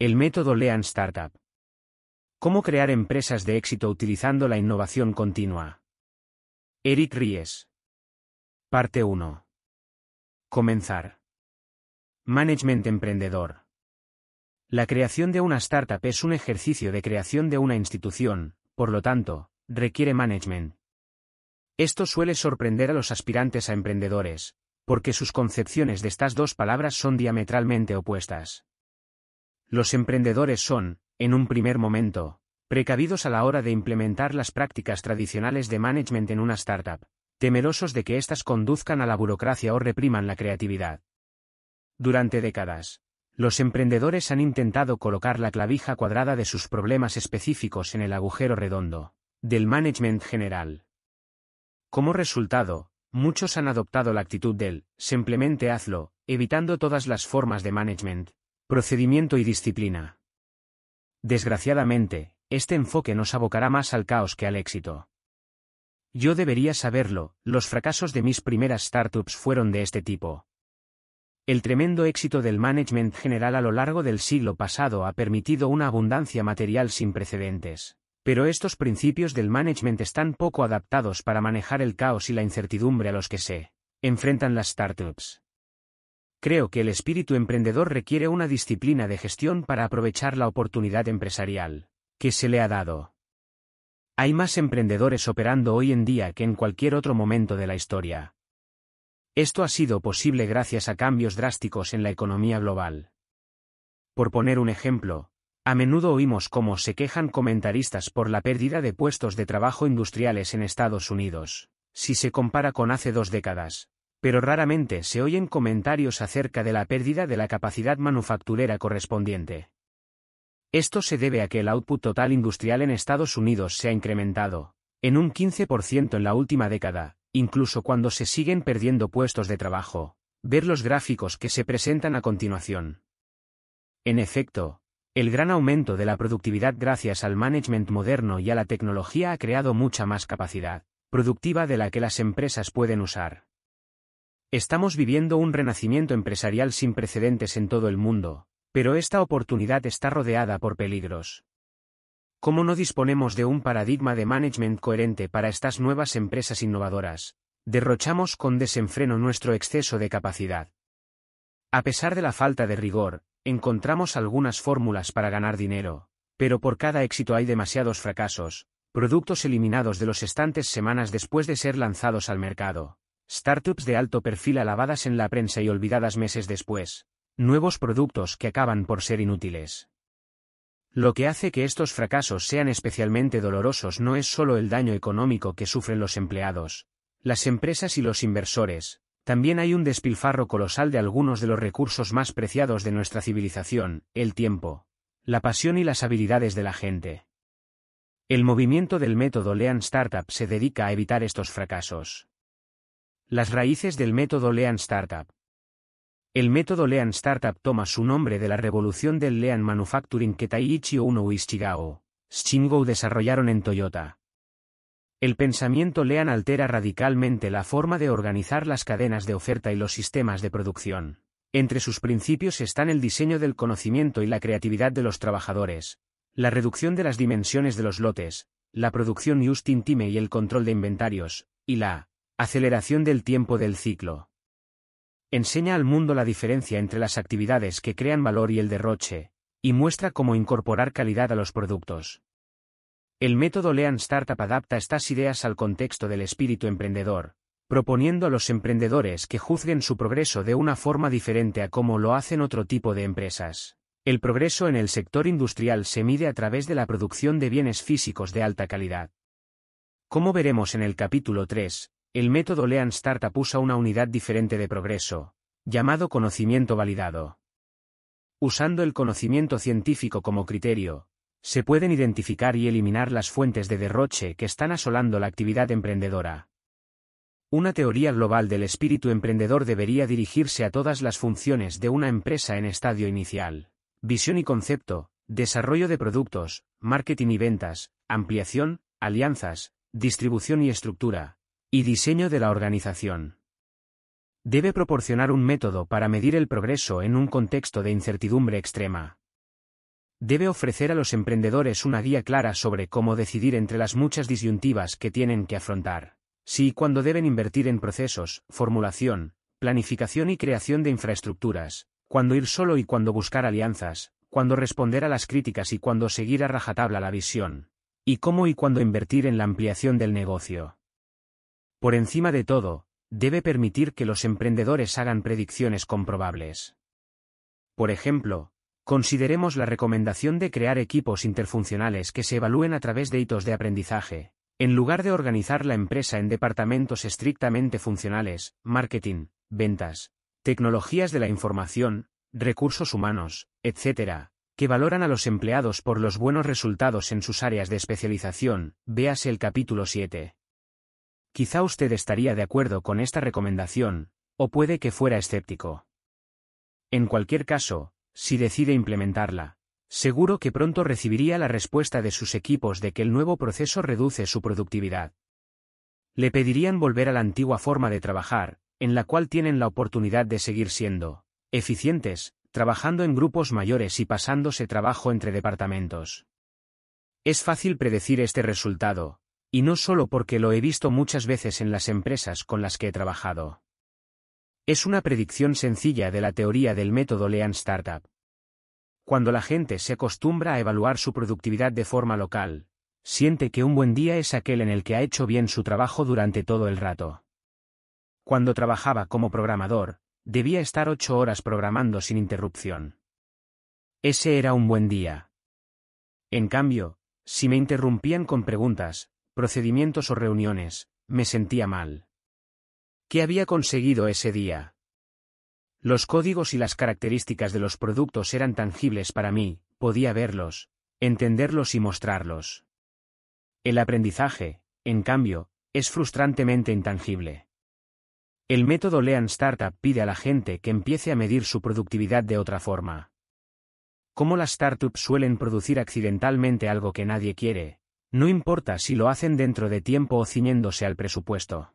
El método Lean Startup. ¿Cómo crear empresas de éxito utilizando la innovación continua? Eric Ries. Parte 1. Comenzar. Management emprendedor. La creación de una startup es un ejercicio de creación de una institución, por lo tanto, requiere management. Esto suele sorprender a los aspirantes a emprendedores, porque sus concepciones de estas dos palabras son diametralmente opuestas. Los emprendedores son, en un primer momento, precavidos a la hora de implementar las prácticas tradicionales de management en una startup, temerosos de que éstas conduzcan a la burocracia o repriman la creatividad. Durante décadas, los emprendedores han intentado colocar la clavija cuadrada de sus problemas específicos en el agujero redondo, del management general. Como resultado, muchos han adoptado la actitud del, simplemente hazlo, evitando todas las formas de management, Procedimiento y disciplina. Desgraciadamente, este enfoque nos abocará más al caos que al éxito. Yo debería saberlo, los fracasos de mis primeras startups fueron de este tipo. El tremendo éxito del management general a lo largo del siglo pasado ha permitido una abundancia material sin precedentes. Pero estos principios del management están poco adaptados para manejar el caos y la incertidumbre a los que se enfrentan las startups. Creo que el espíritu emprendedor requiere una disciplina de gestión para aprovechar la oportunidad empresarial que se le ha dado. Hay más emprendedores operando hoy en día que en cualquier otro momento de la historia. Esto ha sido posible gracias a cambios drásticos en la economía global. Por poner un ejemplo, a menudo oímos cómo se quejan comentaristas por la pérdida de puestos de trabajo industriales en Estados Unidos, si se compara con hace dos décadas, pero raramente se oyen comentarios acerca de la pérdida de la capacidad manufacturera correspondiente. Esto se debe a que el output total industrial en Estados Unidos se ha incrementado, en un 15% en la última década, incluso cuando se siguen perdiendo puestos de trabajo. Ver los gráficos que se presentan a continuación. En efecto, el gran aumento de la productividad gracias al management moderno y a la tecnología ha creado mucha más capacidad productiva de la que las empresas pueden usar. Estamos viviendo un renacimiento empresarial sin precedentes en todo el mundo, pero esta oportunidad está rodeada por peligros. ¿Cómo no disponemos de un paradigma de management coherente para estas nuevas empresas innovadoras? Derrochamos con desenfreno nuestro exceso de capacidad. A pesar de la falta de rigor, encontramos algunas fórmulas para ganar dinero, pero por cada éxito hay demasiados fracasos, productos eliminados de los estantes semanas después de ser lanzados al mercado. Startups de alto perfil alabadas en la prensa y olvidadas meses después. Nuevos productos que acaban por ser inútiles. Lo que hace que estos fracasos sean especialmente dolorosos no es solo el daño económico que sufren los empleados, las empresas y los inversores, también hay un despilfarro colosal de algunos de los recursos más preciados de nuestra civilización, el tiempo, la pasión y las habilidades de la gente. El movimiento del método Lean Startup se dedica a evitar estos fracasos. Las raíces del método Lean Startup. El método Lean Startup toma su nombre de la revolución del Lean Manufacturing que Taiichi Ohno y Shigao Shingo desarrollaron en Toyota. El pensamiento Lean altera radicalmente la forma de organizar las cadenas de oferta y los sistemas de producción. Entre sus principios están el diseño del conocimiento y la creatividad de los trabajadores, la reducción de las dimensiones de los lotes, la producción just in time y el control de inventarios, y la Aceleración del tiempo del ciclo. Enseña al mundo la diferencia entre las actividades que crean valor y el derroche, y muestra cómo incorporar calidad a los productos. El método Lean Startup adapta estas ideas al contexto del espíritu emprendedor, proponiendo a los emprendedores que juzguen su progreso de una forma diferente a cómo lo hacen otro tipo de empresas. El progreso en el sector industrial se mide a través de la producción de bienes físicos de alta calidad. Como veremos en el capítulo 3, el método Lean Startup usa una unidad diferente de progreso, llamado conocimiento validado. Usando el conocimiento científico como criterio, se pueden identificar y eliminar las fuentes de derroche que están asolando la actividad emprendedora. Una teoría global del espíritu emprendedor debería dirigirse a todas las funciones de una empresa en estadio inicial. Visión y concepto, desarrollo de productos, marketing y ventas, ampliación, alianzas, distribución y estructura, y diseño de la organización. Debe proporcionar un método para medir el progreso en un contexto de incertidumbre extrema. Debe ofrecer a los emprendedores una guía clara sobre cómo decidir entre las muchas disyuntivas que tienen que afrontar. Si y cuándo deben invertir en procesos, formulación, planificación y creación de infraestructuras, cuándo ir solo y cuándo buscar alianzas, cuándo responder a las críticas y cuándo seguir a rajatabla la visión, y cómo y cuándo invertir en la ampliación del negocio. Por encima de todo, debe permitir que los emprendedores hagan predicciones comprobables. Por ejemplo, consideremos la recomendación de crear equipos interfuncionales que se evalúen a través de hitos de aprendizaje, en lugar de organizar la empresa en departamentos estrictamente funcionales, marketing, ventas, tecnologías de la información, recursos humanos, etc., que valoran a los empleados por los buenos resultados en sus áreas de especialización, véase el capítulo 7. Quizá usted estaría de acuerdo con esta recomendación, o puede que fuera escéptico. En cualquier caso, si decide implementarla, seguro que pronto recibiría la respuesta de sus equipos de que el nuevo proceso reduce su productividad. Le pedirían volver a la antigua forma de trabajar, en la cual tienen la oportunidad de seguir siendo eficientes, trabajando en grupos mayores y pasándose trabajo entre departamentos. Es fácil predecir este resultado, y no solo porque lo he visto muchas veces en las empresas con las que he trabajado. Es una predicción sencilla de la teoría del método Lean Startup. Cuando la gente se acostumbra a evaluar su productividad de forma local, siente que un buen día es aquel en el que ha hecho bien su trabajo durante todo el rato. Cuando trabajaba como programador, debía estar ocho horas programando sin interrupción. Ese era un buen día. En cambio, si me interrumpían con preguntas, procedimientos o reuniones, me sentía mal. ¿Qué había conseguido ese día? Los códigos y las características de los productos eran tangibles para mí, podía verlos, entenderlos y mostrarlos. El aprendizaje, en cambio, es frustrantemente intangible. El método Lean Startup pide a la gente que empiece a medir su productividad de otra forma. Como las startups suelen producir accidentalmente algo que nadie quiere, no importa si lo hacen dentro de tiempo o ciñéndose al presupuesto.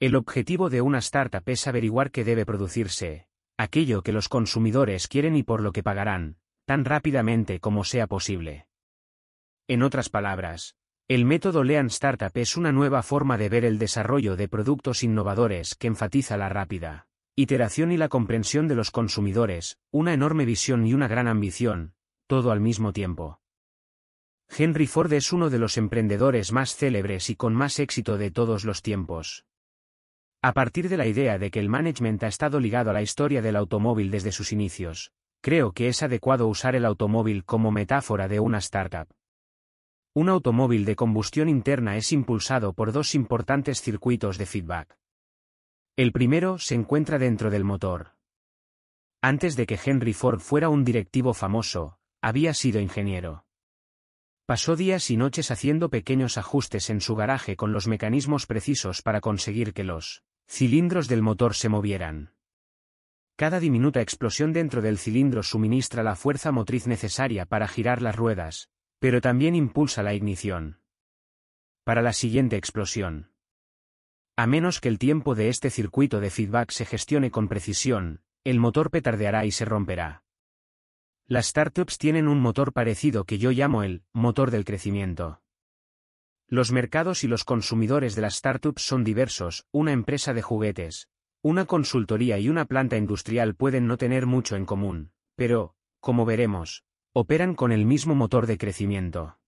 El objetivo de una startup es averiguar qué debe producirse, aquello que los consumidores quieren y por lo que pagarán, tan rápidamente como sea posible. En otras palabras, el método Lean Startup es una nueva forma de ver el desarrollo de productos innovadores que enfatiza la rápida iteración y la comprensión de los consumidores, una enorme visión y una gran ambición, todo al mismo tiempo. Henry Ford es uno de los emprendedores más célebres y con más éxito de todos los tiempos. A partir de la idea de que el management ha estado ligado a la historia del automóvil desde sus inicios, creo que es adecuado usar el automóvil como metáfora de una startup. Un automóvil de combustión interna es impulsado por dos importantes circuitos de feedback. El primero se encuentra dentro del motor. Antes de que Henry Ford fuera un directivo famoso, había sido ingeniero. Pasó días y noches haciendo pequeños ajustes en su garaje con los mecanismos precisos para conseguir que los cilindros del motor se movieran. Cada diminuta explosión dentro del cilindro suministra la fuerza motriz necesaria para girar las ruedas, pero también impulsa la ignición. Para la siguiente explosión. A menos que el tiempo de este circuito de feedback se gestione con precisión, el motor petardeará y se romperá. Las startups tienen un motor parecido que yo llamo el motor del crecimiento. Los mercados y los consumidores de las startups son diversos, una empresa de juguetes, una consultoría y una planta industrial pueden no tener mucho en común, pero, como veremos, operan con el mismo motor de crecimiento.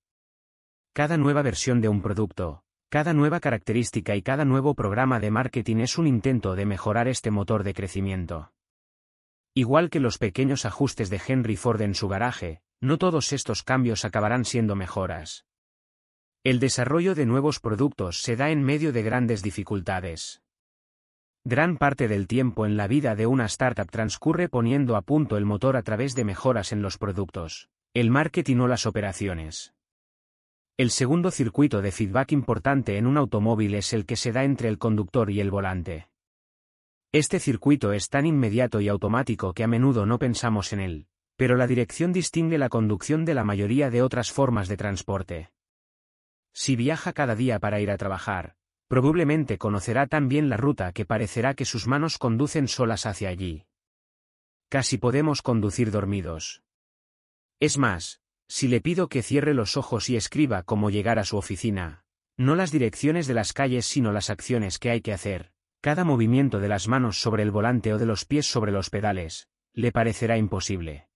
Cada nueva versión de un producto, cada nueva característica y cada nuevo programa de marketing es un intento de mejorar este motor de crecimiento. Igual que los pequeños ajustes de Henry Ford en su garaje, no todos estos cambios acabarán siendo mejoras. El desarrollo de nuevos productos se da en medio de grandes dificultades. Gran parte del tiempo en la vida de una startup transcurre poniendo a punto el motor a través de mejoras en los productos, el marketing o las operaciones. El segundo circuito de feedback importante en un automóvil es el que se da entre el conductor y el volante. Este circuito es tan inmediato y automático que a menudo no pensamos en él, pero la dirección distingue la conducción de la mayoría de otras formas de transporte. Si viaja cada día para ir a trabajar, Probablemente conocerá tan bien la ruta que parecerá que sus manos conducen solas hacia allí. Casi podemos conducir dormidos. Es más, si le pido que cierre los ojos y escriba cómo llegar a su oficina, no las direcciones de las calles sino las acciones que hay que hacer, cada movimiento de las manos sobre el volante o de los pies sobre los pedales, le parecerá imposible.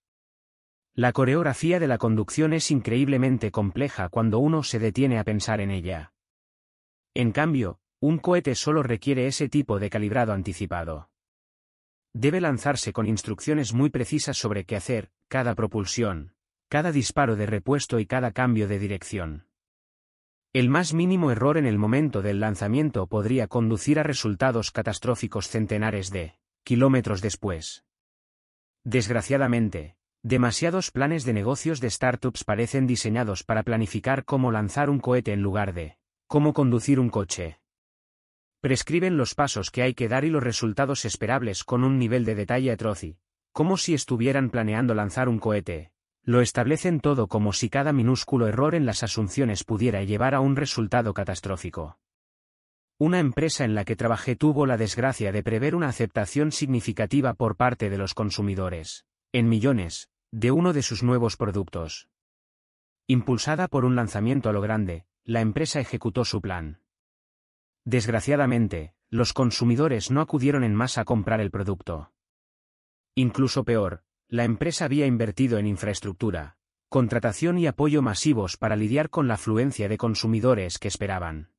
La coreografía de la conducción es increíblemente compleja cuando uno se detiene a pensar en ella. En cambio, un cohete solo requiere ese tipo de calibrado anticipado. Debe lanzarse con instrucciones muy precisas sobre qué hacer, cada propulsión, cada disparo de repuesto y cada cambio de dirección. El más mínimo error en el momento del lanzamiento podría conducir a resultados catastróficos centenares de kilómetros después. Desgraciadamente, demasiados planes de negocios de startups parecen diseñados para planificar cómo lanzar un cohete en lugar de cómo conducir un coche. Prescriben los pasos que hay que dar y los resultados esperables con un nivel de detalle atroz como si estuvieran planeando lanzar un cohete. Lo establecen todo como si cada minúsculo error en las asunciones pudiera llevar a un resultado catastrófico. Una empresa en la que trabajé tuvo la desgracia de prever una aceptación significativa por parte de los consumidores, en millones, de uno de sus nuevos productos. Impulsada por un lanzamiento a lo grande, la empresa ejecutó su plan. Desgraciadamente, los consumidores no acudieron en masa a comprar el producto. Incluso peor, la empresa había invertido en infraestructura, contratación y apoyo masivos para lidiar con la afluencia de consumidores que esperaban.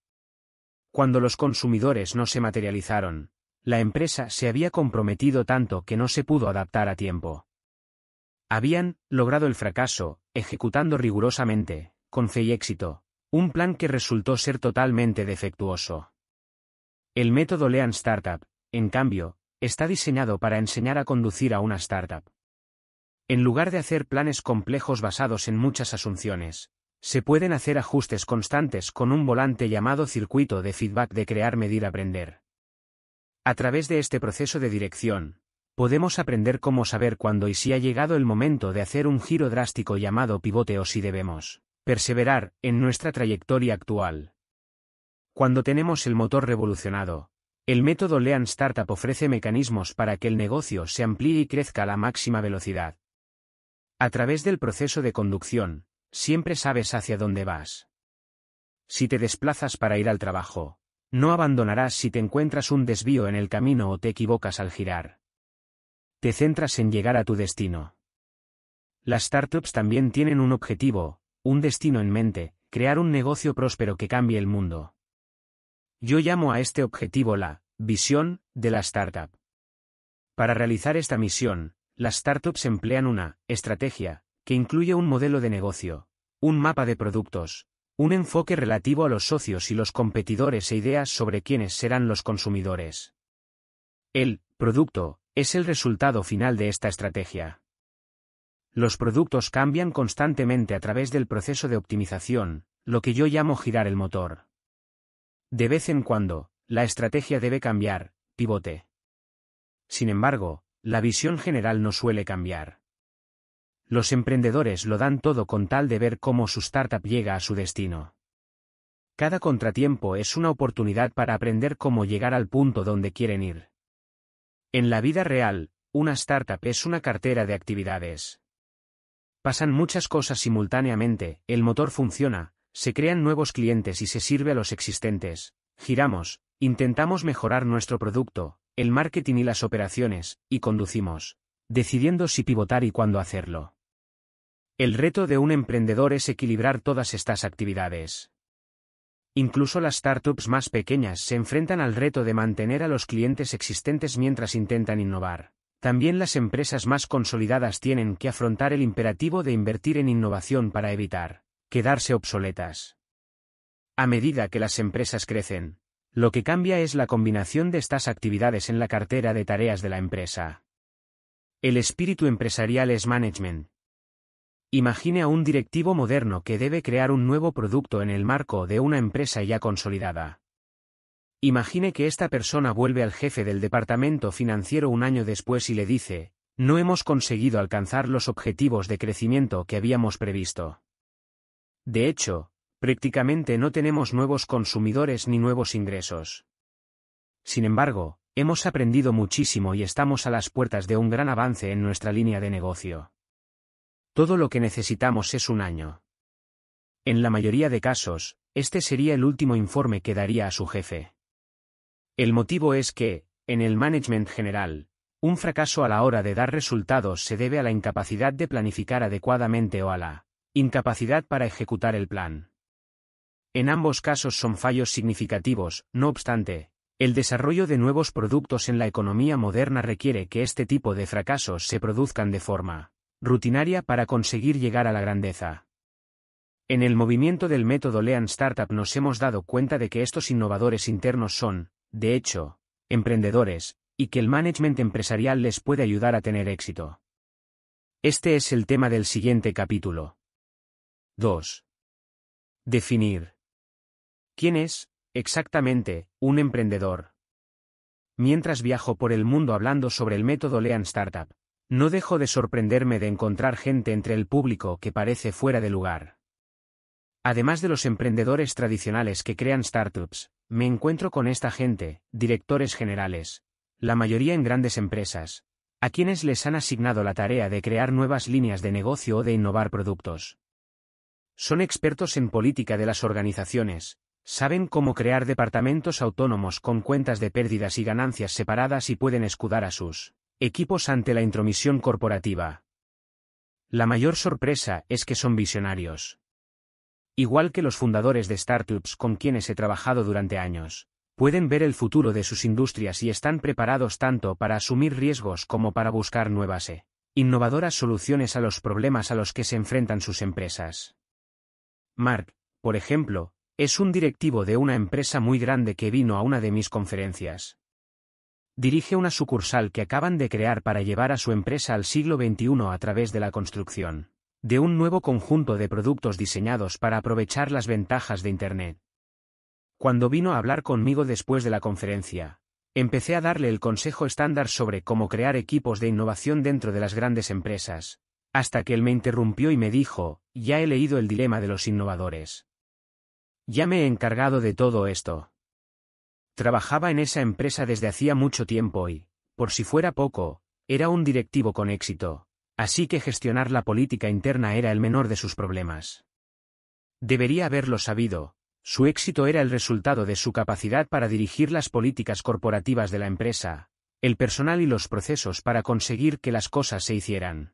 Cuando los consumidores no se materializaron, la empresa se había comprometido tanto que no se pudo adaptar a tiempo. Habían logrado el fracaso, ejecutando rigurosamente, con fe y éxito, un plan que resultó ser totalmente defectuoso. El método Lean Startup, en cambio, está diseñado para enseñar a conducir a una startup. En lugar de hacer planes complejos basados en muchas asunciones, se pueden hacer ajustes constantes con un volante llamado circuito de feedback de crear, medir, aprender. A través de este proceso de dirección, podemos aprender cómo saber cuándo y si ha llegado el momento de hacer un giro drástico llamado pivote o si debemos perseverar en nuestra trayectoria actual. Cuando tenemos el motor revolucionado, el método Lean Startup ofrece mecanismos para que el negocio se amplíe y crezca a la máxima velocidad. A través del proceso de conducción, siempre sabes hacia dónde vas. Si te desplazas para ir al trabajo, no abandonarás si te encuentras un desvío en el camino o te equivocas al girar. Te centras en llegar a tu destino. Las startups también tienen un objetivo, un destino en mente, crear un negocio próspero que cambie el mundo. Yo llamo a este objetivo la visión de la startup. Para realizar esta misión, las startups emplean una estrategia que incluye un modelo de negocio, un mapa de productos, un enfoque relativo a los socios y los competidores e ideas sobre quiénes serán los consumidores. El producto es el resultado final de esta estrategia. Los productos cambian constantemente a través del proceso de optimización, lo que yo llamo girar el motor. De vez en cuando, la estrategia debe cambiar, pivote. Sin embargo, la visión general no suele cambiar. Los emprendedores lo dan todo con tal de ver cómo su startup llega a su destino. Cada contratiempo es una oportunidad para aprender cómo llegar al punto donde quieren ir. En la vida real, una startup es una cartera de actividades. Pasan muchas cosas simultáneamente, el motor funciona, se crean nuevos clientes y se sirve a los existentes. Giramos, intentamos mejorar nuestro producto, el marketing y las operaciones, y conducimos, decidiendo si pivotar y cuándo hacerlo. El reto de un emprendedor es equilibrar todas estas actividades. Incluso las startups más pequeñas se enfrentan al reto de mantener a los clientes existentes mientras intentan innovar. También las empresas más consolidadas tienen que afrontar el imperativo de invertir en innovación para evitar quedarse obsoletas. A medida que las empresas crecen, lo que cambia es la combinación de estas actividades en la cartera de tareas de la empresa. El espíritu empresarial es management. Imagine a un directivo moderno que debe crear un nuevo producto en el marco de una empresa ya consolidada. Imagine que esta persona vuelve al jefe del departamento financiero un año después y le dice, no hemos conseguido alcanzar los objetivos de crecimiento que habíamos previsto. De hecho, prácticamente no tenemos nuevos consumidores ni nuevos ingresos. Sin embargo, hemos aprendido muchísimo y estamos a las puertas de un gran avance en nuestra línea de negocio. Todo lo que necesitamos es un año. En la mayoría de casos, este sería el último informe que daría a su jefe. El motivo es que, en el management general, un fracaso a la hora de dar resultados se debe a la incapacidad de planificar adecuadamente o a la incapacidad para ejecutar el plan. En ambos casos son fallos significativos, no obstante, el desarrollo de nuevos productos en la economía moderna requiere que este tipo de fracasos se produzcan de forma rutinaria para conseguir llegar a la grandeza. En el movimiento del método Lean Startup nos hemos dado cuenta de que estos innovadores internos son, de hecho, emprendedores, y que el management empresarial les puede ayudar a tener éxito. Este es el tema del siguiente capítulo. 2. Definir. ¿Quién es, exactamente, un emprendedor? Mientras viajo por el mundo hablando sobre el método Lean Startup, no dejo de sorprenderme de encontrar gente entre el público que parece fuera de lugar. Además de los emprendedores tradicionales que crean startups, me encuentro con esta gente, directores generales, la mayoría en grandes empresas, a quienes les han asignado la tarea de crear nuevas líneas de negocio o de innovar productos. Son expertos en política de las organizaciones, saben cómo crear departamentos autónomos con cuentas de pérdidas y ganancias separadas y pueden escudar a sus equipos ante la intromisión corporativa. La mayor sorpresa es que son visionarios. Igual que los fundadores de startups con quienes he trabajado durante años, pueden ver el futuro de sus industrias y están preparados tanto para asumir riesgos como para buscar nuevas e innovadoras soluciones a los problemas a los que se enfrentan sus empresas. Mark, por ejemplo, es un directivo de una empresa muy grande que vino a una de mis conferencias. Dirige una sucursal que acaban de crear para llevar a su empresa al siglo XXI a través de la construcción de un nuevo conjunto de productos diseñados para aprovechar las ventajas de Internet. Cuando vino a hablar conmigo después de la conferencia, empecé a darle el consejo estándar sobre cómo crear equipos de innovación dentro de las grandes empresas, hasta que él me interrumpió y me dijo, ya he leído el dilema de los innovadores. Ya me he encargado de todo esto. Trabajaba en esa empresa desde hacía mucho tiempo y, por si fuera poco, era un directivo con éxito, Así que gestionar la política interna era el menor de sus problemas. Debería haberlo sabido, su éxito era el resultado de su capacidad para dirigir las políticas corporativas de la empresa, el personal y los procesos para conseguir que las cosas se hicieran.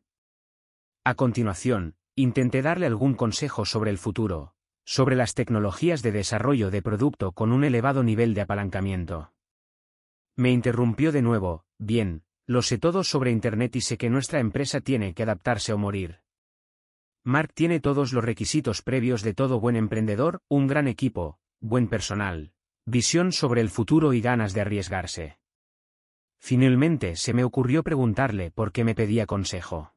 A continuación, intenté darle algún consejo sobre el futuro, sobre las tecnologías de desarrollo de producto con un elevado nivel de apalancamiento. Me interrumpió de nuevo, bien, lo sé todo sobre Internet y sé que nuestra empresa tiene que adaptarse o morir. Mark tiene todos los requisitos previos de todo buen emprendedor, un gran equipo, buen personal, visión sobre el futuro y ganas de arriesgarse. Finalmente se me ocurrió preguntarle por qué me pedía consejo.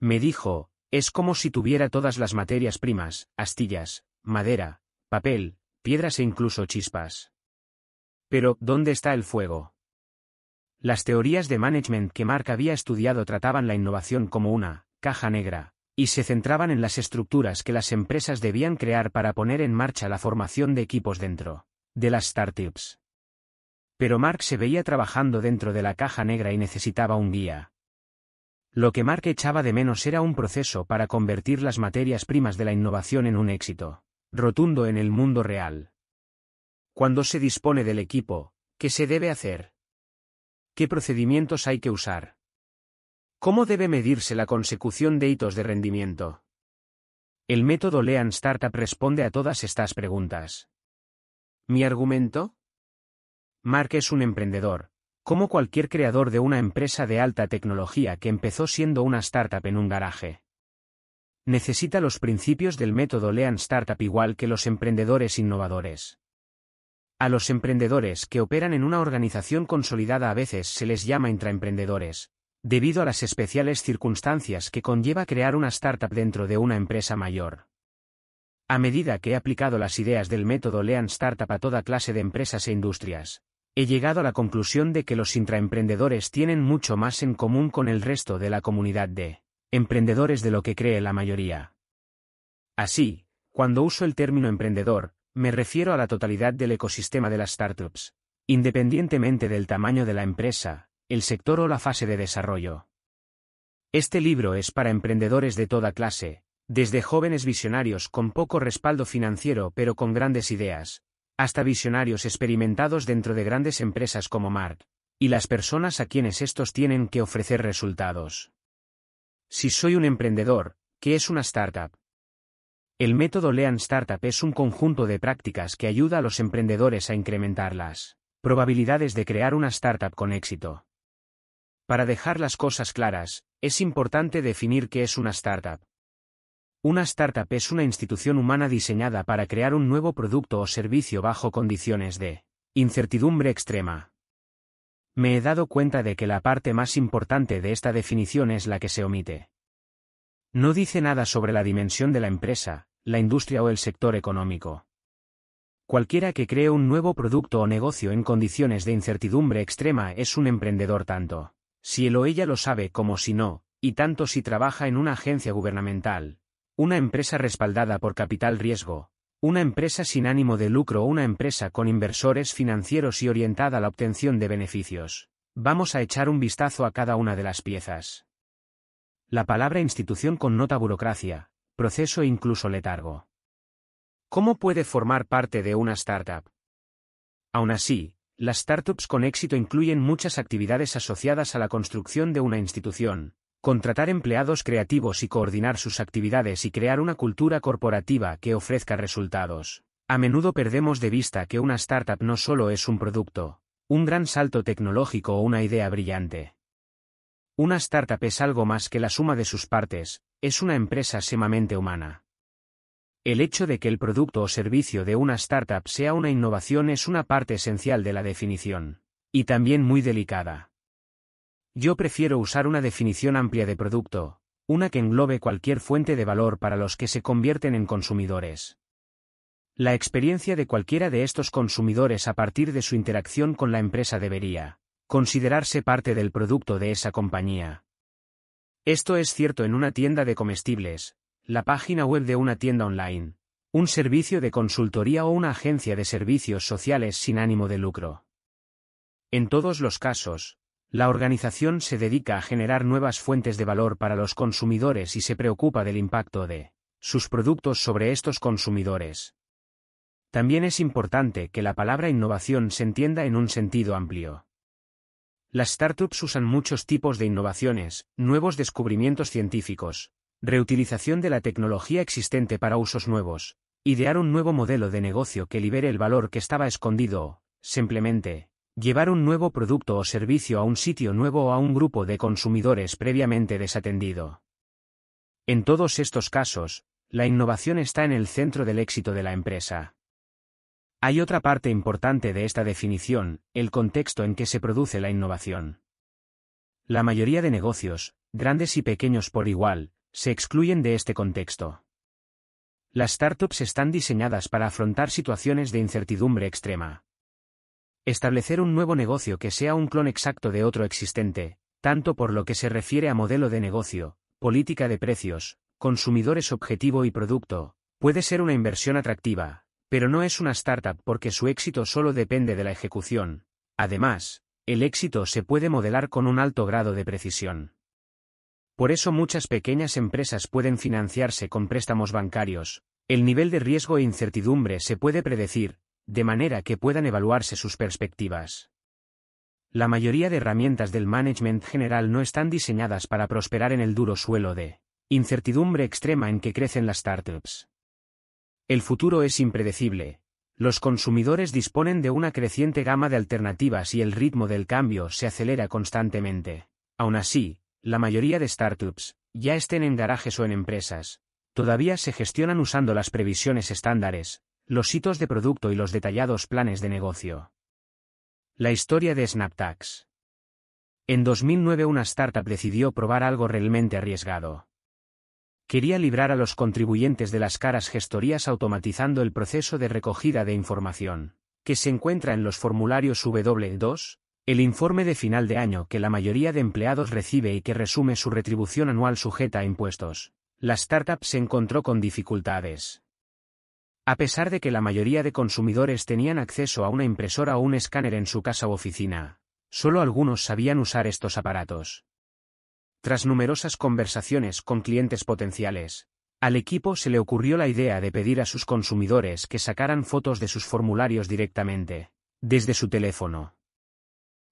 Me dijo, es como si tuviera todas las materias primas, astillas, madera, papel, piedras e incluso chispas. Pero, ¿dónde está el fuego? Las teorías de management que Mark había estudiado trataban la innovación como una caja negra, y se centraban en las estructuras que las empresas debían crear para poner en marcha la formación de equipos dentro de las startups. Pero Mark se veía trabajando dentro de la caja negra y necesitaba un guía. Lo que Mark echaba de menos era un proceso para convertir las materias primas de la innovación en un éxito rotundo en el mundo real. Cuando se dispone del equipo, ¿qué se debe hacer? ¿Qué procedimientos hay que usar? ¿Cómo debe medirse la consecución de hitos de rendimiento? El método Lean Startup responde a todas estas preguntas. ¿Mi argumento? Mark es un emprendedor, como cualquier creador de una empresa de alta tecnología que empezó siendo una startup en un garaje. Necesita los principios del método Lean Startup igual que los emprendedores innovadores. A los emprendedores que operan en una organización consolidada a veces se les llama intraemprendedores, debido a las especiales circunstancias que conlleva crear una startup dentro de una empresa mayor. A medida que he aplicado las ideas del método Lean Startup a toda clase de empresas e industrias, he llegado a la conclusión de que los intraemprendedores tienen mucho más en común con el resto de la comunidad de emprendedores de lo que cree la mayoría. Así, cuando uso el término emprendedor, me refiero a la totalidad del ecosistema de las startups, independientemente del tamaño de la empresa, el sector o la fase de desarrollo. Este libro es para emprendedores de toda clase, desde jóvenes visionarios con poco respaldo financiero pero con grandes ideas, hasta visionarios experimentados dentro de grandes empresas como Mark, y las personas a quienes estos tienen que ofrecer resultados. Si soy un emprendedor, ¿qué es una startup? El método Lean Startup es un conjunto de prácticas que ayuda a los emprendedores a incrementar las probabilidades de crear una startup con éxito. Para dejar las cosas claras, es importante definir qué es una startup. Una startup es una institución humana diseñada para crear un nuevo producto o servicio bajo condiciones de incertidumbre extrema. Me he dado cuenta de que la parte más importante de esta definición es la que se omite. No dice nada sobre la dimensión de la empresa, la industria o el sector económico. Cualquiera que cree un nuevo producto o negocio en condiciones de incertidumbre extrema es un emprendedor tanto, si él o ella lo sabe como si no, y tanto si trabaja en una agencia gubernamental, una empresa respaldada por capital riesgo, una empresa sin ánimo de lucro o una empresa con inversores financieros y orientada a la obtención de beneficios. Vamos a echar un vistazo a cada una de las piezas. La palabra institución connota burocracia, proceso e incluso letargo. ¿Cómo puede formar parte de una startup? Aún así, las startups con éxito incluyen muchas actividades asociadas a la construcción de una institución, contratar empleados creativos y coordinar sus actividades y crear una cultura corporativa que ofrezca resultados. A menudo perdemos de vista que una startup no solo es un producto, un gran salto tecnológico o una idea brillante. Una startup es algo más que la suma de sus partes, es una empresa sumamente humana. El hecho de que el producto o servicio de una startup sea una innovación es una parte esencial de la definición, y también muy delicada. Yo prefiero usar una definición amplia de producto, una que englobe cualquier fuente de valor para los que se convierten en consumidores. La experiencia de cualquiera de estos consumidores a partir de su interacción con la empresa debería considerarse parte del producto de esa compañía. Esto es cierto en una tienda de comestibles, la página web de una tienda online, un servicio de consultoría o una agencia de servicios sociales sin ánimo de lucro. En todos los casos, la organización se dedica a generar nuevas fuentes de valor para los consumidores y se preocupa del impacto de sus productos sobre estos consumidores. También es importante que la palabra innovación se entienda en un sentido amplio. Las startups usan muchos tipos de innovaciones, nuevos descubrimientos científicos, reutilización de la tecnología existente para usos nuevos, idear un nuevo modelo de negocio que libere el valor que estaba escondido, simplemente, Llevar un nuevo producto o servicio a un sitio nuevo o a un grupo de consumidores previamente desatendido. En todos estos casos, la innovación está en el centro del éxito de la empresa. Hay otra parte importante de esta definición, el contexto en que se produce la innovación. La mayoría de negocios, grandes y pequeños por igual, se excluyen de este contexto. Las startups están diseñadas para afrontar situaciones de incertidumbre extrema. Establecer un nuevo negocio que sea un clon exacto de otro existente, tanto por lo que se refiere a modelo de negocio, política de precios, consumidores objetivo y producto, puede ser una inversión atractiva, pero no es una startup porque su éxito solo depende de la ejecución. Además, el éxito se puede modelar con un alto grado de precisión. Por eso muchas pequeñas empresas pueden financiarse con préstamos bancarios, el nivel de riesgo e incertidumbre se puede predecir, de manera que puedan evaluarse sus perspectivas. La mayoría de herramientas del management general no están diseñadas para prosperar en el duro suelo de incertidumbre extrema en que crecen las startups. El futuro es impredecible. Los consumidores disponen de una creciente gama de alternativas y el ritmo del cambio se acelera constantemente. Aún así, la mayoría de startups, ya estén en garajes o en empresas, todavía se gestionan usando las previsiones estándares, los hitos de producto y los detallados planes de negocio. La historia de SnapTax. En 2009 una startup decidió probar algo realmente arriesgado. Quería librar a los contribuyentes de las caras gestorías automatizando el proceso de recogida de información, que se encuentra en los formularios W2, el informe de final de año que la mayoría de empleados recibe y que resume su retribución anual sujeta a impuestos. La startup se encontró con dificultades. A pesar de que la mayoría de consumidores tenían acceso a una impresora o un escáner en su casa u oficina, solo algunos sabían usar estos aparatos. Tras numerosas conversaciones con clientes potenciales, al equipo se le ocurrió la idea de pedir a sus consumidores que sacaran fotos de sus formularios directamente, desde su teléfono.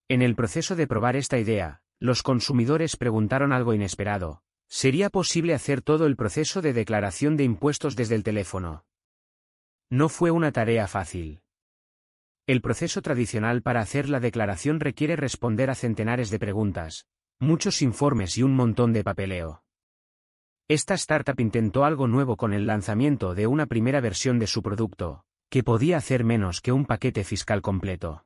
En el proceso de probar esta idea, los consumidores preguntaron algo inesperado. ¿Sería posible hacer todo el proceso de declaración de impuestos desde el teléfono? No fue una tarea fácil. El proceso tradicional para hacer la declaración requiere responder a centenares de preguntas, muchos informes y un montón de papeleo. Esta startup intentó algo nuevo con el lanzamiento de una primera versión de su producto, que podía hacer menos que un paquete fiscal completo.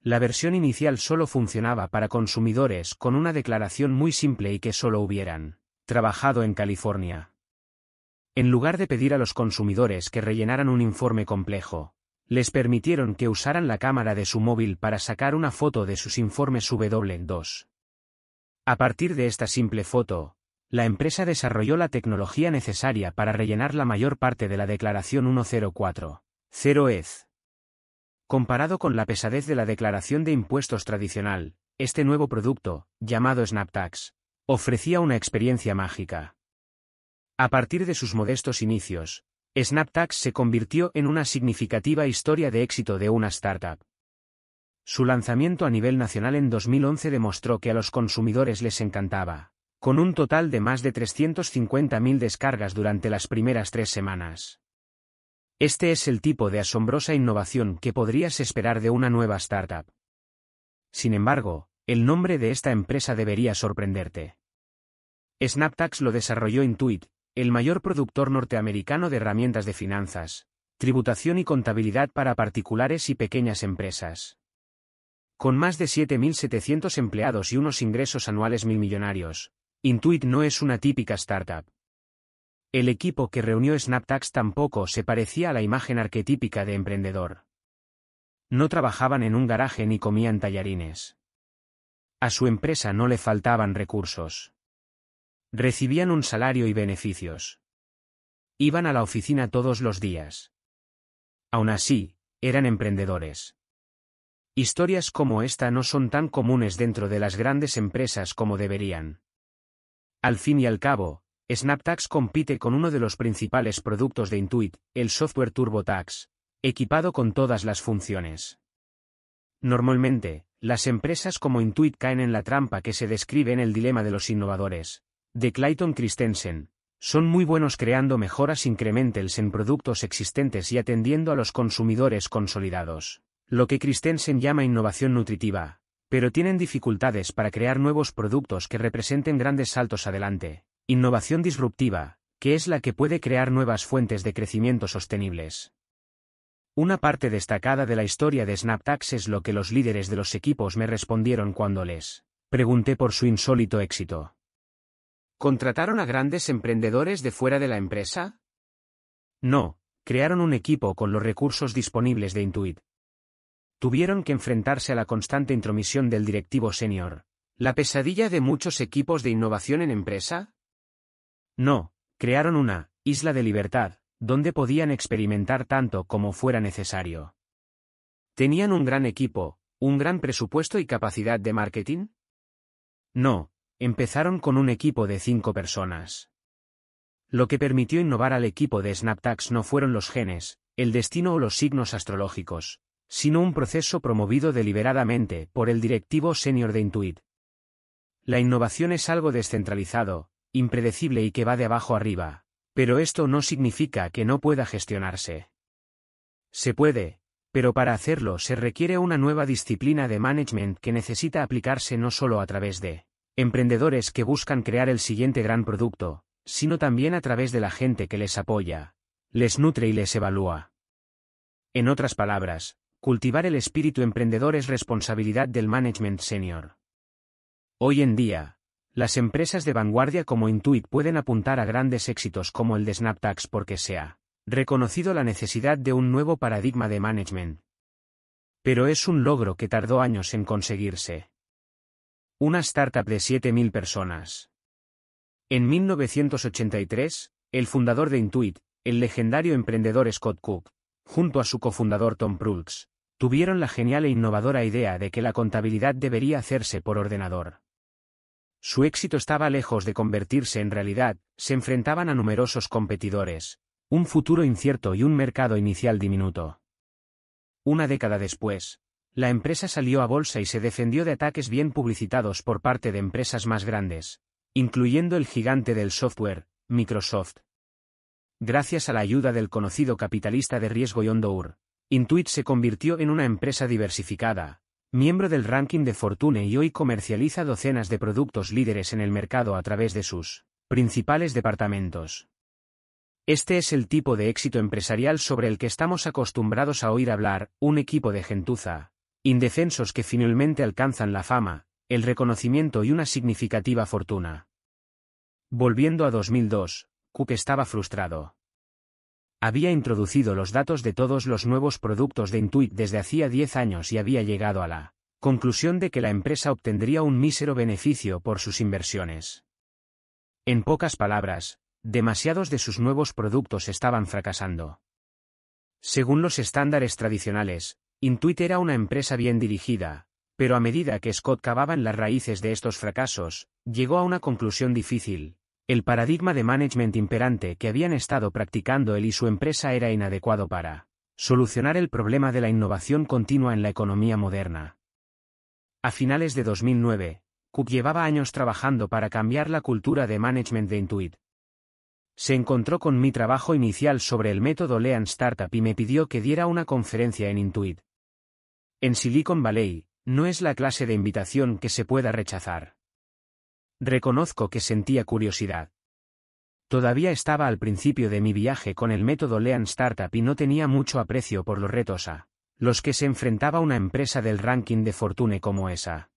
La versión inicial solo funcionaba para consumidores con una declaración muy simple y que solo hubieran trabajado en California. En lugar de pedir a los consumidores que rellenaran un informe complejo, les permitieron que usaran la cámara de su móvil para sacar una foto de sus informes W2. A partir de esta simple foto, la empresa desarrolló la tecnología necesaria para rellenar la mayor parte de la declaración 104. 0 EZ. Comparado con la pesadez de la declaración de impuestos tradicional, este nuevo producto, llamado SnapTax, ofrecía una experiencia mágica. A partir de sus modestos inicios, SnapTax se convirtió en una significativa historia de éxito de una startup. Su lanzamiento a nivel nacional en 2011 demostró que a los consumidores les encantaba con un total de más de 350.000 descargas durante las primeras tres semanas. Este es el tipo de asombrosa innovación que podrías esperar de una nueva startup. Sin embargo, el nombre de esta empresa debería sorprenderte. SnapTax lo desarrolló Intuit, el mayor productor norteamericano de herramientas de finanzas, tributación y contabilidad para particulares y pequeñas empresas. Con más de 7.700 empleados y unos ingresos anuales mil millonarios, Intuit no es una típica startup. El equipo que reunió SnapTax tampoco se parecía a la imagen arquetípica de emprendedor. No trabajaban en un garaje ni comían tallarines. A su empresa no le faltaban recursos. Recibían un salario y beneficios. Iban a la oficina todos los días. Aún así, eran emprendedores. Historias como esta no son tan comunes dentro de las grandes empresas como deberían. Al fin y al cabo, SnapTax compite con uno de los principales productos de Intuit, el software TurboTax, equipado con todas las funciones. Normalmente, las empresas como Intuit caen en la trampa que se describe en el dilema de los innovadores, de Clayton Christensen. Son muy buenos creando mejoras incrementales en productos existentes y atendiendo a los consumidores consolidados. Lo que Christensen llama innovación nutritiva, pero tienen dificultades para crear nuevos productos que representen grandes saltos adelante. Innovación disruptiva, que es la que puede crear nuevas fuentes de crecimiento sostenibles. Una parte destacada de la historia de SnapTax es lo que los líderes de los equipos me respondieron cuando les pregunté por su insólito éxito. ¿Contrataron a grandes emprendedores de fuera de la empresa? No, crearon un equipo con los recursos disponibles de Intuit, tuvieron que enfrentarse a la constante intromisión del directivo senior. ¿La pesadilla de muchos equipos de innovación en empresa? No, crearon una isla de libertad, donde podían experimentar tanto como fuera necesario. ¿Tenían un gran equipo, un gran presupuesto y capacidad de marketing? No, empezaron con un equipo de cinco personas. Lo que permitió innovar al equipo de SnapTax no fueron los genes, el destino o los signos astrológicos, sino un proceso promovido deliberadamente por el directivo senior de Intuit. La innovación es algo descentralizado, impredecible y que va de abajo arriba, pero esto no significa que no pueda gestionarse. Se puede, pero para hacerlo se requiere una nueva disciplina de management que necesita aplicarse no solo a través de emprendedores que buscan crear el siguiente gran producto, sino también a través de la gente que les apoya, les nutre y les evalúa. En otras palabras, Cultivar el espíritu emprendedor es responsabilidad del management senior. Hoy en día, las empresas de vanguardia como Intuit pueden apuntar a grandes éxitos como el de SnapTax porque se ha reconocido la necesidad de un nuevo paradigma de management. Pero es un logro que tardó años en conseguirse. Una startup de 7.000 personas. En 1983, el fundador de Intuit, el legendario emprendedor Scott Cook, junto a su cofundador Tom Prulks, tuvieron la genial e innovadora idea de que la contabilidad debería hacerse por ordenador. Su éxito estaba lejos de convertirse en realidad, se enfrentaban a numerosos competidores, un futuro incierto y un mercado inicial diminuto. Una década después, la empresa salió a bolsa y se defendió de ataques bien publicitados por parte de empresas más grandes, incluyendo el gigante del software, Microsoft. Gracias a la ayuda del conocido capitalista de riesgo Yondour, Intuit se convirtió en una empresa diversificada, miembro del ranking de Fortune y hoy comercializa docenas de productos líderes en el mercado a través de sus principales departamentos. Este es el tipo de éxito empresarial sobre el que estamos acostumbrados a oír hablar, un equipo de gentuza, indefensos que finalmente alcanzan la fama, el reconocimiento y una significativa fortuna. Volviendo a 2002, Cook estaba frustrado. Había introducido los datos de todos los nuevos productos de Intuit desde hacía 10 años y había llegado a la conclusión de que la empresa obtendría un mísero beneficio por sus inversiones. En pocas palabras, demasiados de sus nuevos productos estaban fracasando. Según los estándares tradicionales, Intuit era una empresa bien dirigida, pero a medida que Scott cavaba en las raíces de estos fracasos, llegó a una conclusión difícil, el paradigma de management imperante que habían estado practicando él y su empresa era inadecuado para solucionar el problema de la innovación continua en la economía moderna. A finales de 2009, Cook llevaba años trabajando para cambiar la cultura de management de Intuit. Se encontró con mi trabajo inicial sobre el método Lean Startup y me pidió que diera una conferencia en Intuit. En Silicon Valley, no es la clase de invitación que se pueda rechazar. Reconozco que sentía curiosidad. Todavía estaba al principio de mi viaje con el método Lean Startup y no tenía mucho aprecio por los retos a los que se enfrentaba una empresa del ranking de Fortune como esa.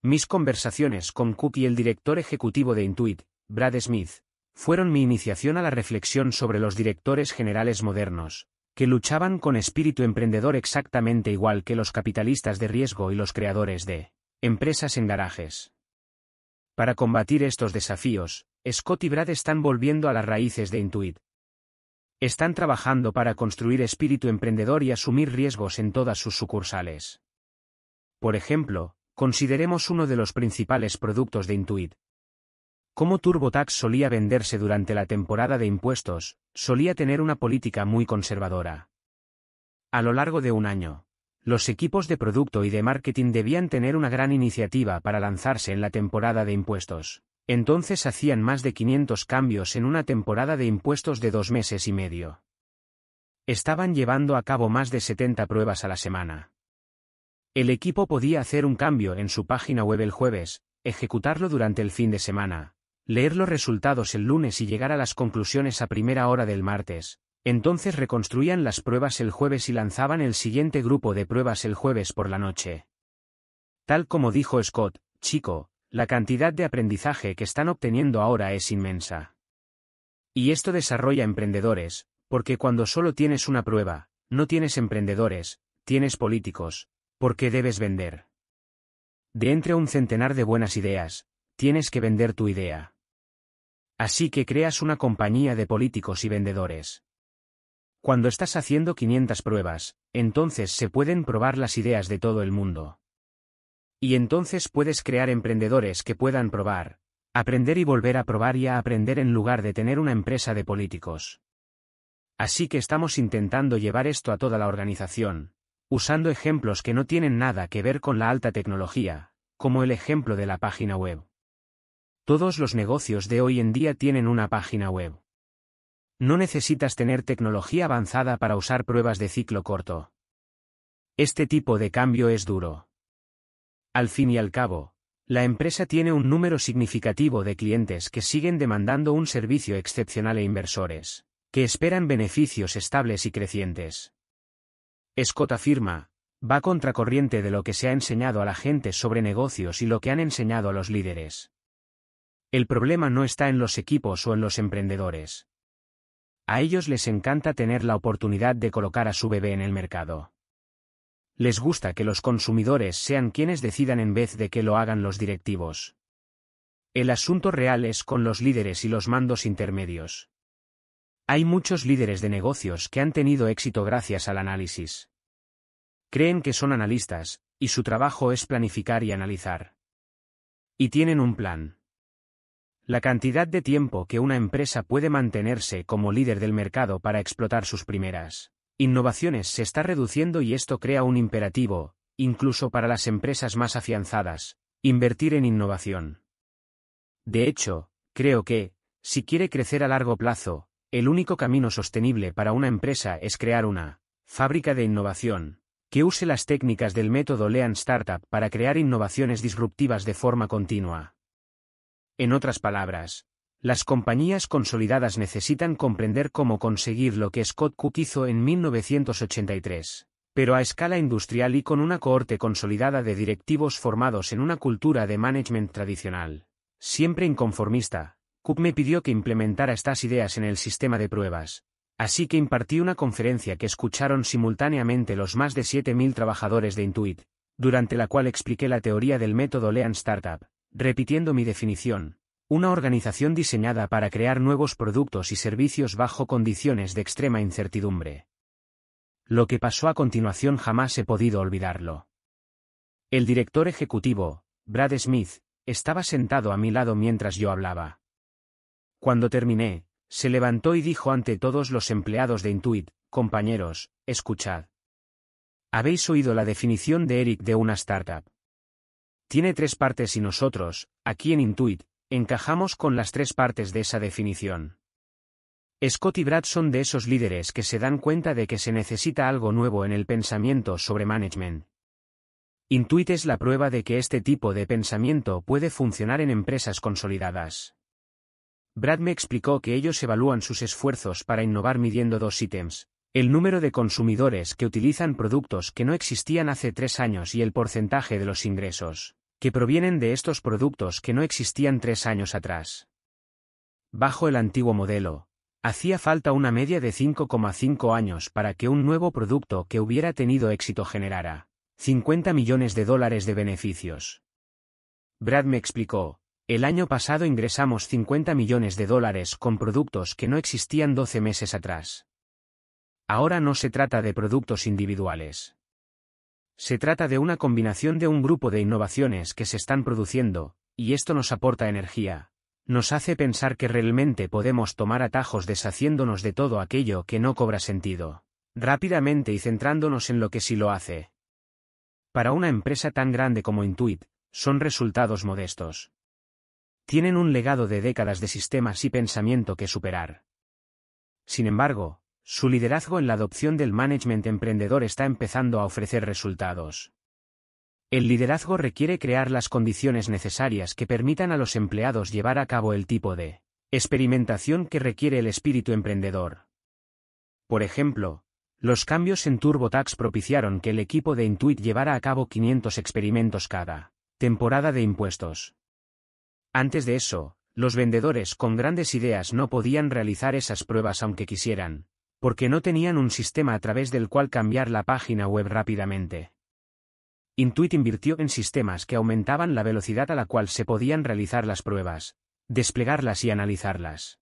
Mis conversaciones con Cook y el director ejecutivo de Intuit, Brad Smith, fueron mi iniciación a la reflexión sobre los directores generales modernos, que luchaban con espíritu emprendedor exactamente igual que los capitalistas de riesgo y los creadores de empresas en garajes. Para combatir estos desafíos, Scott y Brad están volviendo a las raíces de Intuit. Están trabajando para construir espíritu emprendedor y asumir riesgos en todas sus sucursales. Por ejemplo, consideremos uno de los principales productos de Intuit. Como TurboTax solía venderse durante la temporada de impuestos, solía tener una política muy conservadora. A lo largo de un año, los equipos de producto y de marketing debían tener una gran iniciativa para lanzarse en la temporada de impuestos. Entonces hacían más de 500 cambios en una temporada de impuestos de dos meses y medio. Estaban llevando a cabo más de 70 pruebas a la semana. El equipo podía hacer un cambio en su página web el jueves, ejecutarlo durante el fin de semana, leer los resultados el lunes y llegar a las conclusiones a primera hora del martes, entonces reconstruían las pruebas el jueves y lanzaban el siguiente grupo de pruebas el jueves por la noche. Tal como dijo Scott, chico, la cantidad de aprendizaje que están obteniendo ahora es inmensa. Y esto desarrolla emprendedores, porque cuando solo tienes una prueba, no tienes emprendedores, tienes políticos, porque debes vender. De entre un centenar de buenas ideas, tienes que vender tu idea. Así que creas una compañía de políticos y vendedores. Cuando estás haciendo 500 pruebas, entonces se pueden probar las ideas de todo el mundo. Y entonces puedes crear emprendedores que puedan probar, aprender y volver a probar y a aprender en lugar de tener una empresa de políticos. Así que estamos intentando llevar esto a toda la organización, usando ejemplos que no tienen nada que ver con la alta tecnología, como el ejemplo de la página web. Todos los negocios de hoy en día tienen una página web. No necesitas tener tecnología avanzada para usar pruebas de ciclo corto. Este tipo de cambio es duro. Al fin y al cabo, la empresa tiene un número significativo de clientes que siguen demandando un servicio excepcional e inversores, que esperan beneficios estables y crecientes. Scott afirma, va contracorriente de lo que se ha enseñado a la gente sobre negocios y lo que han enseñado a los líderes. El problema no está en los equipos o en los emprendedores. A ellos les encanta tener la oportunidad de colocar a su bebé en el mercado. Les gusta que los consumidores sean quienes decidan en vez de que lo hagan los directivos. El asunto real es con los líderes y los mandos intermedios. Hay muchos líderes de negocios que han tenido éxito gracias al análisis. Creen que son analistas, y su trabajo es planificar y analizar. Y tienen un plan. La cantidad de tiempo que una empresa puede mantenerse como líder del mercado para explotar sus primeras innovaciones se está reduciendo y esto crea un imperativo, incluso para las empresas más afianzadas, invertir en innovación. De hecho, creo que, si quiere crecer a largo plazo, el único camino sostenible para una empresa es crear una fábrica de innovación, que use las técnicas del método Lean Startup para crear innovaciones disruptivas de forma continua. En otras palabras, las compañías consolidadas necesitan comprender cómo conseguir lo que Scott Cook hizo en 1983, pero a escala industrial y con una cohorte consolidada de directivos formados en una cultura de management tradicional. Siempre inconformista, Cook me pidió que implementara estas ideas en el sistema de pruebas, así que impartí una conferencia que escucharon simultáneamente los más de 7.000 trabajadores de Intuit, durante la cual expliqué la teoría del método Lean Startup, repitiendo mi definición, una organización diseñada para crear nuevos productos y servicios bajo condiciones de extrema incertidumbre. Lo que pasó a continuación jamás he podido olvidarlo. El director ejecutivo, Brad Smith, estaba sentado a mi lado mientras yo hablaba. Cuando terminé, se levantó y dijo ante todos los empleados de Intuit, compañeros, escuchad. Habéis oído la definición de Eric de una startup. Tiene tres partes y nosotros, aquí en Intuit, encajamos con las tres partes de esa definición. Scott y Brad son de esos líderes que se dan cuenta de que se necesita algo nuevo en el pensamiento sobre management. Intuit es la prueba de que este tipo de pensamiento puede funcionar en empresas consolidadas. Brad me explicó que ellos evalúan sus esfuerzos para innovar midiendo dos ítems, el número de consumidores que utilizan productos que no existían hace tres años y el porcentaje de los ingresos, que provienen de estos productos que no existían tres años atrás. Bajo el antiguo modelo, hacía falta una media de 5,5 años para que un nuevo producto que hubiera tenido éxito generara 50 millones de dólares de beneficios. Brad me explicó, el año pasado ingresamos 50 millones de dólares con productos que no existían 12 meses atrás. Ahora no se trata de productos individuales. Se trata de una combinación de un grupo de innovaciones que se están produciendo, y esto nos aporta energía. Nos hace pensar que realmente podemos tomar atajos deshaciéndonos de todo aquello que no cobra sentido, rápidamente y centrándonos en lo que sí lo hace. Para una empresa tan grande como Intuit, son resultados modestos. Tienen un legado de décadas de sistemas y pensamiento que superar. Sin embargo, su liderazgo en la adopción del management emprendedor está empezando a ofrecer resultados. El liderazgo requiere crear las condiciones necesarias que permitan a los empleados llevar a cabo el tipo de experimentación que requiere el espíritu emprendedor. Por ejemplo, los cambios en TurboTax propiciaron que el equipo de Intuit llevara a cabo 500 experimentos cada temporada de impuestos. Antes de eso, los vendedores con grandes ideas no podían realizar esas pruebas aunque quisieran, porque no tenían un sistema a través del cual cambiar la página web rápidamente. Intuit invirtió en sistemas que aumentaban la velocidad a la cual se podían realizar las pruebas, desplegarlas y analizarlas.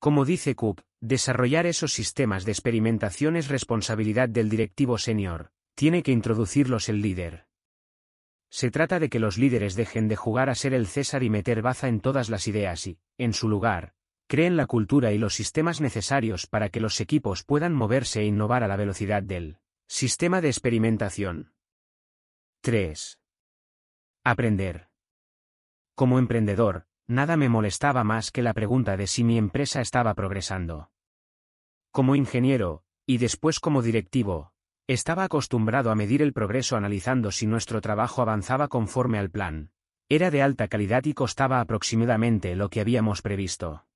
Como dice Cook, desarrollar esos sistemas de experimentación es responsabilidad del directivo senior, tiene que introducirlos el líder. Se trata de que los líderes dejen de jugar a ser el César y meter baza en todas las ideas y, en su lugar, creen la cultura y los sistemas necesarios para que los equipos puedan moverse e innovar a la velocidad del sistema de experimentación. 3. Aprender. Como emprendedor, nada me molestaba más que la pregunta de si mi empresa estaba progresando. Como ingeniero, y después como directivo, estaba acostumbrado a medir el progreso analizando si nuestro trabajo avanzaba conforme al plan. Era de alta calidad y costaba aproximadamente lo que habíamos previsto.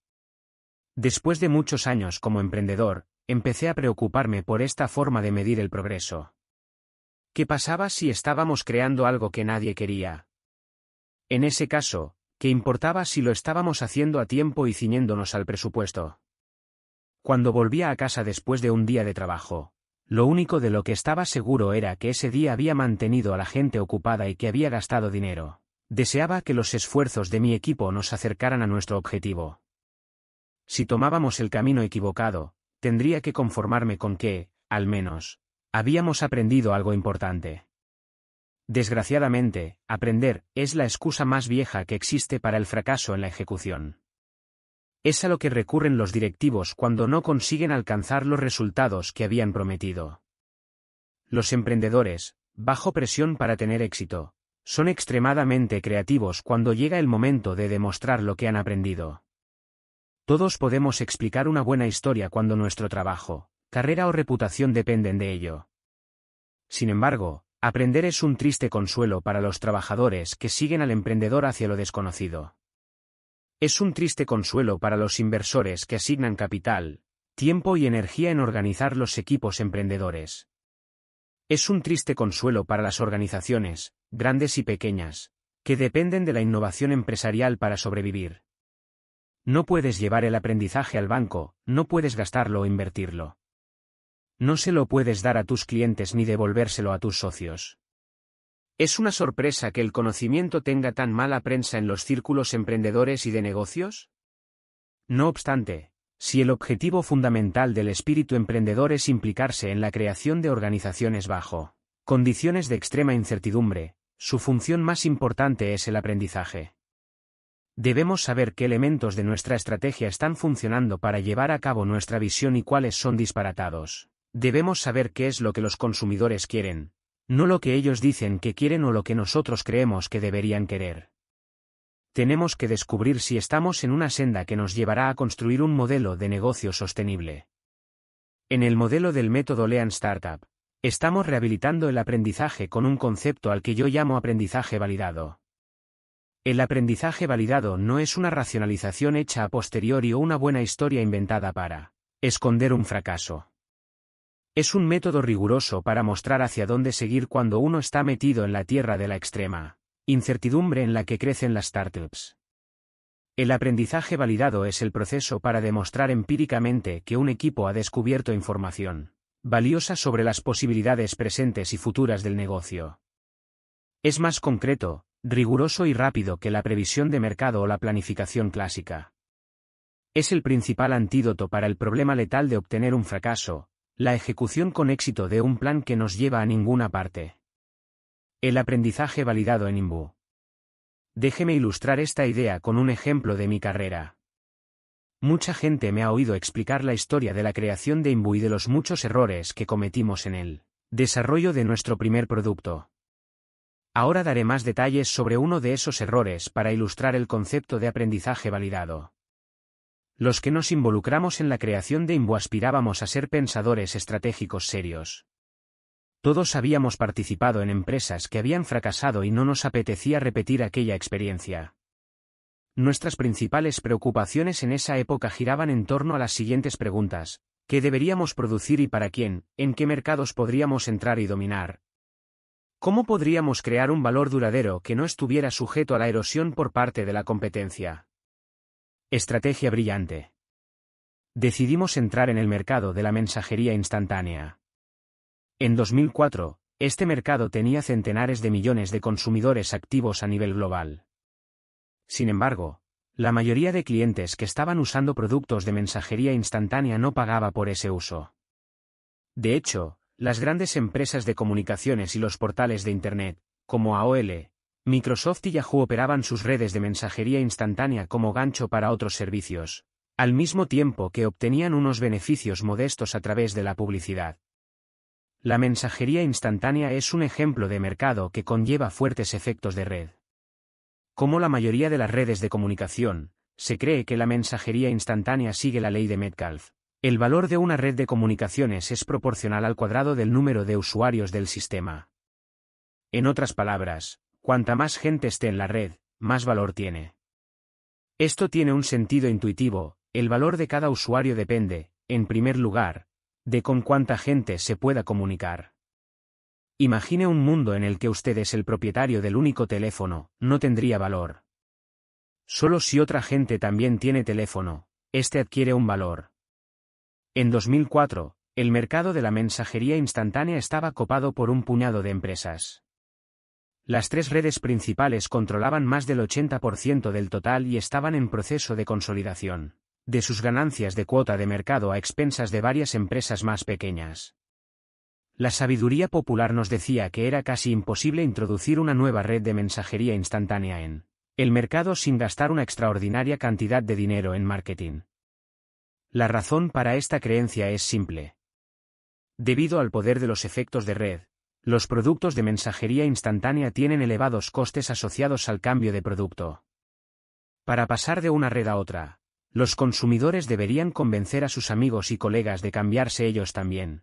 Después de muchos años como emprendedor, empecé a preocuparme por esta forma de medir el progreso. ¿Qué pasaba si estábamos creando algo que nadie quería? En ese caso, ¿qué importaba si lo estábamos haciendo a tiempo y ciñéndonos al presupuesto? Cuando volvía a casa después de un día de trabajo, lo único de lo que estaba seguro era que ese día había mantenido a la gente ocupada y que había gastado dinero. Deseaba que los esfuerzos de mi equipo nos acercaran a nuestro objetivo. Si tomábamos el camino equivocado, tendría que conformarme con que, al menos, habíamos aprendido algo importante. Desgraciadamente, aprender es la excusa más vieja que existe para el fracaso en la ejecución. Es a lo que recurren los directivos cuando no consiguen alcanzar los resultados que habían prometido. Los emprendedores, bajo presión para tener éxito, son extremadamente creativos cuando llega el momento de demostrar lo que han aprendido. Todos podemos explicar una buena historia cuando nuestro trabajo, carrera o reputación dependen de ello. Sin embargo, Aprender es un triste consuelo para los trabajadores que siguen al emprendedor hacia lo desconocido. Es un triste consuelo para los inversores que asignan capital, tiempo y energía en organizar los equipos emprendedores. Es un triste consuelo para las organizaciones, grandes y pequeñas, que dependen de la innovación empresarial para sobrevivir. No puedes llevar el aprendizaje al banco, no puedes gastarlo o invertirlo. No se lo puedes dar a tus clientes ni devolvérselo a tus socios. ¿Es una sorpresa que el conocimiento tenga tan mala prensa en los círculos emprendedores y de negocios? No obstante, si el objetivo fundamental del espíritu emprendedor es implicarse en la creación de organizaciones bajo condiciones de extrema incertidumbre, su función más importante es el aprendizaje. Debemos saber qué elementos de nuestra estrategia están funcionando para llevar a cabo nuestra visión y cuáles son disparatados. Debemos saber qué es lo que los consumidores quieren, no lo que ellos dicen que quieren o lo que nosotros creemos que deberían querer. Tenemos que descubrir si estamos en una senda que nos llevará a construir un modelo de negocio sostenible. En el modelo del método Lean Startup, estamos rehabilitando el aprendizaje con un concepto al que yo llamo aprendizaje validado. El aprendizaje validado no es una racionalización hecha a posteriori o una buena historia inventada para esconder un fracaso. Es un método riguroso para mostrar hacia dónde seguir cuando uno está metido en la tierra de la extrema incertidumbre en la que crecen las startups. El aprendizaje validado es el proceso para demostrar empíricamente que un equipo ha descubierto información valiosa sobre las posibilidades presentes y futuras del negocio. Es más concreto, riguroso y rápido que la previsión de mercado o la planificación clásica. Es el principal antídoto para el problema letal de obtener un fracaso, la ejecución con éxito de un plan que nos lleva a ninguna parte. El aprendizaje validado en IMBU. Déjeme ilustrar esta idea con un ejemplo de mi carrera. Mucha gente me ha oído explicar la historia de la creación de IMBU y de los muchos errores que cometimos en el desarrollo de nuestro primer producto. Ahora daré más detalles sobre uno de esos errores para ilustrar el concepto de aprendizaje validado. Los que nos involucramos en la creación de Imbu aspirábamos a ser pensadores estratégicos serios. Todos habíamos participado en empresas que habían fracasado y no nos apetecía repetir aquella experiencia. Nuestras principales preocupaciones en esa época giraban en torno a las siguientes preguntas. ¿Qué deberíamos producir y para quién? ¿En qué mercados podríamos entrar y dominar? ¿Cómo podríamos crear un valor duradero que no estuviera sujeto a la erosión por parte de la competencia? Estrategia brillante. Decidimos entrar en el mercado de la mensajería instantánea. En 2004, este mercado tenía centenares de millones de consumidores activos a nivel global. Sin embargo, la mayoría de clientes que estaban usando productos de mensajería instantánea no pagaba por ese uso. De hecho, las grandes empresas de comunicaciones y los portales de Internet, como AOL, Microsoft y Yahoo operaban sus redes de mensajería instantánea como gancho para otros servicios, al mismo tiempo que obtenían unos beneficios modestos a través de la publicidad. La mensajería instantánea es un ejemplo de mercado que conlleva fuertes efectos de red. Como la mayoría de las redes de comunicación, se cree que la mensajería instantánea sigue la ley de Metcalfe. El valor de una red de comunicaciones es proporcional al cuadrado del número de usuarios del sistema. En otras palabras, Cuanta más gente esté en la red, más valor tiene. Esto tiene un sentido intuitivo, el valor de cada usuario depende, en primer lugar, de con cuánta gente se pueda comunicar. Imagine un mundo en el que usted es el propietario del único teléfono, no tendría valor. Solo si otra gente también tiene teléfono, este adquiere un valor. En 2004, el mercado de la mensajería instantánea estaba copado por un puñado de empresas. Las tres redes principales controlaban más del 80% del total y estaban en proceso de consolidación de sus ganancias de cuota de mercado a expensas de varias empresas más pequeñas. La sabiduría popular nos decía que era casi imposible introducir una nueva red de mensajería instantánea en el mercado sin gastar una extraordinaria cantidad de dinero en marketing. La razón para esta creencia es simple. Debido al poder de los efectos de red, los productos de mensajería instantánea tienen elevados costes asociados al cambio de producto. Para pasar de una red a otra, los consumidores deberían convencer a sus amigos y colegas de cambiarse ellos también.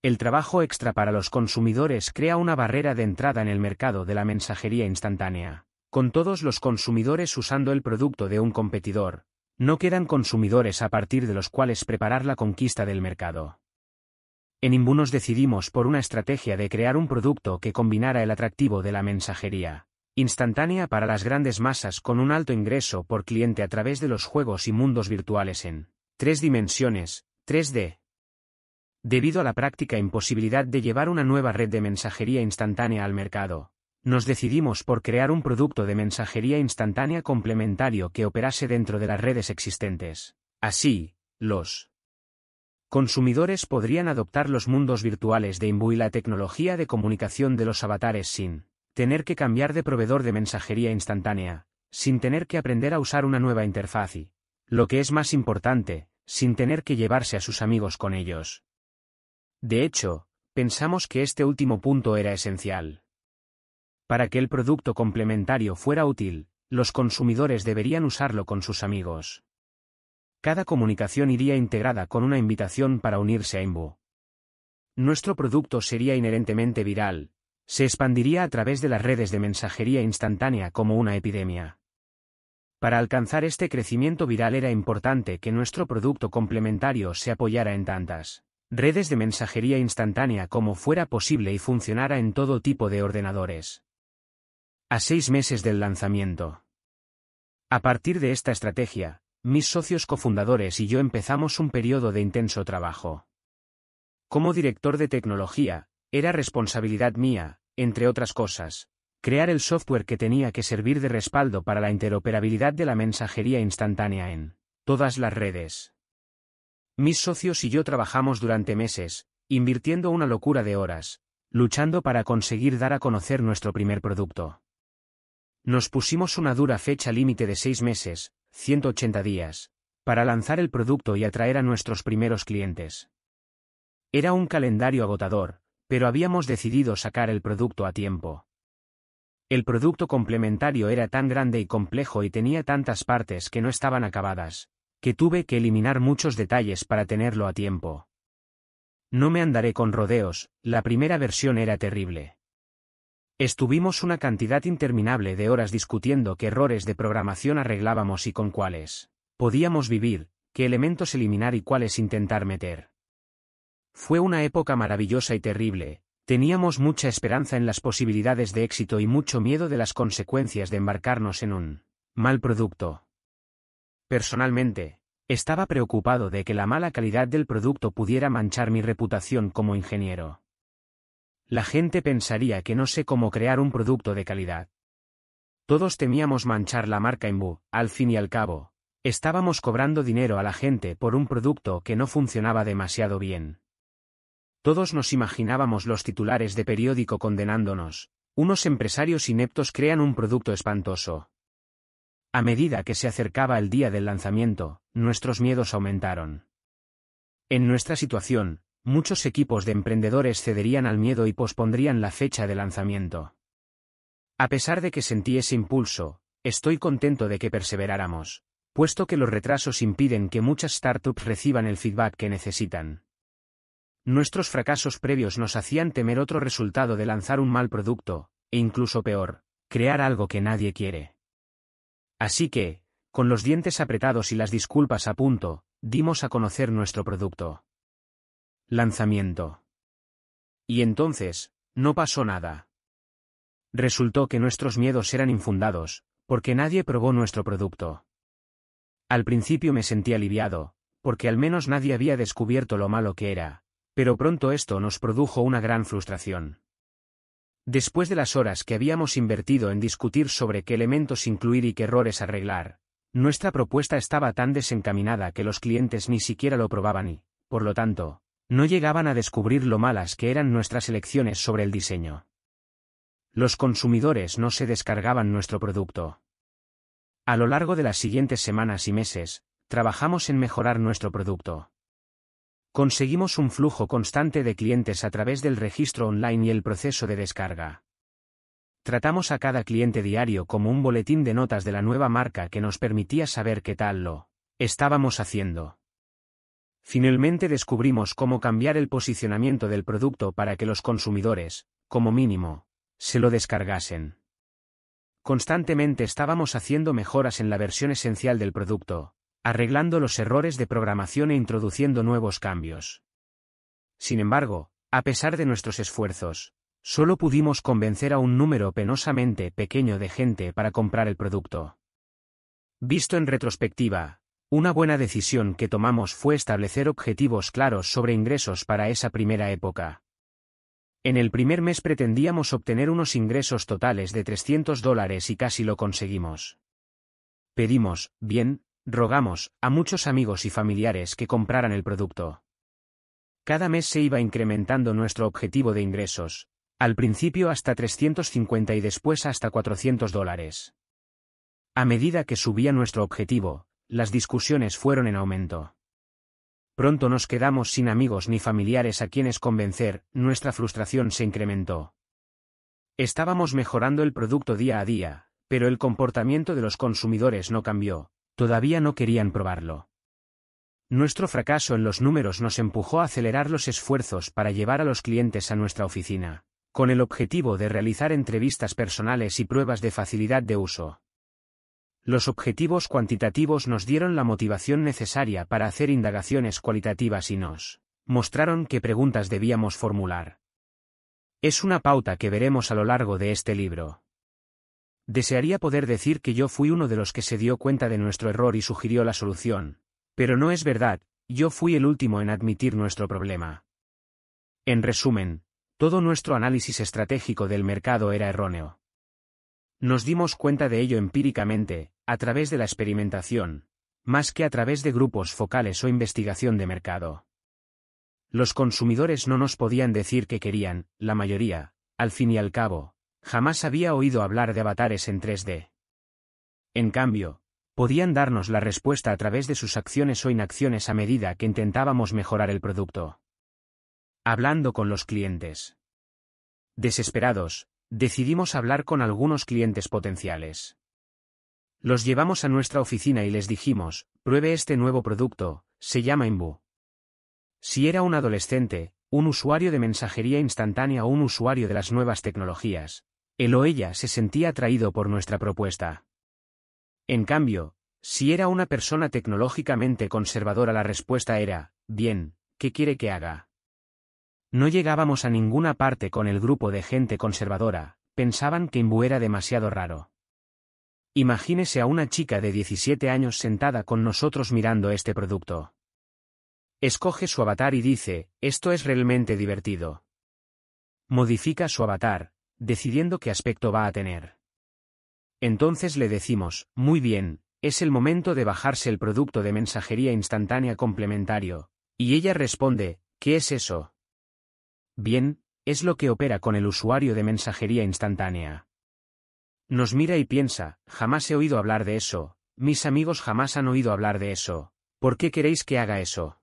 El trabajo extra para los consumidores crea una barrera de entrada en el mercado de la mensajería instantánea. Con todos los consumidores usando el producto de un competidor, no quedan consumidores a partir de los cuales preparar la conquista del mercado. En Imbunos decidimos por una estrategia de crear un producto que combinara el atractivo de la mensajería instantánea para las grandes masas con un alto ingreso por cliente a través de los juegos y mundos virtuales en tres dimensiones, 3D, Debido a la práctica imposibilidad de llevar una nueva red de mensajería instantánea al mercado, nos decidimos por crear un producto de mensajería instantánea complementario que operase dentro de las redes existentes. Así, los consumidores podrían adoptar los mundos virtuales de Imbu y la tecnología de comunicación de los avatares sin tener que cambiar de proveedor de mensajería instantánea, sin tener que aprender a usar una nueva interfaz y, lo que es más importante, sin tener que llevarse a sus amigos con ellos. De hecho, pensamos que este último punto era esencial. Para que el producto complementario fuera útil, los consumidores deberían usarlo con sus amigos. Cada comunicación iría integrada con una invitación para unirse a Imbu. Nuestro producto sería inherentemente viral, se expandiría a través de las redes de mensajería instantánea como una epidemia. Para alcanzar este crecimiento viral era importante que nuestro producto complementario se apoyara en tantas redes de mensajería instantánea como fuera posible y funcionara en todo tipo de ordenadores. A seis meses del lanzamiento. A partir de esta estrategia, mis socios cofundadores y yo empezamos un periodo de intenso trabajo. Como director de tecnología, era responsabilidad mía, entre otras cosas, crear el software que tenía que servir de respaldo para la interoperabilidad de la mensajería instantánea en todas las redes. Mis socios y yo trabajamos durante meses, invirtiendo una locura de horas, luchando para conseguir dar a conocer nuestro primer producto. Nos pusimos una dura fecha límite de seis meses, 180 días, para lanzar el producto y atraer a nuestros primeros clientes. Era un calendario agotador, pero habíamos decidido sacar el producto a tiempo. El producto complementario era tan grande y complejo y tenía tantas partes que no estaban acabadas, que tuve que eliminar muchos detalles para tenerlo a tiempo. No me andaré con rodeos, la primera versión era terrible. Estuvimos una cantidad interminable de horas discutiendo qué errores de programación arreglábamos y con cuáles podíamos vivir, qué elementos eliminar y cuáles intentar meter. Fue una época maravillosa y terrible, teníamos mucha esperanza en las posibilidades de éxito y mucho miedo de las consecuencias de embarcarnos en un mal producto. Personalmente, estaba preocupado de que la mala calidad del producto pudiera manchar mi reputación como ingeniero. La gente pensaría que no sé cómo crear un producto de calidad. Todos temíamos manchar la marca Imbu, al fin y al cabo, estábamos cobrando dinero a la gente por un producto que no funcionaba demasiado bien. Todos nos imaginábamos los titulares de periódico condenándonos, unos empresarios ineptos crean un producto espantoso, a medida que se acercaba el día del lanzamiento, nuestros miedos aumentaron. En nuestra situación, muchos equipos de emprendedores cederían al miedo y pospondrían la fecha de lanzamiento. A pesar de que sentí ese impulso, estoy contento de que perseveráramos, puesto que los retrasos impiden que muchas startups reciban el feedback que necesitan. Nuestros fracasos previos nos hacían temer otro resultado de lanzar un mal producto, e incluso peor, crear algo que nadie quiere. Así que, con los dientes apretados y las disculpas a punto, dimos a conocer nuestro producto. Lanzamiento. Y entonces, no pasó nada. Resultó que nuestros miedos eran infundados, porque nadie probó nuestro producto. Al principio me sentí aliviado, porque al menos nadie había descubierto lo malo que era, pero pronto esto nos produjo una gran frustración. Después de las horas que habíamos invertido en discutir sobre qué elementos incluir y qué errores arreglar, nuestra propuesta estaba tan desencaminada que los clientes ni siquiera lo probaban y, por lo tanto, No llegaban a descubrir lo malas que eran nuestras elecciones sobre el diseño. Los consumidores no se descargaban nuestro producto. A lo largo de las siguientes semanas y meses, trabajamos en mejorar nuestro producto. Conseguimos un flujo constante de clientes a través del registro online y el proceso de descarga. Tratamos a cada cliente diario como un boletín de notas de la nueva marca que nos permitía saber qué tal lo estábamos haciendo. Finalmente descubrimos cómo cambiar el posicionamiento del producto para que los consumidores, como mínimo, se lo descargasen. Constantemente estábamos haciendo mejoras en la versión esencial del producto, arreglando los errores de programación e introduciendo nuevos cambios. Sin embargo, a pesar de nuestros esfuerzos, solo pudimos convencer a un número penosamente pequeño de gente para comprar el producto. Visto en retrospectiva, una buena decisión que tomamos fue establecer objetivos claros sobre ingresos para esa primera época. En el primer mes pretendíamos obtener unos ingresos totales de 300 dólares y casi lo conseguimos. Pedimos, bien, rogamos, a muchos amigos y familiares que compraran el producto. Cada mes se iba incrementando nuestro objetivo de ingresos, al principio hasta 350 y después hasta 400 dólares. A medida que subía nuestro objetivo, las discusiones fueron en aumento. Pronto nos quedamos sin amigos ni familiares a quienes convencer, nuestra frustración se incrementó. Estábamos mejorando el producto día a día, pero el comportamiento de los consumidores no cambió, todavía no querían probarlo. Nuestro fracaso en los números nos empujó a acelerar los esfuerzos para llevar a los clientes a nuestra oficina, con el objetivo de realizar entrevistas personales y pruebas de facilidad de uso. Los objetivos cuantitativos nos dieron la motivación necesaria para hacer indagaciones cualitativas y nos mostraron qué preguntas debíamos formular. Es una pauta que veremos a lo largo de este libro. Desearía poder decir que yo fui uno de los que se dio cuenta de nuestro error y sugirió la solución, pero no es verdad, yo fui el último en admitir nuestro problema. En resumen, todo nuestro análisis estratégico del mercado era erróneo. Nos dimos cuenta de ello empíricamente, a través de la experimentación, más que a través de grupos focales o investigación de mercado. Los consumidores no nos podían decir que querían, la mayoría, al fin y al cabo, jamás había oído hablar de avatares en 3D. En cambio, podían darnos la respuesta a través de sus acciones o inacciones a medida que intentábamos mejorar el producto. Hablando con los clientes. Desesperados, decidimos hablar con algunos clientes potenciales. Los llevamos a nuestra oficina y les dijimos, pruebe este nuevo producto, se llama Imbu. Si era un adolescente, un usuario de mensajería instantánea o un usuario de las nuevas tecnologías, él o ella se sentía atraído por nuestra propuesta. En cambio, si era una persona tecnológicamente conservadora la respuesta era, bien, ¿qué quiere que haga? No llegábamos a ninguna parte con el grupo de gente conservadora, pensaban que Imbu era demasiado raro. Imagínese a una chica de 17 años sentada con nosotros mirando este producto. Escoge su avatar y dice, esto es realmente divertido. Modifica su avatar, decidiendo qué aspecto va a tener. Entonces le decimos, muy bien, es el momento de bajarse el producto de mensajería instantánea complementario, y ella responde, ¿qué es eso? Bien, es lo que opera con el usuario de mensajería instantánea. Nos mira y piensa, jamás he oído hablar de eso, mis amigos jamás han oído hablar de eso, ¿por qué queréis que haga eso?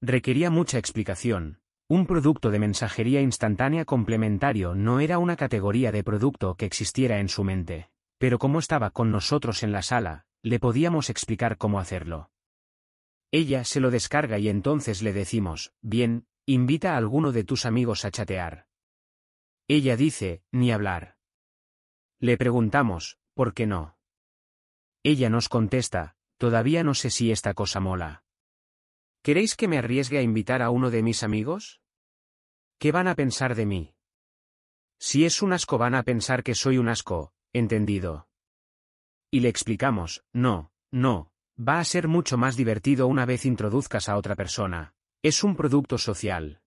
Requería mucha explicación. Un producto de mensajería instantánea complementario no era una categoría de producto que existiera en su mente, pero como estaba con nosotros en la sala, le podíamos explicar cómo hacerlo. Ella se lo descarga y entonces le decimos, bien, Invita a alguno de tus amigos a chatear. Ella dice, ni hablar. Le preguntamos, ¿por qué no? Ella nos contesta, todavía no sé si esta cosa mola. ¿Queréis que me arriesgue a invitar a uno de mis amigos? ¿Qué van a pensar de mí? Si es un asco van a pensar que soy un asco, entendido. Y le explicamos, no, no, va a ser mucho más divertido una vez introduzcas a otra persona, es un producto social.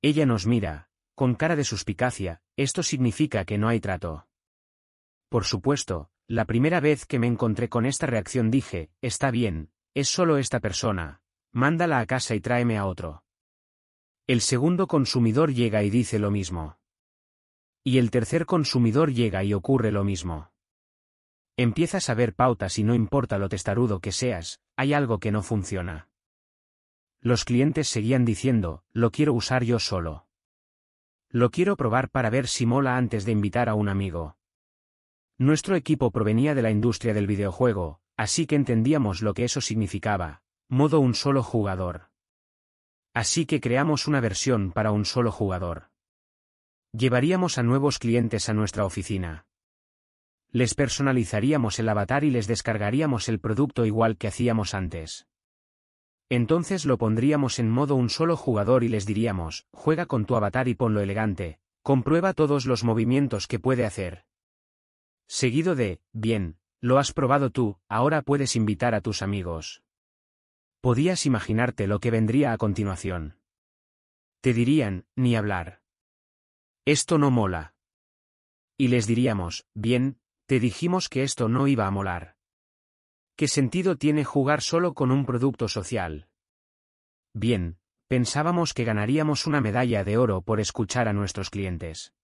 Ella nos mira, con cara de suspicacia, esto significa que no hay trato. Por supuesto, la primera vez que me encontré con esta reacción dije, está bien, es solo esta persona, mándala a casa y tráeme a otro. El segundo consumidor llega y dice lo mismo. Y el tercer consumidor llega y ocurre lo mismo. Empiezas a ver pautas y no importa lo testarudo que seas, hay algo que no funciona. Los clientes seguían diciendo, lo quiero usar yo solo. Lo quiero probar para ver si mola antes de invitar a un amigo. Nuestro equipo provenía de la industria del videojuego, así que entendíamos lo que eso significaba, modo un solo jugador. Así que creamos una versión para un solo jugador. Llevaríamos a nuevos clientes a nuestra oficina. Les personalizaríamos el avatar y les descargaríamos el producto igual que hacíamos antes. Entonces lo pondríamos en modo un solo jugador y les diríamos, juega con tu avatar y ponlo elegante, comprueba todos los movimientos que puede hacer, Seguido de, bien, lo has probado tú, ahora puedes invitar a tus amigos. Podías imaginarte lo que vendría a continuación. Te dirían, ni hablar. Esto no mola. Y les diríamos, bien, te dijimos que esto no iba a molar. ¿Qué sentido tiene jugar solo con un producto social? Bien, pensábamos que ganaríamos una medalla de oro por escuchar a nuestros clientes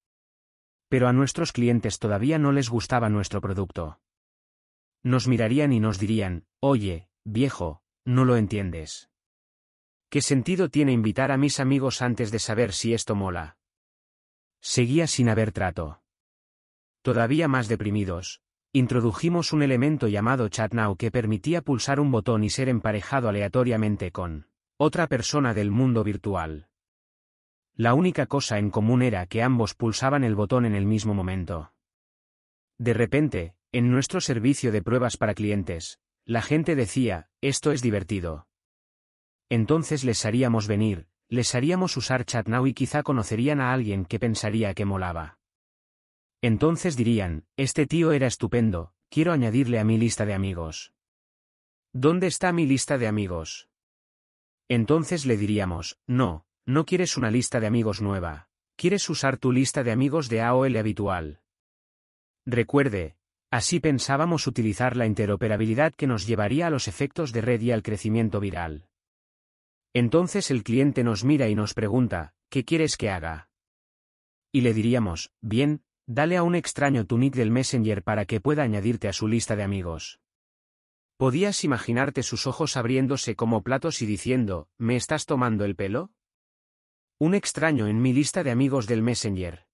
pero a nuestros clientes todavía no les gustaba nuestro producto. Nos mirarían y nos dirían, oye, viejo, no lo entiendes. ¿Qué sentido tiene invitar a mis amigos antes de saber si esto mola? Seguía sin haber trato. Todavía más deprimidos, introdujimos un elemento llamado ChatNow que permitía pulsar un botón y ser emparejado aleatoriamente con otra persona del mundo virtual. La única cosa en común era que ambos pulsaban el botón en el mismo momento. De repente, en nuestro servicio de pruebas para clientes, la gente decía, esto es divertido. Entonces les haríamos venir, les haríamos usar ChatNow y quizá conocerían a alguien que pensaría que molaba. Entonces dirían, este tío era estupendo, quiero añadirle a mi lista de amigos. ¿Dónde está mi lista de amigos? Entonces le diríamos, no, no quieres una lista de amigos nueva, quieres usar tu lista de amigos de AOL habitual. Recuerde, así pensábamos utilizar la interoperabilidad que nos llevaría a los efectos de red y al crecimiento viral. Entonces el cliente nos mira y nos pregunta, ¿qué quieres que haga? Y le diríamos, bien, dale a un extraño tu nick del Messenger para que pueda añadirte a su lista de amigos. ¿Podías imaginarte sus ojos abriéndose como platos y diciendo, ¿me estás tomando el pelo? Un extraño en mi lista de amigos del Messenger.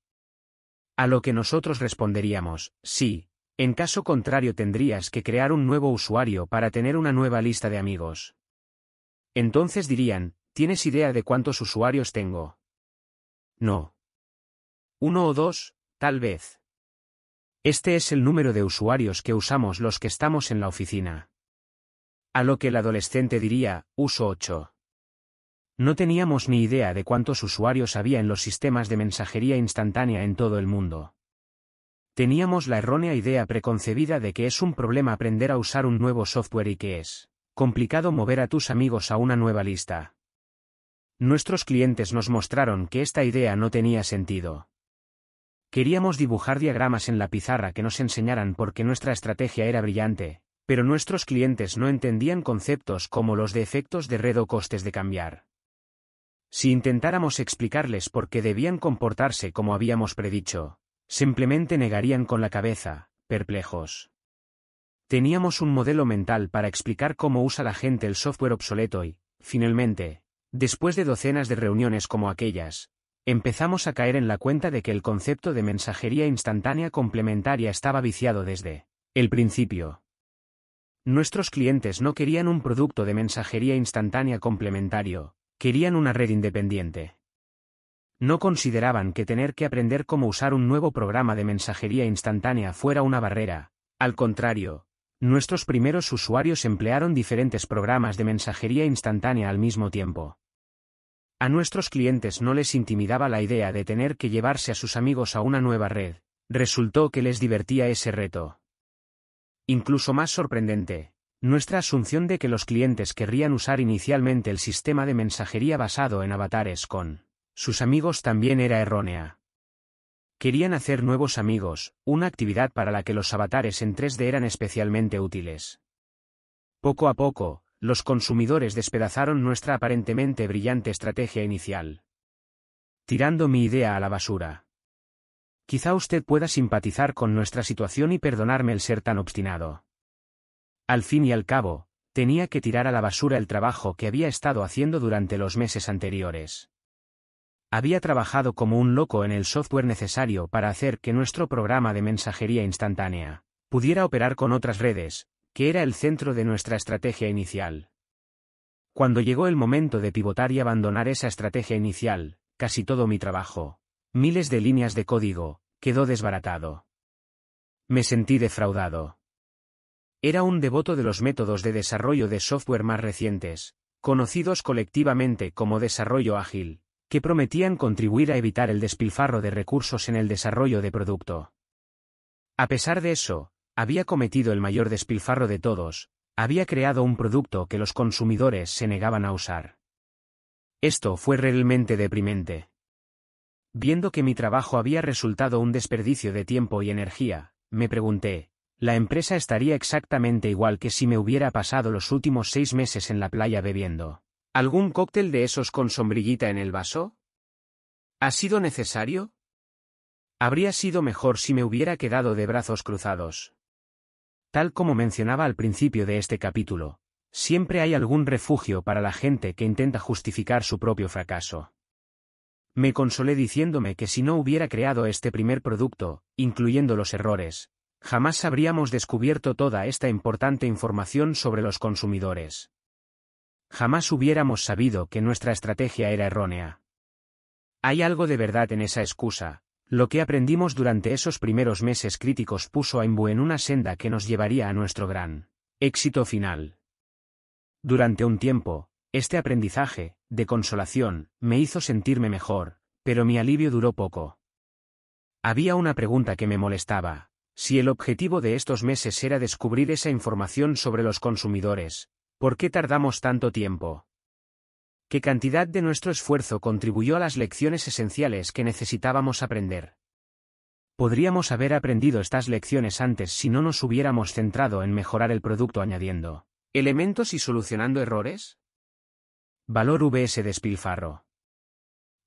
A lo que nosotros responderíamos, sí, en caso contrario tendrías que crear un nuevo usuario para tener una nueva lista de amigos. Entonces dirían, ¿tienes idea de cuántos usuarios tengo? No. Uno o dos, tal vez. Este es el número de usuarios que usamos los que estamos en la oficina. A lo que el adolescente diría, uso ocho. No teníamos ni idea de cuántos usuarios había en los sistemas de mensajería instantánea en todo el mundo. Teníamos la errónea idea preconcebida de que es un problema aprender a usar un nuevo software y que es complicado mover a tus amigos a una nueva lista. Nuestros clientes nos mostraron que esta idea no tenía sentido. Queríamos dibujar diagramas en la pizarra que nos enseñaran porque nuestra estrategia era brillante, pero nuestros clientes no entendían conceptos como los de efectos de red o costes de cambiar. Si intentáramos explicarles por qué debían comportarse como habíamos predicho, simplemente negarían con la cabeza, perplejos. Teníamos un modelo mental para explicar cómo usa la gente el software obsoleto y, finalmente, después de docenas de reuniones como aquellas, empezamos a caer en la cuenta de que el concepto de mensajería instantánea complementaria estaba viciado desde el principio. Nuestros clientes no querían un producto de mensajería instantánea complementario, Querían una red independiente. No consideraban que tener que aprender cómo usar un nuevo programa de mensajería instantánea fuera una barrera, al contrario, nuestros primeros usuarios emplearon diferentes programas de mensajería instantánea al mismo tiempo. A nuestros clientes no les intimidaba la idea de tener que llevarse a sus amigos a una nueva red, resultó que les divertía ese reto. Incluso más sorprendente, nuestra asunción de que los clientes querrían usar inicialmente el sistema de mensajería basado en avatares con sus amigos también era errónea. Querían hacer nuevos amigos, una actividad para la que los avatares en 3D eran especialmente útiles. Poco a poco, los consumidores despedazaron nuestra aparentemente brillante estrategia inicial. tirando mi idea a la basura. Quizá usted pueda simpatizar con nuestra situación y perdonarme el ser tan obstinado. Al fin y al cabo, tenía que tirar a la basura el trabajo que había estado haciendo durante los meses anteriores. Había trabajado como un loco en el software necesario para hacer que nuestro programa de mensajería instantánea pudiera operar con otras redes, que era el centro de nuestra estrategia inicial. Cuando llegó el momento de pivotar y abandonar esa estrategia inicial, casi todo mi trabajo, miles de líneas de código, quedó desbaratado. Me sentí defraudado. Era un devoto de los métodos de desarrollo de software más recientes, conocidos colectivamente como desarrollo ágil, que prometían contribuir a evitar el despilfarro de recursos en el desarrollo de producto. A pesar de eso, había cometido el mayor despilfarro de todos, había creado un producto que los consumidores se negaban a usar. Esto fue realmente deprimente. Viendo que mi trabajo había resultado un desperdicio de tiempo y energía, me pregunté, ¿la empresa estaría exactamente igual que si me hubiera pasado los últimos seis meses en la playa bebiendo? ¿Algún cóctel de esos con sombrillita en el vaso? ¿Ha sido necesario? Habría sido mejor si me hubiera quedado de brazos cruzados. Tal como mencionaba al principio de este capítulo, siempre hay algún refugio para la gente que intenta justificar su propio fracaso. Me consolé diciéndome que si no hubiera creado este primer producto, incluyendo los errores, jamás habríamos descubierto toda esta importante información sobre los consumidores. Jamás hubiéramos sabido que nuestra estrategia era errónea. Hay algo de verdad en esa excusa, lo que aprendimos durante esos primeros meses críticos puso a Imbu en una senda que nos llevaría a nuestro gran éxito final. Durante un tiempo, este aprendizaje, de consolación, me hizo sentirme mejor, pero mi alivio duró poco. Había una pregunta que me molestaba, si el objetivo de estos meses era descubrir esa información sobre los consumidores, ¿por qué tardamos tanto tiempo? ¿Qué cantidad de nuestro esfuerzo contribuyó a las lecciones esenciales que necesitábamos aprender? Podríamos haber aprendido estas lecciones antes si no nos hubiéramos centrado en mejorar el producto añadiendo elementos y solucionando errores? Valor VS despilfarro.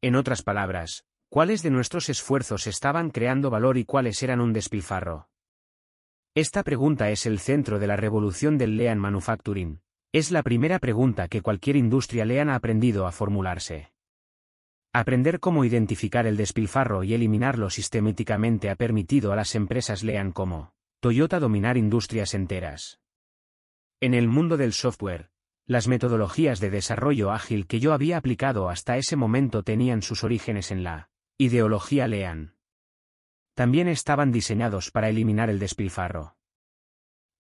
En otras palabras, ¿cuáles de nuestros esfuerzos estaban creando valor y cuáles eran un despilfarro? Esta pregunta es el centro de la revolución del Lean Manufacturing, es la primera pregunta que cualquier industria lean ha aprendido a formularse. Aprender cómo identificar el despilfarro y eliminarlo sistemáticamente ha permitido a las empresas lean como Toyota dominar industrias enteras. En el mundo del software, las metodologías de desarrollo ágil que yo había aplicado hasta ese momento tenían sus orígenes en la ideología Lean. También estaban diseñados para eliminar el despilfarro.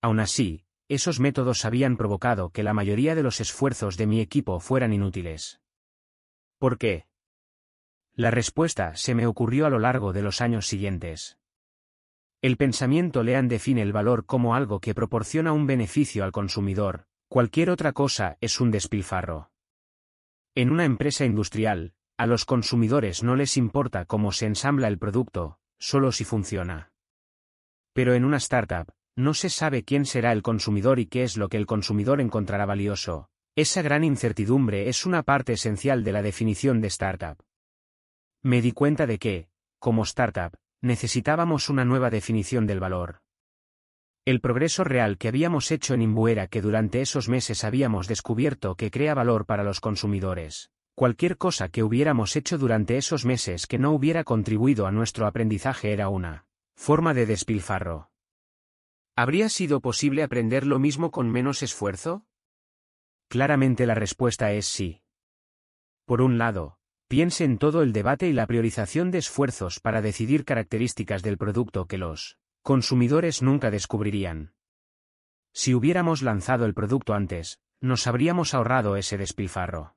Aún así, esos métodos habían provocado que la mayoría de los esfuerzos de mi equipo fueran inútiles. ¿Por qué? La respuesta se me ocurrió a lo largo de los años siguientes. El pensamiento Lean define el valor como algo que proporciona un beneficio al consumidor, cualquier otra cosa es un despilfarro. En una empresa industrial, a los consumidores no les importa cómo se ensambla el producto, solo si funciona. Pero en una startup, no se sabe quién será el consumidor y qué es lo que el consumidor encontrará valioso. Esa gran incertidumbre es una parte esencial de la definición de startup. Me di cuenta de que, como startup, necesitábamos una nueva definición del valor. El progreso real que habíamos hecho en Imbu era que durante esos meses habíamos descubierto que crea valor para los consumidores. Cualquier cosa que hubiéramos hecho durante esos meses que no hubiera contribuido a nuestro aprendizaje era una forma de despilfarro. ¿Habría sido posible aprender lo mismo con menos esfuerzo? Claramente la respuesta es sí. Por un lado, piense en todo el debate y la priorización de esfuerzos para decidir características del producto que los consumidores nunca descubrirían. Si hubiéramos lanzado el producto antes, nos habríamos ahorrado ese despilfarro.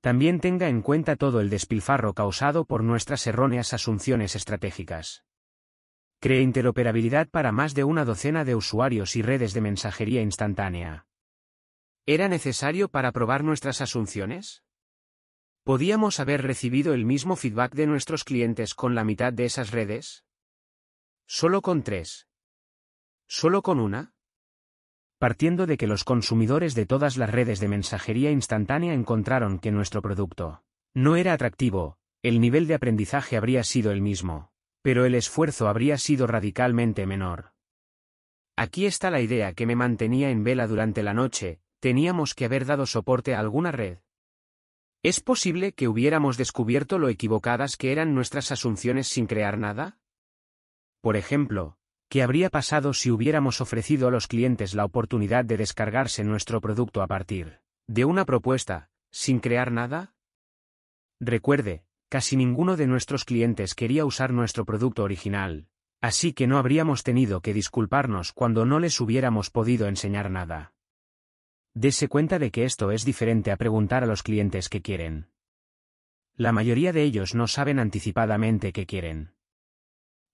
También tenga en cuenta todo el despilfarro causado por nuestras erróneas asunciones estratégicas. Cree interoperabilidad para más de una docena de usuarios y redes de mensajería instantánea. ¿Era necesario para probar nuestras asunciones? ¿Podíamos haber recibido el mismo feedback de nuestros clientes con la mitad de esas redes? ¿Solo con tres? ¿Solo con una? Partiendo de que los consumidores de todas las redes de mensajería instantánea encontraron que nuestro producto no era atractivo, el nivel de aprendizaje habría sido el mismo, pero el esfuerzo habría sido radicalmente menor. Aquí está la idea que me mantenía en vela durante la noche, teníamos que haber dado soporte a alguna red. ¿Es posible que hubiéramos descubierto lo equivocadas que eran nuestras asunciones sin crear nada? Por ejemplo, ¿qué habría pasado si hubiéramos ofrecido a los clientes la oportunidad de descargarse nuestro producto a partir de una propuesta, sin crear nada? Recuerde, casi ninguno de nuestros clientes quería usar nuestro producto original, así que no habríamos tenido que disculparnos cuando no les hubiéramos podido enseñar nada. Dese cuenta de que esto es diferente a preguntar a los clientes qué quieren. La mayoría de ellos no saben anticipadamente qué quieren.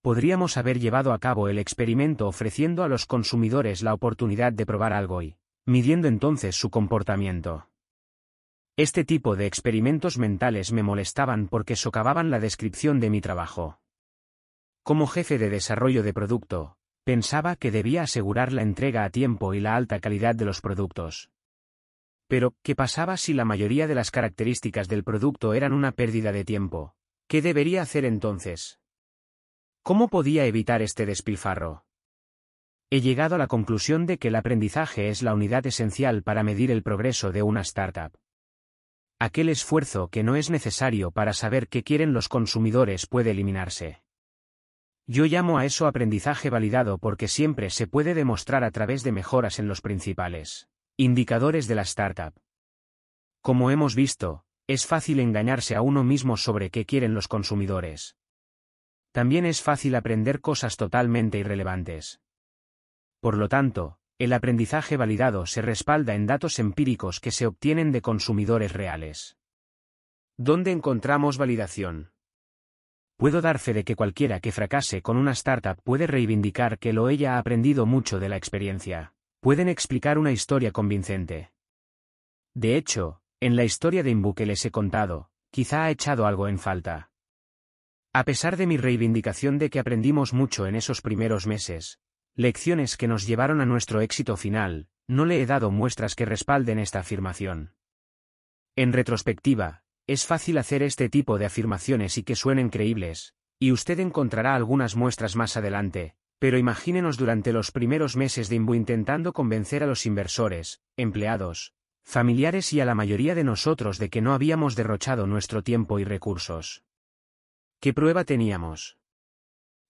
Podríamos haber llevado a cabo el experimento ofreciendo a los consumidores la oportunidad de probar algo y, midiendo entonces su comportamiento. Este tipo de experimentos mentales me molestaban porque socavaban la descripción de mi trabajo. Como jefe de desarrollo de producto, pensaba que debía asegurar la entrega a tiempo y la alta calidad de los productos. Pero, ¿qué pasaba si la mayoría de las características del producto eran una pérdida de tiempo? ¿Qué debería hacer entonces? ¿Cómo podía evitar este despilfarro? He llegado a la conclusión de que el aprendizaje es la unidad esencial para medir el progreso de una startup. Aquel esfuerzo que no es necesario para saber qué quieren los consumidores puede eliminarse. Yo llamo a eso aprendizaje validado porque siempre se puede demostrar a través de mejoras en los principales Indicadores de la startup. Como hemos visto, es fácil engañarse a uno mismo sobre qué quieren los consumidores. También es fácil aprender cosas totalmente irrelevantes. Por lo tanto, el aprendizaje validado se respalda en datos empíricos que se obtienen de consumidores reales. ¿Dónde encontramos validación? Puedo dar fe de que cualquiera que fracase con una startup puede reivindicar que lo ella ha aprendido mucho de la experiencia pueden explicar una historia convincente. De hecho, en la historia de Imbu que les he contado, quizá ha echado algo en falta. A pesar de mi reivindicación de que aprendimos mucho en esos primeros meses, lecciones que nos llevaron a nuestro éxito final, no le he dado muestras que respalden esta afirmación. En retrospectiva, es fácil hacer este tipo de afirmaciones y que suenen creíbles, y usted encontrará algunas muestras más adelante, pero imagínenos durante los primeros meses de Imbu intentando convencer a los inversores, empleados, familiares y a la mayoría de nosotros de que no habíamos derrochado nuestro tiempo y recursos. ¿Qué prueba teníamos?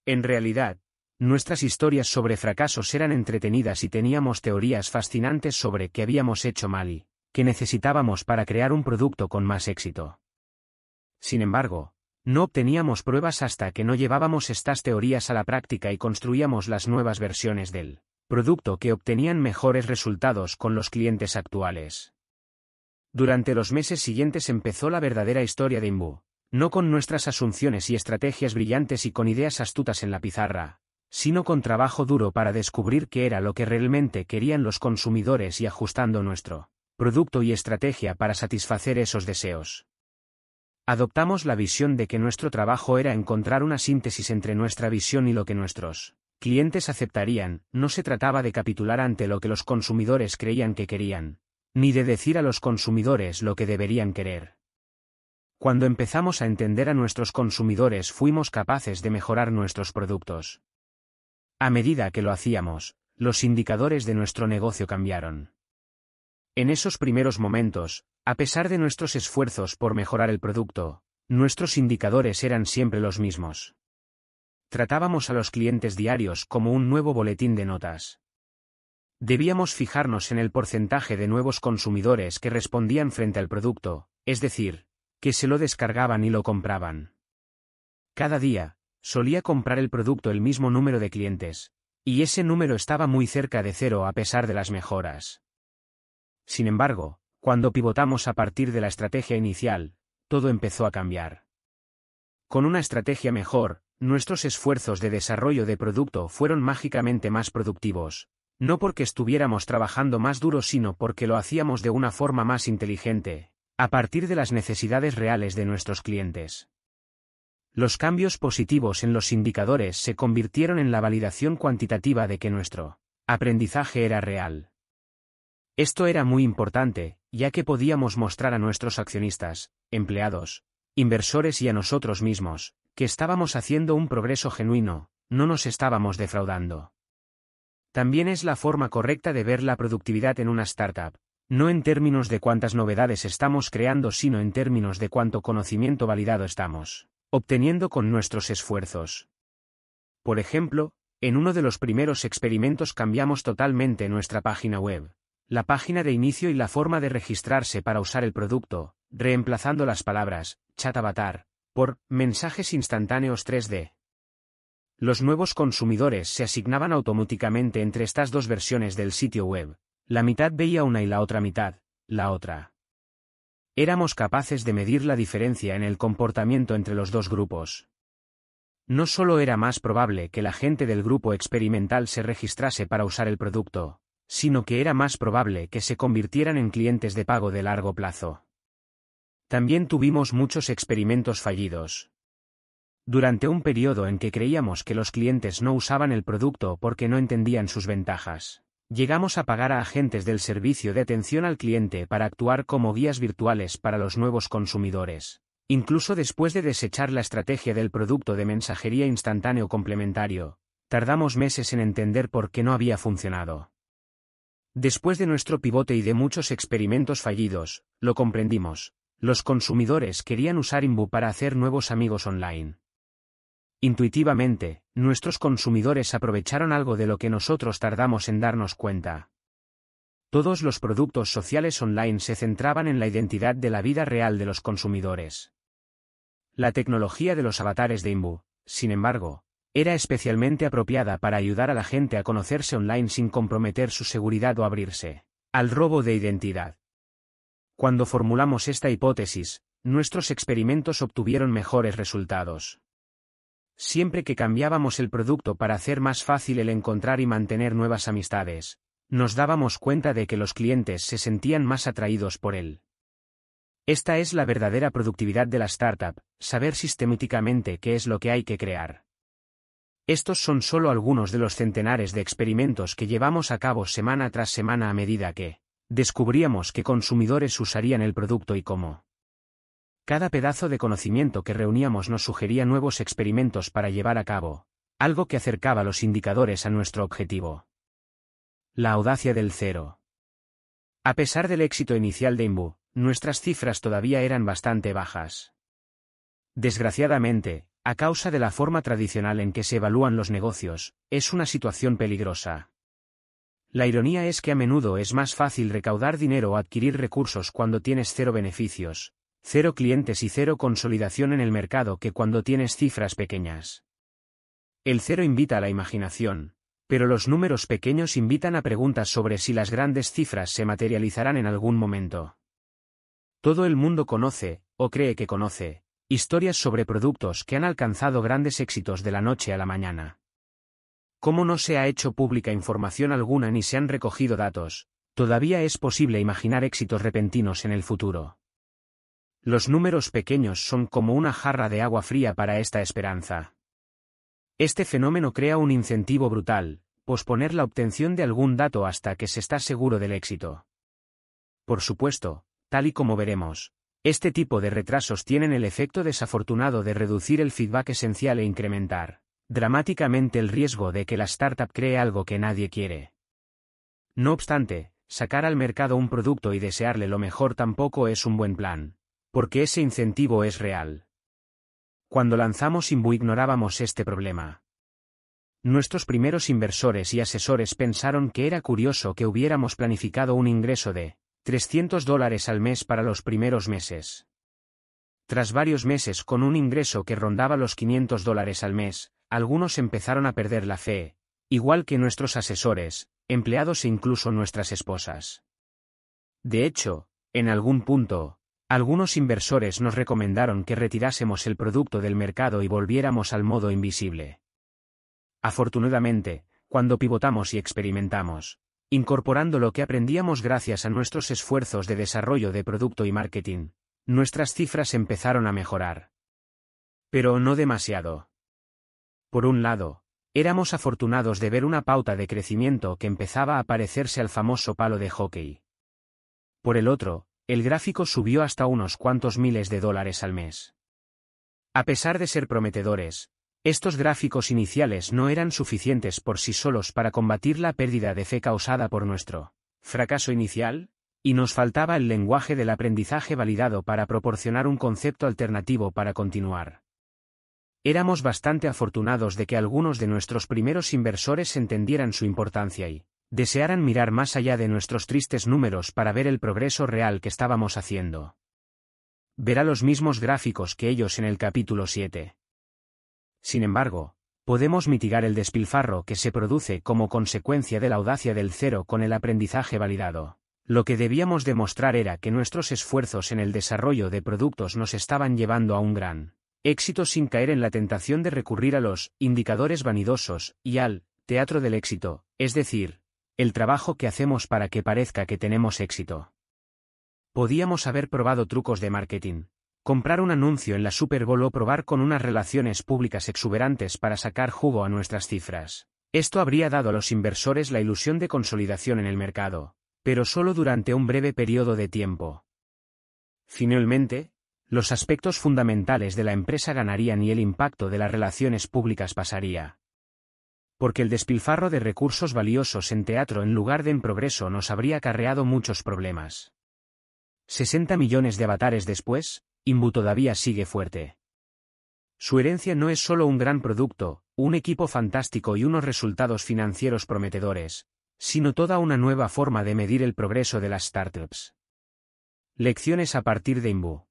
En realidad, nuestras historias sobre fracasos eran entretenidas y teníamos teorías fascinantes sobre qué habíamos hecho mal y qué necesitábamos para crear un producto con más éxito. Sin embargo, no obteníamos pruebas hasta que no llevábamos estas teorías a la práctica y construíamos las nuevas versiones del producto que obtenían mejores resultados con los clientes actuales. Durante los meses siguientes empezó la verdadera historia de Imbu, no con nuestras asunciones y estrategias brillantes y con ideas astutas en la pizarra, sino con trabajo duro para descubrir qué era lo que realmente querían los consumidores y ajustando nuestro producto y estrategia para satisfacer esos deseos. Adoptamos la visión de que nuestro trabajo era encontrar una síntesis entre nuestra visión y lo que nuestros clientes aceptarían, no se trataba de capitular ante lo que los consumidores creían que querían, ni de decir a los consumidores lo que deberían querer. Cuando empezamos a entender a nuestros consumidores fuimos capaces de mejorar nuestros productos. A medida que lo hacíamos, los indicadores de nuestro negocio cambiaron. En esos primeros momentos, a pesar de nuestros esfuerzos por mejorar el producto, nuestros indicadores eran siempre los mismos. Tratábamos a los clientes diarios como un nuevo boletín de notas. Debíamos fijarnos en el porcentaje de nuevos consumidores que respondían frente al producto, es decir, que se lo descargaban y lo compraban. Cada día, solía comprar el producto el mismo número de clientes, y ese número estaba muy cerca de cero a pesar de las mejoras. Sin embargo, cuando pivotamos a partir de la estrategia inicial, todo empezó a cambiar. Con una estrategia mejor, nuestros esfuerzos de desarrollo de producto fueron mágicamente más productivos, no porque estuviéramos trabajando más duro sino porque lo hacíamos de una forma más inteligente, a partir de las necesidades reales de nuestros clientes. Los cambios positivos en los indicadores se convirtieron en la validación cuantitativa de que nuestro aprendizaje era real. Esto era muy importante, ya que podíamos mostrar a nuestros accionistas, empleados, inversores y a nosotros mismos, que estábamos haciendo un progreso genuino, no nos estábamos defraudando. También es la forma correcta de ver la productividad en una startup, no en términos de cuántas novedades estamos creando, sino en términos de cuánto conocimiento validado estamos obteniendo con nuestros esfuerzos. Por ejemplo, en uno de los primeros experimentos cambiamos totalmente nuestra página web, la página de inicio y la forma de registrarse para usar el producto, reemplazando las palabras chat avatar por mensajes instantáneos 3D. Los nuevos consumidores se asignaban automáticamente entre estas dos versiones del sitio web. La mitad veía una y la otra mitad, la otra. Éramos capaces de medir la diferencia en el comportamiento entre los dos grupos. No solo era más probable que la gente del grupo experimental se registrase para usar el producto, sino que era más probable que se convirtieran en clientes de pago de largo plazo. También tuvimos muchos experimentos fallidos. Durante un periodo en que creíamos que los clientes no usaban el producto porque no entendían sus ventajas. Llegamos a pagar a agentes del servicio de atención al cliente para actuar como guías virtuales para los nuevos consumidores. Incluso después de desechar la estrategia del producto de mensajería instantáneo complementario, tardamos meses en entender por qué no había funcionado. Después de nuestro pivote y de muchos experimentos fallidos, lo comprendimos. Los consumidores querían usar Imbu para hacer nuevos amigos online. Intuitivamente, nuestros consumidores aprovecharon algo de lo que nosotros tardamos en darnos cuenta. Todos los productos sociales online se centraban en la identidad de la vida real de los consumidores. La tecnología de los avatares de Imbu, sin embargo, era especialmente apropiada para ayudar a la gente a conocerse online sin comprometer su seguridad o abrirse al robo de identidad. Cuando formulamos esta hipótesis, nuestros experimentos obtuvieron mejores resultados. Siempre que cambiábamos el producto para hacer más fácil el encontrar y mantener nuevas amistades, nos dábamos cuenta de que los clientes se sentían más atraídos por él. Esta es la verdadera productividad de la startup, saber sistemáticamente qué es lo que hay que crear. Estos son solo algunos de los centenares de experimentos que llevamos a cabo semana tras semana a medida que descubríamos que consumidores usarían el producto y cómo. Cada pedazo de conocimiento que reuníamos nos sugería nuevos experimentos para llevar a cabo, algo que acercaba los indicadores a nuestro objetivo. La audacia del cero. A pesar del éxito inicial de Imbu, nuestras cifras todavía eran bastante bajas. Desgraciadamente, a causa de la forma tradicional en que se evalúan los negocios, es una situación peligrosa. La ironía es que a menudo es más fácil recaudar dinero o adquirir recursos cuando tienes cero beneficios, Cero clientes y cero consolidación en el mercado que cuando tienes cifras pequeñas. El cero invita a la imaginación, pero los números pequeños invitan a preguntas sobre si las grandes cifras se materializarán en algún momento. Todo el mundo conoce, o cree que conoce, historias sobre productos que han alcanzado grandes éxitos de la noche a la mañana. Como no se ha hecho pública información alguna ni se han recogido datos, todavía es posible imaginar éxitos repentinos en el futuro. Los números pequeños son como una jarra de agua fría para esta esperanza. Este fenómeno crea un incentivo brutal, posponer la obtención de algún dato hasta que se está seguro del éxito. Por supuesto, tal y como veremos, este tipo de retrasos tienen el efecto desafortunado de reducir el feedback esencial e incrementar dramáticamente el riesgo de que la startup cree algo que nadie quiere. No obstante, sacar al mercado un producto y desearle lo mejor tampoco es un buen plan porque ese incentivo es real. Cuando lanzamos Imbu ignorábamos este problema. Nuestros primeros inversores y asesores pensaron que era curioso que hubiéramos planificado un ingreso de 300 dólares al mes para los primeros meses. Tras varios meses con un ingreso que rondaba los 500 dólares al mes, algunos empezaron a perder la fe, igual que nuestros asesores, empleados e incluso nuestras esposas. De hecho, en algún punto, algunos inversores nos recomendaron que retirásemos el producto del mercado y volviéramos al modo invisible. Afortunadamente, cuando pivotamos y experimentamos, incorporando lo que aprendíamos gracias a nuestros esfuerzos de desarrollo de producto y marketing, nuestras cifras empezaron a mejorar. Pero no demasiado. Por un lado, éramos afortunados de ver una pauta de crecimiento que empezaba a parecerse al famoso palo de hockey. Por el otro, el gráfico subió hasta unos cuantos miles de dólares al mes. A pesar de ser prometedores, estos gráficos iniciales no eran suficientes por sí solos para combatir la pérdida de fe causada por nuestro fracaso inicial, y nos faltaba el lenguaje del aprendizaje validado para proporcionar un concepto alternativo para continuar. Éramos bastante afortunados de que algunos de nuestros primeros inversores entendieran su importancia y desearan mirar más allá de nuestros tristes números para ver el progreso real que estábamos haciendo. Verá los mismos gráficos que ellos en el capítulo 7. Sin embargo, podemos mitigar el despilfarro que se produce como consecuencia de la audacia del cero con el aprendizaje validado. Lo que debíamos demostrar era que nuestros esfuerzos en el desarrollo de productos nos estaban llevando a un gran éxito sin caer en la tentación de recurrir a los indicadores vanidosos y al teatro del éxito, es decir, el trabajo que hacemos para que parezca que tenemos éxito. Podíamos haber probado trucos de marketing, comprar un anuncio en la Super Bowl o probar con unas relaciones públicas exuberantes para sacar jugo a nuestras cifras. Esto habría dado a los inversores la ilusión de consolidación en el mercado, pero solo durante un breve periodo de tiempo. Finalmente, los aspectos fundamentales de la empresa ganarían y el impacto de las relaciones públicas pasaría. Porque el despilfarro de recursos valiosos en teatro en lugar de en progreso nos habría acarreado muchos problemas. 60 millones de avatares después, Imbu todavía sigue fuerte. Su herencia no es solo un gran producto, un equipo fantástico y unos resultados financieros prometedores, sino toda una nueva forma de medir el progreso de las startups. Lecciones a partir de Imbu.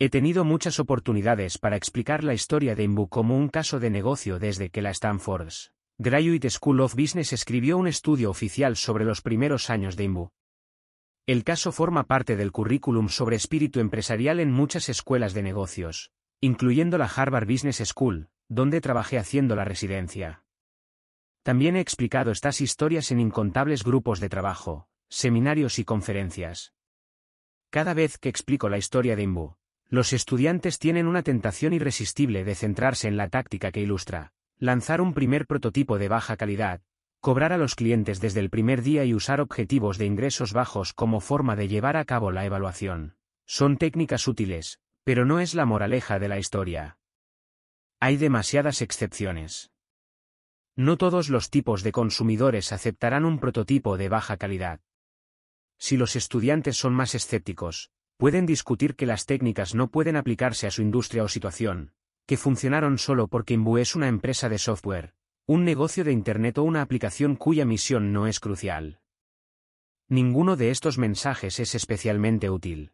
He tenido muchas oportunidades para explicar la historia de Imbu como un caso de negocio desde que la Stanford's Graduate School of Business escribió un estudio oficial sobre los primeros años de Imbu. El caso forma parte del currículum sobre espíritu empresarial en muchas escuelas de negocios, incluyendo la Harvard Business School, donde trabajé haciendo la residencia. También he explicado estas historias en incontables grupos de trabajo, seminarios y conferencias. Cada vez que explico la historia de Imbu, los estudiantes tienen una tentación irresistible de centrarse en la táctica que ilustra, lanzar un primer prototipo de baja calidad, cobrar a los clientes desde el primer día y usar objetivos de ingresos bajos como forma de llevar a cabo la evaluación. Son técnicas útiles, pero no es la moraleja de la historia. Hay demasiadas excepciones. No todos los tipos de consumidores aceptarán un prototipo de baja calidad. Si los estudiantes son más escépticos, pueden discutir que las técnicas no pueden aplicarse a su industria o situación, que funcionaron solo porque Imbu es una empresa de software, un negocio de Internet o una aplicación cuya misión no es crucial. Ninguno de estos mensajes es especialmente útil.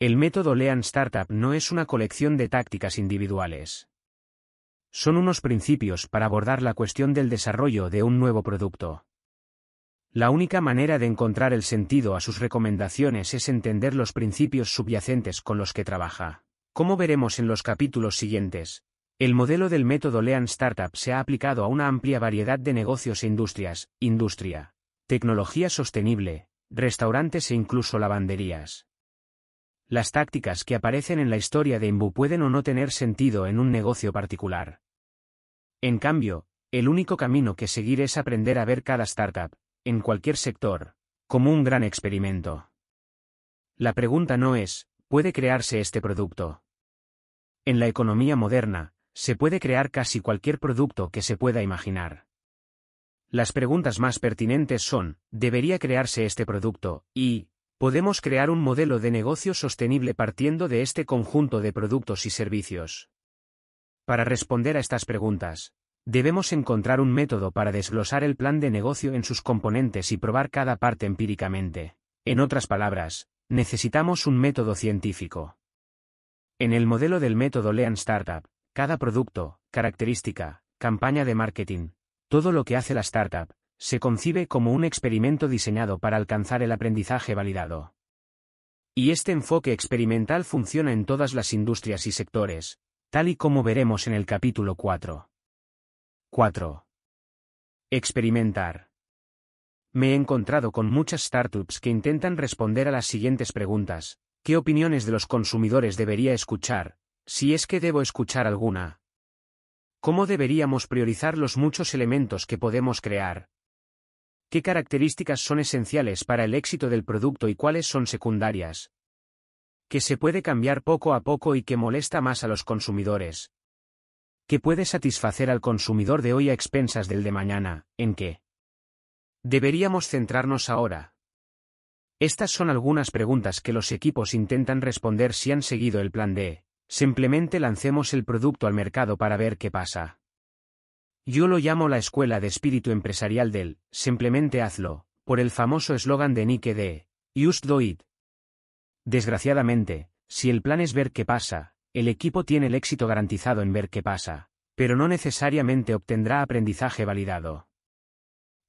El método Lean Startup no es una colección de tácticas individuales. Son unos principios para abordar la cuestión del desarrollo de un nuevo producto. La única manera de encontrar el sentido a sus recomendaciones es entender los principios subyacentes con los que trabaja. Como veremos en los capítulos siguientes, el modelo del método Lean Startup se ha aplicado a una amplia variedad de negocios e industrias, industria, tecnología sostenible, restaurantes e incluso lavanderías. Las tácticas que aparecen en la historia de Imbu pueden o no tener sentido en un negocio particular. En cambio, el único camino que seguir es aprender a ver cada startup, en cualquier sector, como un gran experimento. La pregunta no es, ¿puede crearse este producto? En la economía moderna, se puede crear casi cualquier producto que se pueda imaginar. Las preguntas más pertinentes son, ¿debería crearse este producto? y, ¿podemos crear un modelo de negocio sostenible partiendo de este conjunto de productos y servicios? Para responder a estas preguntas, debemos encontrar un método para desglosar el plan de negocio en sus componentes y probar cada parte empíricamente. En otras palabras, necesitamos un método científico. En el modelo del método Lean Startup, cada producto, característica, campaña de marketing, todo lo que hace la startup, se concibe como un experimento diseñado para alcanzar el aprendizaje validado. Y este enfoque experimental funciona en todas las industrias y sectores, tal y como veremos en el capítulo 4. 4. Experimentar. Me he encontrado con muchas startups que intentan responder a las siguientes preguntas. ¿Qué opiniones de los consumidores debería escuchar? Si es que debo escuchar alguna. ¿Cómo deberíamos priorizar los muchos elementos que podemos crear? ¿Qué características son esenciales para el éxito del producto y cuáles son secundarias? que se puede cambiar poco a poco y que molesta más a los consumidores, que puede satisfacer al consumidor de hoy a expensas del de mañana, ¿en qué? Deberíamos centrarnos ahora. Estas son algunas preguntas que los equipos intentan responder si han seguido el plan D. Simplemente lancemos el producto al mercado para ver qué pasa. Yo lo llamo la escuela de espíritu empresarial del, simplemente hazlo, por el famoso eslogan de Nike de, Just do it. Desgraciadamente, si el plan es ver qué pasa, el equipo tiene el éxito garantizado en ver qué pasa, pero no necesariamente obtendrá aprendizaje validado.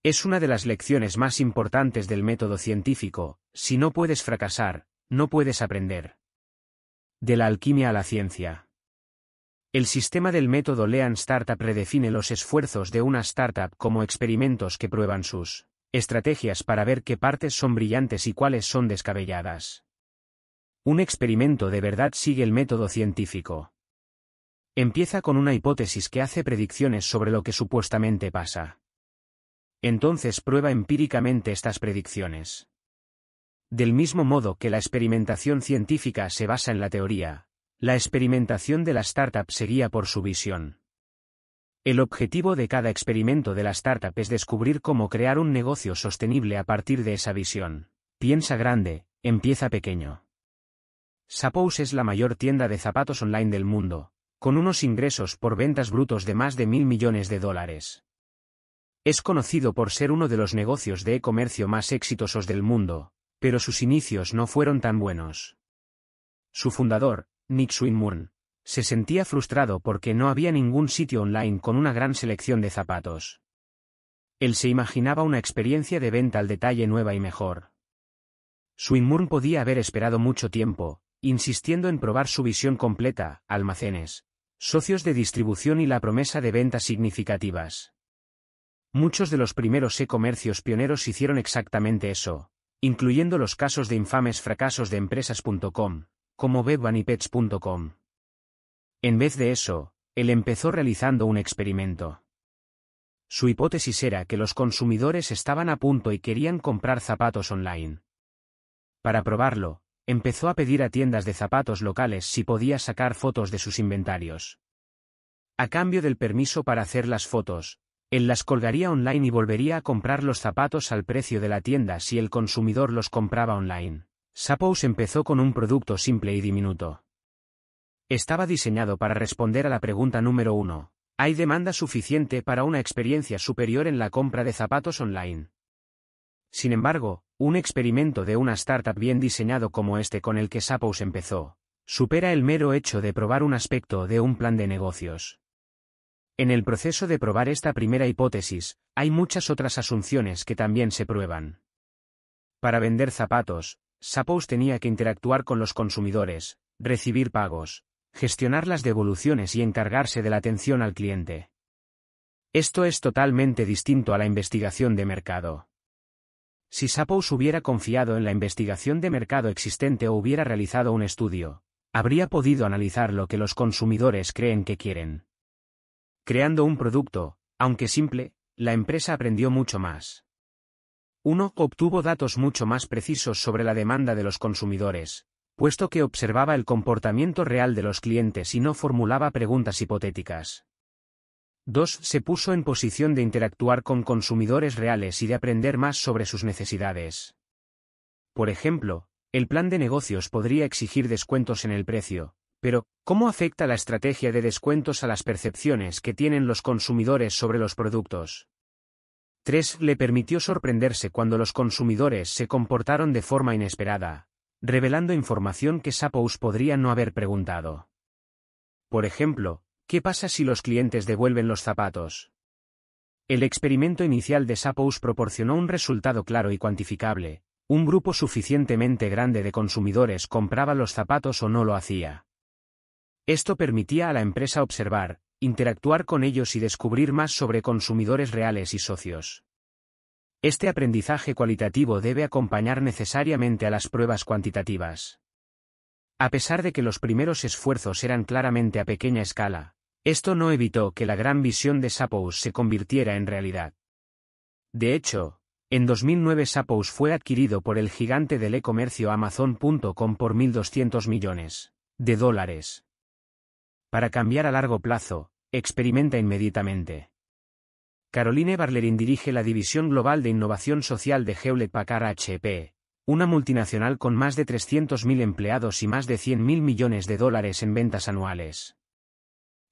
Es una de las lecciones más importantes del método científico, si no puedes fracasar, no puedes aprender. De la alquimia a la ciencia. El sistema del método Lean Startup redefine los esfuerzos de una startup como experimentos que prueban sus estrategias para ver qué partes son brillantes y cuáles son descabelladas. Un experimento de verdad sigue el método científico. Empieza con una hipótesis que hace predicciones sobre lo que supuestamente pasa. Entonces prueba empíricamente estas predicciones. Del mismo modo que la experimentación científica se basa en la teoría, la experimentación de la startup seguía por su visión. El objetivo de cada experimento de la startup es descubrir cómo crear un negocio sostenible a partir de esa visión. Piensa grande, empieza pequeño. Suppose es la mayor tienda de zapatos online del mundo, con unos ingresos por ventas brutos de más de mil millones de dólares. Es conocido por ser uno de los negocios de e-comercio más exitosos del mundo, pero sus inicios no fueron tan buenos. Su fundador, Nick Swinburne, se sentía frustrado porque no había ningún sitio online con una gran selección de zapatos. Él se imaginaba una experiencia de venta al detalle nueva y mejor. Swinburne podía haber esperado mucho tiempo, insistiendo en probar su visión completa, almacenes, socios de distribución y la promesa de ventas significativas. Muchos de los primeros e-comercios pioneros hicieron exactamente eso, incluyendo los casos de infames fracasos de empresas.com, como webbunnypets.com. En vez de eso, él empezó realizando un experimento. Su hipótesis era que los consumidores estaban a punto y querían comprar zapatos online. Para probarlo, empezó a pedir a tiendas de zapatos locales si podía sacar fotos de sus inventarios. A cambio del permiso para hacer las fotos, él las colgaría online y volvería a comprar los zapatos al precio de la tienda si el consumidor los compraba online. Suppose empezó con un producto simple y diminuto. Estaba diseñado para responder a la pregunta número uno. ¿Hay demanda suficiente para una experiencia superior en la compra de zapatos online? Sin embargo, un experimento de una startup bien diseñado como este con el que Suppose empezó, supera el mero hecho de probar un aspecto de un plan de negocios. En el proceso de probar esta primera hipótesis, hay muchas otras asunciones que también se prueban. Para vender zapatos, Suppose tenía que interactuar con los consumidores, recibir pagos, gestionar las devoluciones y encargarse de la atención al cliente. Esto es totalmente distinto a la investigación de mercado. Si Suppose hubiera confiado en la investigación de mercado existente o hubiera realizado un estudio, habría podido analizar lo que los consumidores creen que quieren. Creando un producto, aunque simple, la empresa aprendió mucho más. Uno obtuvo datos mucho más precisos sobre la demanda de los consumidores, puesto que observaba el comportamiento real de los clientes y no formulaba preguntas hipotéticas. 2. Se puso en posición de interactuar con consumidores reales y de aprender más sobre sus necesidades. Por ejemplo, el plan de negocios podría exigir descuentos en el precio, pero, ¿cómo afecta la estrategia de descuentos a las percepciones que tienen los consumidores sobre los productos? 3. Le permitió sorprenderse cuando los consumidores se comportaron de forma inesperada, revelando información que Suppose podría no haber preguntado. Por ejemplo, ¿qué pasa si los clientes devuelven los zapatos? El experimento inicial de Suppose proporcionó un resultado claro y cuantificable. Un grupo suficientemente grande de consumidores compraba los zapatos o no lo hacía. Esto permitía a la empresa observar, interactuar con ellos y descubrir más sobre consumidores reales y socios. Este aprendizaje cualitativo debe acompañar necesariamente a las pruebas cuantitativas. A pesar de que los primeros esfuerzos eran claramente a pequeña escala, esto no evitó que la gran visión de Suppose se convirtiera en realidad. De hecho, En 2009 Sapous fue adquirido por el gigante del e-comercio Amazon.com por 1.200 millones de dólares. Para cambiar a largo plazo, experimenta inmediatamente. Caroline Barlerin dirige la División Global de Innovación Social de Hewlett Packard HP, una multinacional con más de 300.000 empleados y más de 100.000 millones de dólares en ventas anuales.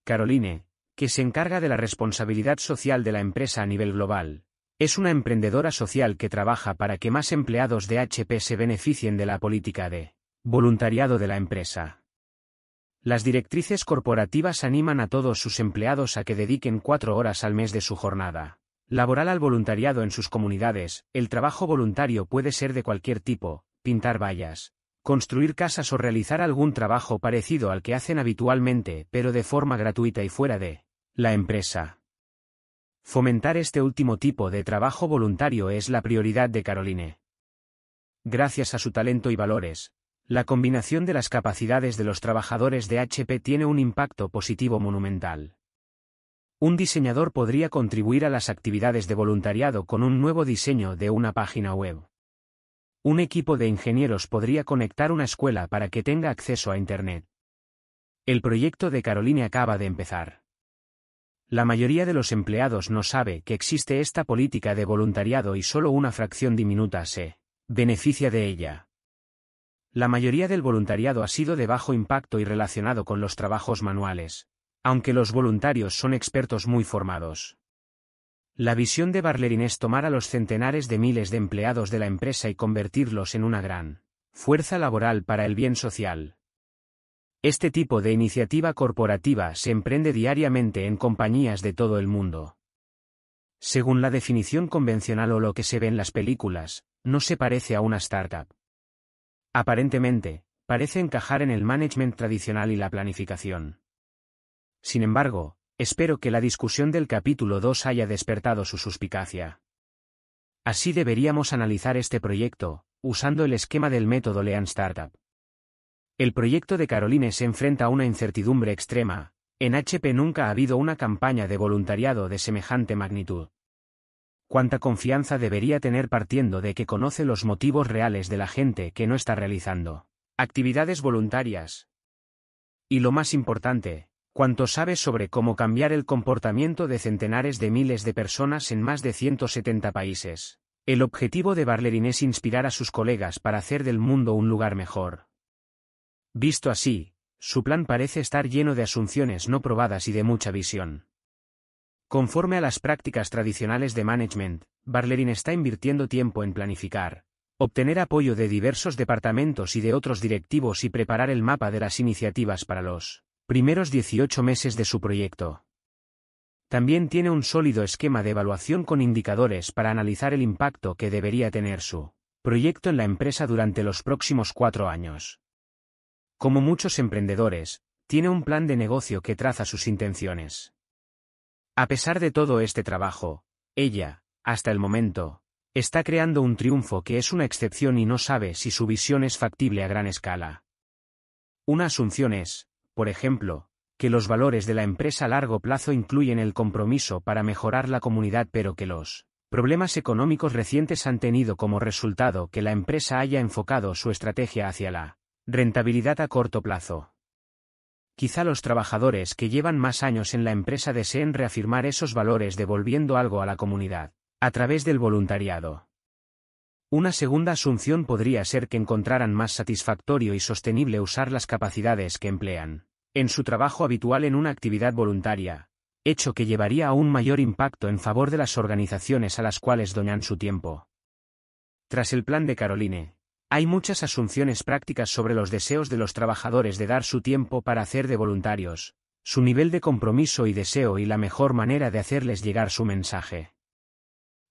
Caroline, que se encarga de la responsabilidad social de la empresa a nivel global, es una emprendedora social que trabaja para que más empleados de HP se beneficien de la política de voluntariado de la empresa. Las directrices corporativas animan a todos sus empleados a que dediquen cuatro horas al mes de su jornada laboral al voluntariado en sus comunidades. El trabajo voluntario puede ser de cualquier tipo, pintar vallas, construir casas o realizar algún trabajo parecido al que hacen habitualmente, pero de forma gratuita y fuera de la empresa. Fomentar este último tipo de trabajo voluntario es la prioridad de Caroline. Gracias a su talento y valores, la combinación de las capacidades de los trabajadores de HP tiene un impacto positivo monumental. Un diseñador podría contribuir a las actividades de voluntariado con un nuevo diseño de una página web. Un equipo de ingenieros podría conectar una escuela para que tenga acceso a Internet. El proyecto de Caroline acaba de empezar. La mayoría de los empleados no sabe que existe esta política de voluntariado y solo una fracción diminuta se beneficia de ella. La mayoría del voluntariado ha sido de bajo impacto y relacionado con los trabajos manuales, aunque los voluntarios son expertos muy formados. La visión de Barlerin es tomar a los centenares de miles de empleados de la empresa y convertirlos en una gran fuerza laboral para el bien social. Este tipo de iniciativa corporativa se emprende diariamente en compañías de todo el mundo. Según la definición convencional o lo que se ve en las películas, no se parece a una startup. Aparentemente, parece encajar en el management tradicional y la planificación. Sin embargo, espero que la discusión del capítulo 2 haya despertado su suspicacia. Así deberíamos analizar este proyecto, usando el esquema del método Lean Startup. El proyecto de Caroline se enfrenta a una incertidumbre extrema, en HP nunca ha habido una campaña de voluntariado de semejante magnitud. ¿Cuánta confianza debería tener partiendo de que conoce los motivos reales de la gente que no está realizando actividades voluntarias? Y lo más importante, ¿cuánto sabe sobre cómo cambiar el comportamiento de centenares de miles de personas en más de 170 países? El objetivo de Barlerin es inspirar a sus colegas para hacer del mundo un lugar mejor. Visto así, su plan parece estar lleno de asunciones no probadas y de mucha visión. Conforme a las prácticas tradicionales de management, Barlerin está invirtiendo tiempo en planificar, obtener apoyo de diversos departamentos y de otros directivos y preparar el mapa de las iniciativas para los primeros 18 meses de su proyecto. También tiene un sólido esquema de evaluación con indicadores para analizar el impacto que debería tener su proyecto en la empresa durante los próximos cuatro años. Como muchos emprendedores, tiene un plan de negocio que traza sus intenciones. A pesar de todo este trabajo, ella, hasta el momento, está creando un triunfo que es una excepción y no sabe si su visión es factible a gran escala. Una asunción es, por ejemplo, que los valores de la empresa a largo plazo incluyen el compromiso para mejorar la comunidad pero que los problemas económicos recientes han tenido como resultado que la empresa haya enfocado su estrategia hacia la Rentabilidad a corto plazo. Quizá los trabajadores que llevan más años en la empresa deseen reafirmar esos valores devolviendo algo a la comunidad, a través del voluntariado. Una segunda asunción podría ser que encontraran más satisfactorio y sostenible usar las capacidades que emplean en su trabajo habitual en una actividad voluntaria, hecho que llevaría a un mayor impacto en favor de las organizaciones a las cuales donan su tiempo. Tras el plan de Caroline, hay muchas asunciones prácticas sobre los deseos de los trabajadores de dar su tiempo para hacer de voluntarios, su nivel de compromiso y deseo y la mejor manera de hacerles llegar su mensaje.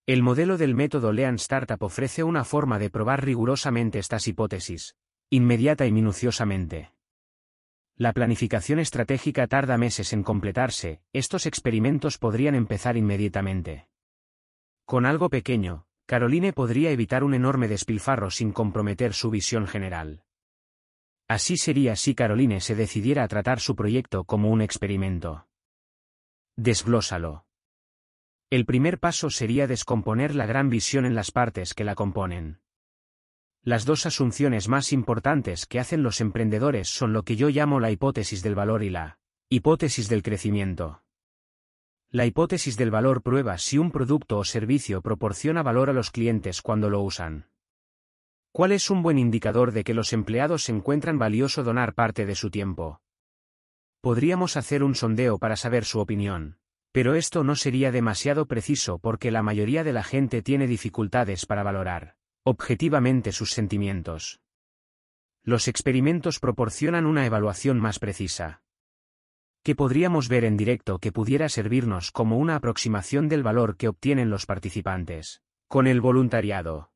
El modelo del método Lean Startup ofrece una forma de probar rigurosamente estas hipótesis, inmediata y minuciosamente. La planificación estratégica tarda meses en completarse, estos experimentos podrían empezar inmediatamente. Con algo pequeño, Caroline podría evitar un enorme despilfarro sin comprometer su visión general. Así sería si Caroline se decidiera a tratar su proyecto como un experimento. Desglósalo. El primer paso sería descomponer la gran visión en las partes que la componen. Las dos asunciones más importantes que hacen los emprendedores son lo que yo llamo la hipótesis del valor y la hipótesis del crecimiento. La hipótesis del valor prueba si un producto o servicio proporciona valor a los clientes cuando lo usan. ¿Cuál es un buen indicador de que los empleados encuentran valioso donar parte de su tiempo? Podríamos hacer un sondeo para saber su opinión, pero esto no sería demasiado preciso porque la mayoría de la gente tiene dificultades para valorar objetivamente sus sentimientos. Los experimentos proporcionan una evaluación más precisa. Que podríamos ver en directo que pudiera servirnos como una aproximación del valor que obtienen los participantes. Con el voluntariado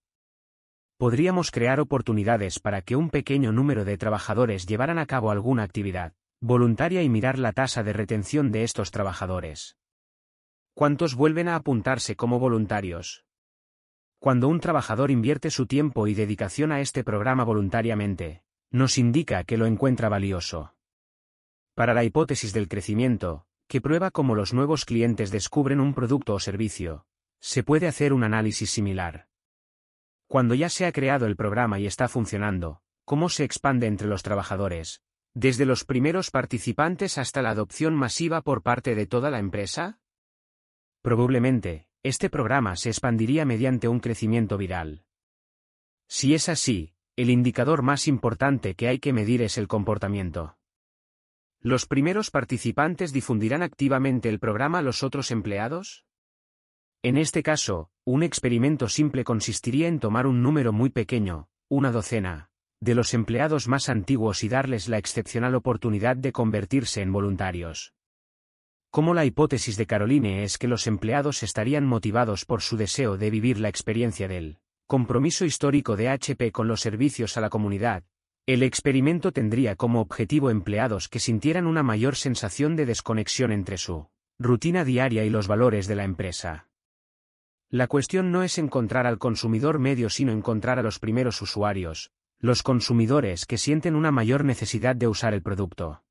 podríamos crear oportunidades para que un pequeño número de trabajadores llevaran a cabo alguna actividad voluntaria y mirar la tasa de retención de estos trabajadores. ¿Cuántos vuelven a apuntarse como voluntarios? Cuando un trabajador invierte su tiempo y dedicación a este programa voluntariamente, nos indica que lo encuentra valioso. Para la hipótesis del crecimiento, que prueba cómo los nuevos clientes descubren un producto o servicio, se puede hacer un análisis similar. Cuando ya se ha creado el programa y está funcionando, ¿cómo se expande entre los trabajadores? ¿Desde los primeros participantes hasta la adopción masiva por parte de toda la empresa? Probablemente, este programa se expandiría mediante un crecimiento viral. Si es así, el indicador más importante que hay que medir es el comportamiento. ¿Los primeros participantes difundirán activamente el programa a los otros empleados? En este caso, un experimento simple consistiría en tomar un número muy pequeño, una docena, de los empleados más antiguos y darles la excepcional oportunidad de convertirse en voluntarios. Como la hipótesis de Caroline es que los empleados estarían motivados por su deseo de vivir la experiencia del compromiso histórico de HP con los servicios a la comunidad, el experimento tendría como objetivo empleados que sintieran una mayor sensación de desconexión entre su rutina diaria y los valores de la empresa. La cuestión no es encontrar al consumidor medio sino encontrar a los primeros usuarios, los consumidores que sienten una mayor necesidad de usar el producto.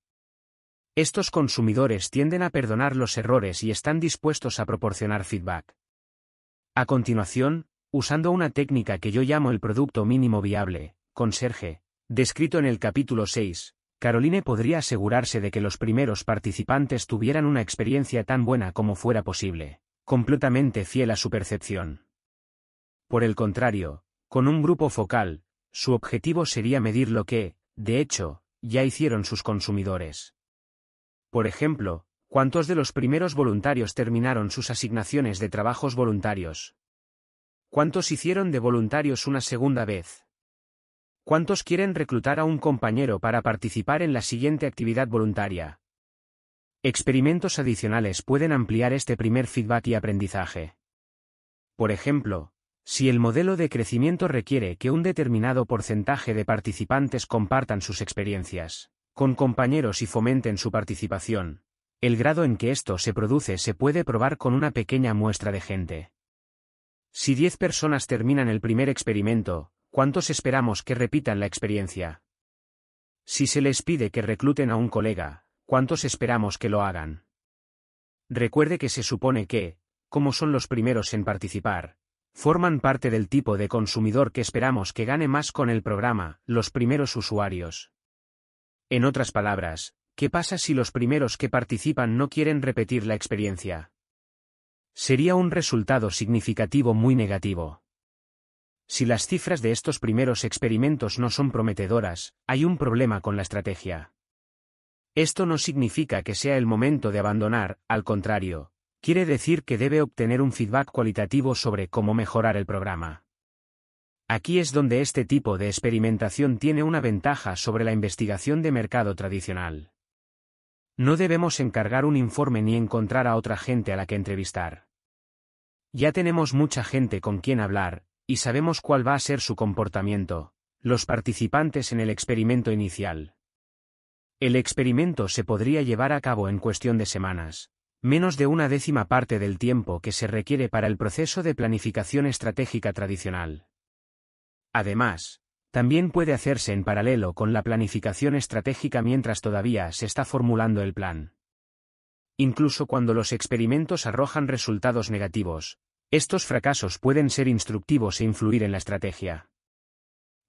Estos consumidores tienden a perdonar los errores y están dispuestos a proporcionar feedback. A continuación, usando una técnica que yo llamo el producto mínimo viable, conserje, descrito en el capítulo 6, Caroline podría asegurarse de que los primeros participantes tuvieran una experiencia tan buena como fuera posible completamente fiel a su percepción. Por el contrario, con un grupo focal, su objetivo sería medir lo que, de hecho, ya hicieron sus consumidores. Por ejemplo, ¿cuántos de los primeros voluntarios terminaron sus asignaciones de trabajos voluntarios? ¿Cuántos hicieron de voluntarios una segunda vez? ¿Cuántos quieren reclutar a un compañero para participar en la siguiente actividad voluntaria? Experimentos adicionales pueden ampliar este primer feedback y aprendizaje. Por ejemplo, si el modelo de crecimiento requiere que un determinado porcentaje de participantes compartan sus experiencias con compañeros y fomenten su participación, el grado en que esto se produce se puede probar con una pequeña muestra de gente. Si 10 personas terminan el primer experimento, ¿cuántos esperamos que repitan la experiencia? Si se les pide que recluten a un colega, ¿Cuántos esperamos que lo hagan? Recuerde que se supone que, como son los primeros en participar, forman parte del tipo de consumidor que esperamos que gane más con el programa, los primeros usuarios. En otras palabras, ¿qué pasa si los primeros que participan no quieren repetir la experiencia? Sería un resultado significativo muy negativo. Si las cifras de estos primeros experimentos no son prometedoras, hay un problema con la estrategia. Esto no significa que sea el momento de abandonar, al contrario, quiere decir que debe obtener un feedback cualitativo sobre cómo mejorar el programa. Aquí es donde este tipo de experimentación tiene una ventaja sobre la investigación de mercado tradicional. No debemos encargar un informe ni encontrar a otra gente a la que entrevistar. Ya tenemos mucha gente con quien hablar, y sabemos cuál va a ser su comportamiento, los participantes en el experimento inicial. El experimento se podría llevar a cabo en cuestión de semanas, menos de una décima parte del tiempo que se requiere para el proceso de planificación estratégica tradicional. Además, también puede hacerse en paralelo con la planificación estratégica mientras todavía se está formulando el plan. Incluso cuando los experimentos arrojan resultados negativos, estos fracasos pueden ser instructivos e influir en la estrategia.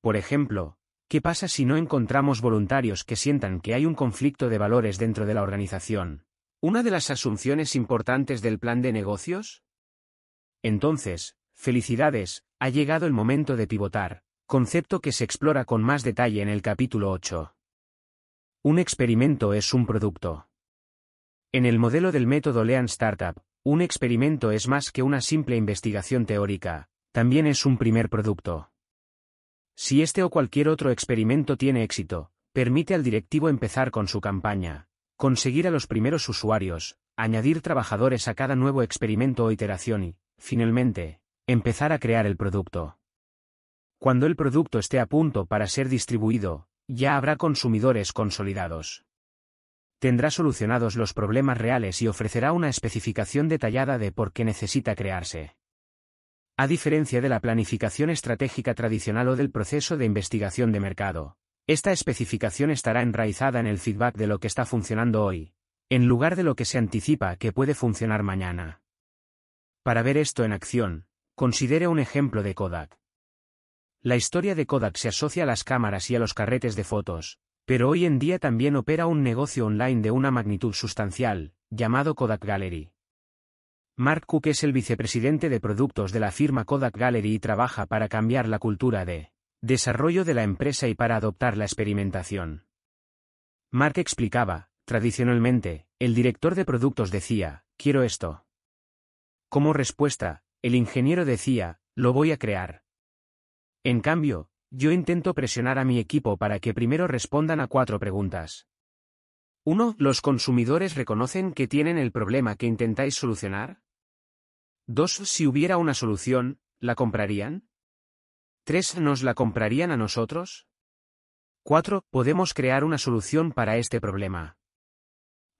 Por ejemplo, ¿qué pasa si no encontramos voluntarios que sientan que hay un conflicto de valores dentro de la organización? ¿Una de las asunciones importantes del plan de negocios? Entonces, felicidades, ha llegado el momento de pivotar, concepto que se explora con más detalle en el capítulo 8. Un experimento es un producto. En el modelo del método Lean Startup, un experimento es más que una simple investigación teórica, también es un primer producto. Si este o cualquier otro experimento tiene éxito, permite al directivo empezar con su campaña, conseguir a los primeros usuarios, añadir trabajadores a cada nuevo experimento o iteración y, finalmente, empezar a crear el producto. Cuando el producto esté a punto para ser distribuido, ya habrá consumidores consolidados. Tendrá solucionados los problemas reales y ofrecerá una especificación detallada de por qué necesita crearse. A diferencia de la planificación estratégica tradicional o del proceso de investigación de mercado, esta especificación estará enraizada en el feedback de lo que está funcionando hoy, en lugar de lo que se anticipa que puede funcionar mañana. Para ver esto en acción, considere un ejemplo de Kodak. La historia de Kodak se asocia a las cámaras y a los carretes de fotos, pero hoy en día también opera un negocio online de una magnitud sustancial, llamado Kodak Gallery. Mark Cook es el vicepresidente de productos de la firma Kodak Gallery y trabaja para cambiar la cultura de desarrollo de la empresa y para adoptar la experimentación. Mark explicaba, tradicionalmente, el director de productos decía, quiero esto. Como respuesta, el ingeniero decía, lo voy a crear. En cambio, yo intento presionar a mi equipo para que primero respondan a cuatro preguntas. 1. ¿Los consumidores reconocen que tienen el problema que intentáis solucionar? 2. Si hubiera una solución, ¿la comprarían? 3. ¿Nos la comprarían a nosotros? 4. ¿Podemos crear una solución para este problema?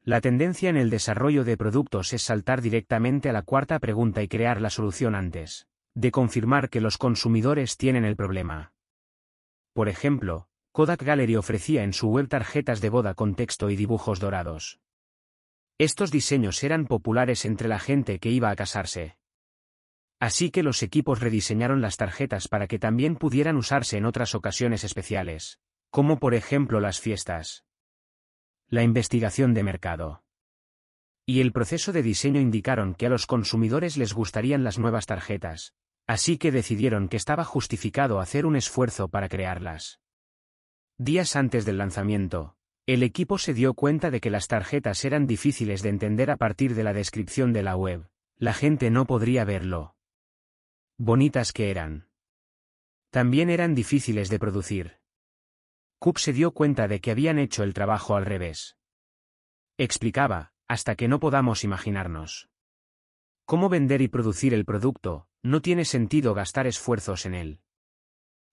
La tendencia en el desarrollo de productos es saltar directamente a la cuarta pregunta y crear la solución antes de confirmar que los consumidores tienen el problema. Por ejemplo, Kodak Gallery ofrecía en su web tarjetas de boda con texto y dibujos dorados. Estos diseños eran populares entre la gente que iba a casarse. Así que los equipos rediseñaron las tarjetas para que también pudieran usarse en otras ocasiones especiales, como por ejemplo las fiestas. La investigación de mercado. Y el proceso de diseño indicaron que a los consumidores les gustarían las nuevas tarjetas, así que decidieron que estaba justificado hacer un esfuerzo para crearlas. Días antes del lanzamiento, el equipo se dio cuenta de que las tarjetas eran difíciles de entender a partir de la descripción de la web. La gente no podría verlo. Bonitas que eran. También eran difíciles de producir. Cook se dio cuenta de que habían hecho el trabajo al revés. Explicaba, hasta que no podamos imaginarnos. Cómo vender y producir el producto, no tiene sentido gastar esfuerzos en él.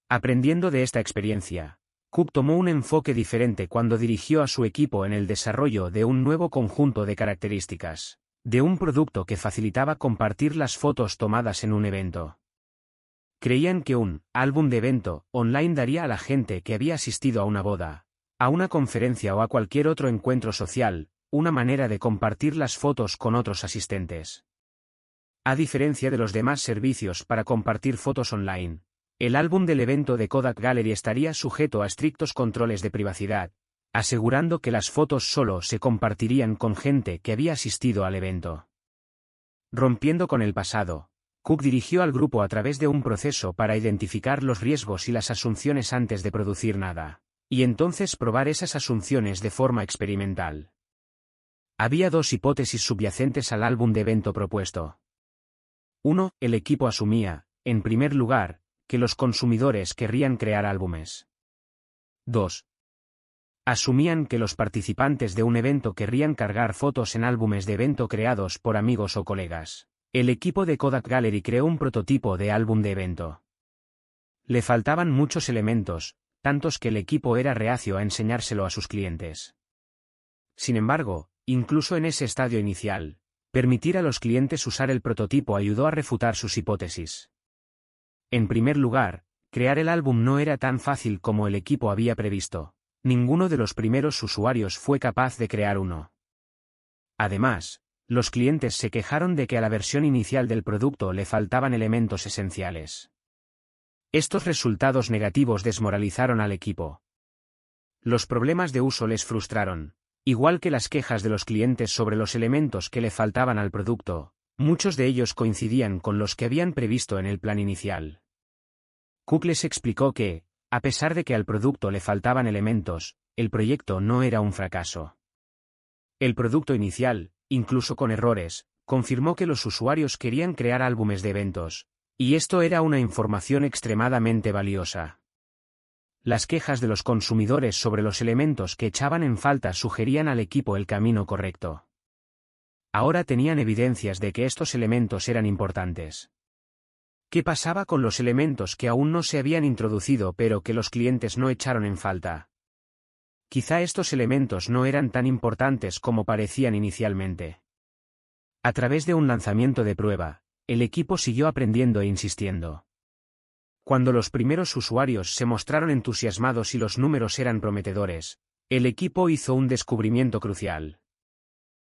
Aprendiendo de esta experiencia, Cook tomó un enfoque diferente cuando dirigió a su equipo en el desarrollo de un nuevo conjunto de características, de un producto que facilitaba compartir las fotos tomadas en un evento. Creían que un álbum de evento online daría a la gente que había asistido a una boda, a una conferencia o a cualquier otro encuentro social, una manera de compartir las fotos con otros asistentes. A diferencia de los demás servicios para compartir fotos online, el álbum del evento de Kodak Gallery estaría sujeto a estrictos controles de privacidad, asegurando que las fotos solo se compartirían con gente que había asistido al evento. Rompiendo con el pasado, Cook dirigió al grupo a través de un proceso para identificar los riesgos y las asunciones antes de producir nada, y entonces probar esas asunciones de forma experimental. Había dos hipótesis subyacentes al álbum de evento propuesto. Uno, el equipo asumía, en primer lugar, que los consumidores querrían crear álbumes. 2. Asumían que los participantes de un evento querrían cargar fotos en álbumes de evento creados por amigos o colegas. El equipo de Kodak Gallery creó un prototipo de álbum de evento. Le faltaban muchos elementos, tantos que el equipo era reacio a enseñárselo a sus clientes. Sin embargo, incluso en ese estadio inicial, permitir a los clientes usar el prototipo ayudó a refutar sus hipótesis. En primer lugar, crear el álbum no era tan fácil como el equipo había previsto. Ninguno de los primeros usuarios fue capaz de crear uno. Además, los clientes se quejaron de que a la versión inicial del producto le faltaban elementos esenciales. Estos resultados negativos desmoralizaron al equipo. Los problemas de uso les frustraron, igual que las quejas de los clientes sobre los elementos que le faltaban al producto, muchos de ellos coincidían con los que habían previsto en el plan inicial. Cook les explicó que, a pesar de que al producto le faltaban elementos, el proyecto no era un fracaso. El producto inicial, incluso con errores, confirmó que los usuarios querían crear álbumes de eventos, y esto era una información extremadamente valiosa. Las quejas de los consumidores sobre los elementos que echaban en falta sugerían al equipo el camino correcto. Ahora tenían evidencias de que estos elementos eran importantes. ¿Qué pasaba con los elementos que aún no se habían introducido pero que los clientes no echaron en falta? Quizá estos elementos no eran tan importantes como parecían inicialmente. A través de un lanzamiento de prueba, el equipo siguió aprendiendo e insistiendo. Cuando los primeros usuarios se mostraron entusiasmados y los números eran prometedores, el equipo hizo un descubrimiento crucial.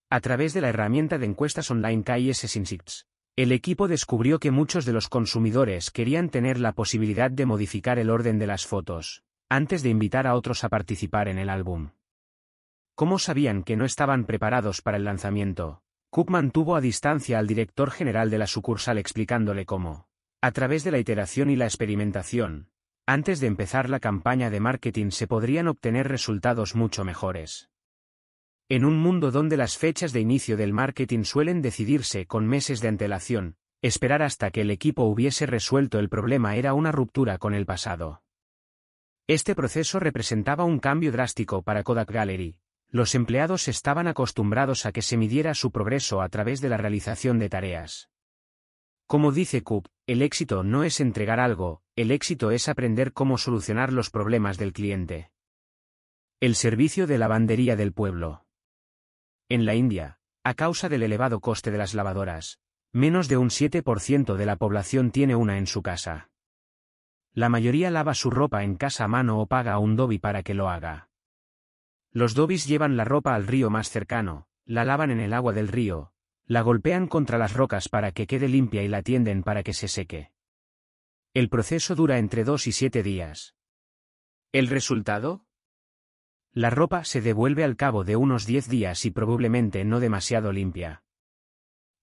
A través de la herramienta de encuestas online KIS Insights, el equipo descubrió que muchos de los consumidores querían tener la posibilidad de modificar el orden de las fotos, antes de invitar a otros a participar en el álbum. ¿Cómo sabían que no estaban preparados para el lanzamiento? Cook mantuvo a distancia al director general de la sucursal explicándole cómo, a través de la iteración y la experimentación, antes de empezar la campaña de marketing se podrían obtener resultados mucho mejores. En un mundo donde las fechas de inicio del marketing suelen decidirse con meses de antelación, esperar hasta que el equipo hubiese resuelto el problema era una ruptura con el pasado. Este proceso representaba un cambio drástico para Kodak Gallery. Los empleados estaban acostumbrados a que se midiera su progreso a través de la realización de tareas. Como dice Cook, el éxito no es entregar algo, el éxito es aprender cómo solucionar los problemas del cliente. El servicio de lavandería del pueblo. En la India, a causa del elevado coste de las lavadoras, menos de un 7% de la población tiene una en su casa. La mayoría lava su ropa en casa a mano o paga a un dobi para que lo haga. Los dobis llevan la ropa al río más cercano, la lavan en el agua del río, la golpean contra las rocas para que quede limpia y la tienden para que se seque. El proceso dura entre dos y siete días. ¿El resultado? La ropa se devuelve al cabo de unos 10 días y probablemente no demasiado limpia.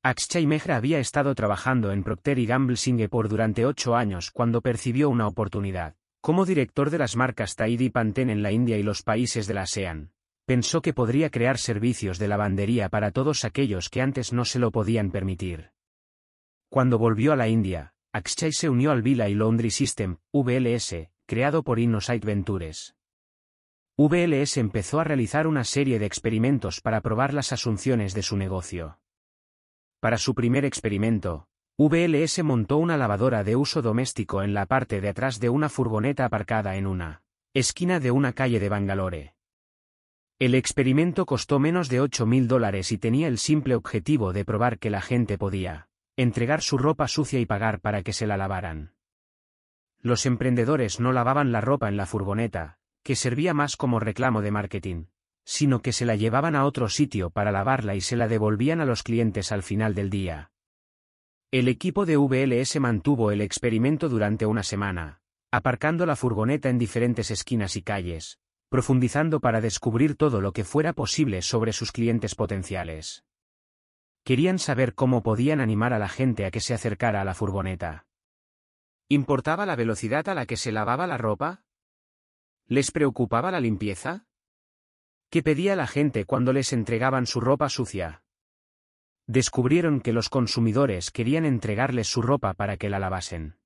Akshay Mehra había estado trabajando en Procter Gamble Singapore durante ocho años cuando percibió una oportunidad. Como director de las marcas Tide y Pantene en la India y los países de la ASEAN, pensó que podría crear servicios de lavandería para todos aquellos que antes no se lo podían permitir. Cuando volvió a la India, Akshay se unió al Villa y Laundry System, VLS, creado por Innosight Ventures. VLS empezó a realizar una serie de experimentos para probar las asunciones de su negocio. Para su primer experimento, VLS montó una lavadora de uso doméstico en la parte de atrás de una furgoneta aparcada en una esquina de una calle de Bangalore. El experimento costó menos de 8 mil dólares y tenía el simple objetivo de probar que la gente podía entregar su ropa sucia y pagar para que se la lavaran. Los emprendedores no lavaban la ropa en la furgoneta, que servía más como reclamo de marketing, sino que se la llevaban a otro sitio para lavarla y se la devolvían a los clientes al final del día. El equipo de VLS mantuvo el experimento durante una semana, aparcando la furgoneta en diferentes esquinas y calles, profundizando para descubrir todo lo que fuera posible sobre sus clientes potenciales. Querían saber cómo podían animar a la gente a que se acercara a la furgoneta. ¿Importaba la velocidad a la que se lavaba la ropa? ¿Les preocupaba la limpieza? ¿Qué pedía la gente cuando les entregaban su ropa sucia? Descubrieron que los consumidores querían entregarles su ropa para que la lavasen.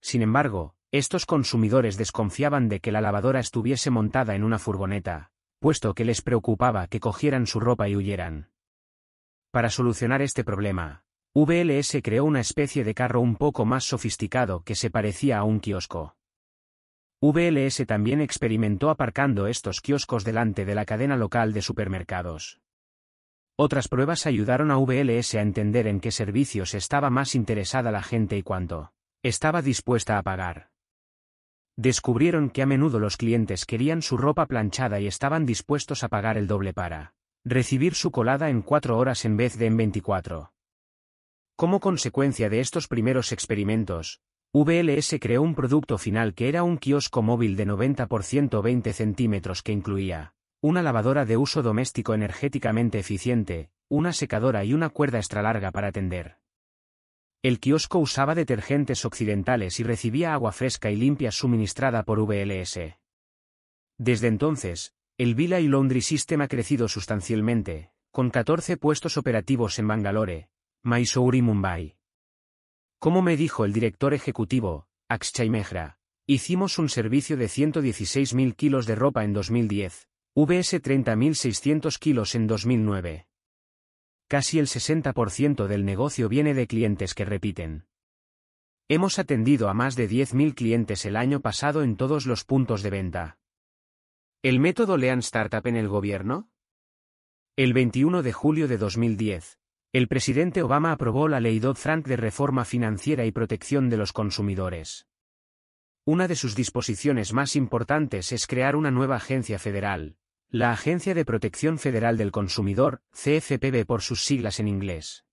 Sin embargo, estos consumidores desconfiaban de que la lavadora estuviese montada en una furgoneta, puesto que les preocupaba que cogieran su ropa y huyeran. Para solucionar este problema, VLS creó una especie de carro un poco más sofisticado que se parecía a un kiosco. VLS también experimentó aparcando estos kioscos delante de la cadena local de supermercados. Otras pruebas ayudaron a VLS a entender en qué servicios estaba más interesada la gente y cuánto estaba dispuesta a pagar. Descubrieron que a menudo los clientes querían su ropa planchada y estaban dispuestos a pagar el doble para recibir su colada en cuatro horas en vez de en 24. Como consecuencia de estos primeros experimentos, VLS creó un producto final que era un kiosco móvil de 90 por 120 centímetros que incluía una lavadora de uso doméstico energéticamente eficiente, una secadora y una cuerda extra larga para tender. El kiosco usaba detergentes occidentales y recibía agua fresca y limpia suministrada por VLS. Desde entonces, el Vila y Laundry System ha crecido sustancialmente, con 14 puestos operativos en Bangalore, Mysore y Mumbai. Como me dijo el director ejecutivo, Akshay Mehra, hicimos un servicio de 116.000 kilos de ropa en 2010, VS 30.600 kilos en 2009. Casi el 60% del negocio viene de clientes que repiten. Hemos atendido a más de 10.000 clientes el año pasado en todos los puntos de venta. ¿El método Lean Startup en el gobierno? El 21 de julio de 2010, el presidente Obama aprobó la ley Dodd-Frank de reforma financiera y protección de los consumidores. Una de sus disposiciones más importantes es crear una nueva agencia federal, la Agencia de Protección Federal del Consumidor, CFPB por sus siglas en inglés.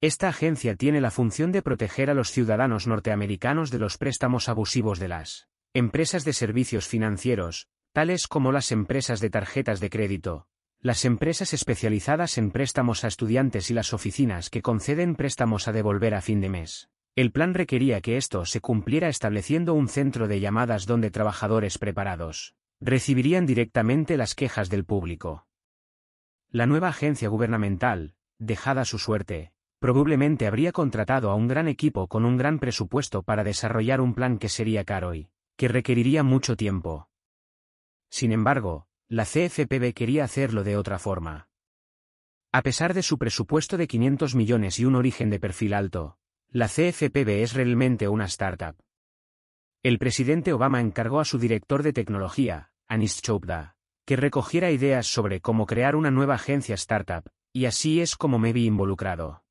Esta agencia tiene la función de proteger a los ciudadanos norteamericanos de los préstamos abusivos de las empresas de servicios financieros, tales como las empresas de tarjetas de crédito, las empresas especializadas en préstamos a estudiantes y las oficinas que conceden préstamos a devolver a fin de mes. El plan requería que esto se cumpliera estableciendo un centro de llamadas donde trabajadores preparados recibirían directamente las quejas del público. La nueva agencia gubernamental, dejada su suerte, probablemente habría contratado a un gran equipo con un gran presupuesto para desarrollar un plan que sería caro y que requeriría mucho tiempo. Sin embargo, la CFPB quería hacerlo de otra forma. A pesar de su presupuesto de 500 millones y un origen de perfil alto, la CFPB es realmente una startup. El presidente Obama encargó a su director de tecnología, Anish Chopra, que recogiera ideas sobre cómo crear una nueva agencia startup, y así es como me vi involucrado.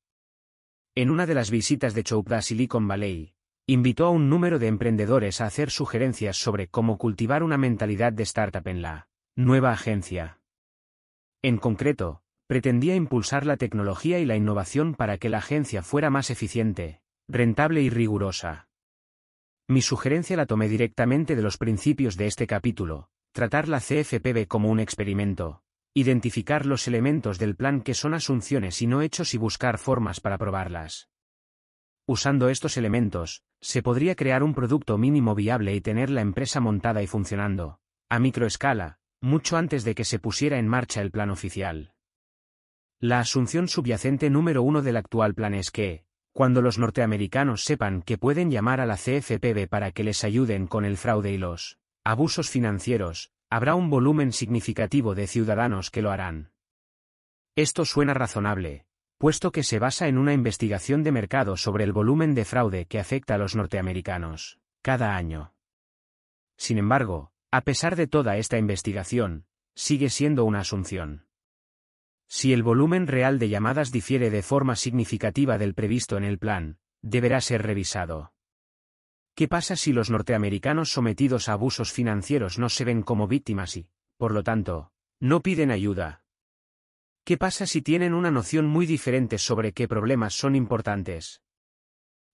En una de las visitas de Chopra a Silicon Valley, invitó a un número de emprendedores a hacer sugerencias sobre cómo cultivar una mentalidad de startup en la nueva agencia. En concreto, pretendía impulsar la tecnología y la innovación para que la agencia fuera más eficiente, rentable y rigurosa. Mi sugerencia la tomé directamente de los principios de este capítulo, tratar la CFPB como un experimento, identificar los elementos del plan que son asunciones y no hechos y buscar formas para probarlas. Usando estos elementos, se podría crear un producto mínimo viable y tener la empresa montada y funcionando, a microescala, mucho antes de que se pusiera en marcha el plan oficial. La asunción subyacente número uno del actual plan es que, cuando los norteamericanos sepan que pueden llamar a la CFPB para que les ayuden con el fraude y los abusos financieros, habrá un volumen significativo de ciudadanos que lo harán. Esto suena razonable, puesto que se basa en una investigación de mercado sobre el volumen de fraude que afecta a los norteamericanos, cada año. Sin embargo, a pesar de toda esta investigación, sigue siendo una asunción. Si el volumen real de llamadas difiere de forma significativa del previsto en el plan, deberá ser revisado. ¿Qué pasa si los norteamericanos sometidos a abusos financieros no se ven como víctimas y, por lo tanto, no piden ayuda? ¿Qué pasa si tienen una noción muy diferente sobre qué problemas son importantes?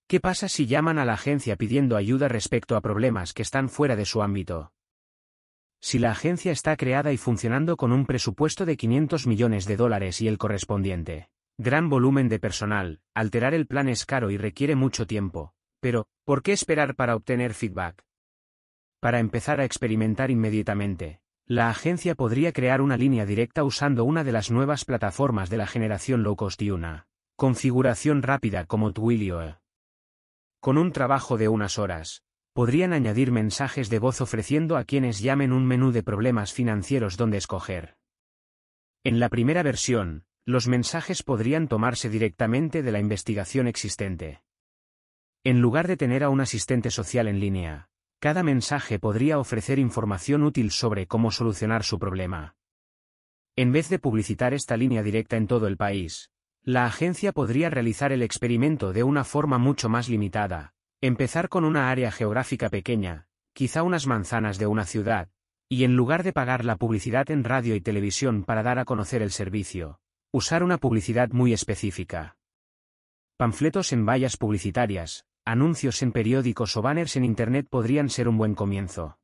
¿Qué pasa si llaman a la agencia pidiendo ayuda respecto a problemas que están fuera de su ámbito? Si la agencia está creada y funcionando con un presupuesto de 500 millones de dólares y el correspondiente gran volumen de personal, alterar el plan es caro y requiere mucho tiempo, pero, ¿por qué esperar para obtener feedback? Para empezar a experimentar inmediatamente, la agencia podría crear una línea directa usando una de las nuevas plataformas de la generación low cost y una configuración rápida como Twilio. Con un trabajo de unas horas, podrían añadir mensajes de voz ofreciendo a quienes llamen un menú de problemas financieros donde escoger. En la primera versión, los mensajes podrían tomarse directamente de la investigación existente. En lugar de tener a un asistente social en línea, cada mensaje podría ofrecer información útil sobre cómo solucionar su problema. En vez de publicitar esta línea directa en todo el país, la agencia podría realizar el experimento de una forma mucho más limitada, empezar con una área geográfica pequeña, quizá unas manzanas de una ciudad, Y en lugar de pagar la publicidad en radio y televisión para dar a conocer el servicio, usar una publicidad muy específica. Panfletos en vallas publicitarias, anuncios en periódicos o banners en Internet podrían ser un buen comienzo.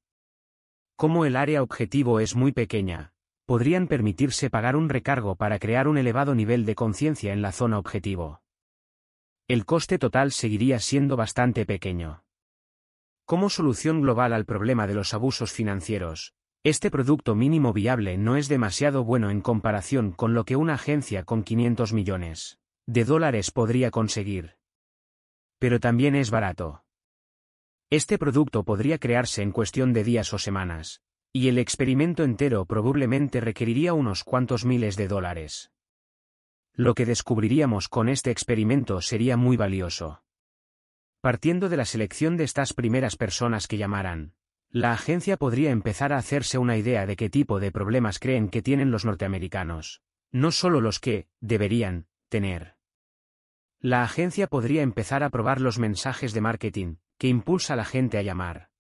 Como el área objetivo es muy pequeña, podrían permitirse pagar un recargo para crear un elevado nivel de conciencia en la zona objetivo. El coste total seguiría siendo bastante pequeño. Como solución global al problema de los abusos financieros, este producto mínimo viable no es demasiado bueno en comparación con lo que una agencia con 500 millones de dólares podría conseguir. Pero también es barato. Este producto podría crearse en cuestión de días o semanas, y el experimento entero probablemente requeriría unos cuantos miles de dólares. Lo que descubriríamos con este experimento sería muy valioso. Partiendo de la selección de estas primeras personas que llamaran, la agencia podría empezar a hacerse una idea de qué tipo de problemas creen que tienen los norteamericanos, no solo los que, deberían, tener. La agencia podría empezar a probar los mensajes de marketing, que impulsa a la gente a llamar.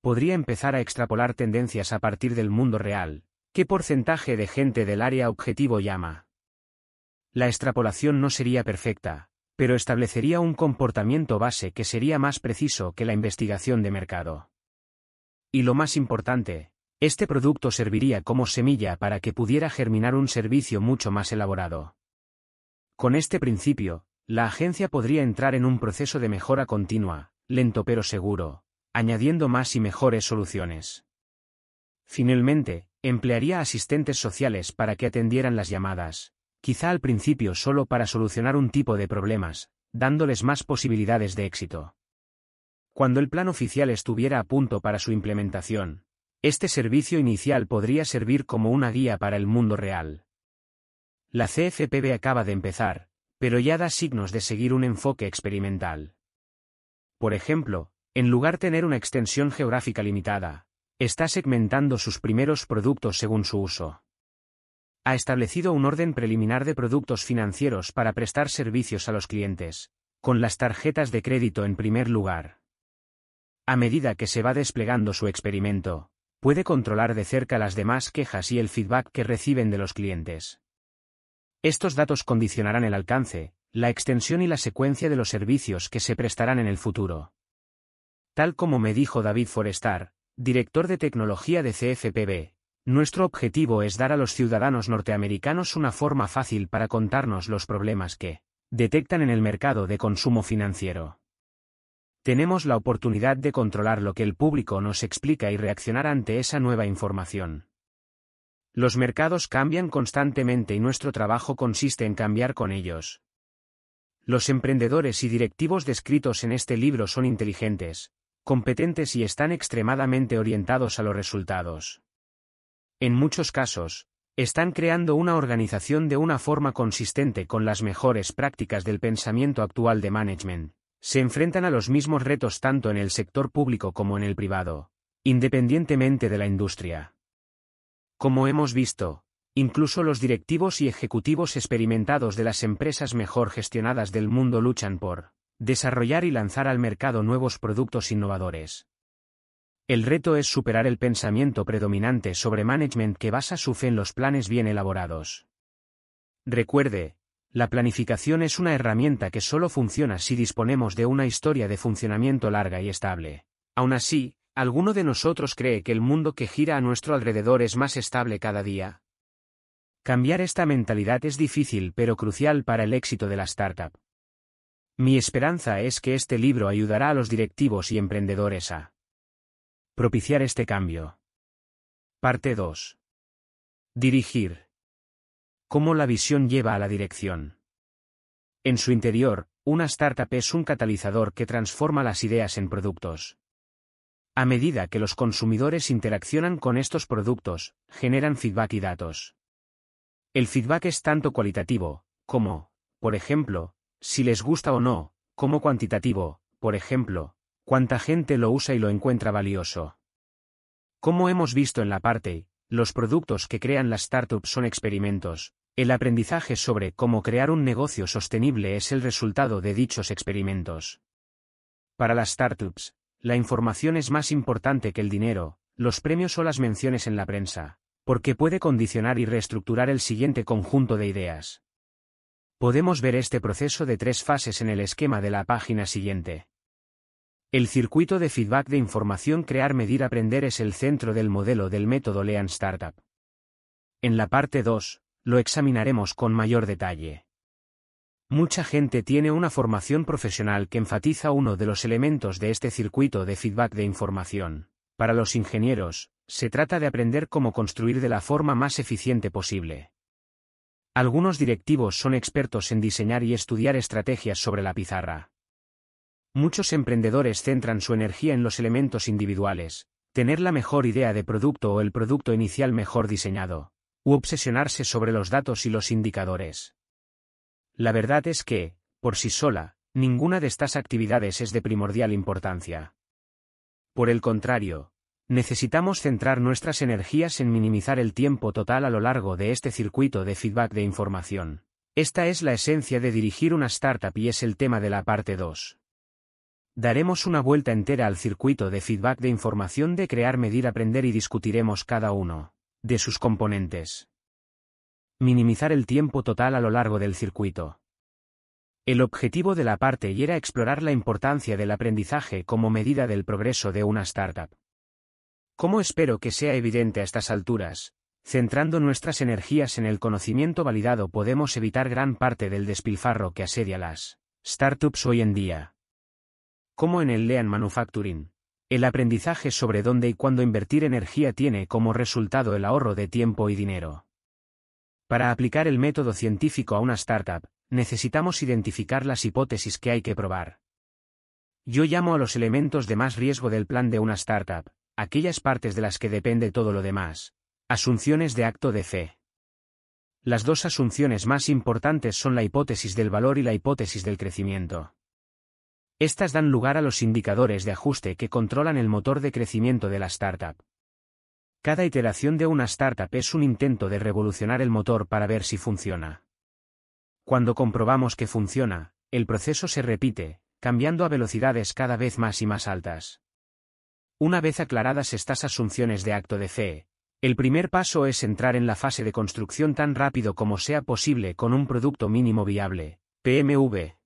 Podría empezar a extrapolar tendencias a partir del mundo real. ¿Qué porcentaje de gente del área objetivo llama? La extrapolación no sería perfecta, pero establecería un comportamiento base que sería más preciso que la investigación de mercado. Y lo más importante, este producto serviría como semilla para que pudiera germinar un servicio mucho más elaborado. Con este principio, la agencia podría entrar en un proceso de mejora continua, lento pero seguro, añadiendo más y mejores soluciones. Finalmente, emplearía asistentes sociales para que atendieran las llamadas, quizá al principio solo para solucionar un tipo de problemas, dándoles más posibilidades de éxito. Cuando el plan oficial estuviera a punto para su implementación, este servicio inicial podría servir como una guía para el mundo real. La CFPB acaba de empezar, pero ya da signos de seguir un enfoque experimental. Por ejemplo, en lugar de tener una extensión geográfica limitada, está segmentando sus primeros productos según su uso ha establecido un orden preliminar de productos financieros para prestar servicios a los clientes, con las tarjetas de crédito en primer lugar. A medida que se va desplegando su experimento, puede controlar de cerca las demás quejas y el feedback que reciben de los clientes. Estos datos condicionarán el alcance, la extensión y la secuencia de los servicios que se prestarán en el futuro. Tal como me dijo David Forestar, director de tecnología de CFPB, nuestro objetivo es dar a los ciudadanos norteamericanos una forma fácil para contarnos los problemas que detectan en el mercado de consumo financiero. Tenemos la oportunidad de controlar lo que el público nos explica y reaccionar ante esa nueva información. Los mercados cambian constantemente y nuestro trabajo consiste en cambiar con ellos. Los emprendedores y directivos descritos en este libro son inteligentes, competentes y están extremadamente orientados a los resultados. En muchos casos, están creando una organización de una forma consistente con las mejores prácticas del pensamiento actual de management. Se enfrentan a los mismos retos tanto en el sector público como en el privado, independientemente de la industria. Como hemos visto, incluso los directivos y ejecutivos experimentados de las empresas mejor gestionadas del mundo luchan por desarrollar y lanzar al mercado nuevos productos innovadores. El reto es superar el pensamiento predominante sobre management que basa su fe en los planes bien elaborados. Recuerde, la planificación es una herramienta que solo funciona si disponemos de una historia de funcionamiento larga y estable. Aún así, ¿alguno de nosotros cree que el mundo que gira a nuestro alrededor es más estable cada día? Cambiar esta mentalidad es difícil pero crucial para el éxito de la startup. Mi esperanza es que este libro ayudará a los directivos y emprendedores a Propiciar este cambio. Parte 2. Dirigir. Cómo la visión lleva a la dirección. En su interior, una startup es un catalizador que transforma las ideas en productos. A medida que los consumidores interaccionan con estos productos, generan feedback y datos. El feedback es tanto cualitativo, como, por ejemplo, si les gusta o no, como cuantitativo, por ejemplo, cuánta gente lo usa y lo encuentra valioso. Como hemos visto en la parte, los productos que crean las startups son experimentos. El aprendizaje sobre cómo crear un negocio sostenible es el resultado de dichos experimentos. Para las startups, la información es más importante que el dinero, los premios o las menciones en la prensa, porque puede condicionar y reestructurar el siguiente conjunto de ideas. Podemos ver este proceso de tres fases en el esquema de la página siguiente. El circuito de feedback de información crear medir aprender es el centro del modelo del método Lean Startup. En la parte 2, lo examinaremos con mayor detalle. Mucha gente tiene una formación profesional que enfatiza uno de los elementos de este circuito de feedback de información. Para los ingenieros, se trata de aprender cómo construir de la forma más eficiente posible. Algunos directivos son expertos en diseñar y estudiar estrategias sobre la pizarra. Muchos emprendedores centran su energía en los elementos individuales, tener la mejor idea de producto o el producto inicial mejor diseñado, u obsesionarse sobre los datos y los indicadores. La verdad es que, por sí sola, ninguna de estas actividades es de primordial importancia. Por el contrario, Necesitamos centrar nuestras energías en minimizar el tiempo total a lo largo de este circuito de feedback de información. Esta es la esencia de dirigir una startup y es el tema de la parte 2. Daremos una vuelta entera al circuito de feedback de información de crear, medir, aprender y discutiremos cada uno de sus componentes. Minimizar el tiempo total a lo largo del circuito. El objetivo de la parte y era explorar la importancia del aprendizaje como medida del progreso de una startup. ¿Cómo espero que sea evidente a estas alturas? Centrando nuestras energías en el conocimiento validado podemos evitar gran parte del despilfarro que asedia las startups hoy en día. Como en el Lean Manufacturing, el aprendizaje sobre dónde y cuándo invertir energía tiene como resultado el ahorro de tiempo y dinero. Para aplicar el método científico a una startup, necesitamos identificar las hipótesis que hay que probar. Yo llamo a los elementos de más riesgo del plan de una startup, aquellas partes de las que depende todo lo demás. Asunciones de acto de fe. Las dos asunciones más importantes son la hipótesis del valor y la hipótesis del crecimiento. Estas dan lugar a los indicadores de ajuste que controlan el motor de crecimiento de la startup. Cada iteración de una startup es un intento de revolucionar el motor para ver si funciona. Cuando comprobamos que funciona, el proceso se repite, cambiando a velocidades cada vez más y más altas. Una vez aclaradas estas asunciones de acto de fe, el primer paso es entrar en la fase de construcción tan rápido como sea posible con un producto mínimo viable, PMV.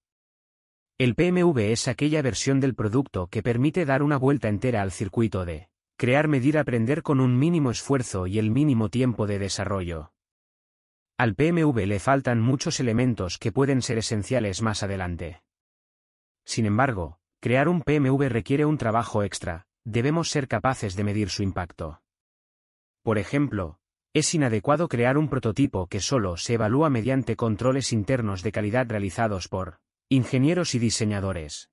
El PMV es aquella versión del producto que permite dar una vuelta entera al circuito de crear, medir, aprender con un mínimo esfuerzo y el mínimo tiempo de desarrollo. Al PMV le faltan muchos elementos que pueden ser esenciales más adelante. Sin embargo, crear un PMV requiere un trabajo extra, debemos ser capaces de medir su impacto. Por ejemplo, es inadecuado crear un prototipo que solo se evalúa mediante controles internos de calidad realizados por ingenieros y diseñadores.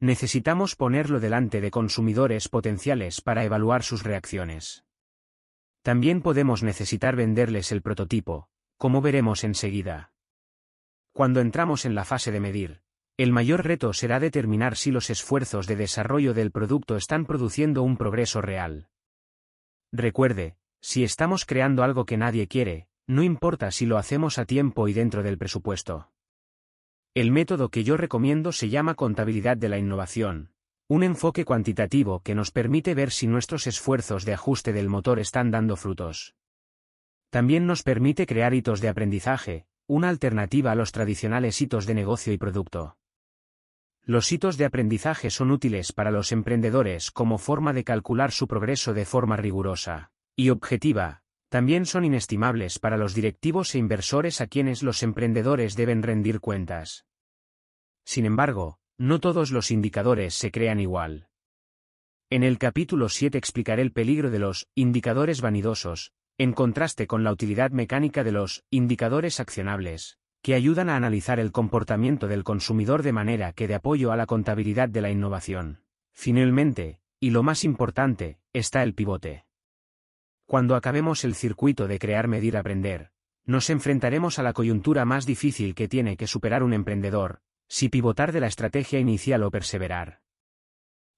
Necesitamos ponerlo delante de consumidores potenciales para evaluar sus reacciones. También podemos necesitar venderles el prototipo, como veremos enseguida. Cuando entramos en la fase de medir, el mayor reto será determinar si los esfuerzos de desarrollo del producto están produciendo un progreso real. Recuerde, si estamos creando algo que nadie quiere, no importa si lo hacemos a tiempo y dentro del presupuesto. El método que yo recomiendo se llama contabilidad de la innovación, un enfoque cuantitativo que nos permite ver si nuestros esfuerzos de ajuste del motor están dando frutos. También nos permite crear hitos de aprendizaje, una alternativa a los tradicionales hitos de negocio y producto. Los hitos de aprendizaje son útiles para los emprendedores como forma de calcular su progreso de forma rigurosa y objetiva. También son inestimables para los directivos e inversores a quienes los emprendedores deben rendir cuentas. Sin embargo, no todos los indicadores se crean igual. En el capítulo 7 explicaré el peligro de los indicadores vanidosos, en contraste con la utilidad mecánica de los indicadores accionables, que ayudan a analizar el comportamiento del consumidor de manera que de apoyo a la contabilidad de la innovación. Finalmente, y lo más importante, está el pivote. Cuando acabemos el circuito de crear, medir, aprender, nos enfrentaremos a la coyuntura más difícil que tiene que superar un emprendedor, si pivotar de la estrategia inicial o perseverar.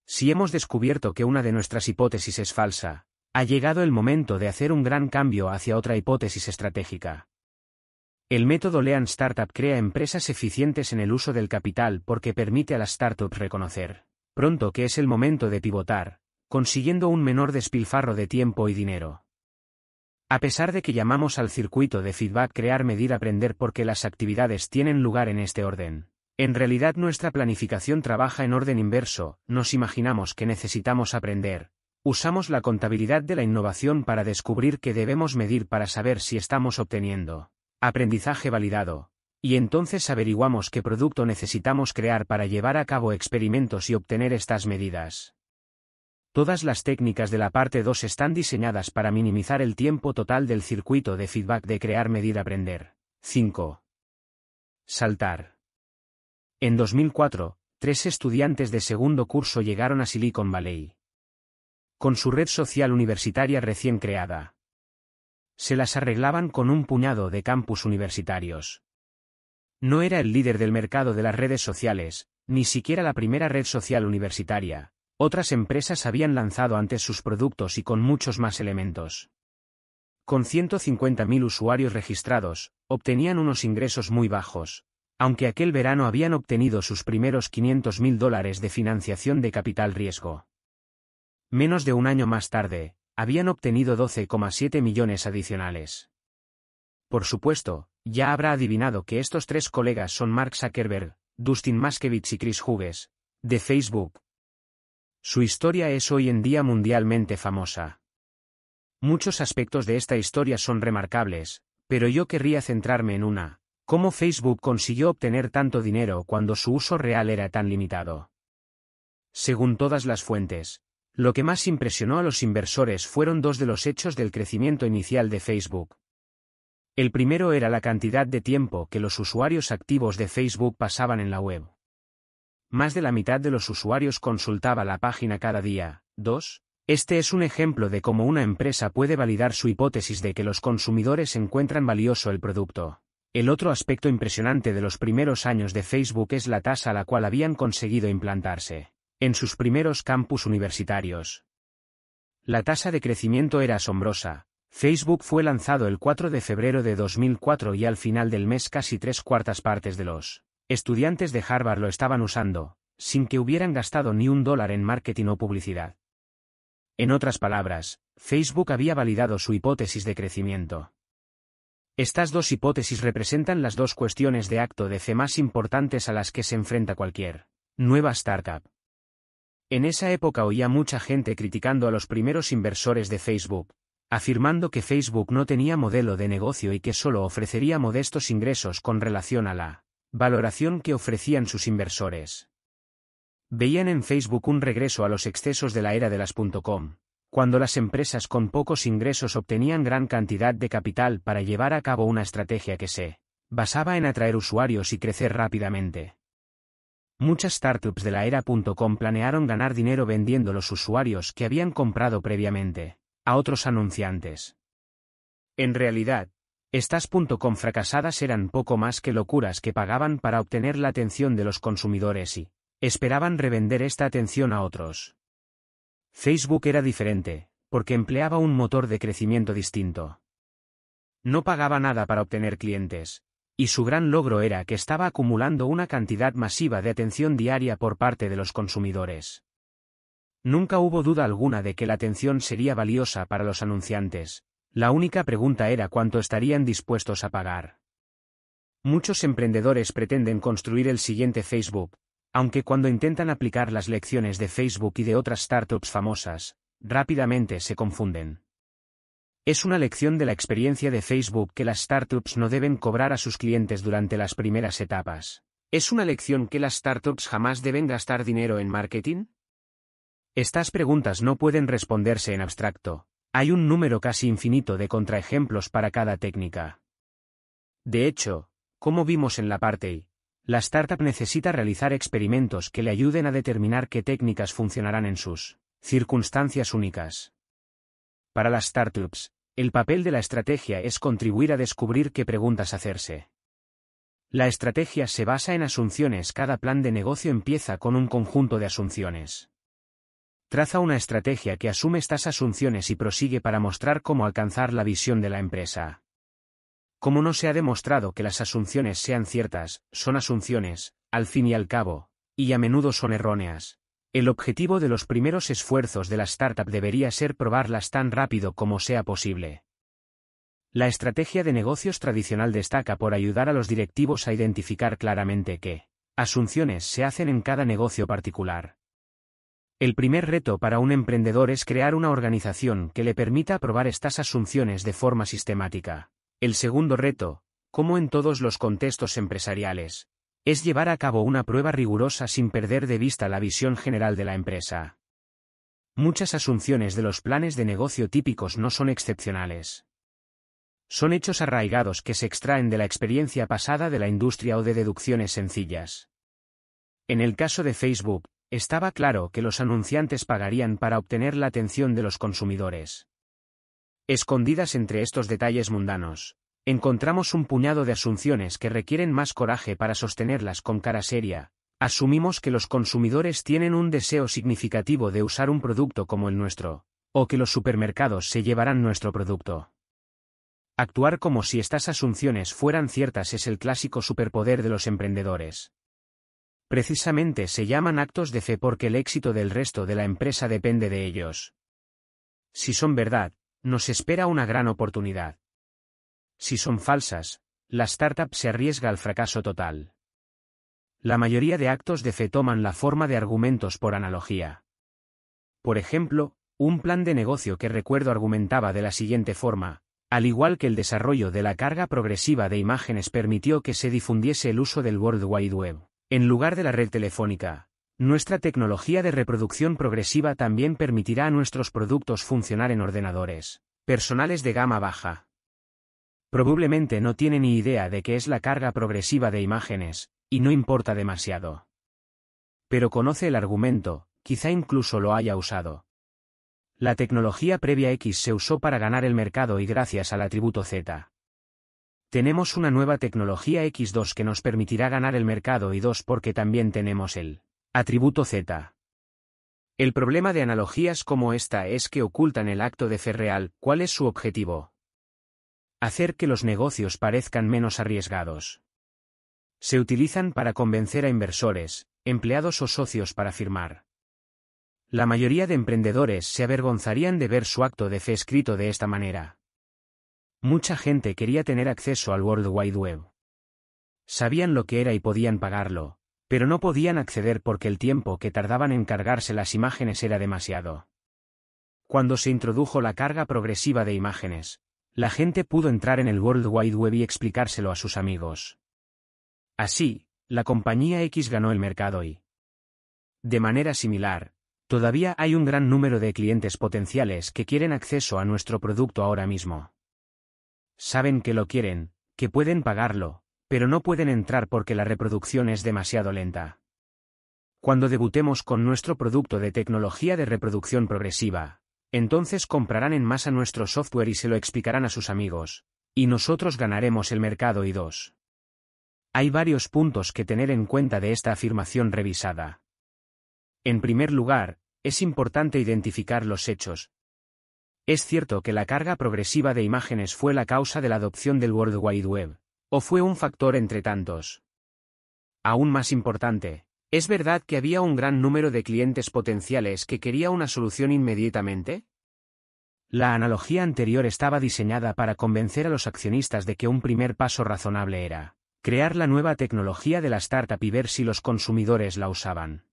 Si hemos descubierto que una de nuestras hipótesis es falsa, ha llegado el momento de hacer un gran cambio hacia otra hipótesis estratégica. El método Lean Startup crea empresas eficientes en el uso del capital porque permite a las startups reconocer pronto que es el momento de pivotar, consiguiendo un menor despilfarro de tiempo y dinero. A pesar de que llamamos al circuito de feedback crear, medir, aprender porque las actividades tienen lugar en este orden, en realidad nuestra planificación trabaja en orden inverso, nos imaginamos que necesitamos aprender, usamos la contabilidad de la innovación para descubrir qué debemos medir para saber si estamos obteniendo aprendizaje validado, y entonces averiguamos qué producto necesitamos crear para llevar a cabo experimentos y obtener estas medidas. Todas las técnicas de la parte 2 están diseñadas para minimizar el tiempo total del circuito de feedback de crear, medir, aprender. 5. Saltar. En 2004, tres estudiantes de segundo curso llegaron a Silicon Valley. Con su red social universitaria recién creada. Se las arreglaban con un puñado de campus universitarios. No era el líder del mercado de las redes sociales, ni siquiera la primera red social universitaria, otras empresas habían lanzado antes sus productos y con muchos más elementos. Con 150.000 usuarios registrados, obtenían unos ingresos muy bajos, aunque aquel verano habían obtenido sus primeros 500.000 dólares de financiación de capital riesgo. Menos de un año más tarde, habían obtenido 12,7 millones adicionales. Por supuesto, ya habrá adivinado que estos tres colegas son Mark Zuckerberg, Dustin Maskevich y Chris Hughes, de Facebook, su historia es hoy en día mundialmente famosa. Muchos aspectos de esta historia son remarcables, pero yo querría centrarme en una, cómo Facebook consiguió obtener tanto dinero cuando su uso real era tan limitado. Según todas las fuentes, lo que más impresionó a los inversores fueron dos de los hechos del crecimiento inicial de Facebook. El primero era la cantidad de tiempo que los usuarios activos de Facebook pasaban en la web. Más de la mitad de los usuarios consultaba la página cada día. 2. Este es un ejemplo de cómo una empresa puede validar su hipótesis de que los consumidores encuentran valioso el producto. El otro aspecto impresionante de los primeros años de Facebook es la tasa a la cual habían conseguido implantarse. En sus primeros campus universitarios. La tasa de crecimiento era asombrosa. Facebook fue lanzado el 4 de febrero de 2004 y al final del mes casi tres cuartas partes de los Estudiantes de Harvard lo estaban usando, sin que hubieran gastado ni un dólar en marketing o publicidad. En otras palabras, Facebook había validado su hipótesis de crecimiento. Estas dos hipótesis representan las dos cuestiones de acto de fe más importantes a las que se enfrenta cualquier nueva startup. En esa época oía mucha gente criticando a los primeros inversores de Facebook, afirmando que Facebook no tenía modelo de negocio y que solo ofrecería modestos ingresos con relación a la Valoración que ofrecían sus inversores. Veían en Facebook un regreso a los excesos de la era de las .com, cuando las empresas con pocos ingresos obtenían gran cantidad de capital para llevar a cabo una estrategia que se basaba en atraer usuarios y crecer rápidamente. Muchas startups de la era .com planearon ganar dinero vendiendo los usuarios que habían comprado previamente a otros anunciantes. En realidad, estas .com fracasadas eran poco más que locuras que pagaban para obtener la atención de los consumidores y esperaban revender esta atención a otros. Facebook era diferente, porque empleaba un motor de crecimiento distinto. No pagaba nada para obtener clientes, y su gran logro era que estaba acumulando una cantidad masiva de atención diaria por parte de los consumidores. Nunca hubo duda alguna de que la atención sería valiosa para los anunciantes, la única pregunta era cuánto estarían dispuestos a pagar. Muchos emprendedores pretenden construir el siguiente Facebook, aunque cuando intentan aplicar las lecciones de Facebook y de otras startups famosas, rápidamente se confunden. Es una lección de la experiencia de Facebook que las startups no deben cobrar a sus clientes durante las primeras etapas. ¿Es una lección que las startups jamás deben gastar dinero en marketing? Estas preguntas no pueden responderse en abstracto, hay un número casi infinito de contraejemplos para cada técnica. De hecho, como vimos en la parte I, la startup necesita realizar experimentos que le ayuden a determinar qué técnicas funcionarán en sus circunstancias únicas. Para las startups, el papel de la estrategia es contribuir a descubrir qué preguntas hacerse. La estrategia se basa en asunciones, cada plan de negocio empieza con un conjunto de asunciones. Traza una estrategia que asume estas asunciones y prosigue para mostrar cómo alcanzar la visión de la empresa. Como no se ha demostrado que las asunciones sean ciertas, son asunciones, al fin y al cabo, y a menudo son erróneas. El objetivo de los primeros esfuerzos de la startup debería ser probarlas tan rápido como sea posible. La estrategia de negocios tradicional destaca por ayudar a los directivos a identificar claramente qué asunciones se hacen en cada negocio particular. El primer reto para un emprendedor es crear una organización que le permita probar estas asunciones de forma sistemática. El segundo reto, como en todos los contextos empresariales, es llevar a cabo una prueba rigurosa sin perder de vista la visión general de la empresa. Muchas asunciones de los planes de negocio típicos no son excepcionales. Son hechos arraigados que se extraen de la experiencia pasada de la industria o de deducciones sencillas. En el caso de Facebook, estaba claro que los anunciantes pagarían para obtener la atención de los consumidores. Escondidas entre estos detalles mundanos, encontramos un puñado de asunciones que requieren más coraje para sostenerlas con cara seria. Asumimos que los consumidores tienen un deseo significativo de usar un producto como el nuestro, o que los supermercados se llevarán nuestro producto. Actuar como si estas asunciones fueran ciertas es el clásico superpoder de los emprendedores. Precisamente se llaman actos de fe porque el éxito del resto de la empresa depende de ellos. Si son verdad, nos espera una gran oportunidad. Si son falsas, la startup se arriesga al fracaso total. La mayoría de actos de fe toman la forma de argumentos por analogía. Por ejemplo, un plan de negocio que recuerdo argumentaba de la siguiente forma, al igual que el desarrollo de la carga progresiva de imágenes permitió que se difundiese el uso del World Wide Web, en lugar de la red telefónica, nuestra tecnología de reproducción progresiva también permitirá a nuestros productos funcionar en ordenadores personales de gama baja. Probablemente no tiene ni idea de qué es la carga progresiva de imágenes, y no importa demasiado. Pero conoce el argumento, quizá incluso lo haya usado. La tecnología previa X se usó para ganar el mercado y gracias al atributo Z. Tenemos una nueva tecnología X2 que nos permitirá ganar el mercado y 2 porque también tenemos el atributo Z. El problema de analogías como esta es que ocultan el acto de fe real, ¿cuál es su objetivo? Hacer que los negocios parezcan menos arriesgados. Se utilizan para convencer a inversores, empleados o socios para firmar. La mayoría de emprendedores se avergonzarían de ver su acto de fe escrito de esta manera. Mucha gente quería tener acceso al World Wide Web. Sabían lo que era y podían pagarlo, pero no podían acceder porque el tiempo que tardaban en cargarse las imágenes era demasiado. Cuando se introdujo la carga progresiva de imágenes, la gente pudo entrar en el World Wide Web y explicárselo a sus amigos. Así, la compañía X ganó el mercado y... De manera similar, todavía hay un gran número de clientes potenciales que quieren acceso a nuestro producto ahora mismo. Saben que lo quieren, que pueden pagarlo, pero no pueden entrar porque la reproducción es demasiado lenta. Cuando debutemos con nuestro producto de tecnología de reproducción progresiva, entonces comprarán en masa nuestro software y se lo explicarán a sus amigos, y nosotros ganaremos el mercado y dos. Hay varios puntos que tener en cuenta de esta afirmación revisada. En primer lugar, es importante identificar los hechos. Es cierto que la carga progresiva de imágenes fue la causa de la adopción del World Wide Web, o fue un factor entre tantos. Aún más importante, ¿Es verdad que había un gran número de clientes potenciales que quería una solución inmediatamente? La analogía anterior estaba diseñada para convencer a los accionistas de que un primer paso razonable era crear la nueva tecnología de la startup y ver si los consumidores la usaban.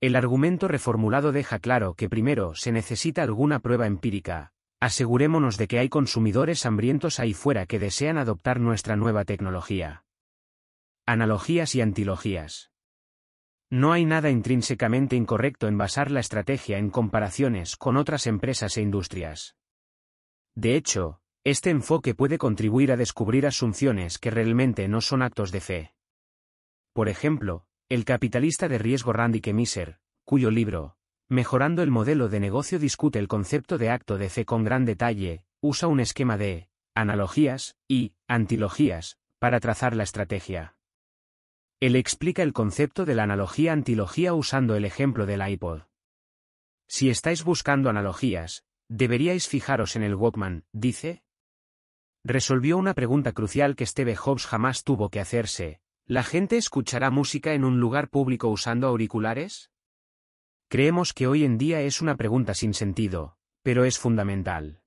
El argumento reformulado deja claro que primero se necesita alguna prueba empírica. Asegurémonos de que hay consumidores hambrientos ahí fuera que desean adoptar nuestra nueva tecnología. Analogías y antilogías. No hay nada intrínsecamente incorrecto en basar la estrategia en comparaciones con otras empresas e industrias. De hecho, este enfoque puede contribuir a descubrir asunciones que realmente no son actos de fe. Por ejemplo, el capitalista de riesgo Randy Kemiser, cuyo libro, Mejorando el modelo de negocio discute el concepto de acto de fe con gran detalle, usa un esquema de analogías y antilogías para trazar la estrategia. Él explica el concepto de la analogía-antilogía usando el ejemplo del iPod. Si estáis buscando analogías, deberíais fijaros en el Walkman, dice. Resolvió una pregunta crucial que Steve Jobs jamás tuvo que hacerse. ¿La gente escuchará música en un lugar público usando auriculares? Creemos que hoy en día es una pregunta sin sentido, pero es fundamental.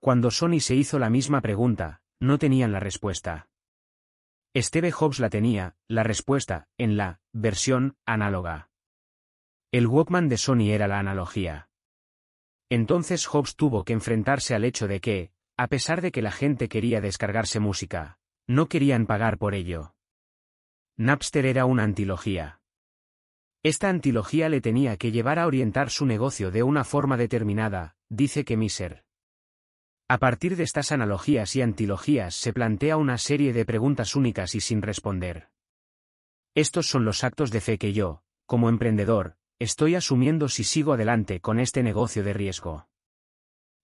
Cuando Sony se hizo la misma pregunta, no tenían la respuesta. Steve Jobs la tenía, la respuesta, en la versión análoga. El Walkman de Sony era la analogía. Entonces Jobs tuvo que enfrentarse al hecho de que, a pesar de que la gente quería descargarse música, no querían pagar por ello. Napster era una antilogía. Esta antilogía le tenía que llevar a orientar su negocio de una forma determinada, dice que Miser. A partir de estas analogías y antilogías se plantea una serie de preguntas únicas y sin responder. Estos son los actos de fe que yo, como emprendedor, estoy asumiendo si sigo adelante con este negocio de riesgo.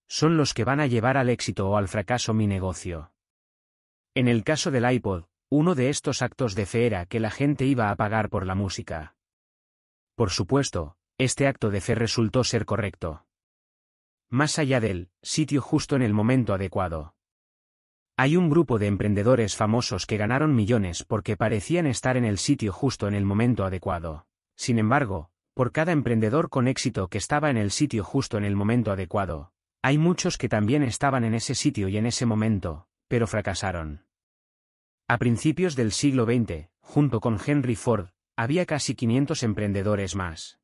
Son los que van a llevar al éxito o al fracaso mi negocio. En el caso del iPod, uno de estos actos de fe era que la gente iba a pagar por la música. Por supuesto, este acto de fe resultó ser correcto. Más allá del sitio justo en el momento adecuado. Hay un grupo de emprendedores famosos que ganaron millones porque parecían estar en el sitio justo en el momento adecuado. Sin embargo, por cada emprendedor con éxito que estaba en el sitio justo en el momento adecuado, hay muchos que también estaban en ese sitio y en ese momento, pero fracasaron. A principios del siglo XX, junto con Henry Ford, había casi 500 emprendedores más.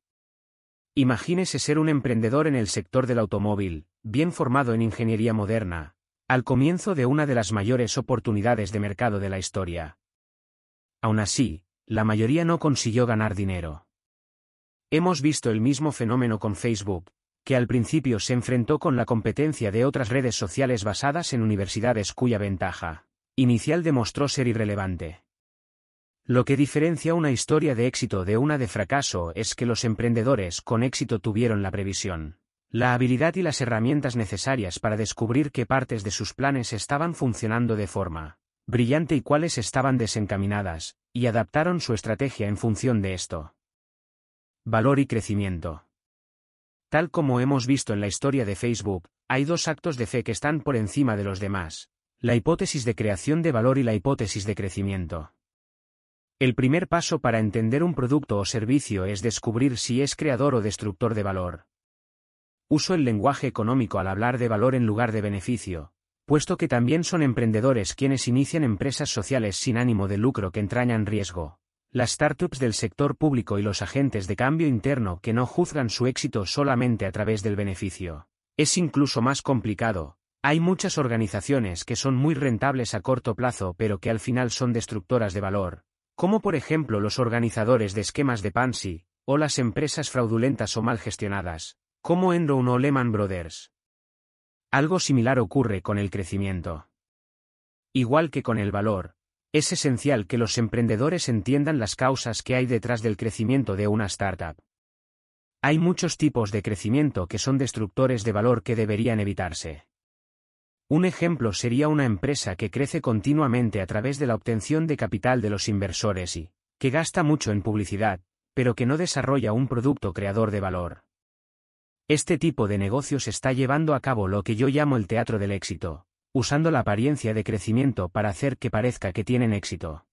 Imagínese ser un emprendedor en el sector del automóvil, bien formado en ingeniería moderna, al comienzo de una de las mayores oportunidades de mercado de la historia. Aún así, la mayoría no consiguió ganar dinero. Hemos visto el mismo fenómeno con Facebook, que al principio se enfrentó con la competencia de otras redes sociales basadas en universidades cuya ventaja inicial demostró ser irrelevante. Lo que diferencia una historia de éxito de una de fracaso es que los emprendedores con éxito tuvieron la previsión, la habilidad y las herramientas necesarias para descubrir qué partes de sus planes estaban funcionando de forma brillante y cuáles estaban desencaminadas, y adaptaron su estrategia en función de esto. Valor y crecimiento. Tal como hemos visto en la historia de Facebook, hay dos actos de fe que están por encima de los demás, la hipótesis de creación de valor y la hipótesis de crecimiento. El primer paso para entender un producto o servicio es descubrir si es creador o destructor de valor. Uso el lenguaje económico al hablar de valor en lugar de beneficio, puesto que también son emprendedores quienes inician empresas sociales sin ánimo de lucro que entrañan riesgo. Las startups del sector público y los agentes de cambio interno que no juzgan su éxito solamente a través del beneficio. Es incluso más complicado. Hay muchas organizaciones que son muy rentables a corto plazo pero que al final son destructoras de valor, como por ejemplo los organizadores de esquemas de Pansy, o las empresas fraudulentas o mal gestionadas, como Enron o Lehman Brothers. Algo similar ocurre con el crecimiento. Igual que con el valor, es esencial que los emprendedores entiendan las causas que hay detrás del crecimiento de una startup. Hay muchos tipos de crecimiento que son destructores de valor que deberían evitarse. Un ejemplo sería una empresa que crece continuamente a través de la obtención de capital de los inversores y, que gasta mucho en publicidad, pero que no desarrolla un producto creador de valor. Este tipo de negocios está llevando a cabo lo que yo llamo el teatro del éxito, usando la apariencia de crecimiento para hacer que parezca que tienen éxito.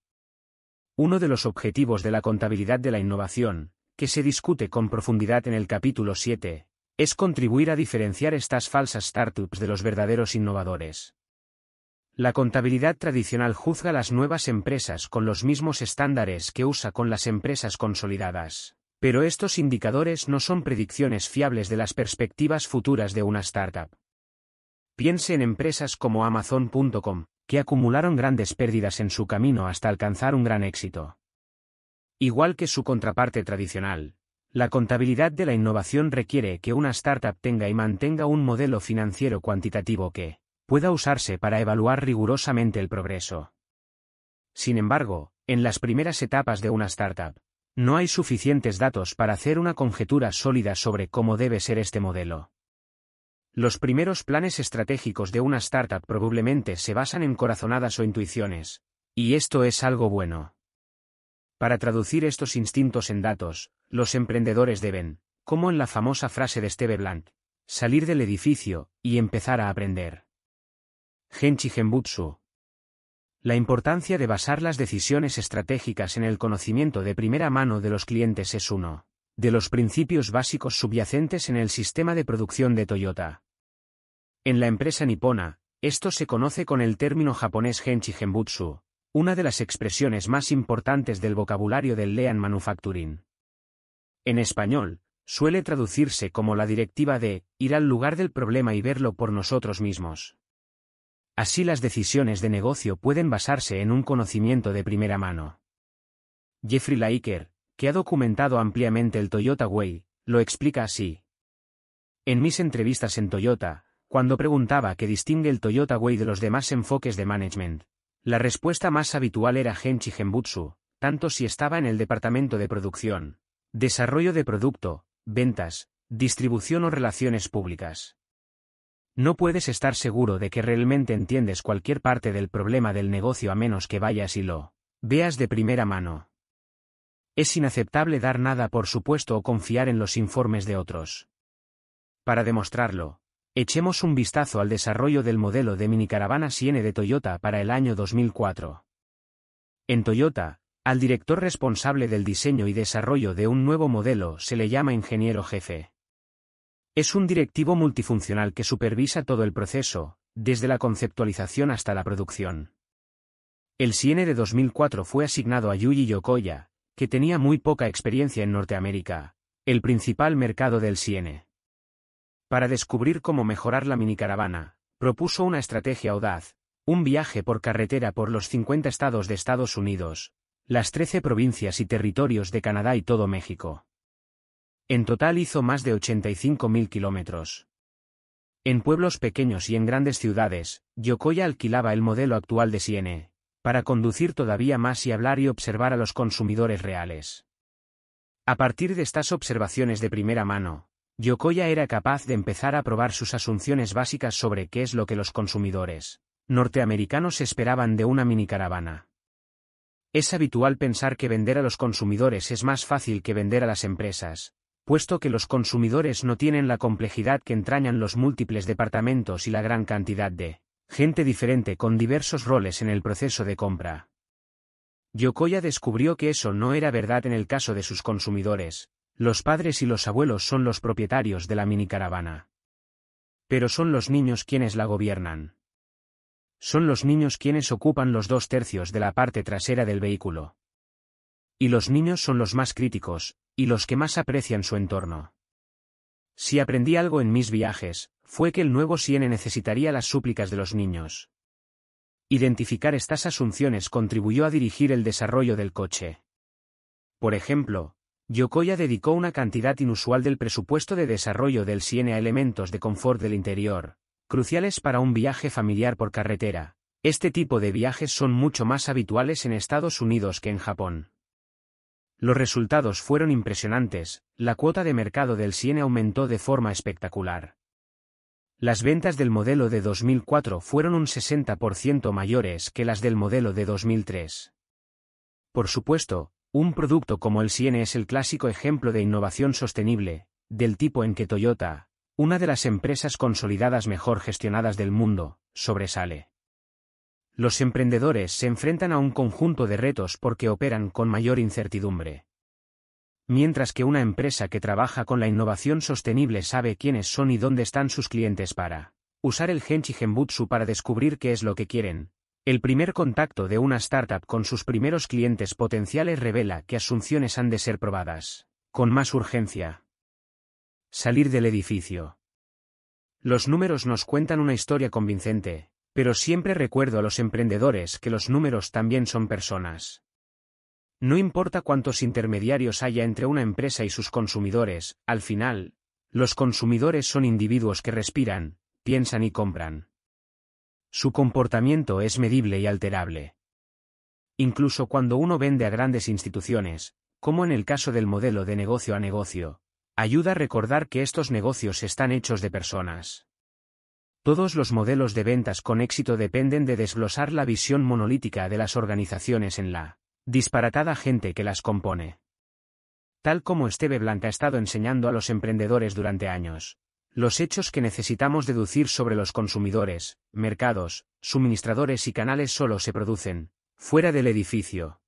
Uno de los objetivos de la contabilidad de la innovación, que se discute con profundidad en el capítulo 7, es contribuir a diferenciar estas falsas startups de los verdaderos innovadores. La contabilidad tradicional juzga las nuevas empresas con los mismos estándares que usa con las empresas consolidadas. Pero estos indicadores no son predicciones fiables de las perspectivas futuras de una startup. Piense en empresas como Amazon.com, que acumularon grandes pérdidas en su camino hasta alcanzar un gran éxito. Igual que su contraparte tradicional, la contabilidad de la innovación requiere que una startup tenga y mantenga un modelo financiero cuantitativo que pueda usarse para evaluar rigurosamente el progreso. Sin embargo, en las primeras etapas de una startup, no hay suficientes datos para hacer una conjetura sólida sobre cómo debe ser este modelo. Los primeros planes estratégicos de una startup probablemente se basan en corazonadas o intuiciones, y esto es algo bueno. Para traducir estos instintos en datos, los emprendedores deben, como en la famosa frase de Steve Blank, salir del edificio y empezar a aprender. Genchi Genbutsu. La importancia de basar las decisiones estratégicas en el conocimiento de primera mano de los clientes es uno de los principios básicos subyacentes en el sistema de producción de Toyota. En la empresa nipona, esto se conoce con el término japonés Genchi Genbutsu, una de las expresiones más importantes del vocabulario del Lean Manufacturing. En español, suele traducirse como la directiva de ir al lugar del problema y verlo por nosotros mismos. Así las decisiones de negocio pueden basarse en un conocimiento de primera mano. Jeffrey Laiker, que ha documentado ampliamente el Toyota Way, lo explica así. En mis entrevistas en Toyota, cuando preguntaba qué distingue el Toyota Way de los demás enfoques de management, la respuesta más habitual era Genchi Genbutsu, tanto si estaba en el departamento de producción, desarrollo de producto, ventas, distribución o relaciones públicas. No puedes estar seguro de que realmente entiendes cualquier parte del problema del negocio a menos que vayas y lo veas de primera mano. Es inaceptable dar nada por supuesto o confiar en los informes de otros. Para demostrarlo, echemos un vistazo al desarrollo del modelo de minicaravana Siene de Toyota para el año 2004. En Toyota, al director responsable del diseño y desarrollo de un nuevo modelo se le llama ingeniero jefe. Es un directivo multifuncional que supervisa todo el proceso, desde la conceptualización hasta la producción. El Siene de 2004 fue asignado a Yuji Yokoya, que tenía muy poca experiencia en Norteamérica, el principal mercado del Siene. Para descubrir cómo mejorar la minicaravana, propuso una estrategia audaz, un viaje por carretera por los 50 estados de Estados Unidos, las 13 provincias y territorios de Canadá y todo México. En total hizo más de 85.000 kilómetros. En pueblos pequeños y en grandes ciudades, Yokoya alquilaba el modelo actual de Siene, para conducir todavía más y hablar y observar a los consumidores reales. A partir de estas observaciones de primera mano, Yokoya era capaz de empezar a probar sus asunciones básicas sobre qué es lo que los consumidores norteamericanos esperaban de una minicaravana. Es habitual pensar que vender a los consumidores es más fácil que vender a las empresas, puesto que los consumidores no tienen la complejidad que entrañan los múltiples departamentos y la gran cantidad de gente diferente con diversos roles en el proceso de compra. Yokoya descubrió que eso no era verdad en el caso de sus consumidores, los padres y los abuelos son los propietarios de la minicaravana. Pero son los niños quienes la gobiernan. Son los niños quienes ocupan los dos tercios de la parte trasera del vehículo. Y los niños son los más críticos, y los que más aprecian su entorno. Si aprendí algo en mis viajes, fue que el nuevo Siene necesitaría las súplicas de los niños. Identificar estas asunciones contribuyó a dirigir el desarrollo del coche. Por ejemplo, Yokoya dedicó una cantidad inusual del presupuesto de desarrollo del Siene a elementos de confort del interior, cruciales para un viaje familiar por carretera. Este tipo de viajes son mucho más habituales en Estados Unidos que en Japón. Los resultados fueron impresionantes, la cuota de mercado del Siene aumentó de forma espectacular. Las ventas del modelo de 2004 fueron un 60% mayores que las del modelo de 2003. Por supuesto, un producto como el Siene es el clásico ejemplo de innovación sostenible, del tipo en que Toyota, una de las empresas consolidadas mejor gestionadas del mundo, sobresale. Los emprendedores se enfrentan a un conjunto de retos porque operan con mayor incertidumbre mientras que una empresa que trabaja con la innovación sostenible sabe quiénes son y dónde están sus clientes para usar el Genchi Genbutsu para descubrir qué es lo que quieren. El primer contacto de una startup con sus primeros clientes potenciales revela que asunciones han de ser probadas. Con más urgencia. Salir del edificio. Los números nos cuentan una historia convincente, pero siempre recuerdo a los emprendedores que los números también son personas. No importa cuántos intermediarios haya entre una empresa y sus consumidores, al final, los consumidores son individuos que respiran, piensan y compran. Su comportamiento es medible y alterable. Incluso cuando uno vende a grandes instituciones, como en el caso del modelo de negocio a negocio, ayuda a recordar que estos negocios están hechos de personas. Todos los modelos de ventas con éxito dependen de desglosar la visión monolítica de las organizaciones en la disparatada gente que las compone. Tal como Esteve Blanca ha estado enseñando a los emprendedores durante años, los hechos que necesitamos deducir sobre los consumidores, mercados, suministradores y canales solo se producen, fuera del edificio.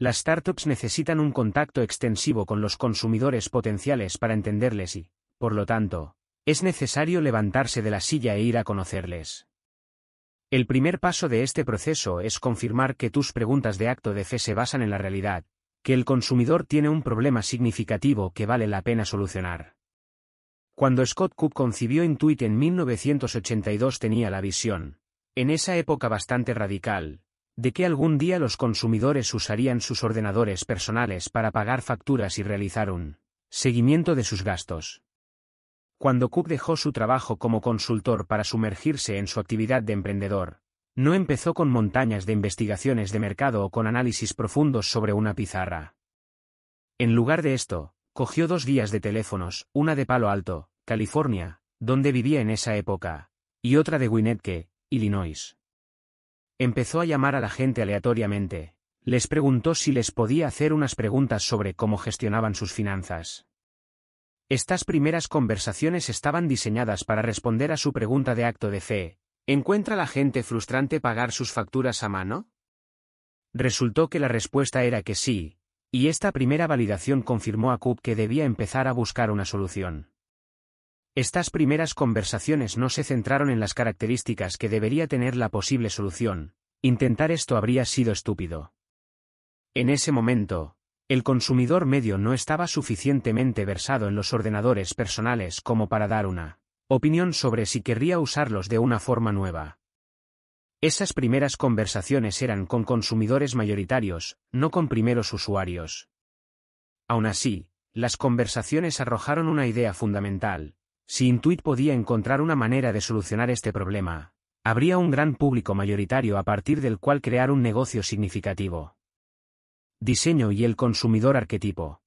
Las startups necesitan un contacto extensivo con los consumidores potenciales para entenderles y, por lo tanto, es necesario levantarse de la silla e ir a conocerles. El primer paso de este proceso es confirmar que tus preguntas de acto de fe se basan en la realidad, que el consumidor tiene un problema significativo que vale la pena solucionar. Cuando Scott Cook concibió Intuit en 1982 tenía la visión, en esa época bastante radical, de que algún día los consumidores usarían sus ordenadores personales para pagar facturas y realizar un seguimiento de sus gastos. Cuando Cook dejó su trabajo como consultor para sumergirse en su actividad de emprendedor, no empezó con montañas de investigaciones de mercado o con análisis profundos sobre una pizarra. En lugar de esto, cogió dos guías de teléfonos, una de Palo Alto, California, donde vivía en esa época, y otra de Winnetka, Illinois. Empezó a llamar a la gente aleatoriamente. Les preguntó si les podía hacer unas preguntas sobre cómo gestionaban sus finanzas. Estas primeras conversaciones estaban diseñadas para responder a su pregunta de acto de fe. ¿Encuentra la gente frustrante pagar sus facturas a mano? Resultó que la respuesta era que sí, y esta primera validación confirmó a Coop que debía empezar a buscar una solución. Estas primeras conversaciones no se centraron en las características que debería tener la posible solución, intentar esto habría sido estúpido. En ese momento, el consumidor medio no estaba suficientemente versado en los ordenadores personales como para dar una opinión sobre si querría usarlos de una forma nueva. Esas primeras conversaciones eran con consumidores mayoritarios, no con primeros usuarios. Aún así, las conversaciones arrojaron una idea fundamental, si Intuit podía encontrar una manera de solucionar este problema, habría un gran público mayoritario a partir del cual crear un negocio significativo. Diseño y el consumidor arquetipo.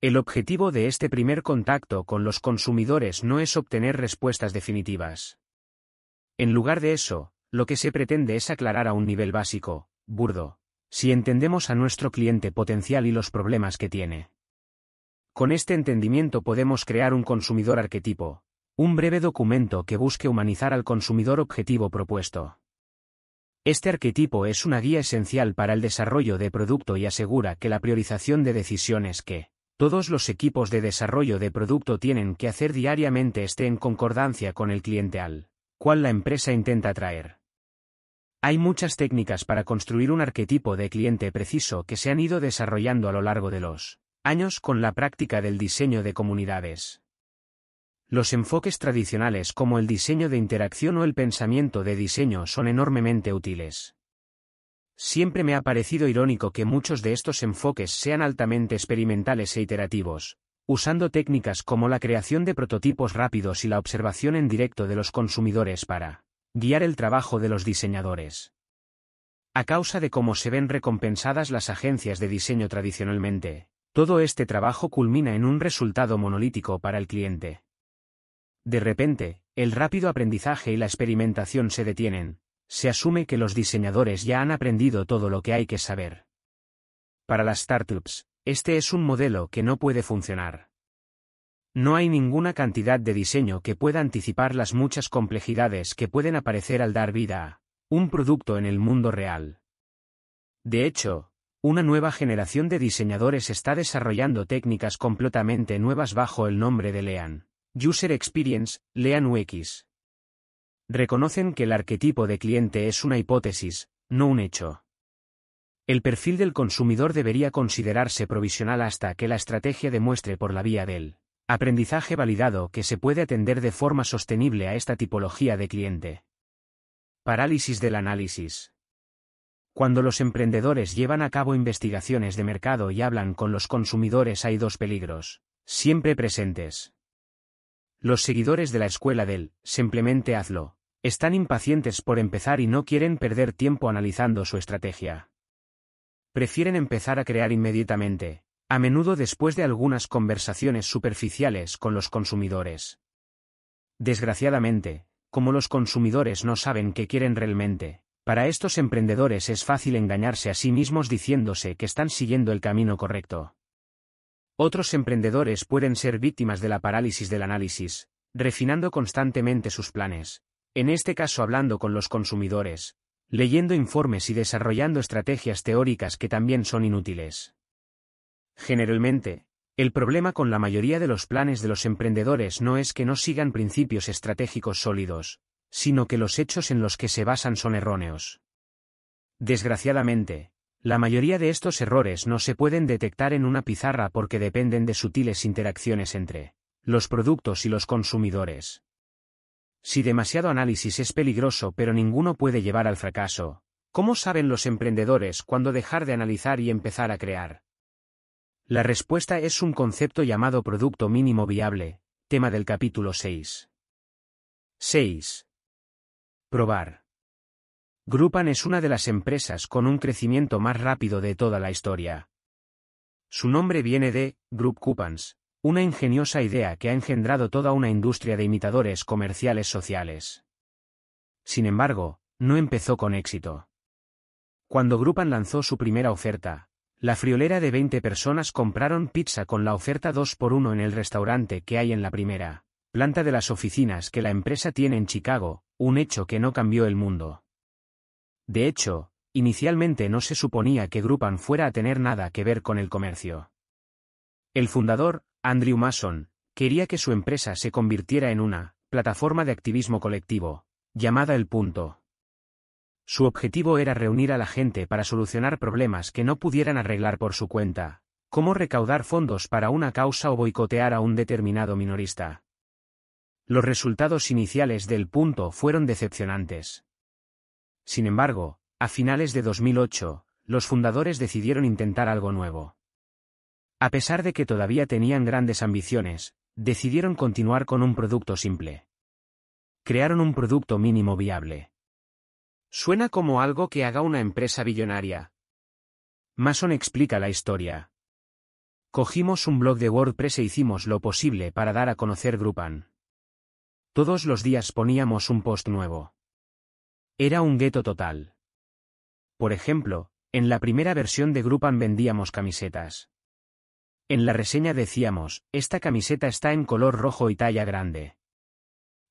El objetivo de este primer contacto con los consumidores no es obtener respuestas definitivas. En lugar de eso, lo que se pretende es aclarar a un nivel básico, burdo, si entendemos a nuestro cliente potencial y los problemas que tiene. Con este entendimiento podemos crear un consumidor arquetipo, un breve documento que busque humanizar al consumidor objetivo propuesto. Este arquetipo es una guía esencial para el desarrollo de producto y asegura que la priorización de decisiones que todos los equipos de desarrollo de producto tienen que hacer diariamente esté en concordancia con el cliente al cual la empresa intenta atraer. Hay muchas técnicas para construir un arquetipo de cliente preciso que se han ido desarrollando a lo largo de los años con la práctica del diseño de comunidades. Los enfoques tradicionales como el diseño de interacción o el pensamiento de diseño son enormemente útiles. Siempre me ha parecido irónico que muchos de estos enfoques sean altamente experimentales e iterativos, usando técnicas como la creación de prototipos rápidos y la observación en directo de los consumidores para guiar el trabajo de los diseñadores. A causa de cómo se ven recompensadas las agencias de diseño tradicionalmente, todo este trabajo culmina en un resultado monolítico para el cliente. De repente, el rápido aprendizaje y la experimentación se detienen, se asume que los diseñadores ya han aprendido todo lo que hay que saber. Para las startups, este es un modelo que no puede funcionar. No hay ninguna cantidad de diseño que pueda anticipar las muchas complejidades que pueden aparecer al dar vida a un producto en el mundo real. De hecho, una nueva generación de diseñadores está desarrollando técnicas completamente nuevas bajo el nombre de LEAN. User Experience, LEAN UX. Reconocen que el arquetipo de cliente es una hipótesis, no un hecho. El perfil del consumidor debería considerarse provisional hasta que la estrategia demuestre por la vía del aprendizaje validado que se puede atender de forma sostenible a esta tipología de cliente. Parálisis del análisis. Cuando los emprendedores llevan a cabo investigaciones de mercado y hablan con los consumidores hay dos peligros, siempre presentes. Los seguidores de la escuela del, simplemente hazlo, están impacientes por empezar y no quieren perder tiempo analizando su estrategia. Prefieren empezar a crear inmediatamente, a menudo después de algunas conversaciones superficiales con los consumidores. Desgraciadamente, como los consumidores no saben qué quieren realmente, para estos emprendedores es fácil engañarse a sí mismos diciéndose que están siguiendo el camino correcto. Otros emprendedores pueden ser víctimas de la parálisis del análisis, refinando constantemente sus planes, en este caso hablando con los consumidores, leyendo informes y desarrollando estrategias teóricas que también son inútiles. Generalmente, el problema con la mayoría de los planes de los emprendedores no es que no sigan principios estratégicos sólidos, sino que los hechos en los que se basan son erróneos. Desgraciadamente, la mayoría de estos errores no se pueden detectar en una pizarra porque dependen de sutiles interacciones entre los productos y los consumidores. Si demasiado análisis es peligroso pero ninguno puede llevar al fracaso, ¿cómo saben los emprendedores cuándo dejar de analizar y empezar a crear? La respuesta es un concepto llamado producto mínimo viable, tema del capítulo 6. 6. Probar. Grupan es una de las empresas con un crecimiento más rápido de toda la historia. Su nombre viene de Group Coupons, una ingeniosa idea que ha engendrado toda una industria de imitadores comerciales sociales. Sin embargo, no empezó con éxito. Cuando Grupan lanzó su primera oferta, la friolera de 20 personas compraron pizza con la oferta 2 por 1 en el restaurante que hay en la primera planta de las oficinas que la empresa tiene en Chicago, un hecho que no cambió el mundo. De hecho, inicialmente no se suponía que Grupan fuera a tener nada que ver con el comercio. El fundador, Andrew Mason, quería que su empresa se convirtiera en una plataforma de activismo colectivo, llamada El Punto. Su objetivo era reunir a la gente para solucionar problemas que no pudieran arreglar por su cuenta, como recaudar fondos para una causa o boicotear a un determinado minorista. Los resultados iniciales del punto fueron decepcionantes. Sin embargo, a finales de 2008, los fundadores decidieron intentar algo nuevo. A pesar de que todavía tenían grandes ambiciones, decidieron continuar con un producto simple. Crearon un producto mínimo viable. Suena como algo que haga una empresa billonaria. Mason explica la historia. Cogimos un blog de WordPress e hicimos lo posible para dar a conocer Grupan. Todos los días poníamos un post nuevo. Era un gueto total. Por ejemplo, en la primera versión de Grupan vendíamos camisetas. En la reseña decíamos, esta camiseta está en color rojo y talla grande.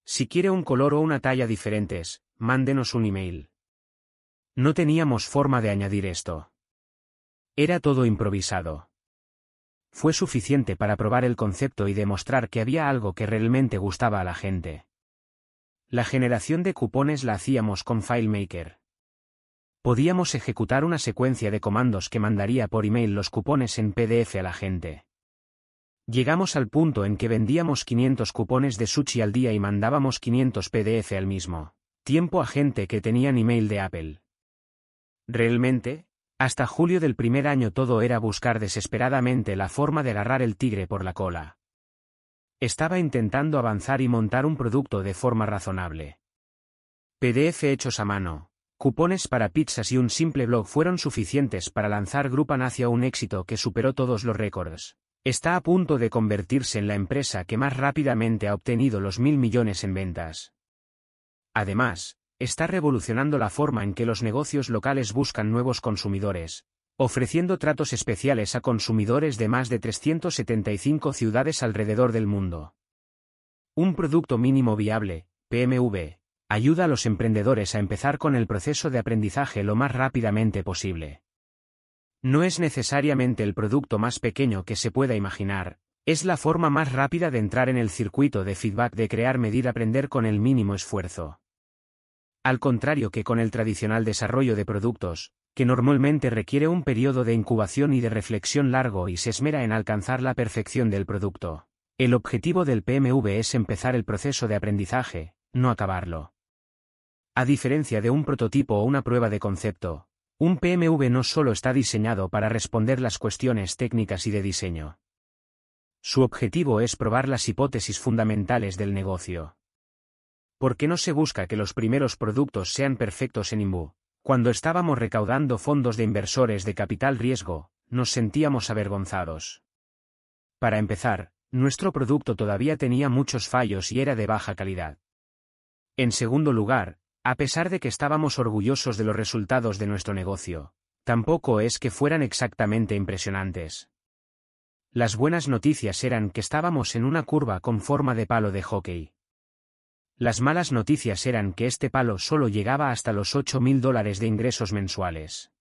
Si quiere un color o una talla diferentes, mándenos un email. No teníamos forma de añadir esto. Era todo improvisado. Fue suficiente para probar el concepto y demostrar que había algo que realmente gustaba a la gente. La generación de cupones la hacíamos con FileMaker. Podíamos ejecutar una secuencia de comandos que mandaría por email los cupones en PDF a la gente. Llegamos al punto en que vendíamos 500 cupones de sushi al día y mandábamos 500 PDF al mismo tiempo a gente que tenían email de Apple. Realmente, hasta julio del primer año todo era buscar desesperadamente la forma de agarrar el tigre por la cola. Estaba intentando avanzar y montar un producto de forma razonable. PDF hechos a mano, Cupones para pizzas y un simple blog fueron suficientes para lanzar Grupan hacia un éxito que superó todos los récords. Está a punto de convertirse en la empresa que más rápidamente ha obtenido los mil millones en ventas. Además, está revolucionando la forma en que los negocios locales buscan nuevos consumidores, ofreciendo tratos especiales a consumidores de más de 375 ciudades alrededor del mundo. Un producto mínimo viable, PMV, ayuda a los emprendedores a empezar con el proceso de aprendizaje lo más rápidamente posible. No es necesariamente el producto más pequeño que se pueda imaginar, es la forma más rápida de entrar en el circuito de feedback de crear, medir, aprender con el mínimo esfuerzo. Al contrario que con el tradicional desarrollo de productos, que normalmente requiere un periodo de incubación y de reflexión largo y se esmera en alcanzar la perfección del producto. El objetivo del PMV es empezar el proceso de aprendizaje, no acabarlo. A diferencia de un prototipo o una prueba de concepto, un PMV no solo está diseñado para responder las cuestiones técnicas y de diseño. Su objetivo es probar las hipótesis fundamentales del negocio. ¿Por qué no se busca que los primeros productos sean perfectos en IMBU? Cuando estábamos recaudando fondos de inversores de capital riesgo, nos sentíamos avergonzados. Para empezar, nuestro producto todavía tenía muchos fallos y era de baja calidad. En segundo lugar, a pesar de que estábamos orgullosos de los resultados de nuestro negocio, tampoco es que fueran exactamente impresionantes. Las buenas noticias eran que estábamos en una curva con forma de palo de hockey. Las malas noticias eran que este palo solo llegaba hasta los 8 mil dólares de ingresos mensuales.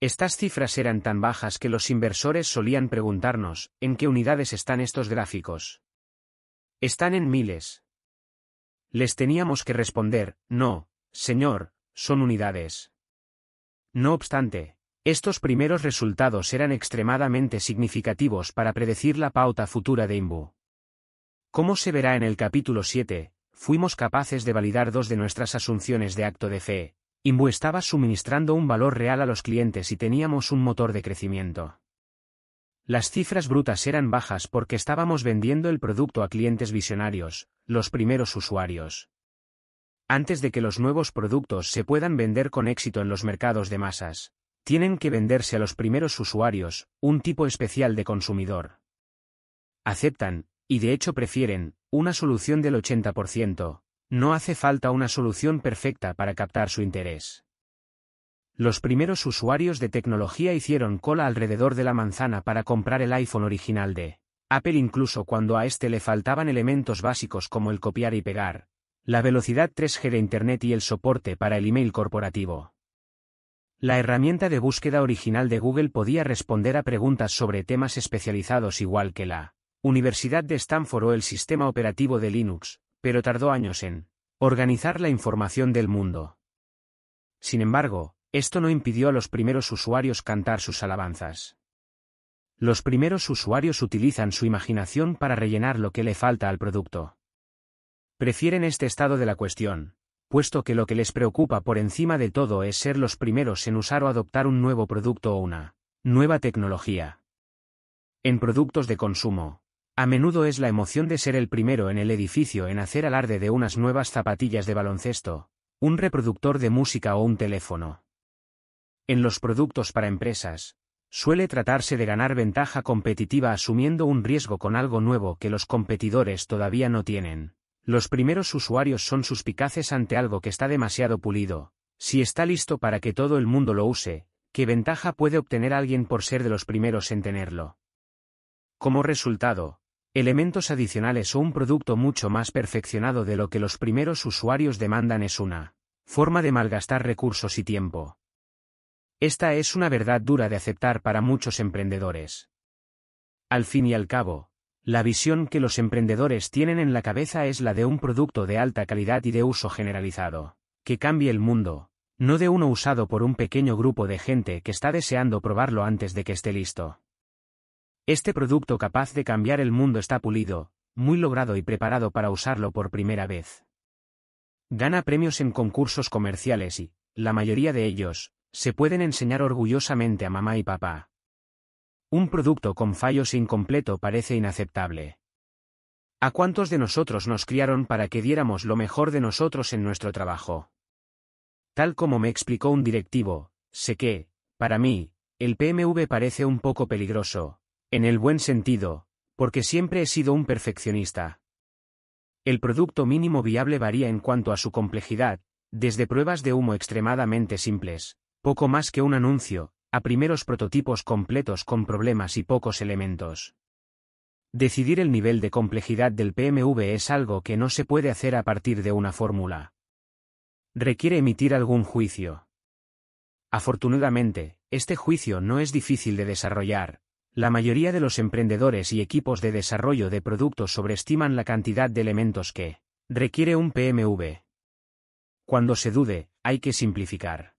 Estas cifras eran tan bajas que los inversores solían preguntarnos, ¿en qué unidades están estos gráficos? Están en miles. Les teníamos que responder, no, señor, son unidades. No obstante, estos primeros resultados eran extremadamente significativos para predecir la pauta futura de Imbu. Como se verá en el capítulo 7, fuimos capaces de validar dos de nuestras asunciones de acto de fe, Imbu estaba suministrando un valor real a los clientes y teníamos un motor de crecimiento. Las cifras brutas eran bajas porque estábamos vendiendo el producto a clientes visionarios, los primeros usuarios. Antes de que los nuevos productos se puedan vender con éxito en los mercados de masas, tienen que venderse a los primeros usuarios, un tipo especial de consumidor. Aceptan, y de hecho prefieren, una solución del 80%, no hace falta una solución perfecta para captar su interés. Los primeros usuarios de tecnología hicieron cola alrededor de la manzana para comprar el iPhone original de Apple incluso cuando a este le faltaban elementos básicos como el copiar y pegar, la velocidad 3G de Internet y el soporte para el email corporativo. La herramienta de búsqueda original de Google podía responder a preguntas sobre temas especializados igual que la Universidad de Stanford o el sistema operativo de Linux, pero tardó años en organizar la información del mundo. Sin embargo, esto no impidió a los primeros usuarios cantar sus alabanzas. Los primeros usuarios utilizan su imaginación para rellenar lo que le falta al producto. Prefieren este estado de la cuestión, puesto que lo que les preocupa por encima de todo es ser los primeros en usar o adoptar un nuevo producto o una nueva tecnología. En productos de consumo, a menudo es la emoción de ser el primero en el edificio en hacer alarde de unas nuevas zapatillas de baloncesto, un reproductor de música o un teléfono. En los productos para empresas, suele tratarse de ganar ventaja competitiva asumiendo un riesgo con algo nuevo que los competidores todavía no tienen. Los primeros usuarios son suspicaces ante algo que está demasiado pulido. Si está listo para que todo el mundo lo use, ¿qué ventaja puede obtener alguien por ser de los primeros en tenerlo? Como resultado, Elementos adicionales o un producto mucho más perfeccionado de lo que los primeros usuarios demandan es una forma de malgastar recursos y tiempo. Esta es una verdad dura de aceptar para muchos emprendedores. Al fin y al cabo, la visión que los emprendedores tienen en la cabeza es la de un producto de alta calidad y de uso generalizado, que cambie el mundo, no de uno usado por un pequeño grupo de gente que está deseando probarlo antes de que esté listo. Este producto capaz de cambiar el mundo está pulido, muy logrado y preparado para usarlo por primera vez. Gana premios en concursos comerciales y, la mayoría de ellos, se pueden enseñar orgullosamente a mamá y papá. Un producto con fallos incompleto parece inaceptable. ¿A cuántos de nosotros nos criaron para que diéramos lo mejor de nosotros en nuestro trabajo? Tal como me explicó un directivo, sé que, para mí, el PMV parece un poco peligroso, en el buen sentido, porque siempre he sido un perfeccionista. El producto mínimo viable varía en cuanto a su complejidad, desde pruebas de humo extremadamente simples, poco más que un anuncio, a primeros prototipos completos con problemas y pocos elementos. Decidir el nivel de complejidad del PMV es algo que no se puede hacer a partir de una fórmula. Requiere emitir algún juicio. Afortunadamente, este juicio no es difícil de desarrollar, la mayoría de los emprendedores y equipos de desarrollo de productos sobreestiman la cantidad de elementos que requiere un PMV. Cuando se dude, hay que simplificar.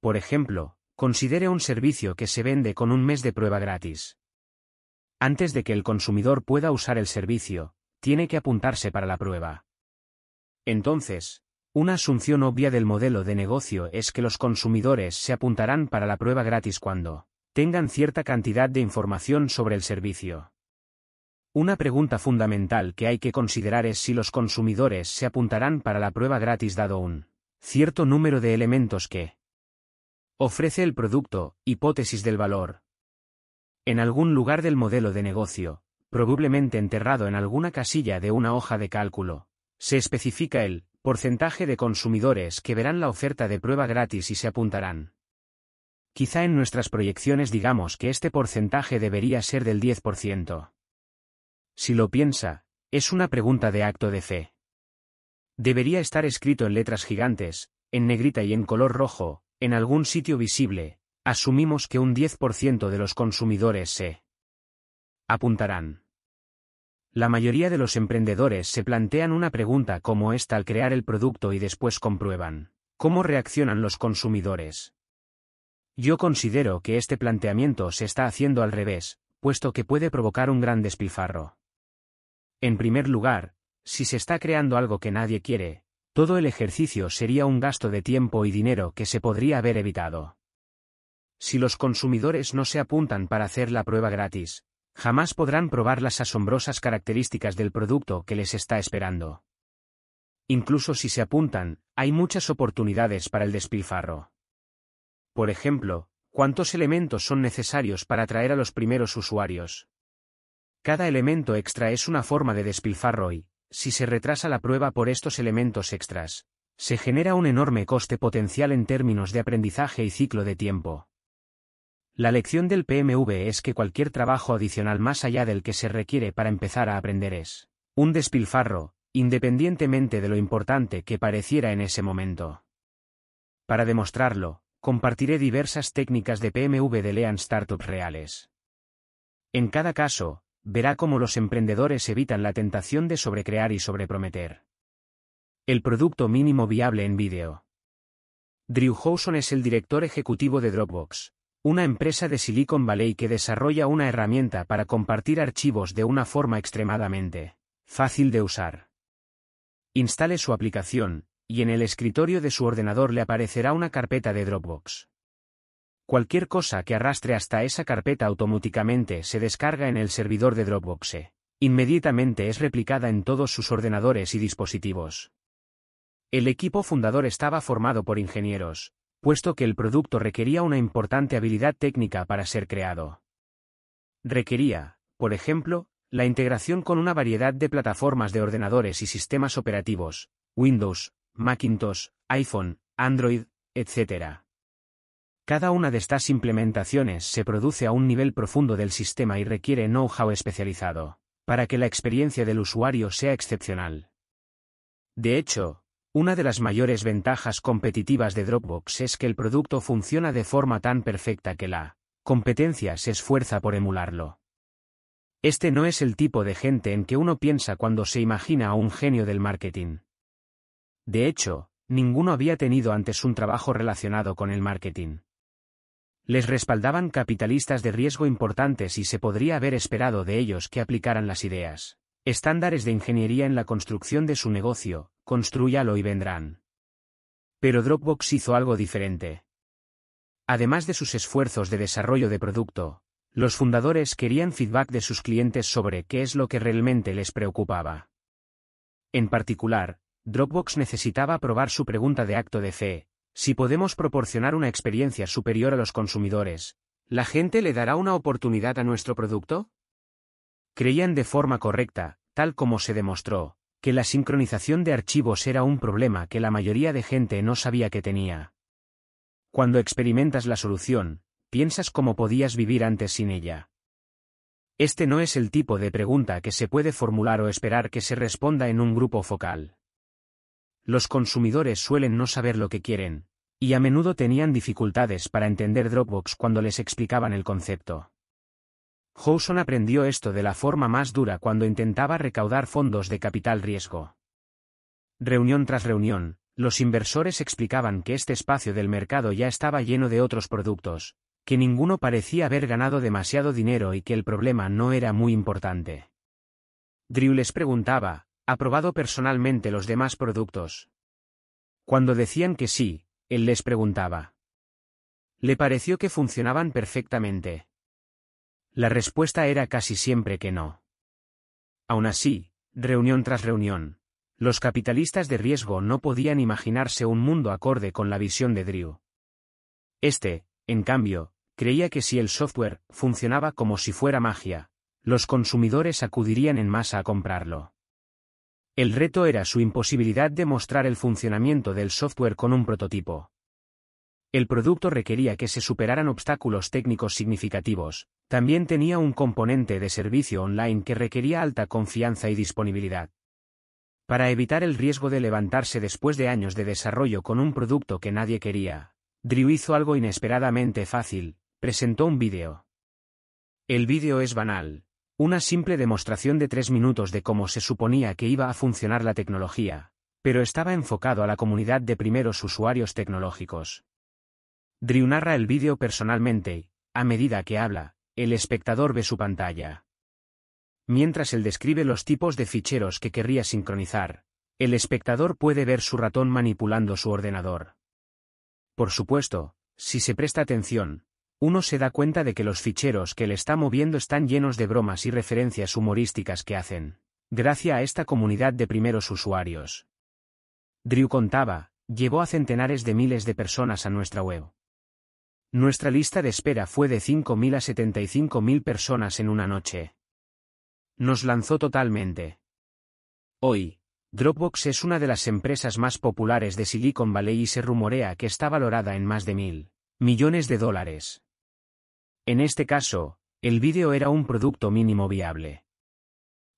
Por ejemplo, considere un servicio que se vende con un mes de prueba gratis. Antes de que el consumidor pueda usar el servicio, tiene que apuntarse para la prueba. Entonces, una asunción obvia del modelo de negocio es que los consumidores se apuntarán para la prueba gratis cuando tengan cierta cantidad de información sobre el servicio. Una pregunta fundamental que hay que considerar es si los consumidores se apuntarán para la prueba gratis dado un cierto número de elementos que ofrece el producto, hipótesis del valor. En algún lugar del modelo de negocio, probablemente enterrado en alguna casilla de una hoja de cálculo, se especifica el porcentaje de consumidores que verán la oferta de prueba gratis y se apuntarán. Quizá en nuestras proyecciones digamos que este porcentaje debería ser del 10%. Si lo piensa, es una pregunta de acto de fe. Debería estar escrito en letras gigantes, en negrita y en color rojo, en algún sitio visible. Asumimos que un 10% de los consumidores se apuntarán. La mayoría de los emprendedores se plantean una pregunta como esta al crear el producto y después comprueban cómo reaccionan los consumidores. Yo considero que este planteamiento se está haciendo al revés, puesto que puede provocar un gran despilfarro. En primer lugar, si se está creando algo que nadie quiere, todo el ejercicio sería un gasto de tiempo y dinero que se podría haber evitado. Si los consumidores no se apuntan para hacer la prueba gratis, jamás podrán probar las asombrosas características del producto que les está esperando. Incluso si se apuntan, hay muchas oportunidades para el despilfarro. Por ejemplo, ¿cuántos elementos son necesarios para atraer a los primeros usuarios? Cada elemento extra es una forma de despilfarro y, si se retrasa la prueba por estos elementos extras, se genera un enorme coste potencial en términos de aprendizaje y ciclo de tiempo. La lección del PMV es que cualquier trabajo adicional más allá del que se requiere para empezar a aprender es un despilfarro, independientemente de lo importante que pareciera en ese momento. Para demostrarlo, compartiré diversas técnicas de PMV de Lean Startups reales. En cada caso, verá cómo los emprendedores evitan la tentación de sobrecrear y sobreprometer. El producto mínimo viable en vídeo. Drew Howson es el director ejecutivo de Dropbox, una empresa de Silicon Valley que desarrolla una herramienta para compartir archivos de una forma extremadamente fácil de usar. Instale su aplicación, y en el escritorio de su ordenador le aparecerá una carpeta de Dropbox. Cualquier cosa que arrastre hasta esa carpeta automáticamente se descarga en el servidor de Dropbox. Inmediatamente es replicada en todos sus ordenadores y dispositivos. El equipo fundador estaba formado por ingenieros, puesto que el producto requería una importante habilidad técnica para ser creado. Requería, por ejemplo, la integración con una variedad de plataformas de ordenadores y sistemas operativos, Windows, Macintosh, iPhone, Android, etc. Cada una de estas implementaciones se produce a un nivel profundo del sistema y requiere know-how especializado, para que la experiencia del usuario sea excepcional. De hecho, una de las mayores ventajas competitivas de Dropbox es que el producto funciona de forma tan perfecta que la competencia se esfuerza por emularlo. Este no es el tipo de gente en que uno piensa cuando se imagina a un genio del marketing. De hecho, ninguno había tenido antes un trabajo relacionado con el marketing. Les respaldaban capitalistas de riesgo importantes y se podría haber esperado de ellos que aplicaran las ideas, estándares de ingeniería en la construcción de su negocio, construyalo y vendrán. Pero Dropbox hizo algo diferente. Además de sus esfuerzos de desarrollo de producto, los fundadores querían feedback de sus clientes sobre qué es lo que realmente les preocupaba. En particular, Dropbox necesitaba probar su pregunta de acto de fe, si podemos proporcionar una experiencia superior a los consumidores, ¿la gente le dará una oportunidad a nuestro producto? Creían de forma correcta, tal como se demostró, que la sincronización de archivos era un problema que la mayoría de gente no sabía que tenía. Cuando experimentas la solución, piensas cómo podías vivir antes sin ella. Este no es el tipo de pregunta que se puede formular o esperar que se responda en un grupo focal. Los consumidores suelen no saber lo que quieren, y a menudo tenían dificultades para entender Dropbox cuando les explicaban el concepto. Howson aprendió esto de la forma más dura cuando intentaba recaudar fondos de capital riesgo. Reunión tras reunión, los inversores explicaban que este espacio del mercado ya estaba lleno de otros productos, que ninguno parecía haber ganado demasiado dinero y que el problema no era muy importante. Drew les preguntaba, ¿Ha probado personalmente los demás productos? Cuando decían que sí, él les preguntaba. Le pareció que funcionaban perfectamente. La respuesta era casi siempre que no. Aún así, reunión tras reunión, los capitalistas de riesgo no podían imaginarse un mundo acorde con la visión de Drew. Este, en cambio, creía que si el software funcionaba como si fuera magia, los consumidores acudirían en masa a comprarlo. El reto era su imposibilidad de mostrar el funcionamiento del software con un prototipo. El producto requería que se superaran obstáculos técnicos significativos, también tenía un componente de servicio online que requería alta confianza y disponibilidad. Para evitar el riesgo de levantarse después de años de desarrollo con un producto que nadie quería, Drew hizo algo inesperadamente fácil, presentó un vídeo. El vídeo es banal, una simple demostración de tres minutos de cómo se suponía que iba a funcionar la tecnología, pero estaba enfocado a la comunidad de primeros usuarios tecnológicos. Drew narra el vídeo personalmente, a medida que habla, el espectador ve su pantalla. Mientras él describe los tipos de ficheros que querría sincronizar, el espectador puede ver su ratón manipulando su ordenador. Por supuesto, si se presta atención, uno se da cuenta de que los ficheros que le está moviendo están llenos de bromas y referencias humorísticas que hacen, gracias a esta comunidad de primeros usuarios. Drew contaba, llevó a centenares de miles de personas a nuestra web. Nuestra lista de espera fue de 5.000 a 75.000 personas en una noche. Nos lanzó totalmente. Hoy, Dropbox es una de las empresas más populares de Silicon Valley y se rumorea que está valorada en más de mil millones de dólares. En este caso, el vídeo era un producto mínimo viable.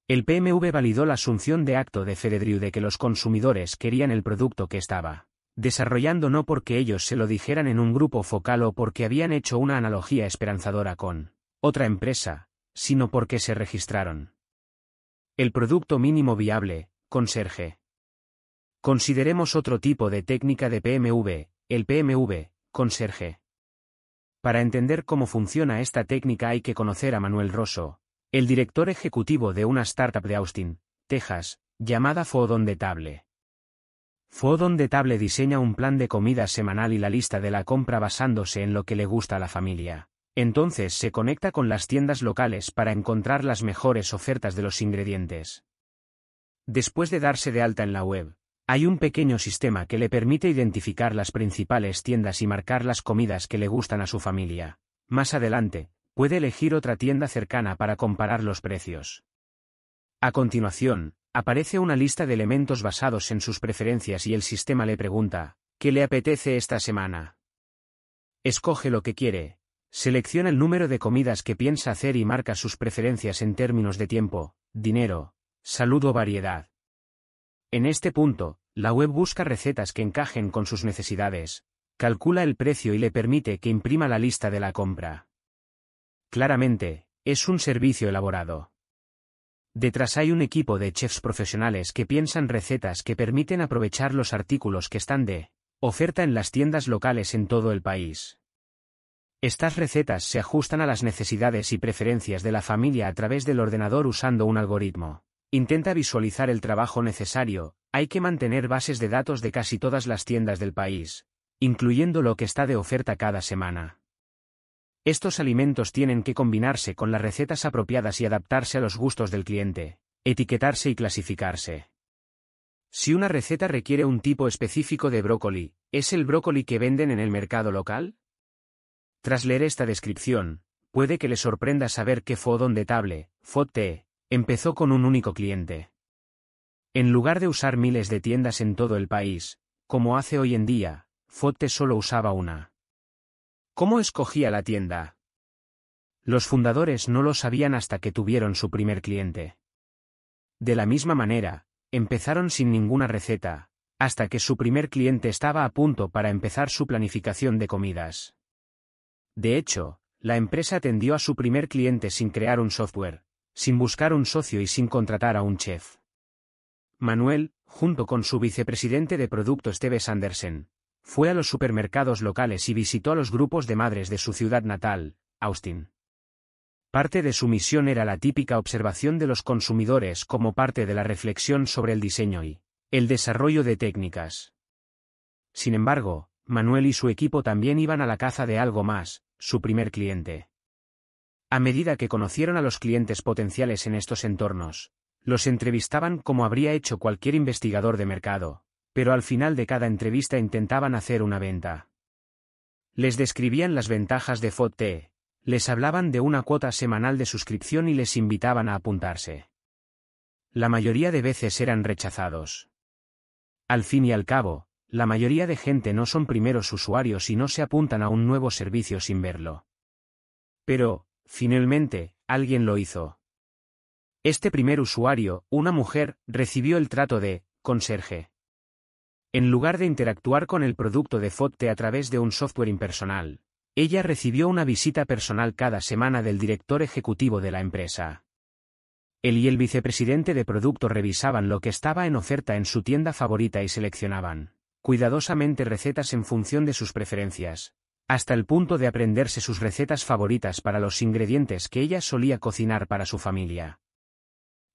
El PMV validó la asunción de acto de Fededriu de que los consumidores querían el producto que estaba desarrollando no porque ellos se lo dijeran en un grupo focal o porque habían hecho una analogía esperanzadora con otra empresa, sino porque se registraron. El producto mínimo viable, conserje. Consideremos otro tipo de técnica de PMV, el PMV, conserje. Para entender cómo funciona esta técnica hay que conocer a Manuel Rosso, el director ejecutivo de una startup de Austin, Texas, llamada Fodon de Table. Fodon de Table diseña un plan de comida semanal y la lista de la compra basándose en lo que le gusta a la familia. Entonces se conecta con las tiendas locales para encontrar las mejores ofertas de los ingredientes. Después de darse de alta en la web, hay un pequeño sistema que le permite identificar las principales tiendas y marcar las comidas que le gustan a su familia. Más adelante, puede elegir otra tienda cercana para comparar los precios. A continuación, aparece una lista de elementos basados en sus preferencias y el sistema le pregunta, ¿qué le apetece esta semana? Escoge lo que quiere, Selecciona el número de comidas que piensa hacer y marca sus preferencias en términos de tiempo, dinero, salud o variedad. En este punto, la web busca recetas que encajen con sus necesidades, calcula el precio y le permite que imprima la lista de la compra. Claramente, es un servicio elaborado. Detrás hay un equipo de chefs profesionales que piensan recetas que permiten aprovechar los artículos que están de oferta en las tiendas locales en todo el país. Estas recetas se ajustan a las necesidades y preferencias de la familia a través del ordenador usando un algoritmo. Intenta visualizar el trabajo necesario, hay que mantener bases de datos de casi todas las tiendas del país, incluyendo lo que está de oferta cada semana. Estos alimentos tienen que combinarse con las recetas apropiadas y adaptarse a los gustos del cliente, etiquetarse y clasificarse. Si una receta requiere un tipo específico de brócoli, ¿es el brócoli que venden en el mercado local? Tras leer esta descripción, puede que le sorprenda saber que Fodon de Table, FODT, empezó con un único cliente. En lugar de usar miles de tiendas en todo el país, como hace hoy en día, FODT solo usaba una. ¿Cómo escogía la tienda? Los fundadores no lo sabían hasta que tuvieron su primer cliente. De la misma manera, empezaron sin ninguna receta, hasta que su primer cliente estaba a punto para empezar su planificación de comidas. De hecho, la empresa atendió a su primer cliente sin crear un software, sin buscar un socio y sin contratar a un chef. Manuel, junto con su vicepresidente de producto Steve Sanderson, fue a los supermercados locales y visitó a los grupos de madres de su ciudad natal, Austin. Parte de su misión era la típica observación de los consumidores como parte de la reflexión sobre el diseño y el desarrollo de técnicas. Sin embargo, Manuel y su equipo también iban a la caza de algo más, su primer cliente. A medida que conocieron a los clientes potenciales en estos entornos, los entrevistaban como habría hecho cualquier investigador de mercado, pero al final de cada entrevista intentaban hacer una venta. Les describían las ventajas de FOT, les hablaban de una cuota semanal de suscripción y les invitaban a apuntarse. La mayoría de veces eran rechazados. Al fin y al cabo, la mayoría de gente no son primeros usuarios y no se apuntan a un nuevo servicio sin verlo. Pero, finalmente, alguien lo hizo. Este primer usuario, una mujer, recibió el trato de conserje. En lugar de interactuar con el producto de FOTTE a través de un software impersonal, ella recibió una visita personal cada semana del director ejecutivo de la empresa. Él y el vicepresidente de producto revisaban lo que estaba en oferta en su tienda favorita y seleccionaban cuidadosamente recetas en función de sus preferencias, hasta el punto de aprenderse sus recetas favoritas para los ingredientes que ella solía cocinar para su familia.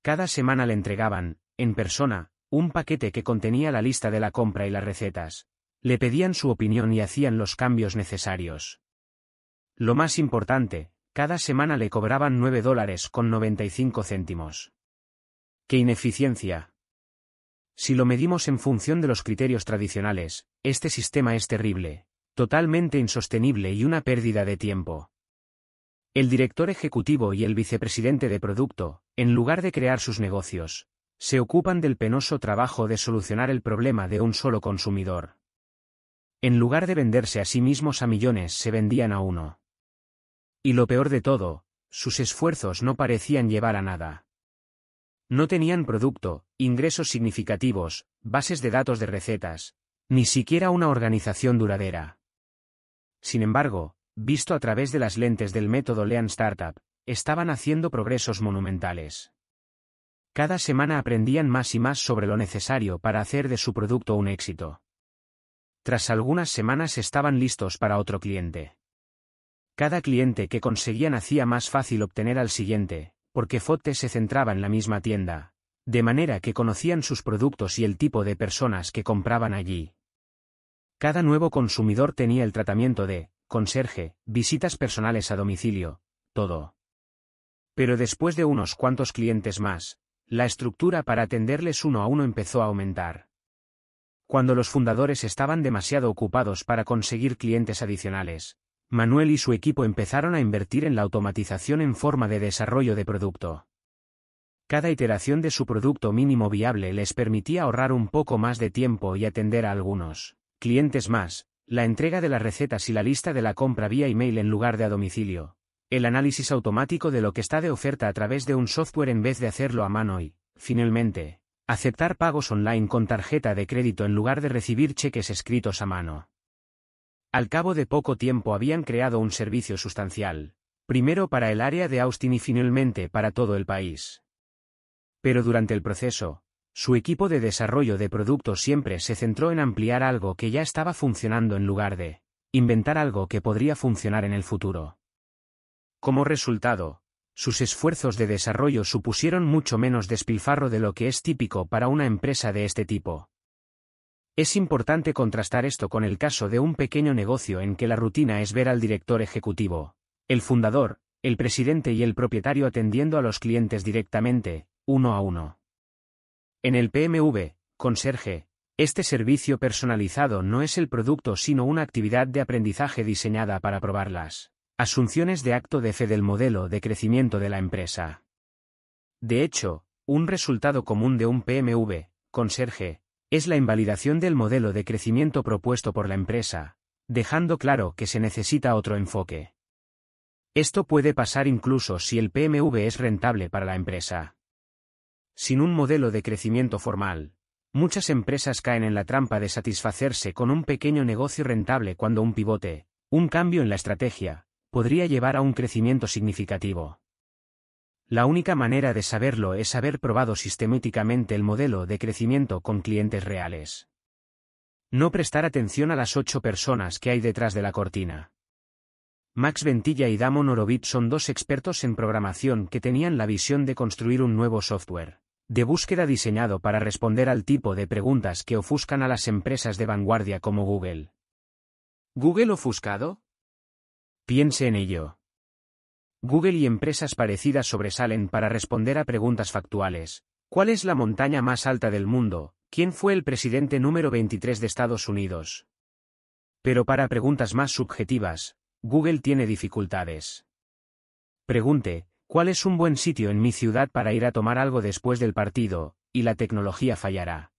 Cada semana le entregaban, en persona, un paquete que contenía la lista de la compra y las recetas. Le pedían su opinión y hacían los cambios necesarios. Lo más importante, cada semana le cobraban 9 dólares con 95 céntimos. ¡Qué ineficiencia! Si lo medimos en función de los criterios tradicionales, este sistema es terrible, totalmente insostenible y una pérdida de tiempo. El director ejecutivo y el vicepresidente de producto, en lugar de crear sus negocios, se ocupan del penoso trabajo de solucionar el problema de un solo consumidor. En lugar de venderse a sí mismos a millones, se vendían a uno. Y lo peor de todo, sus esfuerzos no parecían llevar a nada. No tenían producto, ingresos significativos, bases de datos de recetas, ni siquiera una organización duradera. Sin embargo, visto a través de las lentes del método Lean Startup, estaban haciendo progresos monumentales. Cada semana aprendían más y más sobre lo necesario para hacer de su producto un éxito. Tras algunas semanas estaban listos para otro cliente. Cada cliente que conseguían hacía más fácil obtener al siguiente, porque Fote se centraba en la misma tienda, de manera que conocían sus productos y el tipo de personas que compraban allí. Cada nuevo consumidor tenía el tratamiento de conserje, visitas personales a domicilio, todo. Pero después de unos cuantos clientes más, la estructura para atenderles uno a uno empezó a aumentar. Cuando los fundadores estaban demasiado ocupados para conseguir clientes adicionales, Manuel y su equipo empezaron a invertir en la automatización en forma de desarrollo de producto. Cada iteración de su producto mínimo viable les permitía ahorrar un poco más de tiempo y atender a algunos clientes más, la entrega de las recetas y la lista de la compra vía email en lugar de a domicilio, el análisis automático de lo que está de oferta a través de un software en vez de hacerlo a mano y, finalmente, aceptar pagos online con tarjeta de crédito en lugar de recibir cheques escritos a mano. Al cabo de poco tiempo habían creado un servicio sustancial, primero para el área de Austin y finalmente para todo el país. Pero durante el proceso, su equipo de desarrollo de productos siempre se centró en ampliar algo que ya estaba funcionando en lugar de inventar algo que podría funcionar en el futuro. Como resultado, sus esfuerzos de desarrollo supusieron mucho menos despilfarro de lo que es típico para una empresa de este tipo. Es importante contrastar esto con el caso de un pequeño negocio en que la rutina es ver al director ejecutivo, el fundador, el presidente y el propietario atendiendo a los clientes directamente, uno a uno. En el PMV, conserje, este servicio personalizado no es el producto sino una actividad de aprendizaje diseñada para probar las asunciones de acto de fe del modelo de crecimiento de la empresa. De hecho, un resultado común de un PMV, conserje, es la invalidación del modelo de crecimiento propuesto por la empresa, dejando claro que se necesita otro enfoque. Esto puede pasar incluso si el PMV es rentable para la empresa. Sin un modelo de crecimiento formal, muchas empresas caen en la trampa de satisfacerse con un pequeño negocio rentable cuando un pivote, un cambio en la estrategia, podría llevar a un crecimiento significativo. La única manera de saberlo es haber probado sistemáticamente el modelo de crecimiento con clientes reales. No prestar atención a las ocho personas que hay detrás de la cortina. Max Ventilla y Damon Orovitz son dos expertos en programación que tenían la visión de construir un nuevo software de búsqueda diseñado para responder al tipo de preguntas que ofuscan a las empresas de vanguardia como Google. ¿Google ofuscado? Piense en ello. Google y empresas parecidas sobresalen para responder a preguntas factuales. ¿Cuál es la montaña más alta del mundo? ¿Quién fue el presidente número 23 de Estados Unidos? Pero para preguntas más subjetivas, Google tiene dificultades. Pregunte, ¿Cuál es un buen sitio en mi ciudad para ir a tomar algo después del partido? Y la tecnología fallará.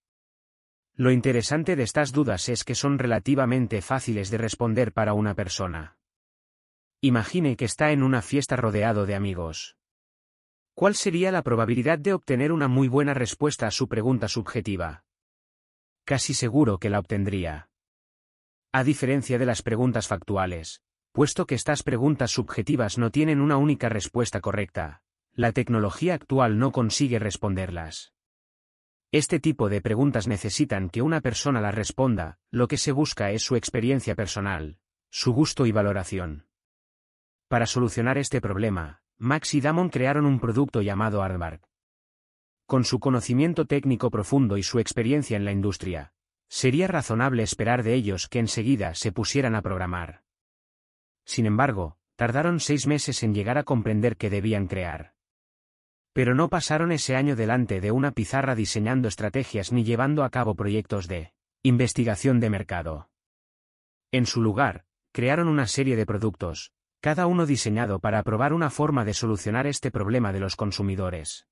Lo interesante de estas dudas es que son relativamente fáciles de responder para una persona. Imagine que está en una fiesta rodeado de amigos. ¿Cuál sería la probabilidad de obtener una muy buena respuesta a su pregunta subjetiva? Casi seguro que la obtendría. A diferencia de las preguntas factuales, puesto que estas preguntas subjetivas no tienen una única respuesta correcta, la tecnología actual no consigue responderlas. Este tipo de preguntas necesitan que una persona las responda, lo que se busca es su experiencia personal, su gusto y valoración. Para solucionar este problema, Max y Damon crearon un producto llamado Aardvark. Con su conocimiento técnico profundo y su experiencia en la industria, sería razonable esperar de ellos que enseguida se pusieran a programar. Sin embargo, tardaron seis meses en llegar a comprender que debían crear. Pero no pasaron ese año delante de una pizarra diseñando estrategias ni llevando a cabo proyectos de investigación de mercado. En su lugar, crearon una serie de productos, cada uno diseñado para probar una forma de solucionar este problema de los consumidores.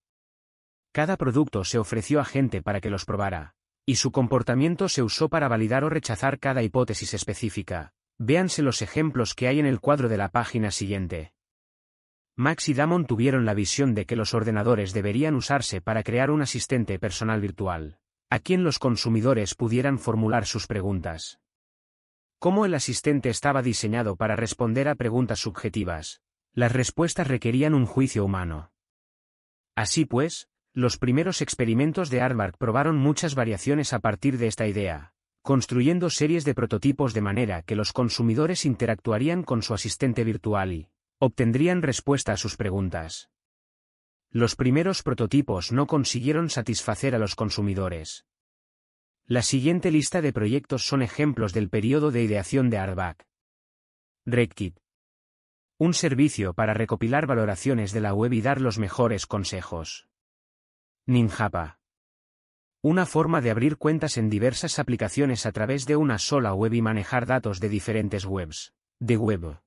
Cada producto se ofreció a gente para que los probara, y su comportamiento se usó para validar o rechazar cada hipótesis específica. Véanse los ejemplos que hay en el cuadro de la página siguiente. Max y Damon tuvieron la visión de que los ordenadores deberían usarse para crear un asistente personal virtual, a quien los consumidores pudieran formular sus preguntas. Como el asistente estaba diseñado para responder a preguntas subjetivas, las respuestas requerían un juicio humano. Así pues, los primeros experimentos de Aardvark probaron muchas variaciones a partir de esta idea, construyendo series de prototipos de manera que los consumidores interactuarían con su asistente virtual y obtendrían respuesta a sus preguntas. Los primeros prototipos no consiguieron satisfacer a los consumidores, la siguiente lista de proyectos son ejemplos del periodo de ideación de Arbac. RedKit. Un servicio para recopilar valoraciones de la web y dar los mejores consejos. Ninjapa. Una forma de abrir cuentas en diversas aplicaciones a través de una sola web y manejar datos de diferentes webs. De web.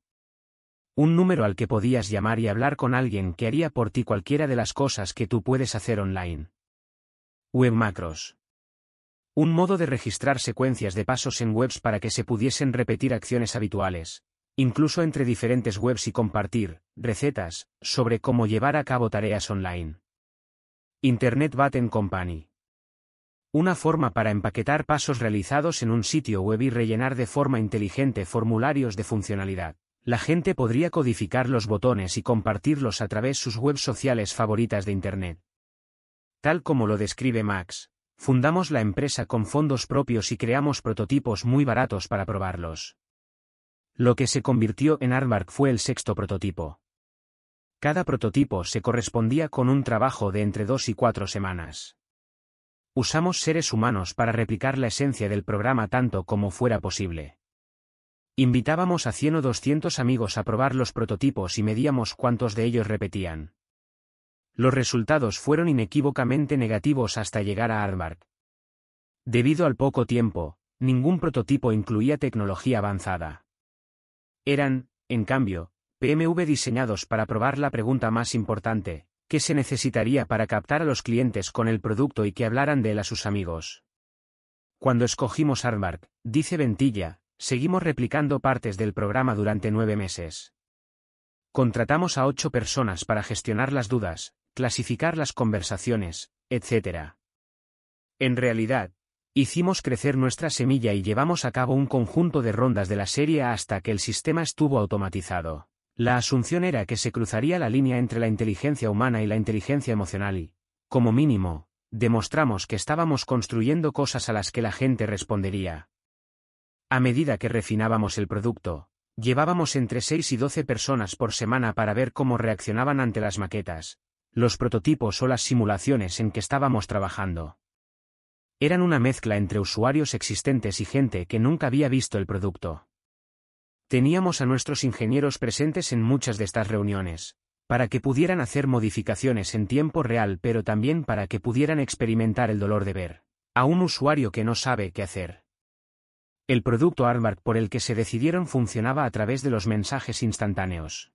Un número al que podías llamar y hablar con alguien que haría por ti cualquiera de las cosas que tú puedes hacer online. Web Macros. Un modo de registrar secuencias de pasos en webs para que se pudiesen repetir acciones habituales, incluso entre diferentes webs y compartir recetas sobre cómo llevar a cabo tareas online. Internet Button Company. Una forma para empaquetar pasos realizados en un sitio web y rellenar de forma inteligente formularios de funcionalidad. La gente podría codificar los botones y compartirlos a través sus webs sociales favoritas de Internet. Tal como lo describe Max, Fundamos la empresa con fondos propios y creamos prototipos muy baratos para probarlos. Lo que se convirtió en Artmark fue el sexto prototipo. Cada prototipo se correspondía con un trabajo de entre dos y cuatro semanas. Usamos seres humanos para replicar la esencia del programa tanto como fuera posible. Invitábamos a 100 o 200 amigos a probar los prototipos y medíamos cuántos de ellos repetían. Los resultados fueron inequívocamente negativos hasta llegar a Aardvark. Debido al poco tiempo, ningún prototipo incluía tecnología avanzada. Eran, en cambio, PMV diseñados para probar la pregunta más importante, ¿qué se necesitaría para captar a los clientes con el producto y que hablaran de él a sus amigos? Cuando escogimos Aardvark, dice Ventilla, seguimos replicando partes del programa durante nueve meses. Contratamos a ocho personas para gestionar las dudas, clasificar las conversaciones, etc. En realidad, hicimos crecer nuestra semilla y llevamos a cabo un conjunto de rondas de la serie hasta que el sistema estuvo automatizado. La asunción era que se cruzaría la línea entre la inteligencia humana y la inteligencia emocional y, como mínimo, demostramos que estábamos construyendo cosas a las que la gente respondería. A medida que refinábamos el producto, llevábamos entre 6 y 12 personas por semana para ver cómo reaccionaban ante las maquetas, los prototipos o las simulaciones en que estábamos trabajando. Eran una mezcla entre usuarios existentes y gente que nunca había visto el producto. Teníamos a nuestros ingenieros presentes en muchas de estas reuniones, para que pudieran hacer modificaciones en tiempo real pero también para que pudieran experimentar el dolor de ver a un usuario que no sabe qué hacer. El producto Artmark por el que se decidieron funcionaba a través de los mensajes instantáneos.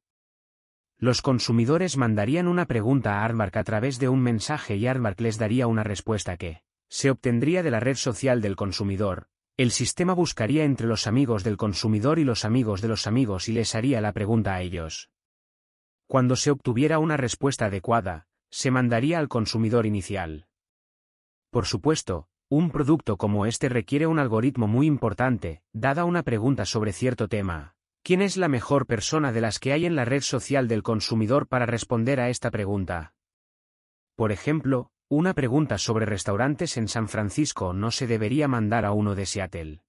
Los consumidores mandarían una pregunta a Artmark a través de un mensaje y Artmark les daría una respuesta que se obtendría de la red social del consumidor. El sistema buscaría entre los amigos del consumidor y los amigos de los amigos y les haría la pregunta a ellos. Cuando se obtuviera una respuesta adecuada, se mandaría al consumidor inicial. Por supuesto, un producto como este requiere un algoritmo muy importante, dada una pregunta sobre cierto tema. ¿Quién es la mejor persona de las que hay en la red social del consumidor para responder a esta pregunta? Por ejemplo, una pregunta sobre restaurantes en San Francisco no se debería mandar a uno de Seattle.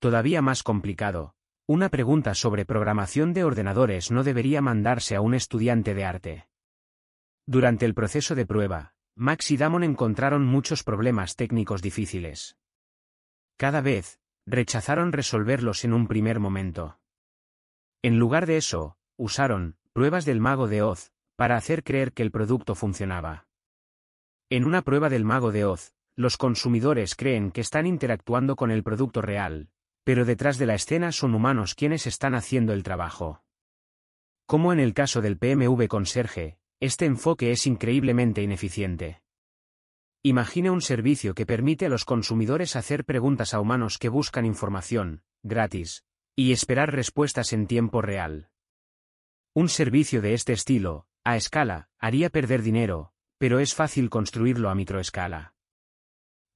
Todavía más complicado, una pregunta sobre programación de ordenadores no debería mandarse a un estudiante de arte. Durante el proceso de prueba, Max y Damon encontraron muchos problemas técnicos difíciles. Cada vez, rechazaron resolverlos en un primer momento. En lugar de eso, usaron pruebas del mago de Oz para hacer creer que el producto funcionaba. En una prueba del mago de Oz, los consumidores creen que están interactuando con el producto real, pero detrás de la escena son humanos quienes están haciendo el trabajo. Como en el caso del PMV Conserje, este enfoque es increíblemente ineficiente. Imagine un servicio que permite a los consumidores hacer preguntas a humanos que buscan información, gratis, y esperar respuestas en tiempo real. Un servicio de este estilo, a escala, haría perder dinero, pero es fácil construirlo a microescala.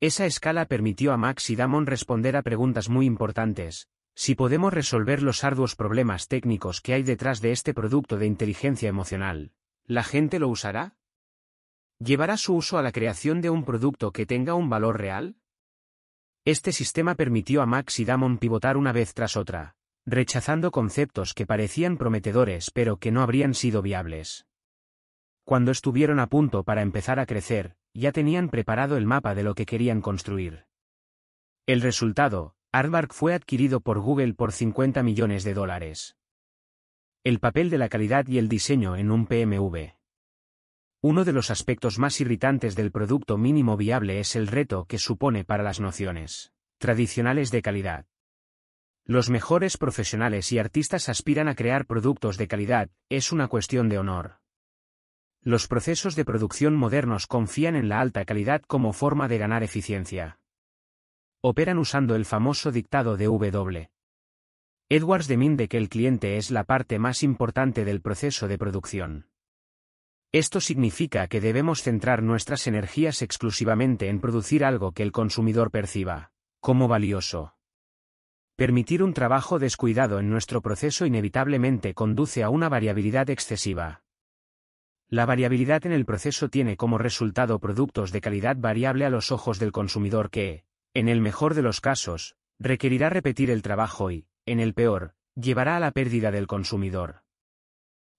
Esa escala permitió a Max y Damon responder a preguntas muy importantes, si podemos resolver los arduos problemas técnicos que hay detrás de este producto de inteligencia emocional, ¿La gente lo usará? ¿Llevará su uso a la creación de un producto que tenga un valor real? Este sistema permitió a Max y Damon pivotar una vez tras otra, rechazando conceptos que parecían prometedores pero que no habrían sido viables. Cuando estuvieron a punto para empezar a crecer, ya tenían preparado el mapa de lo que querían construir. El resultado, Artbark fue adquirido por Google por 50 millones de dólares. El papel de la calidad y el diseño en un PMV. Uno de los aspectos más irritantes del producto mínimo viable es el reto que supone para las nociones tradicionales de calidad. Los mejores profesionales y artistas aspiran a crear productos de calidad, es una cuestión de honor. Los procesos de producción modernos confían en la alta calidad como forma de ganar eficiencia. Operan usando el famoso dictado de W. Edwards deminde que el cliente es la parte más importante del proceso de producción. Esto significa que debemos centrar nuestras energías exclusivamente en producir algo que el consumidor perciba como valioso. Permitir un trabajo descuidado en nuestro proceso inevitablemente conduce a una variabilidad excesiva. La variabilidad en el proceso tiene como resultado productos de calidad variable a los ojos del consumidor que, en el mejor de los casos, requerirá repetir el trabajo y, en el peor, llevará a la pérdida del consumidor.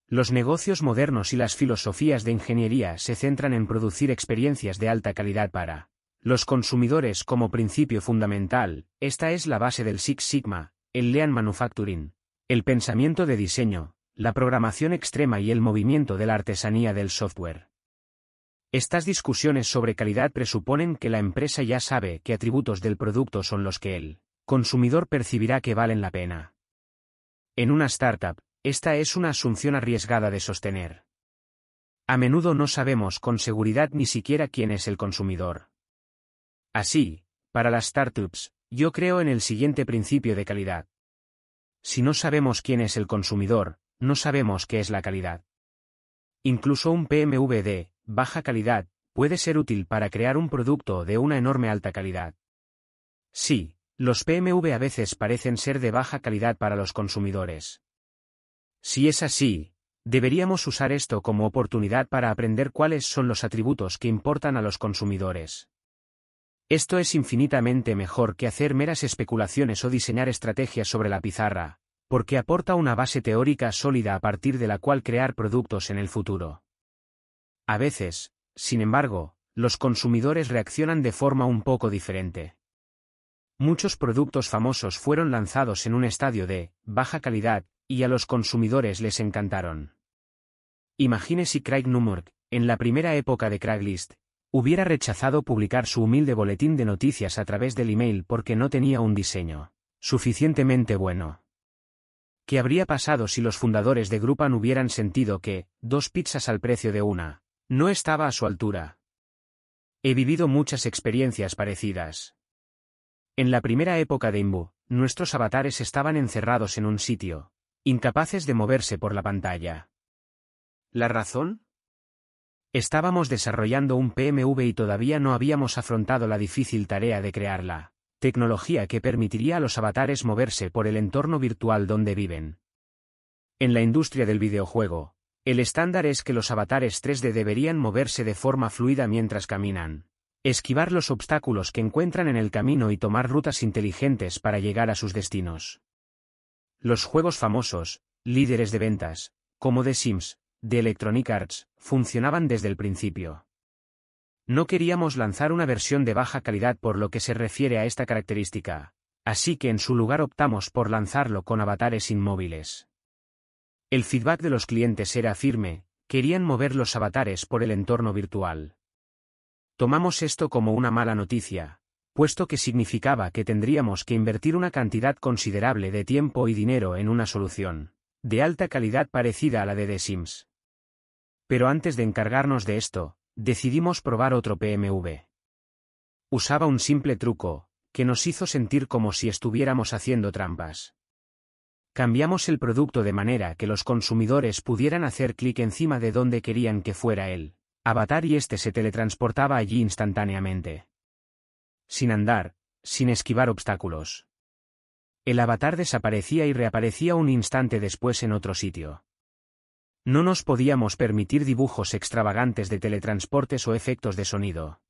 Los negocios modernos y las filosofías de ingeniería se centran en producir experiencias de alta calidad para los consumidores como principio fundamental, esta es la base del Six Sigma, el Lean Manufacturing, el pensamiento de diseño, la programación extrema y el movimiento de la artesanía del software. Estas discusiones sobre calidad presuponen que la empresa ya sabe qué atributos del producto son los que él consumidor percibirá que valen la pena. En una startup, esta es una asunción arriesgada de sostener. A menudo no sabemos con seguridad ni siquiera quién es el consumidor. Así, para las startups, yo creo en el siguiente principio de calidad. Si no sabemos quién es el consumidor, no sabemos qué es la calidad. Incluso un PMV de baja calidad puede ser útil para crear un producto de una enorme alta calidad. Sí, los PMV a veces parecen ser de baja calidad para los consumidores. Si es así, deberíamos usar esto como oportunidad para aprender cuáles son los atributos que importan a los consumidores. Esto es infinitamente mejor que hacer meras especulaciones o diseñar estrategias sobre la pizarra, porque aporta una base teórica sólida a partir de la cual crear productos en el futuro. A veces, sin embargo, los consumidores reaccionan de forma un poco diferente. Muchos productos famosos fueron lanzados en un estadio de baja calidad, y a los consumidores les encantaron. Imagine si Craig Newmark, en la primera época de Craigslist, hubiera rechazado publicar su humilde boletín de noticias a través del email porque no tenía un diseño suficientemente bueno. ¿Qué habría pasado si los fundadores de Grupan hubieran sentido que, dos pizzas al precio de una, no estaba a su altura? He vivido muchas experiencias parecidas. En la primera época de Imbu, nuestros avatares estaban encerrados en un sitio, incapaces de moverse por la pantalla. ¿La razón? Estábamos desarrollando un PMV y todavía no habíamos afrontado la difícil tarea de crearla tecnología que permitiría a los avatares moverse por el entorno virtual donde viven. En la industria del videojuego, el estándar es que los avatares 3D deberían moverse de forma fluida mientras caminan, esquivar los obstáculos que encuentran en el camino y tomar rutas inteligentes para llegar a sus destinos. Los juegos famosos, líderes de ventas, como The Sims, de Electronic Arts, funcionaban desde el principio. No queríamos lanzar una versión de baja calidad por lo que se refiere a esta característica, así que en su lugar optamos por lanzarlo con avatares inmóviles. El feedback de los clientes era firme, querían mover los avatares por el entorno virtual. Tomamos esto como una mala noticia, puesto que significaba que tendríamos que invertir una cantidad considerable de tiempo y dinero en una solución, de alta calidad parecida a la de The Sims. Pero antes de encargarnos de esto, Decidimos probar otro PMV. Usaba un simple truco, que nos hizo sentir como si estuviéramos haciendo trampas. Cambiamos el producto de manera que los consumidores pudieran hacer clic encima de donde querían que fuera el avatar y este se teletransportaba allí instantáneamente. Sin andar, sin esquivar obstáculos. El avatar desaparecía y reaparecía un instante después en otro sitio. No nos podíamos permitir dibujos extravagantes de teletransportes o efectos de sonido.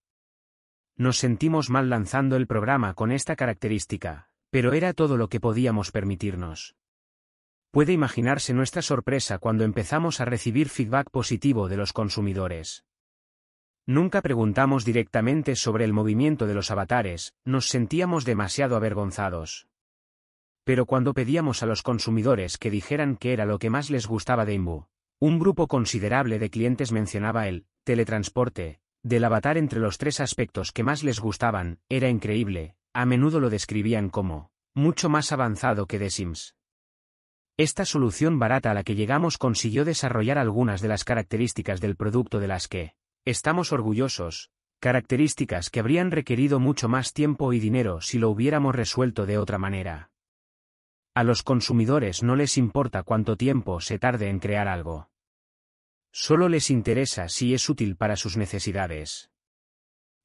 Nos sentimos mal lanzando el programa con esta característica, pero era todo lo que podíamos permitirnos. Puede imaginarse nuestra sorpresa cuando empezamos a recibir feedback positivo de los consumidores. Nunca preguntamos directamente sobre el movimiento de los avatares, nos sentíamos demasiado avergonzados. Pero cuando pedíamos a los consumidores que dijeran qué era lo que más les gustaba de Imbu, un grupo considerable de clientes mencionaba el teletransporte del avatar entre los tres aspectos que más les gustaban, era increíble, a menudo lo describían como mucho más avanzado que The Sims. Esta solución barata a la que llegamos consiguió desarrollar algunas de las características del producto de las que estamos orgullosos, características que habrían requerido mucho más tiempo y dinero si lo hubiéramos resuelto de otra manera. A los consumidores no les importa cuánto tiempo se tarde en crear algo. Solo les interesa si es útil para sus necesidades.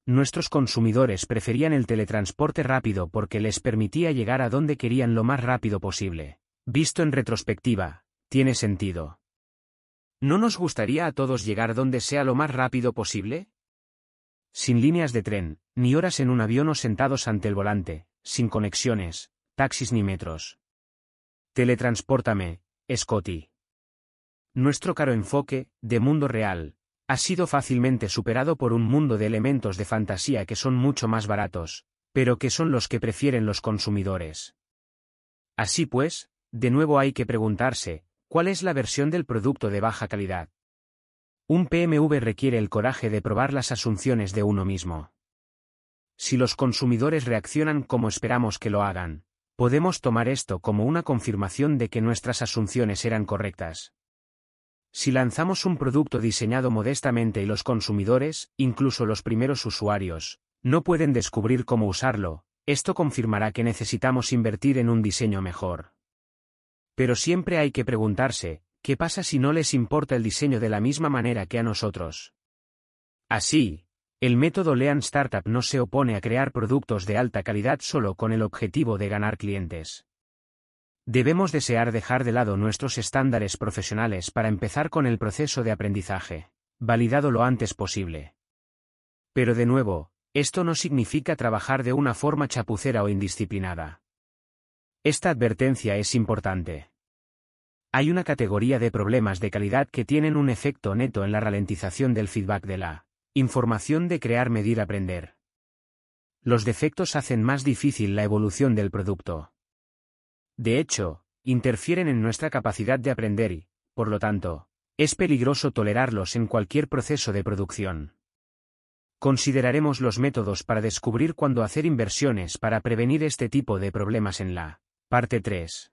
Nuestros consumidores preferían el teletransporte rápido porque les permitía llegar a donde querían lo más rápido posible. Visto en retrospectiva, tiene sentido. ¿No nos gustaría a todos llegar donde sea lo más rápido posible? Sin líneas de tren, ni horas en un avión o sentados ante el volante, sin conexiones, taxis ni metros. Teletranspórtame, Scotty. Nuestro caro enfoque, de mundo real, ha sido fácilmente superado por un mundo de elementos de fantasía que son mucho más baratos, pero que son los que prefieren los consumidores. Así pues, de nuevo hay que preguntarse, ¿cuál es la versión del producto de baja calidad? Un PMV requiere el coraje de probar las asunciones de uno mismo. Si los consumidores reaccionan como esperamos que lo hagan, podemos tomar esto como una confirmación de que nuestras asunciones eran correctas. Si lanzamos un producto diseñado modestamente y los consumidores, incluso los primeros usuarios, no pueden descubrir cómo usarlo, esto confirmará que necesitamos invertir en un diseño mejor. Pero siempre hay que preguntarse, ¿qué pasa si no les importa el diseño de la misma manera que a nosotros? Así, el método Lean Startup no se opone a crear productos de alta calidad solo con el objetivo de ganar clientes. Debemos desear dejar de lado nuestros estándares profesionales para empezar con el proceso de aprendizaje, validado lo antes posible. Pero de nuevo, esto no significa trabajar de una forma chapucera o indisciplinada. Esta advertencia es importante. Hay una categoría de problemas de calidad que tienen un efecto neto en la ralentización del feedback de la información de crear, medir, aprender. Los defectos hacen más difícil la evolución del producto. De hecho, interfieren en nuestra capacidad de aprender y, por lo tanto, es peligroso tolerarlos en cualquier proceso de producción. Consideraremos los métodos para descubrir cuándo hacer inversiones para prevenir este tipo de problemas en la parte 3.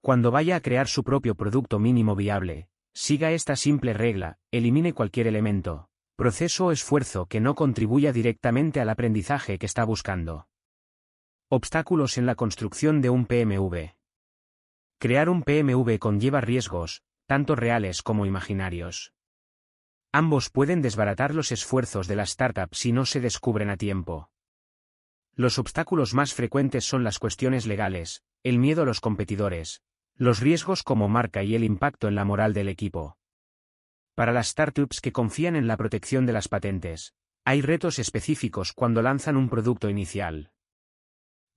Cuando vaya a crear su propio producto mínimo viable, siga esta simple regla, elimine cualquier elemento, proceso o esfuerzo que no contribuya directamente al aprendizaje que está buscando. Obstáculos en la construcción de un PMV. Crear un PMV conlleva riesgos, tanto reales como imaginarios. Ambos pueden desbaratar los esfuerzos de la startup si no se descubren a tiempo. Los obstáculos más frecuentes son las cuestiones legales, el miedo a los competidores, los riesgos como marca y el impacto en la moral del equipo. Para las startups que confían en la protección de las patentes, hay retos específicos cuando lanzan un producto inicial.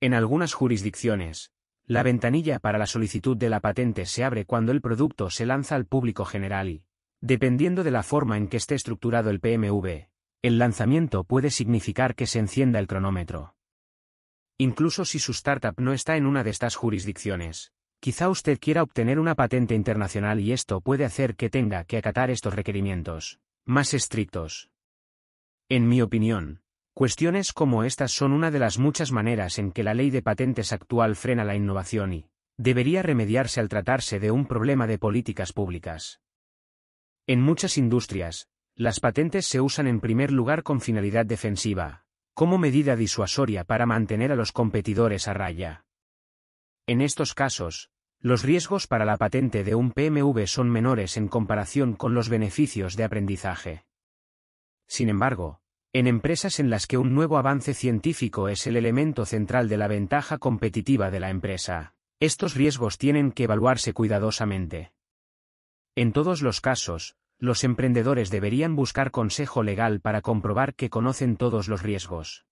En algunas jurisdicciones, la ventanilla para la solicitud de la patente se abre cuando el producto se lanza al público general y, dependiendo de la forma en que esté estructurado el PMV, el lanzamiento puede significar que se encienda el cronómetro. Incluso si su startup no está en una de estas jurisdicciones, Quizá usted quiera obtener una patente internacional y esto puede hacer que tenga que acatar estos requerimientos más estrictos. En mi opinión, cuestiones como estas son una de las muchas maneras en que la ley de patentes actual frena la innovación y debería remediarse al tratarse de un problema de políticas públicas. En muchas industrias, las patentes se usan en primer lugar con finalidad defensiva, como medida disuasoria para mantener a los competidores a raya. En estos casos, los riesgos para la patente de un PMV son menores en comparación con los beneficios de aprendizaje. Sin embargo, en empresas en las que un nuevo avance científico es el elemento central de la ventaja competitiva de la empresa, estos riesgos tienen que evaluarse cuidadosamente. En todos los casos, los emprendedores deberían buscar consejo legal para comprobar que conocen todos los riesgos.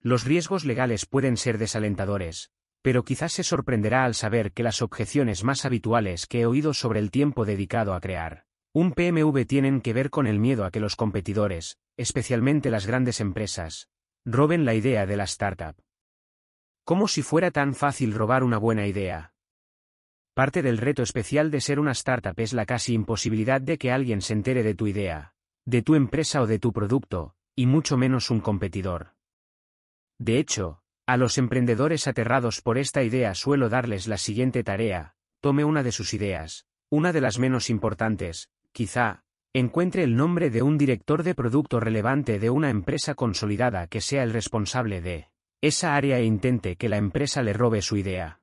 Los riesgos legales pueden ser desalentadores, pero quizás se sorprenderá al saber que las objeciones más habituales que he oído sobre el tiempo dedicado a crear un PMV tienen que ver con el miedo a que los competidores, especialmente las grandes empresas, roben la idea de la startup. Como si fuera tan fácil robar una buena idea. Parte del reto especial de ser una startup es la casi imposibilidad de que alguien se entere de tu idea, de tu empresa o de tu producto, y mucho menos un competidor. De hecho, a los emprendedores aterrados por esta idea suelo darles la siguiente tarea, tome una de sus ideas, una de las menos importantes, quizá, encuentre el nombre de un director de producto relevante de una empresa consolidada que sea el responsable de esa área e intente que la empresa le robe su idea.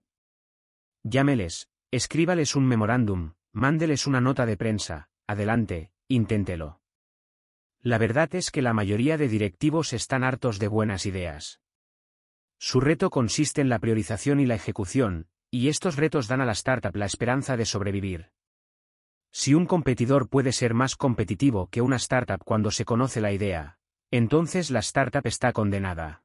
Llámeles, escríbales un memorándum, mándeles una nota de prensa, adelante, inténtelo. La verdad es que la mayoría de directivos están hartos de buenas ideas. Su reto consiste en la priorización y la ejecución, y estos retos dan a la startup la esperanza de sobrevivir. Si un competidor puede ser más competitivo que una startup cuando se conoce la idea, entonces la startup está condenada.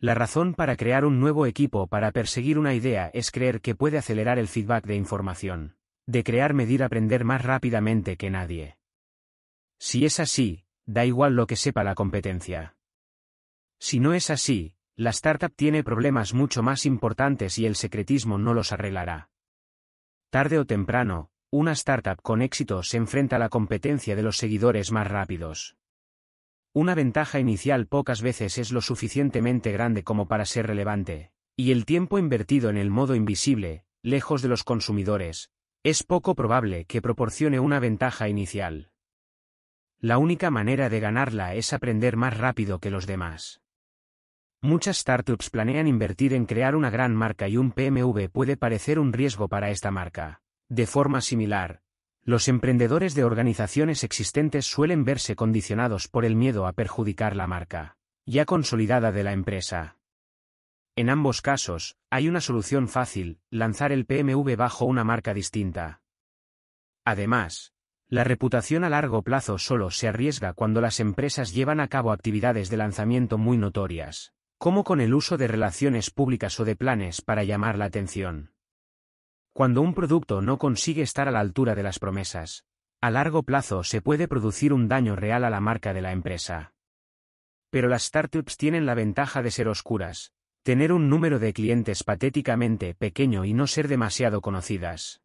La razón para crear un nuevo equipo para perseguir una idea es creer que puede acelerar el feedback de información, de crear medir aprender más rápidamente que nadie. Si es así, da igual lo que sepa la competencia. Si no es así, la startup tiene problemas mucho más importantes y el secretismo no los arreglará. Tarde o temprano, una startup con éxito se enfrenta a la competencia de los seguidores más rápidos. Una ventaja inicial pocas veces es lo suficientemente grande como para ser relevante, y el tiempo invertido en el modo invisible, lejos de los consumidores, es poco probable que proporcione una ventaja inicial. La única manera de ganarla es aprender más rápido que los demás. Muchas startups planean invertir en crear una gran marca y un PMV puede parecer un riesgo para esta marca. De forma similar, los emprendedores de organizaciones existentes suelen verse condicionados por el miedo a perjudicar la marca, ya consolidada de la empresa. En ambos casos, hay una solución fácil, lanzar el PMV bajo una marca distinta. Además, la reputación a largo plazo solo se arriesga cuando las empresas llevan a cabo actividades de lanzamiento muy notorias como con el uso de relaciones públicas o de planes para llamar la atención. Cuando un producto no consigue estar a la altura de las promesas, a largo plazo se puede producir un daño real a la marca de la empresa. Pero las startups tienen la ventaja de ser oscuras, tener un número de clientes patéticamente pequeño y no ser demasiado conocidas.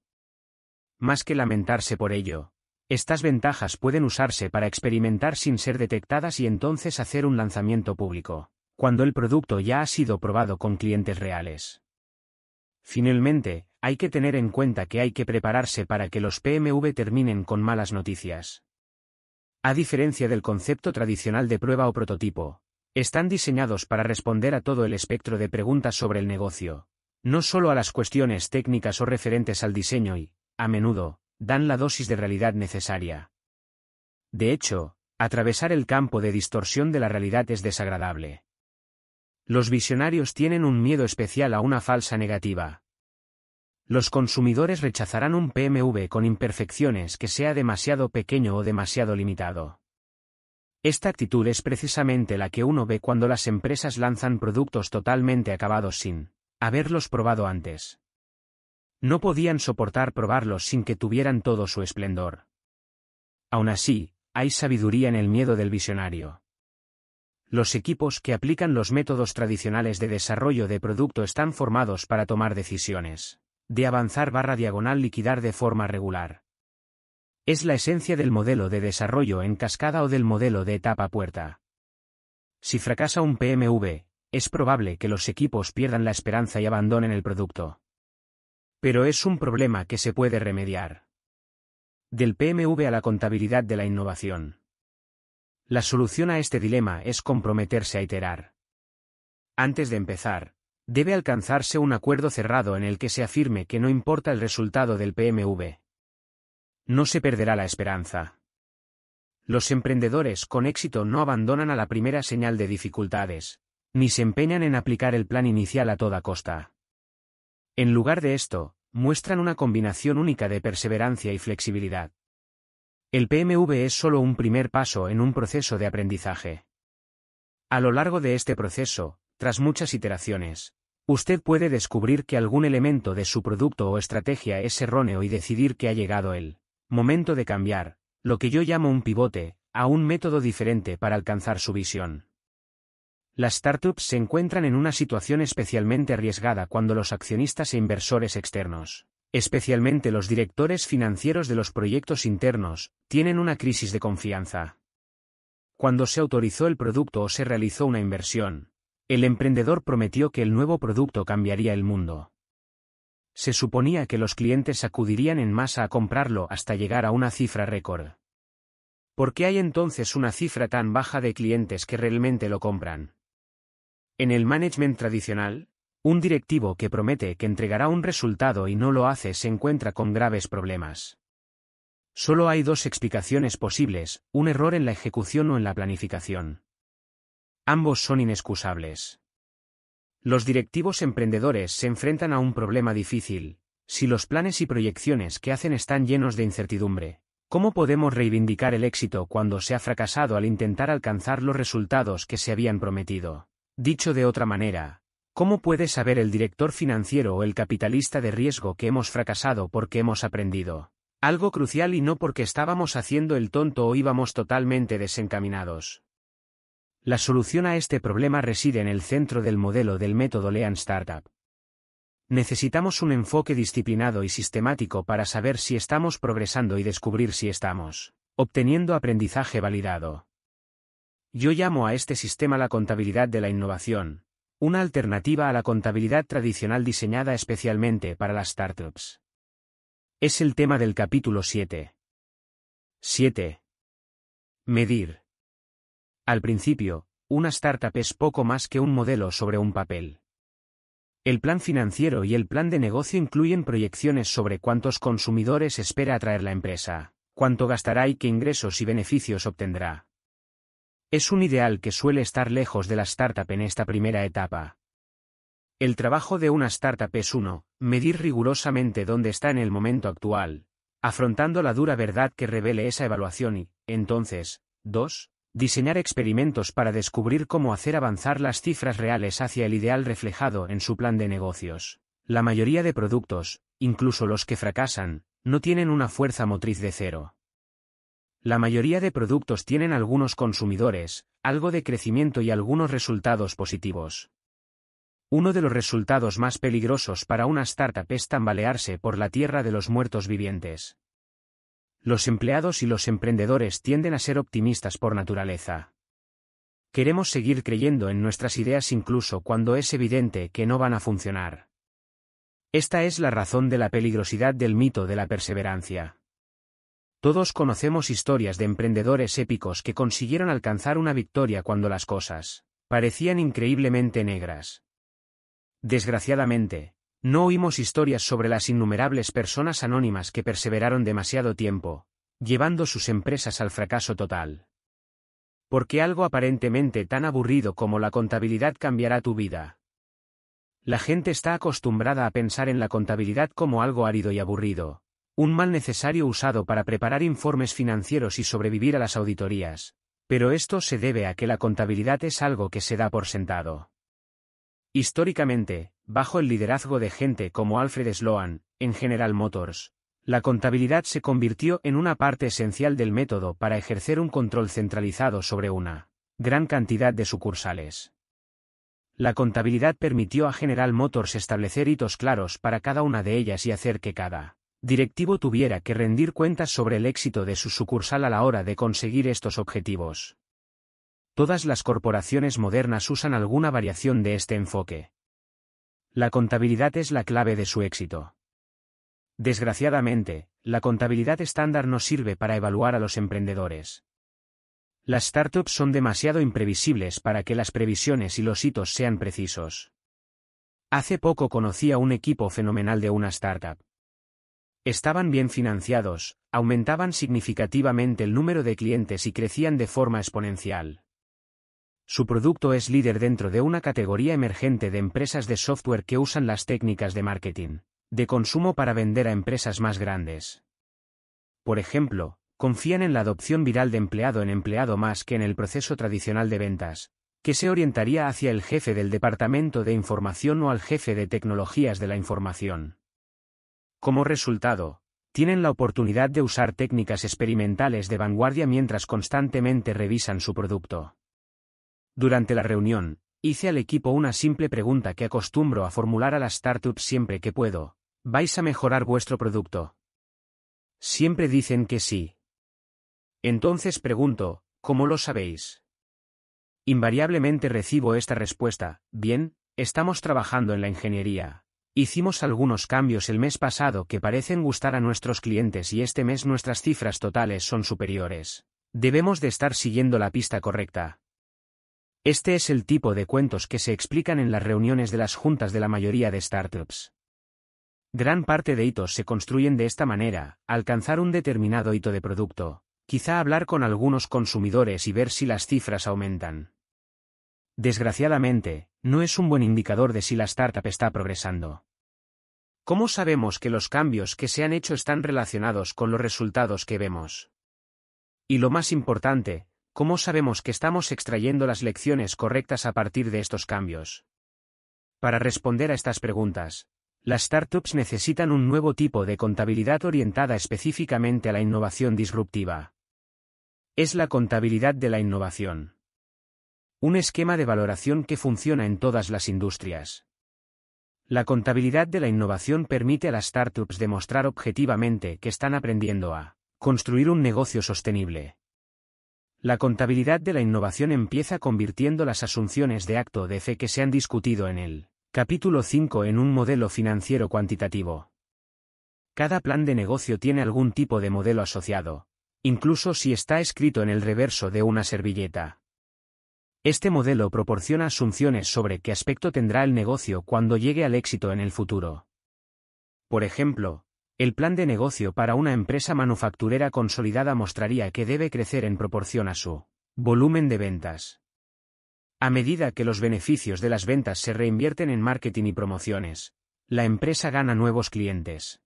Más que lamentarse por ello, estas ventajas pueden usarse para experimentar sin ser detectadas y entonces hacer un lanzamiento público cuando el producto ya ha sido probado con clientes reales. Finalmente, hay que tener en cuenta que hay que prepararse para que los PMV terminen con malas noticias. A diferencia del concepto tradicional de prueba o prototipo, están diseñados para responder a todo el espectro de preguntas sobre el negocio, no solo a las cuestiones técnicas o referentes al diseño y, a menudo, dan la dosis de realidad necesaria. De hecho, atravesar el campo de distorsión de la realidad es desagradable. Los visionarios tienen un miedo especial a una falsa negativa. Los consumidores rechazarán un PMV con imperfecciones que sea demasiado pequeño o demasiado limitado. Esta actitud es precisamente la que uno ve cuando las empresas lanzan productos totalmente acabados sin haberlos probado antes. No podían soportar probarlos sin que tuvieran todo su esplendor. Aún así, hay sabiduría en el miedo del visionario. Los equipos que aplican los métodos tradicionales de desarrollo de producto están formados para tomar decisiones. De avanzar barra diagonal liquidar de forma regular. Es la esencia del modelo de desarrollo en cascada o del modelo de etapa puerta. Si fracasa un PMV, es probable que los equipos pierdan la esperanza y abandonen el producto. Pero es un problema que se puede remediar. Del PMV a la contabilidad de la innovación. La solución a este dilema es comprometerse a iterar. Antes de empezar, debe alcanzarse un acuerdo cerrado en el que se afirme que no importa el resultado del PMV. No se perderá la esperanza. Los emprendedores con éxito no abandonan a la primera señal de dificultades, ni se empeñan en aplicar el plan inicial a toda costa. En lugar de esto, muestran una combinación única de perseverancia y flexibilidad. El PMV es solo un primer paso en un proceso de aprendizaje. A lo largo de este proceso, tras muchas iteraciones, usted puede descubrir que algún elemento de su producto o estrategia es erróneo y decidir que ha llegado el momento de cambiar, lo que yo llamo un pivote, a un método diferente para alcanzar su visión. Las startups se encuentran en una situación especialmente arriesgada cuando los accionistas e inversores externos, especialmente los directores financieros de los proyectos internos, tienen una crisis de confianza. Cuando se autorizó el producto o se realizó una inversión, el emprendedor prometió que el nuevo producto cambiaría el mundo. Se suponía que los clientes acudirían en masa a comprarlo hasta llegar a una cifra récord. ¿Por qué hay entonces una cifra tan baja de clientes que realmente lo compran? En el management tradicional, un directivo que promete que entregará un resultado y no lo hace se encuentra con graves problemas. Solo hay dos explicaciones posibles, un error en la ejecución o en la planificación. Ambos son inexcusables. Los directivos emprendedores se enfrentan a un problema difícil, si los planes y proyecciones que hacen están llenos de incertidumbre. ¿Cómo podemos reivindicar el éxito cuando se ha fracasado al intentar alcanzar los resultados que se habían prometido? Dicho de otra manera, ¿cómo puede saber el director financiero o el capitalista de riesgo que hemos fracasado porque hemos aprendido? Algo crucial y no porque estábamos haciendo el tonto o íbamos totalmente desencaminados. La solución a este problema reside en el centro del modelo del método Lean Startup. Necesitamos un enfoque disciplinado y sistemático para saber si estamos progresando y descubrir si estamos obteniendo aprendizaje validado. Yo llamo a este sistema la contabilidad de la innovación, una alternativa a la contabilidad tradicional diseñada especialmente para las startups. Es el tema del capítulo 7. 7. Medir. Al principio, una startup es poco más que un modelo sobre un papel. El plan financiero y el plan de negocio incluyen proyecciones sobre cuántos consumidores espera atraer la empresa, cuánto gastará y qué ingresos y beneficios obtendrá. Es un ideal que suele estar lejos de la startup en esta primera etapa. El trabajo de una startup es uno, medir rigurosamente dónde está en el momento actual, afrontando la dura verdad que revele esa evaluación y, entonces, 2. Diseñar experimentos para descubrir cómo hacer avanzar las cifras reales hacia el ideal reflejado en su plan de negocios. La mayoría de productos, incluso los que fracasan, no tienen una fuerza motriz de cero. La mayoría de productos tienen algunos consumidores, algo de crecimiento y algunos resultados positivos. Uno de los resultados más peligrosos para una startup es tambalearse por la tierra de los muertos vivientes. Los empleados y los emprendedores tienden a ser optimistas por naturaleza. Queremos seguir creyendo en nuestras ideas incluso cuando es evidente que no van a funcionar. Esta es la razón de la peligrosidad del mito de la perseverancia. Todos conocemos historias de emprendedores épicos que consiguieron alcanzar una victoria cuando las cosas parecían increíblemente negras. Desgraciadamente, no oímos historias sobre las innumerables personas anónimas que perseveraron demasiado tiempo, llevando sus empresas al fracaso total. Porque algo aparentemente tan aburrido como la contabilidad cambiará tu vida. La gente está acostumbrada a pensar en la contabilidad como algo árido y aburrido, un mal necesario usado para preparar informes financieros y sobrevivir a las auditorías, pero esto se debe a que la contabilidad es algo que se da por sentado. Históricamente, bajo el liderazgo de gente como Alfred Sloan, en General Motors, la contabilidad se convirtió en una parte esencial del método para ejercer un control centralizado sobre una gran cantidad de sucursales. La contabilidad permitió a General Motors establecer hitos claros para cada una de ellas y hacer que cada directivo tuviera que rendir cuentas sobre el éxito de su sucursal a la hora de conseguir estos objetivos. Todas las corporaciones modernas usan alguna variación de este enfoque. La contabilidad es la clave de su éxito. Desgraciadamente, la contabilidad estándar no sirve para evaluar a los emprendedores. Las startups son demasiado imprevisibles para que las previsiones y los hitos sean precisos. Hace poco conocí a un equipo fenomenal de una startup. Estaban bien financiados, aumentaban significativamente el número de clientes y crecían de forma exponencial. Su producto es líder dentro de una categoría emergente de empresas de software que usan las técnicas de marketing, de consumo para vender a empresas más grandes. Por ejemplo, confían en la adopción viral de empleado en empleado más que en el proceso tradicional de ventas, que se orientaría hacia el jefe del departamento de información o al jefe de tecnologías de la información. Como resultado, tienen la oportunidad de usar técnicas experimentales de vanguardia mientras constantemente revisan su producto. Durante la reunión, hice al equipo una simple pregunta que acostumbro a formular a las startups siempre que puedo. ¿Vais a mejorar vuestro producto? Siempre dicen que sí. Entonces pregunto, ¿cómo lo sabéis? Invariablemente recibo esta respuesta, bien, estamos trabajando en la ingeniería. Hicimos algunos cambios el mes pasado que parecen gustar a nuestros clientes y este mes nuestras cifras totales son superiores. Debemos de estar siguiendo la pista correcta. Este es el tipo de cuentos que se explican en las reuniones de las juntas de la mayoría de startups. Gran parte de hitos se construyen de esta manera, alcanzar un determinado hito de producto, quizá hablar con algunos consumidores y ver si las cifras aumentan. Desgraciadamente, no es un buen indicador de si la startup está progresando. ¿Cómo sabemos que los cambios que se han hecho están relacionados con los resultados que vemos? Y lo más importante, ¿Cómo sabemos que estamos extrayendo las lecciones correctas a partir de estos cambios? Para responder a estas preguntas, las startups necesitan un nuevo tipo de contabilidad orientada específicamente a la innovación disruptiva. Es la contabilidad de la innovación. Un esquema de valoración que funciona en todas las industrias. La contabilidad de la innovación permite a las startups demostrar objetivamente que están aprendiendo a construir un negocio sostenible. La contabilidad de la innovación empieza convirtiendo las asunciones de acto de fe que se han discutido en el capítulo 5 en un modelo financiero cuantitativo. Cada plan de negocio tiene algún tipo de modelo asociado, incluso si está escrito en el reverso de una servilleta. Este modelo proporciona asunciones sobre qué aspecto tendrá el negocio cuando llegue al éxito en el futuro. Por ejemplo, el plan de negocio para una empresa manufacturera consolidada mostraría que debe crecer en proporción a su volumen de ventas. A medida que los beneficios de las ventas se reinvierten en marketing y promociones, la empresa gana nuevos clientes.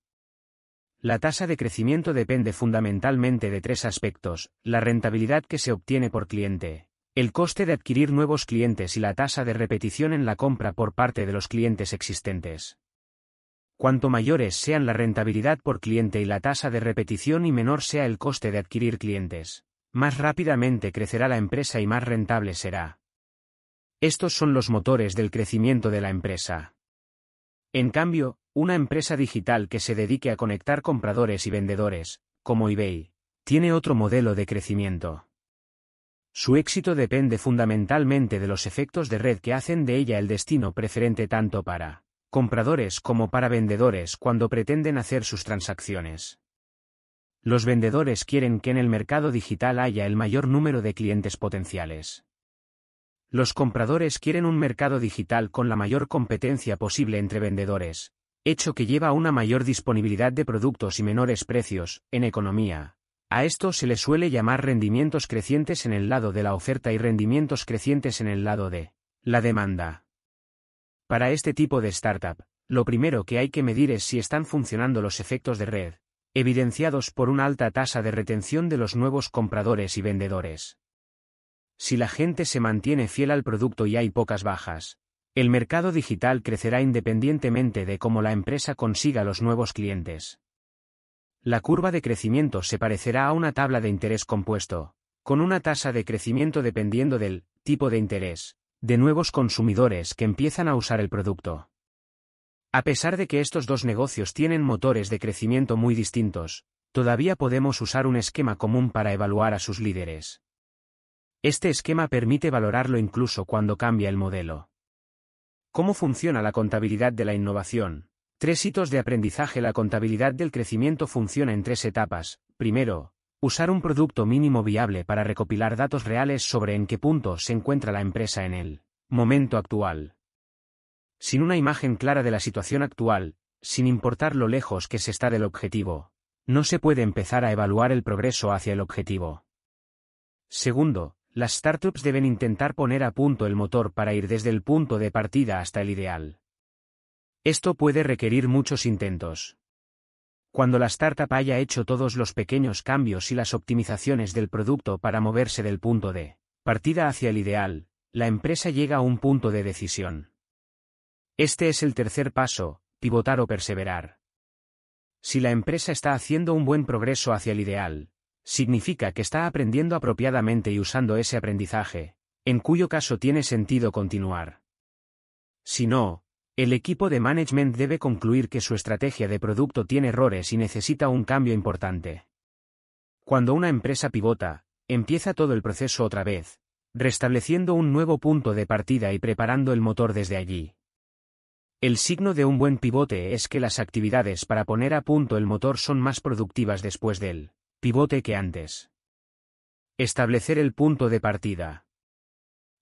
La tasa de crecimiento depende fundamentalmente de tres aspectos, la rentabilidad que se obtiene por cliente, el coste de adquirir nuevos clientes y la tasa de repetición en la compra por parte de los clientes existentes. Cuanto mayores sean la rentabilidad por cliente y la tasa de repetición y menor sea el coste de adquirir clientes, más rápidamente crecerá la empresa y más rentable será. Estos son los motores del crecimiento de la empresa. En cambio, una empresa digital que se dedique a conectar compradores y vendedores, como eBay, tiene otro modelo de crecimiento. Su éxito depende fundamentalmente de los efectos de red que hacen de ella el destino preferente tanto para compradores como para vendedores cuando pretenden hacer sus transacciones. Los vendedores quieren que en el mercado digital haya el mayor número de clientes potenciales. Los compradores quieren un mercado digital con la mayor competencia posible entre vendedores, hecho que lleva a una mayor disponibilidad de productos y menores precios, en economía. A esto se le suele llamar rendimientos crecientes en el lado de la oferta y rendimientos crecientes en el lado de la demanda. Para este tipo de startup, lo primero que hay que medir es si están funcionando los efectos de red, evidenciados por una alta tasa de retención de los nuevos compradores y vendedores. Si la gente se mantiene fiel al producto y hay pocas bajas, el mercado digital crecerá independientemente de cómo la empresa consiga los nuevos clientes. La curva de crecimiento se parecerá a una tabla de interés compuesto, con una tasa de crecimiento dependiendo del tipo de interés, de nuevos consumidores que empiezan a usar el producto. A pesar de que estos dos negocios tienen motores de crecimiento muy distintos, todavía podemos usar un esquema común para evaluar a sus líderes. Este esquema permite valorarlo incluso cuando cambia el modelo. ¿Cómo funciona la contabilidad de la innovación? Tres hitos de aprendizaje La contabilidad del crecimiento funciona en tres etapas. Primero, usar un producto mínimo viable para recopilar datos reales sobre en qué punto se encuentra la empresa en el momento actual. Sin una imagen clara de la situación actual, sin importar lo lejos que se está del objetivo, no se puede empezar a evaluar el progreso hacia el objetivo. Segundo, las startups deben intentar poner a punto el motor para ir desde el punto de partida hasta el ideal. Esto puede requerir muchos intentos. Cuando la startup haya hecho todos los pequeños cambios y las optimizaciones del producto para moverse del punto de partida hacia el ideal, la empresa llega a un punto de decisión. Este es el tercer paso, pivotar o perseverar. Si la empresa está haciendo un buen progreso hacia el ideal, significa que está aprendiendo apropiadamente y usando ese aprendizaje, en cuyo caso tiene sentido continuar. Si no, el equipo de management debe concluir que su estrategia de producto tiene errores y necesita un cambio importante. Cuando una empresa pivota, empieza todo el proceso otra vez, restableciendo un nuevo punto de partida y preparando el motor desde allí. El signo de un buen pivote es que las actividades para poner a punto el motor son más productivas después del pivote que antes. Establecer el punto de partida.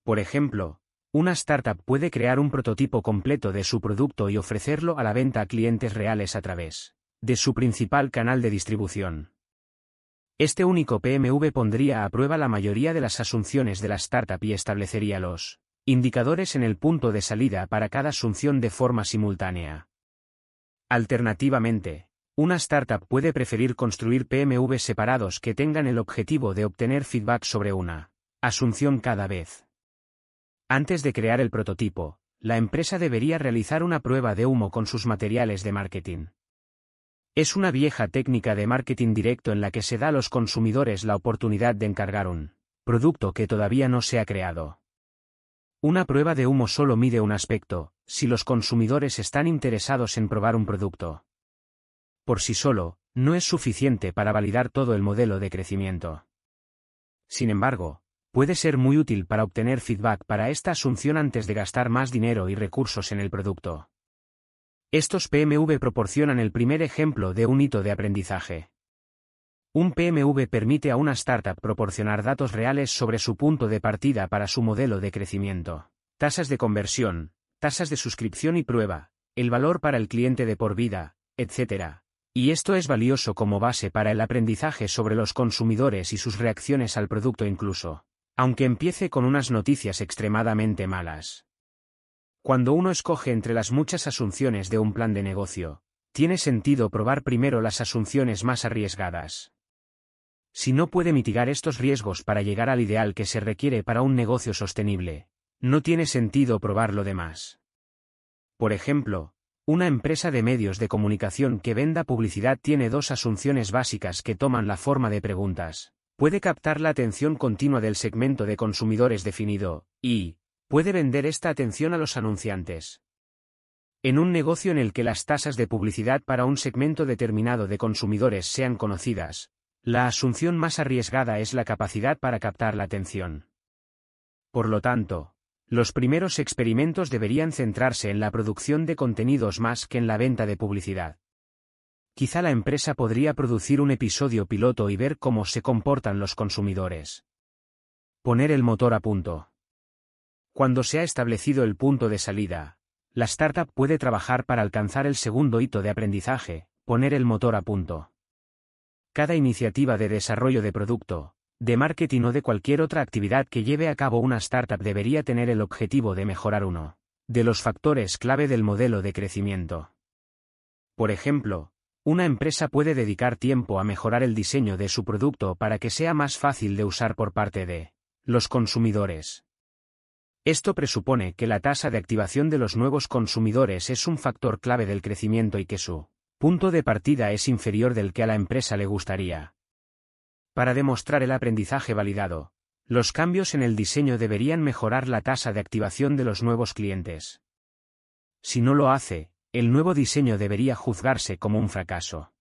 Por ejemplo, una startup puede crear un prototipo completo de su producto y ofrecerlo a la venta a clientes reales a través de su principal canal de distribución. Este único PMV pondría a prueba la mayoría de las asunciones de la startup y establecería los indicadores en el punto de salida para cada asunción de forma simultánea. Alternativamente, una startup puede preferir construir PMV separados que tengan el objetivo de obtener feedback sobre una asunción cada vez. Antes de crear el prototipo, la empresa debería realizar una prueba de humo con sus materiales de marketing. Es una vieja técnica de marketing directo en la que se da a los consumidores la oportunidad de encargar un producto que todavía no se ha creado. Una prueba de humo solo mide un aspecto, si los consumidores están interesados en probar un producto. Por sí solo, no es suficiente para validar todo el modelo de crecimiento. Sin embargo, puede ser muy útil para obtener feedback para esta asunción antes de gastar más dinero y recursos en el producto. Estos PMV proporcionan el primer ejemplo de un hito de aprendizaje. Un PMV permite a una startup proporcionar datos reales sobre su punto de partida para su modelo de crecimiento, tasas de conversión, tasas de suscripción y prueba, el valor para el cliente de por vida, etc. Y esto es valioso como base para el aprendizaje sobre los consumidores y sus reacciones al producto incluso aunque empiece con unas noticias extremadamente malas. Cuando uno escoge entre las muchas asunciones de un plan de negocio, tiene sentido probar primero las asunciones más arriesgadas. Si no puede mitigar estos riesgos para llegar al ideal que se requiere para un negocio sostenible, no tiene sentido probar lo demás. Por ejemplo, una empresa de medios de comunicación que venda publicidad tiene dos asunciones básicas que toman la forma de preguntas puede captar la atención continua del segmento de consumidores definido, y, puede vender esta atención a los anunciantes. En un negocio en el que las tasas de publicidad para un segmento determinado de consumidores sean conocidas, la asunción más arriesgada es la capacidad para captar la atención. Por lo tanto, los primeros experimentos deberían centrarse en la producción de contenidos más que en la venta de publicidad. Quizá la empresa podría producir un episodio piloto y ver cómo se comportan los consumidores. Poner el motor a punto. Cuando se ha establecido el punto de salida, la startup puede trabajar para alcanzar el segundo hito de aprendizaje, poner el motor a punto. cada iniciativa de desarrollo de producto, de marketing o de cualquier otra actividad que lleve a cabo una startup debería tener el objetivo de mejorar uno de los factores clave del modelo de crecimiento. Por ejemplo, una empresa puede dedicar tiempo a mejorar el diseño de su producto para que sea más fácil de usar por parte de los consumidores. Esto presupone que la tasa de activación de los nuevos consumidores es un factor clave del crecimiento y que su punto de partida es inferior del que a la empresa le gustaría. Para demostrar el aprendizaje validado, los cambios en el diseño deberían mejorar la tasa de activación de los nuevos clientes. Si no lo hace, el nuevo diseño debería juzgarse como un fracaso.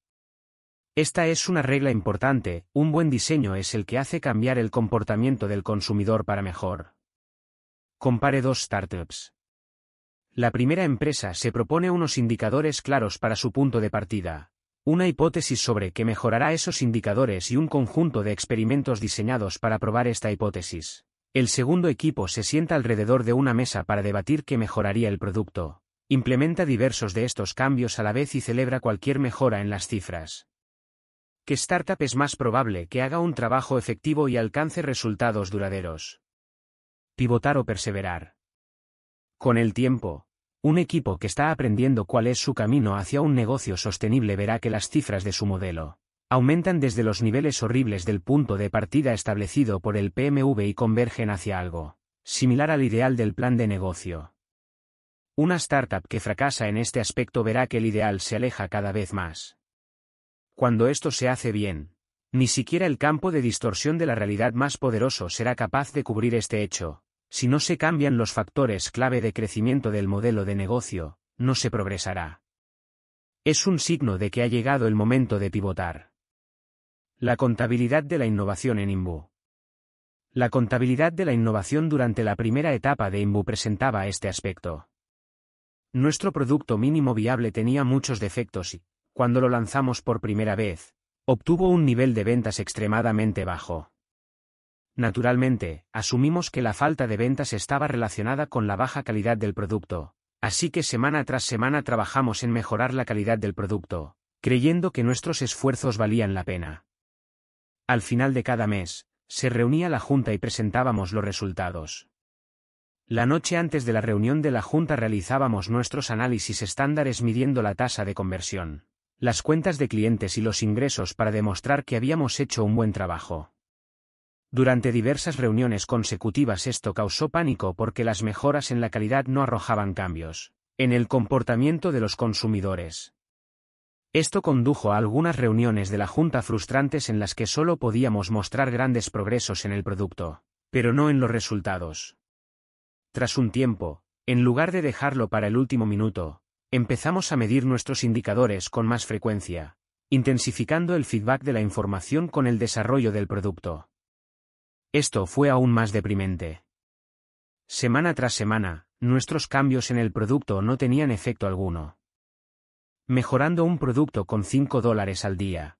Esta es una regla importante, un buen diseño es el que hace cambiar el comportamiento del consumidor para mejor. Compare dos startups. La primera empresa se propone unos indicadores claros para su punto de partida, una hipótesis sobre qué mejorará esos indicadores y un conjunto de experimentos diseñados para probar esta hipótesis. El segundo equipo se sienta alrededor de una mesa para debatir qué mejoraría el producto, Implementa diversos de estos cambios a la vez y celebra cualquier mejora en las cifras. ¿Qué startup es más probable que haga un trabajo efectivo y alcance resultados duraderos? Pivotar o perseverar. Con el tiempo, un equipo que está aprendiendo cuál es su camino hacia un negocio sostenible verá que las cifras de su modelo aumentan desde los niveles horribles del punto de partida establecido por el PMV y convergen hacia algo similar al ideal del plan de negocio. Una startup que fracasa en este aspecto verá que el ideal se aleja cada vez más. Cuando esto se hace bien, ni siquiera el campo de distorsión de la realidad más poderoso será capaz de cubrir este hecho. Si no se cambian los factores clave de crecimiento del modelo de negocio, no se progresará. Es un signo de que ha llegado el momento de pivotar. La contabilidad de la innovación en IMBU. La contabilidad de la innovación durante la primera etapa de IMBU presentaba este aspecto. Nuestro producto mínimo viable tenía muchos defectos y, cuando lo lanzamos por primera vez, obtuvo un nivel de ventas extremadamente bajo. Naturalmente, asumimos que la falta de ventas estaba relacionada con la baja calidad del producto, así que semana tras semana trabajamos en mejorar la calidad del producto, creyendo que nuestros esfuerzos valían la pena. Al final de cada mes, se reunía la junta y presentábamos los resultados. La noche antes de la reunión de la Junta realizábamos nuestros análisis estándares midiendo la tasa de conversión, las cuentas de clientes y los ingresos para demostrar que habíamos hecho un buen trabajo. Durante diversas reuniones consecutivas esto causó pánico porque las mejoras en la calidad no arrojaban cambios en el comportamiento de los consumidores. Esto condujo a algunas reuniones de la Junta frustrantes en las que solo podíamos mostrar grandes progresos en el producto, pero no en los resultados. Tras un tiempo, en lugar de dejarlo para el último minuto, empezamos a medir nuestros indicadores con más frecuencia, intensificando el feedback de la información con el desarrollo del producto. Esto fue aún más deprimente. Semana tras semana, nuestros cambios en el producto no tenían efecto alguno. Mejorando un producto con 5 dólares al día.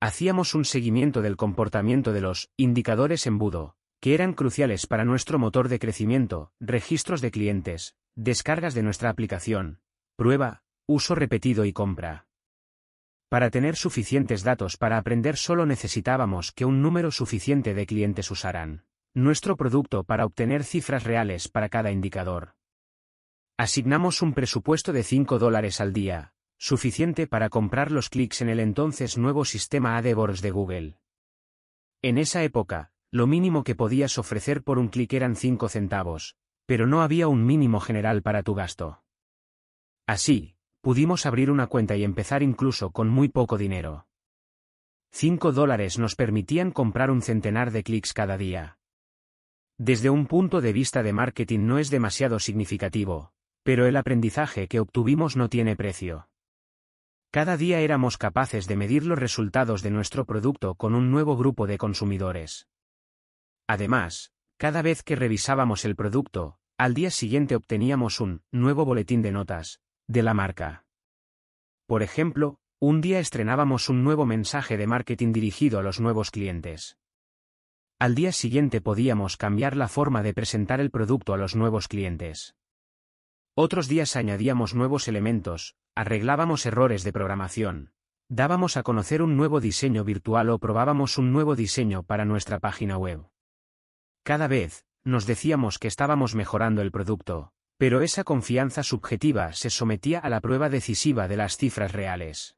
Hacíamos un seguimiento del comportamiento de los indicadores embudo, que eran cruciales para nuestro motor de crecimiento, registros de clientes, descargas de nuestra aplicación, prueba, uso repetido y compra. Para tener suficientes datos para aprender solo necesitábamos que un número suficiente de clientes usaran nuestro producto para obtener cifras reales para cada indicador. Asignamos un presupuesto de 5 dólares al día, suficiente para comprar los clics en el entonces nuevo sistema AdWords de Google. En esa época, lo mínimo que podías ofrecer por un clic eran 5 centavos, pero no había un mínimo general para tu gasto. Así, pudimos abrir una cuenta y empezar incluso con muy poco dinero. 5 dólares nos permitían comprar un centenar de clics cada día. Desde un punto de vista de marketing no es demasiado significativo, pero el aprendizaje que obtuvimos no tiene precio. Cada día éramos capaces de medir los resultados de nuestro producto con un nuevo grupo de consumidores. Además, cada vez que revisábamos el producto, al día siguiente obteníamos un nuevo boletín de notas de la marca. Por ejemplo, un día estrenábamos un nuevo mensaje de marketing dirigido a los nuevos clientes. Al día siguiente podíamos cambiar la forma de presentar el producto a los nuevos clientes. Otros días añadíamos nuevos elementos, arreglábamos errores de programación, Dábamos a conocer un nuevo diseño virtual o probábamos un nuevo diseño para nuestra página web. Cada vez, nos decíamos que estábamos mejorando el producto, pero esa confianza subjetiva se sometía a la prueba decisiva de las cifras reales.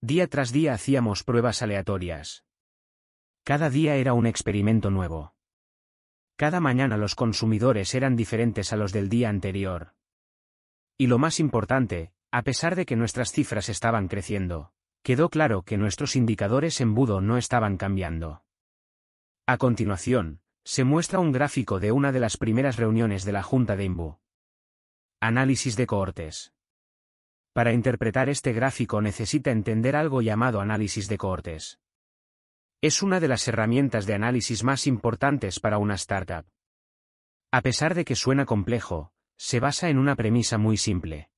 Día tras día hacíamos pruebas aleatorias. Cada día era un experimento nuevo. Cada mañana los consumidores eran diferentes a los del día anterior. Y lo más importante, a pesar de que nuestras cifras estaban creciendo, quedó claro que nuestros indicadores embudo no estaban cambiando. A continuación, se muestra un gráfico de una de las primeras reuniones de la Junta de IMBU. Análisis de cohortes. Para interpretar este gráfico necesita entender algo llamado análisis de cohortes. Es una de las herramientas de análisis más importantes para una startup. A pesar de que suena complejo, se basa en una premisa muy simple.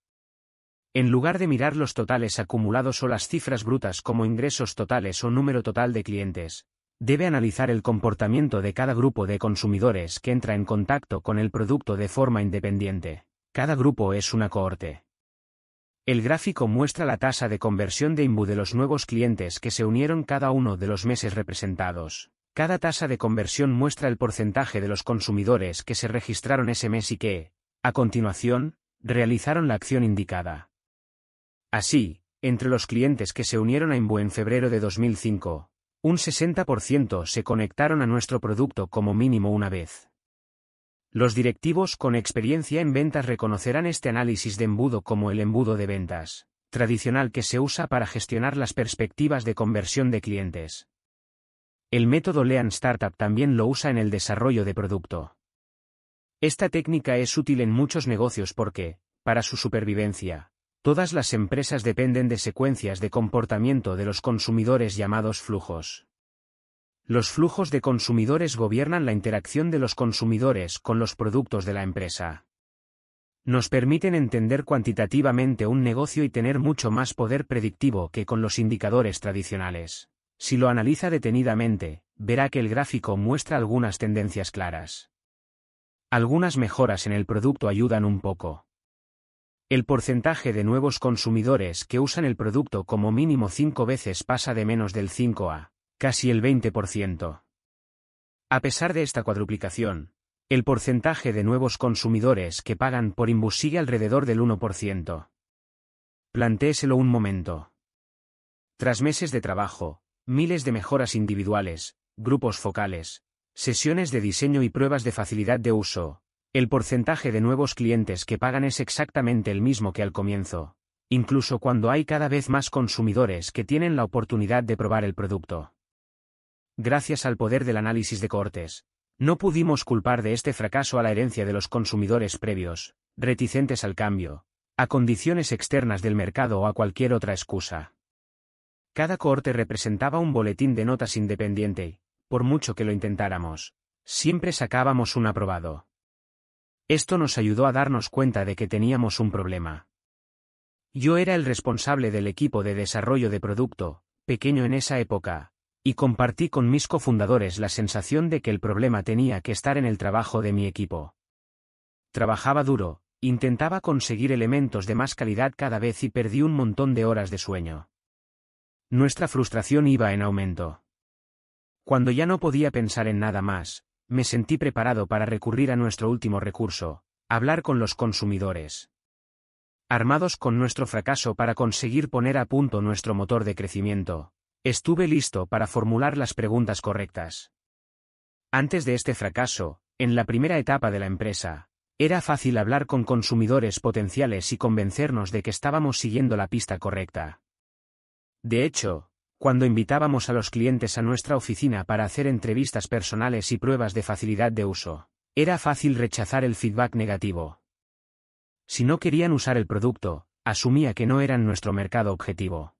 En lugar de mirar los totales acumulados o las cifras brutas como ingresos totales o número total de clientes, debe analizar el comportamiento de cada grupo de consumidores que entra en contacto con el producto de forma independiente. Cada grupo es una cohorte. El gráfico muestra la tasa de conversión de IMBU de los nuevos clientes que se unieron cada uno de los meses representados. Cada tasa de conversión muestra el porcentaje de los consumidores que se registraron ese mes y que, a continuación, realizaron la acción indicada. Así, entre los clientes que se unieron a Imbu en febrero de 2005, un 60% se conectaron a nuestro producto como mínimo una vez. Los directivos con experiencia en ventas reconocerán este análisis de embudo como el embudo de ventas, tradicional que se usa para gestionar las perspectivas de conversión de clientes. El método Lean Startup también lo usa en el desarrollo de producto. Esta técnica es útil en muchos negocios porque, para su supervivencia, Todas las empresas dependen de secuencias de comportamiento de los consumidores llamados flujos. Los flujos de consumidores gobiernan la interacción de los consumidores con los productos de la empresa. Nos permiten entender cuantitativamente un negocio y tener mucho más poder predictivo que con los indicadores tradicionales. Si lo analiza detenidamente, verá que el gráfico muestra algunas tendencias claras. Algunas mejoras en el producto ayudan un poco. El porcentaje de nuevos consumidores que usan el producto como mínimo cinco veces pasa de menos del 5 a casi el 20%. A pesar de esta cuadruplicación, el porcentaje de nuevos consumidores que pagan por Imbus sigue alrededor del 1%. Plantéeselo un momento. Tras meses de trabajo, miles de mejoras individuales, grupos focales, sesiones de diseño y pruebas de facilidad de uso, el porcentaje de nuevos clientes que pagan es exactamente el mismo que al comienzo, incluso cuando hay cada vez más consumidores que tienen la oportunidad de probar el producto. Gracias al poder del análisis de cohortes, no pudimos culpar de este fracaso a la herencia de los consumidores previos, reticentes al cambio, a condiciones externas del mercado o a cualquier otra excusa. Cada cohorte representaba un boletín de notas independiente por mucho que lo intentáramos, siempre sacábamos un aprobado. Esto nos ayudó a darnos cuenta de que teníamos un problema. Yo era el responsable del equipo de desarrollo de producto, pequeño en esa época, y compartí con mis cofundadores la sensación de que el problema tenía que estar en el trabajo de mi equipo. Trabajaba duro, intentaba conseguir elementos de más calidad cada vez y perdí un montón de horas de sueño. Nuestra frustración iba en aumento. Cuando ya no podía pensar en nada más, me sentí preparado para recurrir a nuestro último recurso, hablar con los consumidores. Armados con nuestro fracaso para conseguir poner a punto nuestro motor de crecimiento, estuve listo para formular las preguntas correctas. Antes de este fracaso, en la primera etapa de la empresa, era fácil hablar con consumidores potenciales y convencernos de que estábamos siguiendo la pista correcta. De hecho, cuando invitábamos a los clientes a nuestra oficina para hacer entrevistas personales y pruebas de facilidad de uso, era fácil rechazar el feedback negativo. Si no querían usar el producto, asumía que no eran nuestro mercado objetivo.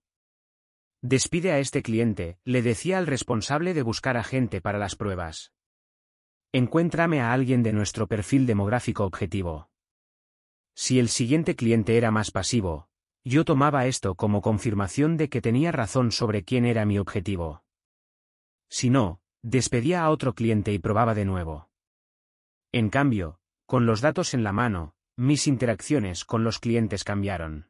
Despide a este cliente, le decía al responsable de buscar a gente para las pruebas. Encuéntrame a alguien de nuestro perfil demográfico objetivo. Si el siguiente cliente era más pasivo, yo tomaba esto como confirmación de que tenía razón sobre quién era mi objetivo. Si no, despedía a otro cliente y probaba de nuevo. En cambio, con los datos en la mano, mis interacciones con los clientes cambiaron.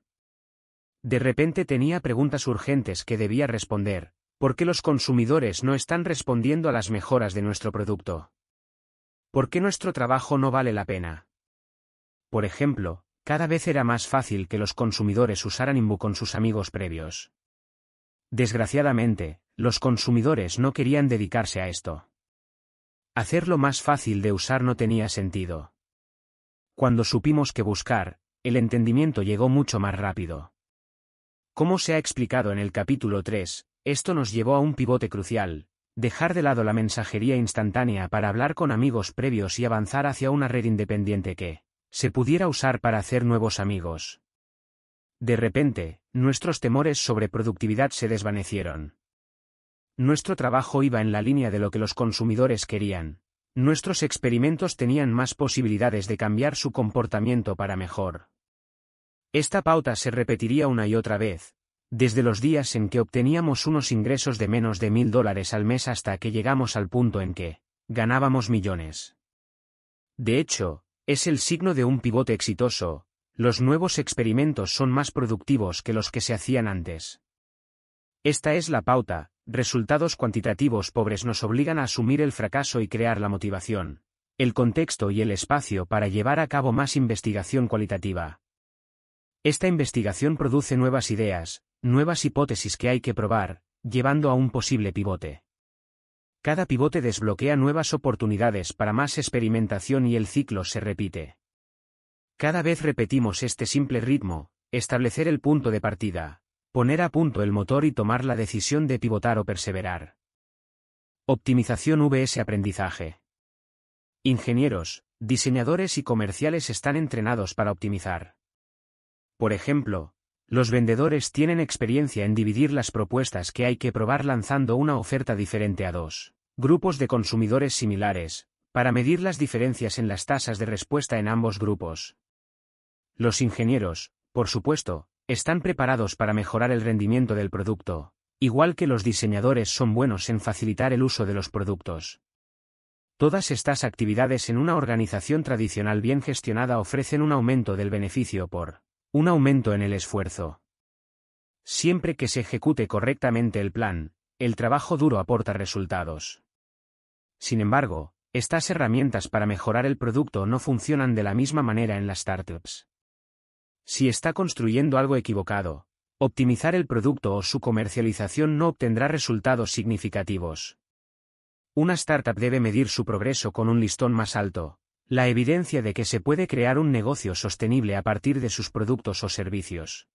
De repente tenía preguntas urgentes que debía responder, ¿por qué los consumidores no están respondiendo a las mejoras de nuestro producto? ¿Por qué nuestro trabajo no vale la pena? Por ejemplo, cada vez era más fácil que los consumidores usaran Imbu con sus amigos previos. Desgraciadamente, los consumidores no querían dedicarse a esto. Hacerlo más fácil de usar no tenía sentido. Cuando supimos que buscar, el entendimiento llegó mucho más rápido. Como se ha explicado en el capítulo 3, esto nos llevó a un pivote crucial, dejar de lado la mensajería instantánea para hablar con amigos previos y avanzar hacia una red independiente que se pudiera usar para hacer nuevos amigos. De repente, nuestros temores sobre productividad se desvanecieron. Nuestro trabajo iba en la línea de lo que los consumidores querían. Nuestros experimentos tenían más posibilidades de cambiar su comportamiento para mejor. Esta pauta se repetiría una y otra vez, desde los días en que obteníamos unos ingresos de menos de mil dólares al mes hasta que llegamos al punto en que ganábamos millones. De hecho, es el signo de un pivote exitoso, los nuevos experimentos son más productivos que los que se hacían antes. Esta es la pauta, resultados cuantitativos pobres nos obligan a asumir el fracaso y crear la motivación, el contexto y el espacio para llevar a cabo más investigación cualitativa. Esta investigación produce nuevas ideas, nuevas hipótesis que hay que probar, llevando a un posible pivote. Cada pivote desbloquea nuevas oportunidades para más experimentación y el ciclo se repite. Cada vez repetimos este simple ritmo, establecer el punto de partida, poner a punto el motor y tomar la decisión de pivotar o perseverar. Optimización VS Aprendizaje. Ingenieros, diseñadores y comerciales están entrenados para optimizar. Por ejemplo, los vendedores tienen experiencia en dividir las propuestas que hay que probar lanzando una oferta diferente a dos grupos de consumidores similares, para medir las diferencias en las tasas de respuesta en ambos grupos. Los ingenieros, por supuesto, están preparados para mejorar el rendimiento del producto, igual que los diseñadores son buenos en facilitar el uso de los productos. Todas estas actividades en una organización tradicional bien gestionada ofrecen un aumento del beneficio por un aumento en el esfuerzo. Siempre que se ejecute correctamente el plan, el trabajo duro aporta resultados. Sin embargo, estas herramientas para mejorar el producto no funcionan de la misma manera en las startups. Si está construyendo algo equivocado, optimizar el producto o su comercialización no obtendrá resultados significativos. Una startup debe medir su progreso con un listón más alto, la evidencia de que se puede crear un negocio sostenible a partir de sus productos o servicios.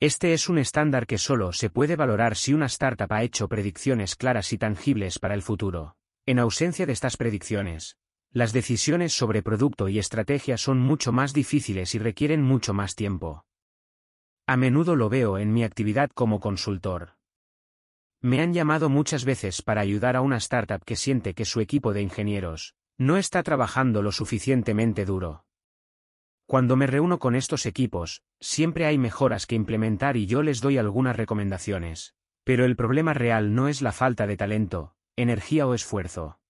Este es un estándar que solo se puede valorar si una startup ha hecho predicciones claras y tangibles para el futuro. En ausencia de estas predicciones, las decisiones sobre producto y estrategia son mucho más difíciles y requieren mucho más tiempo. A menudo lo veo en mi actividad como consultor. Me han llamado muchas veces para ayudar a una startup que siente que su equipo de ingenieros, no está trabajando lo suficientemente duro. Cuando me reúno con estos equipos, siempre hay mejoras que implementar y yo les doy algunas recomendaciones. Pero el problema real no es la falta de talento, energía o esfuerzo.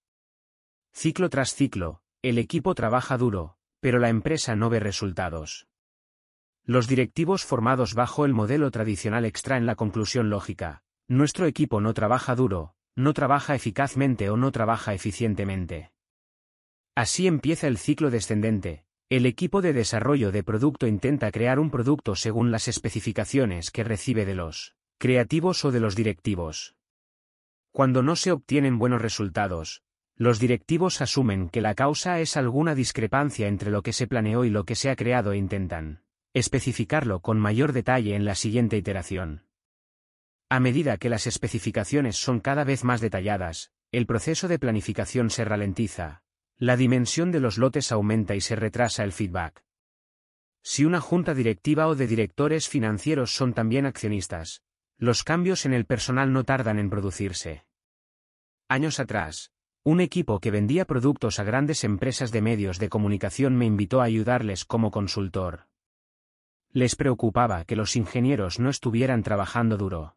Ciclo tras ciclo, el equipo trabaja duro, pero la empresa no ve resultados. Los directivos formados bajo el modelo tradicional extraen la conclusión lógica. Nuestro equipo no trabaja duro, no trabaja eficazmente o no trabaja eficientemente. Así empieza el ciclo descendente. El equipo de desarrollo de producto intenta crear un producto según las especificaciones que recibe de los creativos o de los directivos. Cuando no se obtienen buenos resultados, los directivos asumen que la causa es alguna discrepancia entre lo que se planeó y lo que se ha creado e intentan especificarlo con mayor detalle en la siguiente iteración. A medida que las especificaciones son cada vez más detalladas, el proceso de planificación se ralentiza, la dimensión de los lotes aumenta y se retrasa el feedback. Si una junta directiva o de directores financieros son también accionistas, los cambios en el personal no tardan en producirse. Años atrás, un equipo que vendía productos a grandes empresas de medios de comunicación me invitó a ayudarles como consultor. Les preocupaba que los ingenieros no estuvieran trabajando duro.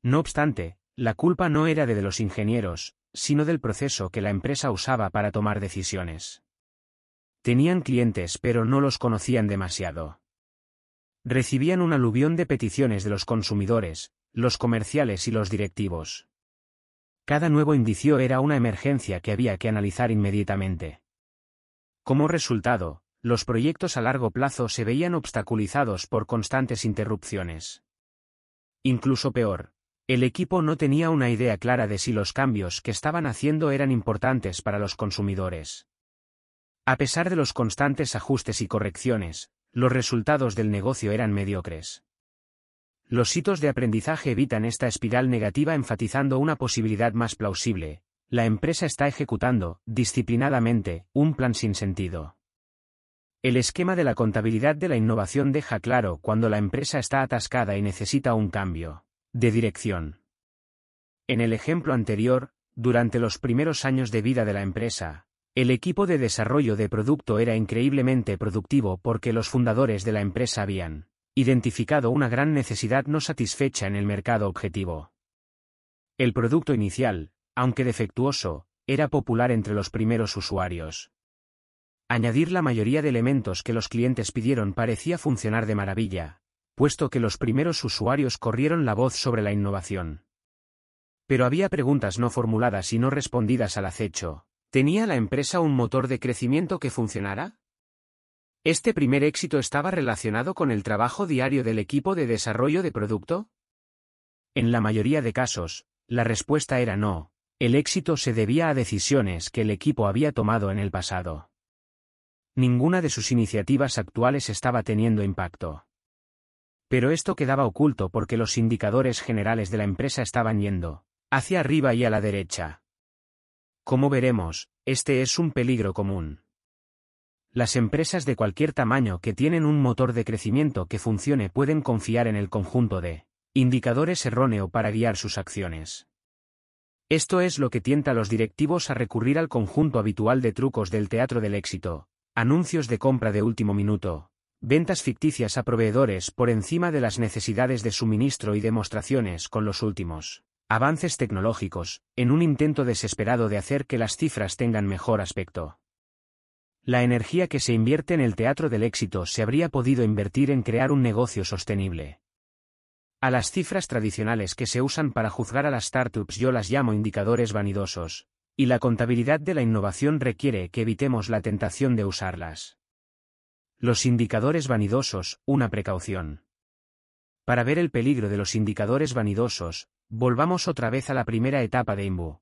No obstante, la culpa no era de los ingenieros, sino del proceso que la empresa usaba para tomar decisiones. Tenían clientes pero no los conocían demasiado. Recibían un aluvión de peticiones de los consumidores, los comerciales y los directivos. Cada nuevo indicio era una emergencia que había que analizar inmediatamente. Como resultado, los proyectos a largo plazo se veían obstaculizados por constantes interrupciones. Incluso peor, el equipo no tenía una idea clara de si los cambios que estaban haciendo eran importantes para los consumidores. A pesar de los constantes ajustes y correcciones, los resultados del negocio eran mediocres. Los hitos de aprendizaje evitan esta espiral negativa enfatizando una posibilidad más plausible. La empresa está ejecutando, disciplinadamente, un plan sin sentido. El esquema de la contabilidad de la innovación deja claro cuando la empresa está atascada y necesita un cambio de dirección. En el ejemplo anterior, durante los primeros años de vida de la empresa, el equipo de desarrollo de producto era increíblemente productivo porque los fundadores de la empresa habían identificado una gran necesidad no satisfecha en el mercado objetivo. El producto inicial, aunque defectuoso, era popular entre los primeros usuarios. Añadir la mayoría de elementos que los clientes pidieron parecía funcionar de maravilla, puesto que los primeros usuarios corrieron la voz sobre la innovación. Pero había preguntas no formuladas y no respondidas al acecho, ¿Tenía la empresa un motor de crecimiento que funcionara? ¿Este primer éxito estaba relacionado con el trabajo diario del equipo de desarrollo de producto? En la mayoría de casos, la respuesta era no, el éxito se debía a decisiones que el equipo había tomado en el pasado. Ninguna de sus iniciativas actuales estaba teniendo impacto. Pero esto quedaba oculto porque los indicadores generales de la empresa estaban yendo hacia arriba y a la derecha. Como veremos, este es un peligro común. Las empresas de cualquier tamaño que tienen un motor de crecimiento que funcione pueden confiar en el conjunto de indicadores erróneo para guiar sus acciones. Esto es lo que tienta a los directivos a recurrir al conjunto habitual de trucos del teatro del éxito, anuncios de compra de último minuto, ventas ficticias a proveedores por encima de las necesidades de suministro y demostraciones con los últimos avances tecnológicos, en un intento desesperado de hacer que las cifras tengan mejor aspecto. La energía que se invierte en el teatro del éxito se habría podido invertir en crear un negocio sostenible. A las cifras tradicionales que se usan para juzgar a las startups yo las llamo indicadores vanidosos, y la contabilidad de la innovación requiere que evitemos la tentación de usarlas. Los indicadores vanidosos, una precaución. Para ver el peligro de los indicadores vanidosos, Volvamos otra vez a la primera etapa de Imbu.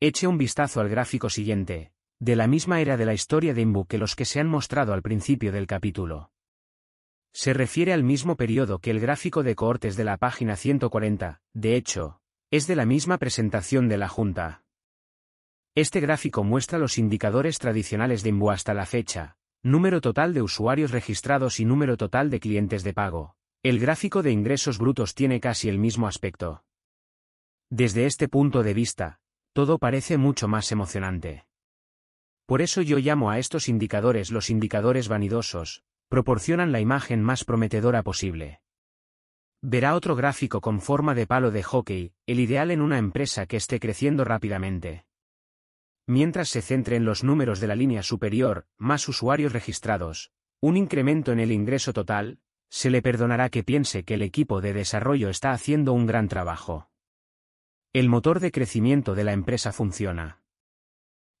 Eche un vistazo al gráfico siguiente, de la misma era de la historia de Imbu que los que se han mostrado al principio del capítulo. Se refiere al mismo periodo que el gráfico de cohortes de la página 140, de hecho, es de la misma presentación de la Junta. Este gráfico muestra los indicadores tradicionales de Imbu hasta la fecha, número total de usuarios registrados y número total de clientes de pago, el gráfico de ingresos brutos tiene casi el mismo aspecto. Desde este punto de vista, todo parece mucho más emocionante. Por eso yo llamo a estos indicadores los indicadores vanidosos, proporcionan la imagen más prometedora posible. Verá otro gráfico con forma de palo de hockey, el ideal en una empresa que esté creciendo rápidamente. Mientras se centre en los números de la línea superior, más usuarios registrados, un incremento en el ingreso total, se le perdonará que piense que el equipo de desarrollo está haciendo un gran trabajo. El motor de crecimiento de la empresa funciona.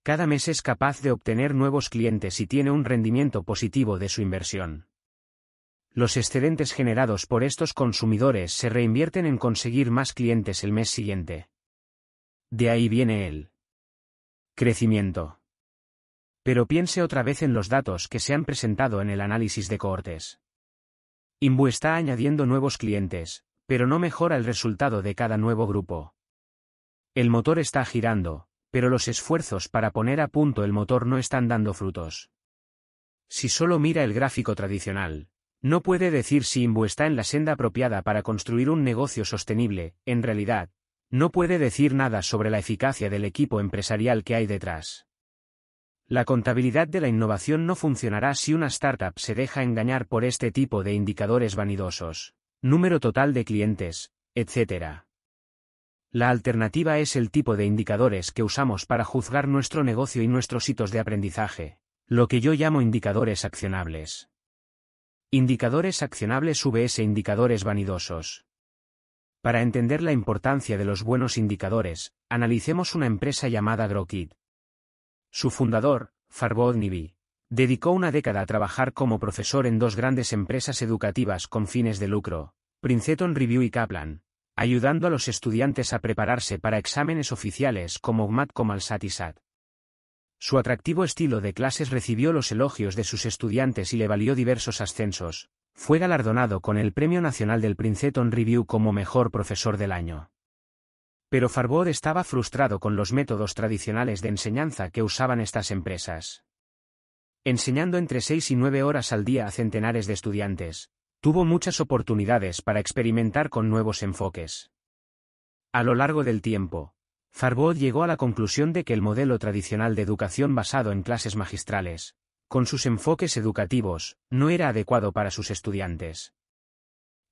Cada mes es capaz de obtener nuevos clientes y tiene un rendimiento positivo de su inversión. Los excedentes generados por estos consumidores se reinvierten en conseguir más clientes el mes siguiente. De ahí viene el crecimiento. Pero piense otra vez en los datos que se han presentado en el análisis de cohortes. Imbu está añadiendo nuevos clientes, pero no mejora el resultado de cada nuevo grupo. El motor está girando, pero los esfuerzos para poner a punto el motor no están dando frutos. Si solo mira el gráfico tradicional, no puede decir si Imbu está en la senda apropiada para construir un negocio sostenible, en realidad, no puede decir nada sobre la eficacia del equipo empresarial que hay detrás. La contabilidad de la innovación no funcionará si una startup se deja engañar por este tipo de indicadores vanidosos. Número total de clientes, etc. La alternativa es el tipo de indicadores que usamos para juzgar nuestro negocio y nuestros hitos de aprendizaje, lo que yo llamo indicadores accionables. Indicadores accionables vs indicadores vanidosos. Para entender la importancia de los buenos indicadores, analicemos una empresa llamada Grokit. Su fundador, Farbod Nibi, dedicó una década a trabajar como profesor en dos grandes empresas educativas con fines de lucro, Princeton Review y Kaplan, ayudando a los estudiantes a prepararse para exámenes oficiales como GMAT como y SAT. Su atractivo estilo de clases recibió los elogios de sus estudiantes y le valió diversos ascensos. Fue galardonado con el Premio Nacional del Princeton Review como Mejor Profesor del Año. Pero Farbod estaba frustrado con los métodos tradicionales de enseñanza que usaban estas empresas. Enseñando entre seis y nueve horas al día a centenares de estudiantes, tuvo muchas oportunidades para experimentar con nuevos enfoques. A lo largo del tiempo, Farbod llegó a la conclusión de que el modelo tradicional de educación basado en clases magistrales, con sus enfoques educativos, no era adecuado para sus estudiantes.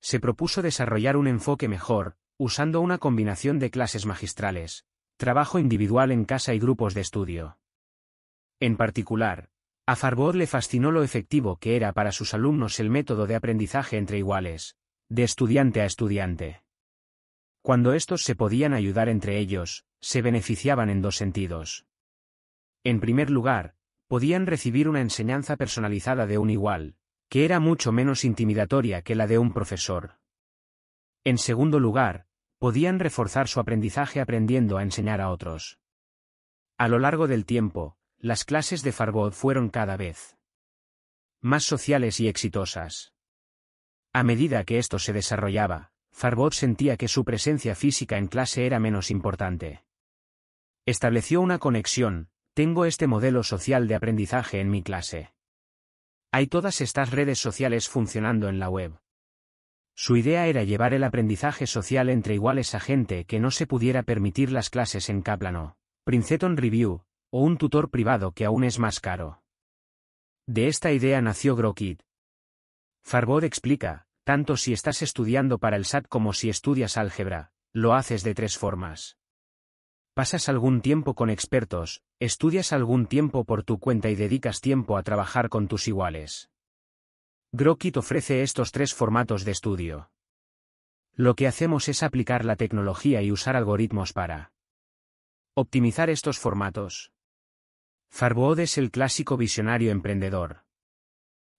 Se propuso desarrollar un enfoque mejor, usando una combinación de clases magistrales, trabajo individual en casa y grupos de estudio. En particular, a Farbod le fascinó lo efectivo que era para sus alumnos el método de aprendizaje entre iguales, de estudiante a estudiante. Cuando estos se podían ayudar entre ellos, se beneficiaban en dos sentidos. En primer lugar, podían recibir una enseñanza personalizada de un igual, que era mucho menos intimidatoria que la de un profesor. En segundo lugar, podían reforzar su aprendizaje aprendiendo a enseñar a otros. A lo largo del tiempo, las clases de Farbod fueron cada vez más sociales y exitosas. A medida que esto se desarrollaba, Farbod sentía que su presencia física en clase era menos importante. Estableció una conexión, tengo este modelo social de aprendizaje en mi clase. Hay todas estas redes sociales funcionando en la web. Su idea era llevar el aprendizaje social entre iguales a gente que no se pudiera permitir las clases en Kaplan Princeton Review, o un tutor privado que aún es más caro. De esta idea nació Grokit. Farbod explica, tanto si estás estudiando para el SAT como si estudias álgebra, lo haces de tres formas. Pasas algún tiempo con expertos, estudias algún tiempo por tu cuenta y dedicas tiempo a trabajar con tus iguales. Grokit ofrece estos tres formatos de estudio. Lo que hacemos es aplicar la tecnología y usar algoritmos para optimizar estos formatos. Farbod es el clásico visionario emprendedor.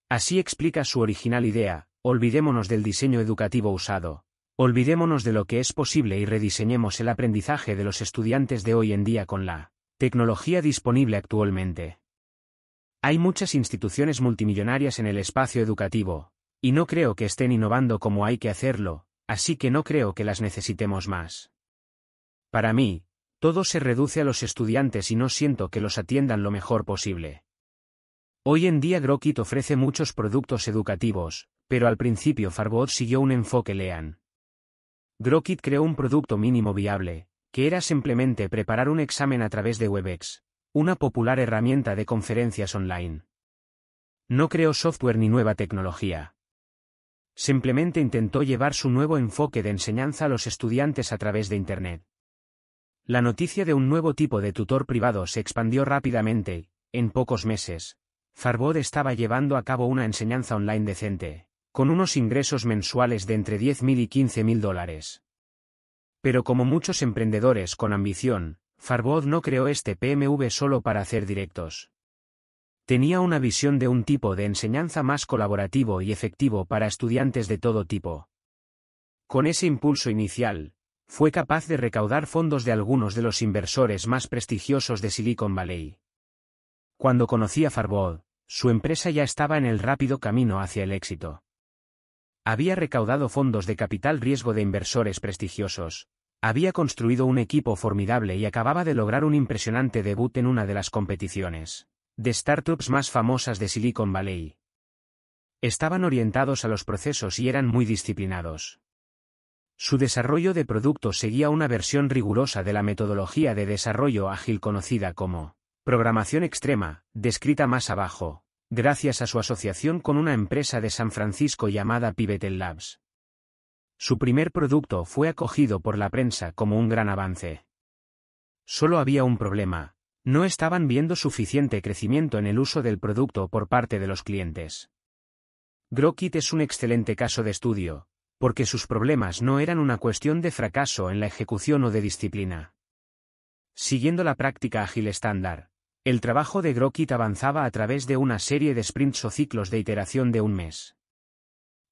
Así explica su original idea, Olvidémonos del diseño educativo usado. Olvidémonos de lo que es posible y rediseñemos el aprendizaje de los estudiantes de hoy en día con la tecnología disponible actualmente. Hay muchas instituciones multimillonarias en el espacio educativo, y no creo que estén innovando como hay que hacerlo, así que no creo que las necesitemos más. Para mí, todo se reduce a los estudiantes y no siento que los atiendan lo mejor posible. Hoy en día Grokit ofrece muchos productos educativos, pero al principio Farbod siguió un enfoque lean. Grokit creó un producto mínimo viable, que era simplemente preparar un examen a través de Webex, una popular herramienta de conferencias online. No creó software ni nueva tecnología. Simplemente intentó llevar su nuevo enfoque de enseñanza a los estudiantes a través de Internet. La noticia de un nuevo tipo de tutor privado se expandió rápidamente, en pocos meses. Farbod estaba llevando a cabo una enseñanza online decente, con unos ingresos mensuales de entre 10.000 y 15.000 dólares. Pero como muchos emprendedores con ambición, Farbod no creó este PMV solo para hacer directos. Tenía una visión de un tipo de enseñanza más colaborativo y efectivo para estudiantes de todo tipo. Con ese impulso inicial, fue capaz de recaudar fondos de algunos de los inversores más prestigiosos de Silicon Valley. Cuando conocí a Farbod, su empresa ya estaba en el rápido camino hacia el éxito. Había recaudado fondos de capital riesgo de inversores prestigiosos. Había construido un equipo formidable y acababa de lograr un impresionante debut en una de las competiciones de startups más famosas de Silicon Valley. Estaban orientados a los procesos y eran muy disciplinados. Su desarrollo de producto seguía una versión rigurosa de la metodología de desarrollo ágil conocida como programación extrema, descrita más abajo, gracias a su asociación con una empresa de San Francisco llamada Pivotal Labs. Su primer producto fue acogido por la prensa como un gran avance. Solo había un problema, no estaban viendo suficiente crecimiento en el uso del producto por parte de los clientes. Grokit es un excelente caso de estudio, porque sus problemas no eran una cuestión de fracaso en la ejecución o de disciplina. Siguiendo la práctica ágil estándar, el trabajo de Grokit avanzaba a través de una serie de sprints o ciclos de iteración de un mes.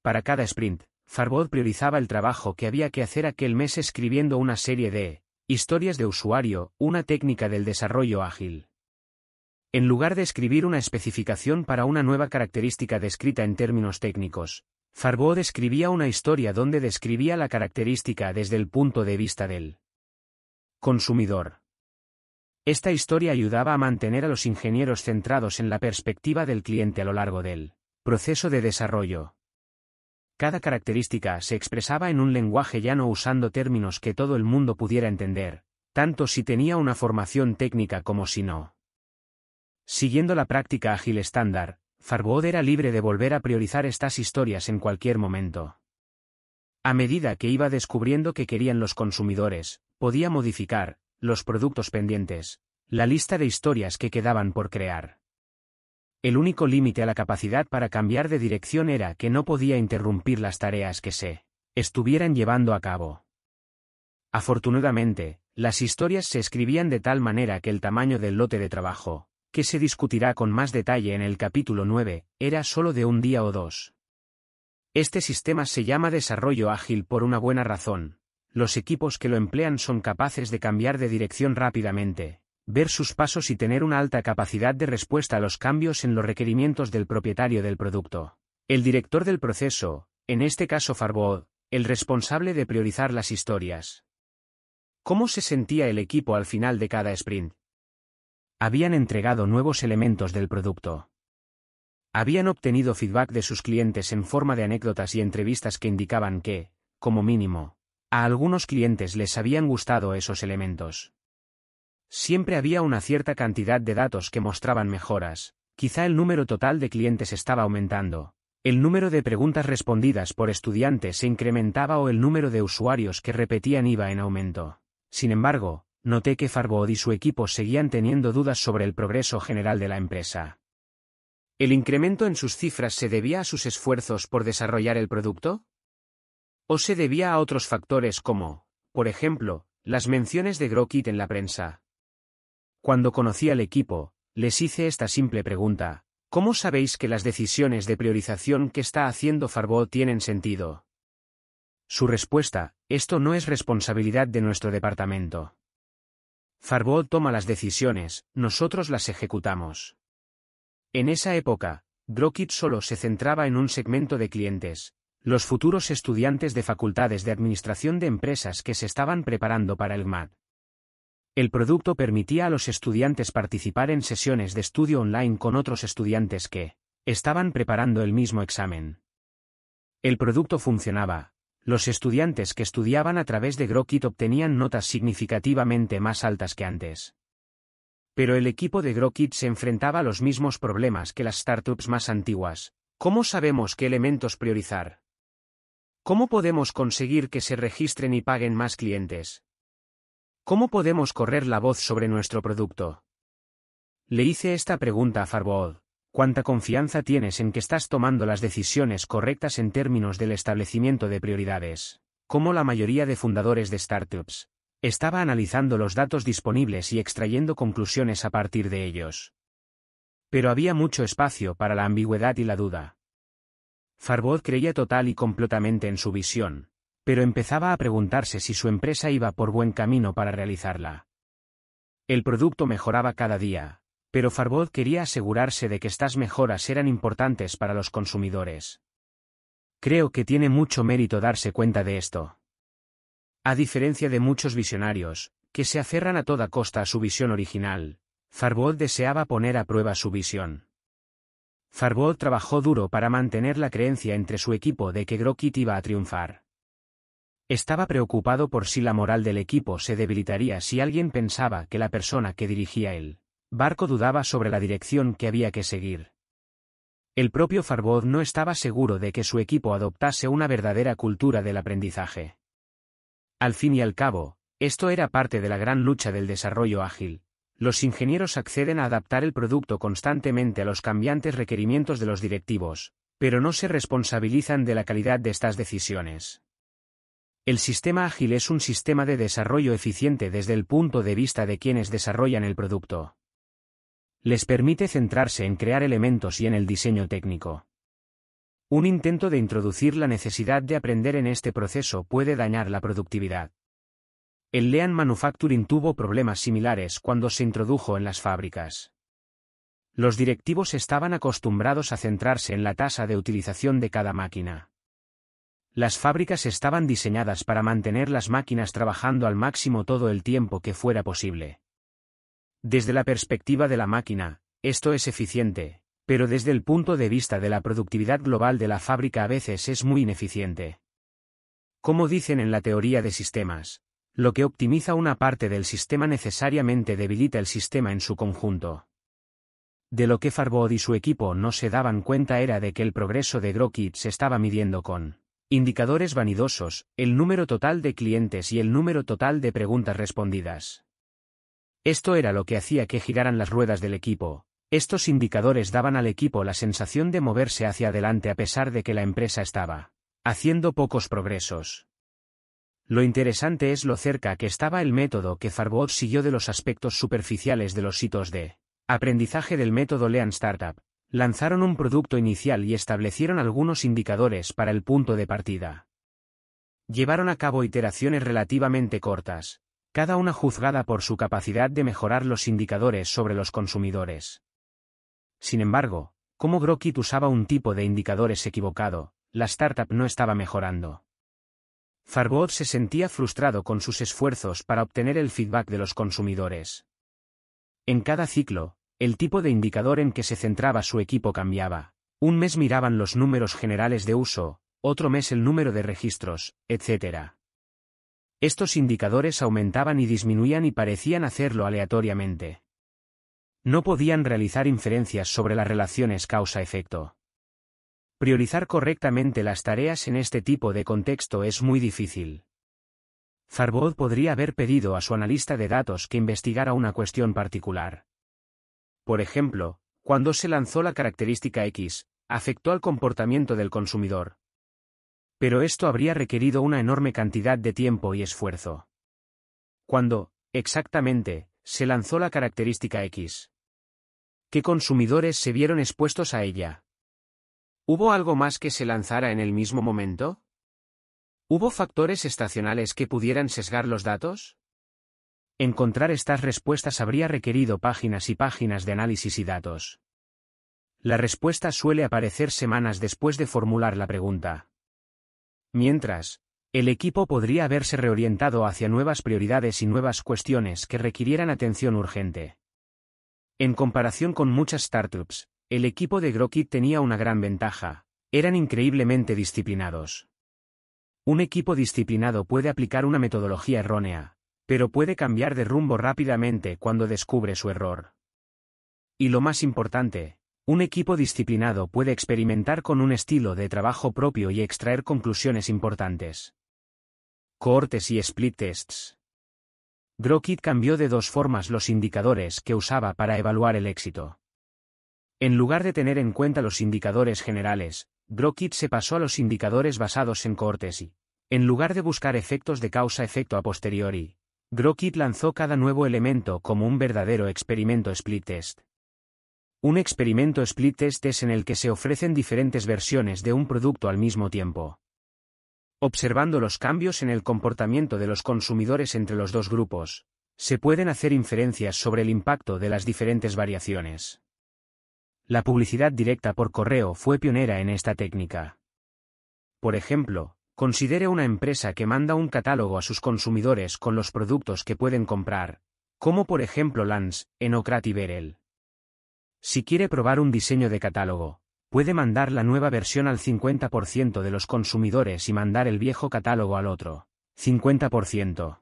Para cada sprint, Farbod priorizaba el trabajo que había que hacer aquel mes escribiendo una serie de historias de usuario, una técnica del desarrollo ágil. En lugar de escribir una especificación para una nueva característica descrita en términos técnicos, Farbod escribía una historia donde describía la característica desde el punto de vista del consumidor. Esta historia ayudaba a mantener a los ingenieros centrados en la perspectiva del cliente a lo largo del proceso de desarrollo. Cada característica se expresaba en un lenguaje llano usando términos que todo el mundo pudiera entender, tanto si tenía una formación técnica como si no. Siguiendo la práctica ágil estándar, Farbod era libre de volver a priorizar estas historias en cualquier momento. A medida que iba descubriendo que querían los consumidores, podía modificar, los productos pendientes, la lista de historias que quedaban por crear. El único límite a la capacidad para cambiar de dirección era que no podía interrumpir las tareas que se estuvieran llevando a cabo. Afortunadamente, las historias se escribían de tal manera que el tamaño del lote de trabajo, que se discutirá con más detalle en el capítulo 9, era solo de un día o dos. Este sistema se llama desarrollo ágil por una buena razón. Los equipos que lo emplean son capaces de cambiar de dirección rápidamente, ver sus pasos y tener una alta capacidad de respuesta a los cambios en los requerimientos del propietario del producto. El director del proceso, en este caso Farbod, el responsable de priorizar las historias. ¿Cómo se sentía el equipo al final de cada sprint? Habían entregado nuevos elementos del producto. Habían obtenido feedback de sus clientes en forma de anécdotas y entrevistas que indicaban que, como mínimo, a algunos clientes les habían gustado esos elementos. Siempre había una cierta cantidad de datos que mostraban mejoras, quizá el número total de clientes estaba aumentando, el número de preguntas respondidas por estudiantes se incrementaba o el número de usuarios que repetían iba en aumento. Sin embargo, noté que Farbod y su equipo seguían teniendo dudas sobre el progreso general de la empresa. ¿El incremento en sus cifras se debía a sus esfuerzos por desarrollar el producto? ¿O se debía a otros factores como, por ejemplo, las menciones de Grokit en la prensa? Cuando conocí al equipo, les hice esta simple pregunta, ¿cómo sabéis que las decisiones de priorización que está haciendo Farbod tienen sentido? Su respuesta, esto no es responsabilidad de nuestro departamento. Farbod toma las decisiones, nosotros las ejecutamos. En esa época, Grokit solo se centraba en un segmento de clientes, los futuros estudiantes de facultades de administración de empresas que se estaban preparando para el MAD. El producto permitía a los estudiantes participar en sesiones de estudio online con otros estudiantes que estaban preparando el mismo examen. El producto funcionaba, los estudiantes que estudiaban a través de Grokit obtenían notas significativamente más altas que antes. Pero el equipo de Grokit se enfrentaba a los mismos problemas que las startups más antiguas. ¿Cómo sabemos qué elementos priorizar? ¿Cómo podemos conseguir que se registren y paguen más clientes? ¿Cómo podemos correr la voz sobre nuestro producto? Le hice esta pregunta a Farbod. ¿Cuánta confianza tienes en que estás tomando las decisiones correctas en términos del establecimiento de prioridades? Como la mayoría de fundadores de startups, estaba analizando los datos disponibles y extrayendo conclusiones a partir de ellos. Pero había mucho espacio para la ambigüedad y la duda. Farbod creía total y completamente en su visión, pero empezaba a preguntarse si su empresa iba por buen camino para realizarla. El producto mejoraba cada día, pero Farbod quería asegurarse de que estas mejoras eran importantes para los consumidores. Creo que tiene mucho mérito darse cuenta de esto. A diferencia de muchos visionarios, que se aferran a toda costa a su visión original, Farbod deseaba poner a prueba su visión. Farbod trabajó duro para mantener la creencia entre su equipo de que Grokit iba a triunfar. Estaba preocupado por si la moral del equipo se debilitaría si alguien pensaba que la persona que dirigía él Barco dudaba sobre la dirección que había que seguir. El propio Farbod no estaba seguro de que su equipo adoptase una verdadera cultura del aprendizaje. Al fin y al cabo, esto era parte de la gran lucha del desarrollo ágil. Los ingenieros acceden a adaptar el producto constantemente a los cambiantes requerimientos de los directivos, pero no se responsabilizan de la calidad de estas decisiones. El sistema ágil es un sistema de desarrollo eficiente desde el punto de vista de quienes desarrollan el producto. Les permite centrarse en crear elementos y en el diseño técnico. Un intento de introducir la necesidad de aprender en este proceso puede dañar la productividad. El Lean Manufacturing tuvo problemas similares cuando se introdujo en las fábricas. Los directivos estaban acostumbrados a centrarse en la tasa de utilización de cada máquina. Las fábricas estaban diseñadas para mantener las máquinas trabajando al máximo todo el tiempo que fuera posible. Desde la perspectiva de la máquina, esto es eficiente, pero desde el punto de vista de la productividad global de la fábrica a veces es muy ineficiente. Como dicen en la teoría de sistemas, lo que optimiza una parte del sistema necesariamente debilita el sistema en su conjunto. De lo que Farbod y su equipo no se daban cuenta era de que el progreso de Grokit se estaba midiendo con indicadores vanidosos, el número total de clientes y el número total de preguntas respondidas. Esto era lo que hacía que giraran las ruedas del equipo, estos indicadores daban al equipo la sensación de moverse hacia adelante a pesar de que la empresa estaba haciendo pocos progresos. Lo interesante es lo cerca que estaba el método que Farbot siguió de los aspectos superficiales de los hitos de aprendizaje del método Lean Startup. Lanzaron un producto inicial y establecieron algunos indicadores para el punto de partida. Llevaron a cabo iteraciones relativamente cortas, cada una juzgada por su capacidad de mejorar los indicadores sobre los consumidores. Sin embargo, como Grokit usaba un tipo de indicadores equivocado, la startup no estaba mejorando. Farbot se sentía frustrado con sus esfuerzos para obtener el feedback de los consumidores. En cada ciclo, el tipo de indicador en que se centraba su equipo cambiaba. Un mes miraban los números generales de uso, otro mes el número de registros, etc. Estos indicadores aumentaban y disminuían y parecían hacerlo aleatoriamente. No podían realizar inferencias sobre las relaciones causa-efecto. Priorizar correctamente las tareas en este tipo de contexto es muy difícil. Farbod podría haber pedido a su analista de datos que investigara una cuestión particular. Por ejemplo, cuando se lanzó la característica X, afectó al comportamiento del consumidor. Pero esto habría requerido una enorme cantidad de tiempo y esfuerzo. Cuando, exactamente, se lanzó la característica X. ¿Qué consumidores se vieron expuestos a ella? ¿Hubo algo más que se lanzara en el mismo momento? ¿Hubo factores estacionales que pudieran sesgar los datos? Encontrar estas respuestas habría requerido páginas y páginas de análisis y datos. La respuesta suele aparecer semanas después de formular la pregunta. Mientras, el equipo podría haberse reorientado hacia nuevas prioridades y nuevas cuestiones que requirieran atención urgente. En comparación con muchas startups, el equipo de Grokit tenía una gran ventaja, eran increíblemente disciplinados. Un equipo disciplinado puede aplicar una metodología errónea, pero puede cambiar de rumbo rápidamente cuando descubre su error. Y lo más importante, un equipo disciplinado puede experimentar con un estilo de trabajo propio y extraer conclusiones importantes. Cohortes y split tests. Grokit cambió de dos formas los indicadores que usaba para evaluar el éxito. En lugar de tener en cuenta los indicadores generales, Grokit se pasó a los indicadores basados en cohortes y, en lugar de buscar efectos de causa-efecto a posteriori, Grokit lanzó cada nuevo elemento como un verdadero experimento split test. Un experimento split test es en el que se ofrecen diferentes versiones de un producto al mismo tiempo. Observando los cambios en el comportamiento de los consumidores entre los dos grupos, se pueden hacer inferencias sobre el impacto de las diferentes variaciones. La publicidad directa por correo fue pionera en esta técnica. Por ejemplo, considere una empresa que manda un catálogo a sus consumidores con los productos que pueden comprar, como por ejemplo Lance, Enocrat y Berel. Si quiere probar un diseño de catálogo, puede mandar la nueva versión al 50% de los consumidores y mandar el viejo catálogo al otro. 50%.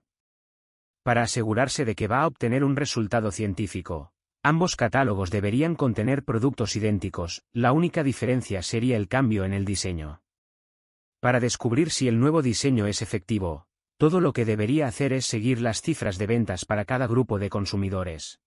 Para asegurarse de que va a obtener un resultado científico, ambos catálogos deberían contener productos idénticos, la única diferencia sería el cambio en el diseño. Para descubrir si el nuevo diseño es efectivo, todo lo que debería hacer es seguir las cifras de ventas para cada grupo de consumidores.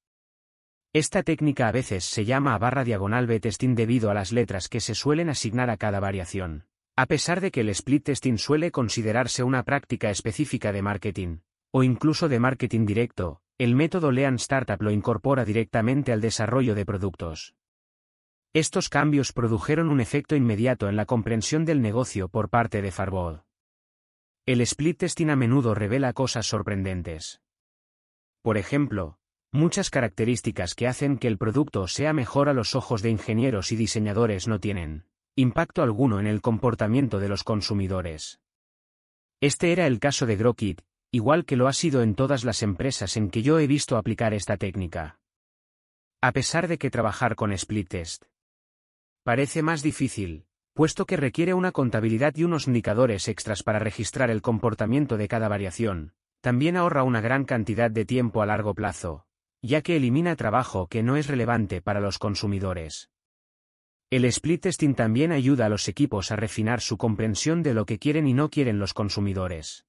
Esta técnica a veces se llama barra diagonal B-testing debido a las letras que se suelen asignar a cada variación. A pesar de que el split testing suele considerarse una práctica específica de marketing, o incluso de marketing directo, el método Lean Startup lo incorpora directamente al desarrollo de productos. Estos cambios produjeron un efecto inmediato en la comprensión del negocio por parte de Farbod. El split testing a menudo revela cosas sorprendentes. Por ejemplo, muchas características que hacen que el producto sea mejor a los ojos de ingenieros y diseñadores no tienen impacto alguno en el comportamiento de los consumidores. Este era el caso de Grokit, igual que lo ha sido en todas las empresas en que yo he visto aplicar esta técnica. A pesar de que trabajar con split test parece más difícil, puesto que requiere una contabilidad y unos indicadores extras para registrar el comportamiento de cada variación, también ahorra una gran cantidad de tiempo a largo plazo, ya que elimina trabajo que no es relevante para los consumidores. El split testing también ayuda a los equipos a refinar su comprensión de lo que quieren y no quieren los consumidores.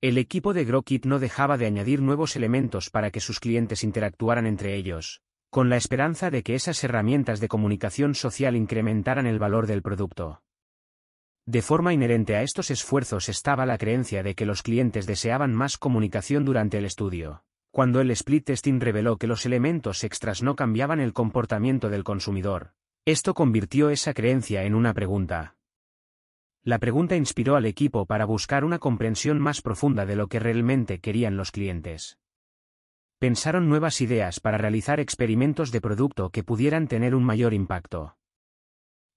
El equipo de Grokit no dejaba de añadir nuevos elementos para que sus clientes interactuaran entre ellos, con la esperanza de que esas herramientas de comunicación social incrementaran el valor del producto. De forma inherente a estos esfuerzos estaba la creencia de que los clientes deseaban más comunicación durante el estudio. Cuando el split testing reveló que los elementos extras no cambiaban el comportamiento del consumidor, esto convirtió esa creencia en una pregunta. La pregunta inspiró al equipo para buscar una comprensión más profunda de lo que realmente querían los clientes. Pensaron nuevas ideas para realizar experimentos de producto que pudieran tener un mayor impacto.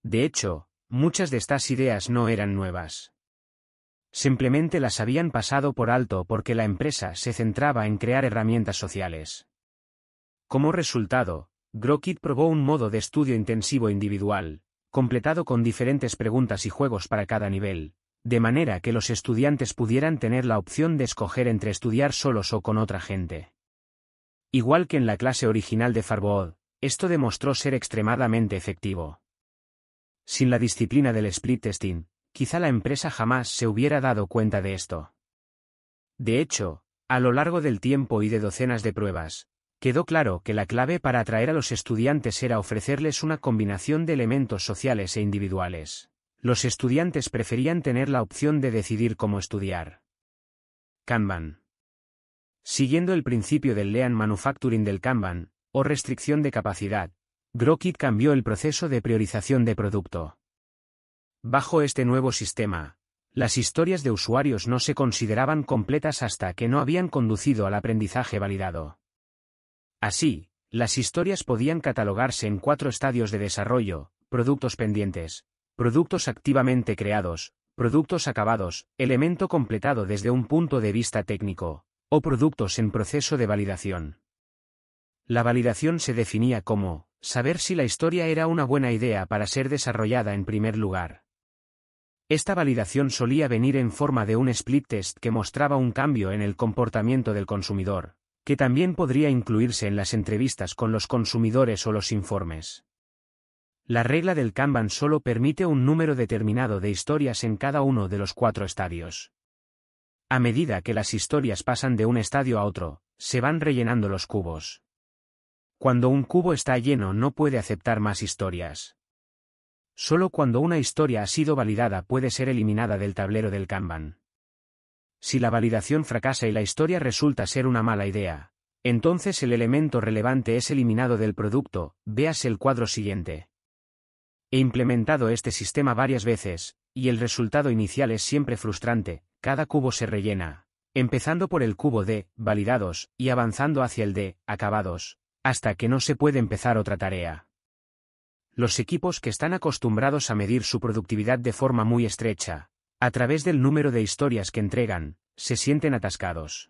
De hecho, muchas de estas ideas no eran nuevas. Simplemente las habían pasado por alto porque la empresa se centraba en crear herramientas sociales. Como resultado, Grokit probó un modo de estudio intensivo individual, completado con diferentes preguntas y juegos para cada nivel, de manera que los estudiantes pudieran tener la opción de escoger entre estudiar solos o con otra gente. Igual que en la clase original de Farbood, esto demostró ser extremadamente efectivo. Sin la disciplina del split testing, quizá la empresa jamás se hubiera dado cuenta de esto. De hecho, a lo largo del tiempo y de docenas de pruebas, Quedó claro que la clave para atraer a los estudiantes era ofrecerles una combinación de elementos sociales e individuales. Los estudiantes preferían tener la opción de decidir cómo estudiar. Kanban. Siguiendo el principio del Lean Manufacturing del Kanban, o restricción de capacidad, Grokit cambió el proceso de priorización de producto. Bajo este nuevo sistema, las historias de usuarios no se consideraban completas hasta que no habían conducido al aprendizaje validado. Así, las historias podían catalogarse en cuatro estadios de desarrollo, productos pendientes, productos activamente creados, productos acabados, elemento completado desde un punto de vista técnico, o productos en proceso de validación. La validación se definía como, saber si la historia era una buena idea para ser desarrollada en primer lugar. Esta validación solía venir en forma de un split test que mostraba un cambio en el comportamiento del consumidor, que también podría incluirse en las entrevistas con los consumidores o los informes. La regla del Kanban solo permite un número determinado de historias en cada uno de los cuatro estadios. A medida que las historias pasan de un estadio a otro, se van rellenando los cubos. Cuando un cubo está lleno no puede aceptar más historias. Solo cuando una historia ha sido validada puede ser eliminada del tablero del Kanban. Si la validación fracasa y la historia resulta ser una mala idea, entonces el elemento relevante es eliminado del producto, veas el cuadro siguiente. He implementado este sistema varias veces, y el resultado inicial es siempre frustrante, cada cubo se rellena, empezando por el cubo de validados y avanzando hacia el de acabados, hasta que no se puede empezar otra tarea. Los equipos que están acostumbrados a medir su productividad de forma muy estrecha, a través del número de historias que entregan, se sienten atascados.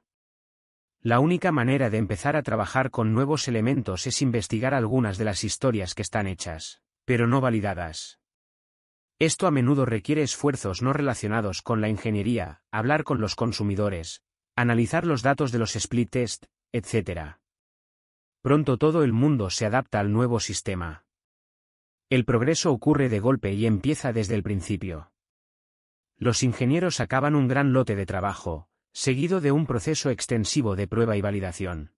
La única manera de empezar a trabajar con nuevos elementos es investigar algunas de las historias que están hechas, pero no validadas. Esto a menudo requiere esfuerzos no relacionados con la ingeniería, hablar con los consumidores, analizar los datos de los split test, etc. Pronto todo el mundo se adapta al nuevo sistema. El progreso ocurre de golpe y empieza desde el principio. Los ingenieros acaban un gran lote de trabajo, seguido de un proceso extensivo de prueba y validación.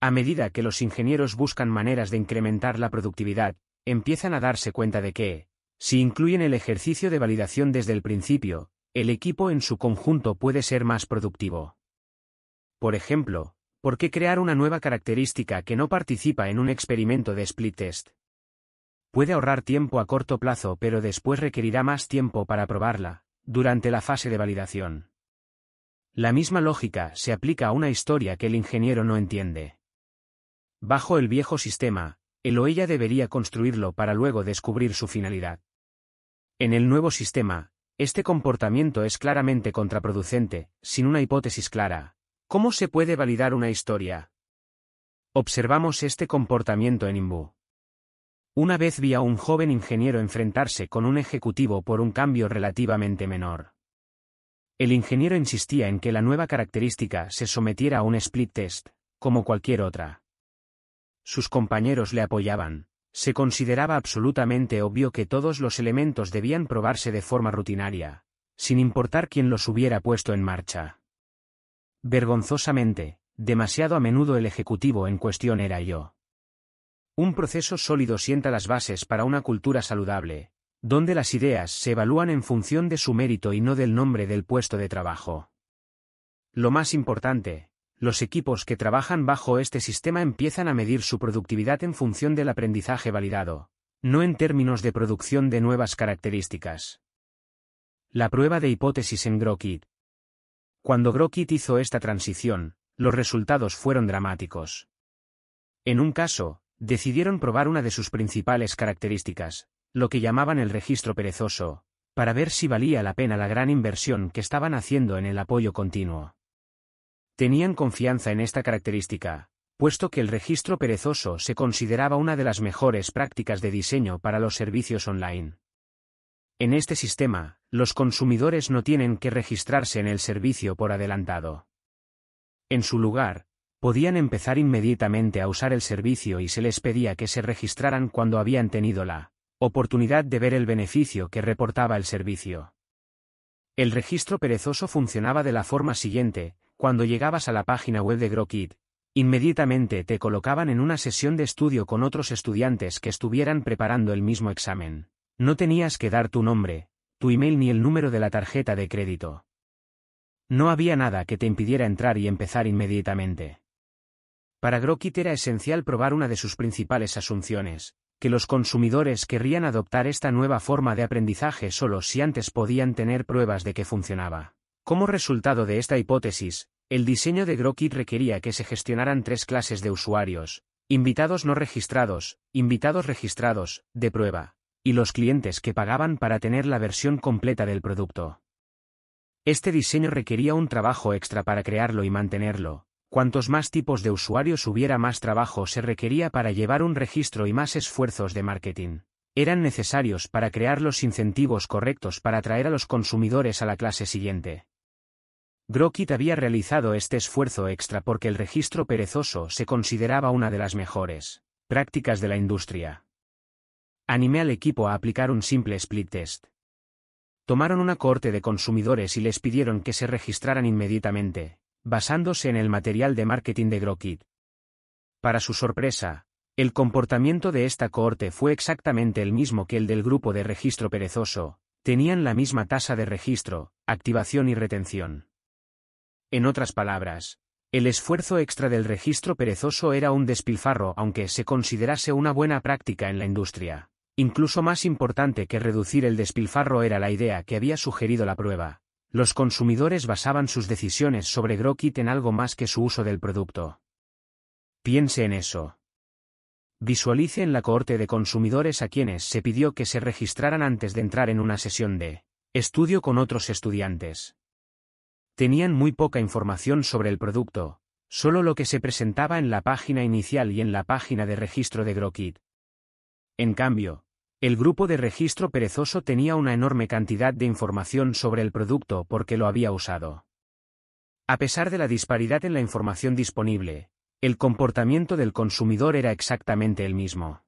A medida que los ingenieros buscan maneras de incrementar la productividad, empiezan a darse cuenta de que, si incluyen el ejercicio de validación desde el principio, el equipo en su conjunto puede ser más productivo. Por ejemplo, ¿por qué crear una nueva característica que no participa en un experimento de split test? Puede ahorrar tiempo a corto plazo pero después requerirá más tiempo para probarla, durante la fase de validación. La misma lógica se aplica a una historia que el ingeniero no entiende. Bajo el viejo sistema, él o ella debería construirlo para luego descubrir su finalidad. En el nuevo sistema, este comportamiento es claramente contraproducente, sin una hipótesis clara. ¿Cómo se puede validar una historia? Observamos este comportamiento en Imbu. Una vez vi a un joven ingeniero enfrentarse con un ejecutivo por un cambio relativamente menor. El ingeniero insistía en que la nueva característica se sometiera a un split test, como cualquier otra. Sus compañeros le apoyaban. Se consideraba absolutamente obvio que todos los elementos debían probarse de forma rutinaria, sin importar quién los hubiera puesto en marcha. Vergonzosamente, demasiado a menudo el ejecutivo en cuestión era yo. Un proceso sólido sienta las bases para una cultura saludable, donde las ideas se evalúan en función de su mérito y no del nombre del puesto de trabajo. Lo más importante, los equipos que trabajan bajo este sistema empiezan a medir su productividad en función del aprendizaje validado, no en términos de producción de nuevas características. La prueba de hipótesis en Grokit. Cuando Grokit hizo esta transición, los resultados fueron dramáticos. En un caso, decidieron probar una de sus principales características, lo que llamaban el registro perezoso, para ver si valía la pena la gran inversión que estaban haciendo en el apoyo continuo. Tenían confianza en esta característica, puesto que el registro perezoso se consideraba una de las mejores prácticas de diseño para los servicios online. En este sistema, los consumidores no tienen que registrarse en el servicio por adelantado. En su lugar, podían empezar inmediatamente a usar el servicio y se les pedía que se registraran cuando habían tenido la oportunidad de ver el beneficio que reportaba el servicio. El registro perezoso funcionaba de la forma siguiente, cuando llegabas a la página web de GrowKit, inmediatamente te colocaban en una sesión de estudio con otros estudiantes que estuvieran preparando el mismo examen. No tenías que dar tu nombre, tu email ni el número de la tarjeta de crédito. No había nada que te impidiera entrar y empezar inmediatamente. Para GrowKit era esencial probar una de sus principales asunciones, que los consumidores querrían adoptar esta nueva forma de aprendizaje solo si antes podían tener pruebas de que funcionaba. Como resultado de esta hipótesis, el diseño de Grokit requería que se gestionaran tres clases de usuarios, invitados no registrados, invitados registrados, de prueba, y los clientes que pagaban para tener la versión completa del producto. Este diseño requería un trabajo extra para crearlo y mantenerlo. Cuantos más tipos de usuarios hubiera más trabajo se requería para llevar un registro y más esfuerzos de marketing. Eran necesarios para crear los incentivos correctos para atraer a los consumidores a la clase siguiente. Grokit había realizado este esfuerzo extra porque el registro perezoso se consideraba una de las mejores prácticas de la industria. Animé al equipo a aplicar un simple split test. Tomaron una corte de consumidores y les pidieron que se registraran inmediatamente, basándose en el material de marketing de Grokit. Para su sorpresa, el comportamiento de esta cohorte fue exactamente el mismo que el del grupo de registro perezoso, tenían la misma tasa de registro, activación y retención. En otras palabras, el esfuerzo extra del registro perezoso era un despilfarro aunque se considerase una buena práctica en la industria. Incluso más importante que reducir el despilfarro era la idea que había sugerido la prueba. Los consumidores basaban sus decisiones sobre Grokit en algo más que su uso del producto. Piense en eso. Visualice en la cohorte de consumidores a quienes se pidió que se registraran antes de entrar en una sesión de estudio con otros estudiantes. Tenían muy poca información sobre el producto, solo lo que se presentaba en la página inicial y en la página de registro de Grokit. En cambio, el grupo de registro perezoso tenía una enorme cantidad de información sobre el producto porque lo había usado. A pesar de la disparidad en la información disponible, el comportamiento del consumidor era exactamente el mismo.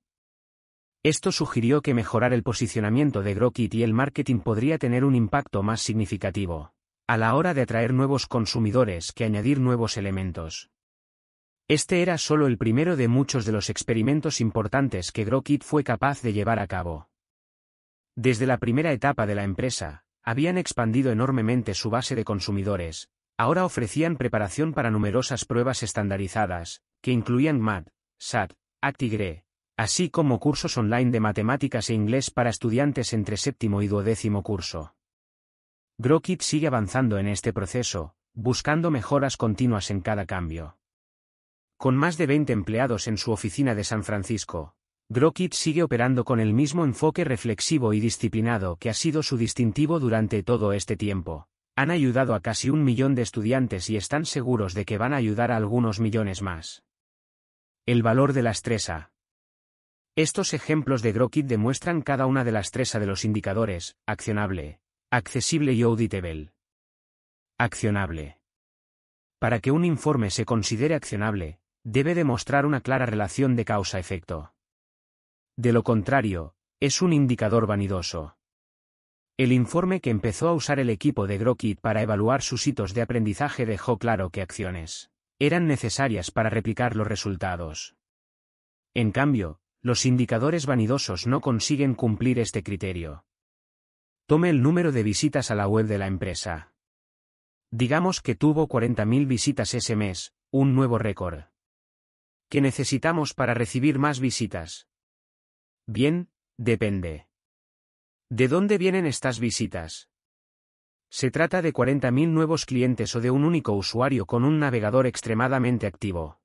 Esto sugirió que mejorar el posicionamiento de Grokit y el marketing podría tener un impacto más significativo a la hora de atraer nuevos consumidores que añadir nuevos elementos. Este era solo el primero de muchos de los experimentos importantes que Grokit fue capaz de llevar a cabo. Desde la primera etapa de la empresa, habían expandido enormemente su base de consumidores, ahora ofrecían preparación para numerosas pruebas estandarizadas, que incluían MAT, SAT, ACTIGRE, así como cursos online de matemáticas e inglés para estudiantes entre séptimo y duodécimo curso. Grokit sigue avanzando en este proceso, buscando mejoras continuas en cada cambio. Con más de 20 empleados en su oficina de San Francisco, Grokit sigue operando con el mismo enfoque reflexivo y disciplinado que ha sido su distintivo durante todo este tiempo. Han ayudado a casi un millón de estudiantes y están seguros de que van a ayudar a algunos millones más. El valor de la estresa. Estos ejemplos de Grokit demuestran cada una de las tres de los indicadores, accionable, accesible y auditable. Accionable. Para que un informe se considere accionable, debe demostrar una clara relación de causa-efecto. De lo contrario, es un indicador vanidoso. El informe que empezó a usar el equipo de Grokit para evaluar sus hitos de aprendizaje dejó claro que acciones eran necesarias para replicar los resultados. En cambio, los indicadores vanidosos no consiguen cumplir este criterio. Tome el número de visitas a la web de la empresa. Digamos que tuvo 40.000 visitas ese mes, un nuevo récord. ¿Qué necesitamos para recibir más visitas? Bien, depende. ¿De dónde vienen estas visitas? ¿Se trata de 40.000 nuevos clientes o de un único usuario con un navegador extremadamente activo?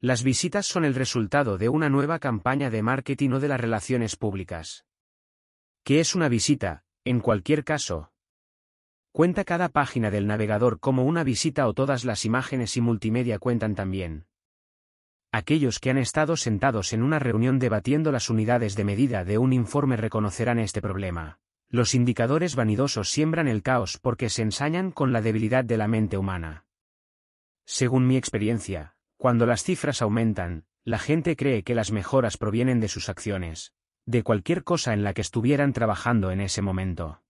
Las visitas son el resultado de una nueva campaña de marketing o de las relaciones públicas. ¿Qué es una visita, en cualquier caso? ¿Cuenta cada página del navegador como una visita o todas las imágenes y multimedia cuentan también? Aquellos que han estado sentados en una reunión debatiendo las unidades de medida de un informe reconocerán este problema. Los indicadores vanidosos siembran el caos porque se ensañan con la debilidad de la mente humana. Según mi experiencia, cuando las cifras aumentan, la gente cree que las mejoras provienen de sus acciones, de cualquier cosa en la que estuvieran trabajando en ese momento.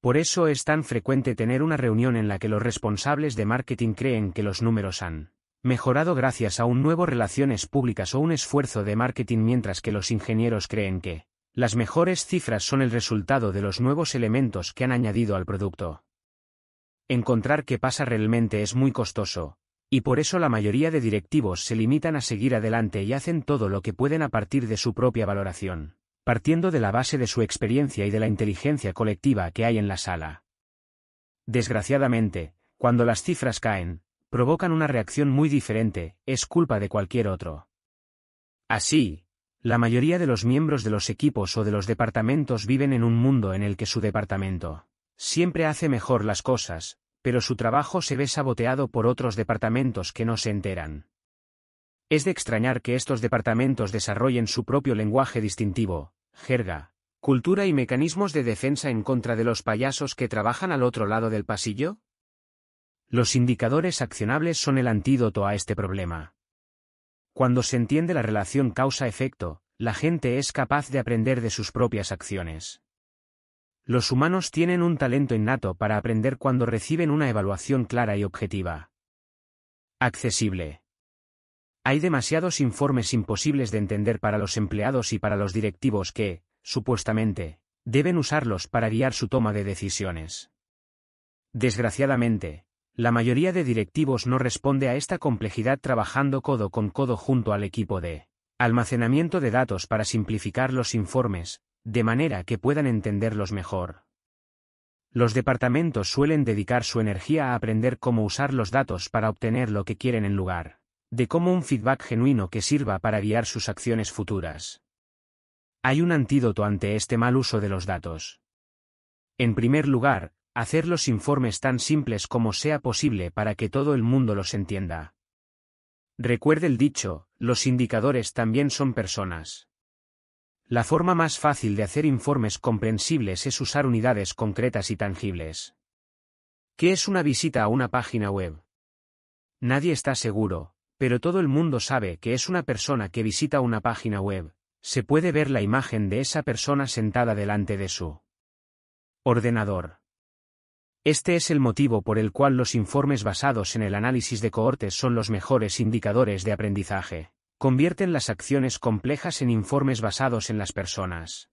Por eso es tan frecuente tener una reunión en la que los responsables de marketing creen que los números han mejorado gracias a un nuevo relaciones públicas o un esfuerzo de marketing mientras que los ingenieros creen que las mejores cifras son el resultado de los nuevos elementos que han añadido al producto. Encontrar qué pasa realmente es muy costoso, y por eso la mayoría de directivos se limitan a seguir adelante y hacen todo lo que pueden a partir de su propia valoración, partiendo de la base de su experiencia y de la inteligencia colectiva que hay en la sala. Desgraciadamente, cuando las cifras caen, provocan una reacción muy diferente, es culpa de cualquier otro. Así, la mayoría de los miembros de los equipos o de los departamentos viven en un mundo en el que su departamento siempre hace mejor las cosas, pero su trabajo se ve saboteado por otros departamentos que no se enteran. Es de extrañar que estos departamentos desarrollen su propio lenguaje distintivo, jerga, cultura y mecanismos de defensa en contra de los payasos que trabajan al otro lado del pasillo? Los indicadores accionables son el antídoto a este problema. Cuando se entiende la relación causa-efecto, la gente es capaz de aprender de sus propias acciones. Los humanos tienen un talento innato para aprender cuando reciben una evaluación clara y objetiva. Accesible. Hay demasiados informes imposibles de entender para los empleados y para los directivos que, supuestamente, deben usarlos para guiar su toma de decisiones. Desgraciadamente, la mayoría de directivos no responde a esta complejidad trabajando codo con codo junto al equipo de almacenamiento de datos para simplificar los informes, de manera que puedan entenderlos mejor. Los departamentos suelen dedicar su energía a aprender cómo usar los datos para obtener lo que quieren en lugar de cómo un feedback genuino que sirva para guiar sus acciones futuras. Hay un antídoto ante este mal uso de los datos. En primer lugar, hacer los informes tan simples como sea posible para que todo el mundo los entienda. Recuerde el dicho, los indicadores también son personas. La forma más fácil de hacer informes comprensibles es usar unidades concretas y tangibles. ¿Qué es una visita a una página web? Nadie está seguro, pero todo el mundo sabe que es una persona que visita una página web. Se puede ver la imagen de esa persona sentada delante de su ordenador. Este es el motivo por el cual los informes basados en el análisis de cohortes son los mejores indicadores de aprendizaje. Convierten las acciones complejas en informes basados en las personas.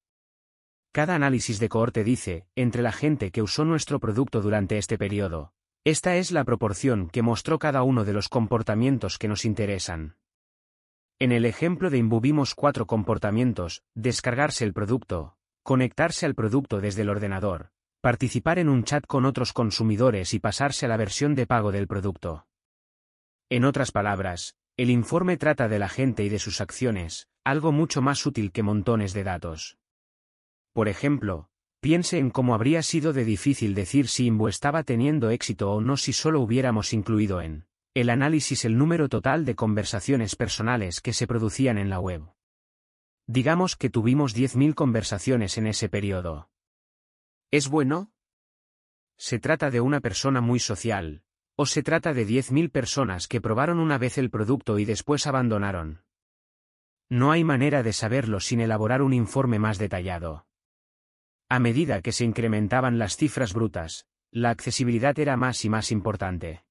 Cada análisis de cohorte dice, entre la gente que usó nuestro producto durante este periodo, esta es la proporción que mostró cada uno de los comportamientos que nos interesan. En el ejemplo de Imbu vimos cuatro comportamientos, descargarse el producto, conectarse al producto desde el ordenador, participar en un chat con otros consumidores y pasarse a la versión de pago del producto. En otras palabras, el informe trata de la gente y de sus acciones, algo mucho más útil que montones de datos. Por ejemplo, piense en cómo habría sido de difícil decir si Imbu estaba teniendo éxito o no si solo hubiéramos incluido en el análisis el número total de conversaciones personales que se producían en la web. Digamos que tuvimos 10.000 conversaciones en ese periodo. ¿Es bueno? ¿Se trata de una persona muy social, ¿O se trata de 10.000 personas que probaron una vez el producto y después abandonaron? No hay manera de saberlo sin elaborar un informe más detallado. A medida que se incrementaban las cifras brutas, la accesibilidad era más y más importante.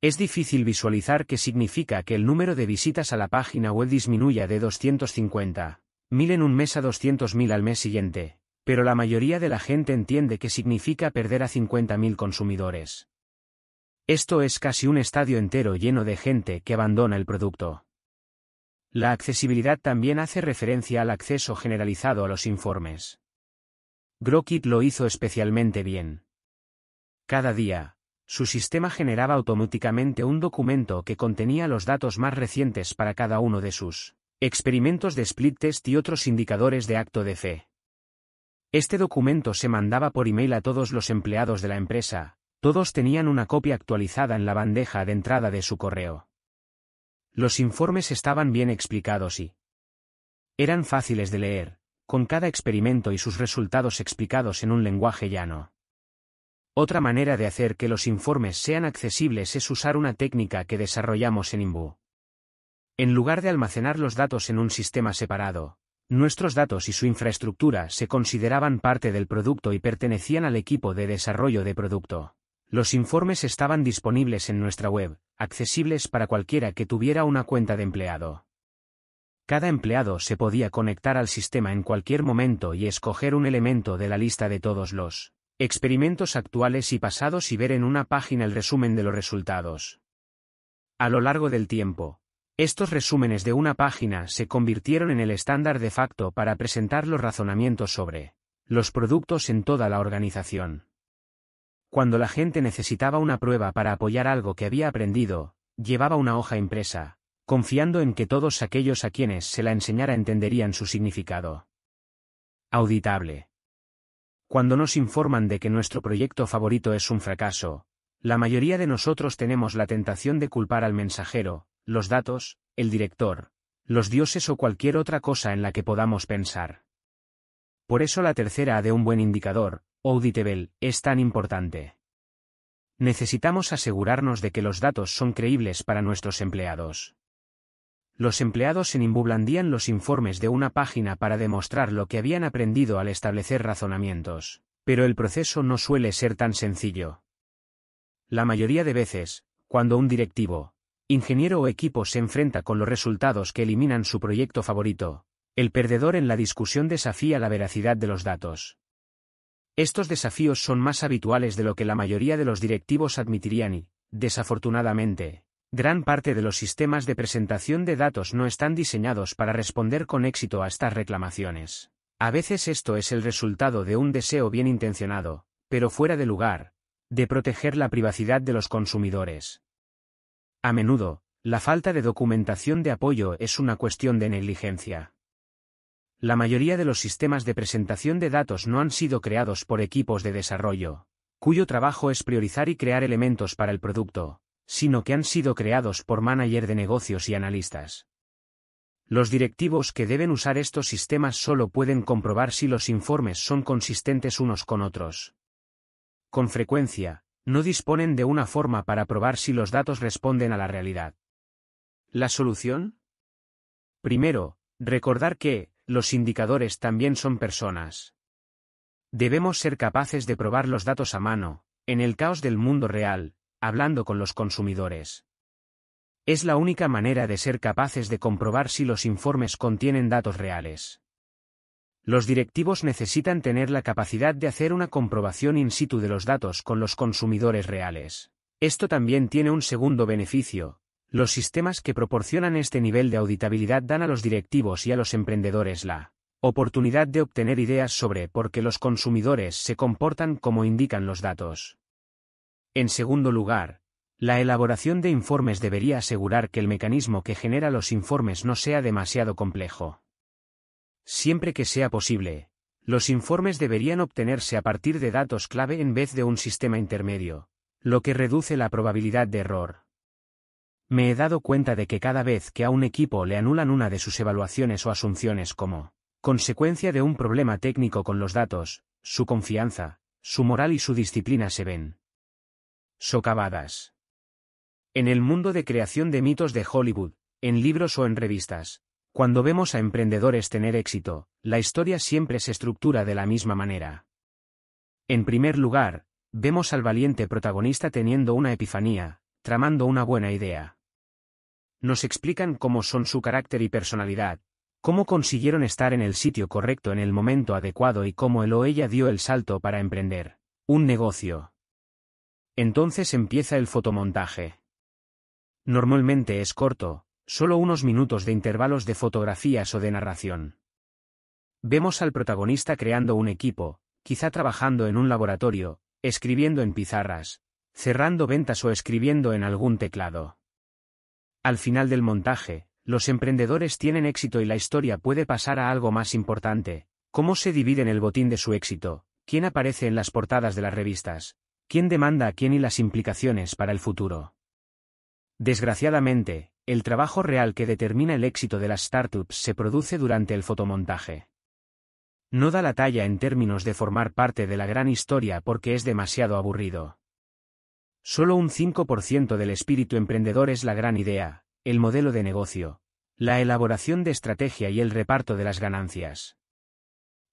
Es difícil visualizar qué significa que el número de visitas a la página web disminuya de 250.000 en un mes a 200.000 al mes siguiente, pero la mayoría de la gente entiende que significa perder a 50.000 consumidores. Esto es casi un estadio entero lleno de gente que abandona el producto. La accesibilidad también hace referencia al acceso generalizado a los informes. Grokit lo hizo especialmente bien. Cada día, su sistema generaba automáticamente un documento que contenía los datos más recientes para cada uno de sus experimentos de split test y otros indicadores de acto de fe. Este documento se mandaba por email a todos los empleados de la empresa, todos tenían una copia actualizada en la bandeja de entrada de su correo. Los informes estaban bien explicados y eran fáciles de leer, con cada experimento y sus resultados explicados en un lenguaje llano. Otra manera de hacer que los informes sean accesibles es usar una técnica que desarrollamos en Imbu. En lugar de almacenar los datos en un sistema separado, nuestros datos y su infraestructura se consideraban parte del producto y pertenecían al equipo de desarrollo de producto. Los informes estaban disponibles en nuestra web, accesibles para cualquiera que tuviera una cuenta de empleado. Cada empleado se podía conectar al sistema en cualquier momento y escoger un elemento de la lista de todos los experimentos actuales y pasados y ver en una página el resumen de los resultados. A lo largo del tiempo, estos resúmenes de una página se convirtieron en el estándar de facto para presentar los razonamientos sobre los productos en toda la organización. Cuando la gente necesitaba una prueba para apoyar algo que había aprendido, llevaba una hoja impresa, confiando en que todos aquellos a quienes se la enseñara entenderían su significado. Auditable. Cuando nos informan de que nuestro proyecto favorito es un fracaso, la mayoría de nosotros tenemos la tentación de culpar al mensajero, los datos, el director, los dioses o cualquier otra cosa en la que podamos pensar. Por eso la tercera de un buen indicador, Auditable, es tan importante. Necesitamos asegurarnos de que los datos son creíbles para nuestros empleados. Los empleados en Imbu blandían los informes de una página para demostrar lo que habían aprendido al establecer razonamientos, pero el proceso no suele ser tan sencillo. La mayoría de veces, cuando un directivo, ingeniero o equipo se enfrenta con los resultados que eliminan su proyecto favorito, el perdedor en la discusión desafía la veracidad de los datos. Estos desafíos son más habituales de lo que la mayoría de los directivos admitirían y, desafortunadamente, gran parte de los sistemas de presentación de datos no están diseñados para responder con éxito a estas reclamaciones. A veces esto es el resultado de un deseo bien intencionado, pero fuera de lugar, de proteger la privacidad de los consumidores. A menudo, la falta de documentación de apoyo es una cuestión de negligencia. La mayoría de los sistemas de presentación de datos no han sido creados por equipos de desarrollo, cuyo trabajo es priorizar y crear elementos para el producto, sino que han sido creados por manager de negocios y analistas. Los directivos que deben usar estos sistemas solo pueden comprobar si los informes son consistentes unos con otros. Con frecuencia, no disponen de una forma para probar si los datos responden a la realidad. ¿La solución? Primero, recordar que, los indicadores también son personas. Debemos ser capaces de probar los datos a mano, en el caos del mundo real, hablando con los consumidores. Es la única manera de ser capaces de comprobar si los informes contienen datos reales. Los directivos necesitan tener la capacidad de hacer una comprobación in situ de los datos con los consumidores reales. Esto también tiene un segundo beneficio. Los sistemas que proporcionan este nivel de auditabilidad dan a los directivos y a los emprendedores la oportunidad de obtener ideas sobre por qué los consumidores se comportan como indican los datos. En segundo lugar, la elaboración de informes debería asegurar que el mecanismo que genera los informes no sea demasiado complejo. Siempre que sea posible, los informes deberían obtenerse a partir de datos clave en vez de un sistema intermedio, lo que reduce la probabilidad de error. Me he dado cuenta de que cada vez que a un equipo le anulan una de sus evaluaciones o asunciones como consecuencia de un problema técnico con los datos, su confianza, su moral y su disciplina se ven socavadas. En el mundo de creación de mitos de Hollywood, en libros o en revistas, cuando vemos a emprendedores tener éxito, la historia siempre se estructura de la misma manera. En primer lugar, vemos al valiente protagonista teniendo una epifanía, tramando una buena idea. Nos explican cómo son su carácter y personalidad, cómo consiguieron estar en el sitio correcto en el momento adecuado y cómo él o ella dio el salto para emprender un negocio. Entonces empieza el fotomontaje. Normalmente es corto, solo unos minutos de intervalos de fotografías o de narración. Vemos al protagonista creando un equipo, quizá trabajando en un laboratorio, escribiendo en pizarras, cerrando ventas o escribiendo en algún teclado. Al final del montaje, los emprendedores tienen éxito y la historia puede pasar a algo más importante, cómo se dividen el botín de su éxito, quién aparece en las portadas de las revistas, quién demanda a quién y las implicaciones para el futuro. Desgraciadamente, el trabajo real que determina el éxito de las startups se produce durante el fotomontaje. No da la talla en términos de formar parte de la gran historia porque es demasiado aburrido. Solo un 5% del espíritu emprendedor es la gran idea, el modelo de negocio, la elaboración de estrategia y el reparto de las ganancias.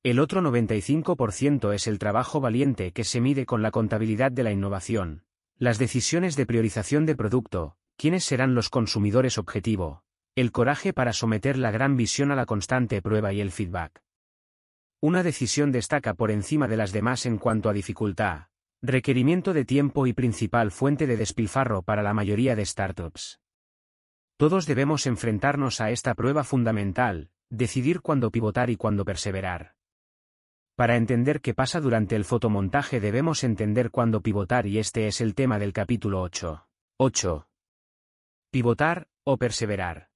El otro 95% es el trabajo valiente que se mide con la contabilidad de la innovación, las decisiones de priorización de producto, quiénes serán los consumidores objetivo, el coraje para someter la gran visión a la constante prueba y el feedback. Una decisión destaca por encima de las demás en cuanto a dificultad, requerimiento de tiempo y principal fuente de despilfarro para la mayoría de startups. Todos debemos enfrentarnos a esta prueba fundamental, decidir cuándo pivotar y cuándo perseverar. Para entender qué pasa durante el fotomontaje debemos entender cuándo pivotar y este es el tema del capítulo 8. 8. Pivotar, o perseverar.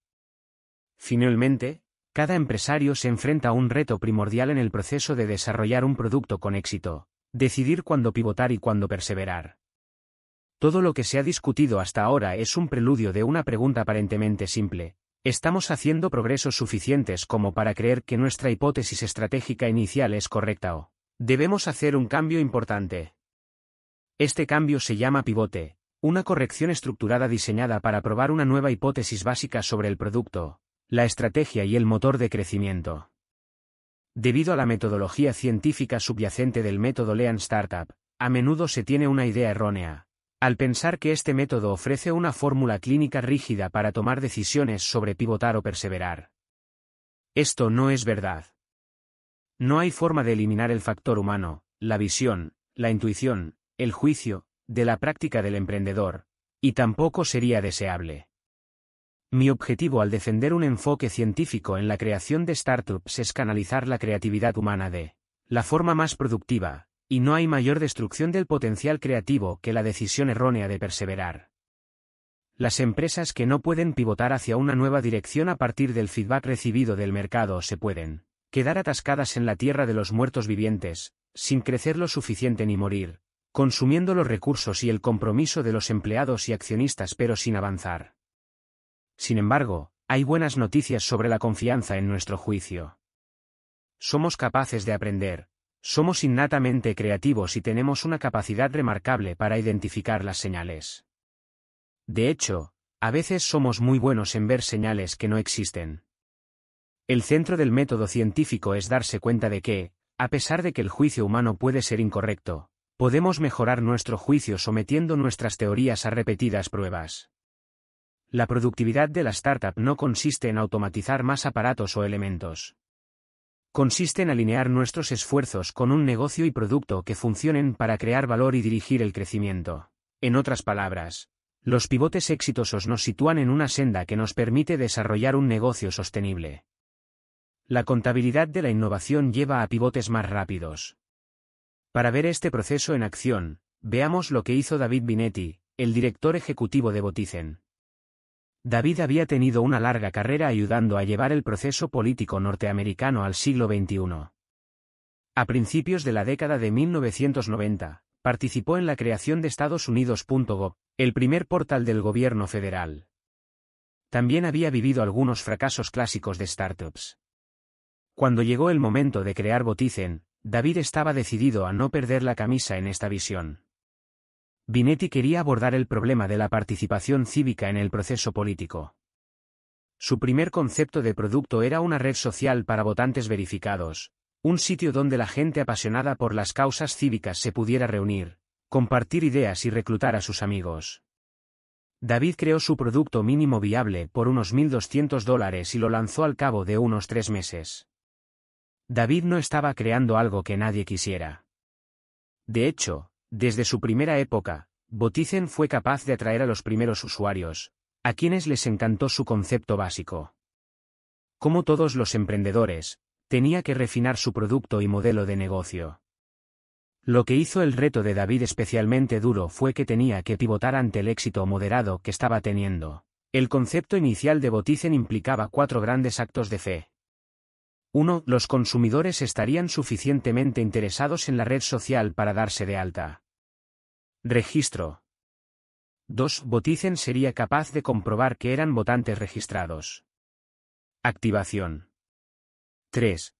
Finalmente, cada empresario se enfrenta a un reto primordial en el proceso de desarrollar un producto con éxito, decidir cuándo pivotar y cuándo perseverar. Todo lo que se ha discutido hasta ahora es un preludio de una pregunta aparentemente simple, Estamos haciendo progresos suficientes como para creer que nuestra hipótesis estratégica inicial es correcta o debemos hacer un cambio importante. Este cambio se llama pivote, una corrección estructurada diseñada para probar una nueva hipótesis básica sobre el producto, la estrategia y el motor de crecimiento. Debido a la metodología científica subyacente del método Lean Startup, a menudo se tiene una idea errónea, al pensar que este método ofrece una fórmula clínica rígida para tomar decisiones sobre pivotar o perseverar. Esto no es verdad. No hay forma de eliminar el factor humano, la visión, la intuición, el juicio, de la práctica del emprendedor, y tampoco sería deseable. Mi objetivo al defender un enfoque científico en la creación de startups es canalizar la creatividad humana de la forma más productiva, y no hay mayor destrucción del potencial creativo que la decisión errónea de perseverar. Las empresas que no pueden pivotar hacia una nueva dirección a partir del feedback recibido del mercado se pueden quedar atascadas en la tierra de los muertos vivientes, sin crecer lo suficiente ni morir, consumiendo los recursos y el compromiso de los empleados y accionistas pero sin avanzar. Sin embargo, hay buenas noticias sobre la confianza en nuestro juicio. Somos capaces de aprender, somos innatamente creativos y tenemos una capacidad remarcable para identificar las señales. De hecho, a veces somos muy buenos en ver señales que no existen. El centro del método científico es darse cuenta de que, a pesar de que el juicio humano puede ser incorrecto, Podemos mejorar nuestro juicio sometiendo nuestras teorías a repetidas pruebas. La productividad de la startup no consiste en automatizar más aparatos o elementos. Consiste en alinear nuestros esfuerzos con un negocio y producto que funcionen para crear valor y dirigir el crecimiento. En otras palabras, los pivotes exitosos nos sitúan en una senda que nos permite desarrollar un negocio sostenible. La contabilidad de la innovación lleva a pivotes más rápidos. Para ver este proceso en acción, veamos lo que hizo David Binetti, el director ejecutivo de Botizen. David había tenido una larga carrera ayudando a llevar el proceso político norteamericano al siglo XXI. A principios de la década de 1990, participó en la creación de Estados Unidos.gov, el primer portal del gobierno federal. También había vivido algunos fracasos clásicos de startups. Cuando llegó el momento de crear Botizen, David estaba decidido a no perder la camisa en esta visión. Binetti quería abordar el problema de la participación cívica en el proceso político. Su primer concepto de producto era una red social para votantes verificados, un sitio donde la gente apasionada por las causas cívicas se pudiera reunir, compartir ideas y reclutar a sus amigos. David creó su producto mínimo viable por unos 1.200 dólares y lo lanzó al cabo de unos tres meses. David no estaba creando algo que nadie quisiera. De hecho, desde su primera época, Botizen fue capaz de atraer a los primeros usuarios, a quienes les encantó su concepto básico. Como todos los emprendedores, tenía que refinar su producto y modelo de negocio. Lo que hizo el reto de David especialmente duro fue que tenía que pivotar ante el éxito moderado que estaba teniendo. El concepto inicial de Botizen implicaba cuatro grandes actos de fe. 1. Los consumidores estarían suficientemente interesados en la red social para darse de alta. Registro. 2. Botizen sería capaz de comprobar que eran votantes registrados. Activación. 3.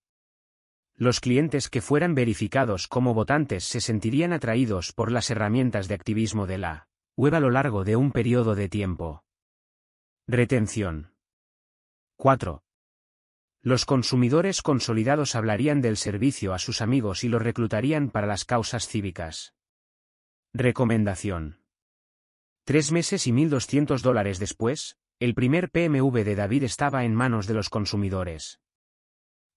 Los clientes que fueran verificados como votantes se sentirían atraídos por las herramientas de activismo de la web a lo largo de un periodo de tiempo. Retención. 4. Los consumidores consolidados hablarían del servicio a sus amigos y los reclutarían para las causas cívicas. Recomendación. Tres meses y 1.200 dólares después, el primer PMV de David estaba en manos de los consumidores.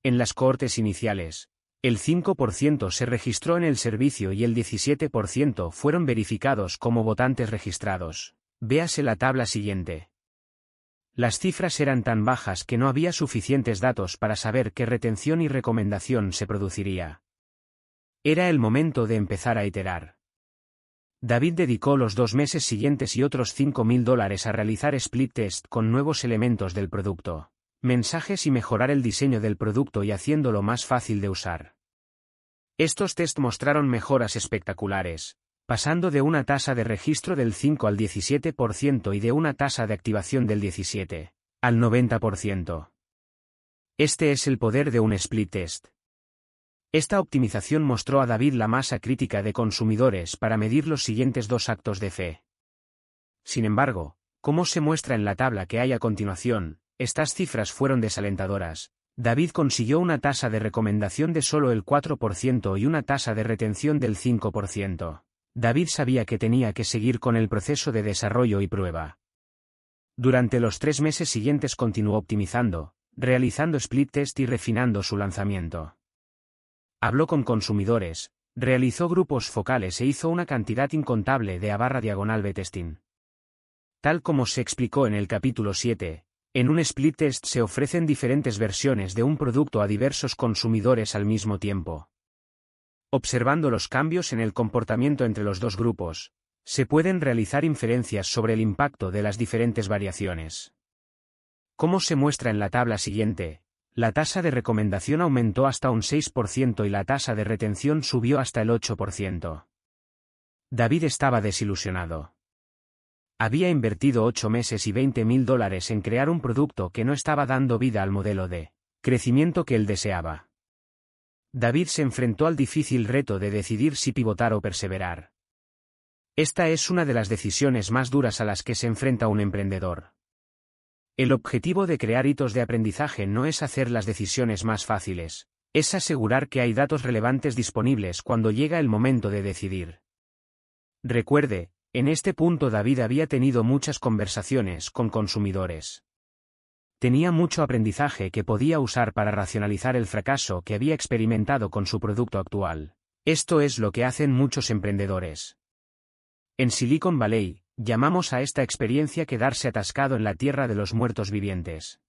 En las cohortes iniciales, el 5% se registró en el servicio y el 17% fueron verificados como votantes registrados. Véase la tabla siguiente. Las cifras eran tan bajas que no había suficientes datos para saber qué retención y recomendación se produciría. Era el momento de empezar a iterar. David dedicó los dos meses siguientes y otros 5.000 dólares a realizar split test con nuevos elementos del producto, mensajes y mejorar el diseño del producto y haciéndolo más fácil de usar. Estos test mostraron mejoras espectaculares, pasando de una tasa de registro del 5 al 17% y de una tasa de activación del 17 al 90%. Este es el poder de un split test. Esta optimización mostró a David la masa crítica de consumidores para medir los siguientes dos actos de fe. Sin embargo, como se muestra en la tabla que hay a continuación, estas cifras fueron desalentadoras. David consiguió una tasa de recomendación de solo el 4% y una tasa de retención del 5%. David sabía que tenía que seguir con el proceso de desarrollo y prueba. Durante los tres meses siguientes continuó optimizando, realizando split test y refinando su lanzamiento. Habló con consumidores, realizó grupos focales e hizo una cantidad incontable de a barra diagonal B-testing. Tal como se explicó en el capítulo 7, en un split test se ofrecen diferentes versiones de un producto a diversos consumidores al mismo tiempo. Observando los cambios en el comportamiento entre los dos grupos, se pueden realizar inferencias sobre el impacto de las diferentes variaciones. Como se muestra en la tabla siguiente, la tasa de recomendación aumentó hasta un 6% y la tasa de retención subió hasta el 8%. David estaba desilusionado. Había invertido 8 meses y 20 mil dólares en crear un producto que no estaba dando vida al modelo de crecimiento que él deseaba. David se enfrentó al difícil reto de decidir si pivotar o perseverar. Esta es una de las decisiones más duras a las que se enfrenta un emprendedor. El objetivo de crear hitos de aprendizaje no es hacer las decisiones más fáciles, Es asegurar que hay datos relevantes disponibles cuando llega el momento de decidir. Recuerde, en este punto David había tenido muchas conversaciones con consumidores. Tenía mucho aprendizaje que podía usar para racionalizar el fracaso que había experimentado con su producto actual. Esto es lo que hacen muchos emprendedores. En Silicon Valley, llamamos a esta experiencia quedarse atascado en la tierra de los muertos vivientes.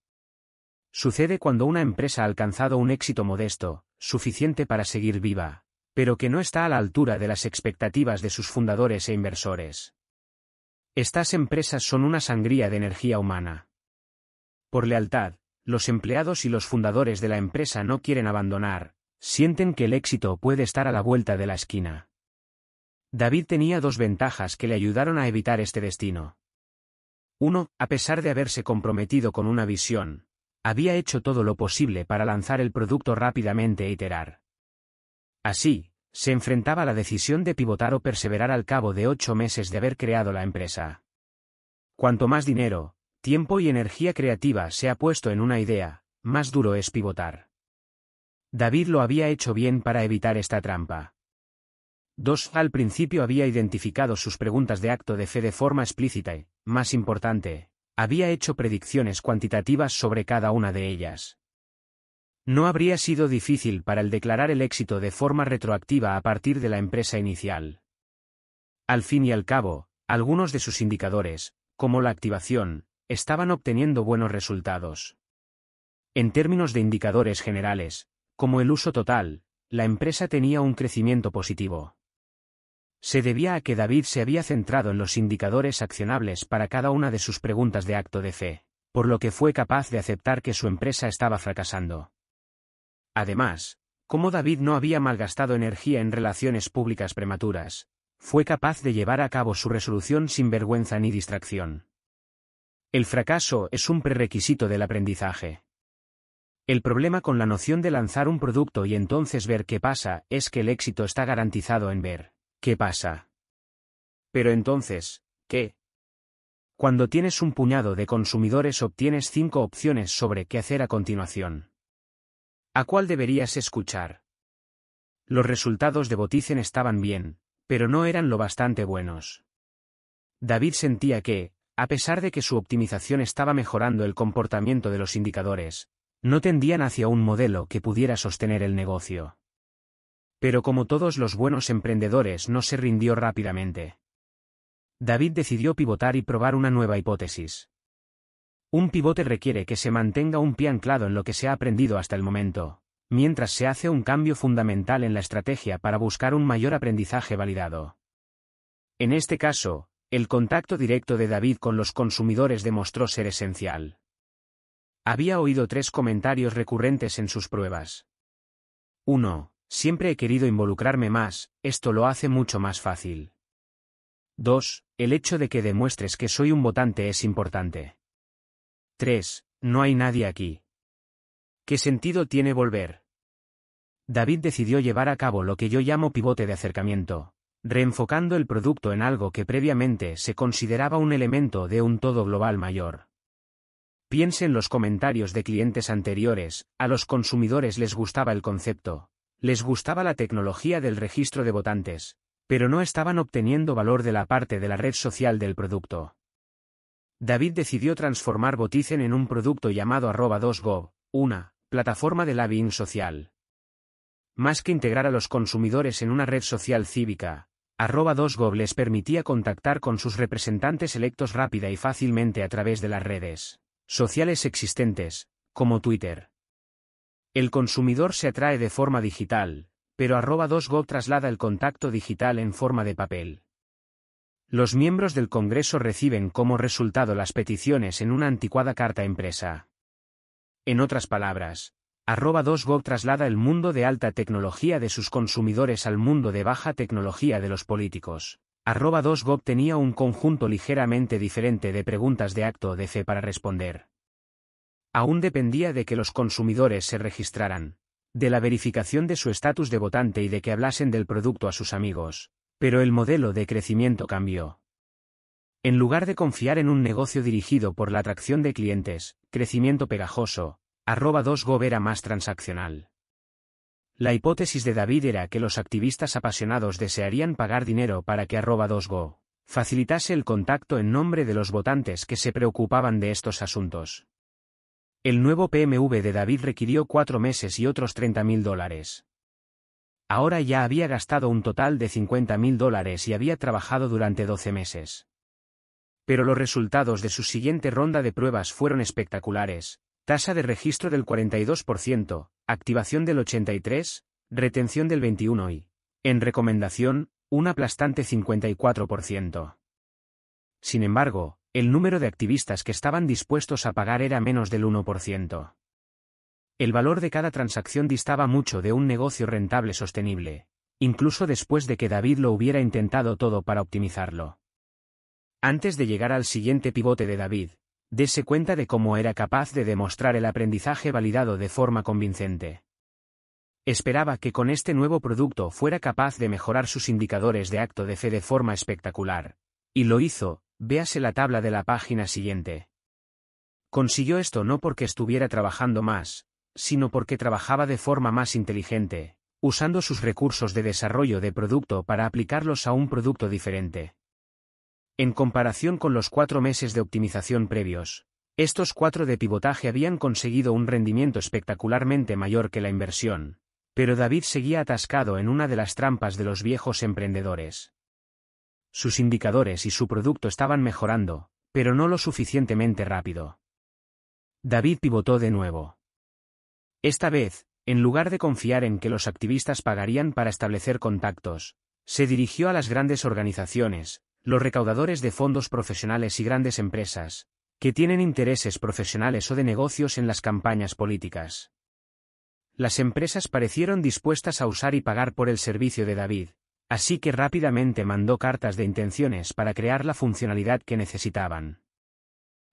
Sucede cuando una empresa ha alcanzado un éxito modesto, suficiente para seguir viva, pero que no está a la altura de las expectativas de sus fundadores e inversores. Estas empresas son una sangría de energía humana. Por lealtad, los empleados y los fundadores de la empresa no quieren abandonar, sienten que el éxito puede estar a la vuelta de la esquina. David tenía dos ventajas que le ayudaron a evitar este destino. Uno, a pesar de haberse comprometido con una visión, había hecho todo lo posible para lanzar el producto rápidamente e iterar. Así, se enfrentaba a la decisión de pivotar o perseverar al cabo de ocho meses de haber creado la empresa. Cuanto más dinero, tiempo y energía creativa se ha puesto en una idea, más duro es pivotar. David lo había hecho bien para evitar esta trampa. 2. Al principio había identificado sus preguntas de acto de fe de forma explícita y, más importante, había hecho predicciones cuantitativas sobre cada una de ellas. No habría sido difícil para él declarar el éxito de forma retroactiva a partir de la empresa inicial. Al fin y al cabo, algunos de sus indicadores, como la activación, estaban obteniendo buenos resultados. En términos de indicadores generales, como el uso total, la empresa tenía un crecimiento positivo. Se debía a que David se había centrado en los indicadores accionables para cada una de sus preguntas de acto de fe, por lo que fue capaz de aceptar que su empresa estaba fracasando. Además, como David no había malgastado energía en relaciones públicas prematuras, fue capaz de llevar a cabo su resolución sin vergüenza ni distracción. El fracaso es un prerequisito del aprendizaje. El problema con la noción de lanzar un producto y entonces ver qué pasa es que el éxito está garantizado en ver qué pasa. Pero entonces, ¿qué? Cuando tienes un puñado de consumidores obtienes cinco opciones sobre qué hacer a continuación. ¿A cuál deberías escuchar? Los resultados de Boticen estaban bien, pero no eran lo bastante buenos. David sentía que, a pesar de que su optimización estaba mejorando el comportamiento de los indicadores, no tendían hacia un modelo que pudiera sostener el negocio. Pero como todos los buenos emprendedores no se rindió rápidamente. David decidió pivotar y probar una nueva hipótesis. Un pivote requiere que se mantenga un pie anclado en lo que se ha aprendido hasta el momento, mientras se hace un cambio fundamental en la estrategia para buscar un mayor aprendizaje validado. En este caso, el contacto directo de David con los consumidores demostró ser esencial. Había oído tres comentarios recurrentes en sus pruebas. 1. Siempre he querido involucrarme más, esto lo hace mucho más fácil. 2. El hecho de que demuestres que soy un votante es importante. 3. No hay nadie aquí. ¿Qué sentido tiene volver? David decidió llevar a cabo lo que yo llamo pivote de acercamiento, reenfocando el producto en algo que previamente se consideraba un elemento de un todo global mayor. Piense en los comentarios de clientes anteriores, a los consumidores les gustaba el concepto, les gustaba la tecnología del registro de votantes, pero no estaban obteniendo valor de la parte de la red social del producto. David decidió transformar Boticen en un producto llamado arroba 2go, una plataforma de lobbying social. Más que integrar a los consumidores en una red social cívica, arroba 2gov les permitía contactar con sus representantes electos rápida y fácilmente a través de las redes sociales existentes, como Twitter. El consumidor se atrae de forma digital, pero arroba 2gov traslada el contacto digital en forma de papel. Los miembros del Congreso reciben como resultado las peticiones en una anticuada carta impresa. En otras palabras, Arroba 2Go traslada el mundo de alta tecnología de sus consumidores al mundo de baja tecnología de los políticos. Arroba 2Go tenía un conjunto ligeramente diferente de preguntas de acto de fe para responder. Aún dependía de que los consumidores se registraran, de la verificación de su estatus de votante y de que hablasen del producto a sus amigos, pero el modelo de crecimiento cambió. En lugar de confiar en un negocio dirigido por la atracción de clientes, crecimiento pegajoso, Arroba 2Go era más transaccional. La hipótesis de David era que los activistas apasionados desearían pagar dinero para que arroba 2go facilitase el contacto en nombre de los votantes que se preocupaban de estos asuntos. El nuevo PMV de David requirió cuatro meses y otros 30 mil dólares. Ahora ya había gastado un total de 50 mil dólares y había trabajado durante 12 meses. Pero los resultados de su siguiente ronda de pruebas fueron espectaculares. Tasa de registro del 42%, activación del 83%, retención del 21% y, en recomendación, un aplastante 54%. Sin embargo, el número de activistas que estaban dispuestos a pagar era menos del 1%. El valor de cada transacción distaba mucho de un negocio rentable sostenible, incluso después de que David lo hubiera intentado todo para optimizarlo. Antes de llegar al siguiente pivote de David, dese cuenta de cómo era capaz de demostrar el aprendizaje validado de forma convincente. Esperaba que con este nuevo producto fuera capaz de mejorar sus indicadores de acto de fe de forma espectacular. Y lo hizo, véase la tabla de la página siguiente. Consiguió esto no porque estuviera trabajando más, sino porque trabajaba de forma más inteligente, usando sus recursos de desarrollo de producto para aplicarlos a un producto diferente. En comparación con los cuatro meses de optimización previos, estos cuatro de pivotaje habían conseguido un rendimiento espectacularmente mayor que la inversión, pero David seguía atascado en una de las trampas de los viejos emprendedores. Sus indicadores y su producto estaban mejorando, pero no lo suficientemente rápido. David pivotó de nuevo. Esta vez, en lugar de confiar en que los activistas pagarían para establecer contactos, se dirigió a las grandes organizaciones, los recaudadores de fondos profesionales y grandes empresas, que tienen intereses profesionales o de negocios en las campañas políticas. Las empresas parecieron dispuestas a usar y pagar por el servicio de David, así que rápidamente mandó cartas de intenciones para crear la funcionalidad que necesitaban.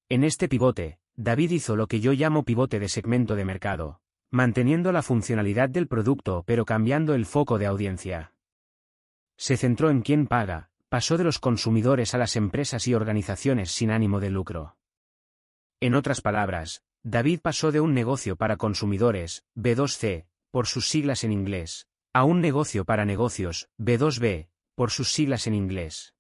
En este pivote, David hizo lo que yo llamo pivote de segmento de mercado, manteniendo la funcionalidad del producto pero cambiando el foco de audiencia. Se centró en quién paga, pasó de los consumidores a las empresas y organizaciones sin ánimo de lucro. En otras palabras, David pasó de un negocio para consumidores, B2C, por sus siglas en inglés, a un negocio para negocios, B2B, por sus siglas en inglés.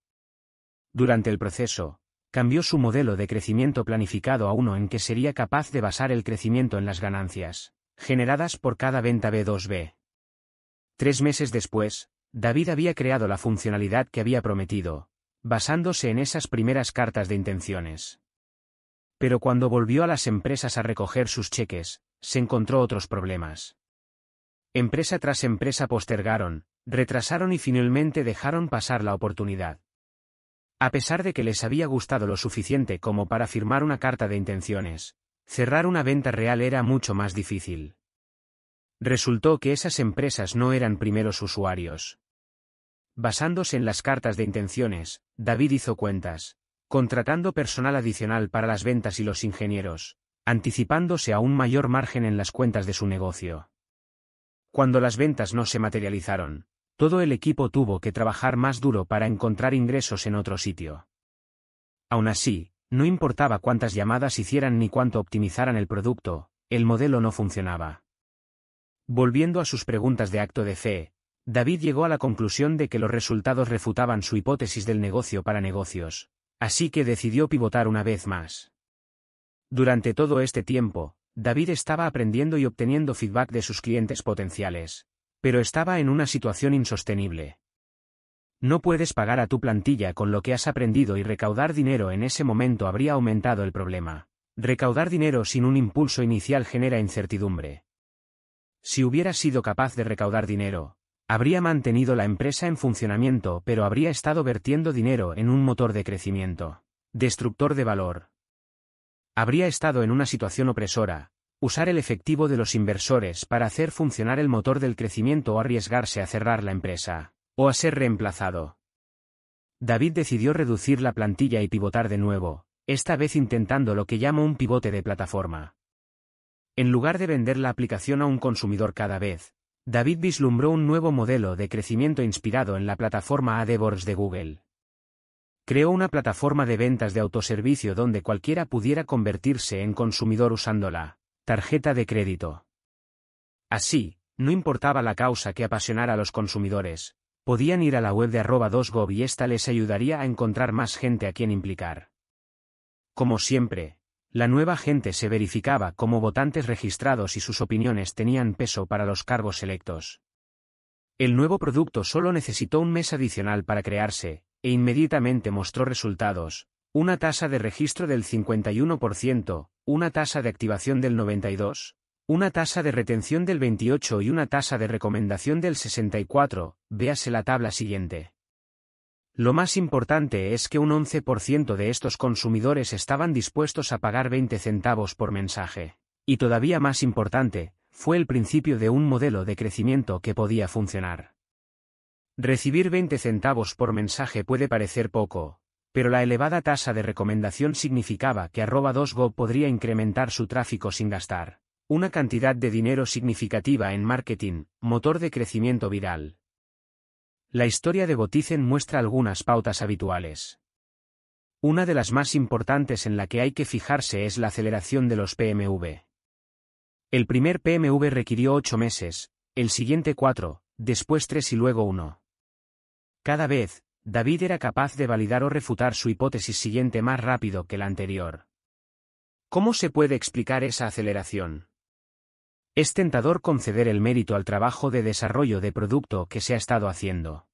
Durante el proceso, cambió su modelo de crecimiento planificado a uno en que sería capaz de basar el crecimiento en las ganancias, generadas por cada venta B2B. Tres meses después, David había creado la funcionalidad que había prometido, basándose en esas primeras cartas de intenciones. Pero cuando volvió a las empresas a recoger sus cheques, se encontró otros problemas. Empresa tras empresa postergaron, retrasaron y finalmente dejaron pasar la oportunidad. A pesar de que les había gustado lo suficiente como para firmar una carta de intenciones, cerrar una venta real era mucho más difícil. Resultó que esas empresas no eran primeros usuarios. Basándose en las cartas de intenciones, David hizo cuentas, contratando personal adicional para las ventas y los ingenieros, anticipándose a un mayor margen en las cuentas de su negocio. Cuando las ventas no se materializaron, todo el equipo tuvo que trabajar más duro para encontrar ingresos en otro sitio. Aún así, no importaba cuántas llamadas hicieran ni cuánto optimizaran el producto, el modelo no funcionaba. Volviendo a sus preguntas de acto de fe, David llegó a la conclusión de que los resultados refutaban su hipótesis del negocio para negocios, Así que decidió pivotar una vez más. Durante todo este tiempo, David estaba aprendiendo y obteniendo feedback de sus clientes potenciales, pero estaba en una situación insostenible. No puedes pagar a tu plantilla con lo que has aprendido y recaudar dinero en ese momento habría aumentado el problema. Recaudar dinero sin un impulso inicial genera incertidumbre. Si hubieras sido capaz de recaudar dinero, Habría mantenido la empresa en funcionamiento pero habría estado vertiendo dinero en un motor de crecimiento. Destructor de valor. Habría estado en una situación opresora, usar el efectivo de los inversores para hacer funcionar el motor del crecimiento o arriesgarse a cerrar la empresa, o a ser reemplazado. David decidió reducir la plantilla y pivotar de nuevo, esta vez intentando lo que llamo un pivote de plataforma. En lugar de vender la aplicación a un consumidor cada vez, David vislumbró un nuevo modelo de crecimiento inspirado en la plataforma AdWords de Google. Creó una plataforma de ventas de autoservicio donde cualquiera pudiera convertirse en consumidor usando la tarjeta de crédito. Así, no importaba la causa que apasionara a los consumidores, podían ir a la web de arroba 2gov y esta les ayudaría a encontrar más gente a quien implicar. Como siempre, la nueva gente se verificaba como votantes registrados y sus opiniones tenían peso para los cargos electos. El nuevo producto solo necesitó un mes adicional para crearse, e inmediatamente mostró resultados, una tasa de registro del 51%, una tasa de activación del 92%, una tasa de retención del 28 y una tasa de recomendación del 64, véase la tabla siguiente. Lo más importante es que un 11% de estos consumidores estaban dispuestos a pagar 20 centavos por mensaje. Y todavía más importante, fue el principio de un modelo de crecimiento que podía funcionar. Recibir 20 centavos por mensaje puede parecer poco, pero la elevada tasa de recomendación significaba que arroba 2go podría incrementar su tráfico sin gastar una cantidad de dinero significativa en marketing, motor de crecimiento viral. La historia de Botizen muestra algunas pautas habituales. Una de las más importantes en la que hay que fijarse es la aceleración de los PMV. El primer PMV requirió ocho meses, el siguiente cuatro, después tres y luego uno. Cada vez, David era capaz de validar o refutar su hipótesis siguiente más rápido que la anterior. ¿Cómo se puede explicar esa aceleración? Es tentador conceder el mérito al trabajo de desarrollo de producto que se ha estado haciendo.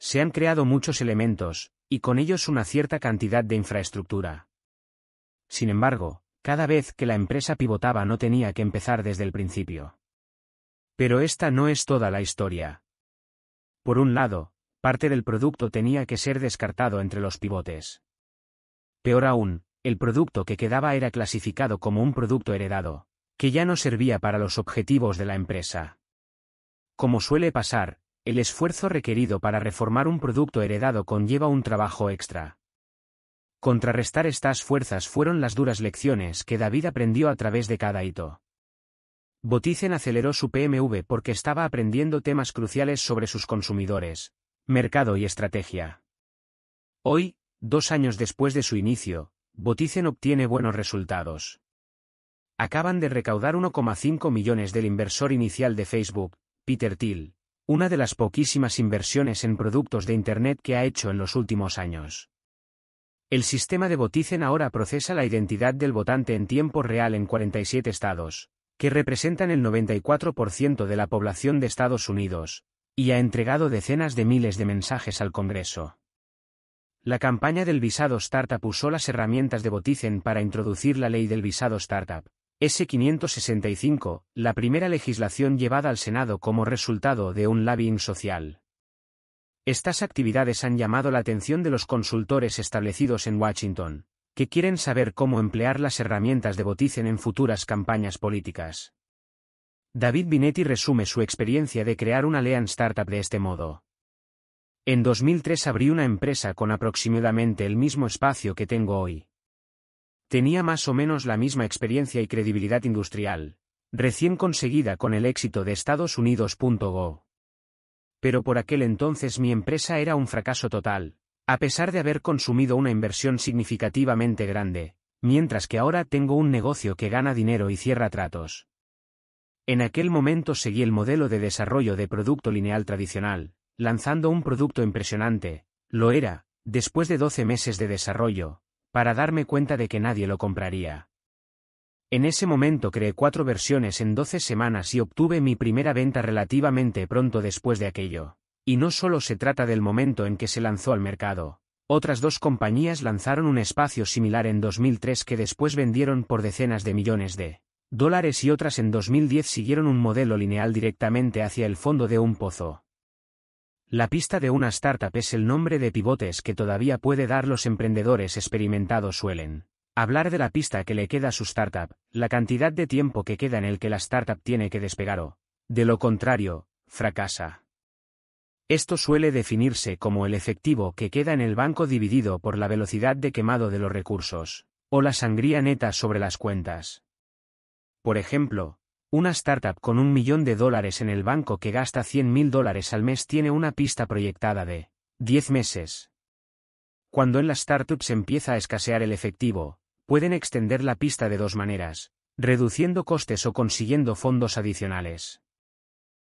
Se han creado muchos elementos, y con ellos una cierta cantidad de infraestructura. Sin embargo, cada vez que la empresa pivotaba no tenía que empezar desde el principio. Pero esta no es toda la historia. Por un lado, parte del producto tenía que ser descartado entre los pivotes. Peor aún, el producto que quedaba era clasificado como un producto heredado, que ya no servía para los objetivos de la empresa. Como suele pasar, el esfuerzo requerido para reformar un producto heredado conlleva un trabajo extra. Contrarrestar estas fuerzas fueron las duras lecciones que David aprendió a través de cada hito. Boticen aceleró su PMV porque estaba aprendiendo temas cruciales sobre sus consumidores, mercado y estrategia. Hoy, dos años después de su inicio, Boticen obtiene buenos resultados. Acaban de recaudar 1,5 millones del inversor inicial de Facebook, Peter Thiel, una de las poquísimas inversiones en productos de Internet que ha hecho en los últimos años. El sistema de Boticen ahora procesa la identidad del votante en tiempo real en 47 estados, que representan el 94% de la población de Estados Unidos, y ha entregado decenas de miles de mensajes al Congreso. La campaña del visado Startup usó las herramientas de Boticen para introducir la ley del visado Startup, S-565, la primera legislación llevada al Senado como resultado de un lobbying social. Estas actividades han llamado la atención de los consultores establecidos en Washington, que quieren saber cómo emplear las herramientas de Boticen en futuras campañas políticas. David Binetti resume su experiencia de crear una Lean Startup de este modo. En 2003 abrí una empresa con aproximadamente el mismo espacio que tengo hoy. Tenía más o menos la misma experiencia y credibilidad industrial, recién conseguida con el éxito de Estados Unidos.go. Pero por aquel entonces mi empresa era un fracaso total, a pesar de haber consumido una inversión significativamente grande, mientras que ahora tengo un negocio que gana dinero y cierra tratos. En aquel momento seguí el modelo de desarrollo de producto lineal tradicional, lanzando un producto impresionante, lo era, después de 12 meses de desarrollo, para darme cuenta de que nadie lo compraría. En ese momento creé cuatro versiones en 12 semanas y obtuve mi primera venta relativamente pronto después de aquello. Y no solo se trata del momento en que se lanzó al mercado. Otras dos compañías lanzaron un espacio similar en 2003 que después vendieron por decenas de millones de dólares y otras en 2010 siguieron un modelo lineal directamente hacia el fondo de un pozo. La pista de una startup es el nombre de pivotes que todavía puede dar los emprendedores experimentados suelen. Hablar de la pista que le queda a su startup, la cantidad de tiempo que queda en el que la startup tiene que despegar o, de lo contrario, fracasa. Esto suele definirse como el efectivo que queda en el banco dividido por la velocidad de quemado de los recursos, o la sangría neta sobre las cuentas. Por ejemplo, una startup con un millón de dólares en el banco que gasta 100 mil dólares al mes tiene una pista proyectada de 10 meses. Cuando en las startups empieza a escasear el efectivo, pueden extender la pista de dos maneras, reduciendo costes o consiguiendo fondos adicionales.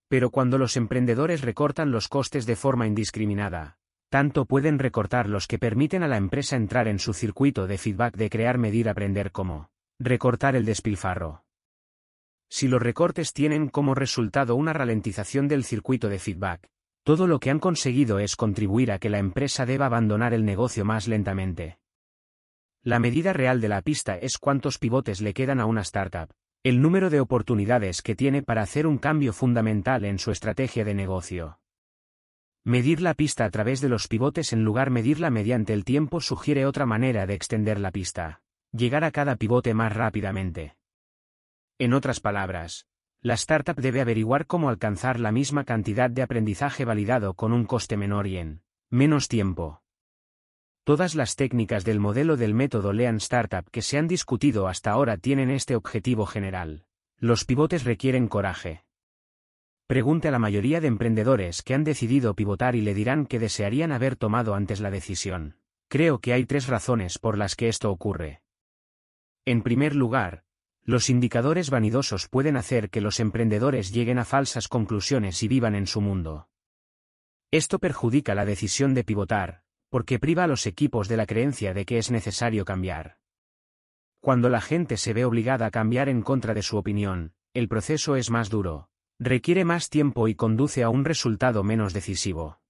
Pero cuando los emprendedores recortan los costes de forma indiscriminada, tanto pueden recortar los que permiten a la empresa entrar en su circuito de feedback de crear, medir, aprender como recortar el despilfarro. Si los recortes tienen como resultado una ralentización del circuito de feedback, todo lo que han conseguido es contribuir a que la empresa deba abandonar el negocio más lentamente. La medida real de la pista es cuántos pivotes le quedan a una startup, el número de oportunidades que tiene para hacer un cambio fundamental en su estrategia de negocio. Medir la pista a través de los pivotes en lugar medirla mediante el tiempo sugiere otra manera de extender la pista, llegar a cada pivote más rápidamente. En otras palabras, la startup debe averiguar cómo alcanzar la misma cantidad de aprendizaje validado con un coste menor y en menos tiempo. Todas las técnicas del modelo del método Lean Startup que se han discutido hasta ahora tienen este objetivo general. Los pivotes requieren coraje. Pregunte a la mayoría de emprendedores que han decidido pivotar y le dirán que desearían haber tomado antes la decisión. Creo que hay tres razones por las que esto ocurre. En primer lugar, los indicadores vanidosos pueden hacer que los emprendedores lleguen a falsas conclusiones y vivan en su mundo. Esto perjudica la decisión de pivotar, porque priva a los equipos de la creencia de que es necesario cambiar. Cuando la gente se ve obligada a cambiar en contra de su opinión, el proceso es más duro, requiere más tiempo y conduce a un resultado menos decisivo.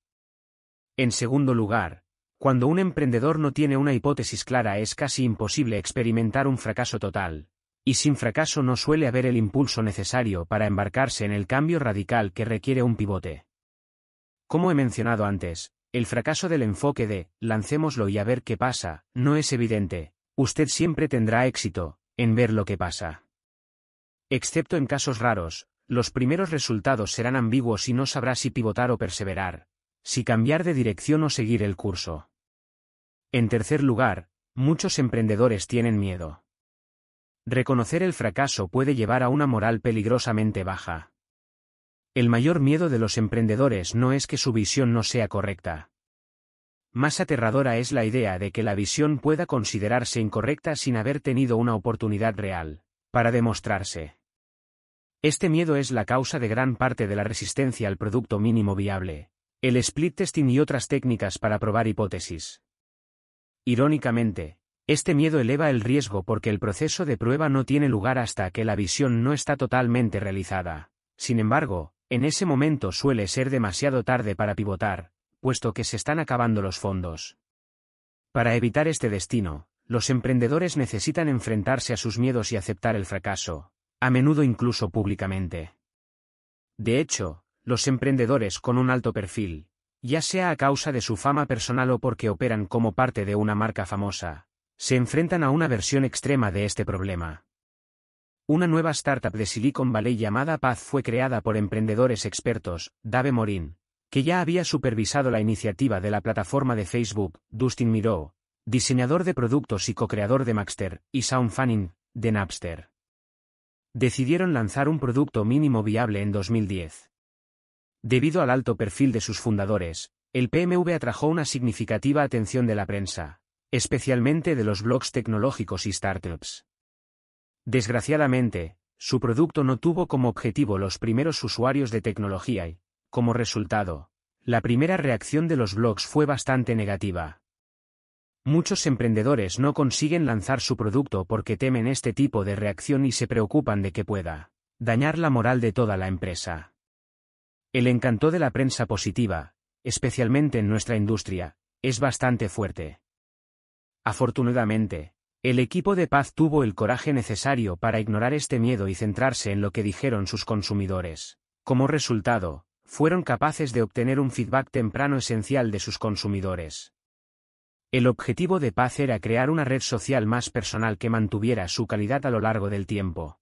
En segundo lugar, cuando un emprendedor no tiene una hipótesis clara es casi imposible experimentar un fracaso total, y sin fracaso no suele haber el impulso necesario para embarcarse en el cambio radical que requiere un pivote. Como he mencionado antes, el fracaso del enfoque de, lancémoslo y a ver qué pasa, no es evidente, usted siempre tendrá éxito, en ver lo que pasa. Excepto en casos raros, los primeros resultados serán ambiguos y no sabrá si pivotar o perseverar, si cambiar de dirección o seguir el curso. En tercer lugar, muchos emprendedores tienen miedo. Reconocer el fracaso puede llevar a una moral peligrosamente baja. El mayor miedo de los emprendedores no es que su visión no sea correcta. Más aterradora es la idea de que la visión pueda considerarse incorrecta sin haber tenido una oportunidad real, para demostrarse. Este miedo es la causa de gran parte de la resistencia al producto mínimo viable, el split testing y otras técnicas para probar hipótesis. Irónicamente, este miedo eleva el riesgo porque el proceso de prueba no tiene lugar hasta que la visión no está totalmente realizada. Sin embargo, en ese momento suele ser demasiado tarde para pivotar, puesto que se están acabando los fondos. Para evitar este destino, los emprendedores necesitan enfrentarse a sus miedos y aceptar el fracaso, a menudo incluso públicamente. De hecho, los emprendedores con un alto perfil, ya sea a causa de su fama personal o porque operan como parte de una marca famosa, se enfrentan a una versión extrema de este problema. Una nueva startup de Silicon Valley llamada Paz fue creada por emprendedores expertos, Dave Morin, que ya había supervisado la iniciativa de la plataforma de Facebook, Dustin Miró, diseñador de productos y co-creador de Maxter, y Sean Fanning, de Napster. Decidieron lanzar un producto mínimo viable en 2010. Debido al alto perfil de sus fundadores, el PMV atrajo una significativa atención de la prensa, especialmente de los blogs tecnológicos y startups. Desgraciadamente, su producto no tuvo como objetivo los primeros usuarios de tecnología y, como resultado, la primera reacción de los blogs fue bastante negativa. Muchos emprendedores no consiguen lanzar su producto porque temen este tipo de reacción y se preocupan de que pueda dañar la moral de toda la empresa. El encanto de la prensa positiva, especialmente en nuestra industria, es bastante fuerte. Afortunadamente, el equipo de paz tuvo el coraje necesario para ignorar este miedo y centrarse en lo que dijeron sus consumidores. Como resultado, fueron capaces de obtener un feedback temprano esencial de sus consumidores. El objetivo de Paz era crear una red social más personal que mantuviera su calidad a lo largo del tiempo.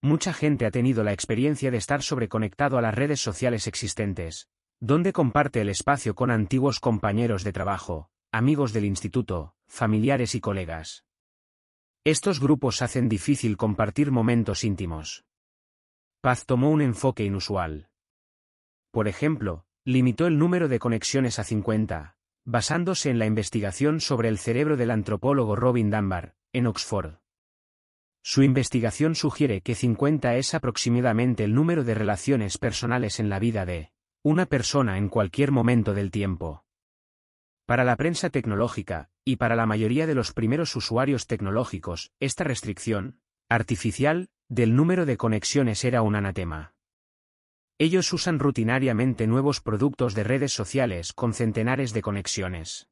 Mucha gente ha tenido la experiencia de estar sobreconectado a las redes sociales existentes, donde comparte el espacio con antiguos compañeros de trabajo, amigos del instituto, familiares y colegas. Estos grupos hacen difícil compartir momentos íntimos. Paz tomó un enfoque inusual. Por ejemplo, limitó el número de conexiones a 50, basándose en la investigación sobre el cerebro del antropólogo Robin Dunbar, en Oxford. Su investigación sugiere que 50 es aproximadamente el número de relaciones personales en la vida de una persona en cualquier momento del tiempo. Para la prensa tecnológica, y para la mayoría de los primeros usuarios tecnológicos, esta restricción, artificial, del número de conexiones era un anatema. Ellos usan rutinariamente nuevos productos de redes sociales con centenares de conexiones.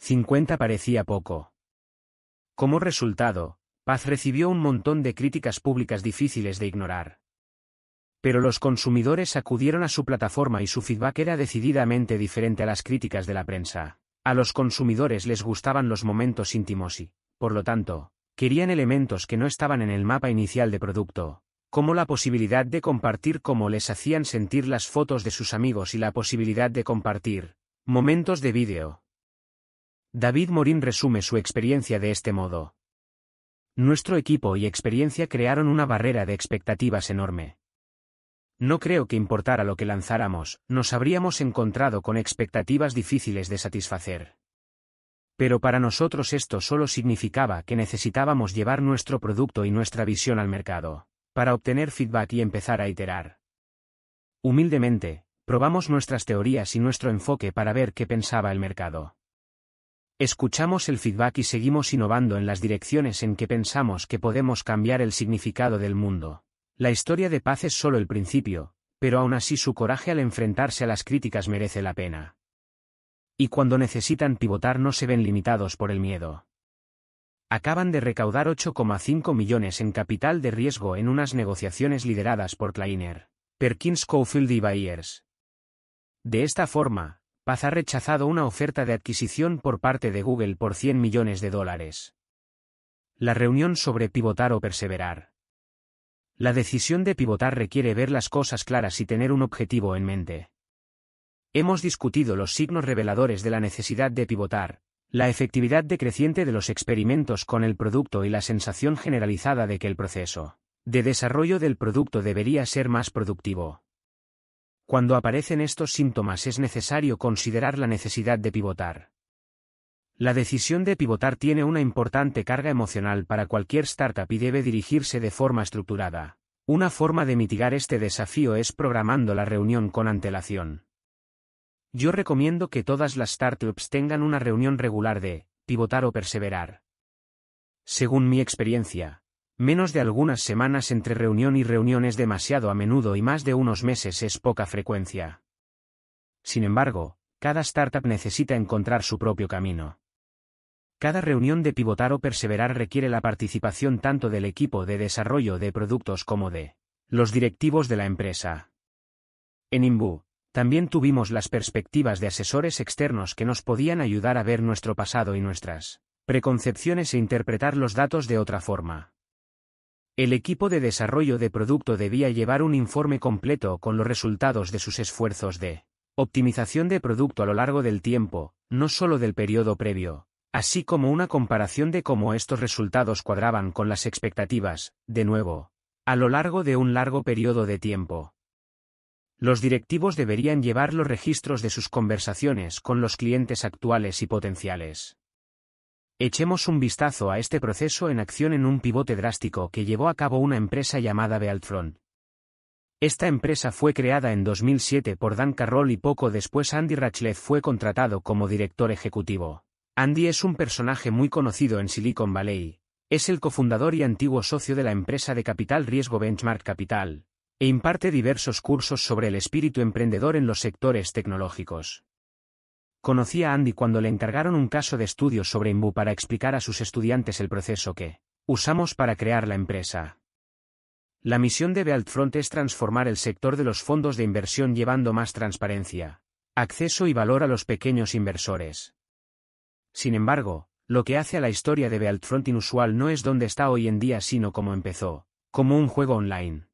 50 parecía poco. Como resultado, Paz recibió un montón de críticas públicas difíciles de ignorar. Pero los consumidores acudieron a su plataforma y su feedback era decididamente diferente a las críticas de la prensa. A los consumidores les gustaban los momentos íntimos y, por lo tanto, querían elementos que no estaban en el mapa inicial de producto, como la posibilidad de compartir cómo les hacían sentir las fotos de sus amigos y la posibilidad de compartir momentos de vídeo. David Morín resume su experiencia de este modo. Nuestro equipo y experiencia crearon una barrera de expectativas enorme. No creo que importara lo que lanzáramos, nos habríamos encontrado con expectativas difíciles de satisfacer. Pero para nosotros esto solo significaba que necesitábamos llevar nuestro producto y nuestra visión al mercado, para obtener feedback y empezar a iterar. Humildemente, probamos nuestras teorías y nuestro enfoque para ver qué pensaba el mercado. Escuchamos el feedback y seguimos innovando en las direcciones en que pensamos que podemos cambiar el significado del mundo. La historia de paz es solo el principio, pero aún así su coraje al enfrentarse a las críticas merece la pena. Y cuando necesitan pivotar no se ven limitados por el miedo. Acaban de recaudar 8,5 millones en capital de riesgo en unas negociaciones lideradas por Kleiner, Perkins Cofield y Bayers. De esta forma, Paz ha rechazado una oferta de adquisición por parte de Google por 100 millones de dólares. La reunión sobre pivotar o perseverar. La decisión de pivotar requiere ver las cosas claras y tener un objetivo en mente. Hemos discutido los signos reveladores de la necesidad de pivotar, la efectividad decreciente de los experimentos con el producto y la sensación generalizada de que el proceso de desarrollo del producto debería ser más productivo. Cuando aparecen estos síntomas es necesario considerar la necesidad de pivotar. La decisión de pivotar tiene una importante carga emocional para cualquier startup y debe dirigirse de forma estructurada. Una forma de mitigar este desafío es programando la reunión con antelación. Yo recomiendo que todas las startups tengan una reunión regular de pivotar o perseverar. Según mi experiencia, Menos de algunas semanas entre reunión y reunión es demasiado a menudo y más de unos meses es poca frecuencia. Sin embargo, cada startup necesita encontrar su propio camino. Cada reunión de pivotar o perseverar requiere la participación tanto del equipo de desarrollo de productos como de los directivos de la empresa. En Imbu, también tuvimos las perspectivas de asesores externos que nos podían ayudar a ver nuestro pasado y nuestras preconcepciones e interpretar los datos de otra forma. El equipo de desarrollo de producto debía llevar un informe completo con los resultados de sus esfuerzos de optimización de producto a lo largo del tiempo, no solo del periodo previo, así como una comparación de cómo estos resultados cuadraban con las expectativas, de nuevo, a lo largo de un largo periodo de tiempo. Los directivos deberían llevar los registros de sus conversaciones con los clientes actuales y potenciales. Echemos un vistazo a este proceso en acción en un pivote drástico que llevó a cabo una empresa llamada Bealtfront. Esta empresa fue creada en 2007 por Dan Carroll y poco después Andy Rachleff fue contratado como director ejecutivo. Andy es un personaje muy conocido en Silicon Valley. Es el cofundador y antiguo socio de la empresa de capital riesgo Benchmark Capital, e imparte diversos cursos sobre el espíritu emprendedor en los sectores tecnológicos. Conocí a Andy cuando le encargaron un caso de estudio sobre Imbu para explicar a sus estudiantes el proceso que usamos para crear la empresa. La misión de Bealtfront es transformar el sector de los fondos de inversión llevando más transparencia, acceso y valor a los pequeños inversores. Sin embargo, lo que hace a la historia de Bealtfront inusual no es donde está hoy en día sino cómo empezó, como un juego online.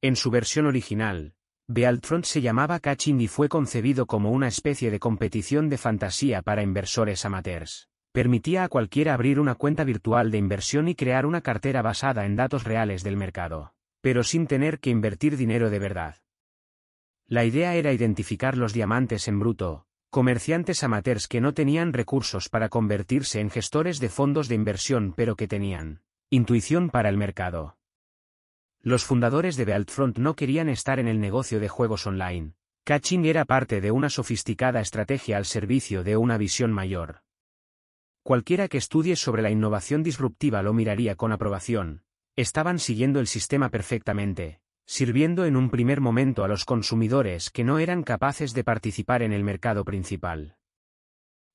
En su versión original, Bealtfront se llamaba Catching y fue concebido como una especie de competición de fantasía para inversores amateurs. Permitía a cualquiera abrir una cuenta virtual de inversión y crear una cartera basada en datos reales del mercado, pero sin tener que invertir dinero de verdad. La idea era identificar los diamantes en bruto, comerciantes amateurs que no tenían recursos para convertirse en gestores de fondos de inversión pero que tenían Intuición para el mercado. Los fundadores de Beltfront no querían estar en el negocio de juegos online. Catching era parte de una sofisticada estrategia al servicio de una visión mayor. Cualquiera que estudie sobre la innovación disruptiva lo miraría con aprobación. Estaban siguiendo el sistema perfectamente, sirviendo en un primer momento a los consumidores que no eran capaces de participar en el mercado principal.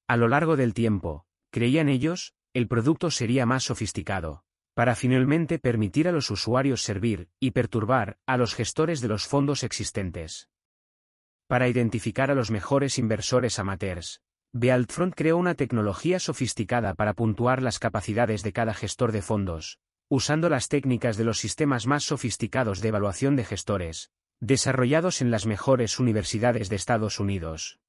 A lo largo del tiempo, creían ellos, el producto sería más sofisticado, para finalmente permitir a los usuarios servir y perturbar a los gestores de los fondos existentes. Para identificar a los mejores inversores amateurs, Bealtfront creó una tecnología sofisticada para puntuar las capacidades de cada gestor de fondos, usando las técnicas de los sistemas más sofisticados de evaluación de gestores, desarrollados en las mejores universidades de Estados Unidos.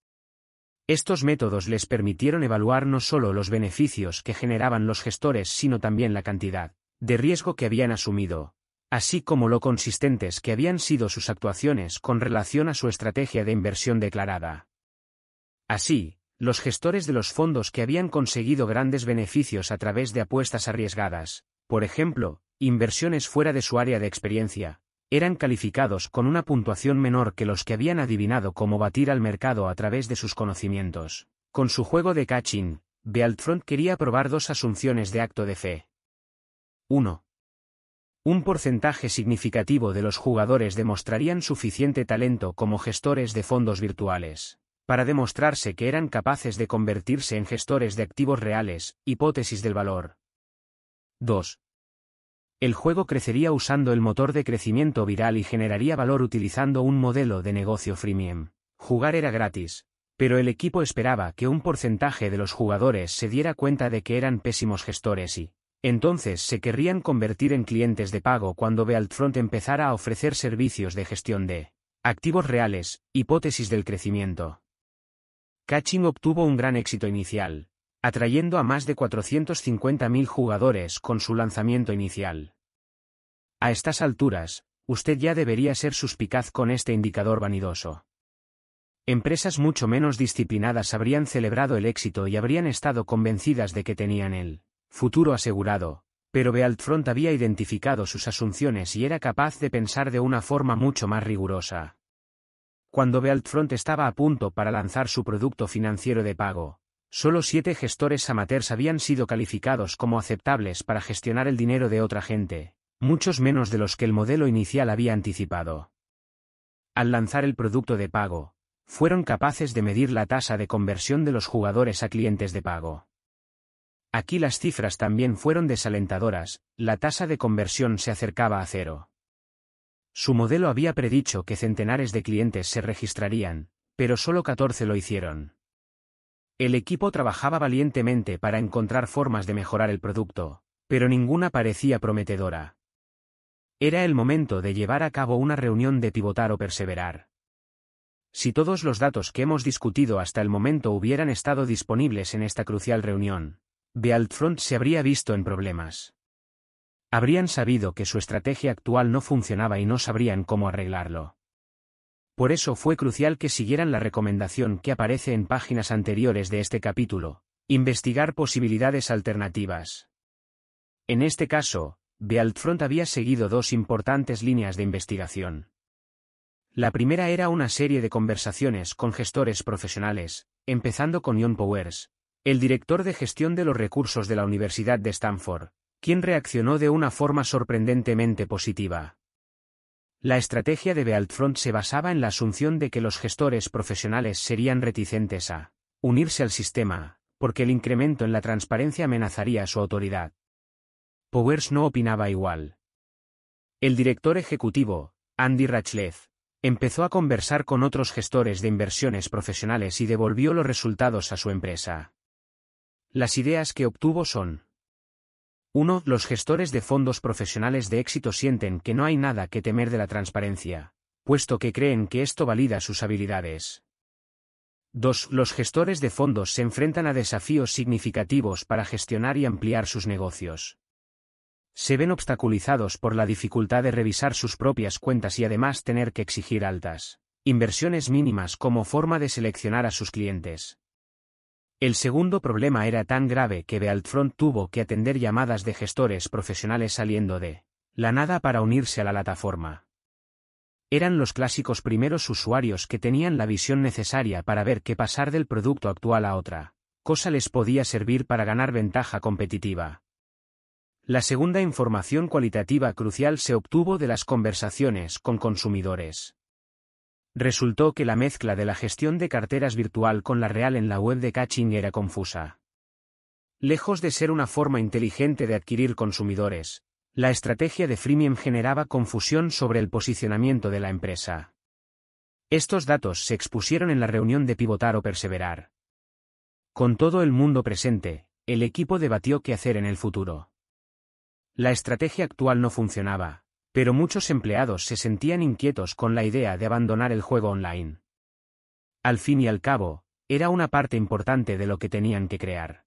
Estos métodos les permitieron evaluar no solo los beneficios que generaban los gestores, sino también la cantidad de riesgo que habían asumido, así como lo consistentes que habían sido sus actuaciones con relación a su estrategia de inversión declarada. Así, los gestores de los fondos que habían conseguido grandes beneficios a través de apuestas arriesgadas, por ejemplo, inversiones fuera de su área de experiencia, eran calificados con una puntuación menor que los que habían adivinado cómo batir al mercado a través de sus conocimientos. Con su juego de catching, Bealtfront quería probar dos asunciones de acto de fe. 1. Un porcentaje significativo de los jugadores demostrarían suficiente talento como gestores de fondos virtuales, para demostrarse que eran capaces de convertirse en gestores de activos reales, hipótesis del valor. 2. El juego crecería usando el motor de crecimiento viral y generaría valor utilizando un modelo de negocio freemium. Jugar era gratis, pero el equipo esperaba que un porcentaje de los jugadores se diera cuenta de que eran pésimos gestores y, entonces se querrían convertir en clientes de pago cuando Bealtfront empezara a ofrecer servicios de gestión de activos reales, hipótesis del crecimiento. Catching obtuvo un gran éxito inicial, atrayendo a más de 450.000 jugadores con su lanzamiento inicial. A estas alturas, usted ya debería ser suspicaz con este indicador vanidoso. Empresas mucho menos disciplinadas habrían celebrado el éxito y habrían estado convencidas de que tenían el futuro asegurado, pero Bealtfront había identificado sus asunciones y era capaz de pensar de una forma mucho más rigurosa. Cuando Bealtfront estaba a punto para lanzar su producto financiero de pago, Solo siete gestores amateurs habían sido calificados como aceptables para gestionar el dinero de otra gente, muchos menos de los que el modelo inicial había anticipado. Al lanzar el producto de pago, fueron capaces de medir la tasa de conversión de los jugadores a clientes de pago. Aquí las cifras también fueron desalentadoras, la tasa de conversión se acercaba a cero. Su modelo había predicho que centenares de clientes se registrarían, pero solo 14 lo hicieron. El equipo trabajaba valientemente para encontrar formas de mejorar el producto, pero ninguna parecía prometedora. Era el momento de llevar a cabo una reunión de pivotar o perseverar. Si todos los datos que hemos discutido hasta el momento hubieran estado disponibles en esta crucial reunión, Bealtfront se habría visto en problemas. Habrían sabido que su estrategia actual no funcionaba y no sabrían cómo arreglarlo. Por eso fue crucial que siguieran la recomendación que aparece en páginas anteriores de este capítulo, investigar posibilidades alternativas. En este caso, Bealtfront había seguido dos importantes líneas de investigación. La primera era una serie de conversaciones con gestores profesionales, empezando con John Powers, el director de gestión de los recursos de la Universidad de Stanford, quien reaccionó de una forma sorprendentemente positiva. La estrategia de Bealtfront se basaba en la asunción de que los gestores profesionales serían reticentes a unirse al sistema, porque el incremento en la transparencia amenazaría su autoridad. Powers no opinaba igual. El director ejecutivo, Andy Rachleff, empezó a conversar con otros gestores de inversiones profesionales y devolvió los resultados a su empresa. Las ideas que obtuvo son 1. Los gestores de fondos profesionales de éxito sienten que no hay nada que temer de la transparencia, puesto que creen que esto valida sus habilidades. 2. Los gestores de fondos se enfrentan a desafíos significativos para gestionar y ampliar sus negocios. Se ven obstaculizados por la dificultad de revisar sus propias cuentas y además tener que exigir altas inversiones mínimas como forma de seleccionar a sus clientes. El segundo problema era tan grave que Bealtfront tuvo que atender llamadas de gestores profesionales saliendo de la nada para unirse a la plataforma. Eran los clásicos primeros usuarios que tenían la visión necesaria para ver que pasar del producto actual a otra cosa les podía servir para ganar ventaja competitiva. La segunda información cualitativa crucial se obtuvo de las conversaciones con consumidores. Resultó que la mezcla de la gestión de carteras virtual con la real en la web de Catching era confusa. Lejos de ser una forma inteligente de adquirir consumidores, la estrategia de freemium generaba confusión sobre el posicionamiento de la empresa. Estos datos se expusieron en la reunión de pivotar o perseverar. Con todo el mundo presente, el equipo debatió qué hacer en el futuro. La estrategia actual no funcionaba, pero muchos empleados se sentían inquietos con la idea de abandonar el juego online. Al fin y al cabo, era una parte importante de lo que tenían que crear.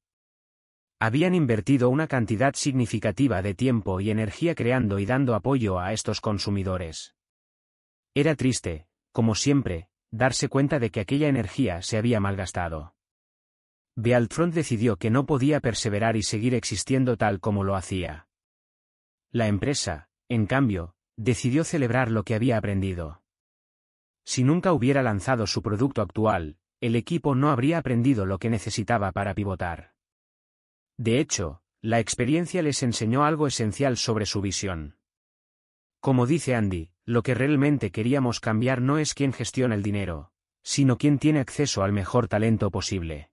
Habían invertido una cantidad significativa de tiempo y energía creando y dando apoyo a estos consumidores. Era triste, como siempre, darse cuenta de que aquella energía se había malgastado. Bealtron decidió que no podía perseverar y seguir existiendo tal como lo hacía. La empresa, en cambio, decidió celebrar lo que había aprendido. Si nunca hubiera lanzado su producto actual, el equipo no habría aprendido lo que necesitaba para pivotar. De hecho, la experiencia les enseñó algo esencial sobre su visión. Como dice Andy, lo que realmente queríamos cambiar no es quién gestiona el dinero, sino quién tiene acceso al mejor talento posible.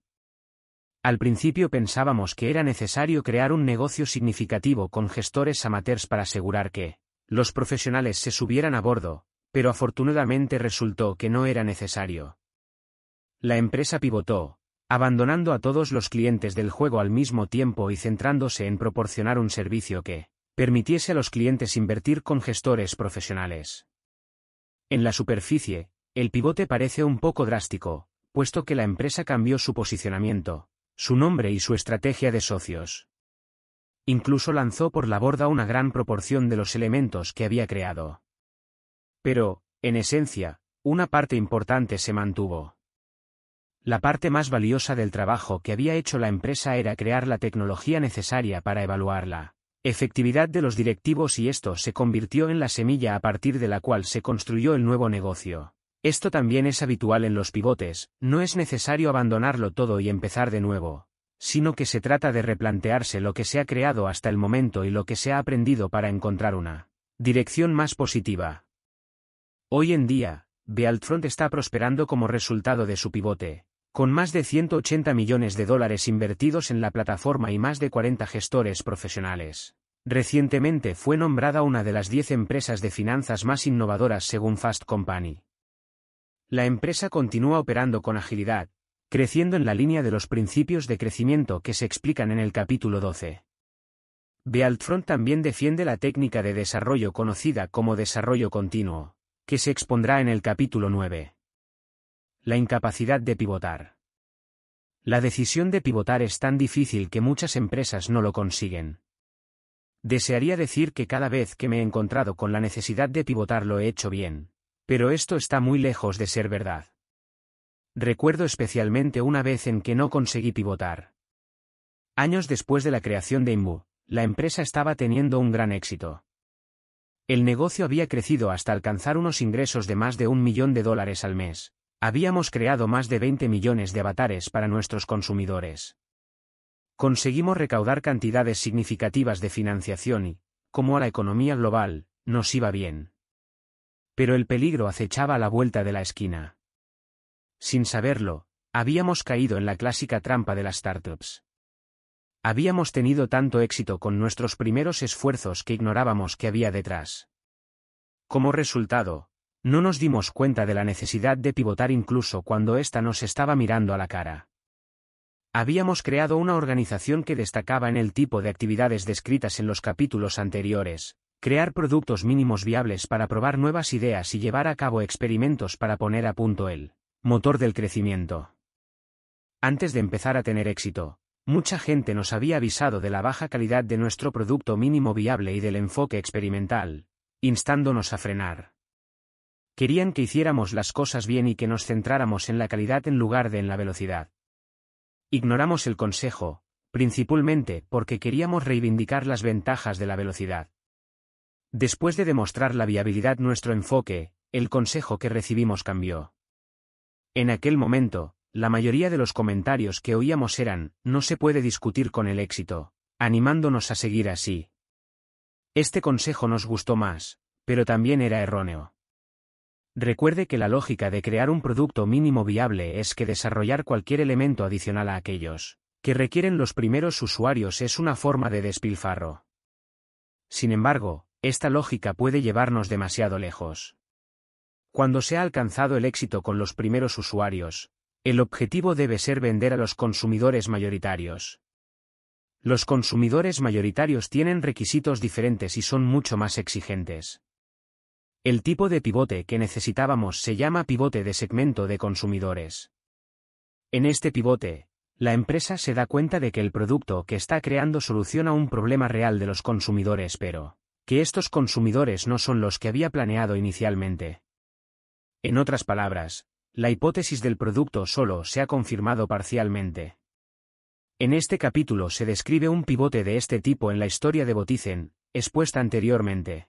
Al principio pensábamos que era necesario crear un negocio significativo con gestores amateurs para asegurar que los profesionales se subieran a bordo, pero afortunadamente resultó que no era necesario. La empresa pivotó, abandonando a todos los clientes del juego al mismo tiempo y centrándose en proporcionar un servicio que permitiese a los clientes invertir con gestores profesionales. En la superficie, el pivote parece un poco drástico, puesto que la empresa cambió su posicionamiento, su nombre y su estrategia de socios. Incluso lanzó por la borda una gran proporción de los elementos que había creado. Pero, en esencia, una parte importante se mantuvo. La parte más valiosa del trabajo que había hecho la empresa era crear la tecnología necesaria para evaluar la efectividad de los directivos y esto se convirtió en la semilla a partir de la cual se construyó el nuevo negocio. Esto también es habitual en los pivotes, no es necesario abandonarlo todo y empezar de nuevo, sino que se trata de replantearse lo que se ha creado hasta el momento y lo que se ha aprendido para encontrar una dirección más positiva. Hoy en día, Bealtfront está prosperando como resultado de su pivote, con más de 180 millones de dólares invertidos en la plataforma y más de 40 gestores profesionales. Recientemente fue nombrada una de las 10 empresas de finanzas más innovadoras según Fast Company. La empresa continúa operando con agilidad, creciendo en la línea de los principios de crecimiento que se explican en el capítulo 12. Bealtfront también defiende la técnica de desarrollo conocida como desarrollo continuo, que se expondrá en el capítulo 9. La incapacidad de pivotar. La decisión de pivotar es tan difícil que muchas empresas no lo consiguen. Desearía decir que cada vez que me he encontrado con la necesidad de pivotar lo he hecho bien. Pero esto está muy lejos de ser verdad. Recuerdo especialmente una vez en que no conseguí pivotar. Años después de la creación de Imbu, la empresa estaba teniendo un gran éxito. El negocio había crecido hasta alcanzar unos ingresos de más de un millón de dólares al mes. Habíamos creado más de 20 millones de avatares para nuestros consumidores. Conseguimos recaudar cantidades significativas de financiación y, como a la economía global, nos iba bien. Pero el peligro acechaba a la vuelta de la esquina. Sin saberlo, habíamos caído en la clásica trampa de las startups. Habíamos tenido tanto éxito con nuestros primeros esfuerzos que ignorábamos que había detrás. Como resultado, no nos dimos cuenta de la necesidad de pivotar incluso cuando ésta nos estaba mirando a la cara. Habíamos creado una organización que destacaba en el tipo de actividades descritas en los capítulos anteriores, Crear productos mínimos viables para probar nuevas ideas y llevar a cabo experimentos para poner a punto el motor del crecimiento. Antes de empezar a tener éxito, mucha gente nos había avisado de la baja calidad de nuestro producto mínimo viable y del enfoque experimental, instándonos a frenar. Querían que hiciéramos las cosas bien y que nos centráramos en la calidad en lugar de en la velocidad. Ignoramos el consejo, principalmente porque queríamos reivindicar las ventajas de la velocidad. Después de demostrar la viabilidad nuestro enfoque, el consejo que recibimos cambió. En aquel momento, la mayoría de los comentarios que oíamos eran, no se puede discutir con el éxito, animándonos a seguir así. Este consejo nos gustó más, pero también era erróneo. Recuerde que la lógica de crear un producto mínimo viable es que desarrollar cualquier elemento adicional a aquellos que requieren los primeros usuarios es una forma de despilfarro. Sin embargo, esta lógica puede llevarnos demasiado lejos. Cuando se ha alcanzado el éxito con los primeros usuarios, el objetivo debe ser vender a los consumidores mayoritarios. Los consumidores mayoritarios tienen requisitos diferentes y son mucho más exigentes. El tipo de pivote que necesitábamos se llama pivote de segmento de consumidores. En este pivote, la empresa se da cuenta de que el producto que está creando soluciona un problema real de los consumidores pero, que estos consumidores no son los que había planeado inicialmente. En otras palabras, la hipótesis del producto solo se ha confirmado parcialmente. En este capítulo se describe un pivote de este tipo en la historia de Botizen, expuesta anteriormente.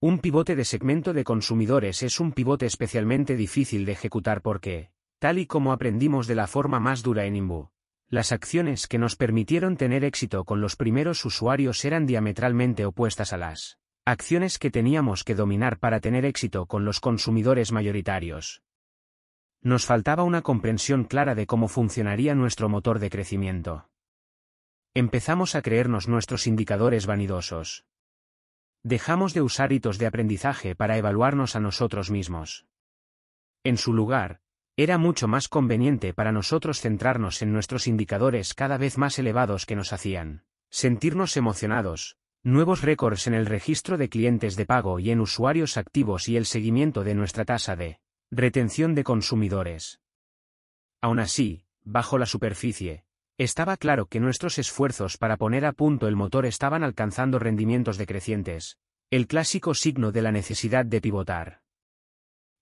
Un pivote de segmento de consumidores es un pivote especialmente difícil de ejecutar porque, tal y como aprendimos de la forma más dura en Imbu, las acciones que nos permitieron tener éxito con los primeros usuarios eran diametralmente opuestas a las acciones que teníamos que dominar para tener éxito con los consumidores mayoritarios. Nos faltaba una comprensión clara de cómo funcionaría nuestro motor de crecimiento. Empezamos a creernos nuestros indicadores vanidosos. Dejamos de usar hitos de aprendizaje para evaluarnos a nosotros mismos. En su lugar, era mucho más conveniente para nosotros centrarnos en nuestros indicadores cada vez más elevados que nos hacían sentirnos emocionados, nuevos récords en el registro de clientes de pago y en usuarios activos y el seguimiento de nuestra tasa de retención de consumidores. Aún así, bajo la superficie, estaba claro que nuestros esfuerzos para poner a punto el motor estaban alcanzando rendimientos decrecientes, el clásico signo de la necesidad de pivotar.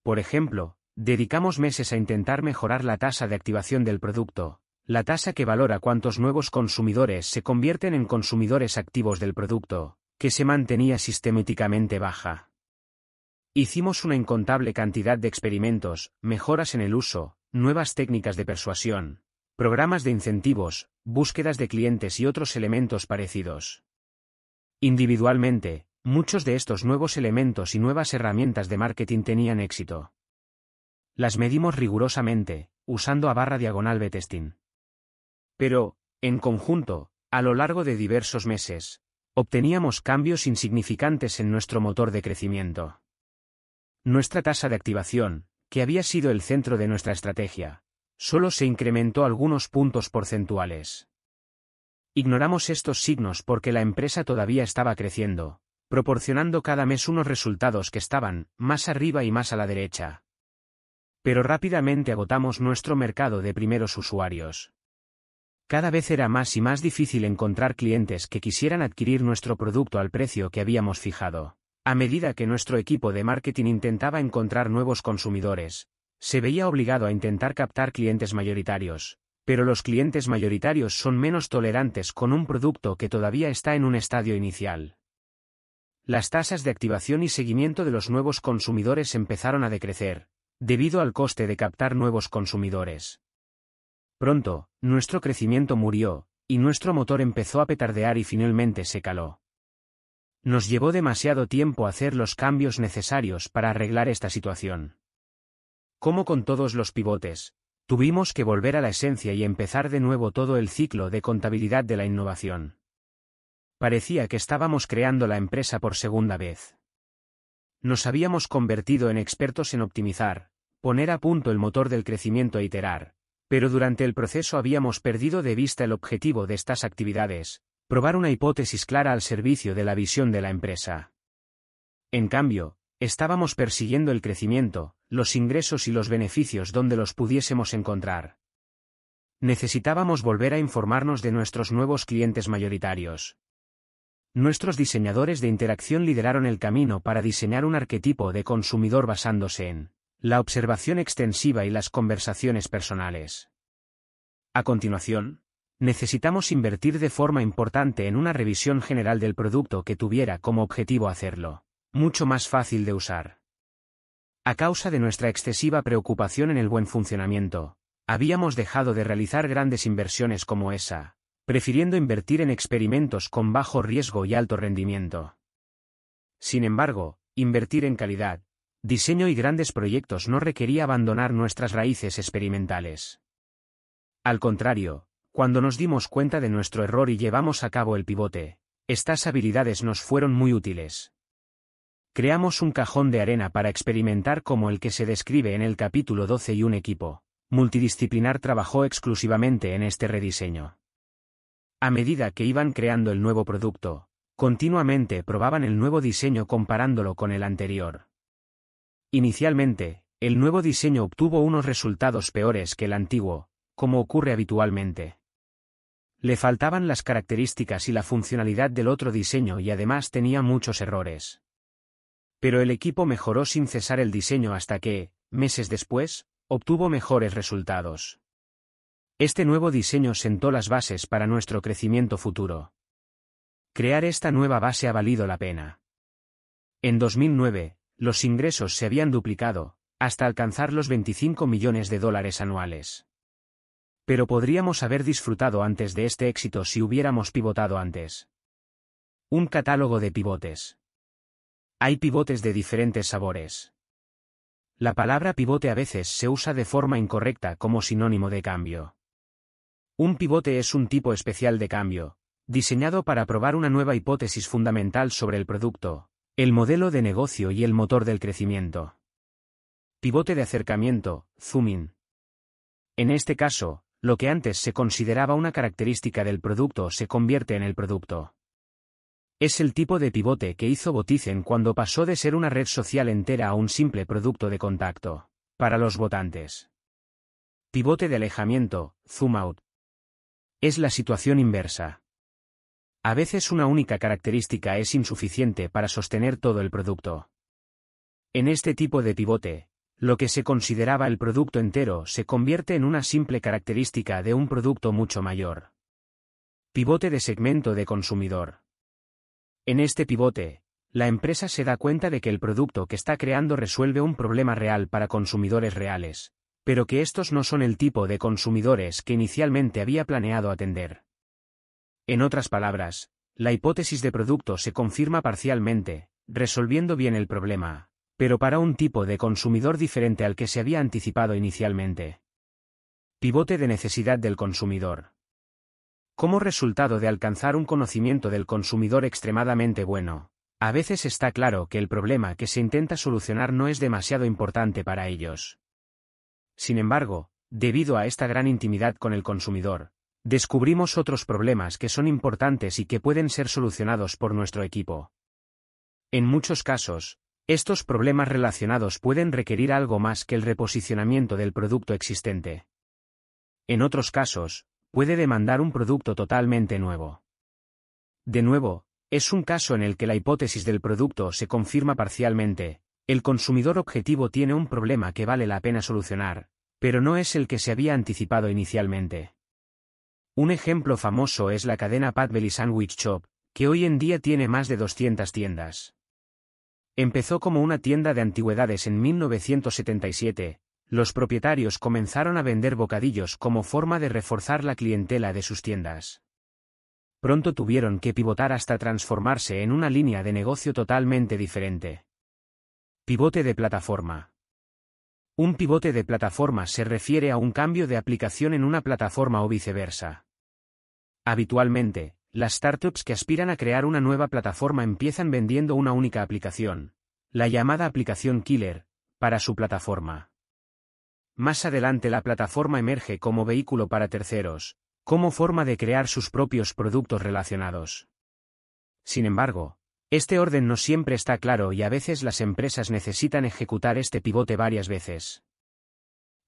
Por ejemplo, dedicamos meses a intentar mejorar la tasa de activación del producto, la tasa que valora cuántos nuevos consumidores se convierten en consumidores activos del producto, que se mantenía sistemáticamente baja. Hicimos una incontable cantidad de experimentos, mejoras en el uso, nuevas técnicas de persuasión, programas de incentivos, búsquedas de clientes y otros elementos parecidos. Individualmente, muchos de estos nuevos elementos y nuevas herramientas de marketing tenían éxito. Las medimos rigurosamente, usando a barra diagonal B-testing. Pero, en conjunto, a lo largo de diversos meses, obteníamos cambios insignificantes en nuestro motor de crecimiento. Nuestra tasa de activación, que había sido el centro de nuestra estrategia, solo se incrementó algunos puntos porcentuales. Ignoramos estos signos porque la empresa todavía estaba creciendo, proporcionando cada mes unos resultados que estaban más arriba y más a la derecha. Pero rápidamente agotamos nuestro mercado de primeros usuarios. Cada vez era más y más difícil encontrar clientes que quisieran adquirir nuestro producto al precio que habíamos fijado. A medida que nuestro equipo de marketing intentaba encontrar nuevos consumidores, se veía obligado a intentar captar clientes mayoritarios, pero los clientes mayoritarios son menos tolerantes con un producto que todavía está en un estadio inicial. Las tasas de activación y seguimiento de los nuevos consumidores empezaron a decrecer, debido al coste de captar nuevos consumidores. Pronto, nuestro crecimiento murió, y nuestro motor empezó a petardear y finalmente se caló. Nos llevó demasiado tiempo hacer los cambios necesarios para arreglar esta situación. Como con todos los pivotes, tuvimos que volver a la esencia y empezar de nuevo todo el ciclo de contabilidad de la innovación. Parecía que estábamos creando la empresa por segunda vez. Nos habíamos convertido en expertos en optimizar, poner a punto el motor del crecimiento e iterar, pero durante el proceso habíamos perdido de vista el objetivo de estas actividades, probar una hipótesis clara al servicio de la visión de la empresa. En cambio, estábamos persiguiendo el crecimiento, los ingresos y los beneficios donde los pudiésemos encontrar. Necesitábamos volver a informarnos de nuestros nuevos clientes mayoritarios. Nuestros diseñadores de interacción lideraron el camino para diseñar un arquetipo de consumidor basándose en la observación extensiva y las conversaciones personales. A continuación, necesitamos invertir de forma importante en una revisión general del producto que tuviera como objetivo hacerlo mucho más fácil de usar. A causa de nuestra excesiva preocupación en el buen funcionamiento, habíamos dejado de realizar grandes inversiones como esa, prefiriendo invertir en experimentos con bajo riesgo y alto rendimiento. Sin embargo, invertir en calidad, diseño y grandes proyectos no requería abandonar nuestras raíces experimentales. Al contrario, cuando nos dimos cuenta de nuestro error y llevamos a cabo el pivote, estas habilidades nos fueron muy útiles. Creamos un cajón de arena para experimentar como el que se describe en el capítulo 12 y un equipo multidisciplinar trabajó exclusivamente en este rediseño. A medida que iban creando el nuevo producto, continuamente probaban el nuevo diseño comparándolo con el anterior. Inicialmente, el nuevo diseño obtuvo unos resultados peores que el antiguo, como ocurre habitualmente. Le faltaban las características y la funcionalidad del otro diseño y además tenía muchos errores. Pero el equipo mejoró sin cesar el diseño hasta que, meses después, obtuvo mejores resultados. Este nuevo diseño sentó las bases para nuestro crecimiento futuro. Crear esta nueva base ha valido la pena. En 2009, los ingresos se habían duplicado, hasta alcanzar los 25 millones de dólares anuales. Pero podríamos haber disfrutado antes de este éxito si hubiéramos pivotado antes. Un catálogo de pivotes. Hay pivotes de diferentes sabores. La palabra pivote a veces se usa de forma incorrecta como sinónimo de cambio. Un pivote es un tipo especial de cambio, diseñado para probar una nueva hipótesis fundamental sobre el producto, el modelo de negocio y el motor del crecimiento. Pivote de acercamiento, zooming. En este caso, lo que antes se consideraba una característica del producto se convierte en el producto. Es el tipo de pivote que hizo Botizen cuando pasó de ser una red social entera a un simple producto de contacto. Para los votantes. Pivote de alejamiento, zoom out. Es la situación inversa. A veces una única característica es insuficiente para sostener todo el producto. En este tipo de pivote, lo que se consideraba el producto entero se convierte en una simple característica de un producto mucho mayor. Pivote de segmento de consumidor. En este pivote, la empresa se da cuenta de que el producto que está creando resuelve un problema real para consumidores reales, pero que estos no son el tipo de consumidores que inicialmente había planeado atender. En otras palabras, la hipótesis de producto se confirma parcialmente, resolviendo bien el problema, pero para un tipo de consumidor diferente al que se había anticipado inicialmente. Pivote de necesidad del consumidor. Como resultado de alcanzar un conocimiento del consumidor extremadamente bueno, a veces está claro que el problema que se intenta solucionar no es demasiado importante para ellos. Sin embargo, debido a esta gran intimidad con el consumidor, descubrimos otros problemas que son importantes y que pueden ser solucionados por nuestro equipo. En muchos casos, estos problemas relacionados pueden requerir algo más que el reposicionamiento del producto existente. En otros casos, puede demandar un producto totalmente nuevo. De nuevo, es un caso en el que la hipótesis del producto se confirma parcialmente, el consumidor objetivo tiene un problema que vale la pena solucionar, pero no es el que se había anticipado inicialmente. Un ejemplo famoso es la cadena Pat Belly Sandwich Shop, que hoy en día tiene más de 200 tiendas. Empezó como una tienda de antigüedades en 1977, los propietarios comenzaron a vender bocadillos como forma de reforzar la clientela de sus tiendas. Pronto tuvieron que pivotar hasta transformarse en una línea de negocio totalmente diferente. Pivote de plataforma. Un pivote de plataforma se refiere a un cambio de aplicación en una plataforma o viceversa. Habitualmente, las startups que aspiran a crear una nueva plataforma empiezan vendiendo una única aplicación, la llamada aplicación killer, para su plataforma. Más adelante la plataforma emerge como vehículo para terceros, como forma de crear sus propios productos relacionados. Sin embargo, este orden no siempre está claro y a veces las empresas necesitan ejecutar este pivote varias veces.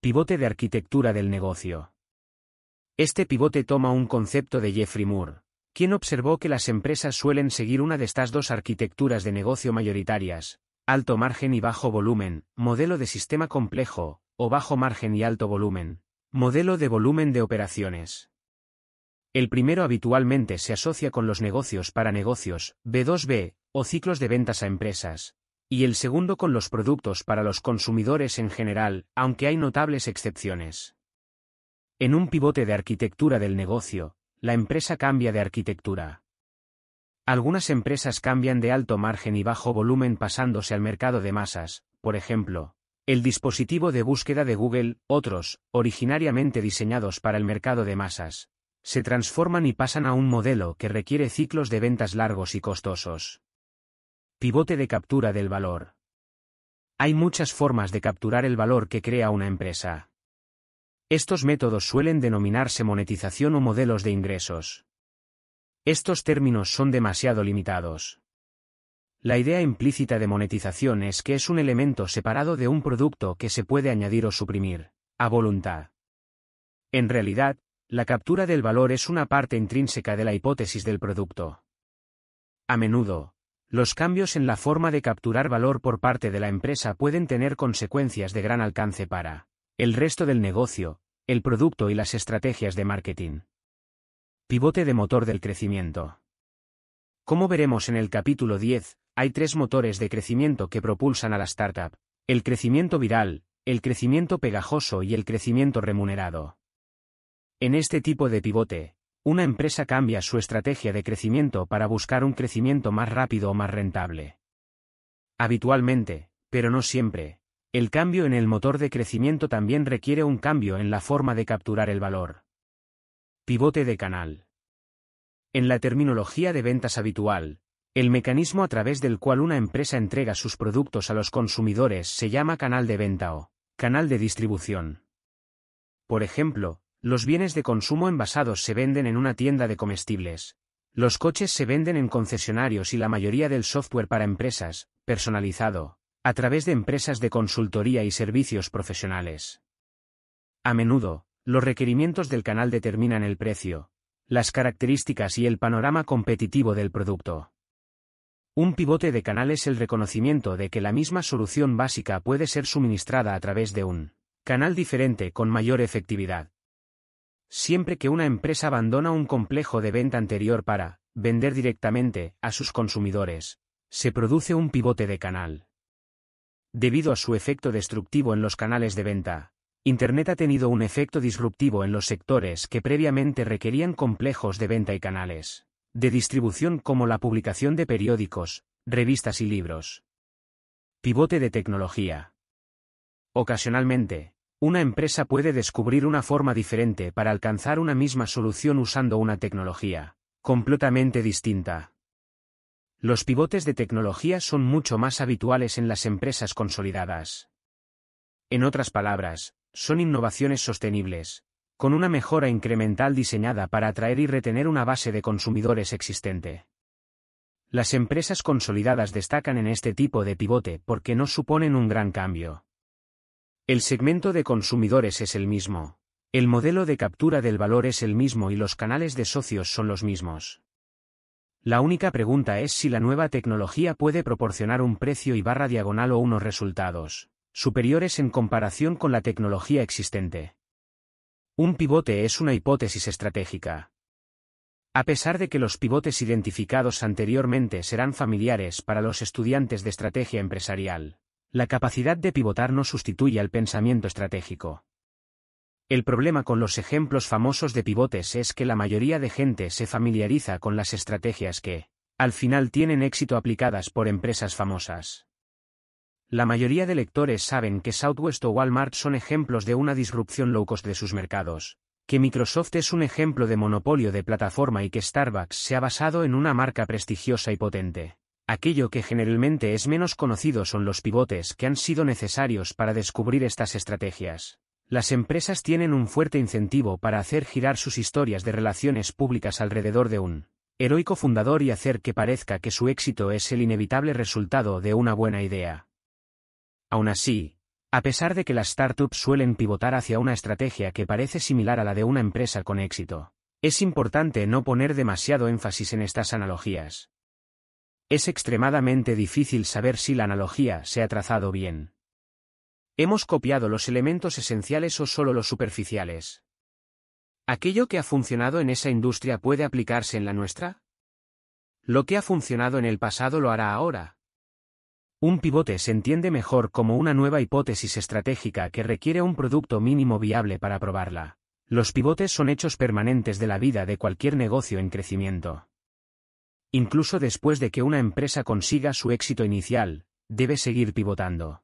Pivote de arquitectura del negocio. Este pivote toma un concepto de Jeffrey Moore, quien observó que las empresas suelen seguir una de estas dos arquitecturas de negocio mayoritarias, alto margen y bajo volumen, modelo de sistema complejo, o bajo margen y alto volumen, Modelo de volumen de operaciones. El primero habitualmente se asocia con los negocios para negocios, B2B, o ciclos de ventas a empresas, y el segundo con los productos para los consumidores en general, aunque hay notables excepciones. En un pivote de arquitectura del negocio, la empresa cambia de arquitectura. Algunas empresas cambian de alto margen y bajo volumen pasándose al mercado de masas, por ejemplo, el dispositivo de búsqueda de Google, otros, originariamente diseñados para el mercado de masas, se transforman y pasan a un modelo que requiere ciclos de ventas largos y costosos. Pivote de captura del valor. Hay muchas formas de capturar el valor que crea una empresa. Estos métodos suelen denominarse monetización o modelos de ingresos. Estos términos son demasiado limitados. La idea implícita de monetización es que es un elemento separado de un producto que se puede añadir o suprimir, a voluntad. En realidad, la captura del valor es una parte intrínseca de la hipótesis del producto. A menudo, los cambios en la forma de capturar valor por parte de la empresa pueden tener consecuencias de gran alcance para el resto del negocio, el producto y las estrategias de marketing. Pivote de motor del crecimiento. Como veremos en el capítulo 10, hay tres motores de crecimiento que propulsan a la startup. El crecimiento viral, el crecimiento pegajoso y el crecimiento remunerado. En este tipo de pivote, una empresa cambia su estrategia de crecimiento para buscar un crecimiento más rápido o más rentable. Habitualmente, pero no siempre, el cambio en el motor de crecimiento también requiere un cambio en la forma de capturar el valor. Pivote de canal. En la terminología de ventas habitual, el mecanismo a través del cual una empresa entrega sus productos a los consumidores se llama canal de venta o canal de distribución. Por ejemplo, los bienes de consumo envasados se venden en una tienda de comestibles. Los coches se venden en concesionarios y la mayoría del software para empresas, personalizado, a través de empresas de consultoría y servicios profesionales. A menudo, los requerimientos del canal determinan el precio, las características y el panorama competitivo del producto. Un pivote de canal es el reconocimiento de que la misma solución básica puede ser suministrada a través de un canal diferente con mayor efectividad. Siempre que una empresa abandona un complejo de venta anterior para vender directamente a sus consumidores, se produce un pivote de canal. Debido a su efecto destructivo en los canales de venta, Internet ha tenido un efecto disruptivo en los sectores que previamente requerían complejos de venta y canales de distribución como la publicación de periódicos, revistas y libros. Pivote de tecnología. Ocasionalmente, una empresa puede descubrir una forma diferente para alcanzar una misma solución usando una tecnología completamente distinta. Los pivotes de tecnología son mucho más habituales en las empresas consolidadas. En otras palabras, son innovaciones sostenibles, con una mejora incremental diseñada para atraer y retener una base de consumidores existente. Las empresas consolidadas destacan en este tipo de pivote porque no suponen un gran cambio. El segmento de consumidores es el mismo, el modelo de captura del valor es el mismo y los canales de socios son los mismos. La única pregunta es si la nueva tecnología puede proporcionar un precio y barra diagonal o unos resultados superiores en comparación con la tecnología existente. Un pivote es una hipótesis estratégica. A pesar de que los pivotes identificados anteriormente serán familiares para los estudiantes de estrategia empresarial, la capacidad de pivotar no sustituye al pensamiento estratégico. El problema con los ejemplos famosos de pivotes es que la mayoría de gente se familiariza con las estrategias que, al final, tienen éxito aplicadas por empresas famosas. La mayoría de lectores saben que Southwest o Walmart son ejemplos de una disrupción low cost de sus mercados, que Microsoft es un ejemplo de monopolio de plataforma y que Starbucks se ha basado en una marca prestigiosa y potente. Aquello que generalmente es menos conocido son los pivotes que han sido necesarios para descubrir estas estrategias. Las empresas tienen un fuerte incentivo para hacer girar sus historias de relaciones públicas alrededor de un heroico fundador y hacer que parezca que su éxito es el inevitable resultado de una buena idea. Aún así, a pesar de que las startups suelen pivotar hacia una estrategia que parece similar a la de una empresa con éxito, es importante no poner demasiado énfasis en estas analogías. Es extremadamente difícil saber si la analogía se ha trazado bien. ¿Hemos copiado los elementos esenciales o solo los superficiales? ¿Aquello que ha funcionado en esa industria puede aplicarse en la nuestra? Lo que ha funcionado en el pasado lo hará ahora. Un pivote se entiende mejor como una nueva hipótesis estratégica que requiere un producto mínimo viable para probarla. Los pivotes son hechos permanentes de la vida de cualquier negocio en crecimiento. Incluso después de que una empresa consiga su éxito inicial, debe seguir pivotando.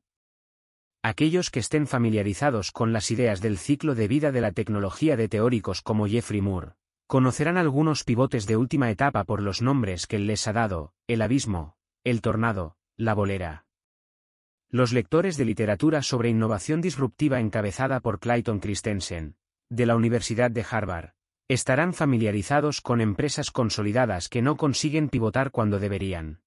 Aquellos que estén familiarizados con las ideas del ciclo de vida de la tecnología de teóricos como Jeffrey Moore, conocerán algunos pivotes de última etapa por los nombres que les ha dado, el abismo, el tornado, la bolera. Los lectores de literatura sobre innovación disruptiva encabezada por Clayton Christensen, de la Universidad de Harvard, estarán familiarizados con empresas consolidadas que no consiguen pivotar cuando deberían.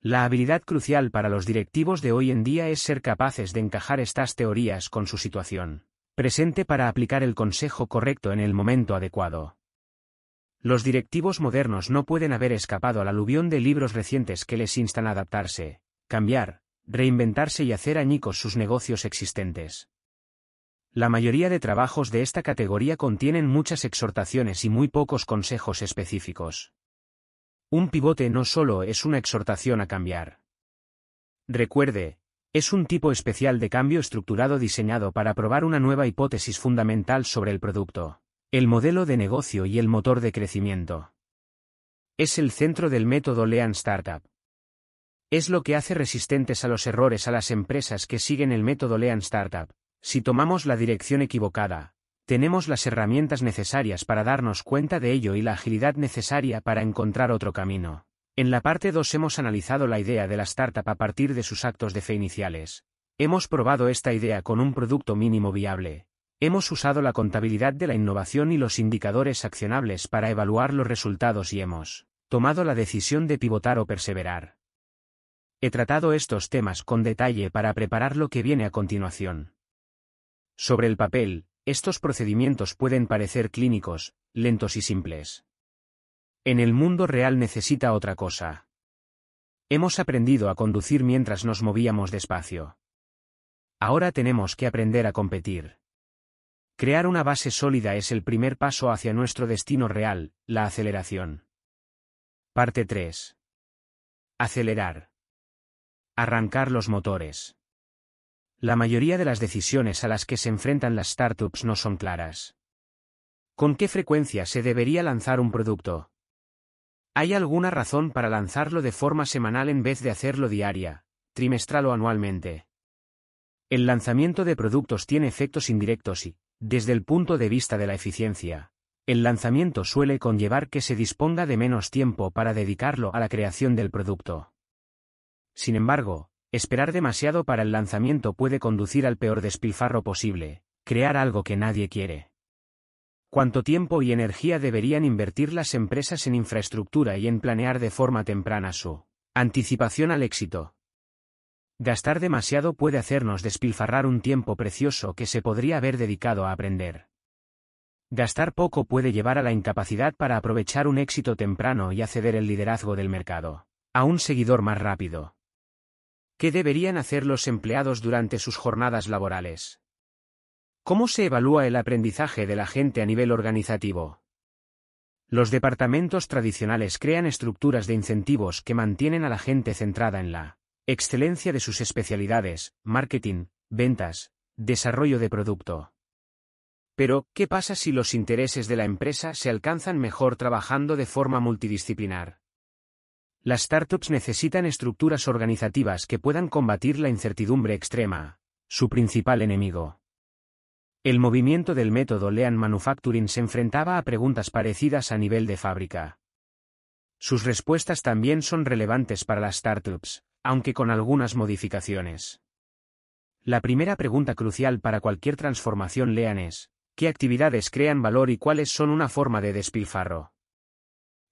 La habilidad crucial para los directivos de hoy en día es ser capaces de encajar estas teorías con su situación presente para aplicar el consejo correcto en el momento adecuado. Los directivos modernos no pueden haber escapado al aluvión de libros recientes que les instan a adaptarse, cambiar, reinventarse y hacer añicos sus negocios existentes. La mayoría de trabajos de esta categoría contienen muchas exhortaciones y muy pocos consejos específicos. Un pivote no solo es una exhortación a cambiar. Recuerde, es un tipo especial de cambio estructurado diseñado para probar una nueva hipótesis fundamental sobre el producto, el modelo de negocio y el motor de crecimiento. Es el centro del método Lean Startup. Es lo que hace resistentes a los errores a las empresas que siguen el método Lean Startup, si tomamos la dirección equivocada, tenemos las herramientas necesarias para darnos cuenta de ello y la agilidad necesaria para encontrar otro camino. En la parte 2 hemos analizado la idea de la startup a partir de sus actos de fe iniciales. Hemos probado esta idea con un producto mínimo viable. Hemos usado la contabilidad de la innovación y los indicadores accionables para evaluar los resultados y hemos tomado la decisión de pivotar o perseverar. He tratado estos temas con detalle para preparar lo que viene a continuación. Sobre el papel, estos procedimientos pueden parecer clínicos, lentos y simples. En el mundo real necesita otra cosa. Hemos aprendido a conducir mientras nos movíamos despacio. Ahora tenemos que aprender a competir. Crear una base sólida es el primer paso hacia nuestro destino real, la aceleración. Parte 3. Acelerar. Arrancar los motores. La mayoría de las decisiones a las que se enfrentan las startups no son claras. ¿Con qué frecuencia se debería lanzar un producto? ¿Hay alguna razón para lanzarlo de forma semanal en vez de hacerlo diaria, trimestral o anualmente? El lanzamiento de productos tiene efectos indirectos y, desde el punto de vista de la eficiencia, el lanzamiento suele conllevar que se disponga de menos tiempo para dedicarlo a la creación del producto. Sin embargo, Esperar demasiado para el lanzamiento puede conducir al peor despilfarro posible, crear algo que nadie quiere. ¿Cuánto tiempo y energía deberían invertir las empresas en infraestructura y en planear de forma temprana su anticipación al éxito? Gastar demasiado puede hacernos despilfarrar un tiempo precioso que se podría haber dedicado a aprender. Gastar poco puede llevar a la incapacidad para aprovechar un éxito temprano y acceder el liderazgo del mercado. A un seguidor más rápido. ¿Qué deberían hacer los empleados durante sus jornadas laborales? ¿Cómo se evalúa el aprendizaje de la gente a nivel organizativo? Los departamentos tradicionales crean estructuras de incentivos que mantienen a la gente centrada en la excelencia de sus especialidades, marketing, ventas, desarrollo de producto. Pero, ¿qué pasa si los intereses de la empresa se alcanzan mejor trabajando de forma multidisciplinar? Las startups necesitan estructuras organizativas que puedan combatir la incertidumbre extrema, su principal enemigo. El movimiento del método Lean Manufacturing se enfrentaba a preguntas parecidas a nivel de fábrica. Sus respuestas también son relevantes para las startups, aunque con algunas modificaciones. La primera pregunta crucial para cualquier transformación Lean es, ¿qué actividades crean valor y cuáles son una forma de despilfarro?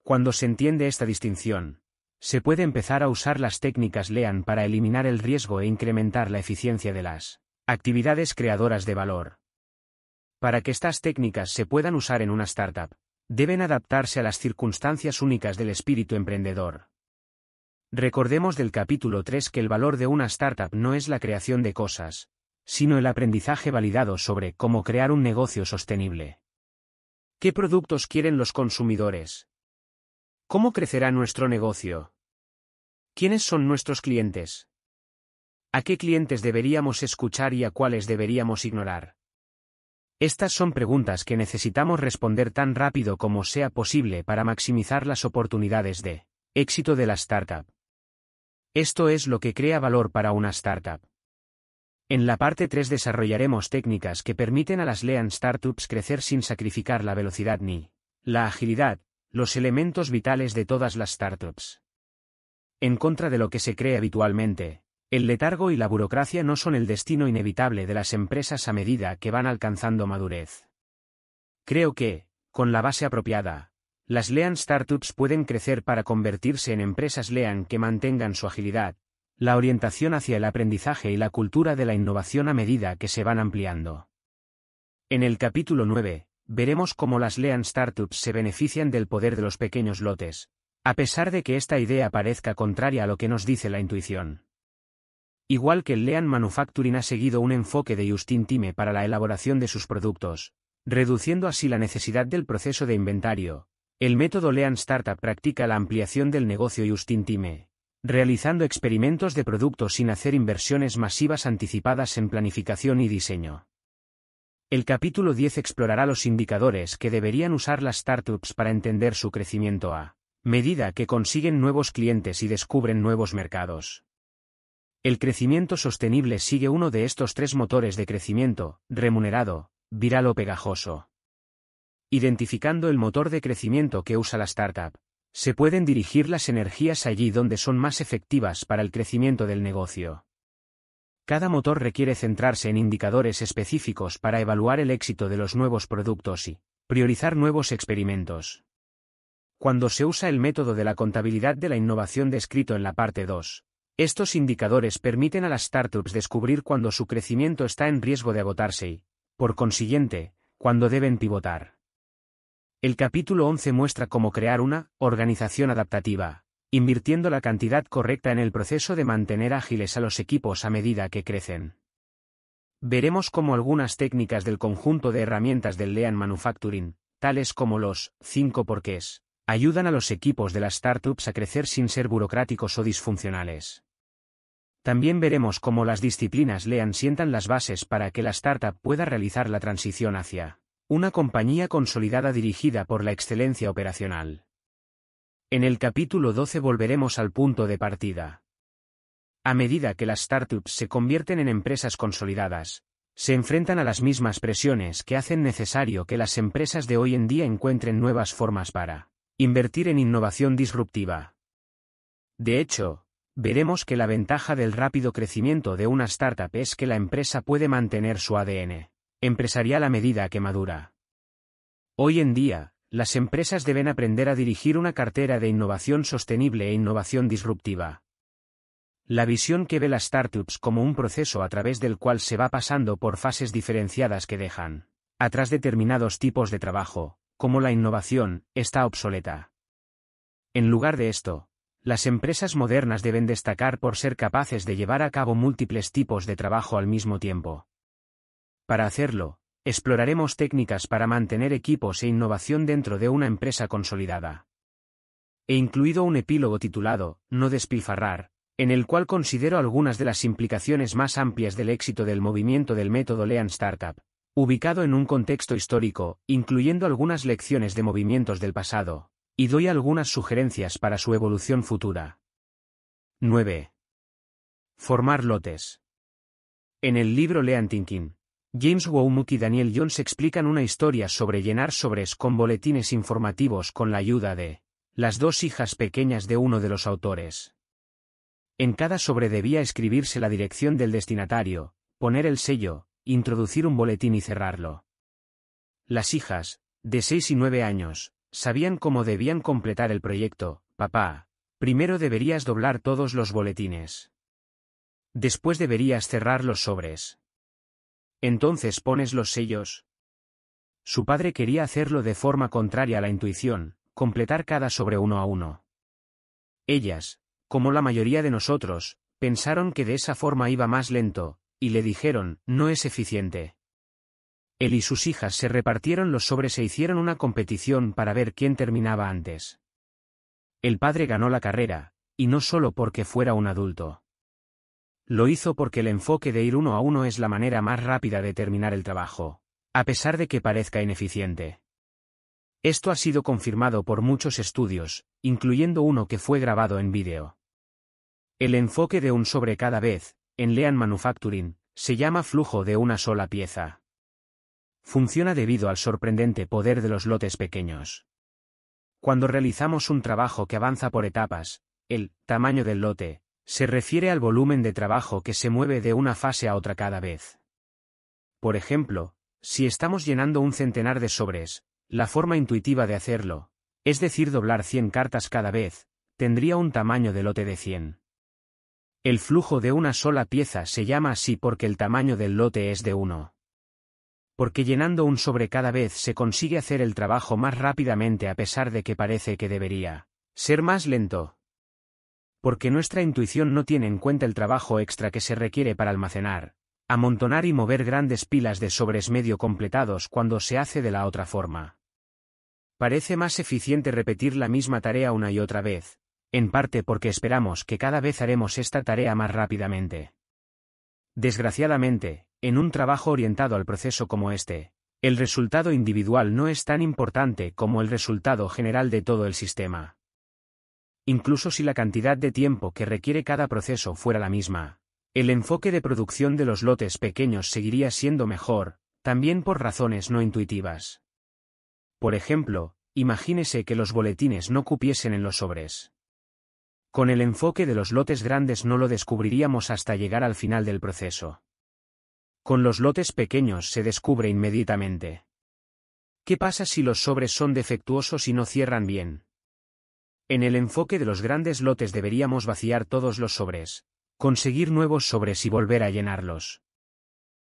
Cuando se entiende esta distinción, se puede empezar a usar las técnicas LEAN para eliminar el riesgo e incrementar la eficiencia de las actividades creadoras de valor. Para que estas técnicas se puedan usar en una startup, deben adaptarse a las circunstancias únicas del espíritu emprendedor. Recordemos del capítulo 3 que el valor de una startup no es la creación de cosas, sino el aprendizaje validado sobre cómo crear un negocio sostenible. ¿Qué productos quieren los consumidores? ¿Cómo crecerá nuestro negocio? ¿Quiénes son nuestros clientes? ¿A qué clientes deberíamos escuchar y a cuáles deberíamos ignorar? Estas son preguntas que necesitamos responder tan rápido como sea posible para maximizar las oportunidades de éxito de la startup. Esto es lo que crea valor para una startup. En la parte 3 desarrollaremos técnicas que permiten a las Lean Startups crecer sin sacrificar la velocidad ni la agilidad, los elementos vitales de todas las startups. En contra de lo que se cree habitualmente, el letargo y la burocracia no son el destino inevitable de las empresas a medida que van alcanzando madurez. Creo que, con la base apropiada, las Lean Startups pueden crecer para convertirse en empresas Lean que mantengan su agilidad, la orientación hacia el aprendizaje y la cultura de la innovación a medida que se van ampliando. En el capítulo 9, veremos cómo las Lean Startups se benefician del poder de los pequeños lotes, a pesar de que esta idea parezca contraria a lo que nos dice la intuición. Igual que el Lean Manufacturing ha seguido un enfoque de Justin Time para la elaboración de sus productos, reduciendo así la necesidad del proceso de inventario, el método Lean Startup practica la ampliación del negocio Justin Time, realizando experimentos de productos sin hacer inversiones masivas anticipadas en planificación y diseño. El capítulo 10 explorará los indicadores que deberían usar las startups para entender su crecimiento a medida que consiguen nuevos clientes y descubren nuevos mercados. El crecimiento sostenible sigue uno de estos tres motores de crecimiento, remunerado, viral o pegajoso. Identificando el motor de crecimiento que usa la startup, se pueden dirigir las energías allí donde son más efectivas para el crecimiento del negocio. Cada motor requiere centrarse en indicadores específicos para evaluar el éxito de los nuevos productos y priorizar nuevos experimentos. Cuando se usa el método de la contabilidad de la innovación descrito en la parte 2, estos indicadores permiten a las startups descubrir cuando su crecimiento está en riesgo de agotarse y, por consiguiente, cuando deben pivotar. El capítulo 11 muestra cómo crear una organización adaptativa, invirtiendo la cantidad correcta en el proceso de mantener ágiles a los equipos a medida que crecen. Veremos cómo algunas técnicas del conjunto de herramientas del Lean Manufacturing, tales como los 5 porqués, ayudan a los equipos de las startups a crecer sin ser burocráticos o disfuncionales. También veremos cómo las disciplinas Lean sientan las bases para que la startup pueda realizar la transición hacia una compañía consolidada dirigida por la excelencia operacional. En el capítulo 12 volveremos al punto de partida. A medida que las startups se convierten en empresas consolidadas, se enfrentan a las mismas presiones que hacen necesario que las empresas de hoy en día encuentren nuevas formas para invertir en innovación disruptiva. De hecho, veremos que la ventaja del rápido crecimiento de una startup es que la empresa puede mantener su ADN empresarial a medida que madura. Hoy en día, las empresas deben aprender a dirigir una cartera de innovación sostenible e innovación disruptiva. La visión que ve las startups como un proceso a través del cual se va pasando por fases diferenciadas que dejan atrás determinados tipos de trabajo, como la innovación, está obsoleta. En lugar de esto, las empresas modernas deben destacar por ser capaces de llevar a cabo múltiples tipos de trabajo al mismo tiempo. Para hacerlo, exploraremos técnicas para mantener equipos e innovación dentro de una empresa consolidada. He incluido un epílogo titulado, No despilfarrar, en el cual considero algunas de las implicaciones más amplias del éxito del movimiento del método Lean Startup, ubicado en un contexto histórico, incluyendo algunas lecciones de movimientos del pasado, y doy algunas sugerencias para su evolución futura. 9. Formar lotes. En el libro Lean Thinking, James Womack y Daniel Jones explican una historia sobre llenar sobres con boletines informativos con la ayuda de las dos hijas pequeñas de uno de los autores. En cada sobre debía escribirse la dirección del destinatario, poner el sello, introducir un boletín y cerrarlo. Las hijas, de seis y nueve años, sabían cómo debían completar el proyecto, papá. Primero deberías doblar todos los boletines. Después deberías cerrar los sobres. Entonces pones los sellos. Su padre quería hacerlo de forma contraria a la intuición, completar cada sobre uno a uno. Ellas, como la mayoría de nosotros, pensaron que de esa forma iba más lento, y le dijeron, no es eficiente. Él y sus hijas se repartieron los sobres e hicieron una competición para ver quién terminaba antes. El padre ganó la carrera, y no solo porque fuera un adulto. Lo hizo porque el enfoque de ir uno a uno es la manera más rápida de terminar el trabajo, a pesar de que parezca ineficiente. Esto ha sido confirmado por muchos estudios, incluyendo uno que fue grabado en vídeo. El enfoque de un sobre cada vez, en Lean Manufacturing, se llama flujo de una sola pieza. Funciona debido al sorprendente poder de los lotes pequeños. Cuando realizamos un trabajo que avanza por etapas, el tamaño del lote se refiere al volumen de trabajo que se mueve de una fase a otra cada vez. Por ejemplo, si estamos llenando un centenar de sobres, la forma intuitiva de hacerlo, es decir, doblar 100 cartas cada vez, tendría un tamaño de lote de 100. El flujo de una sola pieza se llama así porque el tamaño del lote es de 1. Porque llenando un sobre cada vez se consigue hacer el trabajo más rápidamente a pesar de que parece que debería ser más lento. Porque nuestra intuición no tiene en cuenta el trabajo extra que se requiere para almacenar, amontonar y mover grandes pilas de sobres medio completados cuando se hace de la otra forma. Parece más eficiente repetir la misma tarea una y otra vez, en parte porque esperamos que cada vez haremos esta tarea más rápidamente. Desgraciadamente, en un trabajo orientado al proceso como este, el resultado individual no es tan importante como el resultado general de todo el sistema. Incluso si la cantidad de tiempo que requiere cada proceso fuera la misma, el enfoque de producción de los lotes pequeños seguiría siendo mejor, también por razones no intuitivas. Por ejemplo, imagínese que los boletines no cupiesen en los sobres. Con el enfoque de los lotes grandes no lo descubriríamos hasta llegar al final del proceso. Con los lotes pequeños se descubre inmediatamente. ¿Qué pasa si los sobres son defectuosos y no cierran bien? En el enfoque de los grandes lotes deberíamos vaciar todos los sobres, conseguir nuevos sobres y volver a llenarlos.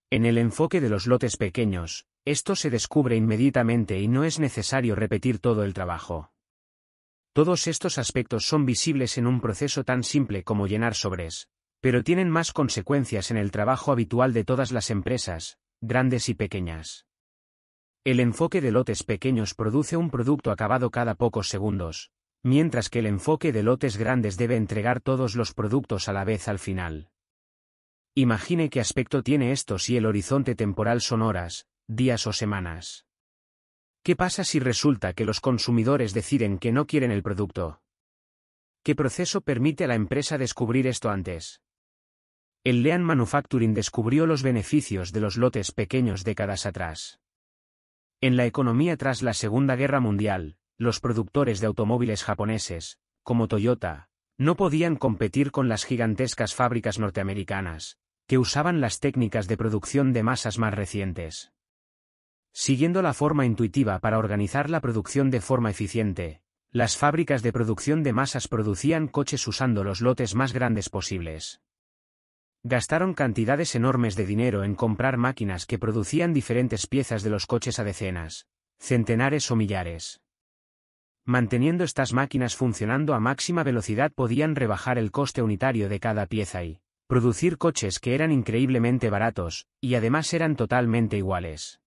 En el enfoque de los lotes pequeños, esto se descubre inmediatamente y no es necesario repetir todo el trabajo. Todos estos aspectos son visibles en un proceso tan simple como llenar sobres, pero tienen más consecuencias en el trabajo habitual de todas las empresas, grandes y pequeñas. El enfoque de lotes pequeños produce un producto acabado cada pocos segundos, mientras que el enfoque de lotes grandes debe entregar todos los productos a la vez al final. Imagine qué aspecto tiene esto si el horizonte temporal son horas, días o semanas. ¿Qué pasa si resulta que los consumidores deciden que no quieren el producto? ¿Qué proceso permite a la empresa descubrir esto antes? El Lean Manufacturing descubrió los beneficios de los lotes pequeños décadas atrás. En la economía tras la Segunda Guerra Mundial, los productores de automóviles japoneses, como Toyota, no podían competir con las gigantescas fábricas norteamericanas, que usaban las técnicas de producción de masas más recientes. Siguiendo la forma intuitiva para organizar la producción de forma eficiente, las fábricas de producción de masas producían coches usando los lotes más grandes posibles. Gastaron cantidades enormes de dinero en comprar máquinas que producían diferentes piezas de los coches a decenas, centenares o millares. Manteniendo estas máquinas funcionando a máxima velocidad podían rebajar el coste unitario de cada pieza y producir coches que eran increíblemente baratos, y además eran totalmente iguales.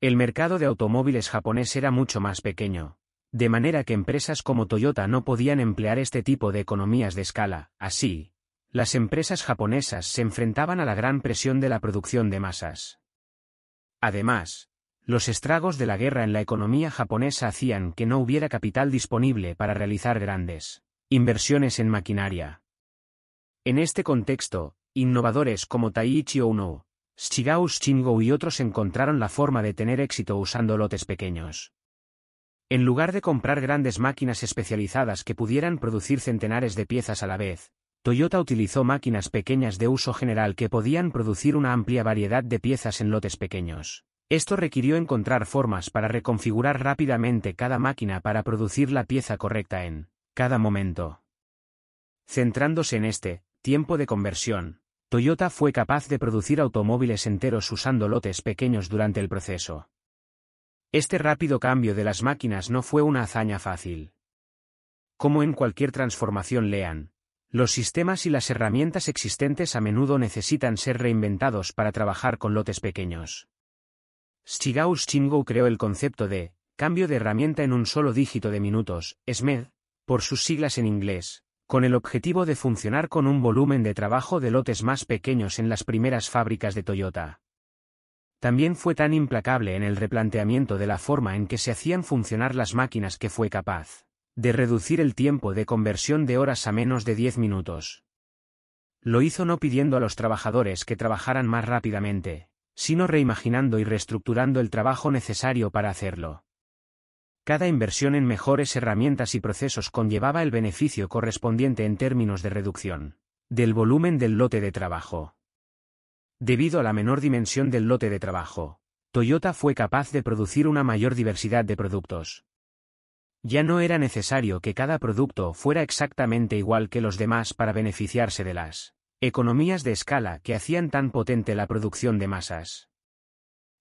El mercado de automóviles japonés era mucho más pequeño, de manera que empresas como Toyota no podían emplear este tipo de economías de escala, así, las empresas japonesas se enfrentaban a la gran presión de la producción de masas. Además, los estragos de la guerra en la economía japonesa hacían que no hubiera capital disponible para realizar grandes inversiones en maquinaria. En este contexto, innovadores como Taiichi Ono, Shigao Shingo y otros encontraron la forma de tener éxito usando lotes pequeños. En lugar de comprar grandes máquinas especializadas que pudieran producir centenares de piezas a la vez, Toyota utilizó máquinas pequeñas de uso general que podían producir una amplia variedad de piezas en lotes pequeños. Esto requirió encontrar formas para reconfigurar rápidamente cada máquina para producir la pieza correcta en cada momento. Centrándose en este tiempo de conversión, Toyota fue capaz de producir automóviles enteros usando lotes pequeños durante el proceso. Este rápido cambio de las máquinas no fue una hazaña fácil. Como en cualquier transformación lean, Los sistemas y las herramientas existentes a menudo necesitan ser reinventados para trabajar con lotes pequeños. Shigao Shingo creó el concepto de cambio de herramienta en un solo dígito de minutos, SMED, por sus siglas en inglés, con el objetivo de funcionar con un volumen de trabajo de lotes más pequeños en las primeras fábricas de Toyota. También fue tan implacable en el replanteamiento de la forma en que se hacían funcionar las máquinas que fue capaz de reducir el tiempo de conversión de horas a menos de 10 minutos. Lo hizo no pidiendo a los trabajadores que trabajaran más rápidamente, sino reimaginando y reestructurando el trabajo necesario para hacerlo. Cada inversión en mejores herramientas y procesos conllevaba el beneficio correspondiente en términos de reducción del volumen del lote de trabajo. Debido a la menor dimensión del lote de trabajo, Toyota fue capaz de producir una mayor diversidad de productos, ya no era necesario que cada producto fuera exactamente igual que los demás para beneficiarse de las economías de escala que hacían tan potente la producción de masas.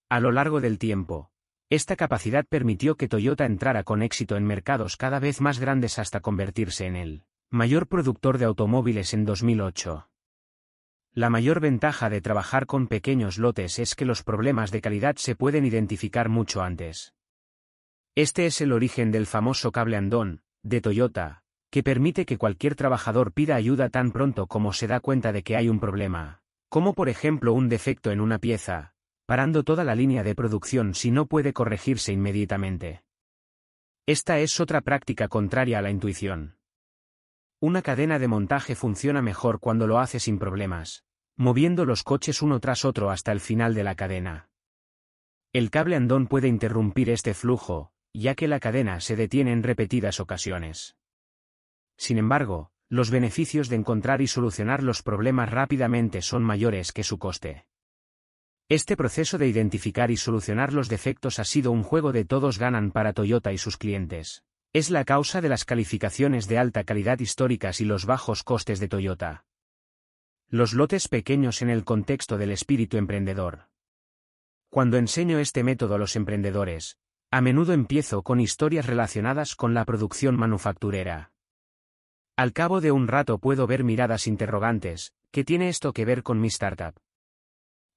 A lo largo del tiempo, esta capacidad permitió que Toyota entrara con éxito en mercados cada vez más grandes hasta convertirse en el mayor productor de automóviles en 2008. La mayor ventaja de trabajar con pequeños lotes es que los problemas de calidad se pueden identificar mucho antes. Este es el origen del famoso cable andón, de Toyota, que permite que cualquier trabajador pida ayuda tan pronto como se da cuenta de que hay un problema, como por ejemplo un defecto en una pieza, parando toda la línea de producción si no puede corregirse inmediatamente. Esta es otra práctica contraria a la intuición. Una cadena de montaje funciona mejor cuando lo hace sin problemas, moviendo los coches uno tras otro hasta el final de la cadena. El cable andón puede interrumpir este flujo, ya que la cadena se detiene en repetidas ocasiones. Sin embargo, los beneficios de encontrar y solucionar los problemas rápidamente son mayores que su coste. Este proceso de identificar y solucionar los defectos ha sido un juego de todos ganan para Toyota y sus clientes. Es la causa de las calificaciones de alta calidad históricas y los bajos costes de Toyota. Los lotes pequeños en el contexto del espíritu emprendedor. Cuando enseño este método a los emprendedores, a menudo empiezo con historias relacionadas con la producción manufacturera. Al cabo de un rato puedo ver miradas interrogantes, ¿qué tiene esto que ver con mi startup?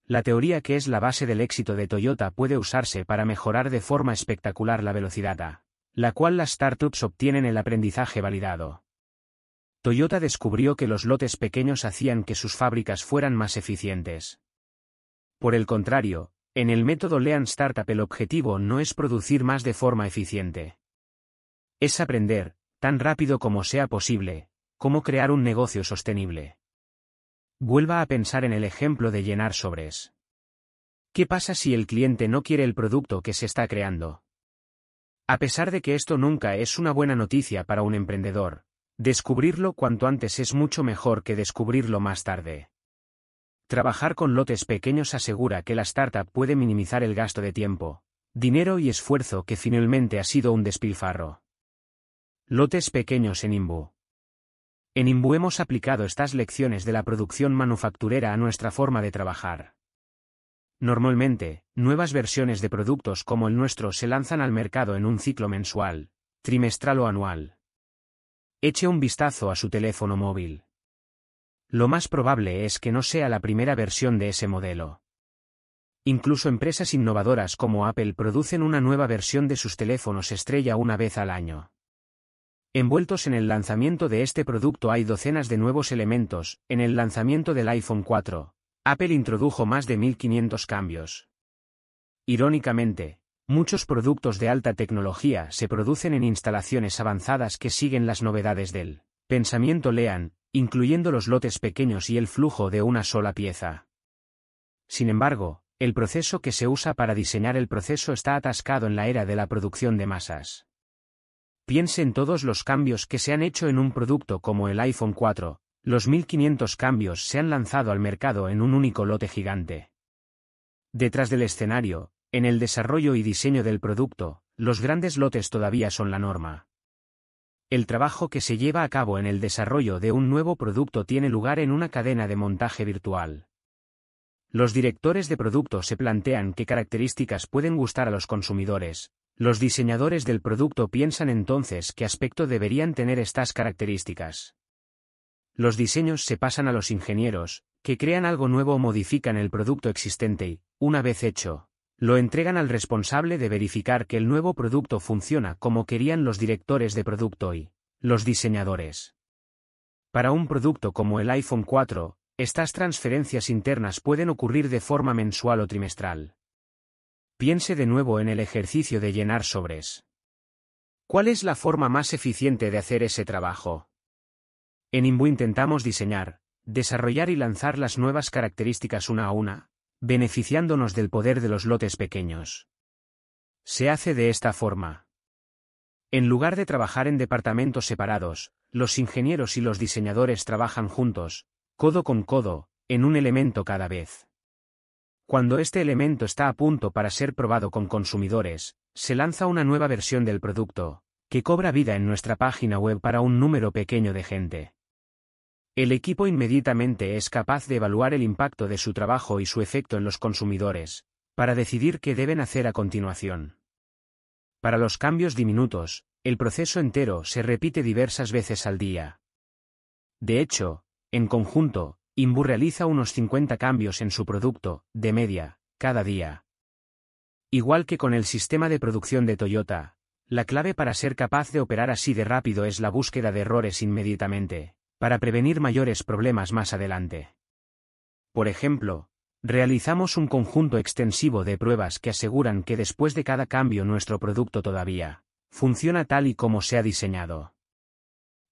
La teoría que es la base del éxito de Toyota puede usarse para mejorar de forma espectacular la velocidad a la cual las startups obtienen el aprendizaje validado. Toyota descubrió que los lotes pequeños hacían que sus fábricas fueran más eficientes. Por el contrario, en el método Lean Startup el objetivo no es producir más de forma eficiente. Es aprender, tan rápido como sea posible, cómo crear un negocio sostenible. Vuelva a pensar en el ejemplo de llenar sobres. ¿Qué pasa si el cliente no quiere el producto que se está creando? A pesar de que esto nunca es una buena noticia para un emprendedor, descubrirlo cuanto antes es mucho mejor que descubrirlo más tarde. Trabajar con lotes pequeños asegura que la startup puede minimizar el gasto de tiempo, dinero y esfuerzo que finalmente ha sido un despilfarro. Lotes pequeños en Imbu. En Imbu hemos aplicado estas lecciones de la producción manufacturera a nuestra forma de trabajar. Normalmente, nuevas versiones de productos como el nuestro se lanzan al mercado en un ciclo mensual, trimestral o anual. Eche un vistazo a su teléfono móvil. Lo más probable es que no sea la primera versión de ese modelo. Incluso empresas innovadoras como Apple producen una nueva versión de sus teléfonos estrella una vez al año. Envueltos en el lanzamiento de este producto hay docenas de nuevos elementos, en el lanzamiento del iPhone 4, Apple introdujo más de 1500 cambios. Irónicamente, muchos productos de alta tecnología se producen en instalaciones avanzadas que siguen las novedades del pensamiento Lean, incluyendo los lotes pequeños y el flujo de una sola pieza. Sin embargo, el proceso que se usa para diseñar el proceso está atascado en la era de la producción de masas. Piense en todos los cambios que se han hecho en un producto como el iPhone 4, los 1500 cambios se han lanzado al mercado en un único lote gigante. Detrás del escenario, en el desarrollo y diseño del producto, los grandes lotes todavía son la norma. El trabajo que se lleva a cabo en el desarrollo de un nuevo producto tiene lugar en una cadena de montaje virtual. Los directores de producto se plantean qué características pueden gustar a los consumidores. Los diseñadores del producto piensan entonces qué aspecto deberían tener estas características. los diseños se pasan a los ingenieros, que crean algo nuevo o modifican el producto existente y, una vez hecho, lo entregan al responsable de verificar que el nuevo producto funciona como querían los directores de producto y los diseñadores. Para un producto como el iPhone 4, estas transferencias internas pueden ocurrir de forma mensual o trimestral. Piense de nuevo en el ejercicio de llenar sobres. ¿Cuál es la forma más eficiente de hacer ese trabajo? En Imbu intentamos diseñar, desarrollar y lanzar las nuevas características una a una, beneficiándonos del poder de los lotes pequeños. Se hace de esta forma. En lugar de trabajar en departamentos separados, los ingenieros y los diseñadores trabajan juntos, codo con codo, en un elemento cada vez. Cuando este elemento está a punto para ser probado con consumidores, se lanza una nueva versión del producto, que cobra vida en nuestra página web para un número pequeño de gente. El equipo inmediatamente es capaz de evaluar el impacto de su trabajo y su efecto en los consumidores, para decidir qué deben hacer a continuación. Para los cambios diminutos, el proceso entero se repite diversas veces al día. De hecho, en conjunto, Imbu realiza unos 50 cambios en su producto, de media, cada día. Igual que con el sistema de producción de Toyota, la clave para ser capaz de operar así de rápido es la búsqueda de errores inmediatamente para prevenir mayores problemas más adelante. Por ejemplo, realizamos un conjunto extensivo de pruebas que aseguran que después de cada cambio nuestro producto todavía funciona tal y como se ha diseñado.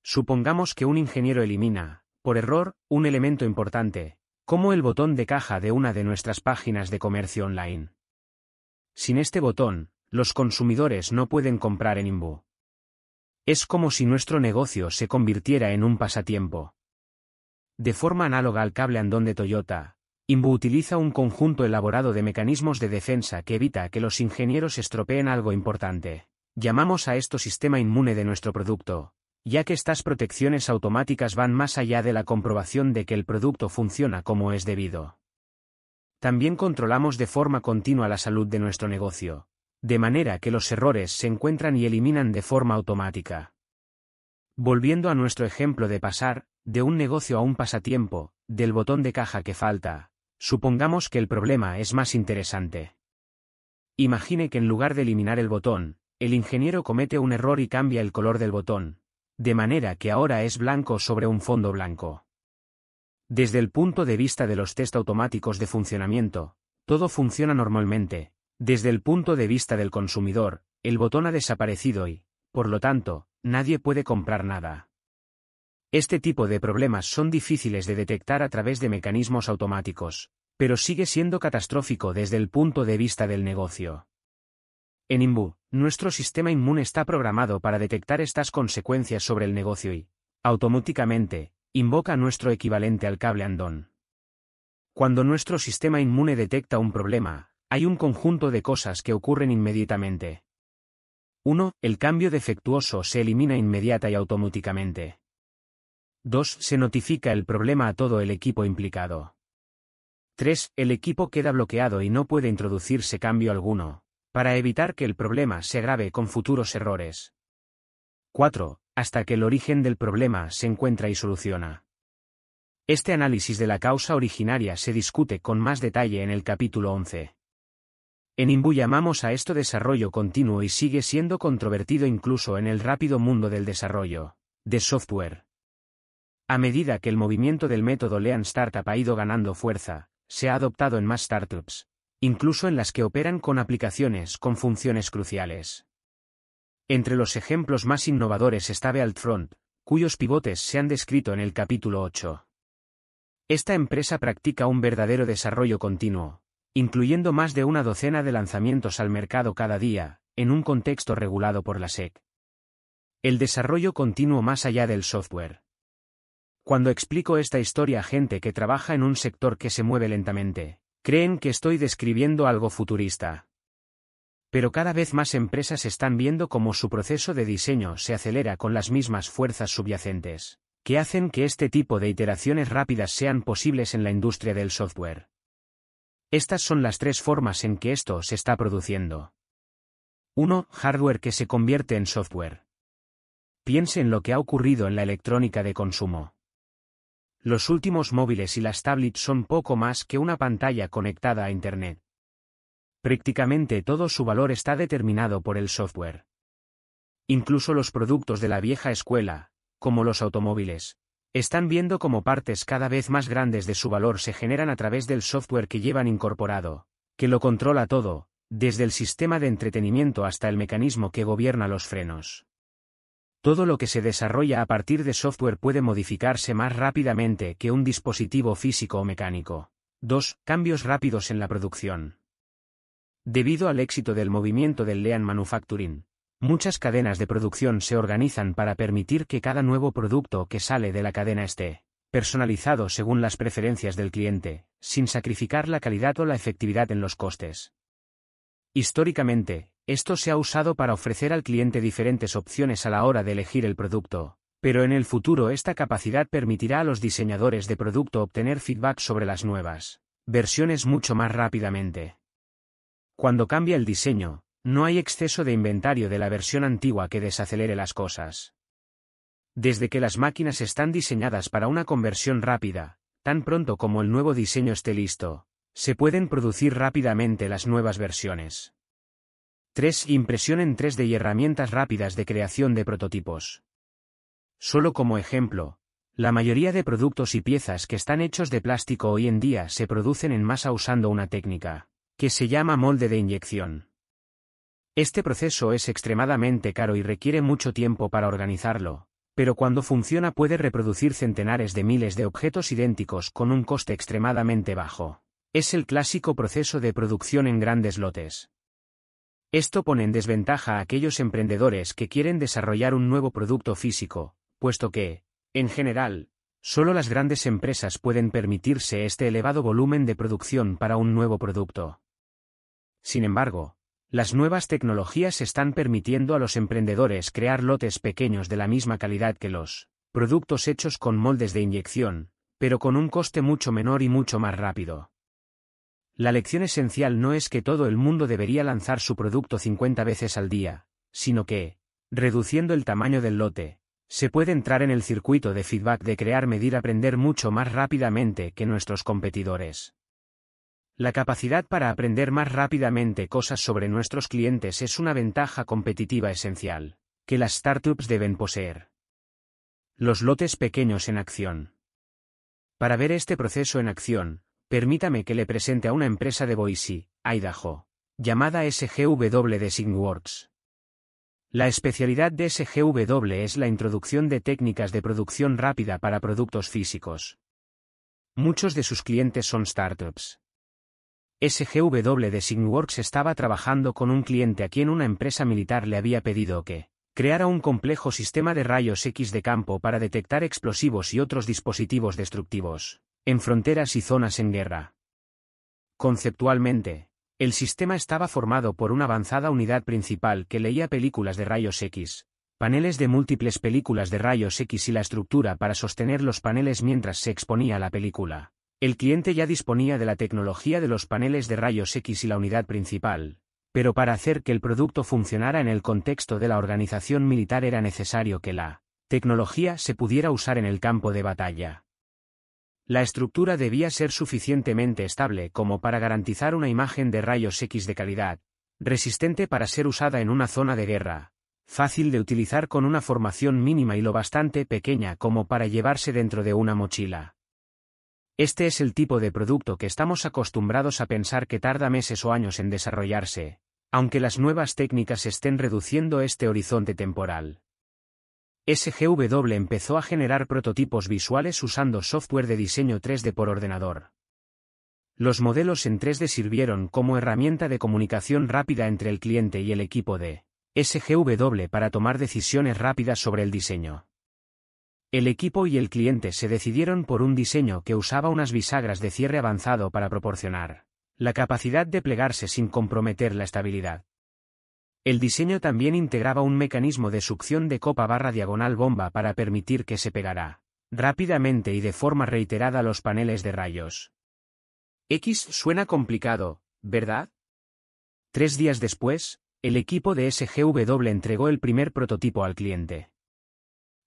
Supongamos que un ingeniero elimina, por error, un elemento importante, como el botón de caja de una de nuestras páginas de comercio online. Sin este botón, los consumidores no pueden comprar en Imbu. Es como si nuestro negocio se convirtiera en un pasatiempo. De forma análoga al cable andón de Toyota, Imbu utiliza un conjunto elaborado de mecanismos de defensa que evita que los ingenieros estropeen algo importante. Llamamos a esto sistema inmune de nuestro producto, ya que estas protecciones automáticas van más allá de la comprobación de que el producto funciona como es debido. También controlamos de forma continua la salud de nuestro negocio, de manera que los errores se encuentran y eliminan de forma automática. Volviendo a nuestro ejemplo de pasar, de un negocio a un pasatiempo, del botón de caja que falta, supongamos que el problema es más interesante. Imagine que en lugar de eliminar el botón, el ingeniero comete un error y cambia el color del botón, de manera que ahora es blanco sobre un fondo blanco. Desde el punto de vista de los test automáticos de funcionamiento, todo funciona normalmente, desde el punto de vista del consumidor, el botón ha desaparecido y, por lo tanto, nadie puede comprar nada. Este tipo de problemas son difíciles de detectar a través de mecanismos automáticos, pero sigue siendo catastrófico desde el punto de vista del negocio. En Imbu, nuestro sistema inmune está programado para detectar estas consecuencias sobre el negocio y, automáticamente, invoca nuestro equivalente al cable andón. Cuando nuestro sistema inmune detecta un problema, hay un conjunto de cosas que ocurren inmediatamente. 1. El cambio defectuoso se elimina inmediata y automáticamente. 2. Se notifica el problema a todo el equipo implicado. 3. El equipo queda bloqueado y no puede introducirse cambio alguno, para evitar que el problema se agrave con futuros errores. 4. Hasta que el origen del problema se encuentra y soluciona. Este análisis de la causa originaria se discute con más detalle en el capítulo 11. En Imbu llamamos a esto desarrollo continuo y sigue siendo controvertido incluso en el rápido mundo del desarrollo de software. A medida que el movimiento del método Lean Startup ha ido ganando fuerza, se ha adoptado en más startups, incluso en las que operan con aplicaciones con funciones cruciales. Entre los ejemplos más innovadores está Bealtfront, cuyos pivotes se han descrito en el capítulo 8. Esta empresa practica un verdadero desarrollo continuo, incluyendo más de una docena de lanzamientos al mercado cada día, en un contexto regulado por la SEC. El desarrollo continuo más allá del software. Cuando explico esta historia a gente que trabaja en un sector que se mueve lentamente, creen que estoy describiendo algo futurista. Pero cada vez más empresas están viendo cómo su proceso de diseño se acelera con las mismas fuerzas subyacentes, que hacen que este tipo de iteraciones rápidas sean posibles en la industria del software. Estas son las tres formas en que esto se está produciendo. 1. Hardware que se convierte en software. Piense en lo que ha ocurrido en la electrónica de consumo. Los últimos móviles y las tablets son poco más que una pantalla conectada a Internet. Prácticamente todo su valor está determinado por el software. Incluso los productos de la vieja escuela, como los automóviles, están viendo como partes cada vez más grandes de su valor se generan a través del software que llevan incorporado, que lo controla todo, desde el sistema de entretenimiento hasta el mecanismo que gobierna los frenos. Todo lo que se desarrolla a partir de software puede modificarse más rápidamente que un dispositivo físico o mecánico. 2. Cambios rápidos en la producción. Debido al éxito del movimiento del Lean Manufacturing, muchas cadenas de producción se organizan para permitir que cada nuevo producto que sale de la cadena esté personalizado según las preferencias del cliente, sin sacrificar la calidad o la efectividad en los costes. Históricamente, esto se ha usado para ofrecer al cliente diferentes opciones a la hora de elegir el producto, pero en el futuro esta capacidad permitirá a los diseñadores de producto obtener feedback sobre las nuevas versiones mucho más rápidamente. Cuando cambia el diseño, no hay exceso de inventario de la versión antigua que desacelere las cosas. Desde que las máquinas están diseñadas para una conversión rápida, tan pronto como el nuevo diseño esté listo, se pueden producir rápidamente las nuevas versiones. 3. Impresión en 3D y herramientas rápidas de creación de prototipos. Solo como ejemplo, la mayoría de productos y piezas que están hechos de plástico hoy en día se producen en masa usando una técnica, que se llama molde de inyección. Este proceso es extremadamente caro y requiere mucho tiempo para organizarlo, pero cuando funciona puede reproducir centenares de miles de objetos idénticos con un coste extremadamente bajo. Es el clásico proceso de producción en grandes lotes. Esto pone en desventaja a aquellos emprendedores que quieren desarrollar un nuevo producto físico, puesto que, en general, solo las grandes empresas pueden permitirse este elevado volumen de producción para un nuevo producto. Sin embargo, las nuevas tecnologías están permitiendo a los emprendedores crear lotes pequeños de la misma calidad que los productos hechos con moldes de inyección, pero con un coste mucho menor y mucho más rápido. La lección esencial no es que todo el mundo debería lanzar su producto 50 veces al día, sino que, reduciendo el tamaño del lote, se puede entrar en el circuito de feedback de crear, medir, aprender mucho más rápidamente que nuestros competidores. La capacidad para aprender más rápidamente cosas sobre nuestros clientes es una ventaja competitiva esencial, que las startups deben poseer. Los lotes pequeños en acción. Para ver este proceso en acción, Permítame que le presente a una empresa de Boise, Idaho, llamada SGW DesignWorks. La especialidad de SGW es la introducción de técnicas de producción rápida para productos físicos. Muchos de sus clientes son startups. SGW DesignWorks estaba trabajando con un cliente a quien una empresa militar le había pedido que creara un complejo sistema de rayos X de campo para detectar explosivos y otros dispositivos destructivos en fronteras y zonas en guerra. Conceptualmente, el sistema estaba formado por una avanzada unidad principal que leía películas de rayos X, paneles de múltiples películas de rayos X y la estructura para sostener los paneles mientras se exponía la película. El cliente ya disponía de la tecnología de los paneles de rayos X y la unidad principal, pero para hacer que el producto funcionara en el contexto de la organización militar era necesario que la tecnología se pudiera usar en el campo de batalla. La estructura debía ser suficientemente estable como para garantizar una imagen de rayos X de calidad, resistente para ser usada en una zona de guerra, fácil de utilizar con una formación mínima y lo bastante pequeña como para llevarse dentro de una mochila. Este es el tipo de producto que estamos acostumbrados a pensar que tarda meses o años en desarrollarse, aunque las nuevas técnicas estén reduciendo este horizonte temporal. SGW empezó a generar prototipos visuales usando software de diseño 3D por ordenador. Los modelos en 3D sirvieron como herramienta de comunicación rápida entre el cliente y el equipo de SGW para tomar decisiones rápidas sobre el diseño. El equipo y el cliente se decidieron por un diseño que usaba unas bisagras de cierre avanzado para proporcionar la capacidad de plegarse sin comprometer la estabilidad. El diseño también integraba un mecanismo de succión de copa barra diagonal bomba para permitir que se pegara rápidamente y de forma reiterada los paneles de rayos. X suena complicado, ¿verdad? Tres días después, el equipo de SGW entregó el primer prototipo al cliente.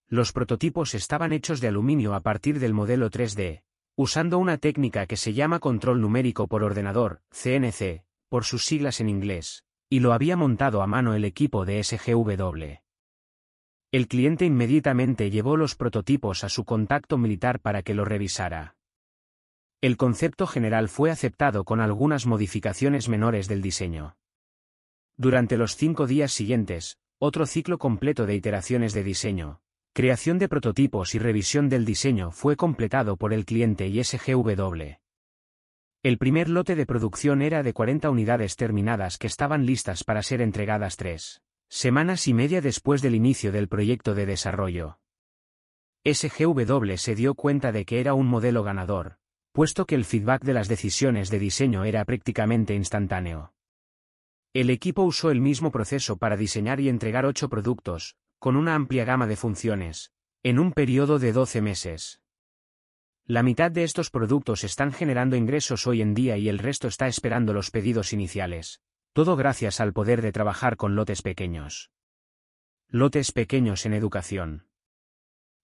Los prototipos estaban hechos de aluminio a partir del modelo 3D, usando una técnica que se llama control numérico por ordenador, CNC, por sus siglas en inglés, y lo había montado a mano el equipo de SGW. El cliente inmediatamente llevó los prototipos a su contacto militar para que lo revisara. El concepto general fue aceptado con algunas modificaciones menores del diseño. Durante los cinco días siguientes, otro ciclo completo de iteraciones de diseño, creación de prototipos y revisión del diseño fue completado por el cliente y SGW. El primer lote de producción era de 40 unidades terminadas que estaban listas para ser entregadas tres semanas y media después del inicio del proyecto de desarrollo. SGW se dio cuenta de que era un modelo ganador, puesto que el feedback de las decisiones de diseño era prácticamente instantáneo. El equipo usó el mismo proceso para diseñar y entregar ocho productos, con una amplia gama de funciones, en un periodo de 12 meses. La mitad de estos productos están generando ingresos hoy en día y el resto está esperando los pedidos iniciales, todo gracias al poder de trabajar con lotes pequeños. Lotes pequeños en educación.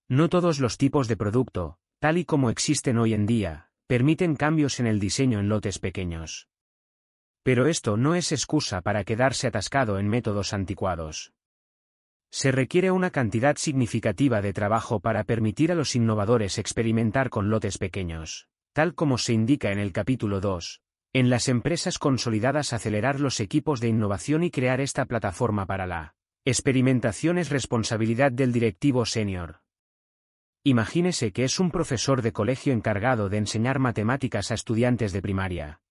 No todos los tipos de producto, tal y como existen hoy en día, permiten cambios en el diseño en lotes pequeños. Pero esto no es excusa para quedarse atascado en métodos anticuados. Se requiere una cantidad significativa de trabajo para permitir a los innovadores experimentar con lotes pequeños, tal como se indica en el capítulo 2. En las empresas consolidadas acelerar los equipos de innovación y crear esta plataforma para la experimentación es responsabilidad del directivo senior. Imagínese que es un profesor de colegio encargado de enseñar matemáticas a estudiantes de primaria.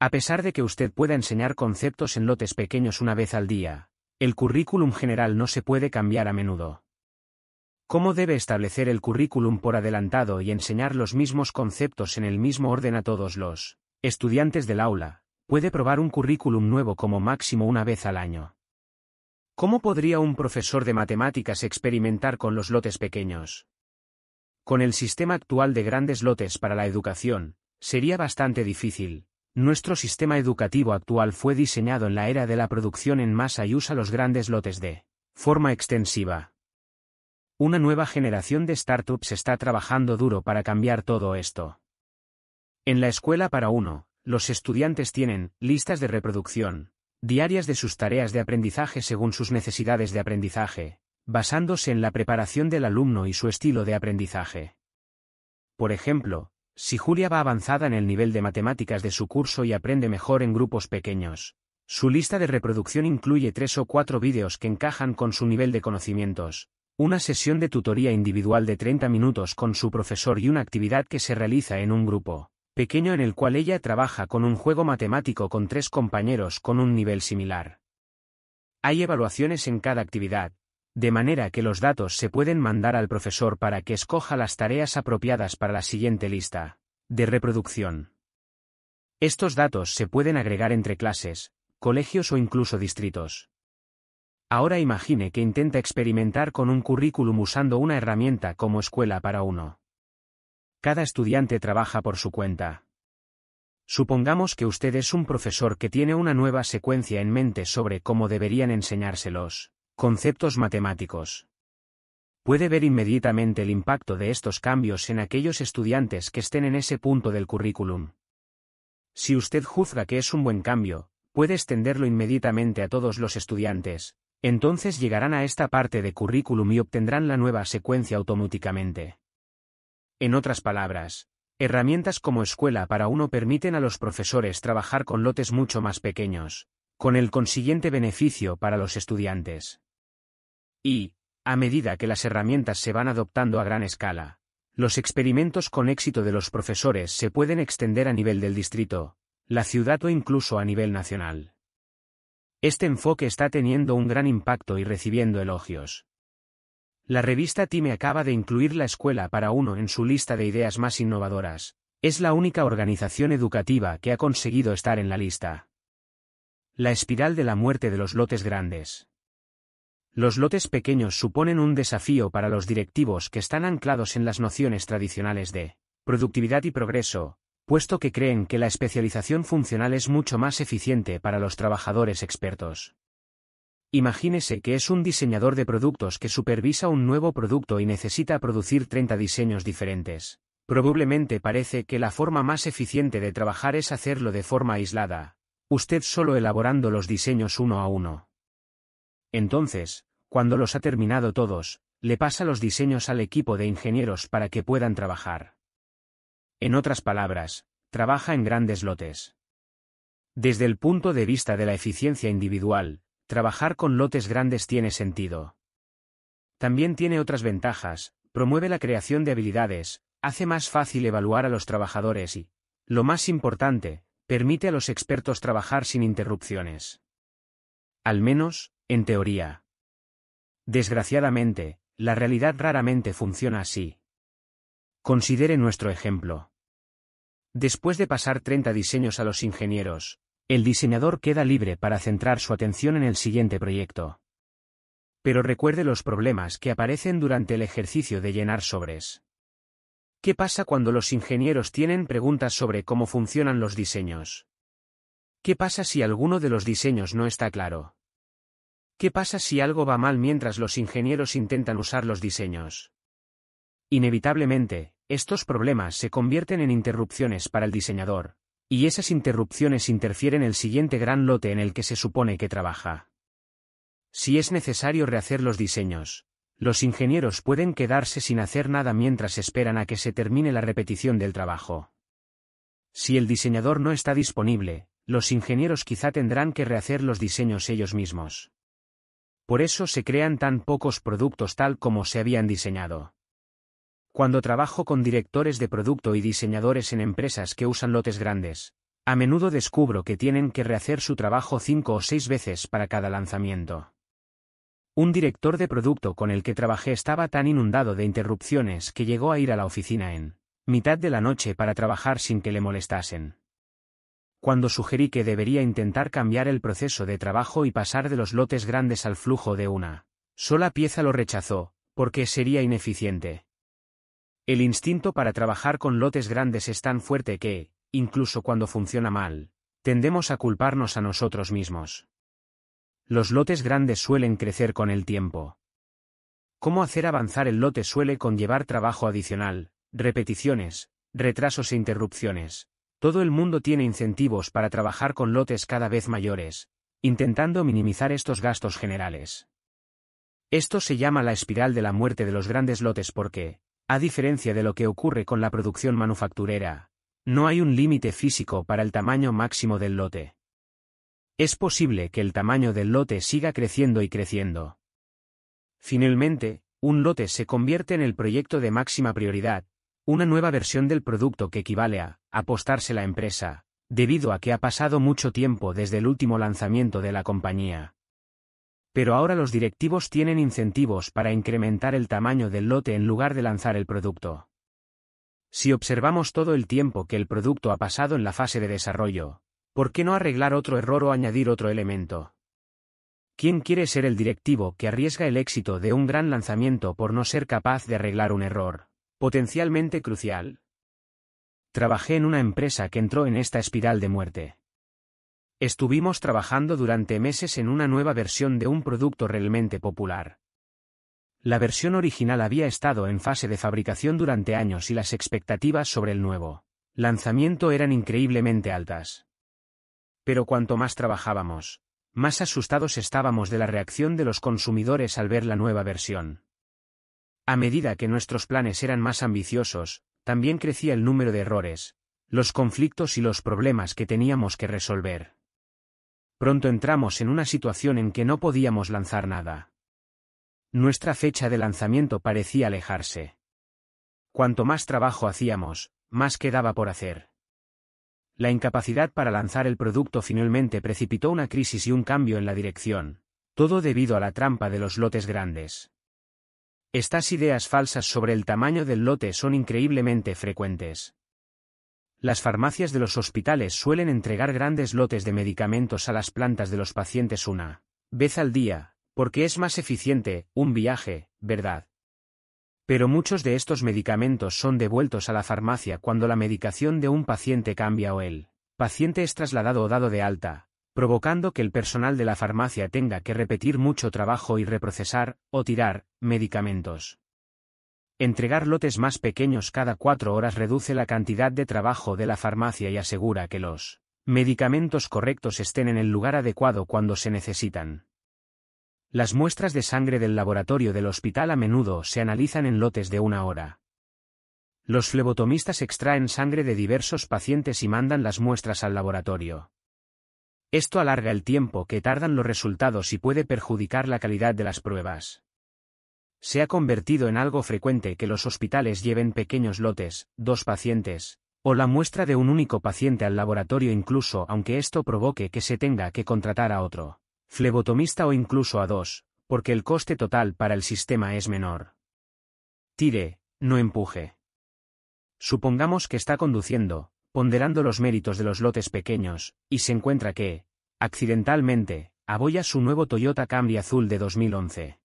A pesar de que usted pueda enseñar conceptos en lotes pequeños una vez al día, el currículum general no se puede cambiar a menudo. ¿Cómo debe establecer el currículum por adelantado y enseñar los mismos conceptos en el mismo orden a todos los estudiantes del aula? Puede probar un currículum nuevo como máximo una vez al año. ¿Cómo podría un profesor de matemáticas experimentar con los lotes pequeños? Con el sistema actual de grandes lotes para la educación, sería bastante difícil. Nuestro sistema educativo actual fue diseñado en la era de la producción en masa y usa los grandes lotes de forma extensiva. Una nueva generación de startups está trabajando duro para cambiar todo esto. En la escuela para uno, los estudiantes tienen listas de reproducción, diarias de sus tareas de aprendizaje según sus necesidades de aprendizaje, basándose en la preparación del alumno y su estilo de aprendizaje. Por ejemplo, si Julia va avanzada en el nivel de matemáticas de su curso y aprende mejor en grupos pequeños, su lista de reproducción incluye tres o cuatro vídeos que encajan con su nivel de conocimientos, una sesión de tutoría individual de 30 minutos con su profesor y una actividad que se realiza en un grupo pequeño en el cual ella trabaja con un juego matemático con tres compañeros con un nivel similar. Hay evaluaciones en cada actividad, de manera que los datos se pueden mandar al profesor para que escoja las tareas apropiadas para la siguiente lista de reproducción. Estos datos se pueden agregar entre clases, colegios o incluso distritos. Ahora imagine que intenta experimentar con un currículum usando una herramienta como escuela para uno. Cada estudiante trabaja por su cuenta. Supongamos que usted es un profesor que tiene una nueva secuencia en mente sobre cómo deberían enseñárselos conceptos matemáticos. Puede ver inmediatamente el impacto de estos cambios en aquellos estudiantes que estén en ese punto del currículum. Si usted juzga que es un buen cambio, puede extenderlo inmediatamente a todos los estudiantes, entonces llegarán a esta parte de currículum y obtendrán la nueva secuencia automáticamente. En otras palabras, herramientas como escuela para uno permiten a los profesores trabajar con lotes mucho más pequeños, con el consiguiente beneficio para los estudiantes. Y, a medida que las herramientas se van adoptando a gran escala, los experimentos con éxito de los profesores se pueden extender a nivel del distrito, la ciudad o incluso a nivel nacional. Este enfoque está teniendo un gran impacto y recibiendo elogios. La revista Time acaba de incluir la escuela para uno en su lista de ideas más innovadoras. Es la única organización educativa que ha conseguido estar en la lista. La espiral de la muerte de los lotes grandes. Los lotes pequeños suponen un desafío para los directivos que están anclados en las nociones tradicionales de productividad y progreso, puesto que creen que la especialización funcional es mucho más eficiente para los trabajadores expertos. Imagínese que es un diseñador de productos que supervisa un nuevo producto y necesita producir 30 diseños diferentes. Probablemente parece que la forma más eficiente de trabajar es hacerlo de forma aislada, usted solo elaborando los diseños uno a uno. Entonces, cuando los ha terminado todos, le pasa los diseños al equipo de ingenieros para que puedan trabajar. En otras palabras, trabaja en grandes lotes. Desde el punto de vista de la eficiencia individual, trabajar con lotes grandes tiene sentido. También tiene otras ventajas, promueve la creación de habilidades, hace más fácil evaluar a los trabajadores y, lo más importante, permite a los expertos trabajar sin interrupciones. Al menos, en teoría. Desgraciadamente, la realidad raramente funciona así. Considere nuestro ejemplo. Después de pasar 30 diseños a los ingenieros, el diseñador queda libre para centrar su atención en el siguiente proyecto. Pero recuerde los problemas que aparecen durante el ejercicio de llenar sobres. ¿Qué pasa cuando los ingenieros tienen preguntas sobre cómo funcionan los diseños? ¿Qué pasa si alguno de los diseños no está claro? ¿Qué pasa si algo va mal mientras los ingenieros intentan usar los diseños? Inevitablemente, estos problemas se convierten en interrupciones para el diseñador, y esas interrupciones interfieren el siguiente gran lote en el que se supone que trabaja. Si es necesario rehacer los diseños, los ingenieros pueden quedarse sin hacer nada mientras esperan a que se termine la repetición del trabajo. Si el diseñador no está disponible, los ingenieros quizá tendrán que rehacer los diseños ellos mismos. Por eso se crean tan pocos productos tal como se habían diseñado. Cuando trabajo con directores de producto y diseñadores en empresas que usan lotes grandes, a menudo descubro que tienen que rehacer su trabajo cinco o seis veces para cada lanzamiento. Un director de producto con el que trabajé estaba tan inundado de interrupciones que llegó a ir a la oficina en mitad de la noche para trabajar sin que le molestasen. Cuando sugerí que debería intentar cambiar el proceso de trabajo y pasar de los lotes grandes al flujo de una sola pieza lo rechazó, porque sería ineficiente. El instinto para trabajar con lotes grandes es tan fuerte que, incluso cuando funciona mal, tendemos a culparnos a nosotros mismos. Los lotes grandes suelen crecer con el tiempo. Cómo hacer avanzar el lote suele conllevar trabajo adicional, repeticiones, retrasos e interrupciones. Todo el mundo tiene incentivos para trabajar con lotes cada vez mayores, intentando minimizar estos gastos generales. Esto se llama la espiral de la muerte de los grandes lotes porque, a diferencia de lo que ocurre con la producción manufacturera, no hay un límite físico para el tamaño máximo del lote. Es posible que el tamaño del lote siga creciendo y creciendo. Finalmente, un lote se convierte en el proyecto de máxima prioridad, una nueva versión del producto que equivale a apostarse la empresa, debido a que ha pasado mucho tiempo desde el último lanzamiento de la compañía. Pero ahora los directivos tienen incentivos para incrementar el tamaño del lote en lugar de lanzar el producto. Si observamos todo el tiempo que el producto ha pasado en la fase de desarrollo, ¿Por qué no arreglar otro error o añadir otro elemento? ¿Quién quiere ser el directivo que arriesga el éxito de un gran lanzamiento por no ser capaz de arreglar un error, potencialmente crucial? Trabajé en una empresa que entró en esta espiral de muerte. Estuvimos trabajando durante meses en una nueva versión de un producto realmente popular. La versión original había estado en fase de fabricación durante años y las expectativas sobre el nuevo lanzamiento eran increíblemente altas. Pero cuanto más trabajábamos, más asustados estábamos de la reacción de los consumidores al ver la nueva versión. A medida que nuestros planes eran más ambiciosos, también crecía el número de errores, los conflictos y los problemas que teníamos que resolver. Pronto entramos en una situación en que no podíamos lanzar nada. Nuestra fecha de lanzamiento parecía alejarse. Cuanto más trabajo hacíamos, más quedaba por hacer. La incapacidad para lanzar el producto finalmente precipitó una crisis y un cambio en la dirección, todo debido a la trampa de los lotes grandes. Estas ideas falsas sobre el tamaño del lote son increíblemente frecuentes. Las farmacias de los hospitales suelen entregar grandes lotes de medicamentos a las plantas de los pacientes una vez al día, porque es más eficiente, un viaje, ¿verdad? Pero muchos de estos medicamentos son devueltos a la farmacia cuando la medicación de un paciente cambia o el paciente es trasladado o dado de alta, provocando que el personal de la farmacia tenga que repetir mucho trabajo y reprocesar, o tirar, medicamentos. Entregar lotes más pequeños cada cuatro horas reduce la cantidad de trabajo de la farmacia y asegura que los medicamentos correctos estén en el lugar adecuado cuando se necesitan. Las muestras de sangre del laboratorio del hospital a menudo se analizan en lotes de una hora. Los flebotomistas extraen sangre de diversos pacientes y mandan las muestras al laboratorio. Esto alarga el tiempo que tardan los resultados y puede perjudicar la calidad de las pruebas. Se ha convertido en algo frecuente que los hospitales lleven pequeños lotes, dos pacientes, o la muestra de un único paciente al laboratorio incluso aunque esto provoque que se tenga que contratar a otro, flebotomista o incluso a dos, porque el coste total para el sistema es menor. Tire, no empuje. Supongamos que está conduciendo, ponderando los méritos de los lotes pequeños, y se encuentra que, accidentalmente, aboya su nuevo Toyota Camry azul de 2011.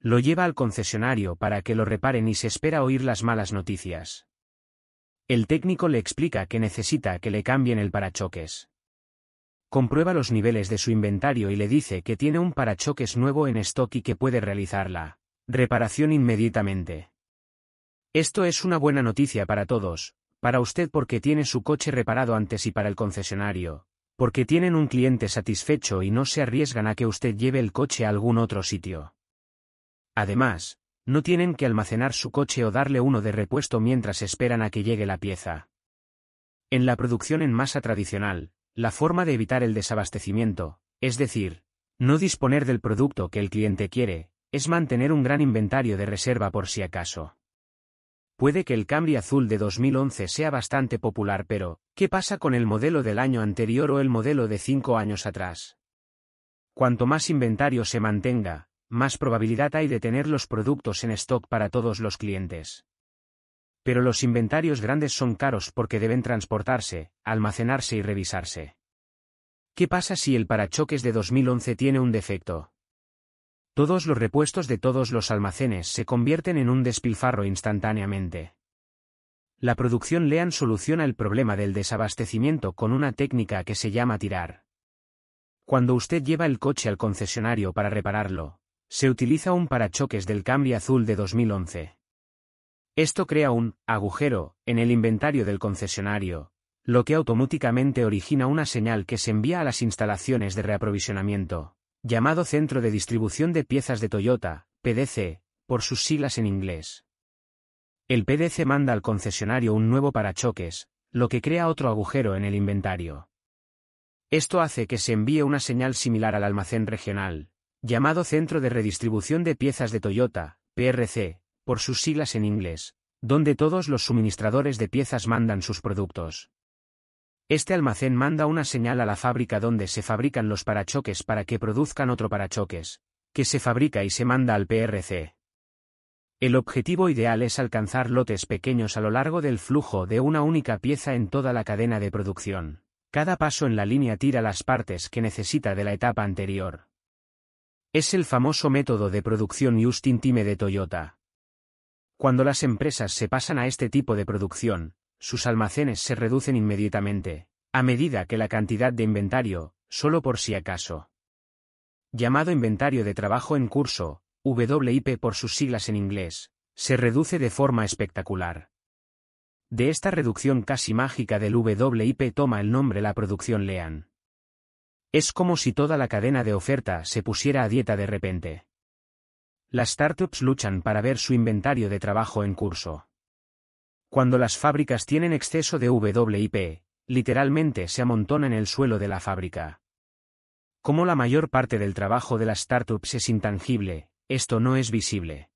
Lo lleva al concesionario para que lo reparen y se espera oír las malas noticias. El técnico le explica que necesita que le cambien el parachoques. Comprueba los niveles de su inventario y le dice que tiene un parachoques nuevo en stock y que puede realizar la reparación inmediatamente. Esto es una buena noticia para todos, para usted porque tiene su coche reparado antes y para el concesionario, porque tienen un cliente satisfecho y no se arriesgan a que usted lleve el coche a algún otro sitio. Además, no tienen que almacenar su coche o darle uno de repuesto mientras esperan a que llegue la pieza. En la producción en masa tradicional, la forma de evitar el desabastecimiento, es decir, no disponer del producto que el cliente quiere, es mantener un gran inventario de reserva por si acaso. Puede que el Camry azul de 2011 sea bastante popular pero, ¿qué pasa con el modelo del año anterior o el modelo de cinco años atrás? Cuanto más inventario se mantenga, más probabilidad hay de tener los productos en stock para todos los clientes. Pero los inventarios grandes son caros porque deben transportarse, almacenarse y revisarse. ¿Qué pasa si el parachoques de 2011 tiene un defecto? Todos los repuestos de todos los almacenes se convierten en un despilfarro instantáneamente. La producción Lean soluciona el problema del desabastecimiento con una técnica que se llama tirar. Cuando usted lleva el coche al concesionario para repararlo, se utiliza un parachoques del Camry azul de 2011. Esto crea un agujero en el inventario del concesionario, lo que automáticamente origina una señal que se envía a las instalaciones de reaprovisionamiento llamado Centro de Distribución de Piezas de Toyota, PDC, por sus siglas en inglés. El PDC manda al concesionario un nuevo parachoques, lo que crea otro agujero en el inventario. Esto hace que se envíe una señal similar al almacén regional, llamado Centro de Redistribución de Piezas de Toyota, PRC, por sus siglas en inglés, donde todos los suministradores de piezas mandan sus productos. Este almacén manda una señal a la fábrica donde se fabrican los parachoques para que produzcan otro parachoques, que se fabrica y se manda al PRC. El objetivo ideal es alcanzar lotes pequeños a lo largo del flujo de una única pieza en toda la cadena de producción. Cada paso en la línea tira las partes que necesita de la etapa anterior. Es el famoso método de producción Just in Time de Toyota. Cuando las empresas se pasan a este tipo de producción, sus almacenes se reducen inmediatamente, a medida que la cantidad de inventario, solo por si acaso. Llamado inventario de trabajo en curso, WIP por sus siglas en inglés, se reduce de forma espectacular. De esta reducción casi mágica del WIP toma el nombre la producción Lean. Es como si toda la cadena de oferta se pusiera a dieta de repente. Las startups luchan para ver su inventario de trabajo en curso. Cuando las fábricas tienen exceso de WIP, literalmente se amontona en el suelo de la fábrica. Como la mayor parte del trabajo de las startups es intangible, esto no es visible.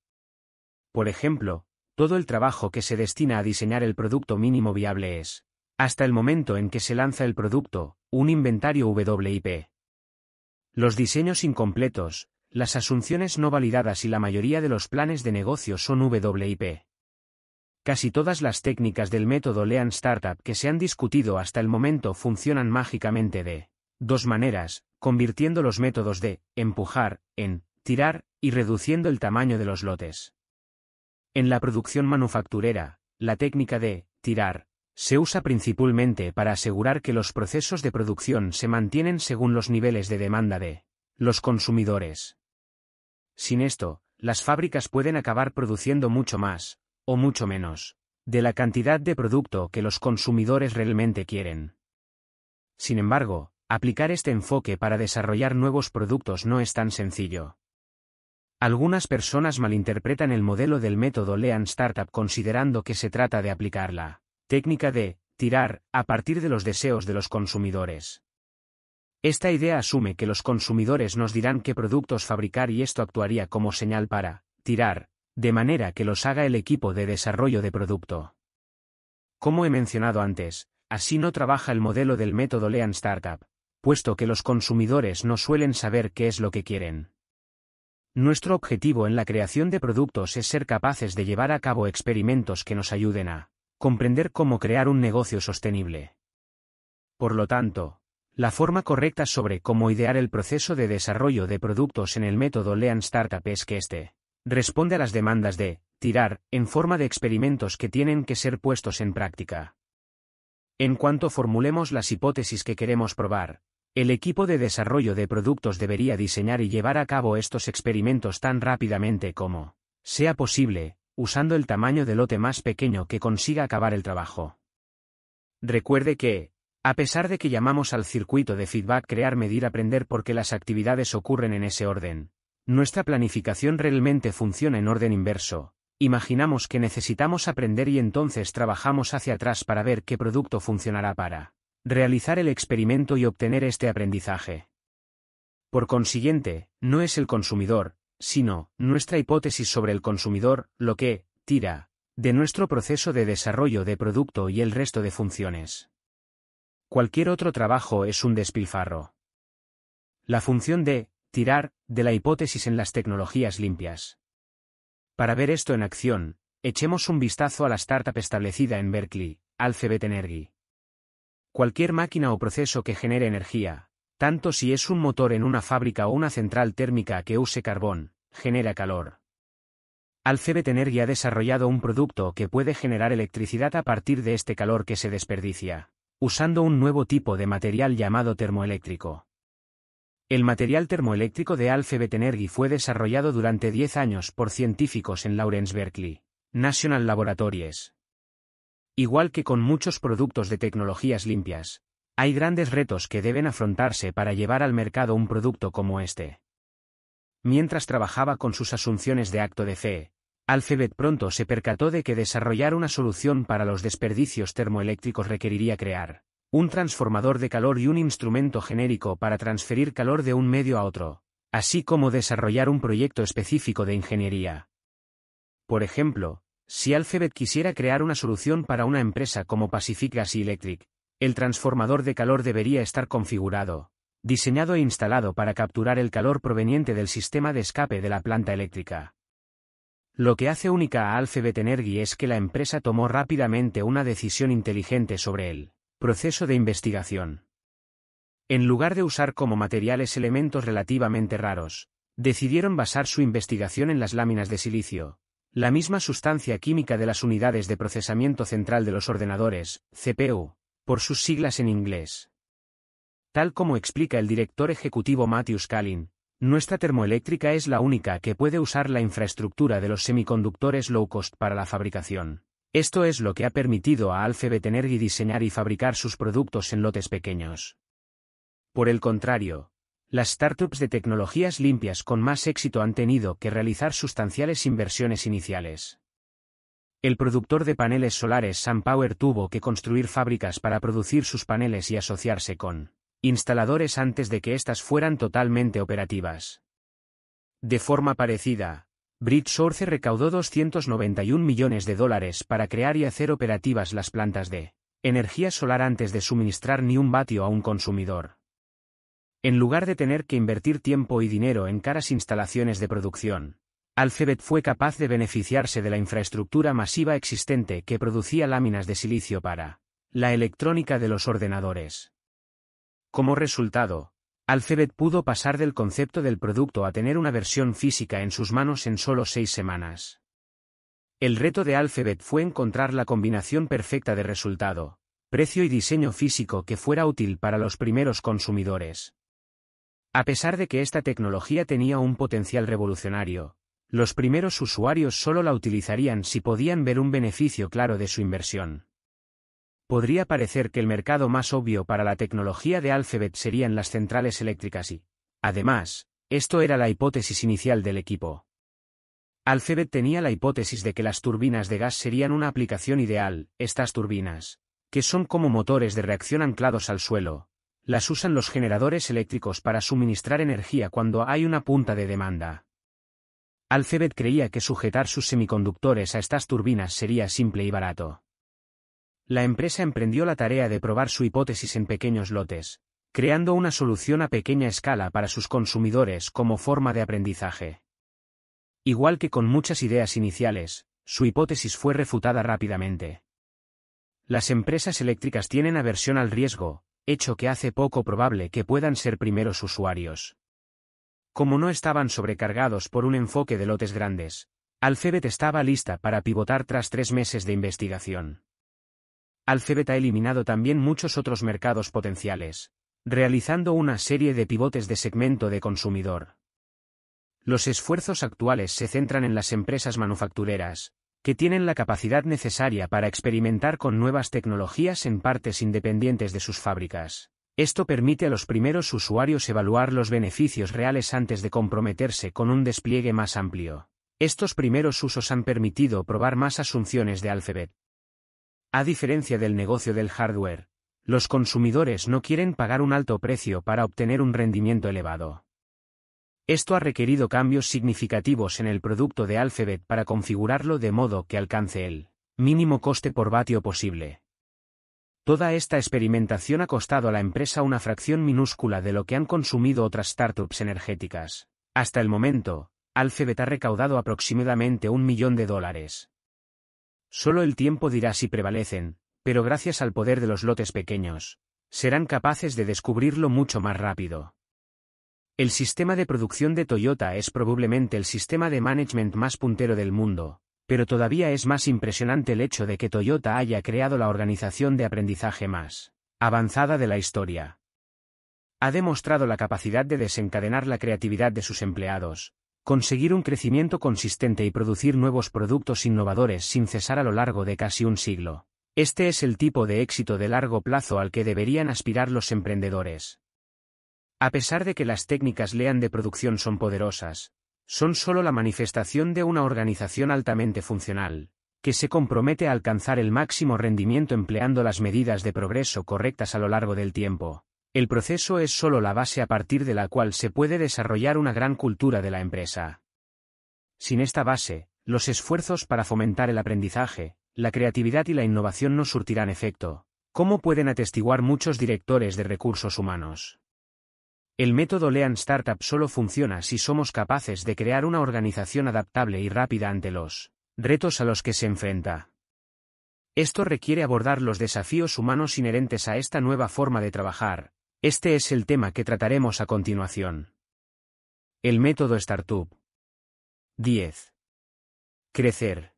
Por ejemplo, todo el trabajo que se destina a diseñar el producto mínimo viable es, hasta el momento en que se lanza el producto, un inventario WIP. Los diseños incompletos, las asunciones no validadas y la mayoría de los planes de negocio son WIP. Casi todas las técnicas del método Lean Startup que se han discutido hasta el momento funcionan mágicamente de dos maneras, convirtiendo los métodos de empujar en tirar y reduciendo el tamaño de los lotes. En la producción manufacturera, la técnica de tirar Se usa principalmente para asegurar que los procesos de producción se mantienen según los niveles de demanda de los consumidores. Sin esto, las fábricas pueden acabar produciendo mucho más, o mucho menos, de la cantidad de producto que los consumidores realmente quieren. Sin embargo, aplicar este enfoque para desarrollar nuevos productos no es tan sencillo. Algunas personas malinterpretan el modelo del método Lean Startup considerando que se trata de aplicar la técnica de tirar a partir de los deseos de los consumidores. Esta idea asume que los consumidores nos dirán qué productos fabricar y esto actuaría como señal para tirar, de manera que los haga el equipo de desarrollo de producto. Como he mencionado antes, así no trabaja el modelo del método Lean Startup, puesto que los consumidores no suelen saber qué es lo que quieren. Nuestro objetivo en la creación de productos es ser capaces de llevar a cabo experimentos que nos ayuden a comprender cómo crear un negocio sostenible. Por lo tanto, la forma correcta sobre cómo idear el proceso de desarrollo de productos en el método Lean Startup es que éste responde a las demandas de tirar en forma de experimentos que tienen que ser puestos en práctica. En cuanto formulemos las hipótesis que queremos probar, el equipo de desarrollo de productos debería diseñar y llevar a cabo estos experimentos tan rápidamente como sea posible, usando el tamaño de lote más pequeño que consiga acabar el trabajo. Recuerde que, a pesar de que llamamos al circuito de feedback crear, medir, aprender porque las actividades ocurren en ese orden, nuestra planificación realmente funciona en orden inverso. Imaginamos que necesitamos aprender y entonces trabajamos hacia atrás para ver qué producto funcionará para realizar el experimento y obtener este aprendizaje. Por consiguiente, no es el consumidor, sino nuestra hipótesis sobre el consumidor, lo que, tira, de nuestro proceso de desarrollo de producto y el resto de funciones. Cualquier otro trabajo es un despilfarro. La función de, tirar, de la hipótesis en las tecnologías limpias. Para ver esto en acción, echemos un vistazo a la startup establecida en Berkeley, Alphabet Energy. Cualquier máquina o proceso que genere energía, tanto si es un motor en una fábrica o una central térmica que use carbón, genera calor. Alphabet Energy ha desarrollado un producto que puede generar electricidad a partir de este calor que se desperdicia, usando un nuevo tipo de material llamado termoeléctrico. El material termoeléctrico de Alphabet Energy fue desarrollado durante 10 años por científicos en Lawrence Berkeley, National Laboratories, Igual que con muchos productos de tecnologías limpias, hay grandes retos que deben afrontarse para llevar al mercado un producto como este. Mientras trabajaba con sus asunciones de acto de fe, Alphabet pronto se percató de que desarrollar una solución para los desperdicios termoeléctricos requeriría crear un transformador de calor y un instrumento genérico para transferir calor de un medio a otro, así como desarrollar un proyecto específico de ingeniería. Por ejemplo, si Alphabet quisiera crear una solución para una empresa como Pacific Gas Electric, el transformador de calor debería estar configurado, diseñado e instalado para capturar el calor proveniente del sistema de escape de la planta eléctrica. Lo que hace única a Alphabet Energy es que la empresa tomó rápidamente una decisión inteligente sobre el proceso de investigación. En lugar de usar como materiales elementos relativamente raros, decidieron basar su investigación en las láminas de silicio, la misma sustancia química de las unidades de procesamiento central de los ordenadores, CPU, por sus siglas en inglés. Tal como explica el director ejecutivo Matthew Scalin, nuestra termoeléctrica es la única que puede usar la infraestructura de los semiconductores low cost para la fabricación. Esto es lo que ha permitido a Alphabet Energy diseñar y fabricar sus productos en lotes pequeños. Por el contrario, las startups de tecnologías limpias con más éxito han tenido que realizar sustanciales inversiones iniciales. El productor de paneles solares SunPower tuvo que construir fábricas para producir sus paneles y asociarse con instaladores antes de que éstas fueran totalmente operativas. De forma parecida, BridgeSource recaudó 291 millones de dólares para crear y hacer operativas las plantas de energía solar antes de suministrar ni un vatio a un consumidor. En lugar de tener que invertir tiempo y dinero en caras instalaciones de producción, Alphabet fue capaz de beneficiarse de la infraestructura masiva existente que producía láminas de silicio para la electrónica de los ordenadores. Como resultado, Alphabet pudo pasar del concepto del producto a tener una versión física en sus manos en solo seis semanas. El reto de Alphabet fue encontrar la combinación perfecta de resultado, precio y diseño físico que fuera útil para los primeros consumidores. A pesar de que esta tecnología tenía un potencial revolucionario, los primeros usuarios solo la utilizarían si podían ver un beneficio claro de su inversión. Podría parecer que el mercado más obvio para la tecnología de Alphabet serían las centrales eléctricas y, además, esto era la hipótesis inicial del equipo. Alphabet tenía la hipótesis de que las turbinas de gas serían una aplicación ideal, estas turbinas, que son como motores de reacción anclados al suelo. Las usan los generadores eléctricos para suministrar energía cuando hay una punta de demanda. Alphabet creía que sujetar sus semiconductores a estas turbinas sería simple y barato. La empresa emprendió la tarea de probar su hipótesis en pequeños lotes, creando una solución a pequeña escala para sus consumidores como forma de aprendizaje. Igual que con muchas ideas iniciales, su hipótesis fue refutada rápidamente. Las empresas eléctricas tienen aversión al riesgo, hecho que hace poco probable que puedan ser primeros usuarios. Como no estaban sobrecargados por un enfoque de lotes grandes, Alphabet estaba lista para pivotar tras tres meses de investigación. Alphabet ha eliminado también muchos otros mercados potenciales, realizando una serie de pivotes de segmento de consumidor. Los esfuerzos actuales se centran en las empresas manufactureras, que tienen la capacidad necesaria para experimentar con nuevas tecnologías en partes independientes de sus fábricas. Esto permite a los primeros usuarios evaluar los beneficios reales antes de comprometerse con un despliegue más amplio. Estos primeros usos han permitido probar más asunciones de Alphabet. A diferencia del negocio del hardware, los consumidores no quieren pagar un alto precio para obtener un rendimiento elevado. Esto ha requerido cambios significativos en el producto de Alphabet para configurarlo de modo que alcance el mínimo coste por vatio posible. Toda esta experimentación ha costado a la empresa una fracción minúscula de lo que han consumido otras startups energéticas. Hasta el momento, Alphabet ha recaudado aproximadamente un millón de dólares. Solo el tiempo dirá si prevalecen, pero gracias al poder de los lotes pequeños, serán capaces de descubrirlo mucho más rápido. El sistema de producción de Toyota es probablemente el sistema de management más puntero del mundo, pero todavía es más impresionante el hecho de que Toyota haya creado la organización de aprendizaje más avanzada de la historia. Ha demostrado la capacidad de desencadenar la creatividad de sus empleados, conseguir un crecimiento consistente y producir nuevos productos innovadores sin cesar a lo largo de casi un siglo. Este es el tipo de éxito de largo plazo al que deberían aspirar los emprendedores. A pesar de que las técnicas LEAN de producción son poderosas, son solo la manifestación de una organización altamente funcional, que se compromete a alcanzar el máximo rendimiento empleando las medidas de progreso correctas a lo largo del tiempo. El proceso es solo la base a partir de la cual se puede desarrollar una gran cultura de la empresa. Sin esta base, los esfuerzos para fomentar el aprendizaje, la creatividad y la innovación no surtirán efecto, como pueden atestiguar muchos directores de recursos humanos. El método Lean Startup solo funciona si somos capaces de crear una organización adaptable y rápida ante los retos a los que se enfrenta. Esto requiere abordar los desafíos humanos inherentes a esta nueva forma de trabajar. Este es el tema que trataremos a continuación. El método Startup. 10. Crecer.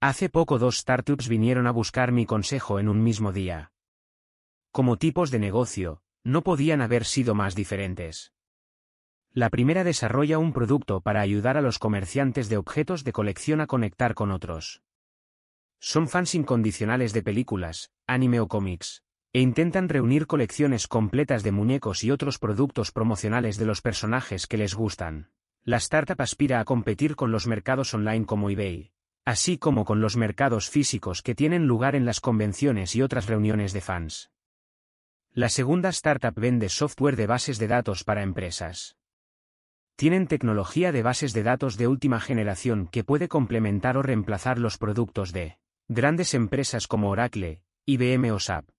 Hace poco dos startups vinieron a buscar mi consejo en un mismo día. Como tipos de negocio, no podían haber sido más diferentes. La primera desarrolla un producto para ayudar a los comerciantes de objetos de colección a conectar con otros. Son fans incondicionales de películas, anime o cómics, e intentan reunir colecciones completas de muñecos y otros productos promocionales de los personajes que les gustan. La startup aspira a competir con los mercados online como eBay, así como con los mercados físicos que tienen lugar en las convenciones y otras reuniones de fans. La segunda startup vende software de bases de datos para empresas. Tienen tecnología de bases de datos de última generación que puede complementar o reemplazar los productos de grandes empresas como Oracle, IBM o SAP.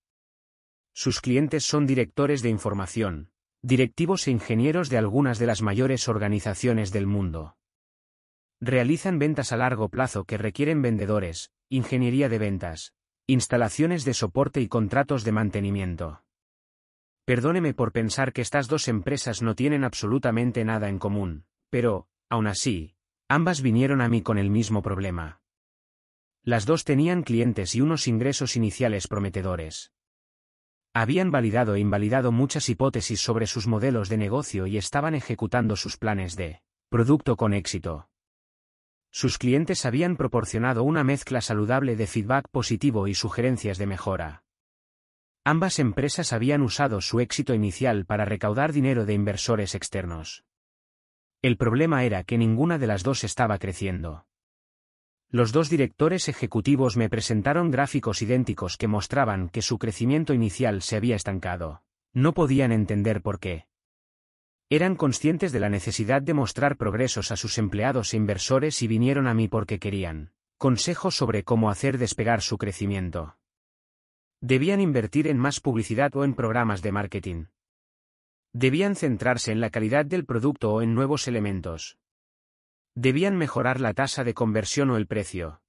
Sus clientes son directores de información, directivos e ingenieros de algunas de las mayores organizaciones del mundo. Realizan ventas a largo plazo que requieren vendedores, ingeniería de ventas, instalaciones de soporte y contratos de mantenimiento. Perdóneme por pensar que estas dos empresas no tienen absolutamente nada en común, pero, aún así, ambas vinieron a mí con el mismo problema. Las dos tenían clientes y unos ingresos iniciales prometedores. Habían validado e invalidado muchas hipótesis sobre sus modelos de negocio y estaban ejecutando sus planes de producto con éxito. Sus clientes habían proporcionado una mezcla saludable de feedback positivo y sugerencias de mejora. Ambas empresas habían usado su éxito inicial para recaudar dinero de inversores externos. El problema era que ninguna de las dos estaba creciendo. Los dos directores ejecutivos me presentaron gráficos idénticos que mostraban que su crecimiento inicial se había estancado. No podían entender por qué. Eran conscientes de la necesidad de mostrar progresos a sus empleados e inversores y vinieron a mí porque querían consejos sobre cómo hacer despegar su crecimiento. Debían invertir en más publicidad o en programas de marketing. Debían centrarse en la calidad del producto o en nuevos elementos. Debían mejorar la tasa de conversión o el precio.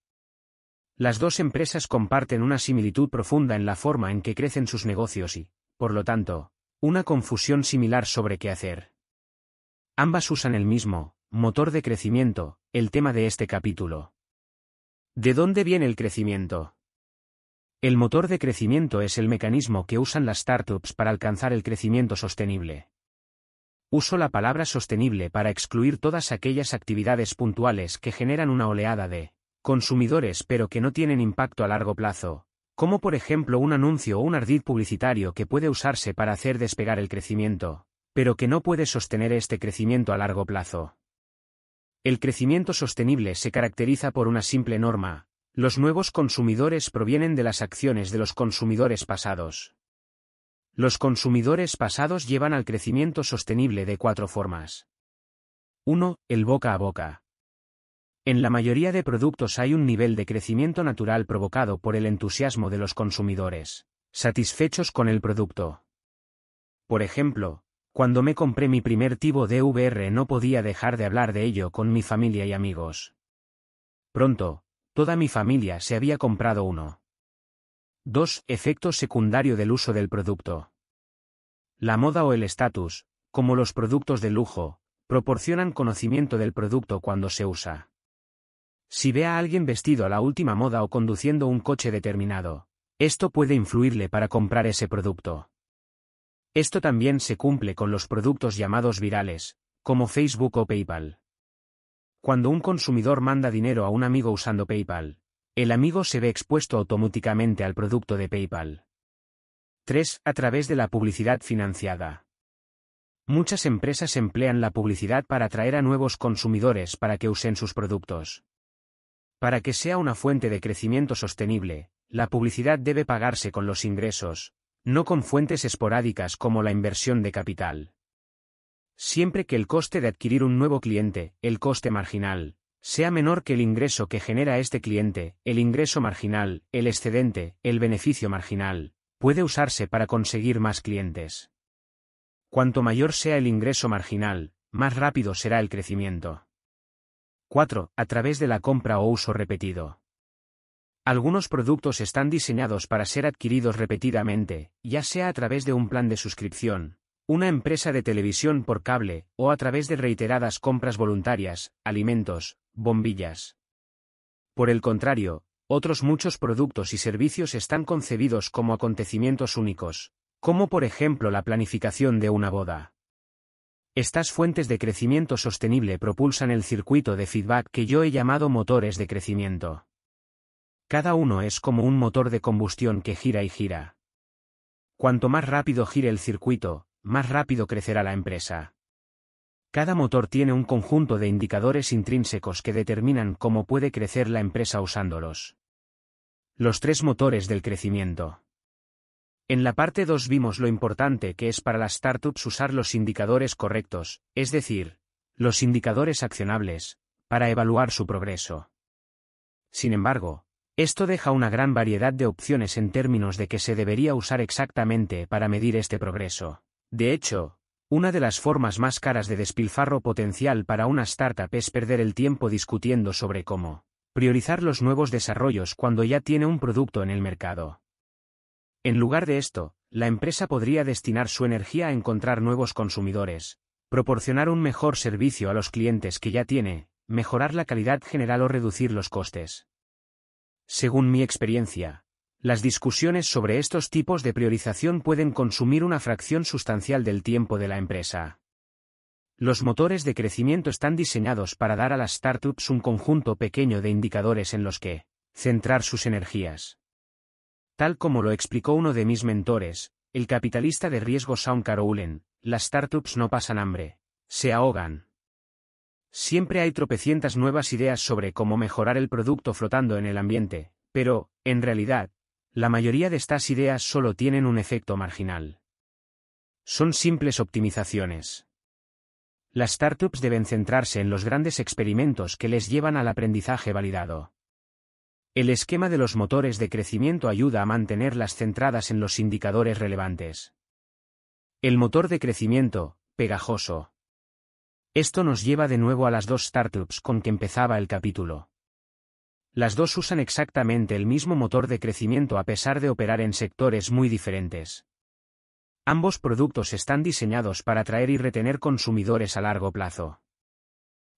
Las dos empresas comparten una similitud profunda en la forma en que crecen sus negocios y, por lo tanto, una confusión similar sobre qué hacer. Ambas usan el mismo, motor de crecimiento, el tema de este capítulo. ¿De dónde viene el crecimiento? El motor de crecimiento es el mecanismo que usan las startups para alcanzar el crecimiento sostenible. Uso la palabra sostenible para excluir todas aquellas actividades puntuales que generan una oleada de consumidores pero que no tienen impacto a largo plazo, como por ejemplo un anuncio o un ardid publicitario que puede usarse para hacer despegar el crecimiento, pero que no puede sostener este crecimiento a largo plazo. El crecimiento sostenible se caracteriza por una simple norma, los nuevos consumidores provienen de las acciones de los consumidores pasados. Los consumidores pasados llevan al crecimiento sostenible de cuatro formas. 1. El boca a boca. En la mayoría de productos hay un nivel de crecimiento natural provocado por el entusiasmo de los consumidores, satisfechos con el producto. Por ejemplo, cuando me compré mi primer Tivo DVR no podía dejar de hablar de ello con mi familia y amigos. Pronto, toda mi familia se había comprado uno. 2. Efecto secundario del uso del producto. La moda o el estatus, como los productos de lujo, proporcionan conocimiento del producto cuando se usa. Si ve a alguien vestido a la última moda o conduciendo un coche determinado, esto puede influirle para comprar ese producto. Esto también se cumple con los productos llamados virales, como Facebook o PayPal. Cuando un consumidor manda dinero a un amigo usando PayPal, el amigo se ve expuesto automáticamente al producto de PayPal. 3. A través de la publicidad financiada. Muchas empresas emplean la publicidad para atraer a nuevos consumidores para que usen sus productos. Para que sea una fuente de crecimiento sostenible, la publicidad debe pagarse con los ingresos, no con fuentes esporádicas como la inversión de capital. Siempre que el coste de adquirir un nuevo cliente, el coste marginal, sea menor que el ingreso que genera este cliente, el ingreso marginal, el excedente, el beneficio marginal, puede usarse para conseguir más clientes. Cuanto mayor sea el ingreso marginal, más rápido será el crecimiento. 4. A través de la compra o uso repetido. Algunos productos están diseñados para ser adquiridos repetidamente, ya sea a través de un plan de suscripción, una empresa de televisión por cable, o a través de reiteradas compras voluntarias, alimentos, bombillas. Por el contrario, otros muchos productos y servicios están concebidos como acontecimientos únicos, como por ejemplo la planificación de una boda. Estas fuentes de crecimiento sostenible propulsan el circuito de feedback que yo he llamado motores de crecimiento. Cada uno es como un motor de combustión que gira y gira. Cuanto más rápido gire el circuito, más rápido crecerá la empresa. Cada motor tiene un conjunto de indicadores intrínsecos que determinan cómo puede crecer la empresa usándolos. Los tres motores del crecimiento. En la parte 2 vimos lo importante que es para las startups usar los indicadores correctos, es decir, los indicadores accionables, para evaluar su progreso. Sin embargo, esto deja una gran variedad de opciones en términos de que se debería usar exactamente para medir este progreso. De hecho, una de las formas más caras de despilfarro potencial para una startup es perder el tiempo discutiendo sobre cómo priorizar los nuevos desarrollos cuando ya tiene un producto en el mercado. En lugar de esto, la empresa podría destinar su energía a encontrar nuevos consumidores, proporcionar un mejor servicio a los clientes que ya tiene, mejorar la calidad general o reducir los costes. Según mi experiencia, las discusiones sobre estos tipos de priorización pueden consumir una fracción sustancial del tiempo de la empresa. Los motores de crecimiento están diseñados para dar a las startups un conjunto pequeño de indicadores en los que centrar sus energías. Tal como lo explicó uno de mis mentores, el capitalista de riesgo Sean Caroulen, las startups no pasan hambre, se ahogan. Siempre hay tropecientas nuevas ideas sobre cómo mejorar el producto flotando en el ambiente, pero, en realidad, la mayoría de estas ideas solo tienen un efecto marginal. Son simples optimizaciones. Las startups deben centrarse en los grandes experimentos que les llevan al aprendizaje validado. El esquema de los motores de crecimiento ayuda a mantenerlas centradas en los indicadores relevantes. El motor de crecimiento, pegajoso. Esto nos lleva de nuevo a las dos startups con que empezaba el capítulo. Las dos usan exactamente el mismo motor de crecimiento a pesar de operar en sectores muy diferentes. Ambos productos están diseñados para atraer y retener consumidores a largo plazo.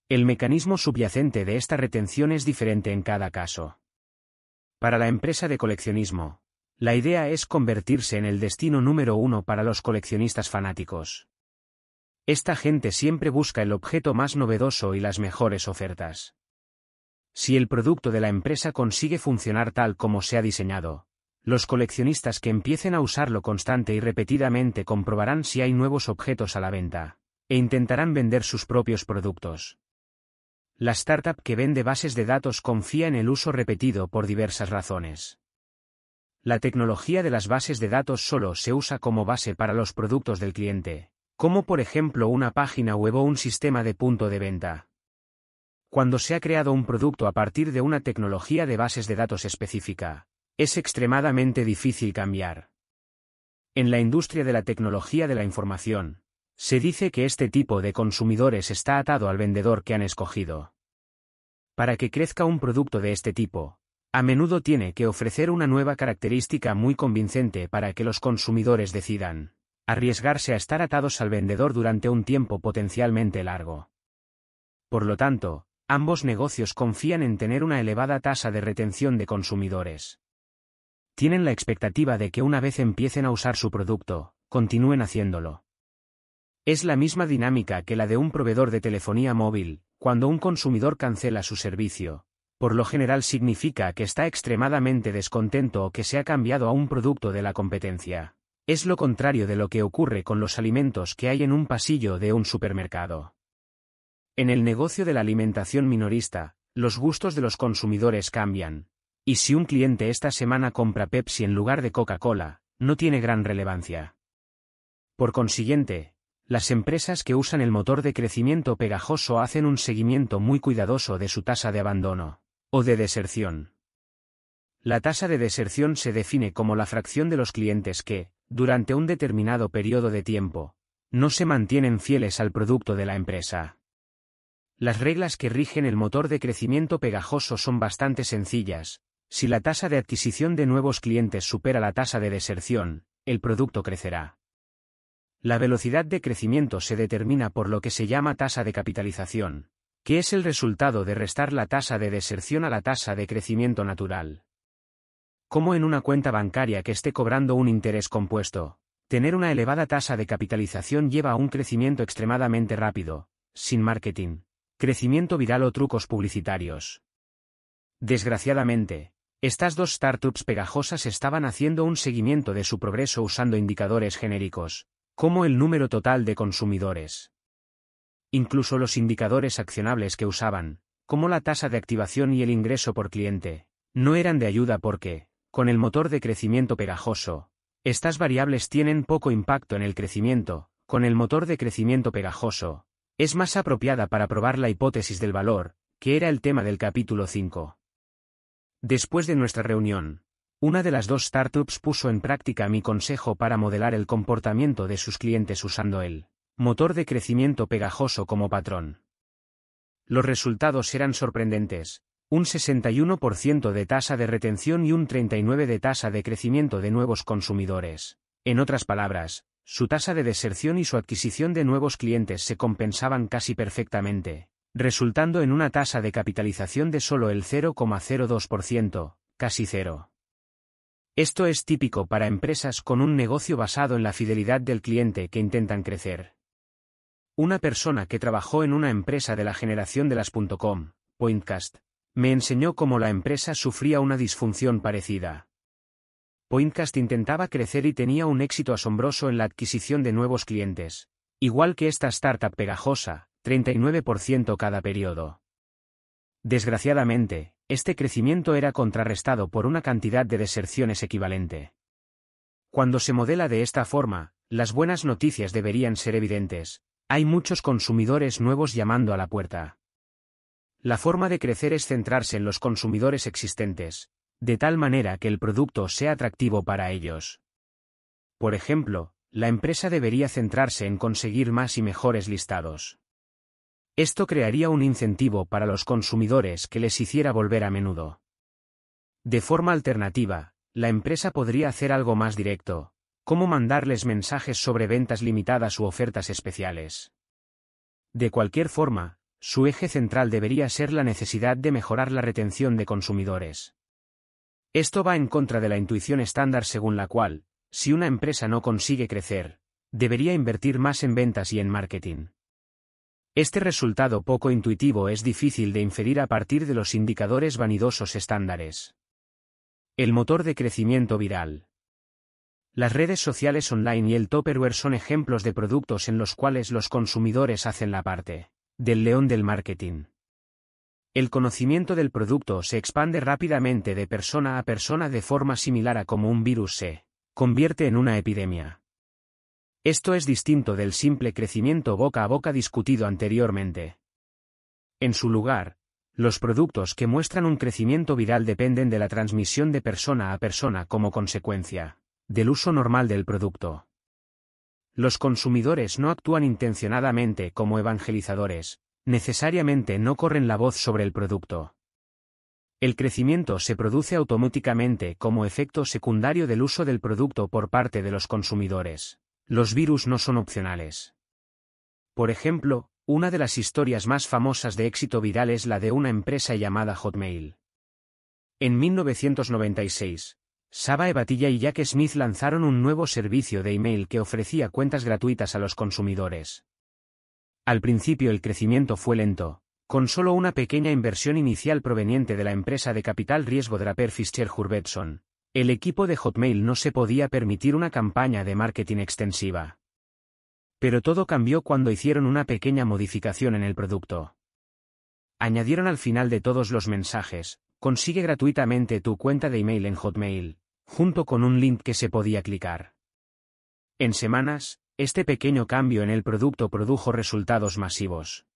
El mecanismo subyacente de esta retención es diferente en cada caso. Para la empresa de coleccionismo, la idea es convertirse en el destino número uno para los coleccionistas fanáticos. Esta gente siempre busca el objeto más novedoso y las mejores ofertas. Si el producto de la empresa consigue funcionar tal como se ha diseñado, los coleccionistas que empiecen a usarlo constante y repetidamente comprobarán si hay nuevos objetos a la venta, e intentarán vender sus propios productos. La startup que vende bases de datos confía en el uso repetido por diversas razones. La tecnología de las bases de datos solo se usa como base para los productos del cliente, como por ejemplo una página web o un sistema de punto de venta. Cuando se ha creado un producto a partir de una tecnología de bases de datos específica, es extremadamente difícil cambiar. En la industria de la tecnología de la información, se dice que este tipo de consumidores está atado al vendedor que han escogido. Para que crezca un producto de este tipo, a menudo tiene que ofrecer una nueva característica muy convincente para que los consumidores decidan arriesgarse a estar atados al vendedor durante un tiempo potencialmente largo. Por lo tanto, ambos negocios confían en tener una elevada tasa de retención de consumidores. Tienen la expectativa de que una vez empiecen a usar su producto, continúen haciéndolo. Es la misma dinámica que la de un proveedor de telefonía móvil, cuando un consumidor cancela su servicio. Por lo general significa que está extremadamente descontento o que se ha cambiado a un producto de la competencia. Es lo contrario de lo que ocurre con los alimentos que hay en un pasillo de un supermercado. En el negocio de la alimentación minorista, los gustos de los consumidores cambian. Y si un cliente esta semana compra Pepsi en lugar de Coca-Cola, no tiene gran relevancia. Por consiguiente, las empresas que usan el motor de crecimiento pegajoso hacen un seguimiento muy cuidadoso de su tasa de abandono, o de deserción. La tasa de deserción se define como la fracción de los clientes que, durante un determinado periodo de tiempo, no se mantienen fieles al producto de la empresa. Las reglas que rigen el motor de crecimiento pegajoso son bastante sencillas. Si la tasa de adquisición de nuevos clientes supera la tasa de deserción, el producto crecerá. La velocidad de crecimiento se determina por lo que se llama tasa de capitalización, que es el resultado de restar la tasa de deserción a la tasa de crecimiento natural. Como en una cuenta bancaria que esté cobrando un interés compuesto, tener una elevada tasa de capitalización lleva a un crecimiento extremadamente rápido, sin marketing, crecimiento viral o trucos publicitarios. Desgraciadamente, estas dos startups pegajosas estaban haciendo un seguimiento de su progreso usando indicadores genéricos, como el número total de consumidores. Incluso los indicadores accionables que usaban, como la tasa de activación y el ingreso por cliente, no eran de ayuda porque, con el motor de crecimiento pegajoso, estas variables tienen poco impacto en el crecimiento, con el motor de crecimiento pegajoso, es más apropiada para probar la hipótesis del valor, que era el tema del capítulo 5. Después de nuestra reunión, una de las dos startups puso en práctica mi consejo para modelar el comportamiento de sus clientes usando el motor de crecimiento pegajoso como patrón. Los resultados eran sorprendentes, un 61% de tasa de retención y un 39% de tasa de crecimiento de nuevos consumidores. En otras palabras, su tasa de deserción y su adquisición de nuevos clientes se compensaban casi perfectamente, resultando en una tasa de capitalización de solo el 0,02%, casi cero. Esto es típico para empresas con un negocio basado en la fidelidad del cliente que intentan crecer. Una persona que trabajó en una empresa de la generación de las .com, Pointcast, me enseñó cómo la empresa sufría una disfunción parecida. Pointcast intentaba crecer y tenía un éxito asombroso en la adquisición de nuevos clientes, igual que esta startup pegajosa, 39% cada periodo. Desgraciadamente, este crecimiento era contrarrestado por una cantidad de deserciones equivalente. Cuando se modela de esta forma, las buenas noticias deberían ser evidentes. Hay muchos consumidores nuevos llamando a la puerta. La forma de crecer es centrarse en los consumidores existentes, de tal manera que el producto sea atractivo para ellos. Por ejemplo, la empresa debería centrarse en conseguir más y mejores listados. Esto crearía un incentivo para los consumidores que les hiciera volver a menudo. De forma alternativa, la empresa podría hacer algo más directo, como mandarles mensajes sobre ventas limitadas u ofertas especiales. De cualquier forma, su eje central debería ser la necesidad de mejorar la retención de consumidores. Esto va en contra de la intuición estándar según la cual, si una empresa no consigue crecer, debería invertir más en ventas y en marketing. Este resultado poco intuitivo es difícil de inferir a partir de los indicadores vanidosos estándares. El motor de crecimiento viral. Las redes sociales online y el Topperware son ejemplos de productos en los cuales los consumidores hacen la parte del león del marketing. El conocimiento del producto se expande rápidamente de persona a persona de forma similar a como un virus se convierte en una epidemia. Esto es distinto del simple crecimiento boca a boca discutido anteriormente. En su lugar, los productos que muestran un crecimiento viral dependen de la transmisión de persona a persona como consecuencia del uso normal del producto. Los consumidores no actúan intencionadamente como evangelizadores, necesariamente no corren la voz sobre el producto. El crecimiento se produce automáticamente como efecto secundario del uso del producto por parte de los consumidores. Los virus no son opcionales. Por ejemplo, una de las historias más famosas de éxito viral es la de una empresa llamada Hotmail. En 1996, Saba Ebatilla y Jack Smith lanzaron un nuevo servicio de email que ofrecía cuentas gratuitas a los consumidores. Al principio el crecimiento fue lento, con solo una pequeña inversión inicial proveniente de la empresa de capital riesgo Draper Fischer Hurvetson, el equipo de Hotmail no se podía permitir una campaña de marketing extensiva. Pero todo cambió cuando hicieron una pequeña modificación en el producto. Añadieron al final de todos los mensajes, consigue gratuitamente tu cuenta de email en Hotmail, junto con un link que se podía clicar. En semanas, este pequeño cambio en el producto produjo resultados masivos.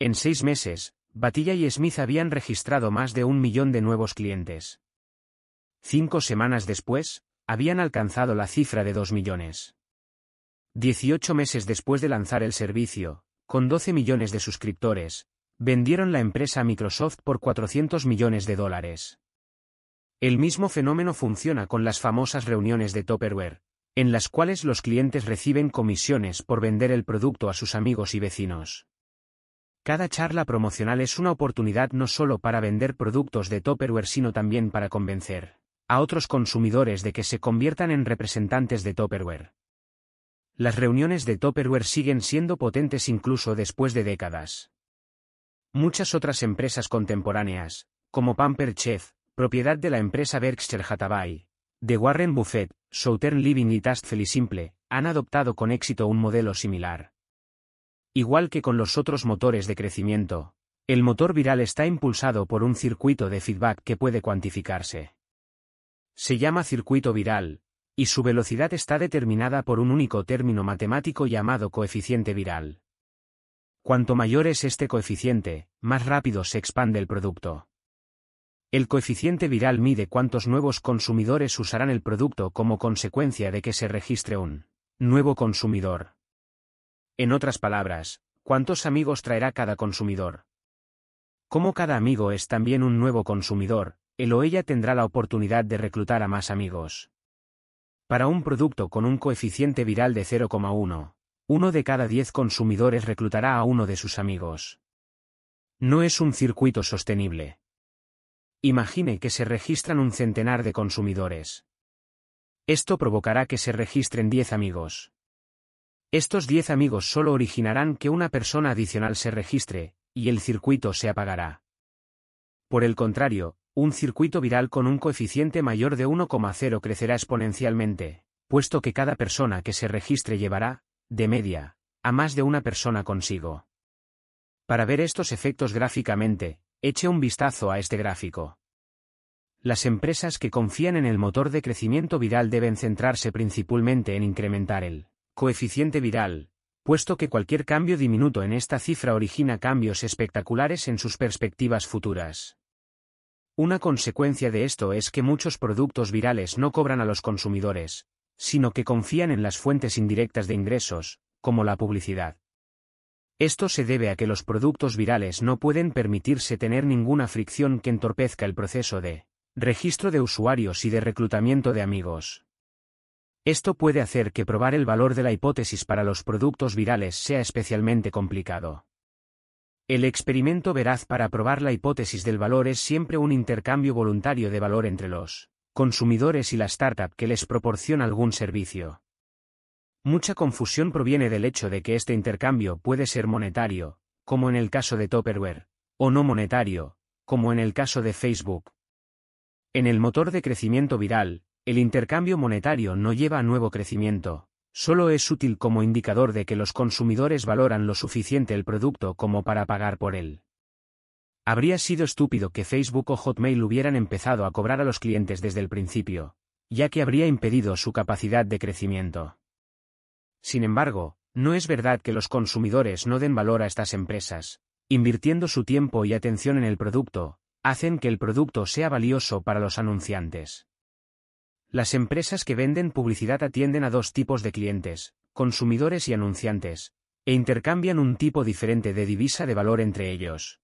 En seis meses, Batilla y Smith habían registrado más de un millón de nuevos clientes. Cinco semanas después, habían alcanzado la cifra de 2 millones. Dieciocho meses después de lanzar el servicio, con 12 millones de suscriptores, vendieron la empresa a Microsoft por 400 millones de dólares. El mismo fenómeno funciona con las famosas reuniones de Topperware, en las cuales los clientes reciben comisiones por vender el producto a sus amigos y vecinos. Cada charla promocional es una oportunidad no solo para vender productos de Topperware sino también para convencer a otros consumidores de que se conviertan en representantes de Topperware. Las reuniones de Topperware siguen siendo potentes incluso después de décadas. Muchas otras empresas contemporáneas, como Pamper Chef, propiedad de la empresa Berkshire Hathaway, de Warren Buffett, Southern Living y Tasteful Simple, han adoptado con éxito un modelo similar. Igual que con los otros motores de crecimiento, el motor viral está impulsado por un circuito de feedback que puede cuantificarse. Se llama circuito viral, y su velocidad está determinada por un único término matemático llamado coeficiente viral. Cuanto mayor es este coeficiente, más rápido se expande el producto. El coeficiente viral mide cuántos nuevos consumidores usarán el producto como consecuencia de que se registre un nuevo consumidor. En otras palabras, cuántos amigos traerá cada consumidor. Como cada amigo es también un nuevo consumidor, él o ella tendrá la oportunidad de reclutar a más amigos. Para un producto con un coeficiente viral de 0,1, uno de cada 10 consumidores reclutará a uno de sus amigos. No es un circuito sostenible. Imagine que se registran un centenar de consumidores. Esto provocará que se registren 10 amigos. Estos 10 amigos solo originarán que una persona adicional se registre, y el circuito se apagará. Por el contrario, un circuito viral con un coeficiente mayor de 1,0 crecerá exponencialmente, puesto que cada persona que se registre llevará, de media, a más de una persona consigo. Para ver estos efectos gráficamente, eche un vistazo a este gráfico. Las empresas que confían en el motor de crecimiento viral deben centrarse principalmente en incrementar el coeficiente viral, puesto que cualquier cambio diminuto en esta cifra origina cambios espectaculares en sus perspectivas futuras. Una consecuencia de esto es que muchos productos virales no cobran a los consumidores, sino que confían en las fuentes indirectas de ingresos, como la publicidad. Esto se debe a que los productos virales no pueden permitirse tener ninguna fricción que entorpezca el proceso de registro de usuarios y de reclutamiento de amigos. Esto puede hacer que probar el valor de la hipótesis para los productos virales sea especialmente complicado. El experimento veraz para probar la hipótesis del valor es siempre un intercambio voluntario de valor entre los consumidores y la startup que les proporciona algún servicio. Mucha confusión proviene del hecho de que este intercambio puede ser monetario, como en el caso de Topperware, o no monetario, como en el caso de Facebook. En el motor de crecimiento viral, el intercambio monetario no lleva a nuevo crecimiento, solo es útil como indicador de que los consumidores valoran lo suficiente el producto como para pagar por él. Habría sido estúpido que Facebook o Hotmail hubieran empezado a cobrar a los clientes desde el principio, ya que habría impedido su capacidad de crecimiento. Sin embargo, no es verdad que los consumidores no den valor a estas empresas, invirtiendo su tiempo y atención en el producto, hacen que el producto sea valioso para los anunciantes. Las empresas que venden publicidad atienden a dos tipos de clientes, consumidores y anunciantes, e intercambian un tipo diferente de divisa de valor entre ellos.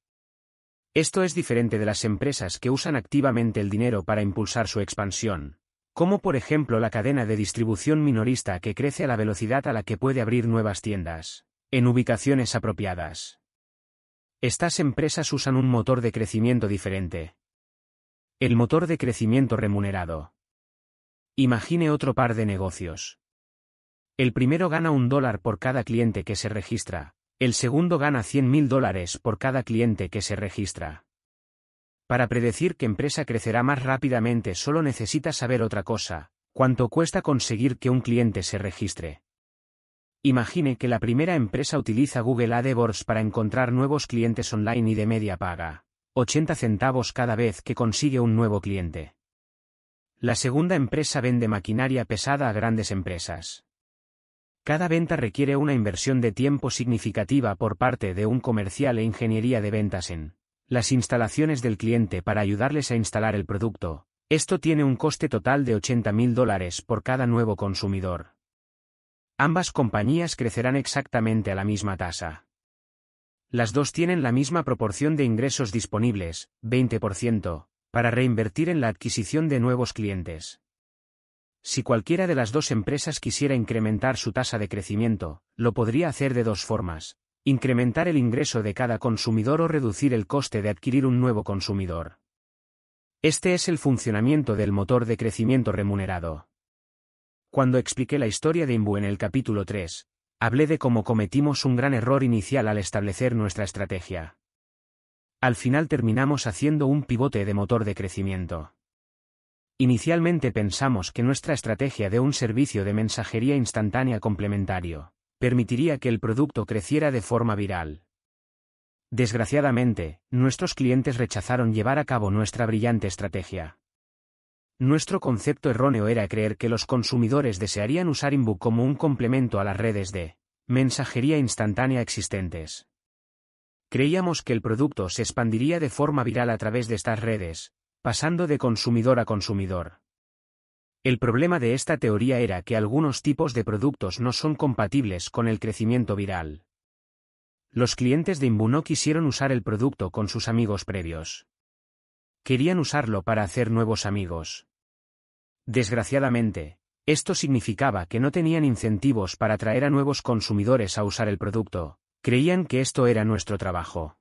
Esto es diferente de las empresas que usan activamente el dinero para impulsar su expansión, como por ejemplo la cadena de distribución minorista que crece a la velocidad a la que puede abrir nuevas tiendas, en ubicaciones apropiadas. Estas empresas usan un motor de crecimiento diferente. El motor de crecimiento remunerado. Imagine otro par de negocios. El primero gana un dólar por cada cliente que se registra, el segundo gana 100 mil dólares por cada cliente que se registra. Para predecir qué empresa crecerá más rápidamente solo necesita saber otra cosa, cuánto cuesta conseguir que un cliente se registre. Imagine que la primera empresa utiliza Google AdWords para encontrar nuevos clientes online y de media paga 80 centavos cada vez que consigue un nuevo cliente. La segunda empresa vende maquinaria pesada a grandes empresas. Cada venta requiere una inversión de tiempo significativa por parte de un comercial e ingeniería de ventas en las instalaciones del cliente para ayudarles a instalar el producto. Esto tiene un coste total de 80 mil dólares por cada nuevo consumidor. Ambas compañías crecerán exactamente a la misma tasa. Las dos tienen la misma proporción de ingresos disponibles, 20%, para reinvertir en la adquisición de nuevos clientes. Si cualquiera de las dos empresas quisiera incrementar su tasa de crecimiento, lo podría hacer de dos formas, incrementar el ingreso de cada consumidor o reducir el coste de adquirir un nuevo consumidor. Este es el funcionamiento del motor de crecimiento remunerado. Cuando expliqué la historia de Imbu en el capítulo 3, hablé de cómo cometimos un gran error inicial al establecer nuestra estrategia. Al final terminamos haciendo un pivote de motor de crecimiento. Inicialmente pensamos que nuestra estrategia de un servicio de mensajería instantánea complementario permitiría que el producto creciera de forma viral. Desgraciadamente, nuestros clientes rechazaron llevar a cabo nuestra brillante estrategia. Nuestro concepto erróneo era creer que los consumidores desearían usar Inbook como un complemento a las redes de mensajería instantánea existentes. Creíamos que el producto se expandiría de forma viral a través de estas redes, pasando de consumidor a consumidor. El problema de esta teoría era que algunos tipos de productos no son compatibles con el crecimiento viral. Los clientes de Imbu no quisieron usar el producto con sus amigos previos. Querían usarlo para hacer nuevos amigos. Desgraciadamente, esto significaba que no tenían incentivos para atraer a nuevos consumidores a usar el producto, creían que esto era nuestro trabajo.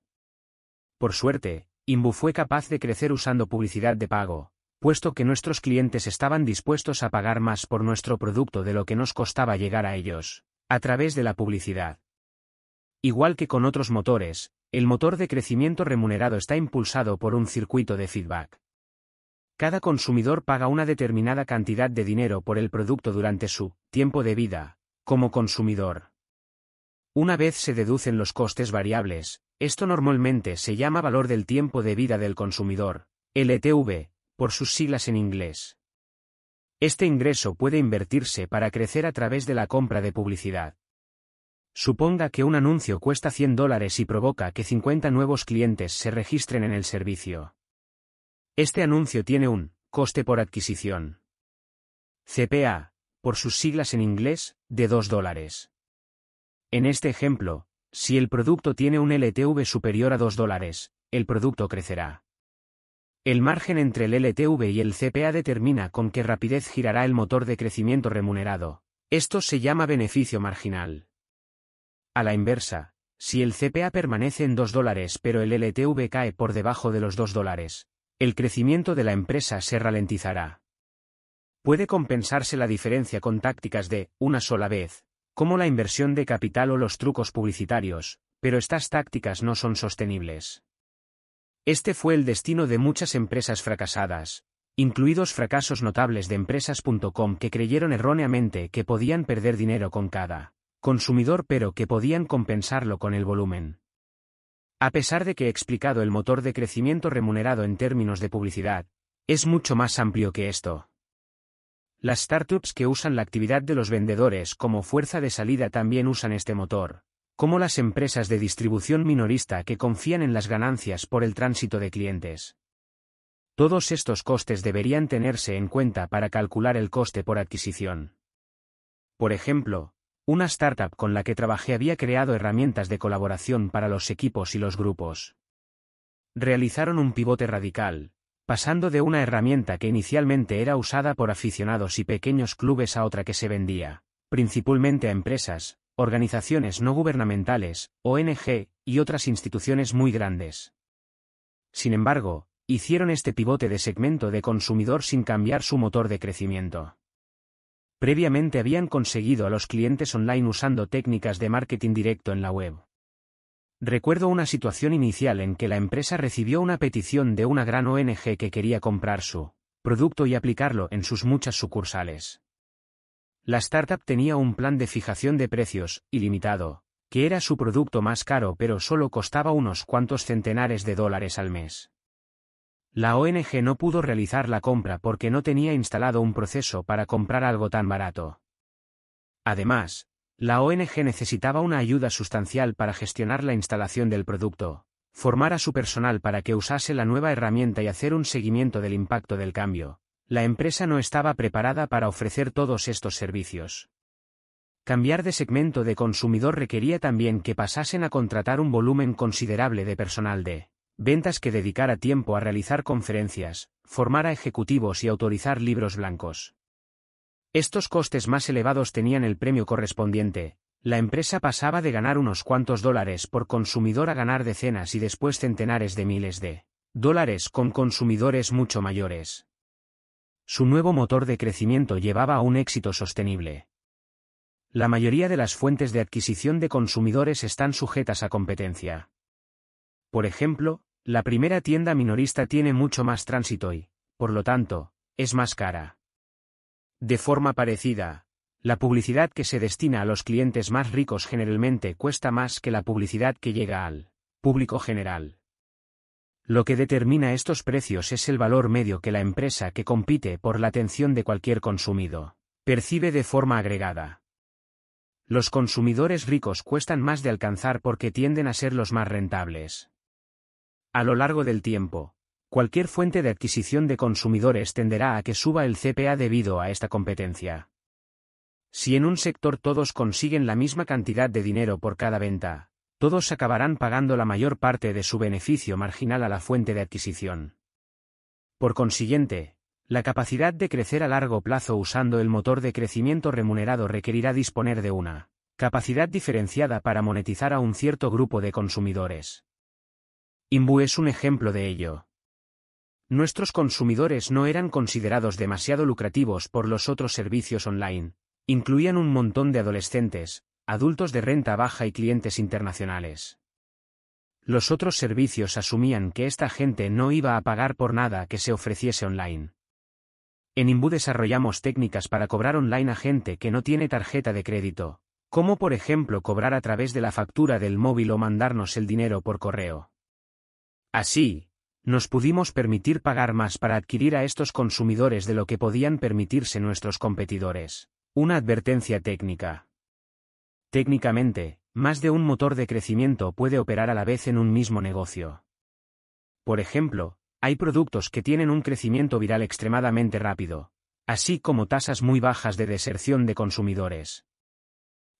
Por suerte, Imbu fue capaz de crecer usando publicidad de pago, puesto que nuestros clientes estaban dispuestos a pagar más por nuestro producto de lo que nos costaba llegar a ellos, a través de la publicidad. Igual que con otros motores, el motor de crecimiento remunerado está impulsado por un circuito de feedback. Cada consumidor paga una determinada cantidad de dinero por el producto durante su tiempo de vida, como consumidor. Una vez se deducen los costes variables, esto normalmente se llama valor del tiempo de vida del consumidor, LTV, por sus siglas en inglés. Este ingreso puede invertirse para crecer a través de la compra de publicidad. Suponga que un anuncio cuesta 100 dólares y provoca que 50 nuevos clientes se registren en el servicio. Este anuncio tiene un coste por adquisición. CPA, por sus siglas en inglés, de 2 dólares. En este ejemplo, si el producto tiene un LTV superior a 2 dólares, el producto crecerá. El margen entre el LTV y el CPA determina con qué rapidez girará el motor de crecimiento remunerado. Esto se llama beneficio marginal. A la inversa, si el CPA permanece en 2 dólares pero el LTV cae por debajo de los 2 dólares, el crecimiento de la empresa se ralentizará. Puede compensarse la diferencia con tácticas de, una sola vez, como la inversión de capital o los trucos publicitarios, pero estas tácticas no son sostenibles. Este fue el destino de muchas empresas fracasadas, incluidos fracasos notables de empresas.com que creyeron erróneamente que podían perder dinero con cada consumidor pero que podían compensarlo con el volumen. A pesar de que he explicado el motor de crecimiento remunerado en términos de publicidad, es mucho más amplio que esto. Las startups que usan la actividad de los vendedores como fuerza de salida también usan este motor, como las empresas de distribución minorista que confían en las ganancias por el tránsito de clientes. Todos estos costes deberían tenerse en cuenta para calcular el coste por adquisición. Por ejemplo, una startup con la que trabajé había creado herramientas de colaboración para los equipos y los grupos. Realizaron un pivote radical, pasando de una herramienta que inicialmente era usada por aficionados y pequeños clubes a otra que se vendía, principalmente a empresas, organizaciones no gubernamentales, ONG, y otras instituciones muy grandes. Sin embargo, hicieron este pivote de segmento de consumidor sin cambiar su motor de crecimiento. Previamente habían conseguido a los clientes online usando técnicas de marketing directo en la web. Recuerdo una situación inicial en que la empresa recibió una petición de una gran ONG que quería comprar su producto y aplicarlo en sus muchas sucursales. La startup tenía un plan de fijación de precios, ilimitado, que era su producto más caro pero solo costaba unos cuantos centenares de dólares al mes. La ONG no pudo realizar la compra porque no tenía instalado un proceso para comprar algo tan barato. Además, la ONG necesitaba una ayuda sustancial para gestionar la instalación del producto, formar a su personal para que usase la nueva herramienta y hacer un seguimiento del impacto del cambio. La empresa no estaba preparada para ofrecer todos estos servicios. Cambiar de segmento de consumidor requería también que pasasen a contratar un volumen considerable de personal de ventas que dedicara tiempo a realizar conferencias, formar a ejecutivos y autorizar libros blancos. Estos costes más elevados tenían el premio correspondiente, la empresa pasaba de ganar unos cuantos dólares por consumidor a ganar decenas y después centenares de miles de dólares con consumidores mucho mayores. Su nuevo motor de crecimiento llevaba a un éxito sostenible. La mayoría de las fuentes de adquisición de consumidores están sujetas a competencia. Por ejemplo, la primera tienda minorista tiene mucho más tránsito y, por lo tanto, es más cara. De forma parecida, la publicidad que se destina a los clientes más ricos generalmente cuesta más que la publicidad que llega al público general. Lo que determina estos precios es el valor medio que la empresa que compite por la atención de cualquier consumido percibe de forma agregada. Los consumidores ricos cuestan más de alcanzar porque tienden a ser los más rentables. A lo largo del tiempo, cualquier fuente de adquisición de consumidores tenderá a que suba el CPA debido a esta competencia. Si en un sector todos consiguen la misma cantidad de dinero por cada venta, todos acabarán pagando la mayor parte de su beneficio marginal a la fuente de adquisición. Por consiguiente, la capacidad de crecer a largo plazo usando el motor de crecimiento remunerado requerirá disponer de una capacidad diferenciada para monetizar a un cierto grupo de consumidores. Imbu es un ejemplo de ello. Nuestros consumidores no eran considerados demasiado lucrativos por los otros servicios online. Incluían un montón de adolescentes, adultos de renta baja y clientes internacionales. Los otros servicios asumían que esta gente no iba a pagar por nada que se ofreciese online. En Imbu desarrollamos técnicas para cobrar online a gente que no tiene tarjeta de crédito, como por ejemplo cobrar a través de la factura del móvil o mandarnos el dinero por correo. Así, nos pudimos permitir pagar más para adquirir a estos consumidores de lo que podían permitirse nuestros competidores. Una advertencia técnica. Técnicamente, más de un motor de crecimiento puede operar a la vez en un mismo negocio. Por ejemplo, hay productos que tienen un crecimiento viral extremadamente rápido, así como tasas muy bajas de deserción de consumidores.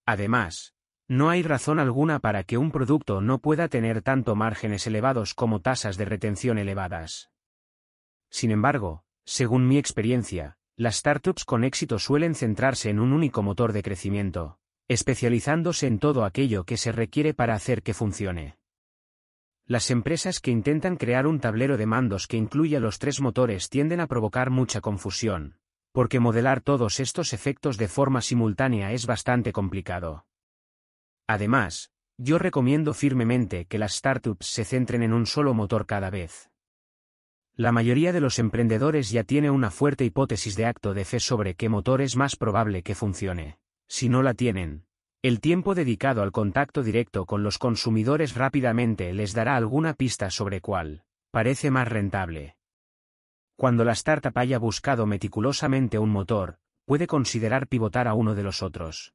Además, no hay razón alguna para que un producto no pueda tener tanto márgenes elevados como tasas de retención elevadas. Sin embargo, según mi experiencia, las startups con éxito suelen centrarse en un único motor de crecimiento, especializándose en todo aquello que se requiere para hacer que funcione. Las empresas que intentan crear un tablero de mandos que incluya los tres motores tienden a provocar mucha confusión, porque modelar todos estos efectos de forma simultánea es bastante complicado. Además, yo recomiendo firmemente que las startups se centren en un solo motor cada vez. La mayoría de los emprendedores ya tiene una fuerte hipótesis de acto de fe sobre qué motor es más probable que funcione. Si no la tienen, el tiempo dedicado al contacto directo con los consumidores rápidamente les dará alguna pista sobre cuál parece más rentable. Cuando la startup haya buscado meticulosamente un motor, puede considerar pivotar a uno de los otros.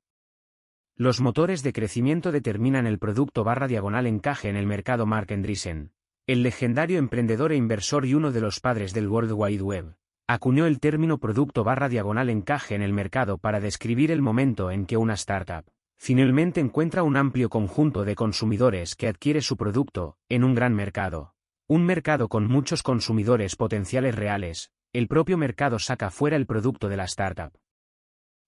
Los motores de crecimiento determinan el producto barra diagonal encaje en el mercado Mark Andreessen, el legendario emprendedor e inversor y uno de los padres del World Wide Web. Acuñó el término producto barra diagonal encaje en el mercado para describir el momento en que una startup finalmente encuentra un amplio conjunto de consumidores que adquiere su producto, en un gran mercado. Un mercado con muchos consumidores potenciales reales, el propio mercado saca fuera el producto de la startup.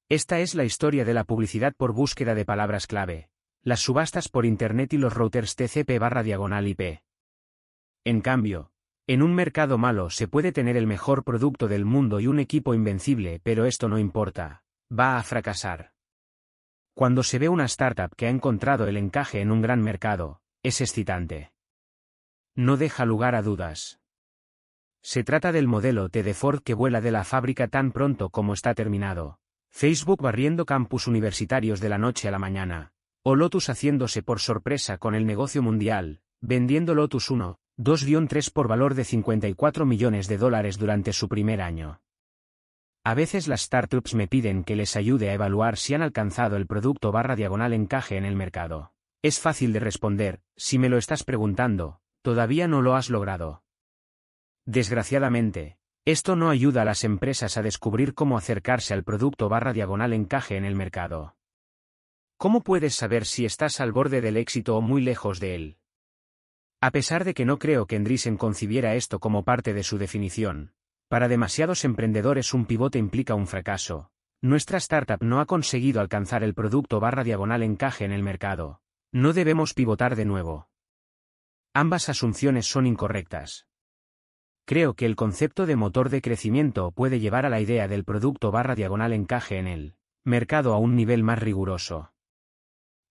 Esta es la historia de la publicidad por búsqueda de palabras clave, las subastas por Internet y los routers TCP barra diagonal IP. En cambio, en un mercado malo se puede tener el mejor producto del mundo y un equipo invencible, pero esto no importa, va a fracasar. Cuando se ve una startup que ha encontrado el encaje en un gran mercado, es excitante. No deja lugar a dudas. Se trata del modelo T de Ford que vuela de la fábrica tan pronto como está terminado, Facebook barriendo campus universitarios de la noche a la mañana, o Lotus haciéndose por sorpresa con el negocio mundial, vendiendo Lotus 1, 2-3 por valor de 54 millones de dólares durante su primer año. A veces las startups me piden que les ayude a evaluar si han alcanzado el producto barra diagonal encaje en el mercado. Es fácil de responder, si me lo estás preguntando, todavía no lo has logrado. Desgraciadamente, esto no ayuda a las empresas a descubrir cómo acercarse al producto barra diagonal encaje en el mercado. ¿Cómo puedes saber si estás al borde del éxito o muy lejos de él? A pesar de que no creo que Andreessen concibiera esto como parte de su definición, para demasiados emprendedores un pivote implica un fracaso. Nuestra startup no ha conseguido alcanzar el producto barra diagonal encaje en el mercado. No debemos pivotar de nuevo. Ambas asunciones son incorrectas. Creo que el concepto de motor de crecimiento puede llevar a la idea del producto barra diagonal encaje en el mercado a un nivel más riguroso.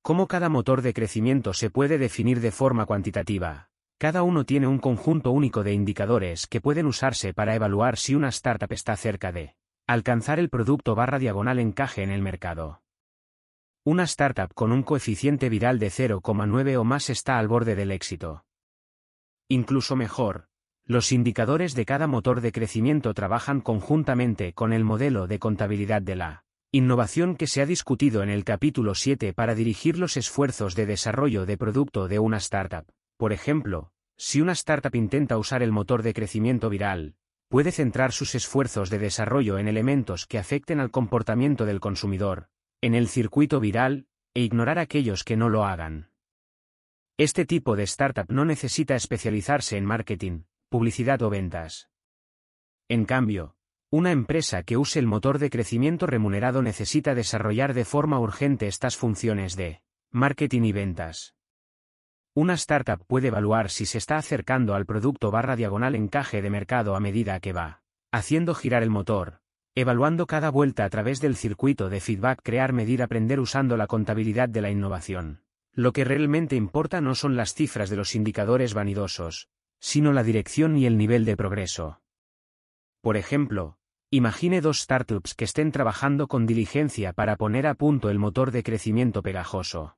¿Cómo cada motor de crecimiento se puede definir de forma cuantitativa? Cada uno tiene un conjunto único de indicadores que pueden usarse para evaluar si una startup está cerca de alcanzar el producto barra diagonal encaje en el mercado. Una startup con un coeficiente viral de 0,9 o más está al borde del éxito. Incluso mejor, los indicadores de cada motor de crecimiento trabajan conjuntamente con el modelo de contabilidad de la innovación que se ha discutido en el capítulo 7 para dirigir los esfuerzos de desarrollo de producto de una startup. Por ejemplo, si una startup intenta usar el motor de crecimiento viral, puede centrar sus esfuerzos de desarrollo en elementos que afecten al comportamiento del consumidor, en el circuito viral, e ignorar aquellos que no lo hagan. Este tipo de startup no necesita especializarse en marketing, publicidad o ventas. En cambio, una empresa que use el motor de crecimiento remunerado necesita desarrollar de forma urgente estas funciones de marketing y ventas. Una startup puede evaluar si se está acercando al producto barra diagonal encaje de mercado a medida que va haciendo girar el motor, evaluando cada vuelta a través del circuito de feedback, crear, medir, aprender usando la contabilidad de la innovación. Lo que realmente importa no son las cifras de los indicadores vanidosos, sino la dirección y el nivel de progreso. Por ejemplo, imagine dos startups que estén trabajando con diligencia para poner a punto el motor de crecimiento pegajoso.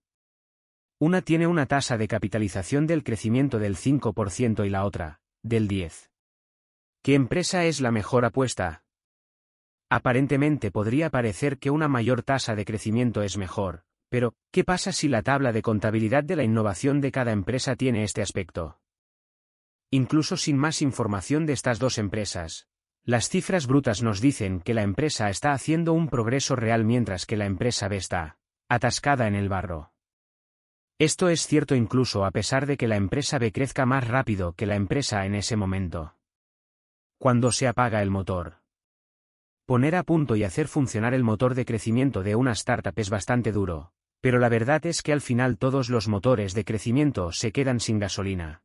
Una tiene una tasa de capitalización del crecimiento del 5% y la otra, del 10%. ¿Qué empresa es la mejor apuesta? Aparentemente podría parecer que una mayor tasa de crecimiento es mejor, pero, ¿qué pasa si la tabla de contabilidad de la innovación de cada empresa tiene este aspecto? Incluso sin más información de estas dos empresas, las cifras brutas nos dicen que la empresa está haciendo un progreso real mientras que la empresa B está atascada en el barro. Esto es cierto incluso a pesar de que la empresa B crezca más rápido que la empresa en ese momento. Cuando se apaga el motor. Poner a punto y hacer funcionar el motor de crecimiento de una startup es bastante duro, pero la verdad es que al final todos los motores de crecimiento se quedan sin gasolina.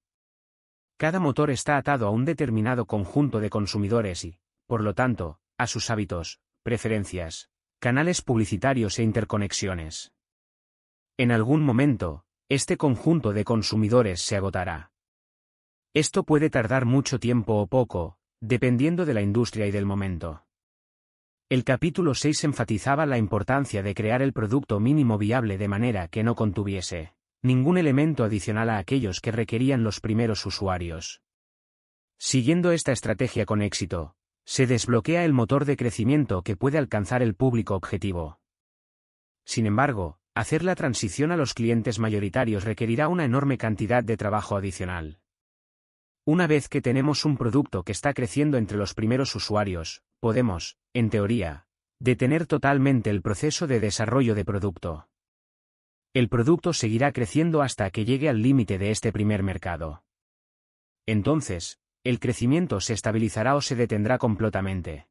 Cada motor está atado a un determinado conjunto de consumidores y, por lo tanto, a sus hábitos, preferencias, canales publicitarios e interconexiones. En algún momento, este conjunto de consumidores se agotará. Esto puede tardar mucho tiempo o poco, dependiendo de la industria y del momento. El capítulo 6 enfatizaba la importancia de crear el producto mínimo viable de manera que no contuviese ningún elemento adicional a aquellos que requerían los primeros usuarios. Siguiendo esta estrategia con éxito, se desbloquea el motor de crecimiento que puede alcanzar el público objetivo. Sin embargo, hacer la transición a los clientes mayoritarios requerirá una enorme cantidad de trabajo adicional. Una vez que tenemos un producto que está creciendo entre los primeros usuarios, podemos, en teoría, detener totalmente el proceso de desarrollo de producto. El producto seguirá creciendo hasta que llegue al límite de este primer mercado. Entonces, el crecimiento se estabilizará o se detendrá completamente.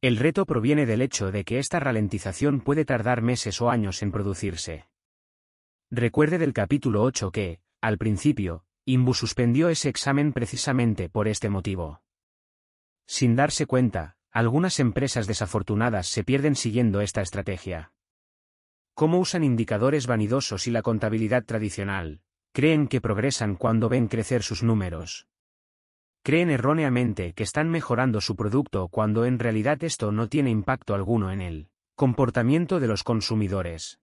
El reto proviene del hecho de que esta ralentización puede tardar meses o años en producirse. Recuerde del capítulo 8 que, al principio, Imbu suspendió ese examen precisamente por este motivo. Sin darse cuenta, algunas empresas desafortunadas se pierden siguiendo esta estrategia. ¿Cómo usan indicadores vanidosos y la contabilidad tradicional? Creen que progresan cuando ven crecer sus números. Creen erróneamente que están mejorando su producto cuando en realidad esto no tiene impacto alguno en el comportamiento de los consumidores.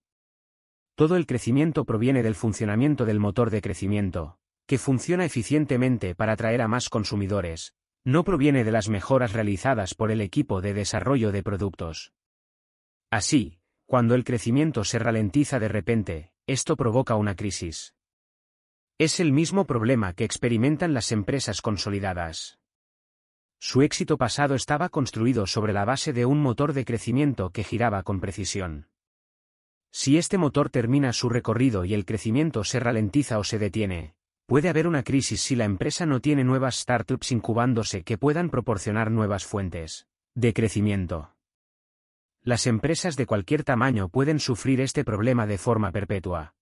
Todo el crecimiento proviene del funcionamiento del motor de crecimiento, que funciona eficientemente para atraer a más consumidores, no proviene de las mejoras realizadas por el equipo de desarrollo de productos. Así, cuando el crecimiento se ralentiza de repente, esto provoca una crisis. Es el mismo problema que experimentan las empresas consolidadas. Su éxito pasado estaba construido sobre la base de un motor de crecimiento que giraba con precisión. Si este motor termina su recorrido y el crecimiento se ralentiza o se detiene, Puede haber una crisis si la empresa no tiene nuevas startups incubándose que puedan proporcionar nuevas fuentes de crecimiento. Las empresas de cualquier tamaño pueden sufrir este problema de forma perpetua.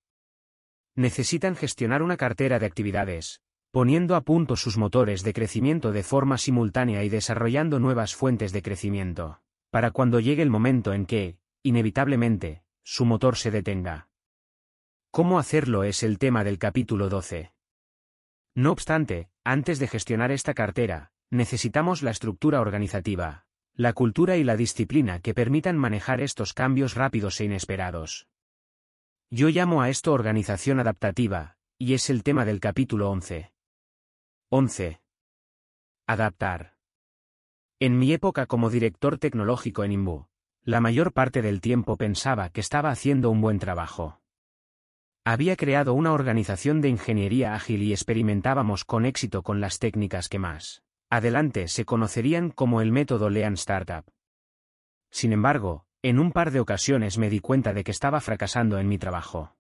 Necesitan gestionar una cartera de actividades, poniendo a punto sus motores de crecimiento de forma simultánea y desarrollando nuevas fuentes de crecimiento, para cuando llegue el momento en que, inevitablemente, su motor se detenga. ¿Cómo hacerlo es el tema del capítulo 12? No obstante, antes de gestionar esta cartera, necesitamos la estructura organizativa, la cultura y la disciplina que permitan manejar estos cambios rápidos e inesperados. Yo llamo a esto organización adaptativa, y es el tema del capítulo 11. 11. Adaptar. En mi época como director tecnológico en IMBU, la mayor parte del tiempo pensaba que estaba haciendo un buen trabajo. Había creado una organización de ingeniería ágil y experimentábamos con éxito con las técnicas que más adelante se conocerían como el método Lean Startup. Sin embargo, en un par de ocasiones me di cuenta de que estaba fracasando en mi trabajo.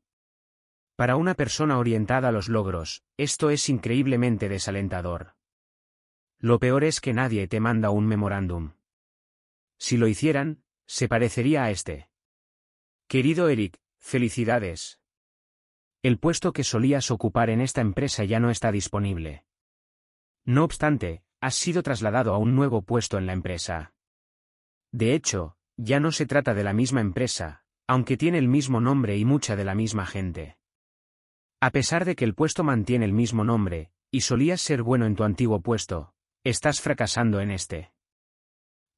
Para una persona orientada a los logros, esto es increíblemente desalentador. Lo peor es que nadie te manda un memorándum. Si lo hicieran, se parecería a este. Querido Eric, felicidades, El puesto que solías ocupar en esta empresa ya no está disponible. No obstante, has sido trasladado a un nuevo puesto en la empresa. De hecho, ya no se trata de la misma empresa, aunque tiene el mismo nombre y mucha de la misma gente. A pesar de que el puesto mantiene el mismo nombre, y solías ser bueno en tu antiguo puesto, estás fracasando en este.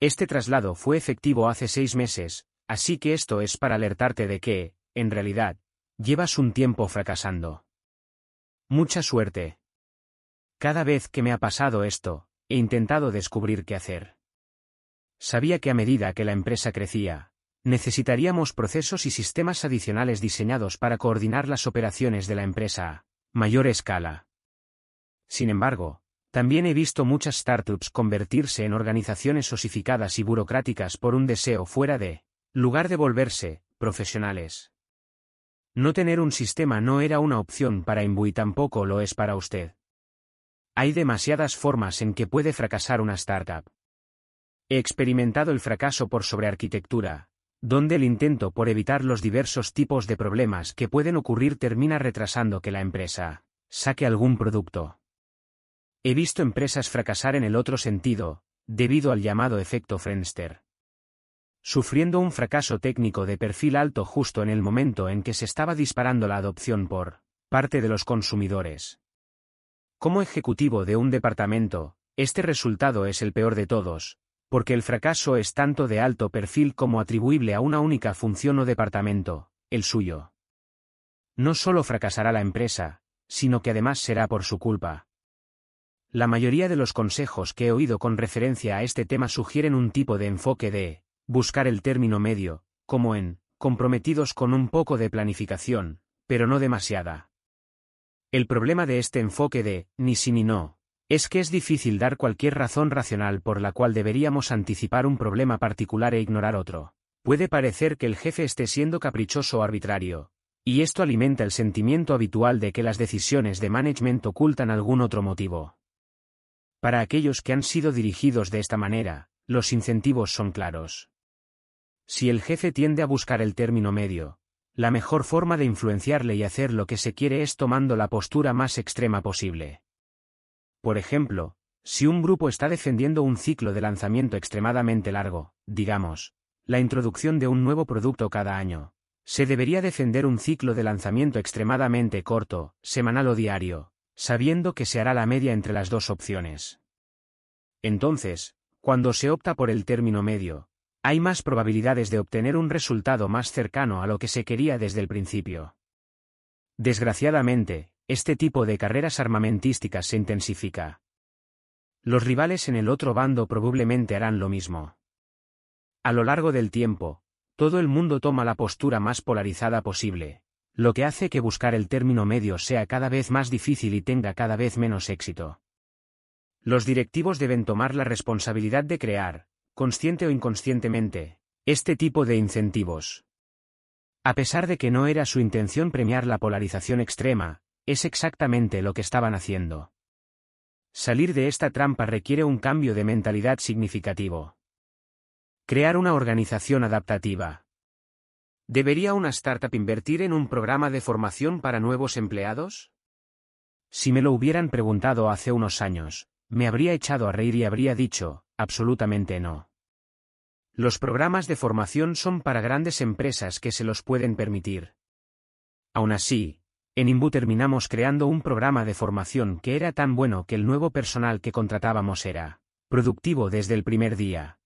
Este traslado fue efectivo hace seis meses, así que esto es para alertarte de que, en realidad, llevas un tiempo fracasando. Mucha suerte. Cada vez que me ha pasado esto, he intentado descubrir qué hacer. Sabía que a medida que la empresa crecía, necesitaríamos procesos y sistemas adicionales diseñados para coordinar las operaciones de la empresa a mayor escala. Sin embargo, también he visto muchas startups convertirse en organizaciones osificadas y burocráticas por un deseo fuera de lugar de volverse profesionales. No tener un sistema no era una opción para Imbu y tampoco lo es para usted. Hay demasiadas formas en que puede fracasar una startup. He experimentado el fracaso por sobrearquitectura, donde el intento por evitar los diversos tipos de problemas que pueden ocurrir termina retrasando que la empresa saque algún producto. He visto empresas fracasar en el otro sentido, debido al llamado efecto Friendster. Sufriendo un fracaso técnico de perfil alto justo en el momento en que se estaba disparando la adopción por parte de los consumidores. Como ejecutivo de un departamento, este resultado es el peor de todos, porque el fracaso es tanto de alto perfil como atribuible a una única función o departamento, el suyo. No solo fracasará la empresa, sino que además será por su culpa. La mayoría de los consejos que he oído con referencia a este tema sugieren un tipo de enfoque de buscar el término medio, como en comprometidos con un poco de planificación, pero no demasiada. El problema de este enfoque de ni sí ni no, es que es difícil dar cualquier razón racional por la cual deberíamos anticipar un problema particular e ignorar otro. Puede parecer que el jefe esté siendo caprichoso o arbitrario, y esto alimenta el sentimiento habitual de que las decisiones de management ocultan algún otro motivo. Para aquellos que han sido dirigidos de esta manera, los incentivos son claros. Si el jefe tiende a buscar el término medio, la mejor forma de influenciarle y hacer lo que se quiere es tomando la postura más extrema posible. Por ejemplo, si un grupo está defendiendo un ciclo de lanzamiento extremadamente largo, digamos, la introducción de un nuevo producto cada año, se debería defender un ciclo de lanzamiento extremadamente corto, semanal o diario, sabiendo que se hará la media entre las dos opciones. Entonces, cuando se opta por el término medio, hay más probabilidades de obtener un resultado más cercano a lo que se quería desde el principio. Desgraciadamente, este tipo de carreras armamentísticas se intensifica. Los rivales en el otro bando probablemente harán lo mismo. A lo largo del tiempo, todo el mundo toma la postura más polarizada posible, lo que hace que buscar el término medio sea cada vez más difícil y tenga cada vez menos éxito. Los directivos deben tomar la responsabilidad de crear, consciente o inconscientemente, este tipo de incentivos. A pesar de que no era su intención premiar la polarización extrema, es exactamente lo que estaban haciendo. Salir de esta trampa requiere un cambio de mentalidad significativo. Crear una organización adaptativa. ¿Debería una startup invertir en un programa de formación para nuevos empleados? Si me lo hubieran preguntado hace unos años, me habría echado a reír y habría dicho, absolutamente no. Los programas de formación son para grandes empresas que se los pueden permitir. Aún así, en Imbu terminamos creando un programa de formación que era tan bueno que el nuevo personal que contratábamos era productivo desde el primer día.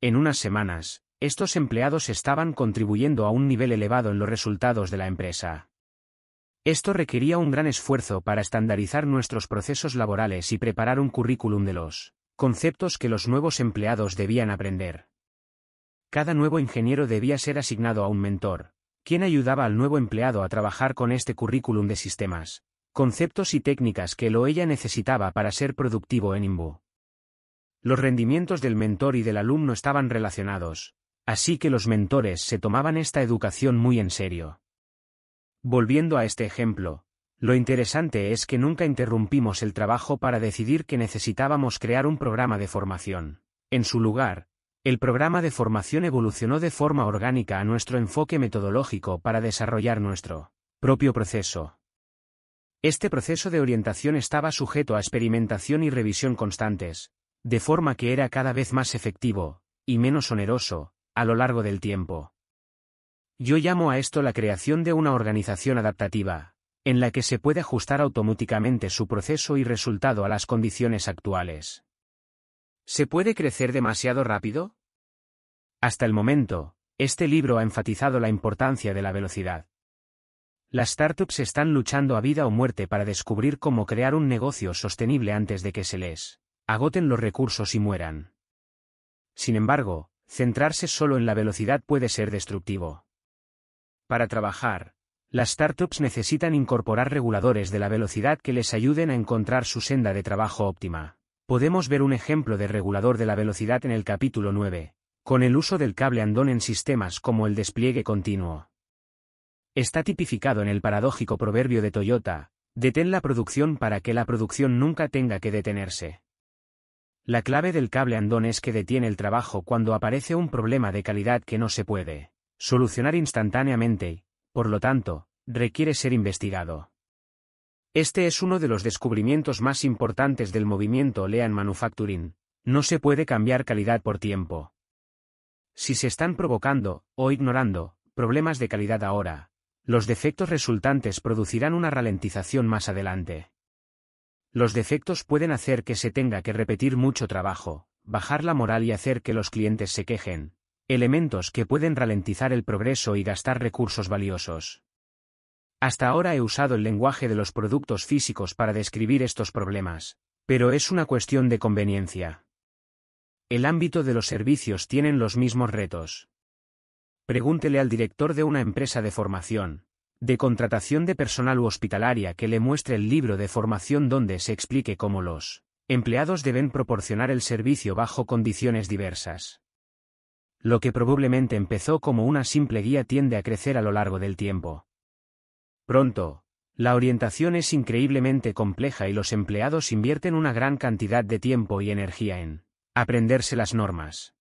En unas semanas, estos empleados estaban contribuyendo a un nivel elevado en los resultados de la empresa. Esto requería un gran esfuerzo para estandarizar nuestros procesos laborales y preparar un currículum de los conceptos que los nuevos empleados debían aprender. Cada nuevo ingeniero debía ser asignado a un mentor, ¿Quién ayudaba al nuevo empleado a trabajar con este currículum de sistemas, conceptos y técnicas que lo ella necesitaba para ser productivo en Imbu. Los rendimientos del mentor y del alumno estaban relacionados, así que los mentores se tomaban esta educación muy en serio. Volviendo a este ejemplo, lo interesante es que nunca interrumpimos el trabajo para decidir que necesitábamos crear un programa de formación. En su lugar, el programa de formación evolucionó de forma orgánica a nuestro enfoque metodológico para desarrollar nuestro propio proceso. Este proceso de orientación estaba sujeto a experimentación y revisión constantes, de forma que era cada vez más efectivo, y menos oneroso, a lo largo del tiempo. Yo llamo a esto la creación de una organización adaptativa, en la que se puede ajustar automáticamente su proceso y resultado a las condiciones actuales. ¿Se puede crecer demasiado rápido? Hasta el momento, este libro ha enfatizado la importancia de la velocidad. Las startups están luchando a vida o muerte para descubrir cómo crear un negocio sostenible antes de que se les agoten los recursos y mueran. Sin embargo, centrarse solo en la velocidad puede ser destructivo. Para trabajar, las startups necesitan incorporar reguladores de la velocidad que les ayuden a encontrar su senda de trabajo óptima. Podemos ver un ejemplo de regulador de la velocidad en el capítulo 9, con el uso del cable andón en sistemas como el despliegue continuo. Está tipificado en el paradójico proverbio de Toyota, detén la producción para que la producción nunca tenga que detenerse. La clave del cable andón es que detiene el trabajo cuando aparece un problema de calidad que no se puede solucionar instantáneamente por lo tanto, requiere ser investigado. Este es uno de los descubrimientos más importantes del movimiento Lean Manufacturing. No se puede cambiar calidad por tiempo. Si se están provocando, o ignorando, problemas de calidad ahora, los defectos resultantes producirán una ralentización más adelante. Los defectos pueden hacer que se tenga que repetir mucho trabajo, bajar la moral y hacer que los clientes se quejen, elementos que pueden ralentizar el progreso y gastar recursos valiosos. Hasta ahora he usado el lenguaje de los productos físicos para describir estos problemas, pero es una cuestión de conveniencia. El ámbito de los servicios tienen los mismos retos. Pregúntele al director de una empresa de formación, de contratación de personal u hospitalaria que le muestre el libro de formación donde se explique cómo los empleados deben proporcionar el servicio bajo condiciones diversas. Lo que probablemente empezó como una simple guía tiende a crecer a lo largo del tiempo. Pronto, la orientación es increíblemente compleja y los empleados invierten una gran cantidad de tiempo y energía en aprenderse las normas.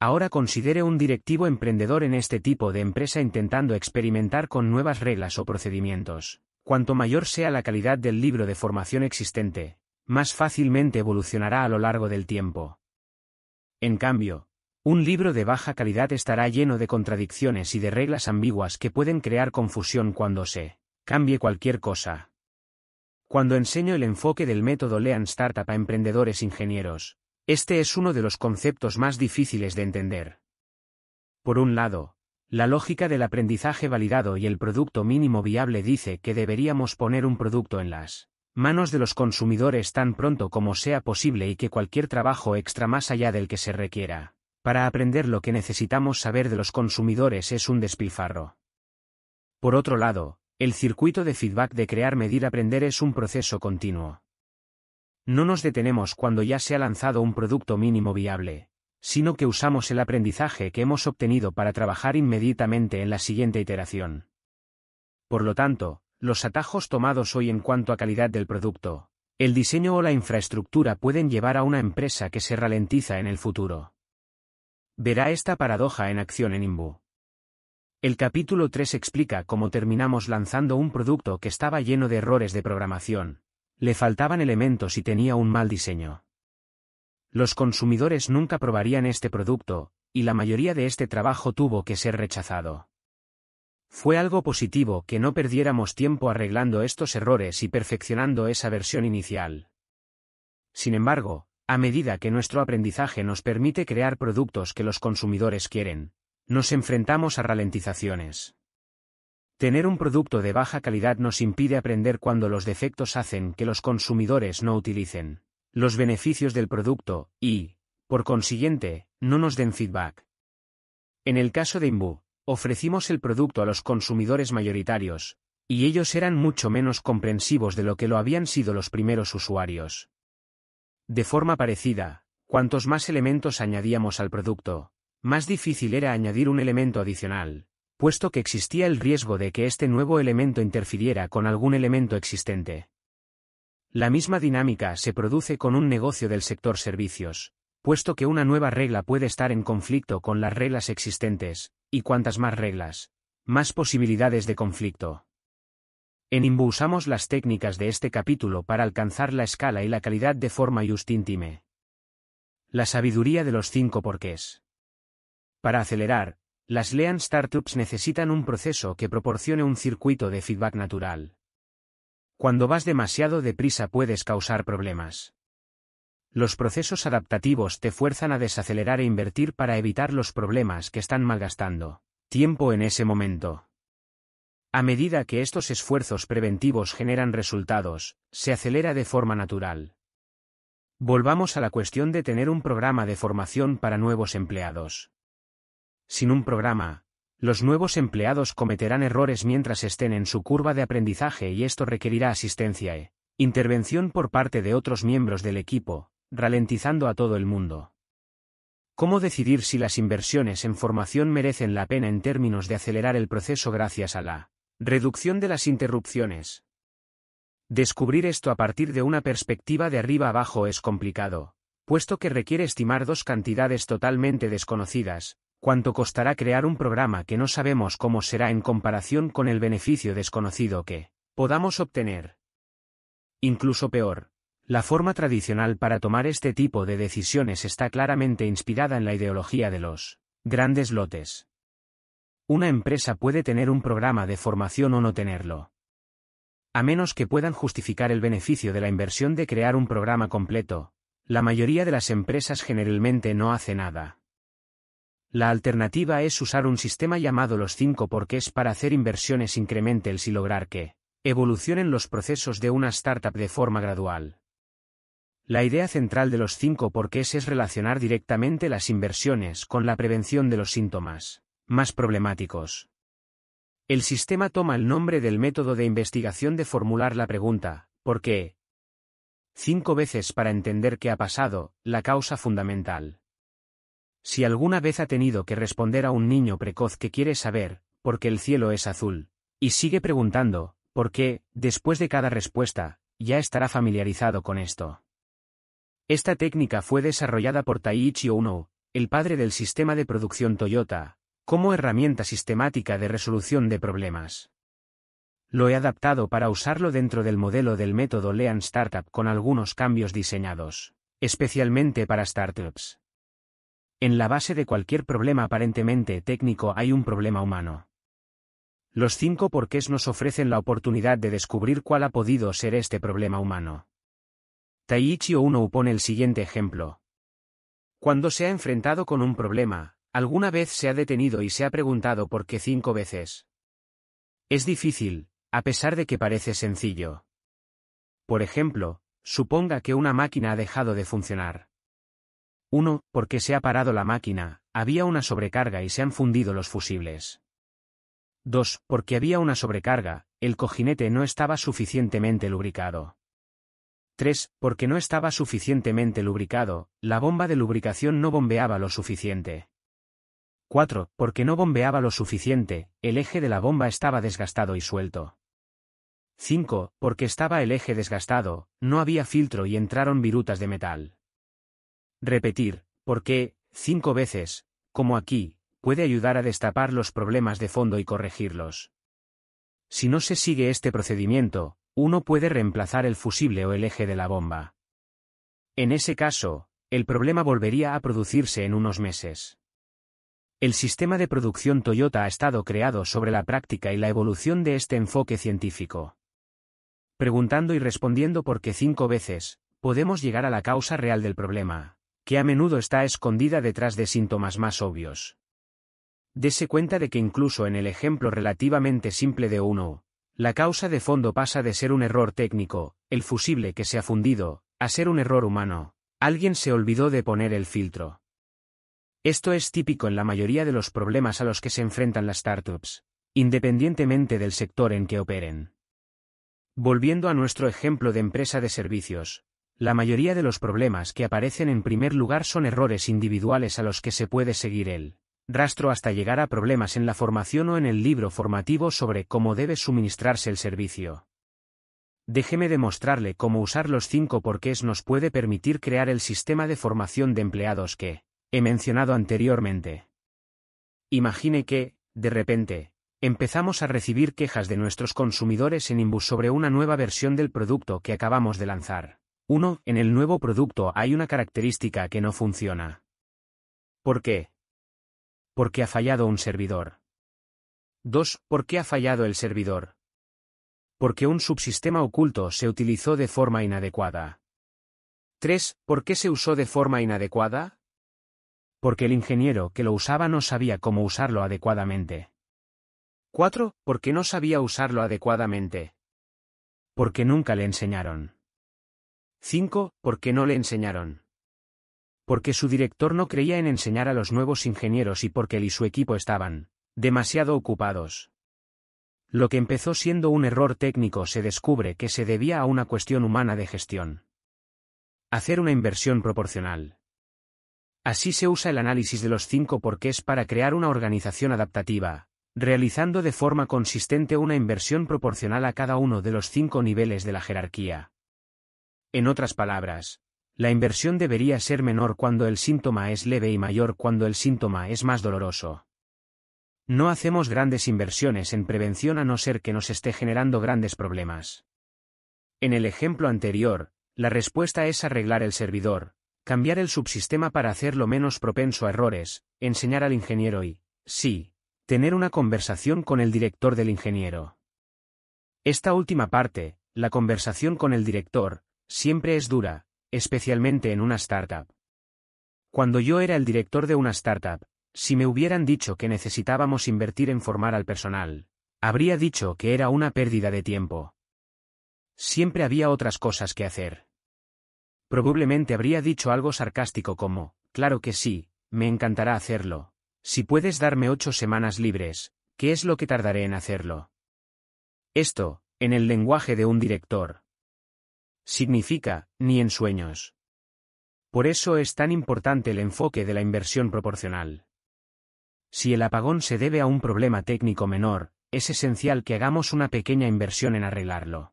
Ahora considere un directivo emprendedor en este tipo de empresa intentando experimentar con nuevas reglas o procedimientos. Cuanto mayor sea la calidad del libro de formación existente, más fácilmente evolucionará a lo largo del tiempo. En cambio, un libro de baja calidad estará lleno de contradicciones y de reglas ambiguas que pueden crear confusión cuando se cambie cualquier cosa. Cuando enseño el enfoque del método Lean Startup a emprendedores ingenieros, este es uno de los conceptos más difíciles de entender. Por un lado, la lógica del aprendizaje validado y el producto mínimo viable dice que deberíamos poner un producto en las manos de los consumidores tan pronto como sea posible y que cualquier trabajo extra más allá del que se requiera para aprender lo que necesitamos saber de los consumidores es un despilfarro. Por otro lado, el circuito de feedback de crear medir aprender es un proceso continuo. No nos detenemos cuando ya se ha lanzado un producto mínimo viable, sino que usamos el aprendizaje que hemos obtenido para trabajar inmediatamente en la siguiente iteración. Por lo tanto, los atajos tomados hoy en cuanto a calidad del producto, el diseño o la infraestructura pueden llevar a una empresa que se ralentiza en el futuro. Verá esta paradoja en acción en Imbu. El capítulo 3 explica cómo terminamos lanzando un producto que estaba lleno de errores de programación, le faltaban elementos y tenía un mal diseño. Los consumidores nunca probarían este producto, y la mayoría de este trabajo tuvo que ser rechazado. Fue algo positivo que no perdiéramos tiempo arreglando estos errores y perfeccionando esa versión inicial. Sin embargo, a medida que nuestro aprendizaje nos permite crear productos que los consumidores quieren, nos enfrentamos a ralentizaciones. Tener un producto de baja calidad nos impide aprender cuando los defectos hacen que los consumidores no utilicen los beneficios del producto, y, por consiguiente, no nos den feedback. En el caso de Imbu, ofrecimos el producto a los consumidores mayoritarios, y ellos eran mucho menos comprensivos de lo que lo habían sido los primeros usuarios. De forma parecida, cuantos más elementos añadíamos al producto, más difícil era añadir un elemento adicional, puesto que existía el riesgo de que este nuevo elemento interfiriera con algún elemento existente. La misma dinámica se produce con un negocio del sector servicios, puesto que una nueva regla puede estar en conflicto con las reglas existentes, y cuantas más reglas, más posibilidades de conflicto. En Imbu usamos las técnicas de este capítulo para alcanzar la escala y la calidad de forma just intime. La sabiduría de los cinco porqués. Para acelerar, las Lean Startups necesitan un proceso que proporcione un circuito de feedback natural. Cuando vas demasiado deprisa puedes causar problemas. Los procesos adaptativos te fuerzan a desacelerar e invertir para evitar los problemas que están malgastando tiempo en ese momento. A medida que estos esfuerzos preventivos generan resultados, se acelera de forma natural. Volvamos a la cuestión de tener un programa de formación para nuevos empleados. Sin un programa, los nuevos empleados cometerán errores mientras estén en su curva de aprendizaje y esto requerirá asistencia e intervención por parte de otros miembros del equipo, ralentizando a todo el mundo. ¿Cómo decidir si las inversiones en formación merecen la pena en términos de acelerar el proceso gracias a la reducción de las interrupciones? Descubrir esto a partir de una perspectiva de arriba abajo es complicado, puesto que requiere estimar dos cantidades totalmente desconocidas, cuánto costará crear un programa que no sabemos cómo será en comparación con el beneficio desconocido que podamos obtener. Incluso peor, la forma tradicional para tomar este tipo de decisiones está claramente inspirada en la ideología de los grandes lotes. Una empresa puede tener un programa de formación o no tenerlo. A menos que puedan justificar el beneficio de la inversión de crear un programa completo, la mayoría de las empresas generalmente no hace nada. La alternativa es usar un sistema llamado los cinco porqués para hacer inversiones incrementales y lograr que evolucionen los procesos de una startup de forma gradual. La idea central de los cinco porqués es relacionar directamente las inversiones con la prevención de los síntomas más problemáticos. El sistema toma el nombre del método de investigación de formular la pregunta, ¿por qué? Cinco veces para entender qué ha pasado, la causa fundamental. Si alguna vez ha tenido que responder a un niño precoz que quiere saber, por qué el cielo es azul, y sigue preguntando, ¿por qué?, después de cada respuesta, ya estará familiarizado con esto. Esta técnica fue desarrollada por Taiichi Ono, el padre del sistema de producción Toyota, como herramienta sistemática de resolución de problemas. Lo he adaptado para usarlo dentro del modelo del método Lean Startup con algunos cambios diseñados, especialmente para startups. En la base de cualquier problema aparentemente técnico hay un problema humano. Los cinco porqués nos ofrecen la oportunidad de descubrir cuál ha podido ser este problema humano. Taiichi Ouno pone el siguiente ejemplo. Cuando se ha enfrentado con un problema, alguna vez se ha detenido y se ha preguntado por qué cinco veces. Es difícil, a pesar de que parece sencillo. Por ejemplo, suponga que una máquina ha dejado de funcionar. 1. Porque se ha parado la máquina, había una sobrecarga y se han fundido los fusibles. 2. Porque había una sobrecarga, el cojinete no estaba suficientemente lubricado. 3. Porque no estaba suficientemente lubricado, la bomba de lubricación no bombeaba lo suficiente. 4. Porque no bombeaba lo suficiente, el eje de la bomba estaba desgastado y suelto. 5. Porque estaba el eje desgastado, no había filtro y entraron virutas de metal. Repetir, ¿por qué?, cinco veces, como aquí, puede ayudar a destapar los problemas de fondo y corregirlos. Si no se sigue este procedimiento, uno puede reemplazar el fusible o el eje de la bomba. En ese caso, el problema volvería a producirse en unos meses. El sistema de producción Toyota ha estado creado sobre la práctica y la evolución de este enfoque científico. Preguntando y respondiendo por qué cinco veces, podemos llegar a la causa real del problema, que a menudo está escondida detrás de síntomas más obvios. Dese cuenta de que incluso en el ejemplo relativamente simple de uno, la causa de fondo pasa de ser un error técnico, el fusible que se ha fundido, a ser un error humano. Alguien se olvidó de poner el filtro. Esto es típico en la mayoría de los problemas a los que se enfrentan las startups, independientemente del sector en que operen. Volviendo a nuestro ejemplo de empresa de servicios, la mayoría de los problemas que aparecen en primer lugar son errores individuales a los que se puede seguir el rastro hasta llegar a problemas en la formación o en el libro formativo sobre cómo debe suministrarse el servicio. Déjeme demostrarle cómo usar los cinco porqués nos puede permitir crear el sistema de formación de empleados que he mencionado anteriormente. Imagine que, de repente, Empezamos a recibir quejas de nuestros consumidores en Imbus sobre una nueva versión del producto que acabamos de lanzar. 1. En el nuevo producto hay una característica que no funciona. ¿Por qué? Porque ha fallado un servidor. 2. ¿Por qué ha fallado el servidor? Porque un subsistema oculto se utilizó de forma inadecuada. 3. ¿Por qué se usó de forma inadecuada? Porque el ingeniero que lo usaba no sabía cómo usarlo adecuadamente. 4. ¿Por qué no sabía usarlo adecuadamente? Porque nunca le enseñaron. 5. ¿Por qué no le enseñaron? Porque su director no creía en enseñar a los nuevos ingenieros y porque él y su equipo estaban demasiado ocupados. Lo que empezó siendo un error técnico se descubre que se debía a una cuestión humana de gestión. Hacer una inversión proporcional. Así se usa el análisis de los cinco porqués para crear una organización adaptativa, realizando de forma consistente una inversión proporcional a cada uno de los cinco niveles de la jerarquía. En otras palabras, la inversión debería ser menor cuando el síntoma es leve y mayor cuando el síntoma es más doloroso. No hacemos grandes inversiones en prevención a no ser que nos esté generando grandes problemas. En el ejemplo anterior, la respuesta es arreglar el servidor, cambiar el subsistema para hacerlo menos propenso a errores, enseñar al ingeniero y, sí, tener una conversación con el director del ingeniero. Esta última parte, la conversación con el director, siempre es dura, especialmente en una startup. Cuando yo era el director de una startup, si me hubieran dicho que necesitábamos invertir en formar al personal, habría dicho que era una pérdida de tiempo. Siempre había otras cosas que hacer. Probablemente habría dicho algo sarcástico como, claro que sí, me encantará hacerlo. Si puedes darme ocho semanas libres, ¿qué es lo que tardaré en hacerlo? Esto, en el lenguaje de un director, significa, ni en sueños. Por eso es tan importante el enfoque de la inversión proporcional. Si el apagón se debe a un problema técnico menor, es esencial que hagamos una pequeña inversión en arreglarlo.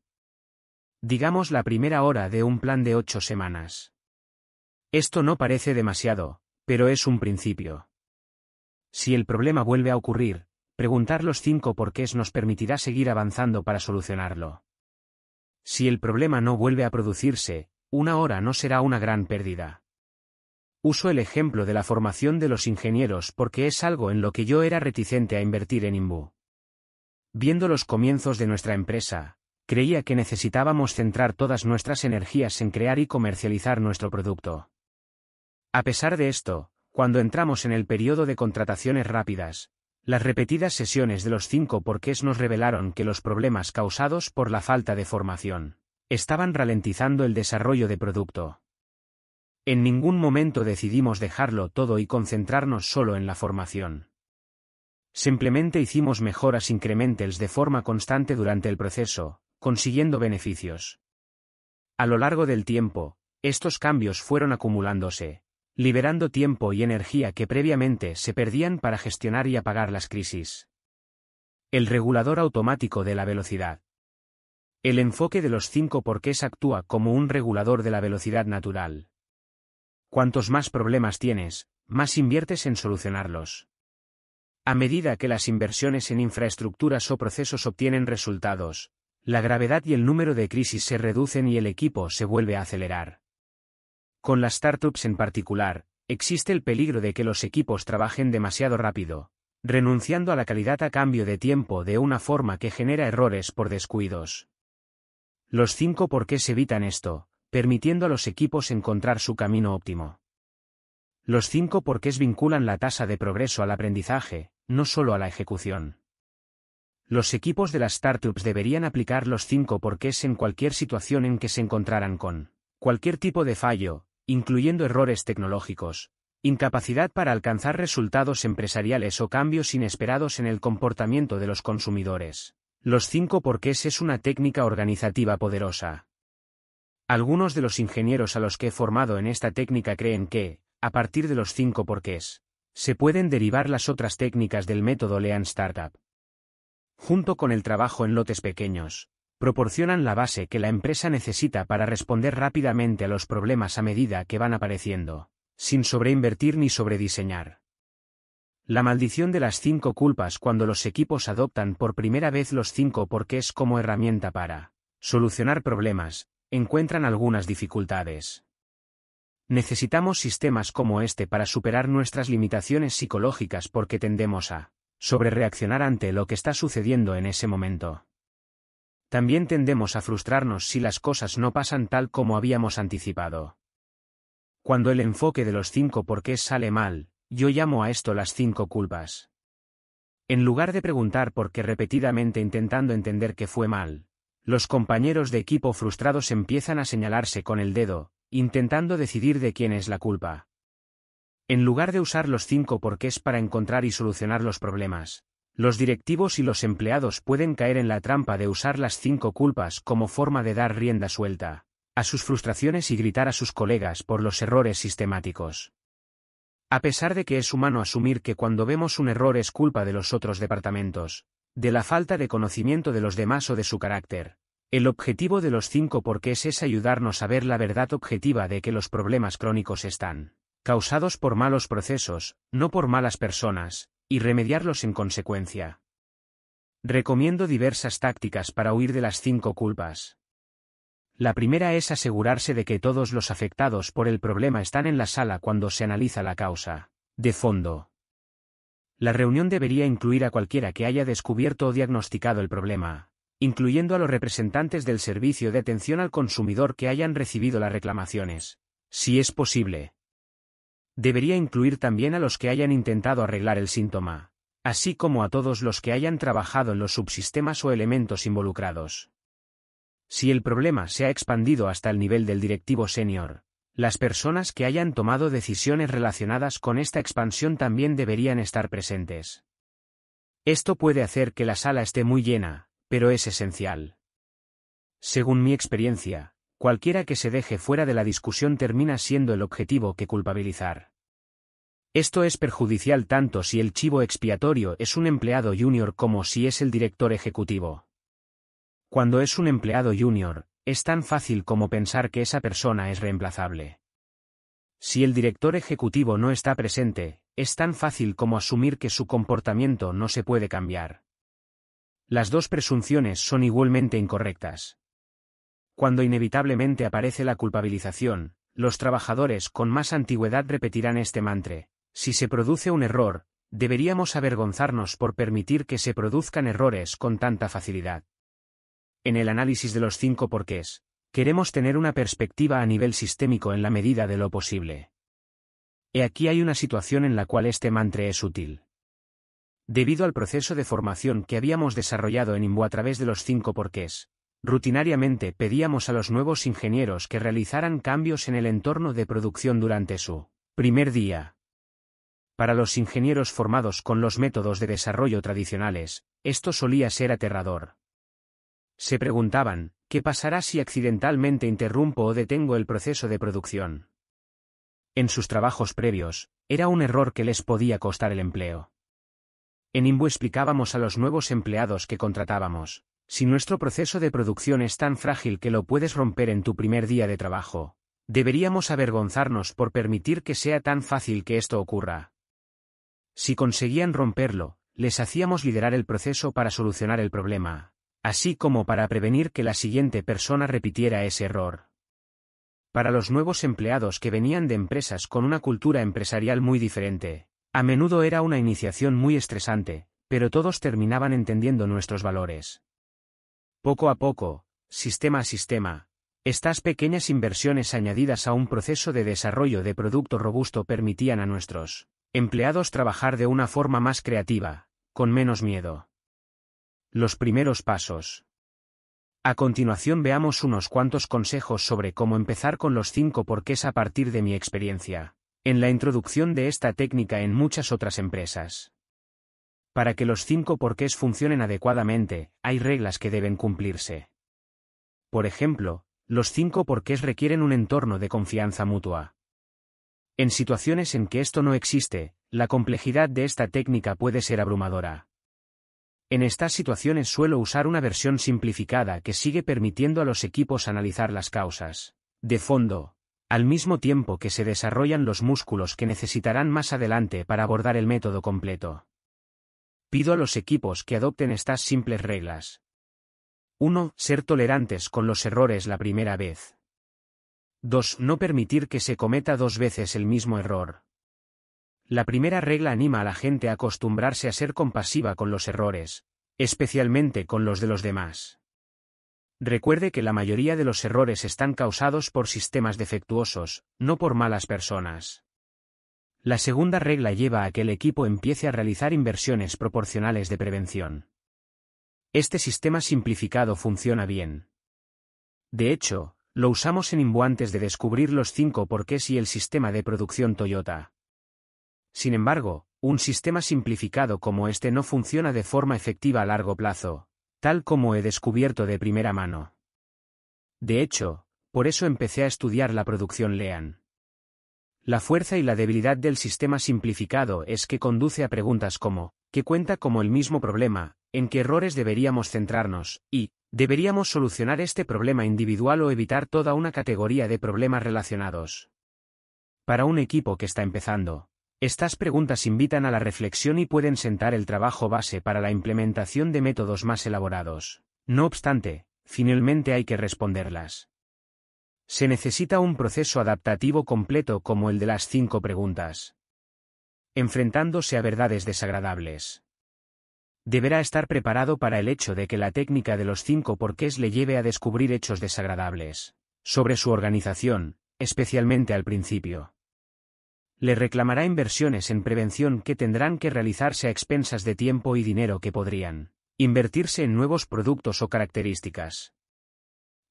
Digamos la primera hora de un plan de ocho semanas. Esto no parece demasiado, pero es un principio. Si el problema vuelve a ocurrir, preguntar los cinco porqués nos permitirá seguir avanzando para solucionarlo. Si el problema no vuelve a producirse, una hora no será una gran pérdida. Uso el ejemplo de la formación de los ingenieros porque es algo en lo que yo era reticente a invertir en Imbu. Viendo los comienzos de nuestra empresa, creía que necesitábamos centrar todas nuestras energías en crear y comercializar nuestro producto. A pesar de esto, cuando entramos en el periodo de contrataciones rápidas, las repetidas sesiones de los cinco porqués nos revelaron que los problemas causados por la falta de formación estaban ralentizando el desarrollo de producto. En ningún momento decidimos dejarlo todo y concentrarnos solo en la formación. Simplemente hicimos mejoras incrementales de forma constante durante el proceso, consiguiendo beneficios. A lo largo del tiempo, estos cambios fueron acumulándose, liberando tiempo y energía que previamente se perdían para gestionar y apagar las crisis. El regulador automático de la velocidad. El enfoque de los cinco porqués actúa como un regulador de la velocidad natural. Cuantos más problemas tienes, más inviertes en solucionarlos. A medida que las inversiones en infraestructuras o procesos obtienen resultados, la gravedad y el número de crisis se reducen y el equipo se vuelve a acelerar. Con las startups en particular, existe el peligro de que los equipos trabajen demasiado rápido, renunciando a la calidad a cambio de tiempo de una forma que genera errores por descuidos. Los cinco por qué se evitan esto, permitiendo a los equipos encontrar su camino óptimo. Los cinco porqués vinculan la tasa de progreso al aprendizaje, no solo a la ejecución. Los equipos de las startups deberían aplicar los cinco porqués en cualquier situación en que se encontraran con cualquier tipo de fallo, incluyendo errores tecnológicos, incapacidad para alcanzar resultados empresariales o cambios inesperados en el comportamiento de los consumidores. Los cinco porqués es una técnica organizativa poderosa. Algunos de los ingenieros a los que he formado en esta técnica creen que, a partir de los cinco porqués, se pueden derivar las otras técnicas del método Lean Startup. Junto con el trabajo en lotes pequeños, proporcionan la base que la empresa necesita para responder rápidamente a los problemas a medida que van apareciendo, sin sobreinvertir ni sobrediseñar. La maldición de las cinco culpas cuando los equipos adoptan por primera vez los cinco porqués como herramienta para solucionar problemas, encuentran algunas dificultades. Necesitamos sistemas como este para superar nuestras limitaciones psicológicas porque tendemos a sobrereaccionar ante lo que está sucediendo en ese momento. También tendemos a frustrarnos si las cosas no pasan tal como habíamos anticipado. Cuando el enfoque de los cinco porqués sale mal, yo llamo a esto las cinco culpas. En lugar de preguntar por qué repetidamente intentando entender que fue mal, los compañeros de equipo frustrados empiezan a señalarse con el dedo, intentando decidir de quién es la culpa. En lugar de usar los cinco porqués para encontrar y solucionar los problemas, los directivos y los empleados pueden caer en la trampa de usar las cinco culpas como forma de dar rienda suelta a sus frustraciones y gritar a sus colegas por los errores sistemáticos. A pesar de que es humano asumir que cuando vemos un error es culpa de los otros departamentos, de la falta de conocimiento de los demás o de su carácter, el objetivo de los cinco porqués es ayudarnos a ver la verdad objetiva de que los problemas crónicos están causados por malos procesos, no por malas personas, y remediarlos en consecuencia. Recomiendo diversas tácticas para huir de las cinco culpas. La primera es asegurarse de que todos los afectados por el problema están en la sala cuando se analiza la causa. De fondo. La reunión debería incluir a cualquiera que haya descubierto o diagnosticado el problema, incluyendo a los representantes del servicio de atención al consumidor que hayan recibido las reclamaciones, si es posible. Debería incluir también a los que hayan intentado arreglar el síntoma, así como a todos los que hayan trabajado en los subsistemas o elementos involucrados. Si el problema se ha expandido hasta el nivel del directivo senior, las personas que hayan tomado decisiones relacionadas con esta expansión también deberían estar presentes. Esto puede hacer que la sala esté muy llena, pero es esencial. Según mi experiencia, cualquiera que se deje fuera de la discusión termina siendo el objetivo que culpabilizar. Esto es perjudicial tanto si el chivo expiatorio es un empleado junior como si es el director ejecutivo. Cuando es un empleado junior, es tan fácil como pensar que esa persona es reemplazable. Si el director ejecutivo no está presente, es tan fácil como asumir que su comportamiento no se puede cambiar. Las dos presunciones son igualmente incorrectas. Cuando inevitablemente aparece la culpabilización, los trabajadores con más antigüedad repetirán este mantra. Si se produce un error, deberíamos avergonzarnos por permitir que se produzcan errores con tanta facilidad en el análisis de los cinco porqués, queremos tener una perspectiva a nivel sistémico en la medida de lo posible. He aquí hay una situación en la cual este mantra es útil. Debido al proceso de formación que habíamos desarrollado en IMBO a través de los cinco porqués, rutinariamente pedíamos a los nuevos ingenieros que realizaran cambios en el entorno de producción durante su primer día. Para los ingenieros formados con los métodos de desarrollo tradicionales, esto solía ser aterrador. Se preguntaban, ¿qué pasará si accidentalmente interrumpo o detengo el proceso de producción? En sus trabajos previos, era un error que les podía costar el empleo. En IMBU explicábamos a los nuevos empleados que contratábamos, si nuestro proceso de producción es tan frágil que lo puedes romper en tu primer día de trabajo, deberíamos avergonzarnos por permitir que sea tan fácil que esto ocurra. Si conseguían romperlo, les hacíamos liderar el proceso para solucionar el problema, así como para prevenir que la siguiente persona repitiera ese error. Para los nuevos empleados que venían de empresas con una cultura empresarial muy diferente, a menudo era una iniciación muy estresante, pero todos terminaban entendiendo nuestros valores. Poco a poco, sistema a sistema, estas pequeñas inversiones añadidas a un proceso de desarrollo de producto robusto permitían a nuestros empleados trabajar de una forma más creativa, con menos miedo. Los primeros pasos. A continuación veamos unos cuantos consejos sobre cómo empezar con los cinco porqués a partir de mi experiencia, en la introducción de esta técnica en muchas otras empresas. Para que los cinco porqués funcionen adecuadamente, hay reglas que deben cumplirse. Por ejemplo, los cinco porqués requieren un entorno de confianza mutua. En situaciones en que esto no existe, la complejidad de esta técnica puede ser abrumadora. En estas situaciones suelo usar una versión simplificada que sigue permitiendo a los equipos analizar las causas, de fondo, al mismo tiempo que se desarrollan los músculos que necesitarán más adelante para abordar el método completo. Pido a los equipos que adopten estas simples reglas. 1. Ser tolerantes con los errores la primera vez. 2. No permitir que se cometa dos veces el mismo error. La primera regla anima a la gente a acostumbrarse a ser compasiva con los errores, especialmente con los de los demás. Recuerde que la mayoría de los errores están causados por sistemas defectuosos, no por malas personas. La segunda regla lleva a que el equipo empiece a realizar inversiones proporcionales de prevención. Este sistema simplificado funciona bien. De hecho, lo usamos en Imbu antes de descubrir los cinco porqués y el sistema de producción Toyota. Sin embargo, un sistema simplificado como este no funciona de forma efectiva a largo plazo, tal como he descubierto de primera mano. De hecho, por eso empecé a estudiar la producción Lean. La fuerza y la debilidad del sistema simplificado es que conduce a preguntas como, ¿qué cuenta como el mismo problema, en qué errores deberíamos centrarnos, y, ¿deberíamos solucionar este problema individual o evitar toda una categoría de problemas relacionados? Para un equipo que está empezando, estas preguntas invitan a la reflexión y pueden sentar el trabajo base para la implementación de métodos más elaborados. No obstante, finalmente hay que responderlas. Se necesita un proceso adaptativo completo como el de las cinco preguntas. Enfrentándose a verdades desagradables. Deberá estar preparado para el hecho de que la técnica de los cinco porqués le lleve a descubrir hechos desagradables. Sobre su organización, especialmente al principio le reclamará inversiones en prevención que tendrán que realizarse a expensas de tiempo y dinero que podrían invertirse en nuevos productos o características.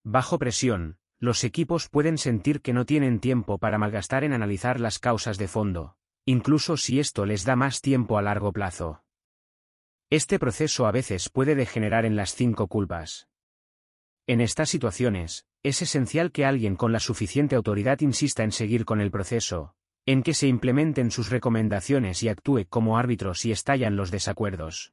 Bajo presión, los equipos pueden sentir que no tienen tiempo para malgastar en analizar las causas de fondo, incluso si esto les da más tiempo a largo plazo. Este proceso a veces puede degenerar en las cinco culpas. En estas situaciones, es esencial que alguien con la suficiente autoridad insista en seguir con el proceso, en que se implementen sus recomendaciones y actúe como árbitro si estallan los desacuerdos.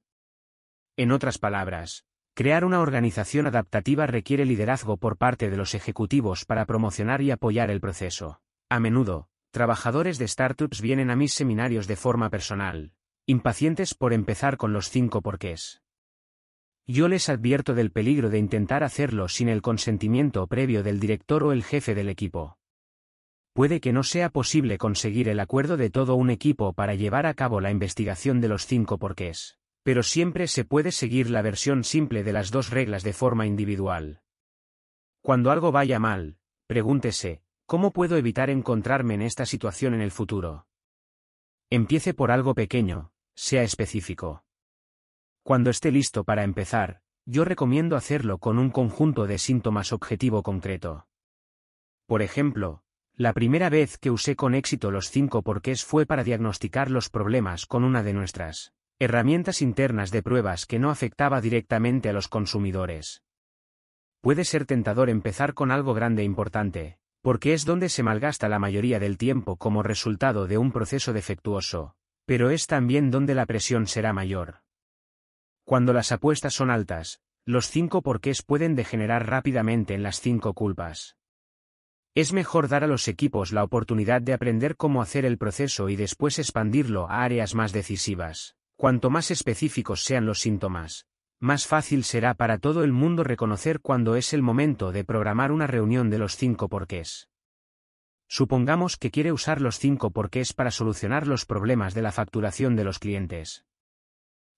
En otras palabras, crear una organización adaptativa requiere liderazgo por parte de los ejecutivos para promocionar y apoyar el proceso. A menudo, trabajadores de startups vienen a mis seminarios de forma personal, impacientes por empezar con los cinco porqués. Yo les advierto del peligro de intentar hacerlo sin el consentimiento previo del director o el jefe del equipo. Puede que no sea posible conseguir el acuerdo de todo un equipo para llevar a cabo la investigación de los cinco porqués, pero siempre se puede seguir la versión simple de las dos reglas de forma individual. Cuando algo vaya mal, pregúntese, ¿cómo puedo evitar encontrarme en esta situación en el futuro? Empiece por algo pequeño, sea específico. Cuando esté listo para empezar, yo recomiendo hacerlo con un conjunto de síntomas objetivo concreto. Por ejemplo, la primera vez que usé con éxito los cinco porqués fue para diagnosticar los problemas con una de nuestras herramientas internas de pruebas que no afectaba directamente a los consumidores. Puede ser tentador empezar con algo grande e importante, porque es donde se malgasta la mayoría del tiempo como resultado de un proceso defectuoso, pero es también donde la presión será mayor. Cuando las apuestas son altas, los cinco porqués pueden degenerar rápidamente en las cinco culpas. Es mejor dar a los equipos la oportunidad de aprender cómo hacer el proceso y después expandirlo a áreas más decisivas. Cuanto más específicos sean los síntomas, más fácil será para todo el mundo reconocer cuándo es el momento de programar una reunión de los cinco porqués. Supongamos que quiere usar los cinco porqués para solucionar los problemas de la facturación de los clientes.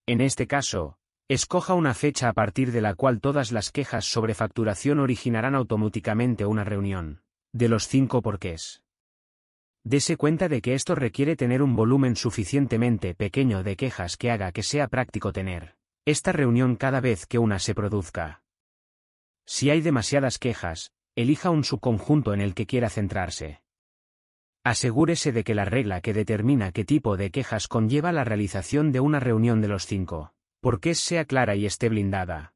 En este caso, escoja una fecha a partir de la cual todas las quejas sobre facturación originarán automáticamente una reunión de los cinco porqués. Dese cuenta de que esto requiere tener un volumen suficientemente pequeño de quejas que haga que sea práctico tener esta reunión cada vez que una se produzca. Si hay demasiadas quejas, elija un subconjunto en el que quiera centrarse. Asegúrese de que la regla que determina qué tipo de quejas conlleva la realización de una reunión de los cinco porqués sea clara y esté blindada.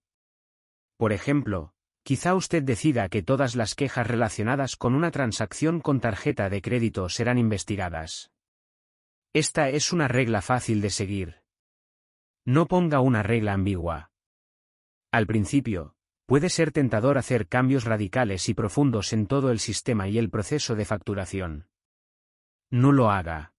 Por ejemplo, Quizá usted decida que todas las quejas relacionadas con una transacción con tarjeta de crédito serán investigadas. Esta es una regla fácil de seguir. No ponga una regla ambigua. Al principio, Puede ser tentador hacer cambios radicales y profundos en todo el sistema y el proceso de facturación. No lo haga.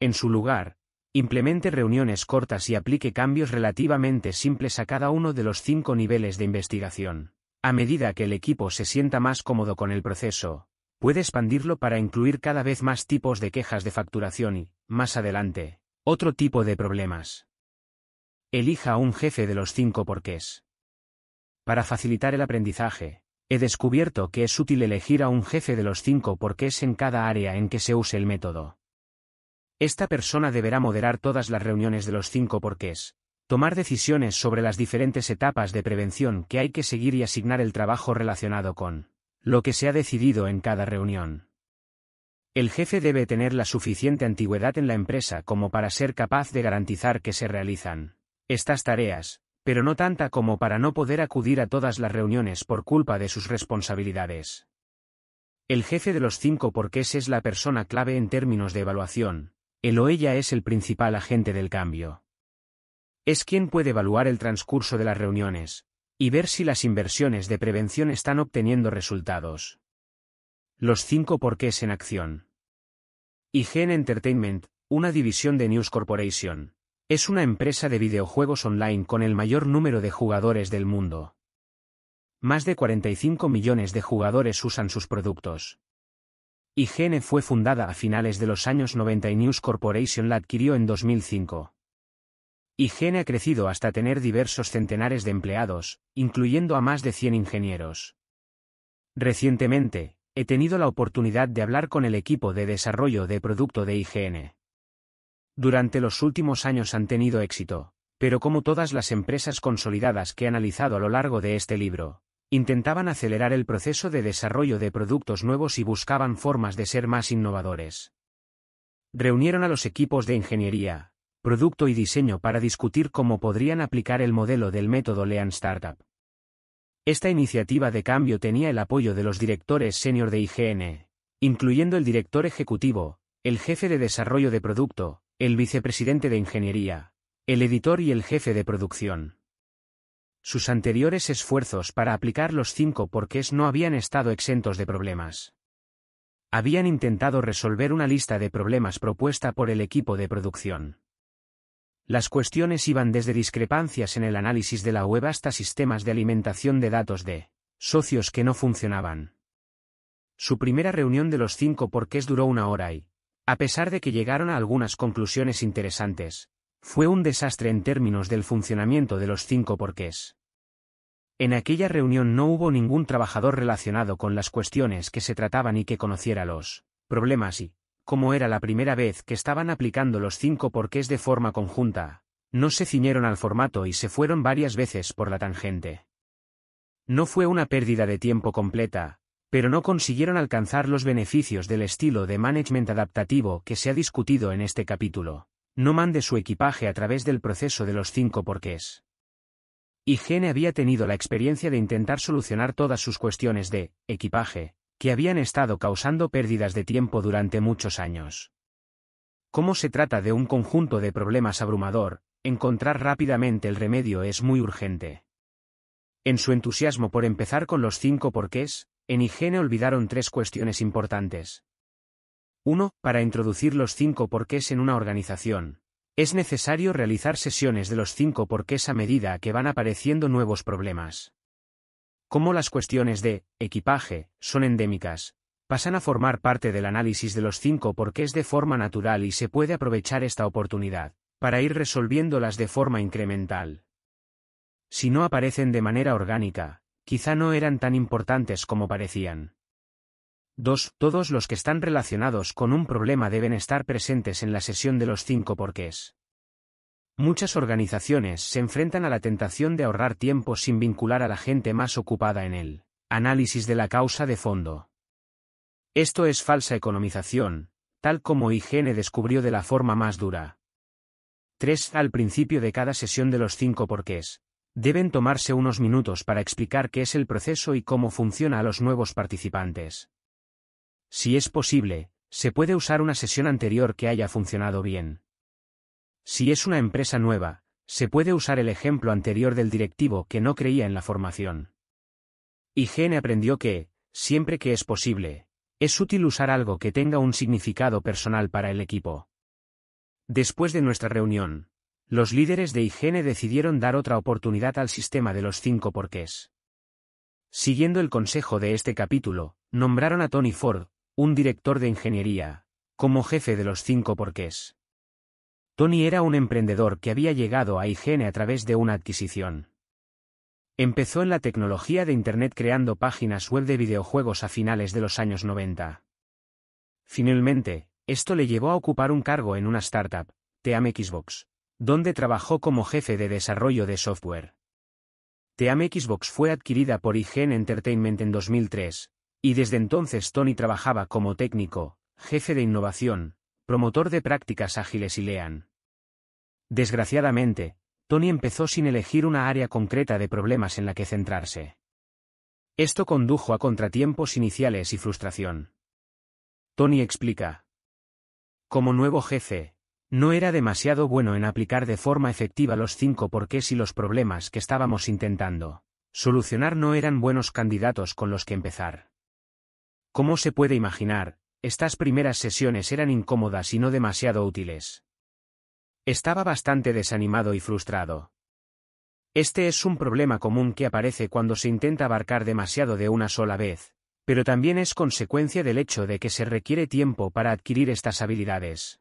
En su lugar, implemente reuniones cortas y aplique cambios relativamente simples a cada uno de los cinco niveles de investigación. A medida que el equipo se sienta más cómodo con el proceso, puede expandirlo para incluir cada vez más tipos de quejas de facturación y, más adelante, otro tipo de problemas. Elija a un jefe de los cinco porqués. Para facilitar el aprendizaje, he descubierto que es útil elegir a un jefe de los cinco porqués en cada área en que se use el método. Esta persona deberá moderar todas las reuniones de los cinco porqués, tomar decisiones sobre las diferentes etapas de prevención que hay que seguir y asignar el trabajo relacionado con lo que se ha decidido en cada reunión. El jefe debe tener la suficiente antigüedad en la empresa como para ser capaz de garantizar que se realizan estas tareas, pero no tanta como para no poder acudir a todas las reuniones por culpa de sus responsabilidades. El jefe de los cinco porqués es la persona clave en términos de evaluación, él o ella es el principal agente del cambio. Es quien puede evaluar el transcurso de las reuniones, y ver si las inversiones de prevención están obteniendo resultados. Los cinco porqués en acción. IGN Entertainment, una división de News Corporation, es una empresa de videojuegos online con el mayor número de jugadores del mundo. Más de 45 millones de jugadores usan sus productos. IGN fue fundada a finales de los años 90 y News Corporation la adquirió en 2005. IGN ha crecido hasta tener diversos centenares de empleados, incluyendo a más de 100 ingenieros. Recientemente, he tenido la oportunidad de hablar con el equipo de desarrollo de producto de IGN. Durante los últimos años han tenido éxito, pero como todas las empresas consolidadas que he analizado a lo largo de este libro, intentaban acelerar el proceso de desarrollo de productos nuevos y buscaban formas de ser más innovadores. Reunieron a los equipos de ingeniería, producto y diseño para discutir cómo podrían aplicar el modelo del método Lean Startup. Esta iniciativa de cambio tenía el apoyo de los directores senior de IGN, incluyendo el director ejecutivo, el jefe de desarrollo de producto, el vicepresidente de ingeniería, el editor y el jefe de producción. Sus anteriores esfuerzos para aplicar los cinco porqués no habían estado exentos de problemas. Habían intentado resolver una lista de problemas propuesta por el equipo de producción. Las cuestiones iban desde discrepancias en el análisis de la web hasta sistemas de alimentación de datos de socios que no funcionaban. Su primera reunión de los cinco porqués duró una hora y, a pesar de que llegaron a algunas conclusiones interesantes, fue un desastre en términos del funcionamiento de los cinco porqués. En aquella reunión no hubo ningún trabajador relacionado con las cuestiones que se trataban y que conociera los problemas y, como era la primera vez que estaban aplicando los cinco porqués de forma conjunta, no se ciñeron al formato y se fueron varias veces por la tangente. No fue una pérdida de tiempo completa, pero no consiguieron alcanzar los beneficios del estilo de management adaptativo que se ha discutido en este capítulo. No mande su equipaje a través del proceso de los cinco porqués. Higiene había tenido la experiencia de intentar solucionar todas sus cuestiones de equipaje, que habían estado causando pérdidas de tiempo durante muchos años. Como se trata de un conjunto de problemas abrumador, encontrar rápidamente el remedio es muy urgente. En su entusiasmo por empezar con los cinco porqués, en higiene olvidaron tres cuestiones importantes. 1. Para introducir los cinco porqués en una organización, es necesario realizar sesiones de los cinco porqués a medida que van apareciendo nuevos problemas. Como las cuestiones de equipaje son endémicas, pasan a formar parte del análisis de los cinco porqués de forma natural y se puede aprovechar esta oportunidad para ir resolviéndolas de forma incremental. Si no aparecen de manera orgánica, quizá no eran tan importantes como parecían. 2. Todos los que están relacionados con un problema deben estar presentes en la sesión de los cinco porqués. Muchas organizaciones se enfrentan a la tentación de ahorrar tiempo sin vincular a la gente más ocupada en el análisis de la causa de fondo. Esto es falsa economización, tal como IGN descubrió de la forma más dura. 3. Al principio de cada sesión de los cinco porqués, Deben tomarse unos minutos para explicar qué es el proceso y cómo funciona a los nuevos participantes. Si es posible, se puede usar una sesión anterior que haya funcionado bien. Si es una empresa nueva, Se puede usar el ejemplo anterior del directivo que no creía en la formación. IGN aprendió que, siempre que es posible, es útil usar algo que tenga un significado personal para el equipo. Después de nuestra reunión, los líderes de IGN decidieron dar otra oportunidad al sistema de los cinco porqués. Siguiendo el consejo de este capítulo, nombraron a Tony Ford, un director de ingeniería, como jefe de los cinco porqués. Tony era un emprendedor que había llegado a IGN a través de una adquisición. Empezó en la tecnología de Internet creando páginas web de videojuegos a finales de los años 90. Finalmente, esto le llevó a ocupar un cargo en una startup, Team Xbox, donde trabajó como jefe de desarrollo de software. Team Xbox fue adquirida por IGN Entertainment en 2003, y desde entonces Tony trabajaba como técnico, jefe de innovación, promotor de prácticas ágiles y lean. Desgraciadamente, Tony empezó sin elegir una área concreta de problemas en la que centrarse. Esto condujo a contratiempos iniciales y frustración. Tony explica. Como nuevo jefe, no era demasiado bueno en aplicar de forma efectiva los cinco porqués y los problemas que estábamos intentando. Solucionar no eran buenos candidatos con los que empezar. Como se puede imaginar, estas primeras sesiones eran incómodas y no demasiado útiles. Estaba bastante desanimado y frustrado. Este es un problema común que aparece cuando se intenta abarcar demasiado de una sola vez, pero también es consecuencia del hecho de que se requiere tiempo para adquirir estas habilidades.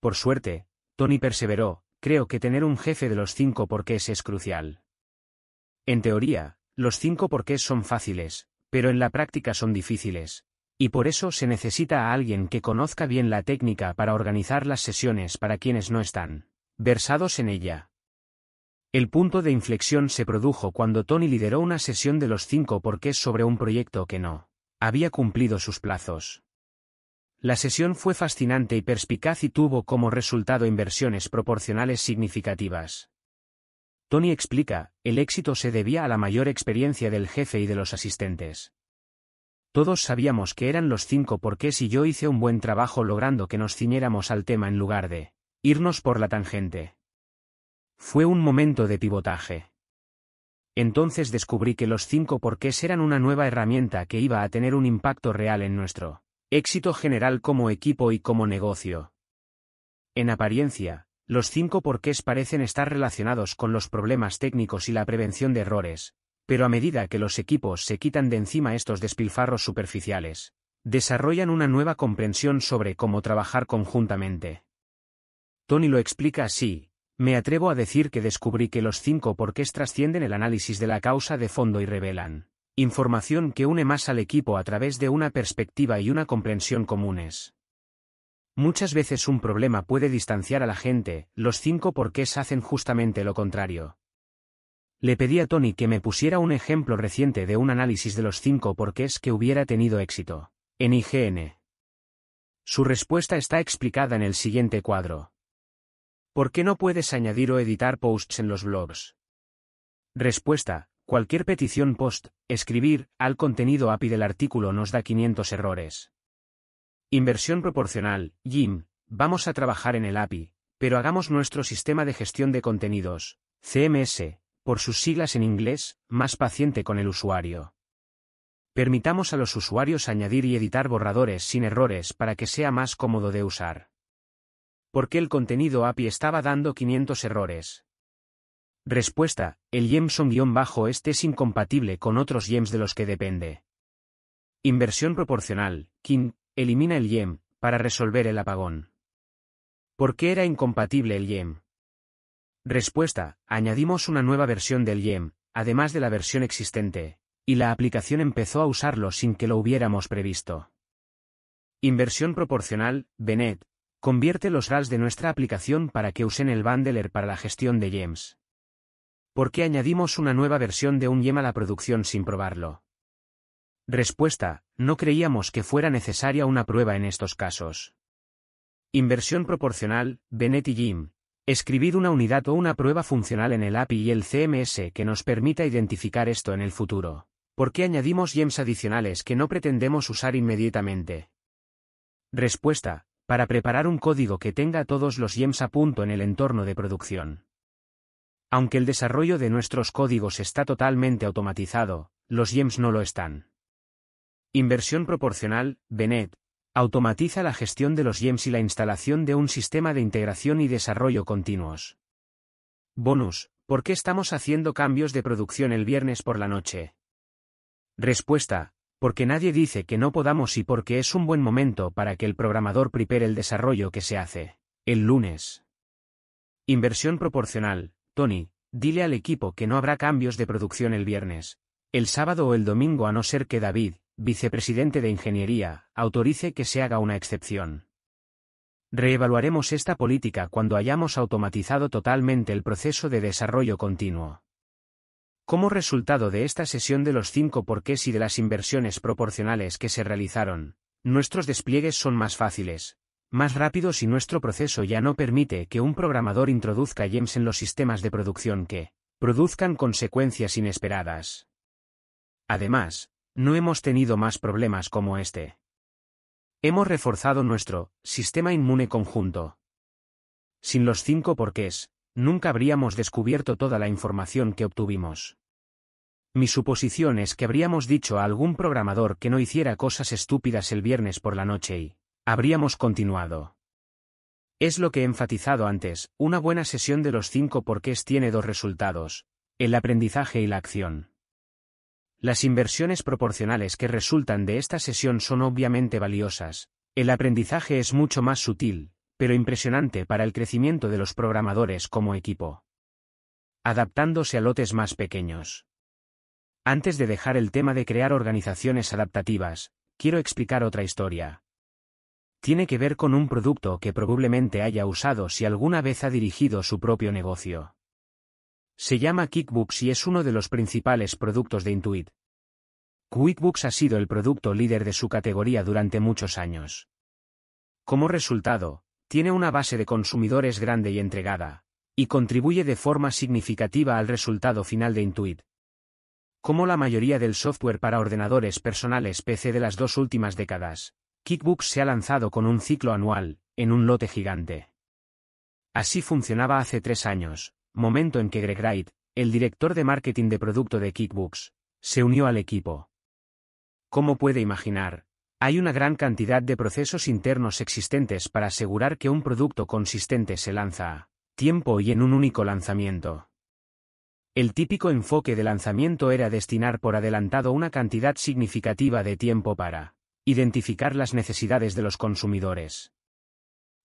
Por suerte, Tony perseveró, creo que tener un jefe de los cinco porqués es crucial. En teoría, los cinco porqués son fáciles, pero en la práctica son difíciles, y por eso se necesita a alguien que conozca bien la técnica para organizar las sesiones para quienes no están versados en ella. El punto de inflexión se produjo cuando Tony lideró una sesión de los cinco porqués sobre un proyecto que no había cumplido sus plazos. La sesión fue fascinante y perspicaz y tuvo como resultado inversiones proporcionales significativas. Tony explica, el éxito se debía a la mayor experiencia del jefe y de los asistentes. Todos sabíamos que eran los cinco porqués y yo hice un buen trabajo logrando que nos ciñéramos al tema en lugar de irnos por la tangente. Fue un momento de pivotaje. Entonces descubrí que los cinco porqués eran una nueva herramienta que iba a tener un impacto real en nuestro éxito general como equipo y como negocio. En apariencia, los cinco porqués parecen estar relacionados con los problemas técnicos y la prevención de errores, pero a medida que los equipos se quitan de encima estos despilfarros superficiales, desarrollan una nueva comprensión sobre cómo trabajar conjuntamente. Tony lo explica así, me atrevo a decir que descubrí que los cinco porqués trascienden el análisis de la causa de fondo y revelan información que une más al equipo a través de una perspectiva y una comprensión comunes. Muchas veces un problema puede distanciar a la gente, los cinco porqués hacen justamente lo contrario. Le pedí a Tony que me pusiera un ejemplo reciente de un análisis de los cinco porqués que hubiera tenido éxito. En IGN. Su respuesta está explicada en el siguiente cuadro. ¿Por qué no puedes añadir o editar posts en los blogs? Respuesta. Cualquier petición post, escribir, al contenido API del artículo nos da 500 errores. Inversión proporcional, Jim, vamos a trabajar en el API, pero hagamos nuestro sistema de gestión de contenidos, CMS, por sus siglas en inglés, más paciente con el usuario. Permitamos a los usuarios añadir y editar borradores sin errores para que sea más cómodo de usar. ¿Por qué el contenido API estaba dando 500 errores? Respuesta, el Jemson-este es incompatible con otros Gems de los que depende. Inversión proporcional, KIN, elimina el Gem, para resolver el apagón. ¿Por qué era incompatible el Gem? Respuesta, añadimos una nueva versión del YEM, además de la versión existente, y la aplicación empezó a usarlo sin que lo hubiéramos previsto. Inversión proporcional, Benet, convierte los RALs de nuestra aplicación para que usen el bundler para la gestión de YEMs. ¿Por qué añadimos una nueva versión de un YEM a la producción sin probarlo? Respuesta, no creíamos que fuera necesaria una prueba en estos casos. Inversión proporcional, Benet y YEM, Escribir una unidad o una prueba funcional en el API y el CMS que nos permita identificar esto en el futuro. ¿Por qué añadimos gems adicionales que no pretendemos usar inmediatamente? Respuesta. Para preparar un código que tenga todos los gems a punto en el entorno de producción. Aunque el desarrollo de nuestros códigos está totalmente automatizado, los GEMS no lo están. Inversión proporcional, Benet, automatiza la gestión de los GEMS y la instalación de un sistema de integración y desarrollo continuos. Bonus, ¿por qué estamos haciendo cambios de producción el viernes por la noche? Respuesta, porque nadie dice que no podamos y porque es un buen momento para que el programador prepare el desarrollo que se hace. El lunes. Inversión proporcional, Tony, dile al equipo que no habrá cambios de producción el viernes, el sábado o el domingo a no ser que David, vicepresidente de Ingeniería, autorice que se haga una excepción. Reevaluaremos esta política cuando hayamos automatizado totalmente el proceso de desarrollo continuo. Como resultado de esta sesión de los cinco porqués y de las inversiones proporcionales que se realizaron, nuestros despliegues son más fáciles, más rápidos y nuestro proceso ya no permite que un programador introduzca gems en los sistemas de producción que produzcan consecuencias inesperadas. Además, no hemos tenido más problemas como este. Hemos reforzado nuestro sistema inmune conjunto. Sin los cinco porqués, nunca habríamos descubierto toda la información que obtuvimos. Mi suposición es que habríamos dicho a algún programador que no hiciera cosas estúpidas el viernes por la noche y habríamos continuado. Es lo que he enfatizado antes, una buena sesión de los cinco porqués tiene dos resultados, el aprendizaje y la acción. Las inversiones proporcionales que resultan de esta sesión son obviamente valiosas. El aprendizaje es mucho más sutil, pero impresionante para el crecimiento de los programadores como equipo. Adaptándose a lotes más pequeños. Antes de dejar el tema de crear organizaciones adaptativas, quiero explicar otra historia. Tiene que ver con un producto que probablemente haya usado si alguna vez ha dirigido su propio negocio. Se llama Kickbooks y es uno de los principales productos de Intuit. QuickBooks ha sido el producto líder de su categoría durante muchos años. Como resultado, tiene una base de consumidores grande y entregada, y contribuye de forma significativa al resultado final de Intuit. Como la mayoría del software para ordenadores personales PC de las dos últimas décadas, Kickbooks se ha lanzado con un ciclo anual, en un lote gigante. Así funcionaba hace tres años, momento en que Greg Wright, el director de marketing de producto de Kickbooks, se unió al equipo. Como puede imaginar, hay una gran cantidad de procesos internos existentes para asegurar que un producto consistente se lanza a tiempo y en un único lanzamiento. El típico enfoque de lanzamiento era destinar por adelantado una cantidad significativa de tiempo para identificar las necesidades de los consumidores.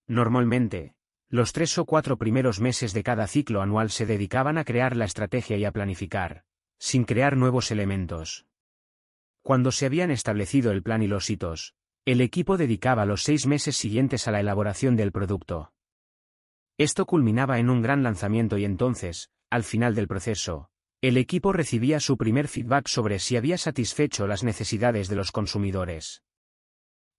Normalmente, los tres o cuatro primeros meses de cada ciclo anual se dedicaban a crear la estrategia y a planificar, sin crear nuevos elementos. Cuando se habían establecido el plan y los hitos, el equipo dedicaba los seis meses siguientes a la elaboración del producto. Esto culminaba en un gran lanzamiento y entonces, al final del proceso, el equipo recibía su primer feedback sobre si había satisfecho las necesidades de los consumidores.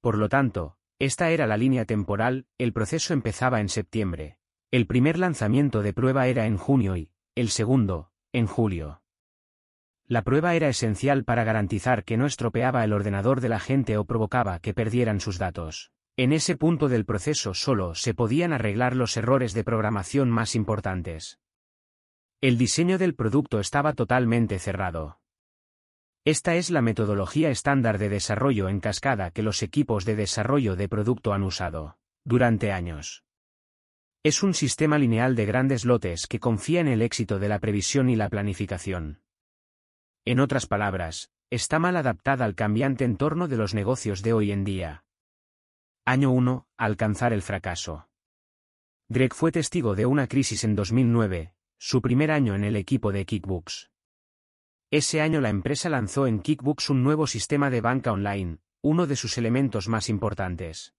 Por lo tanto, esta era la línea temporal, el proceso empezaba en septiembre. El primer lanzamiento de prueba era en junio y, el segundo, en julio. La prueba era esencial para garantizar que no estropeaba el ordenador de la gente o provocaba que perdieran sus datos. En ese punto del proceso solo se podían arreglar los errores de programación más importantes. El diseño del producto estaba totalmente cerrado. Esta es la metodología estándar de desarrollo en cascada que los equipos de desarrollo de producto han usado durante años. Es un sistema lineal de grandes lotes que confía en el éxito de la previsión y la planificación. En otras palabras, está mal adaptada al cambiante entorno de los negocios de hoy en día. Año 1. Alcanzar el fracaso. Greg fue testigo de una crisis en 2009, su primer año en el equipo de Kickbooks. Ese año la empresa lanzó en Kickbooks un nuevo sistema de banca online, uno de sus elementos más importantes.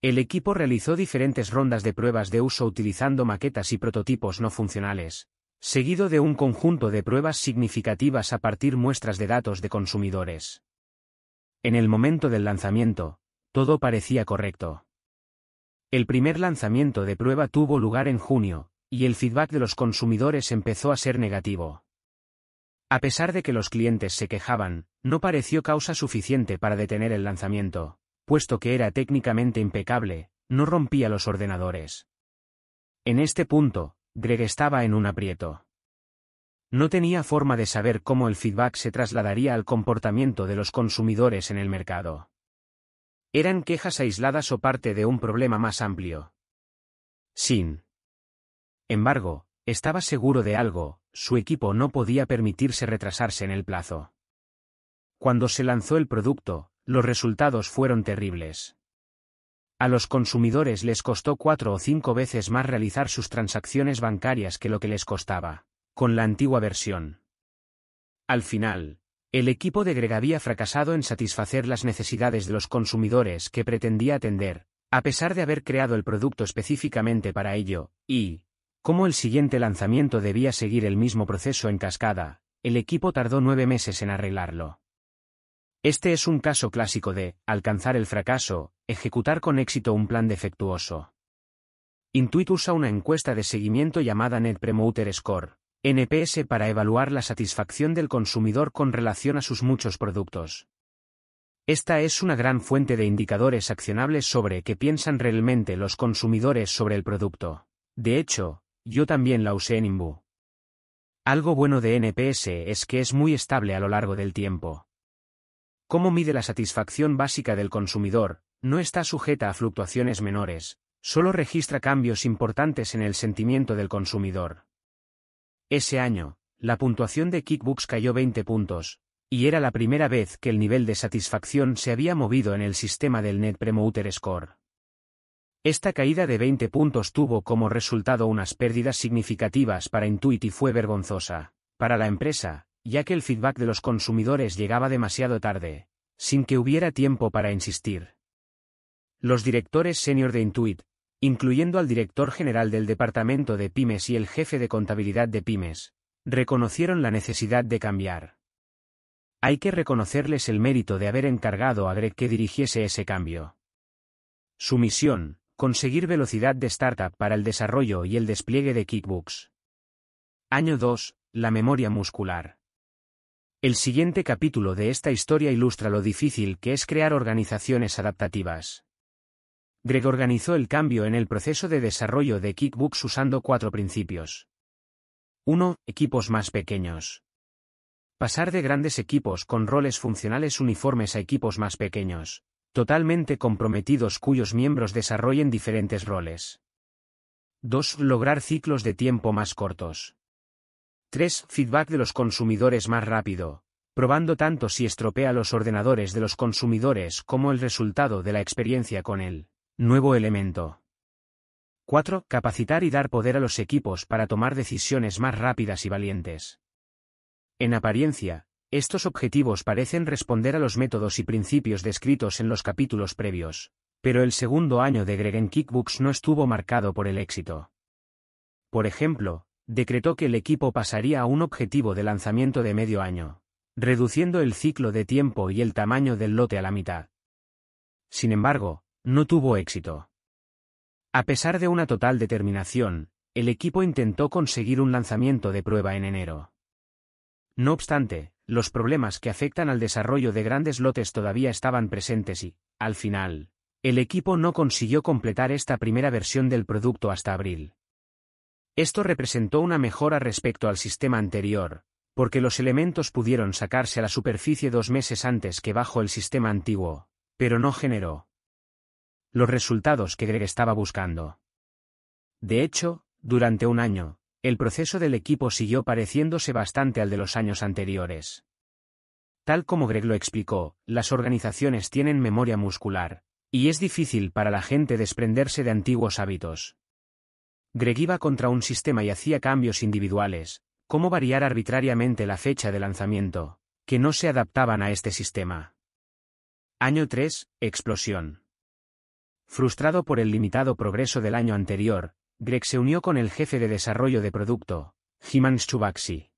El equipo realizó diferentes rondas de pruebas de uso utilizando maquetas y prototipos no funcionales, seguido de un conjunto de pruebas significativas a partir muestras de datos de consumidores. En el momento del lanzamiento, todo parecía correcto. El primer lanzamiento de prueba tuvo lugar en junio, y el feedback de los consumidores empezó a ser negativo. A pesar de que los clientes se quejaban, no pareció causa suficiente para detener el lanzamiento, puesto que era técnicamente impecable, no rompía los ordenadores. En este punto, Greg estaba en un aprieto. No tenía forma de saber cómo el feedback se trasladaría al comportamiento de los consumidores en el mercado. Eran quejas aisladas o parte de un problema más amplio. Sin embargo, estaba seguro de algo, su equipo no podía permitirse retrasarse en el plazo. Cuando se lanzó el producto, los resultados fueron terribles. A los consumidores les costó cuatro o cinco veces más realizar sus transacciones bancarias que lo que les costaba, con la antigua versión. Al final, el equipo de Greg había fracasado en satisfacer las necesidades de los consumidores que pretendía atender, a pesar de haber creado el producto específicamente para ello, y, como el siguiente lanzamiento debía seguir el mismo proceso en cascada, el equipo tardó nueve meses en arreglarlo. Este es un caso clásico de, alcanzar el fracaso, ejecutar con éxito un plan defectuoso. Intuit usa una encuesta de seguimiento llamada Net Promoter Score, NPS para evaluar la satisfacción del consumidor con relación a sus muchos productos. Esta es una gran fuente de indicadores accionables sobre qué piensan realmente los consumidores sobre el producto. De hecho, yo también la usé en Imbu. Algo bueno de NPS es que es muy estable a lo largo del tiempo. Cómo mide la satisfacción básica del consumidor, no está sujeta a fluctuaciones menores, solo registra cambios importantes en el sentimiento del consumidor. Ese año, la puntuación de Kickbooks cayó 20 puntos, y era la primera vez que el nivel de satisfacción se había movido en el sistema del Net Promoter Score. Esta caída de 20 puntos tuvo como resultado unas pérdidas significativas para Intuit y fue vergonzosa. Para la empresa, ya que el feedback de los consumidores llegaba demasiado tarde, sin que hubiera tiempo para insistir. Los directores senior de Intuit, incluyendo al director general del departamento de pymes y el jefe de contabilidad de pymes, reconocieron la necesidad de cambiar. Hay que reconocerles el mérito de haber encargado a Greg que dirigiese ese cambio. Su misión, conseguir velocidad de startup para el desarrollo y el despliegue de Kickbooks. Año 2. La memoria muscular. El siguiente capítulo de esta historia ilustra lo difícil que es crear organizaciones adaptativas. Greg organizó el cambio en el proceso de desarrollo de Kickbooks usando cuatro principios. 1. Equipos más pequeños. Pasar de grandes equipos con roles funcionales uniformes a equipos más pequeños, totalmente comprometidos cuyos miembros desarrollen diferentes roles. 2. Lograr ciclos de tiempo más cortos. 3. Feedback de los consumidores más rápido, probando tanto si estropea los ordenadores de los consumidores como el resultado de la experiencia con el nuevo elemento. 4. Capacitar y dar poder a los equipos para tomar decisiones más rápidas y valientes. En apariencia, estos objetivos parecen responder a los métodos y principios descritos en los capítulos previos, pero el segundo año de Greg en Kickbooks no estuvo marcado por el éxito. Por ejemplo, decretó que el equipo pasaría a un objetivo de lanzamiento de medio año, reduciendo el ciclo de tiempo y el tamaño del lote a la mitad. Sin embargo, no tuvo éxito. A pesar de una total determinación, el equipo intentó conseguir un lanzamiento de prueba en enero. No obstante, los problemas que afectan al desarrollo de grandes lotes todavía estaban presentes y, al final, el equipo no consiguió completar esta primera versión del producto hasta abril. Esto representó una mejora respecto al sistema anterior, porque los elementos pudieron sacarse a la superficie dos meses antes que bajo el sistema antiguo, pero no generó los resultados que Greg estaba buscando. De hecho, durante un año, el proceso del equipo siguió pareciéndose bastante al de los años anteriores. Tal como Greg lo explicó, las organizaciones tienen memoria muscular, y es difícil para la gente desprenderse de antiguos hábitos. Greg iba contra un sistema y hacía cambios individuales, como variar arbitrariamente la fecha de lanzamiento, que no se adaptaban a este sistema. Año 3, explosión. Frustrado por el limitado progreso del año anterior, Greg se unió con el jefe de desarrollo de producto, Himan Chubaxi.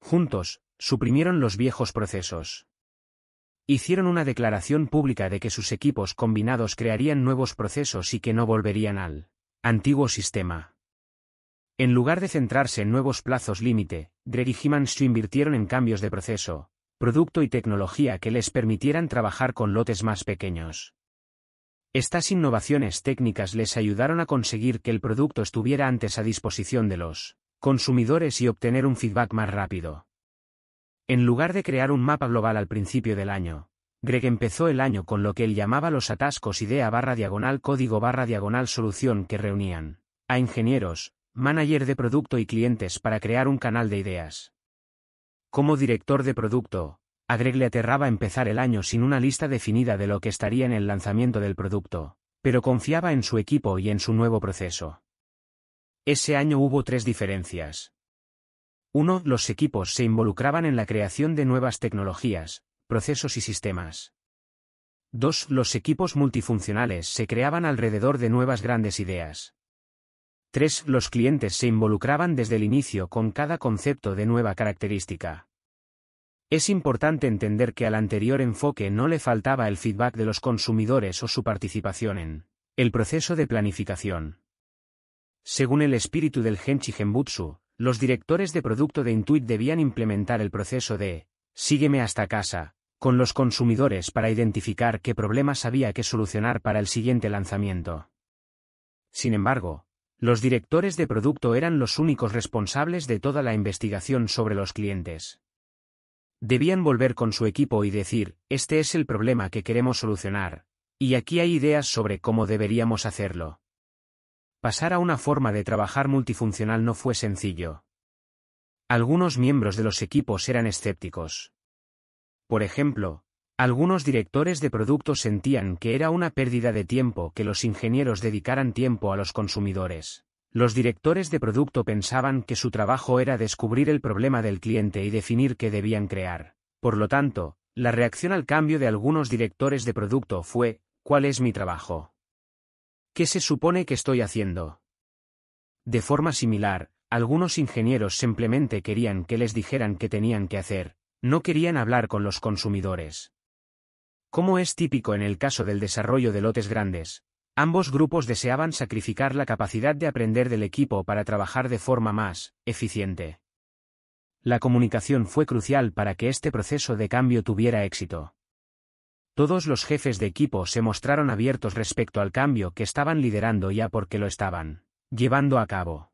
Juntos, suprimieron los viejos procesos. Hicieron una declaración pública de que sus equipos combinados crearían nuevos procesos y que no volverían al Antiguo sistema. En lugar de centrarse en nuevos plazos límite, Greg y Himanshu invirtieron en cambios de proceso, producto y tecnología que les permitieran trabajar con lotes más pequeños. Estas innovaciones técnicas les ayudaron a conseguir que el producto estuviera antes a disposición de los consumidores y obtener un feedback más rápido. En lugar de crear un mapa global al principio del año, Greg empezó el año con lo que él llamaba los atascos idea barra diagonal código barra diagonal solución que reunían a ingenieros, manager de producto y clientes para crear un canal de ideas. Como director de producto, a le aterraba empezar el año sin una lista definida de lo que estaría en el lanzamiento del producto, pero confiaba en su equipo y en su nuevo proceso. Ese año hubo tres diferencias. Uno, Los equipos se involucraban en la creación de nuevas tecnologías, procesos y sistemas. 2. Los equipos multifuncionales se creaban alrededor de nuevas grandes ideas. 3. Los clientes se involucraban desde el inicio con cada concepto de nueva característica. Es importante entender que al anterior enfoque no le faltaba el feedback de los consumidores o su participación en el proceso de planificación. Según el espíritu del Genchi Genbutsu, los directores de producto de Intuit debían implementar el proceso de Sígueme hasta casa, con los consumidores para identificar qué problemas había que solucionar para el siguiente lanzamiento. Sin embargo, los directores de producto eran los únicos responsables de toda la investigación sobre los clientes. Debían volver con su equipo y decir, este es el problema que queremos solucionar, y aquí hay ideas sobre cómo deberíamos hacerlo. Pasar a una forma de trabajar multifuncional no fue sencillo. Algunos miembros de los equipos eran escépticos. Por ejemplo, algunos directores de producto sentían que era una pérdida de tiempo que los ingenieros dedicaran tiempo a los consumidores. Los directores de producto pensaban que su trabajo era descubrir el problema del cliente y definir qué debían crear. Por lo tanto, la reacción al cambio de algunos directores de producto fue, ¿cuál es mi trabajo? ¿Qué se supone que estoy haciendo? De forma similar, algunos ingenieros simplemente querían que les dijeran qué tenían que hacer, no querían hablar con los consumidores. Como es típico en el caso del desarrollo de lotes grandes, ambos grupos deseaban sacrificar la capacidad de aprender del equipo para trabajar de forma más eficiente. La comunicación fue crucial para que este proceso de cambio tuviera éxito. Todos los jefes de equipo se mostraron abiertos respecto al cambio que estaban liderando ya porque lo estaban llevando a cabo.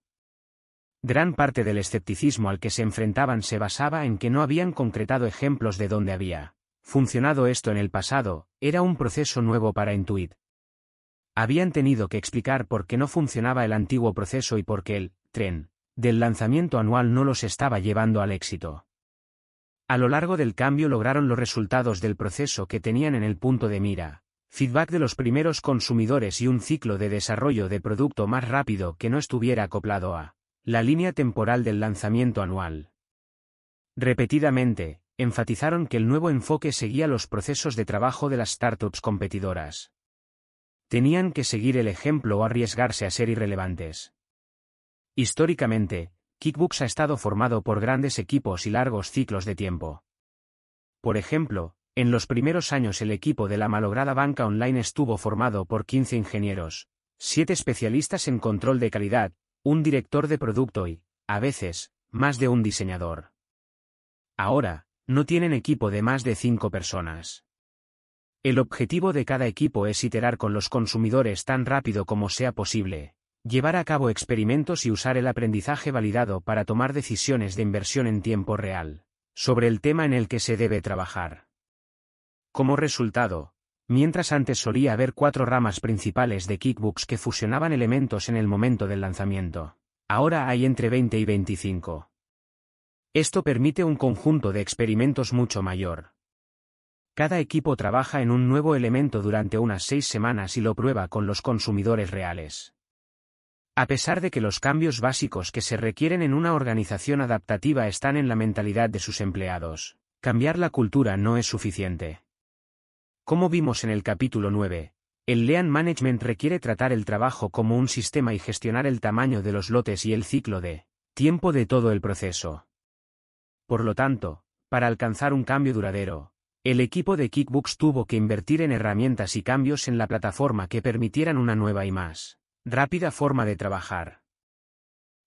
Gran parte del escepticismo al que se enfrentaban se basaba en que no habían concretado ejemplos de dónde había funcionado esto en el pasado, era un proceso nuevo para Intuit. Habían tenido que explicar por qué no funcionaba el antiguo proceso y por qué el tren del lanzamiento anual no los estaba llevando al éxito. A lo largo del cambio lograron los resultados del proceso que tenían en el punto de mira, feedback de los primeros consumidores y un ciclo de desarrollo de producto más rápido que no estuviera acoplado a la línea temporal del lanzamiento anual. Repetidamente, enfatizaron que el nuevo enfoque seguía los procesos de trabajo de las startups competidoras. Tenían que seguir el ejemplo o arriesgarse a ser irrelevantes. Históricamente, Kickbooks ha estado formado por grandes equipos y largos ciclos de tiempo. Por ejemplo, en los primeros años el equipo de la malograda banca online estuvo formado por 15 ingenieros, 7 especialistas en control de calidad, un director de producto y, a veces, más de un diseñador. Ahora, no tienen equipo de más de cinco personas. El objetivo de cada equipo es iterar con los consumidores tan rápido como sea posible, llevar a cabo experimentos y usar el aprendizaje validado para tomar decisiones de inversión en tiempo real, sobre el tema en el que se debe trabajar. Como resultado, Mientras antes solía haber cuatro ramas principales de Kickbooks que fusionaban elementos en el momento del lanzamiento. Ahora hay entre 20 y 25. Esto permite un conjunto de experimentos mucho mayor. Cada equipo trabaja en un nuevo elemento durante unas seis semanas y lo prueba con los consumidores reales. A pesar de que los cambios básicos que se requieren en una organización adaptativa están en la mentalidad de sus empleados, cambiar la cultura no es suficiente. Como vimos en el capítulo 9, el Lean Management requiere tratar el trabajo como un sistema y gestionar el tamaño de los lotes y el ciclo de tiempo de todo el proceso. Por lo tanto, para alcanzar un cambio duradero, el equipo de Kickbooks tuvo que invertir en herramientas y cambios en la plataforma que permitieran una nueva y más rápida forma de trabajar.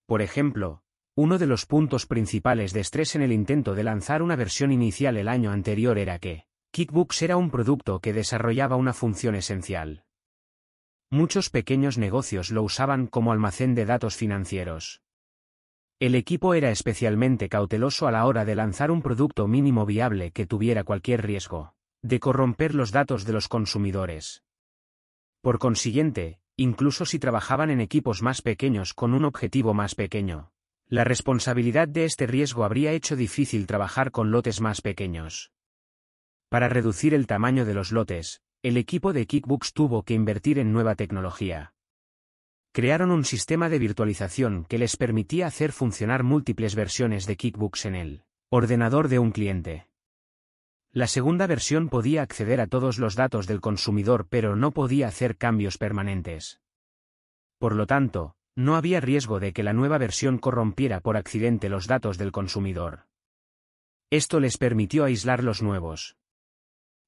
Por ejemplo, uno de los puntos principales de estrés en el intento de lanzar una versión inicial el año anterior era que, Kickbooks era un producto que desarrollaba una función esencial. Muchos pequeños negocios lo usaban como almacén de datos financieros. El equipo era especialmente cauteloso a la hora de lanzar un producto mínimo viable que tuviera cualquier riesgo de corromper los datos de los consumidores. Por consiguiente, incluso si trabajaban en equipos más pequeños con un objetivo más pequeño, la responsabilidad de este riesgo habría hecho difícil trabajar con lotes más pequeños. Para reducir el tamaño de los lotes, el equipo de Kickbooks tuvo que invertir en nueva tecnología crearon un sistema de virtualización que les permitía hacer funcionar múltiples versiones de Kickbooks en el ordenador de un cliente. La segunda versión podía acceder a todos los datos del consumidor pero no podía hacer cambios permanentes. Por lo tanto, no había riesgo de que la nueva versión corrompiera por accidente los datos del consumidor. Esto les permitió aislar los nuevos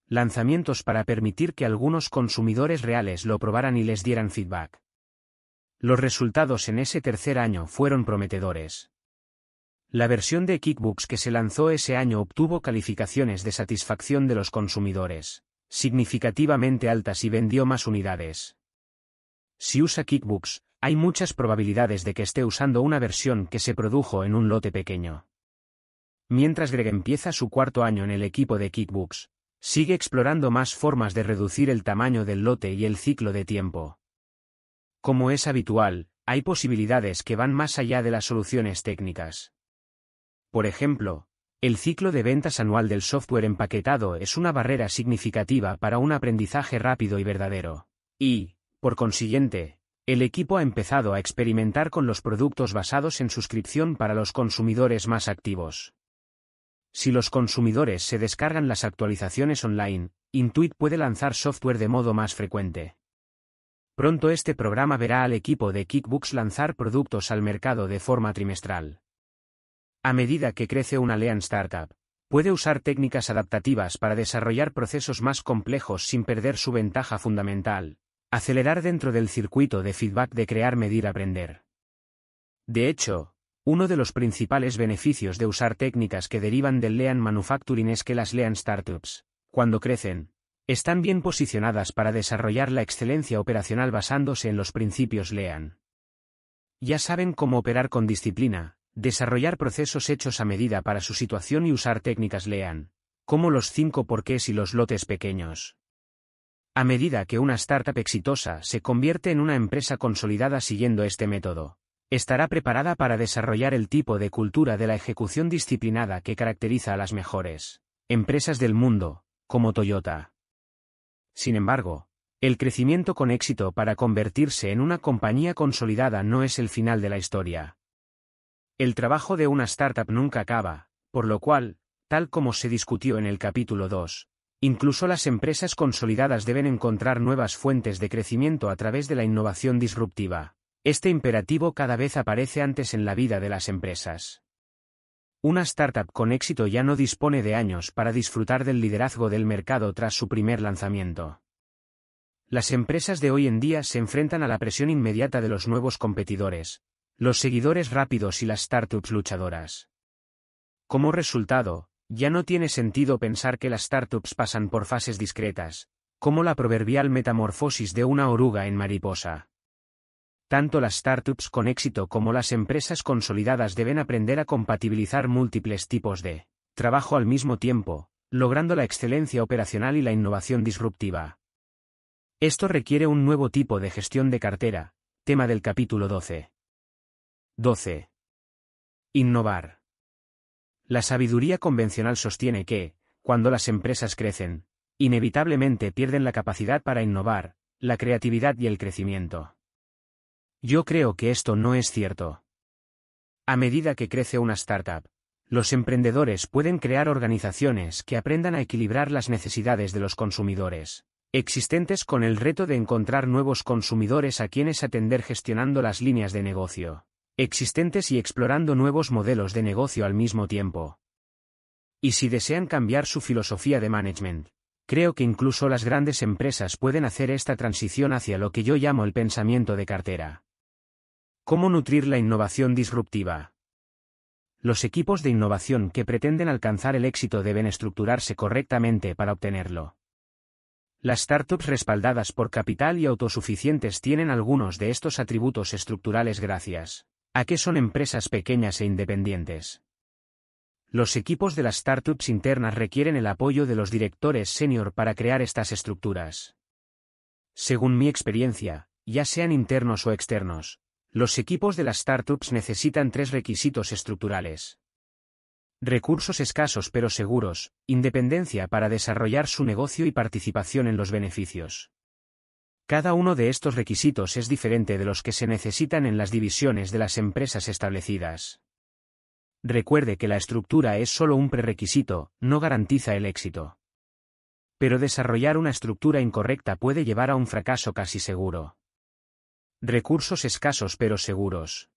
lanzamientos para permitir que algunos consumidores reales lo probaran y les dieran feedback. Los resultados en ese tercer año fueron prometedores. La versión de Kickbooks que se lanzó ese año obtuvo calificaciones de satisfacción de los consumidores, significativamente altas y vendió más unidades. Si usa Kickbooks, hay muchas probabilidades de que esté usando una versión que se produjo en un lote pequeño. Mientras Greg empieza su cuarto año en el equipo de Kickbooks, sigue explorando más formas de reducir el tamaño del lote y el ciclo de tiempo. Como es habitual, hay posibilidades que van más allá de las soluciones técnicas. Por ejemplo, el ciclo de ventas anual del software empaquetado es una barrera significativa para un aprendizaje rápido y verdadero. Y, por consiguiente, el equipo ha empezado a experimentar con los productos basados en suscripción para los consumidores más activos. Si los consumidores se descargan las actualizaciones online, Intuit puede lanzar software de modo más frecuente. Pronto este programa verá al equipo de Kickbooks lanzar productos al mercado de forma trimestral. A medida que crece una Lean Startup, puede usar técnicas adaptativas para desarrollar procesos más complejos sin perder su ventaja fundamental, acelerar dentro del circuito de feedback de crear, medir, aprender. De hecho, uno de los principales beneficios de usar técnicas que derivan del Lean Manufacturing es que las Lean Startups, cuando crecen, están bien posicionadas para desarrollar la excelencia operacional basándose en los principios LEAN. Ya saben cómo operar con disciplina, desarrollar procesos hechos a medida para su situación y usar técnicas LEAN, como los cinco porqués y los lotes pequeños. A medida que una startup exitosa se convierte en una empresa consolidada siguiendo este método, estará preparada para desarrollar el tipo de cultura de la ejecución disciplinada que caracteriza a las mejores empresas del mundo, como Toyota. Sin embargo, el crecimiento con éxito para convertirse en una compañía consolidada no es el final de la historia. El trabajo de una startup nunca acaba, por lo cual, tal como se discutió en el capítulo 2, incluso las empresas consolidadas deben encontrar nuevas fuentes de crecimiento a través de la innovación disruptiva. Este imperativo cada vez aparece antes en la vida de las empresas. Una startup con éxito ya no dispone de años para disfrutar del liderazgo del mercado tras su primer lanzamiento. Las empresas de hoy en día se enfrentan a la presión inmediata de los nuevos competidores, los seguidores rápidos y las startups luchadoras. Como resultado, ya no tiene sentido pensar que las startups pasan por fases discretas, como la proverbial metamorfosis de una oruga en mariposa. Tanto las startups con éxito como las empresas consolidadas deben aprender a compatibilizar múltiples tipos de trabajo al mismo tiempo, logrando la excelencia operacional y la innovación disruptiva. Esto requiere un nuevo tipo de gestión de cartera, tema del capítulo 12. 12. Innovar. La sabiduría convencional sostiene que, cuando las empresas crecen, inevitablemente pierden la capacidad para innovar, la creatividad y el crecimiento. Yo creo que esto no es cierto. A medida que crece una startup, los emprendedores pueden crear organizaciones que aprendan a equilibrar las necesidades de los consumidores existentes con el reto de encontrar nuevos consumidores a quienes atender gestionando las líneas de negocio existentes y explorando nuevos modelos de negocio al mismo tiempo. Y si desean cambiar su filosofía de management, creo que incluso las grandes empresas pueden hacer esta transición hacia lo que yo llamo el pensamiento de cartera. ¿Cómo nutrir la innovación disruptiva? Los equipos de innovación que pretenden alcanzar el éxito deben estructurarse correctamente para obtenerlo. Las startups respaldadas por capital y autosuficientes tienen algunos de estos atributos estructurales gracias a que son empresas pequeñas e independientes. Los equipos de las startups internas requieren el apoyo de los directores senior para crear estas estructuras. Según mi experiencia, ya sean internos o externos, los equipos de las startups necesitan tres requisitos estructurales. Recursos escasos pero seguros, independencia para desarrollar su negocio y participación en los beneficios. Cada uno de estos requisitos es diferente de los que se necesitan en las divisiones de las empresas establecidas. Recuerde que la estructura es solo un prerequisito, no garantiza el éxito. Pero desarrollar una estructura incorrecta puede llevar a un fracaso casi seguro. Recursos escasos pero seguros.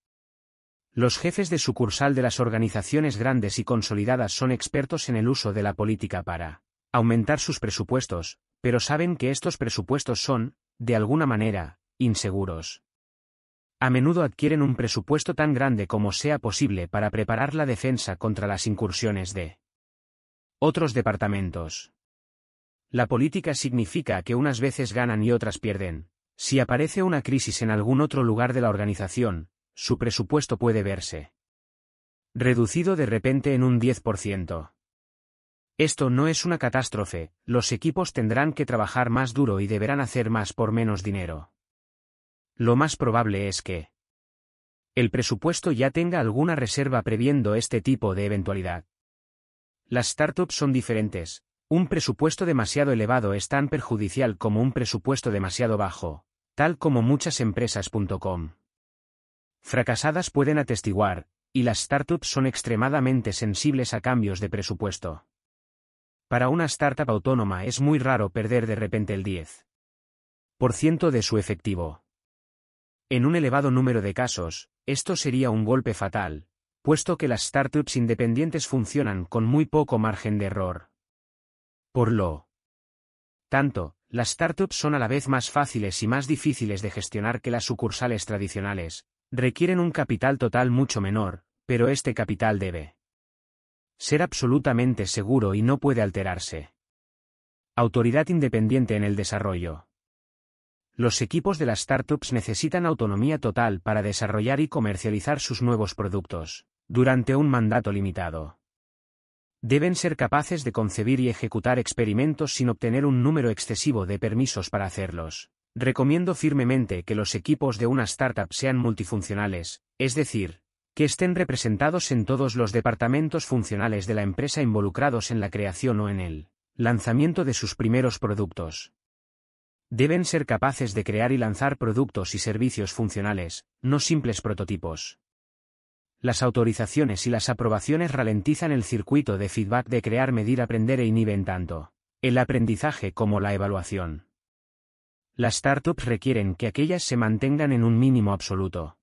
Los jefes de sucursal de las organizaciones grandes y consolidadas son expertos en el uso de la política para aumentar sus presupuestos, pero saben que estos presupuestos son, de alguna manera, inseguros. A menudo adquieren un presupuesto tan grande como sea posible para preparar la defensa contra las incursiones de otros departamentos. La política significa que unas veces ganan y otras pierden. Si aparece una crisis en algún otro lugar de la organización, su presupuesto puede verse reducido de repente en un 10%. Esto no es una catástrofe, los equipos tendrán que trabajar más duro y deberán hacer más por menos dinero. Lo más probable es que el presupuesto ya tenga alguna reserva previendo este tipo de eventualidad. Las startups son diferentes, un presupuesto demasiado elevado es tan perjudicial como un presupuesto demasiado bajo, tal como muchas empresas.com fracasadas pueden atestiguar, y las startups son extremadamente sensibles a cambios de presupuesto. Para una startup autónoma es muy raro perder de repente el 10% de su efectivo. En un elevado número de casos, esto sería un golpe fatal, puesto que las startups independientes funcionan con muy poco margen de error. Por lo tanto, las startups son a la vez más fáciles y más difíciles de gestionar que las sucursales tradicionales, requieren un capital total mucho menor, pero este capital debe ser absolutamente seguro y no puede alterarse. Autoridad independiente en el desarrollo. Los equipos de las startups necesitan autonomía total para desarrollar y comercializar sus nuevos productos, durante un mandato limitado. Deben ser capaces de concebir y ejecutar experimentos sin obtener un número excesivo de permisos para hacerlos. Recomiendo firmemente que los equipos de una startup sean multifuncionales, es decir, que estén representados en todos los departamentos funcionales de la empresa involucrados en la creación o en el lanzamiento de sus primeros productos. Deben ser capaces de crear y lanzar productos y servicios funcionales, no simples prototipos. Las autorizaciones y las aprobaciones ralentizan el circuito de feedback de crear, medir, aprender e inhiben tanto el aprendizaje como la evaluación. Las startups requieren que aquellas se mantengan en un mínimo absoluto.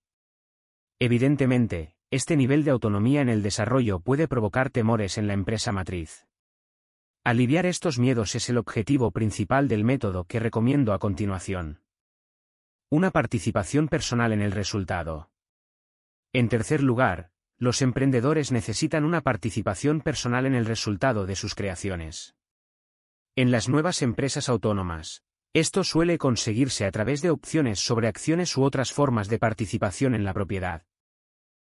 Evidentemente, este nivel de autonomía en el desarrollo puede provocar temores en la empresa matriz. Aliviar estos miedos es el objetivo principal del método que recomiendo a continuación. Una participación personal en el resultado. En tercer lugar, los emprendedores necesitan una participación personal en el resultado de sus creaciones. En las nuevas empresas autónomas, esto suele conseguirse a través de opciones sobre acciones u otras formas de participación en la propiedad.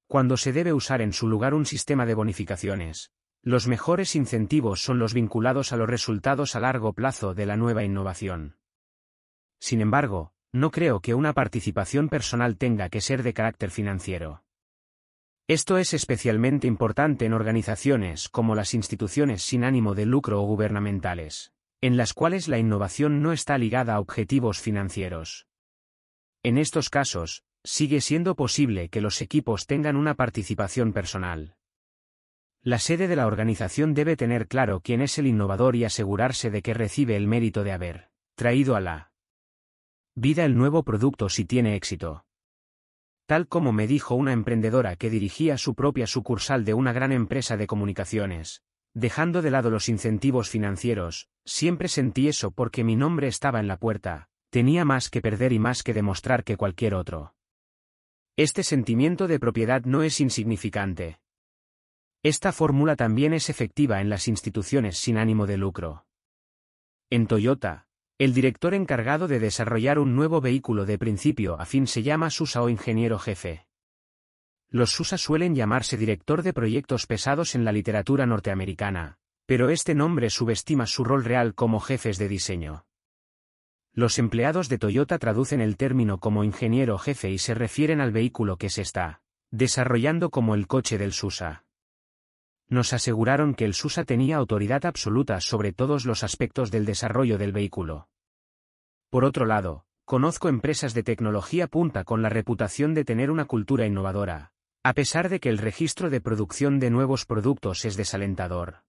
Cuando se debe usar en su lugar un sistema de bonificaciones, los mejores incentivos son los vinculados a los resultados a largo plazo de la nueva innovación. Sin embargo, no creo que una participación personal tenga que ser de carácter financiero. Esto es especialmente importante en organizaciones como las instituciones sin ánimo de lucro o gubernamentales en las cuales la innovación no está ligada a objetivos financieros. En estos casos, sigue siendo posible que los equipos tengan una participación personal. La sede de la organización debe tener claro quién es el innovador y asegurarse de que recibe el mérito de haber traído a la vida el nuevo producto si tiene éxito. Tal como me dijo una emprendedora que dirigía su propia sucursal de una gran empresa de comunicaciones, Dejando de lado los incentivos financieros, siempre sentí eso porque mi nombre estaba en la puerta, tenía más que perder y más que demostrar que cualquier otro. Este sentimiento de propiedad no es insignificante. Esta fórmula también es efectiva en las instituciones sin ánimo de lucro. En Toyota, El director encargado de desarrollar un nuevo vehículo de principio a fin se llama SUSA o ingeniero jefe. Los SUSA suelen llamarse director de proyectos pesados en la literatura norteamericana, pero este nombre subestima su rol real como jefes de diseño. Los empleados de Toyota traducen el término como ingeniero jefe y se refieren al vehículo que se está desarrollando como el coche del SUSA. Nos aseguraron que el SUSA tenía autoridad absoluta sobre todos los aspectos del desarrollo del vehículo. Por otro lado, conozco empresas de tecnología punta con la reputación de tener una cultura innovadora, a pesar de que el registro de producción de nuevos productos es desalentador.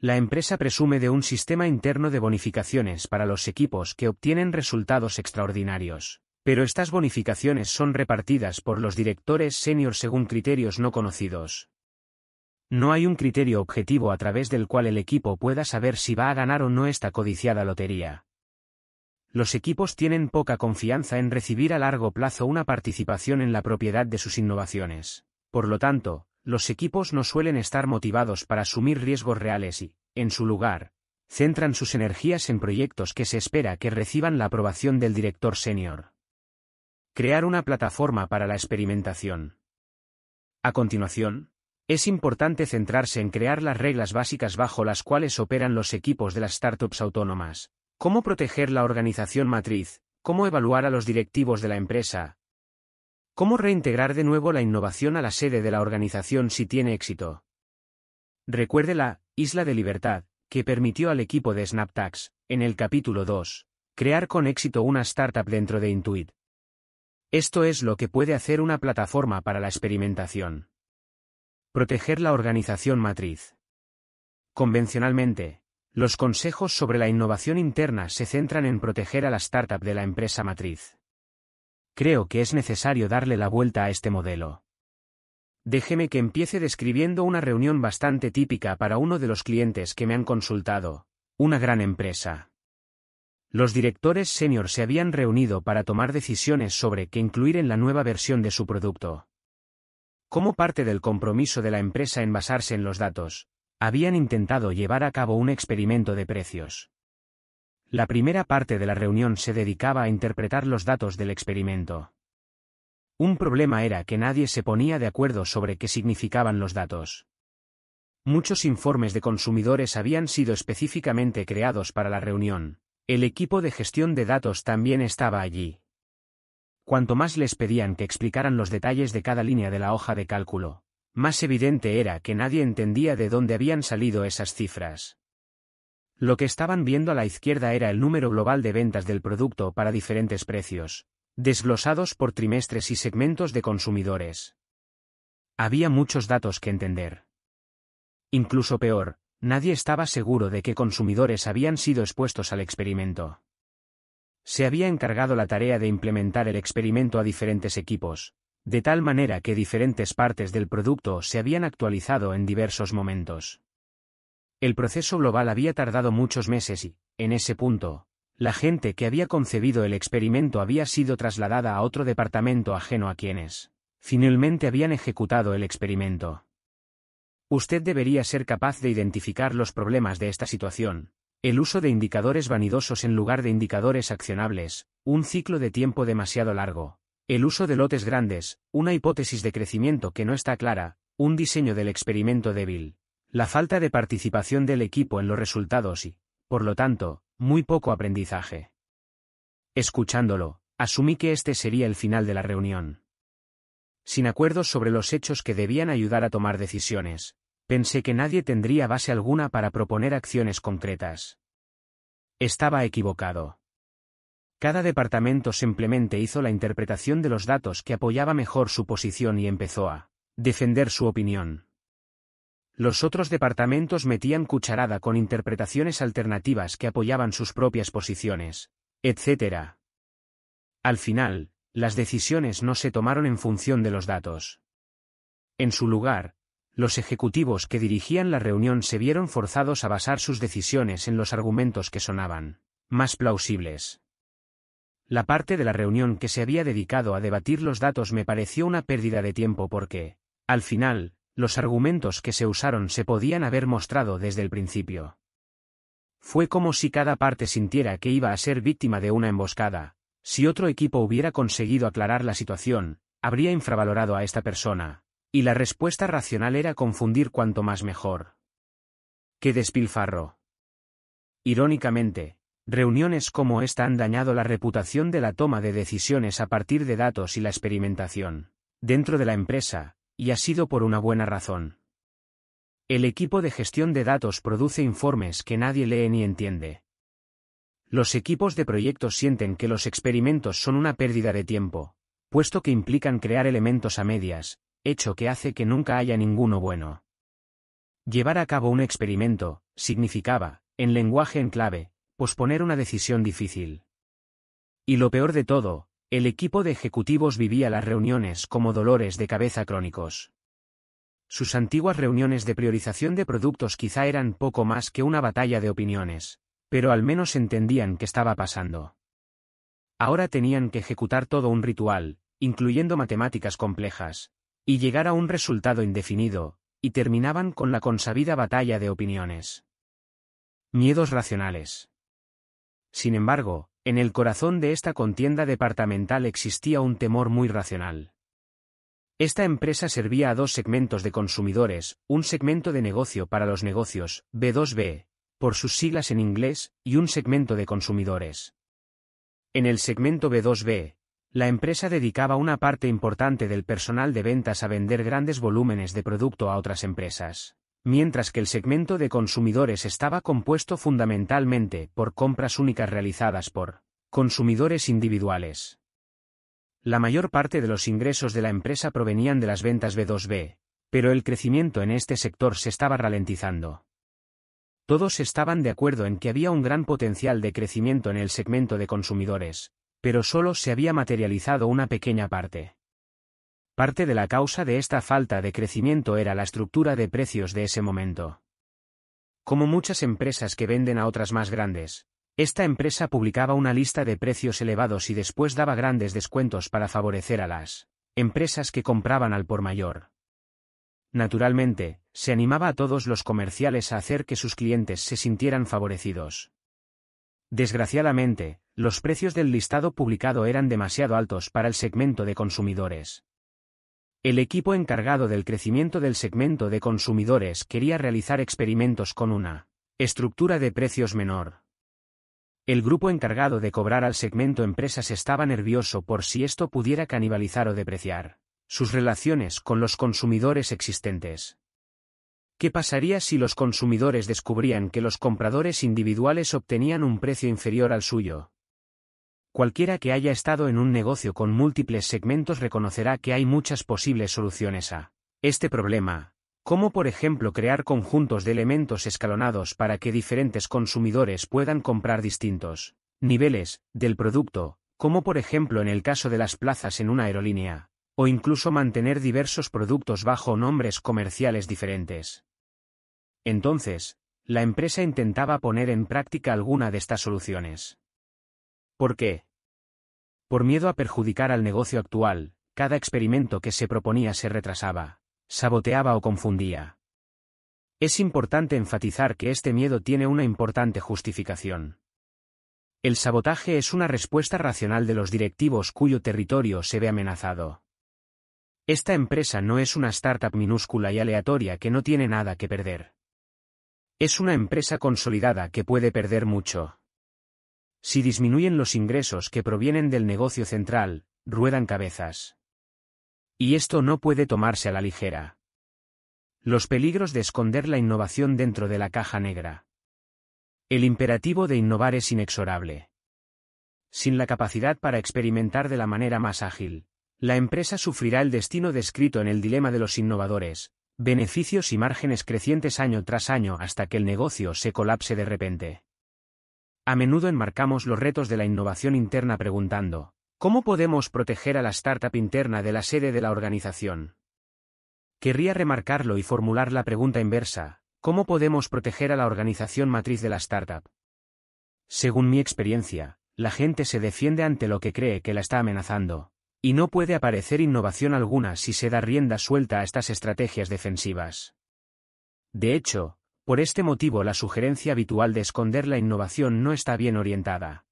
La empresa presume de un sistema interno de bonificaciones para los equipos que obtienen resultados extraordinarios, pero estas bonificaciones son repartidas por los directores senior según criterios no conocidos. No hay un criterio objetivo a través del cual el equipo pueda saber si va a ganar o no esta codiciada lotería. Los equipos tienen poca confianza en recibir a largo plazo una participación en la propiedad de sus innovaciones. Por lo tanto, los equipos no suelen estar motivados para asumir riesgos reales y, en su lugar, centran sus energías en proyectos que se espera que reciban la aprobación del director senior. Crear una plataforma para la experimentación. A continuación, es importante centrarse en crear las reglas básicas bajo las cuales operan los equipos de las startups autónomas, cómo proteger la organización matriz, cómo evaluar a los directivos de la empresa, cómo reintegrar de nuevo la innovación a la sede de la organización si tiene éxito. Recuerde la Isla de Libertad, que permitió al equipo de SnapTax, en el capítulo 2, crear con éxito una startup dentro de Intuit. Esto es lo que puede hacer una plataforma para la experimentación. Proteger la organización matriz. Convencionalmente, los consejos sobre la innovación interna se centran en proteger a la startup de la empresa matriz. Creo que es necesario darle la vuelta a este modelo. Déjeme que empiece describiendo una reunión bastante típica para uno de los clientes que me han consultado, una gran empresa. Los directores senior se habían reunido para tomar decisiones sobre qué incluir en la nueva versión de su producto. Como parte del compromiso de la empresa en basarse en los datos, habían intentado llevar a cabo un experimento de precios. La primera parte de la reunión se dedicaba a interpretar los datos del experimento. Un problema era que nadie se ponía de acuerdo sobre qué significaban los datos. Muchos informes de consumidores habían sido específicamente creados para la reunión. El equipo de gestión de datos también estaba allí. Cuanto más les pedían que explicaran los detalles de cada línea de la hoja de cálculo, más evidente era que nadie entendía de dónde habían salido esas cifras. Lo que estaban viendo a la izquierda era el número global de ventas del producto para diferentes precios, desglosados por trimestres y segmentos de consumidores. Había muchos datos que entender. Incluso peor, nadie estaba seguro de qué consumidores habían sido expuestos al experimento. Se había encargado la tarea de implementar el experimento a diferentes equipos, de tal manera que diferentes partes del producto se habían actualizado en diversos momentos. El proceso global había tardado muchos meses y, en ese punto, la gente que había concebido el experimento había sido trasladada a otro departamento ajeno a quienes, finalmente habían ejecutado el experimento. Usted debería ser capaz de identificar los problemas de esta situación, el uso de indicadores vanidosos en lugar de indicadores accionables, un ciclo de tiempo demasiado largo, el uso de lotes grandes, una hipótesis de crecimiento que no está clara, un diseño del experimento débil, la falta de participación del equipo en los resultados y, por lo tanto, muy poco aprendizaje. Escuchándolo, asumí que este sería el final de la reunión. Sin acuerdos sobre los hechos que debían ayudar a tomar decisiones, pensé que nadie tendría base alguna para proponer acciones concretas. Estaba equivocado. Cada departamento simplemente hizo la interpretación de los datos que apoyaba mejor su posición y empezó a defender su opinión. Los otros departamentos metían cucharada con interpretaciones alternativas que apoyaban sus propias posiciones, etc. Al final, las decisiones no se tomaron en función de los datos. En su lugar, los ejecutivos que dirigían la reunión se vieron forzados a basar sus decisiones en los argumentos que sonaban más plausibles. La parte de la reunión que se había dedicado a debatir los datos me pareció una pérdida de tiempo porque, al final, los argumentos que se usaron se podían haber mostrado desde el principio. Fue como si cada parte sintiera que iba a ser víctima de una emboscada. Si otro equipo hubiera conseguido aclarar la situación, habría infravalorado a esta persona. Y la respuesta racional era confundir cuanto más mejor. ¡Qué despilfarro! Irónicamente, reuniones como esta han dañado la reputación de la toma de decisiones a partir de datos y la experimentación, dentro de la empresa, y ha sido por una buena razón. El equipo de gestión de datos produce informes que nadie lee ni entiende. Los equipos de proyectos sienten que los experimentos son una pérdida de tiempo, puesto que implican crear elementos a medias, hecho que hace que nunca haya ninguno bueno. Llevar a cabo un experimento, significaba, en lenguaje en clave, posponer una decisión difícil. Y lo peor de todo, el equipo de ejecutivos vivía las reuniones como dolores de cabeza crónicos. Sus antiguas reuniones de priorización de productos quizá eran poco más que una batalla de opiniones, pero al menos entendían qué estaba pasando. Ahora tenían que ejecutar todo un ritual, incluyendo matemáticas complejas, y llegar a un resultado indefinido, y terminaban con la consabida batalla de opiniones. Miedos racionales. Sin embargo, en el corazón de esta contienda departamental existía un temor muy racional. Esta empresa servía a dos segmentos de consumidores, un segmento de negocio para los negocios, B2B, por sus siglas en inglés, y un segmento de consumidores. En el segmento B2B, la empresa dedicaba una parte importante del personal de ventas a vender grandes volúmenes de producto a otras empresas, mientras que el segmento de consumidores estaba compuesto fundamentalmente por compras únicas realizadas por consumidores individuales. La mayor parte de los ingresos de la empresa provenían de las ventas B2B, pero el crecimiento en este sector se estaba ralentizando. Todos estaban de acuerdo en que había un gran potencial de crecimiento en el segmento de consumidores, pero solo se había materializado una pequeña parte. Parte de la causa de esta falta de crecimiento era la estructura de precios de ese momento. Como muchas empresas que venden a otras más grandes, esta empresa publicaba una lista de precios elevados y después daba grandes descuentos para favorecer a las empresas que compraban al por mayor. Naturalmente, se animaba a todos los comerciales a hacer que sus clientes se sintieran favorecidos. Desgraciadamente, los precios del listado publicado eran demasiado altos para el segmento de consumidores. El equipo encargado del crecimiento del segmento de consumidores quería realizar experimentos con una estructura de precios menor. El grupo encargado de cobrar al segmento empresas estaba nervioso por si esto pudiera canibalizar o depreciar sus relaciones con los consumidores existentes. ¿Qué pasaría si los consumidores descubrían que los compradores individuales obtenían un precio inferior al suyo? Cualquiera que haya estado en un negocio con múltiples segmentos reconocerá que hay muchas posibles soluciones a este problema, como por ejemplo crear conjuntos de elementos escalonados para que diferentes consumidores puedan comprar distintos niveles del producto, como por ejemplo en el caso de las plazas en una aerolínea, o incluso mantener diversos productos bajo nombres comerciales diferentes. Entonces, la empresa intentaba poner en práctica alguna de estas soluciones. ¿Por qué? Por miedo a perjudicar al negocio actual, cada experimento que se proponía se retrasaba, saboteaba o confundía. Es importante enfatizar que este miedo tiene una importante justificación. El sabotaje es una respuesta racional de los directivos cuyo territorio se ve amenazado. Esta empresa no es una startup minúscula y aleatoria que no tiene nada que perder. Es una empresa consolidada que puede perder mucho. Si disminuyen los ingresos que provienen del negocio central, ruedan cabezas. Y esto no puede tomarse a la ligera. Los peligros de esconder la innovación dentro de la caja negra. El imperativo de innovar es inexorable. Sin la capacidad para experimentar de la manera más ágil, la empresa sufrirá el destino descrito en el dilema de los innovadores, beneficios y márgenes crecientes año tras año hasta que el negocio se colapse de repente. A menudo enmarcamos los retos de la innovación interna preguntando, ¿cómo podemos proteger a la startup interna de la sede de la organización? Querría remarcarlo y formular la pregunta inversa, ¿cómo podemos proteger a la organización matriz de la startup? Según mi experiencia, la gente se defiende ante lo que cree que la está amenazando, y no puede aparecer innovación alguna si se da rienda suelta a estas estrategias defensivas. De hecho, Por este motivo la sugerencia habitual de esconder la innovación no está bien orientada.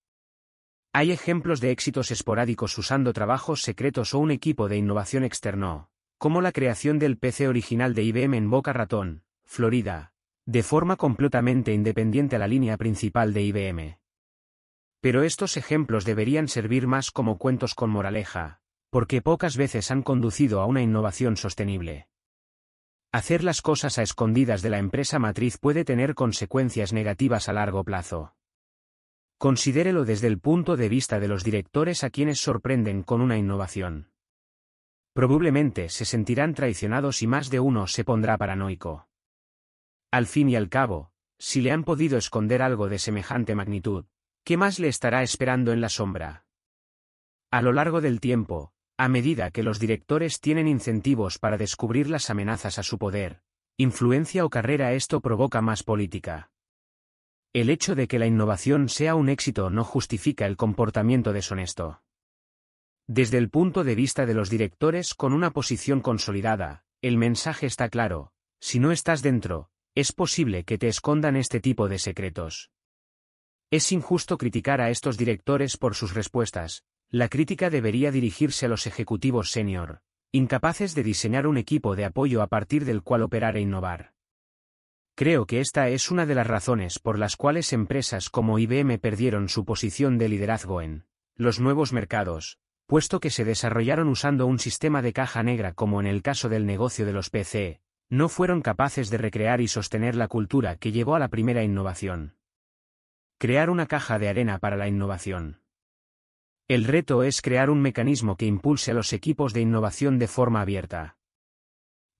Hay ejemplos de éxitos esporádicos usando trabajos secretos o un equipo de innovación externo, como la creación del PC original de IBM en Boca Ratón, Florida, de forma completamente independiente a la línea principal de IBM. Pero estos ejemplos deberían servir más como cuentos con moraleja, porque pocas veces han conducido a una innovación sostenible. Hacer las cosas a escondidas de la empresa matriz puede tener consecuencias negativas a largo plazo. Considérelo desde el punto de vista de los directores a quienes sorprenden con una innovación. Probablemente se sentirán traicionados y más de uno se pondrá paranoico. Al fin y al cabo, si le han podido esconder algo de semejante magnitud, ¿qué más le estará esperando en la sombra? A lo largo del tiempo, a medida que los directores tienen incentivos para descubrir las amenazas a su poder, influencia o carrera esto provoca más política. El hecho de que la innovación sea un éxito no justifica el comportamiento deshonesto. Desde el punto de vista de los directores con una posición consolidada, el mensaje está claro, si no estás dentro, es posible que te escondan este tipo de secretos. Es injusto criticar a estos directores por sus respuestas, la crítica debería dirigirse a los ejecutivos senior, incapaces de diseñar un equipo de apoyo a partir del cual operar e innovar. Creo que esta es una de las razones por las cuales empresas como IBM perdieron su posición de liderazgo en los nuevos mercados, puesto que se desarrollaron usando un sistema de caja negra como en el caso del negocio de los PC, no fueron capaces de recrear y sostener la cultura que llevó a la primera innovación. Crear una caja de arena para la innovación. El reto es crear un mecanismo que impulse a los equipos de innovación de forma abierta.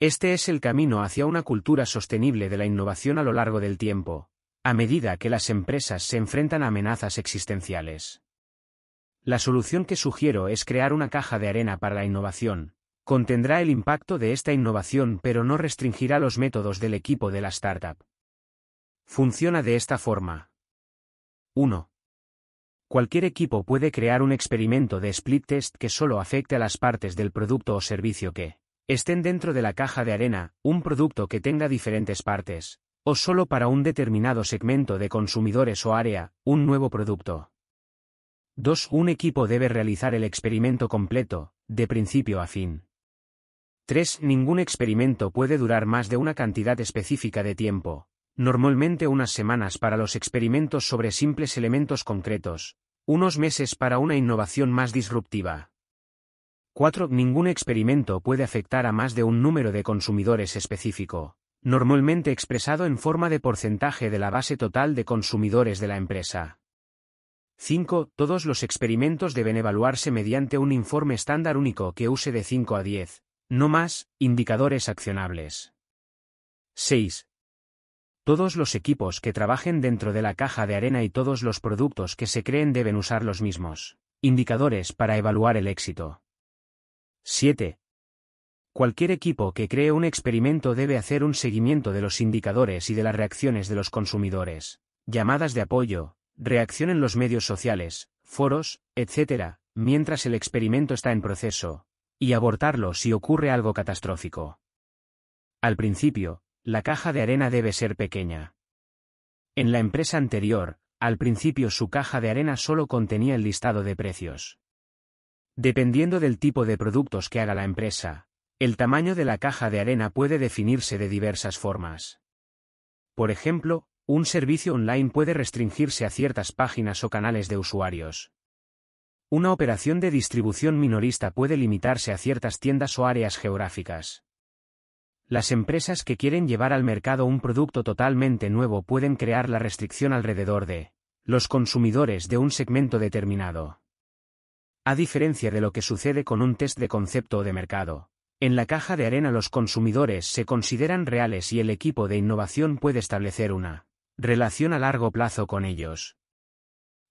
Este es el camino hacia una cultura sostenible de la innovación a lo largo del tiempo, a medida que las empresas se enfrentan a amenazas existenciales. La solución que sugiero es crear una caja de arena para la innovación. Contendrá el impacto de esta innovación pero no restringirá los métodos del equipo de la startup. Funciona de esta forma. 1. Cualquier equipo puede crear un experimento de split test que solo afecte a las partes del producto o servicio que estén dentro de la caja de arena, un producto que tenga diferentes partes, o solo para un determinado segmento de consumidores o área, un nuevo producto. 2. Un equipo debe realizar el experimento completo, de principio a fin. 3. Ningún experimento puede durar más de una cantidad específica de tiempo, normalmente unas semanas para los experimentos sobre simples elementos concretos, unos meses para una innovación más disruptiva. 4. Ningún experimento puede afectar a más de un número de consumidores específico, normalmente expresado en forma de porcentaje de la base total de consumidores de la empresa. 5. Todos los experimentos deben evaluarse mediante un informe estándar único que use de 5 a 10, no más, indicadores accionables. 6. Todos los equipos que trabajen dentro de la caja de arena y todos los productos que se creen deben usar los mismos indicadores para evaluar el éxito. 7. Cualquier equipo que cree un experimento debe hacer un seguimiento de los indicadores y de las reacciones de los consumidores, llamadas de apoyo, reacción en los medios sociales, foros, etc., mientras el experimento está en proceso, y abortarlo si ocurre algo catastrófico. Al principio, la caja de arena debe ser pequeña. En la empresa anterior, al principio su caja de arena solo contenía el listado de precios. Dependiendo del tipo de productos que haga la empresa, el tamaño de la caja de arena puede definirse de diversas formas. Por ejemplo, un servicio online puede restringirse a ciertas páginas o canales de usuarios. Una operación de distribución minorista puede limitarse a ciertas tiendas o áreas geográficas. Las empresas que quieren llevar al mercado un producto totalmente nuevo pueden crear la restricción alrededor de los consumidores de un segmento determinado. A diferencia de lo que sucede con un test de concepto o de mercado, en la caja de arena los consumidores se consideran reales y el equipo de innovación puede establecer una relación a largo plazo con ellos.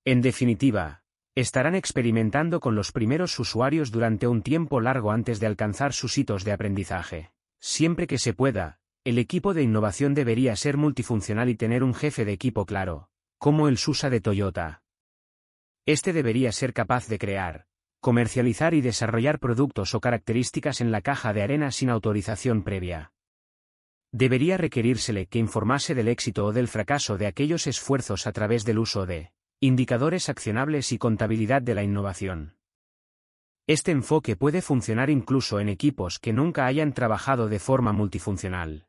En definitiva, estarán experimentando con los primeros usuarios durante un tiempo largo antes de alcanzar sus hitos de aprendizaje. Siempre que se pueda, el equipo de innovación debería ser multifuncional y tener un jefe de equipo claro, como el SUSA de Toyota. Este debería ser capaz de crear, comercializar y desarrollar productos o características en la caja de arena sin autorización previa. debería requerírsele que informase del éxito o del fracaso de aquellos esfuerzos a través del uso de indicadores accionables y contabilidad de la innovación. Este enfoque puede funcionar incluso en equipos que nunca hayan trabajado de forma multifuncional.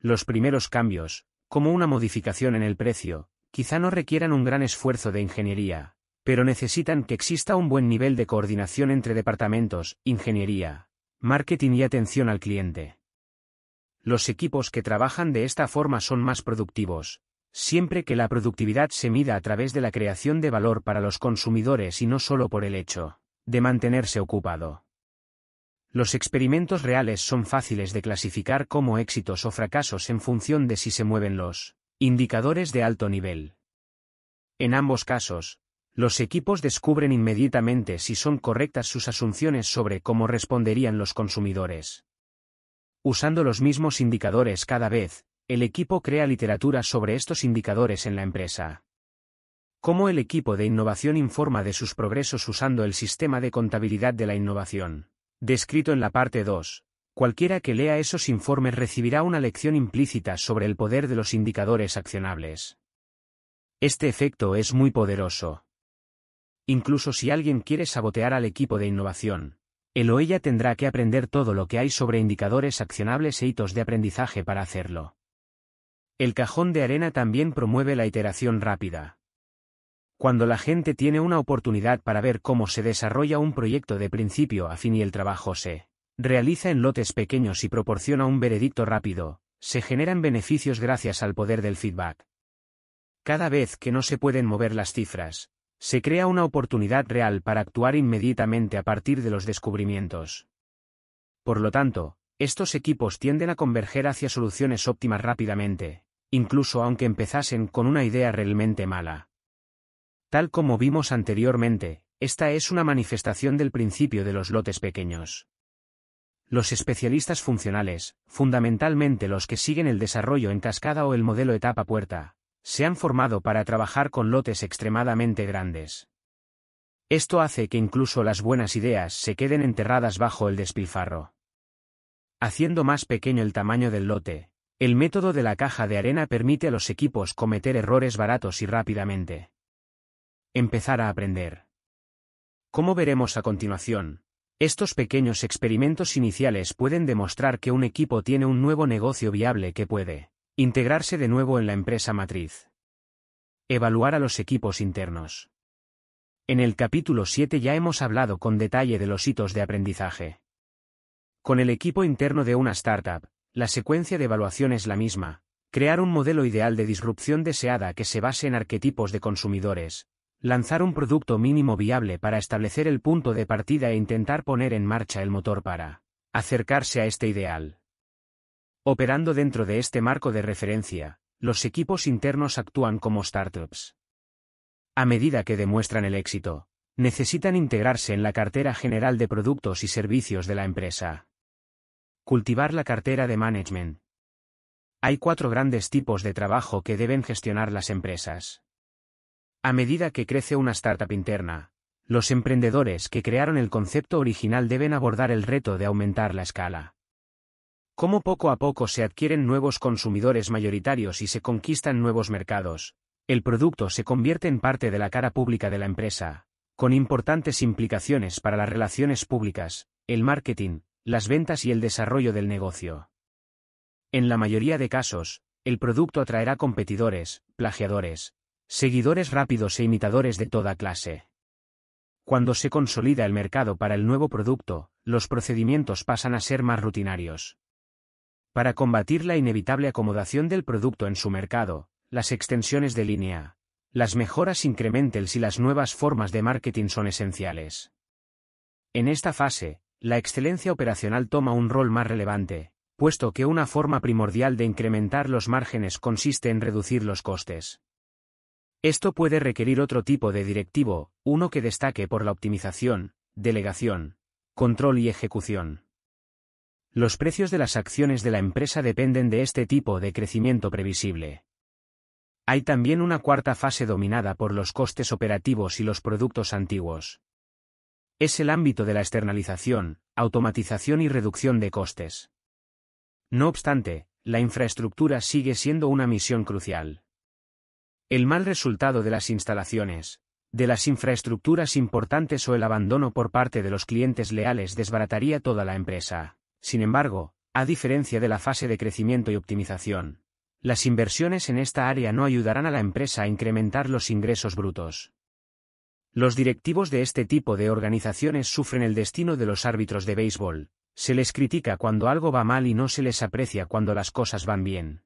Los primeros cambios, como una modificación en el precio, quizá no requieran un gran esfuerzo de ingeniería, pero necesitan que exista un buen nivel de coordinación entre departamentos, ingeniería, marketing y atención al cliente. Los equipos que trabajan de esta forma son más productivos, siempre que la productividad se mida a través de la creación de valor para los consumidores y no solo por el hecho de mantenerse ocupado. Los experimentos reales son fáciles de clasificar como éxitos o fracasos en función de si se mueven los indicadores de alto nivel. En ambos casos, los equipos descubren inmediatamente si son correctas sus asunciones sobre cómo responderían los consumidores. Usando los mismos indicadores cada vez, el equipo crea literatura sobre estos indicadores en la empresa. Cómo el equipo de innovación informa de sus progresos usando el sistema de contabilidad de la innovación. Descrito en la parte 2. Cualquiera que lea esos informes recibirá una lección implícita sobre el poder de los indicadores accionables. Este efecto es muy poderoso. Incluso si alguien quiere sabotear al equipo de innovación, él o ella tendrá que aprender todo lo que hay sobre indicadores accionables e hitos de aprendizaje para hacerlo. El cajón de arena también promueve la iteración rápida. Cuando la gente tiene una oportunidad para ver cómo se desarrolla un proyecto de principio a fin y el trabajo se realiza en lotes pequeños y proporciona un veredicto rápido, se generan beneficios gracias al poder del feedback. Cada vez que no se pueden mover las cifras, se crea una oportunidad real para actuar inmediatamente a partir de los descubrimientos. Por lo tanto, estos equipos tienden a converger hacia soluciones óptimas rápidamente, incluso aunque empezasen con una idea realmente mala. Tal como vimos anteriormente, esta es una manifestación del principio de los lotes pequeños. Los especialistas funcionales, fundamentalmente los que siguen el desarrollo en cascada o el modelo etapa puerta, se han formado para trabajar con lotes extremadamente grandes. Esto hace que incluso las buenas ideas se queden enterradas bajo el despilfarro. Haciendo más pequeño el tamaño del lote, el método de la caja de arena permite a los equipos cometer errores baratos y rápidamente. Empezar a aprender. Como veremos a continuación, estos pequeños experimentos iniciales pueden demostrar que un equipo tiene un nuevo negocio viable que puede Integrarse de nuevo en la empresa matriz. Evaluar a los equipos internos. En el capítulo 7 ya hemos hablado con detalle de los hitos de aprendizaje. Con el equipo interno de una startup, la secuencia de evaluación es la misma, crear un modelo ideal de disrupción deseada que se base en arquetipos de consumidores, lanzar un producto mínimo viable para establecer el punto de partida e intentar poner en marcha el motor para acercarse a este ideal. Operando dentro de este marco de referencia, los equipos internos actúan como startups. A medida que demuestran el éxito, necesitan integrarse en la cartera general de productos y servicios de la empresa. Cultivar la cartera de management. Hay cuatro grandes tipos de trabajo que deben gestionar las empresas. A medida que crece una startup interna, los emprendedores que crearon el concepto original deben abordar el reto de aumentar la escala. Cómo poco a poco se adquieren nuevos consumidores mayoritarios y se conquistan nuevos mercados. El producto se convierte en parte de la cara pública de la empresa, con importantes implicaciones para las relaciones públicas, el marketing, las ventas y el desarrollo del negocio. En la mayoría de casos, el producto atraerá competidores, plagiadores, seguidores rápidos e imitadores de toda clase. Cuando se consolida el mercado para el nuevo producto, los procedimientos pasan a ser más rutinarios. Para combatir la inevitable acomodación del producto en su mercado, las extensiones de línea, las mejoras incrementales y las nuevas formas de marketing son esenciales. En esta fase, la excelencia operacional toma un rol más relevante, puesto que una forma primordial de incrementar los márgenes consiste en reducir los costes. Esto puede requerir otro tipo de directivo, uno que destaque por la optimización, delegación, control y ejecución. Los precios de las acciones de la empresa dependen de este tipo de crecimiento previsible. Hay también una cuarta fase dominada por los costes operativos y los productos antiguos. Es el ámbito de la externalización, automatización y reducción de costes. No obstante, la infraestructura sigue siendo una misión crucial. El mal resultado de las instalaciones, de las infraestructuras importantes o el abandono por parte de los clientes leales desbarataría toda la empresa. Sin embargo, a diferencia de la fase de crecimiento y optimización, las inversiones en esta área no ayudarán a la empresa a incrementar los ingresos brutos. Los directivos de este tipo de organizaciones sufren el destino de los árbitros de béisbol, se les critica cuando algo va mal y no se les aprecia cuando las cosas van bien.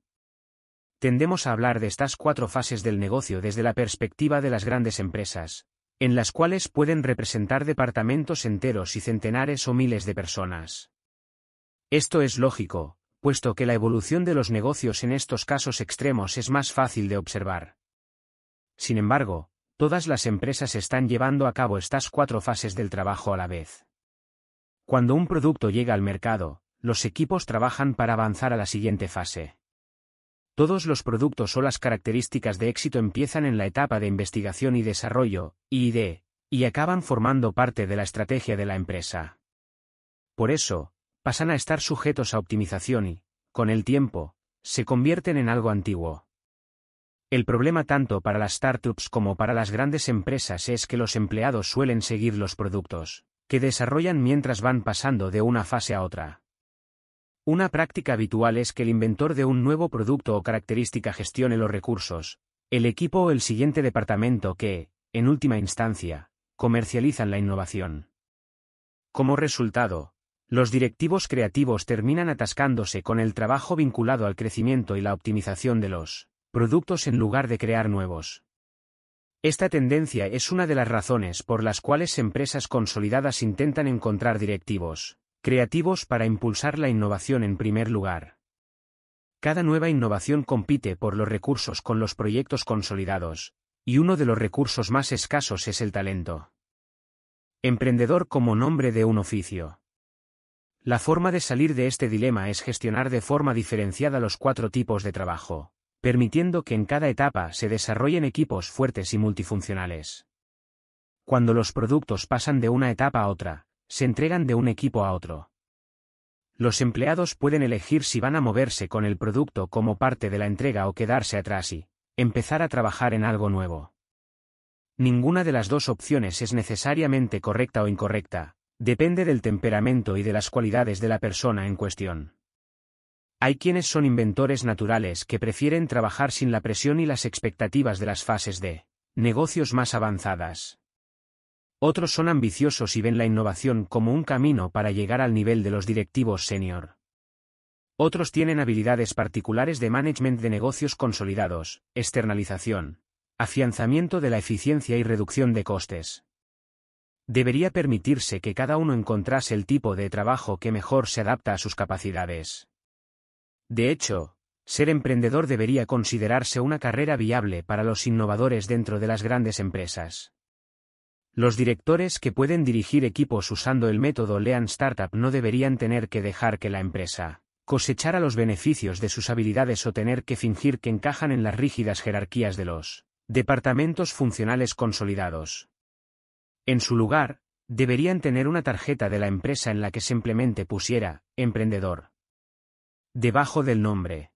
Tendemos a hablar de estas cuatro fases del negocio desde la perspectiva de las grandes empresas, en las cuales pueden representar departamentos enteros y centenares o miles de personas. Esto es lógico, puesto que la evolución de los negocios en estos casos extremos es más fácil de observar. Sin embargo, todas las empresas están llevando a cabo estas cuatro fases del trabajo a la vez. Cuando un producto llega al mercado, los equipos trabajan para avanzar a la siguiente fase. Todos los productos o las características de éxito empiezan en la etapa de investigación y desarrollo, ID, y acaban formando parte de la estrategia de la empresa. Por eso, pasan a estar sujetos a optimización y, con el tiempo, se convierten en algo antiguo. El problema tanto para las startups como para las grandes empresas es que los empleados suelen seguir los productos que desarrollan mientras van pasando de una fase a otra. Una práctica habitual es que el inventor de un nuevo producto o característica gestione los recursos, el equipo o el siguiente departamento que, en última instancia, comercializan la innovación. Como resultado, los directivos creativos terminan atascándose con el trabajo vinculado al crecimiento y la optimización de los productos en lugar de crear nuevos. Esta tendencia es una de las razones por las cuales empresas consolidadas intentan encontrar directivos creativos para impulsar la innovación en primer lugar. Cada nueva innovación compite por los recursos con los proyectos consolidados, y uno de los recursos más escasos es el talento. Emprendedor como nombre de un oficio. La forma de salir de este dilema es gestionar de forma diferenciada los cuatro tipos de trabajo permitiendo que en cada etapa se desarrollen equipos fuertes y multifuncionales. Cuando los productos pasan de una etapa a otra, se entregan de un equipo a otro. Los empleados pueden elegir si van a moverse con el producto como parte de la entrega o quedarse atrás y empezar a trabajar en algo nuevo. Ninguna de las dos opciones es necesariamente correcta o incorrecta, depende del temperamento y de las cualidades de la persona en cuestión. Hay quienes son inventores naturales que prefieren trabajar sin la presión y las expectativas de las fases de negocios más avanzadas. Otros son ambiciosos y ven la innovación como un camino para llegar al nivel de los directivos senior. Otros tienen habilidades particulares de management de negocios consolidados, externalización, afianzamiento de la eficiencia y reducción de costes. Debería permitirse que cada uno encontrase el tipo de trabajo que mejor se adapta a sus capacidades. De hecho, ser emprendedor debería considerarse una carrera viable para los innovadores dentro de las grandes empresas. Los directores que pueden dirigir equipos usando el método Lean Startup no deberían tener que dejar que la empresa cosechara los beneficios de sus habilidades o tener que fingir que encajan en las rígidas jerarquías de los departamentos funcionales consolidados. En su lugar, deberían tener una tarjeta de la empresa en la que simplemente pusiera, emprendedor debajo del nombre.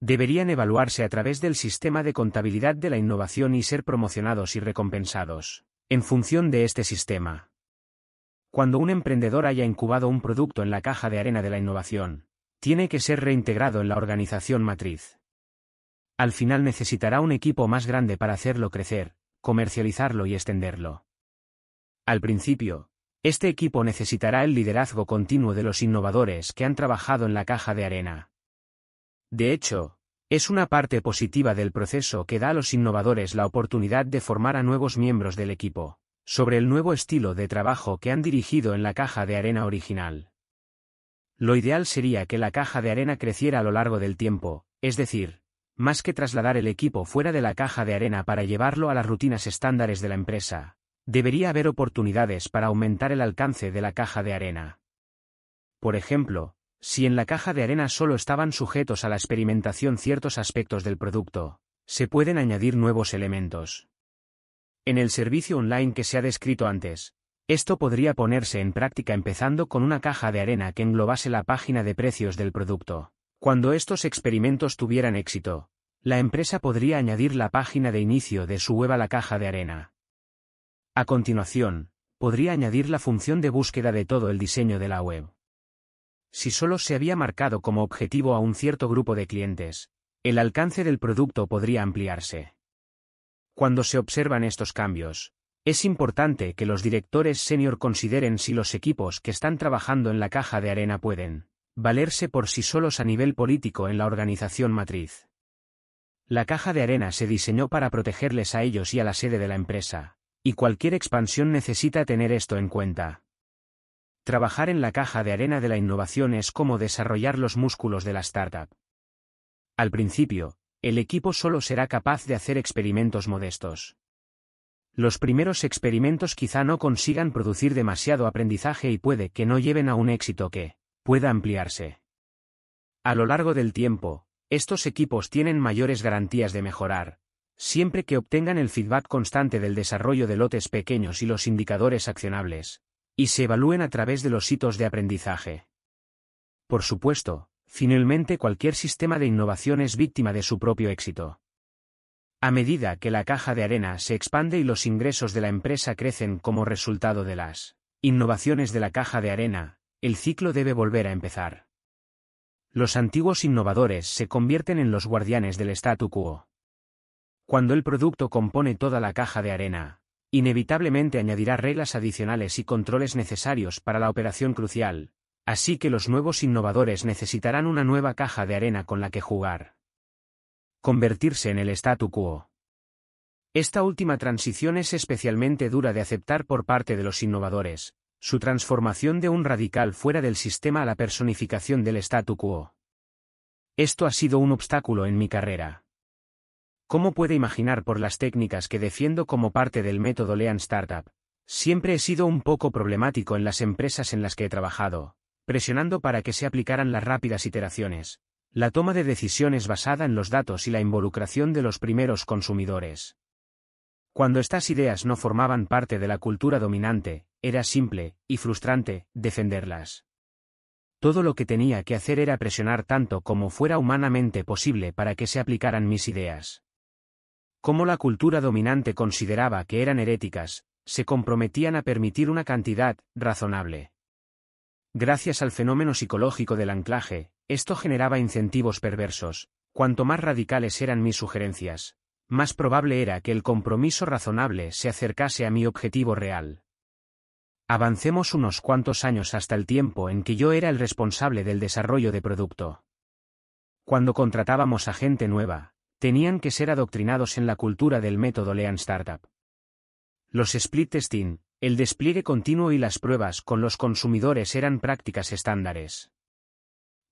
Deberían evaluarse a través del sistema de contabilidad de la innovación y ser promocionados y recompensados, en función de este sistema. Cuando un emprendedor haya incubado un producto en la caja de arena de la innovación, tiene que ser reintegrado en la organización matriz. Al final necesitará un equipo más grande para hacerlo crecer, comercializarlo y extenderlo. Al principio, este equipo necesitará el liderazgo continuo de los innovadores que han trabajado en la caja de arena. De hecho, es una parte positiva del proceso que da a los innovadores la oportunidad de formar a nuevos miembros del equipo, sobre el nuevo estilo de trabajo que han dirigido en la caja de arena original. Lo ideal sería que la caja de arena creciera a lo largo del tiempo, es decir, más que trasladar el equipo fuera de la caja de arena para llevarlo a las rutinas estándares de la empresa, Debería haber oportunidades para aumentar el alcance de la caja de arena. Por ejemplo, si en la caja de arena solo estaban sujetos a la experimentación ciertos aspectos del producto, se pueden añadir nuevos elementos. En el servicio online que se ha descrito antes, Esto podría ponerse en práctica empezando con una caja de arena que englobase la página de precios del producto. Cuando estos experimentos tuvieran éxito, la empresa podría añadir la página de inicio de su web a la caja de arena. A continuación, podría añadir la función de búsqueda de todo el diseño de la web. Si solo se había marcado como objetivo a un cierto grupo de clientes, el alcance del producto podría ampliarse. Cuando se observan estos cambios, es importante que los directores senior consideren si los equipos que están trabajando en la caja de arena pueden valerse por sí solos a nivel político en la organización matriz. La caja de arena se diseñó para protegerles a ellos y a la sede de la empresa, y cualquier expansión necesita tener esto en cuenta. Trabajar en la caja de arena de la innovación es como desarrollar los músculos de la startup. Al principio, el equipo solo será capaz de hacer experimentos modestos. Los primeros experimentos quizá no consigan producir demasiado aprendizaje y puede que no lleven a un éxito que pueda ampliarse. A lo largo del tiempo, estos equipos tienen mayores garantías de mejorar, siempre que obtengan el feedback constante del desarrollo de lotes pequeños y los indicadores accionables, y se evalúen a través de los hitos de aprendizaje. Por supuesto, finalmente cualquier sistema de innovación es víctima de su propio éxito. A medida que la caja de arena se expande y los ingresos de la empresa crecen como resultado de las innovaciones de la caja de arena, el ciclo debe volver a empezar. Los antiguos innovadores se convierten en los guardianes del statu quo. Cuando el producto compone toda la caja de arena, inevitablemente añadirá reglas adicionales y controles necesarios para la operación crucial, así que los nuevos innovadores necesitarán una nueva caja de arena con la que jugar convertirse en el statu quo. Esta última transición es especialmente dura de aceptar por parte de los innovadores, su transformación de un radical fuera del sistema a la personificación del statu quo. Esto ha sido un obstáculo en mi carrera. ¿Cómo puede imaginar por las técnicas que defiendo como parte del método Lean Startup? Siempre he sido un poco problemático en las empresas en las que he trabajado, presionando para que se aplicaran las rápidas iteraciones, la toma de decisiones basada en los datos y la involucración de los primeros consumidores. Cuando estas ideas no formaban parte de la cultura dominante, era simple, y frustrante, defenderlas. Todo lo que tenía que hacer era presionar tanto como fuera humanamente posible para que se aplicaran mis ideas. Como la cultura dominante consideraba que eran heréticas, se comprometían a permitir una cantidad razonable. Gracias al fenómeno psicológico del anclaje, esto generaba incentivos perversos. Cuanto más radicales eran mis sugerencias, más probable era que el compromiso razonable se acercase a mi objetivo real. Avancemos unos cuantos años hasta el tiempo en que yo era el responsable del desarrollo de producto. Cuando contratábamos a gente nueva, tenían que ser adoctrinados en la cultura del método Lean Startup. Los split testing, el despliegue continuo y las pruebas con los consumidores eran prácticas estándares.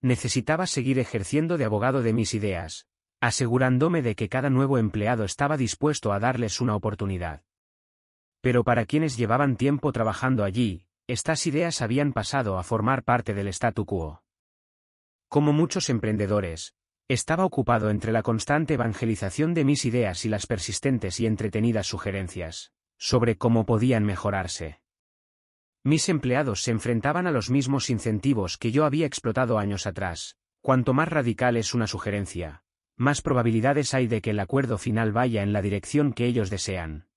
Necesitaba seguir ejerciendo de abogado de mis ideas, asegurándome de que cada nuevo empleado estaba dispuesto a darles una oportunidad. Pero para quienes llevaban tiempo trabajando allí, estas ideas habían pasado a formar parte del statu quo. Como muchos emprendedores, estaba ocupado entre la constante evangelización de mis ideas y las persistentes y entretenidas sugerencias sobre cómo podían mejorarse. Mis empleados se enfrentaban a los mismos incentivos que yo había explotado años atrás. Cuanto más radical es una sugerencia, más probabilidades hay de que el acuerdo final vaya en la dirección que ellos desean.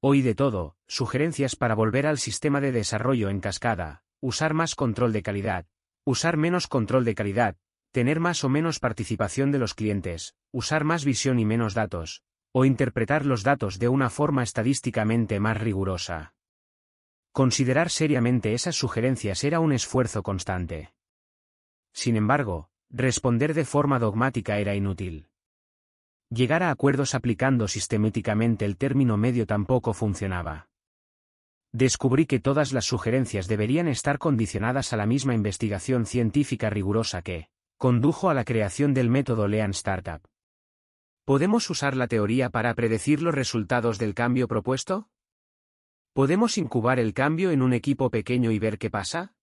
Hoy de todo, sugerencias para volver al sistema de desarrollo en cascada, usar más control de calidad, usar menos control de calidad, tener más o menos participación de los clientes, usar más visión y menos datos, o interpretar los datos de una forma estadísticamente más rigurosa. Considerar seriamente esas sugerencias era un esfuerzo constante. Sin embargo, responder de forma dogmática era inútil. Llegar a acuerdos aplicando sistemáticamente el término medio tampoco funcionaba. Descubrí que todas las sugerencias deberían estar condicionadas a la misma investigación científica rigurosa que condujo a la creación del método Lean Startup. ¿Podemos usar la teoría para predecir los resultados del cambio propuesto? ¿Podemos incubar el cambio en un equipo pequeño y ver qué pasa?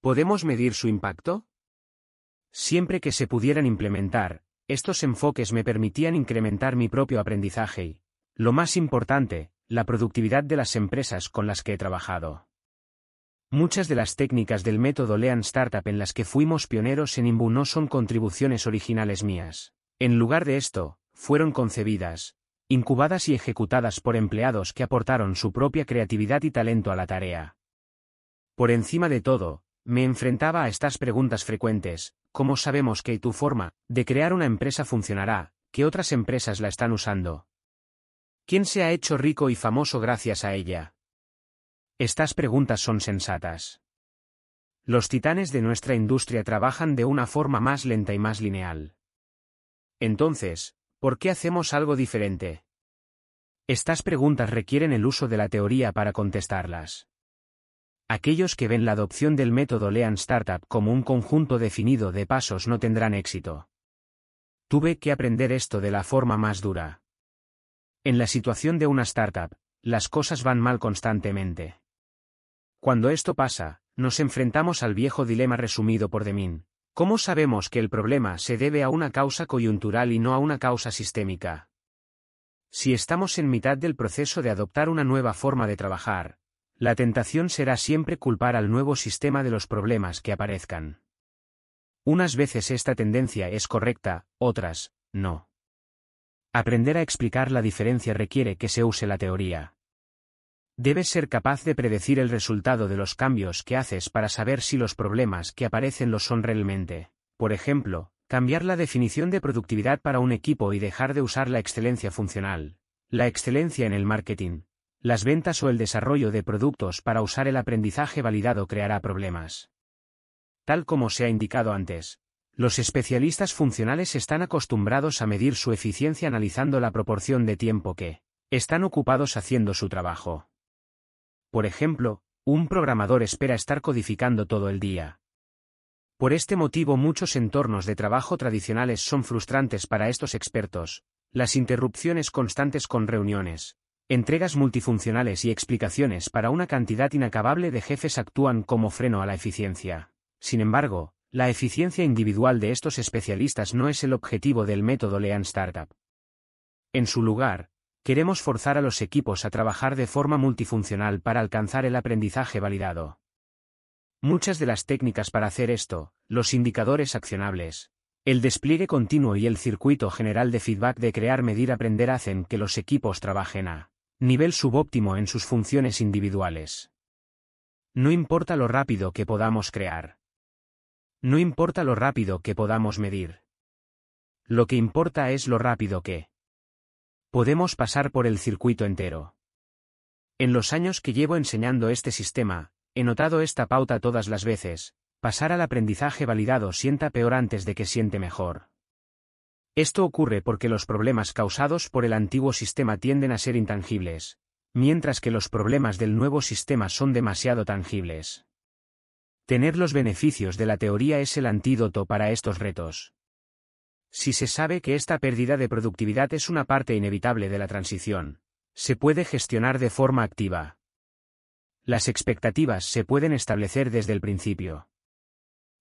¿Podemos medir su impacto? Siempre que se pudieran implementar, estos enfoques me permitían incrementar mi propio aprendizaje y, lo más importante, la productividad de las empresas con las que he trabajado. Muchas de las técnicas del método Lean Startup en las que fuimos pioneros en Imbu no son contribuciones originales mías. En lugar de esto, fueron concebidas, incubadas y ejecutadas por empleados que aportaron su propia creatividad y talento a la tarea. Por encima de todo, me enfrentaba a estas preguntas frecuentes, ¿cómo sabemos que tu forma de crear una empresa funcionará, que otras empresas la están usando? ¿Quién se ha hecho rico y famoso gracias a ella? Estas preguntas son sensatas. Los titanes de nuestra industria trabajan de una forma más lenta y más lineal. Entonces, ¿por qué hacemos algo diferente? Estas preguntas requieren el uso de la teoría para contestarlas. Aquellos que ven la adopción del método Lean Startup como un conjunto definido de pasos no tendrán éxito. Tuve que aprender esto de la forma más dura. En la situación de una startup, las cosas van mal constantemente. Cuando esto pasa, nos enfrentamos al viejo dilema resumido por Demin. ¿Cómo sabemos que el problema se debe a una causa coyuntural y no a una causa sistémica? Si estamos en mitad del proceso de adoptar una nueva forma de trabajar, la tentación será siempre culpar al nuevo sistema de los problemas que aparezcan. Unas veces esta tendencia es correcta, otras, no. Aprender a explicar la diferencia requiere que se use la teoría. Debes ser capaz de predecir el resultado de los cambios que haces para saber si los problemas que aparecen lo son realmente. Por ejemplo, cambiar la definición de productividad para un equipo y dejar de usar la excelencia funcional. La excelencia en el marketing, las ventas o el desarrollo de productos para usar el aprendizaje validado creará problemas. Tal como se ha indicado antes, los especialistas funcionales están acostumbrados a medir su eficiencia analizando la proporción de tiempo que están ocupados haciendo su trabajo. Por ejemplo, un programador espera estar codificando todo el día. Por este motivo muchos entornos de trabajo tradicionales son frustrantes para estos expertos, las interrupciones constantes con reuniones, entregas multifuncionales y explicaciones para una cantidad inacabable de jefes actúan como freno a la eficiencia. Sin embargo, la eficiencia individual de estos especialistas no es el objetivo del método Lean Startup. En su lugar, Queremos forzar a los equipos a trabajar de forma multifuncional para alcanzar el aprendizaje validado. Muchas de las técnicas para hacer esto, los indicadores accionables, el despliegue continuo y el circuito general de feedback de crear, medir, aprender hacen que los equipos trabajen a nivel subóptimo en sus funciones individuales. No importa lo rápido que podamos crear. No importa lo rápido que podamos medir. Lo que importa es lo rápido que Podemos pasar por el circuito entero. En los años que llevo enseñando este sistema, he notado esta pauta todas las veces, pasar al aprendizaje validado sienta peor antes de que siente mejor. Esto ocurre porque los problemas causados por el antiguo sistema tienden a ser intangibles, mientras que los problemas del nuevo sistema son demasiado tangibles. Tener los beneficios de la teoría es el antídoto para estos retos. Si se sabe que esta pérdida de productividad es una parte inevitable de la transición, se puede gestionar de forma activa. Las expectativas se pueden establecer desde el principio.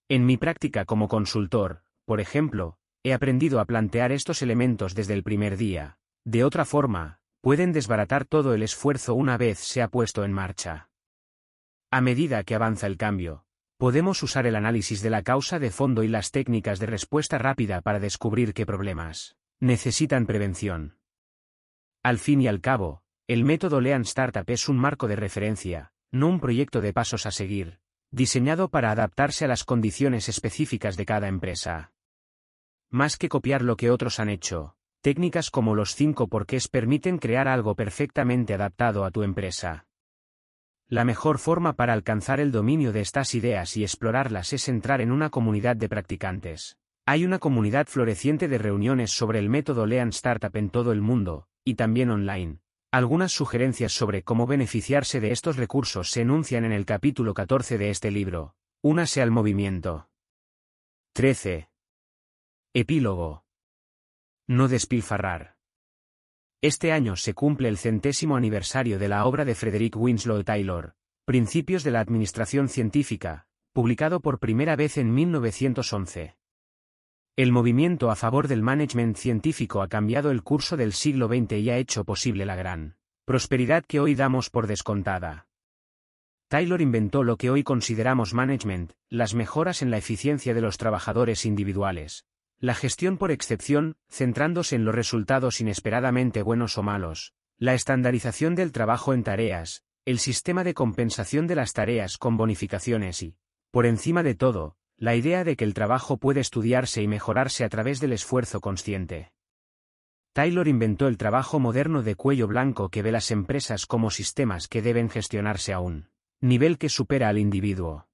En mi práctica como consultor, por ejemplo, he aprendido a plantear estos elementos desde el primer día. De otra forma, pueden desbaratar todo el esfuerzo una vez se ha puesto en marcha. A medida que avanza el cambio, Podemos usar el análisis de la causa de fondo y las técnicas de respuesta rápida para descubrir qué problemas necesitan prevención. Al fin y al cabo, el método Lean Startup es un marco de referencia, no un proyecto de pasos a seguir, diseñado para adaptarse a las condiciones específicas de cada empresa. Más que copiar lo que otros han hecho, técnicas como los cinco porqués permiten crear algo perfectamente adaptado a tu empresa. La mejor forma para alcanzar el dominio de estas ideas y explorarlas es entrar en una comunidad de practicantes. Hay una comunidad floreciente de reuniones sobre el método Lean Startup en todo el mundo, y también online. Algunas sugerencias sobre cómo beneficiarse de estos recursos se enuncian en el capítulo 14 de este libro. Únase al movimiento. 13. Epílogo. No despilfarrar. Este año se cumple el centésimo aniversario de la obra de Frederick Winslow Taylor, Principios de la Administración Científica, publicado por primera vez en 1911. El movimiento a favor del management científico ha cambiado el curso del siglo XX y ha hecho posible la gran Prosperidad que hoy damos por descontada. Taylor inventó lo que hoy consideramos management, las mejoras en la eficiencia de los trabajadores individuales. La gestión por excepción, centrándose en los resultados inesperadamente buenos o malos. La estandarización del trabajo en tareas, el sistema de compensación de las tareas con bonificaciones y, por encima de todo, la idea de que el trabajo puede estudiarse y mejorarse a través del esfuerzo consciente. Taylor inventó el trabajo moderno de cuello blanco que ve las empresas como sistemas que deben gestionarse aún nivel que supera al individuo.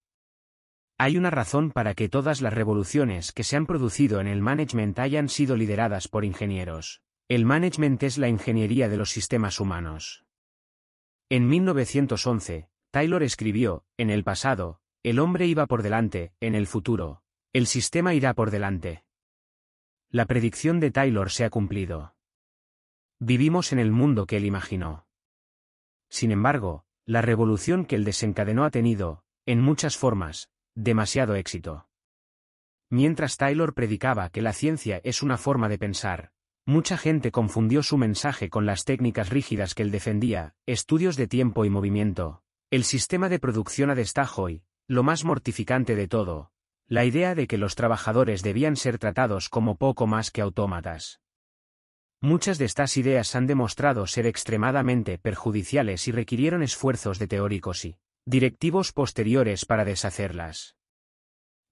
Hay una razón para que todas las revoluciones que se han producido en el management hayan sido lideradas por ingenieros. El management es la ingeniería de los sistemas humanos. En 1911, Taylor escribió, en el pasado, el hombre iba por delante, en el futuro, el sistema irá por delante. La predicción de Taylor se ha cumplido. Vivimos en el mundo que él imaginó. Sin embargo, la revolución que él desencadenó ha tenido, en muchas formas, demasiado éxito. Mientras Taylor predicaba que la ciencia es una forma de pensar, mucha gente confundió su mensaje con las técnicas rígidas que él defendía, estudios de tiempo y movimiento, el sistema de producción a destajo y, lo más mortificante de todo, la idea de que los trabajadores debían ser tratados como poco más que autómatas. Muchas de estas ideas han demostrado ser extremadamente perjudiciales y requirieron esfuerzos de teóricos y directivos posteriores para deshacerlas.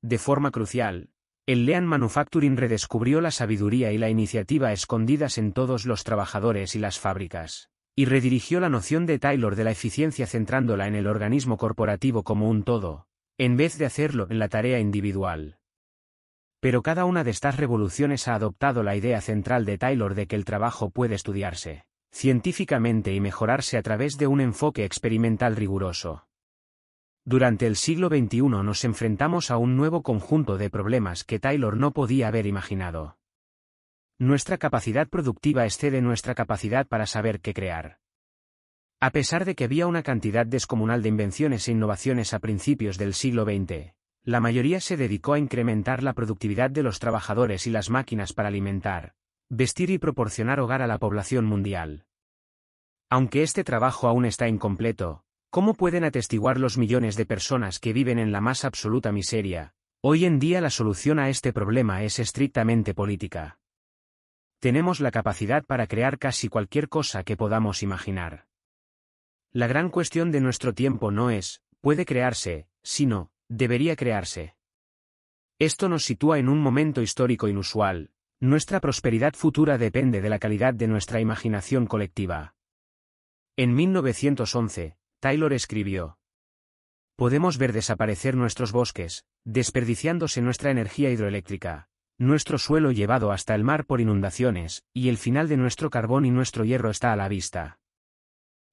De forma crucial, el Lean Manufacturing redescubrió la sabiduría y la iniciativa escondidas en todos los trabajadores y las fábricas, y redirigió la noción de Taylor de la eficiencia centrándola en el organismo corporativo como un todo, en vez de hacerlo en la tarea individual. Pero cada una de estas revoluciones ha adoptado la idea central de Taylor de que el trabajo puede estudiarse científicamente y mejorarse a través de un enfoque experimental riguroso. Durante el siglo XXI nos enfrentamos a un nuevo conjunto de problemas que Taylor no podía haber imaginado. Nuestra capacidad productiva excede nuestra capacidad para saber qué crear. A pesar de que había una cantidad descomunal de invenciones e innovaciones a principios del siglo XX, la mayoría se dedicó a incrementar la productividad de los trabajadores y las máquinas para alimentar, vestir y proporcionar hogar a la población mundial. Aunque este trabajo aún está incompleto, ¿cómo pueden atestiguar los millones de personas que viven en la más absoluta miseria? Hoy en día la solución a este problema es estrictamente política. Tenemos la capacidad para crear casi cualquier cosa que podamos imaginar. La gran cuestión de nuestro tiempo no es, puede crearse, sino, debería crearse. Esto nos sitúa en un momento histórico inusual, nuestra prosperidad futura depende de la calidad de nuestra imaginación colectiva. En 1911, Taylor escribió, Podemos ver desaparecer nuestros bosques, desperdiciándose nuestra energía hidroeléctrica, nuestro suelo llevado hasta el mar por inundaciones, y el final de nuestro carbón y nuestro hierro está a la vista.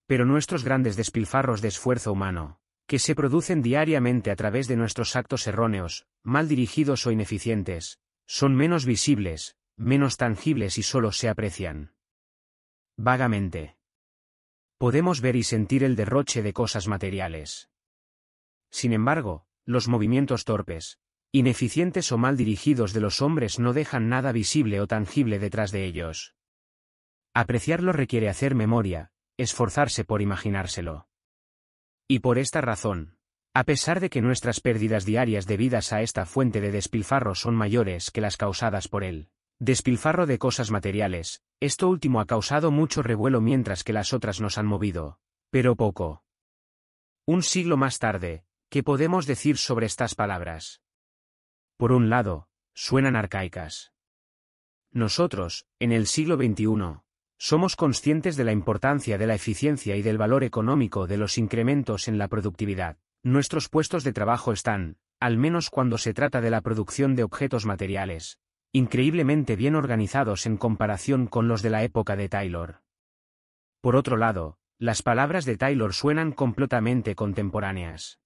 Pero nuestros grandes despilfarros de esfuerzo humano, que se producen diariamente a través de nuestros actos erróneos, mal dirigidos o ineficientes, son menos visibles, menos tangibles y solo se aprecian. Vagamente. Podemos ver y sentir el derroche de cosas materiales. Sin embargo, los movimientos torpes, ineficientes o mal dirigidos de los hombres no dejan nada visible o tangible detrás de ellos. Apreciarlo requiere hacer memoria, esforzarse por imaginárselo. Y por esta razón, a pesar de que nuestras pérdidas diarias debidas a esta fuente de despilfarro son mayores que las causadas por él, despilfarro de cosas materiales, esto último ha causado mucho revuelo mientras que las otras nos han movido, pero poco. Un siglo más tarde, ¿qué podemos decir sobre estas palabras? Por un lado, suenan arcaicas. Nosotros, en el siglo XXI, somos conscientes de la importancia de la eficiencia y del valor económico de los incrementos en la productividad. Nuestros puestos de trabajo están, al menos cuando se trata de la producción de objetos materiales, increíblemente bien organizados en comparación con los de la época de Taylor. Por otro lado, las palabras de Taylor suenan completamente contemporáneas.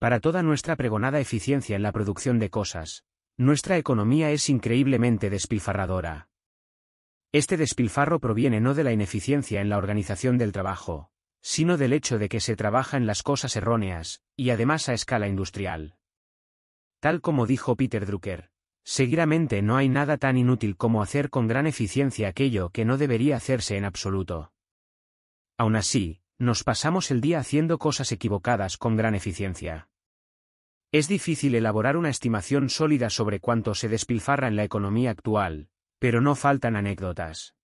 Para toda nuestra pregonada eficiencia en la producción de cosas, nuestra economía es increíblemente despilfarradora. Este despilfarro proviene no de la ineficiencia en la organización del trabajo, sino del hecho de que se trabaja en las cosas erróneas, y además a escala industrial. Tal como dijo Peter Drucker, seguidamente no hay nada tan inútil como hacer con gran eficiencia aquello que no debería hacerse en absoluto. Aún así, nos pasamos el día haciendo cosas equivocadas con gran eficiencia. Es difícil elaborar una estimación sólida sobre cuánto se despilfarra en la economía actual, pero no faltan anécdotas.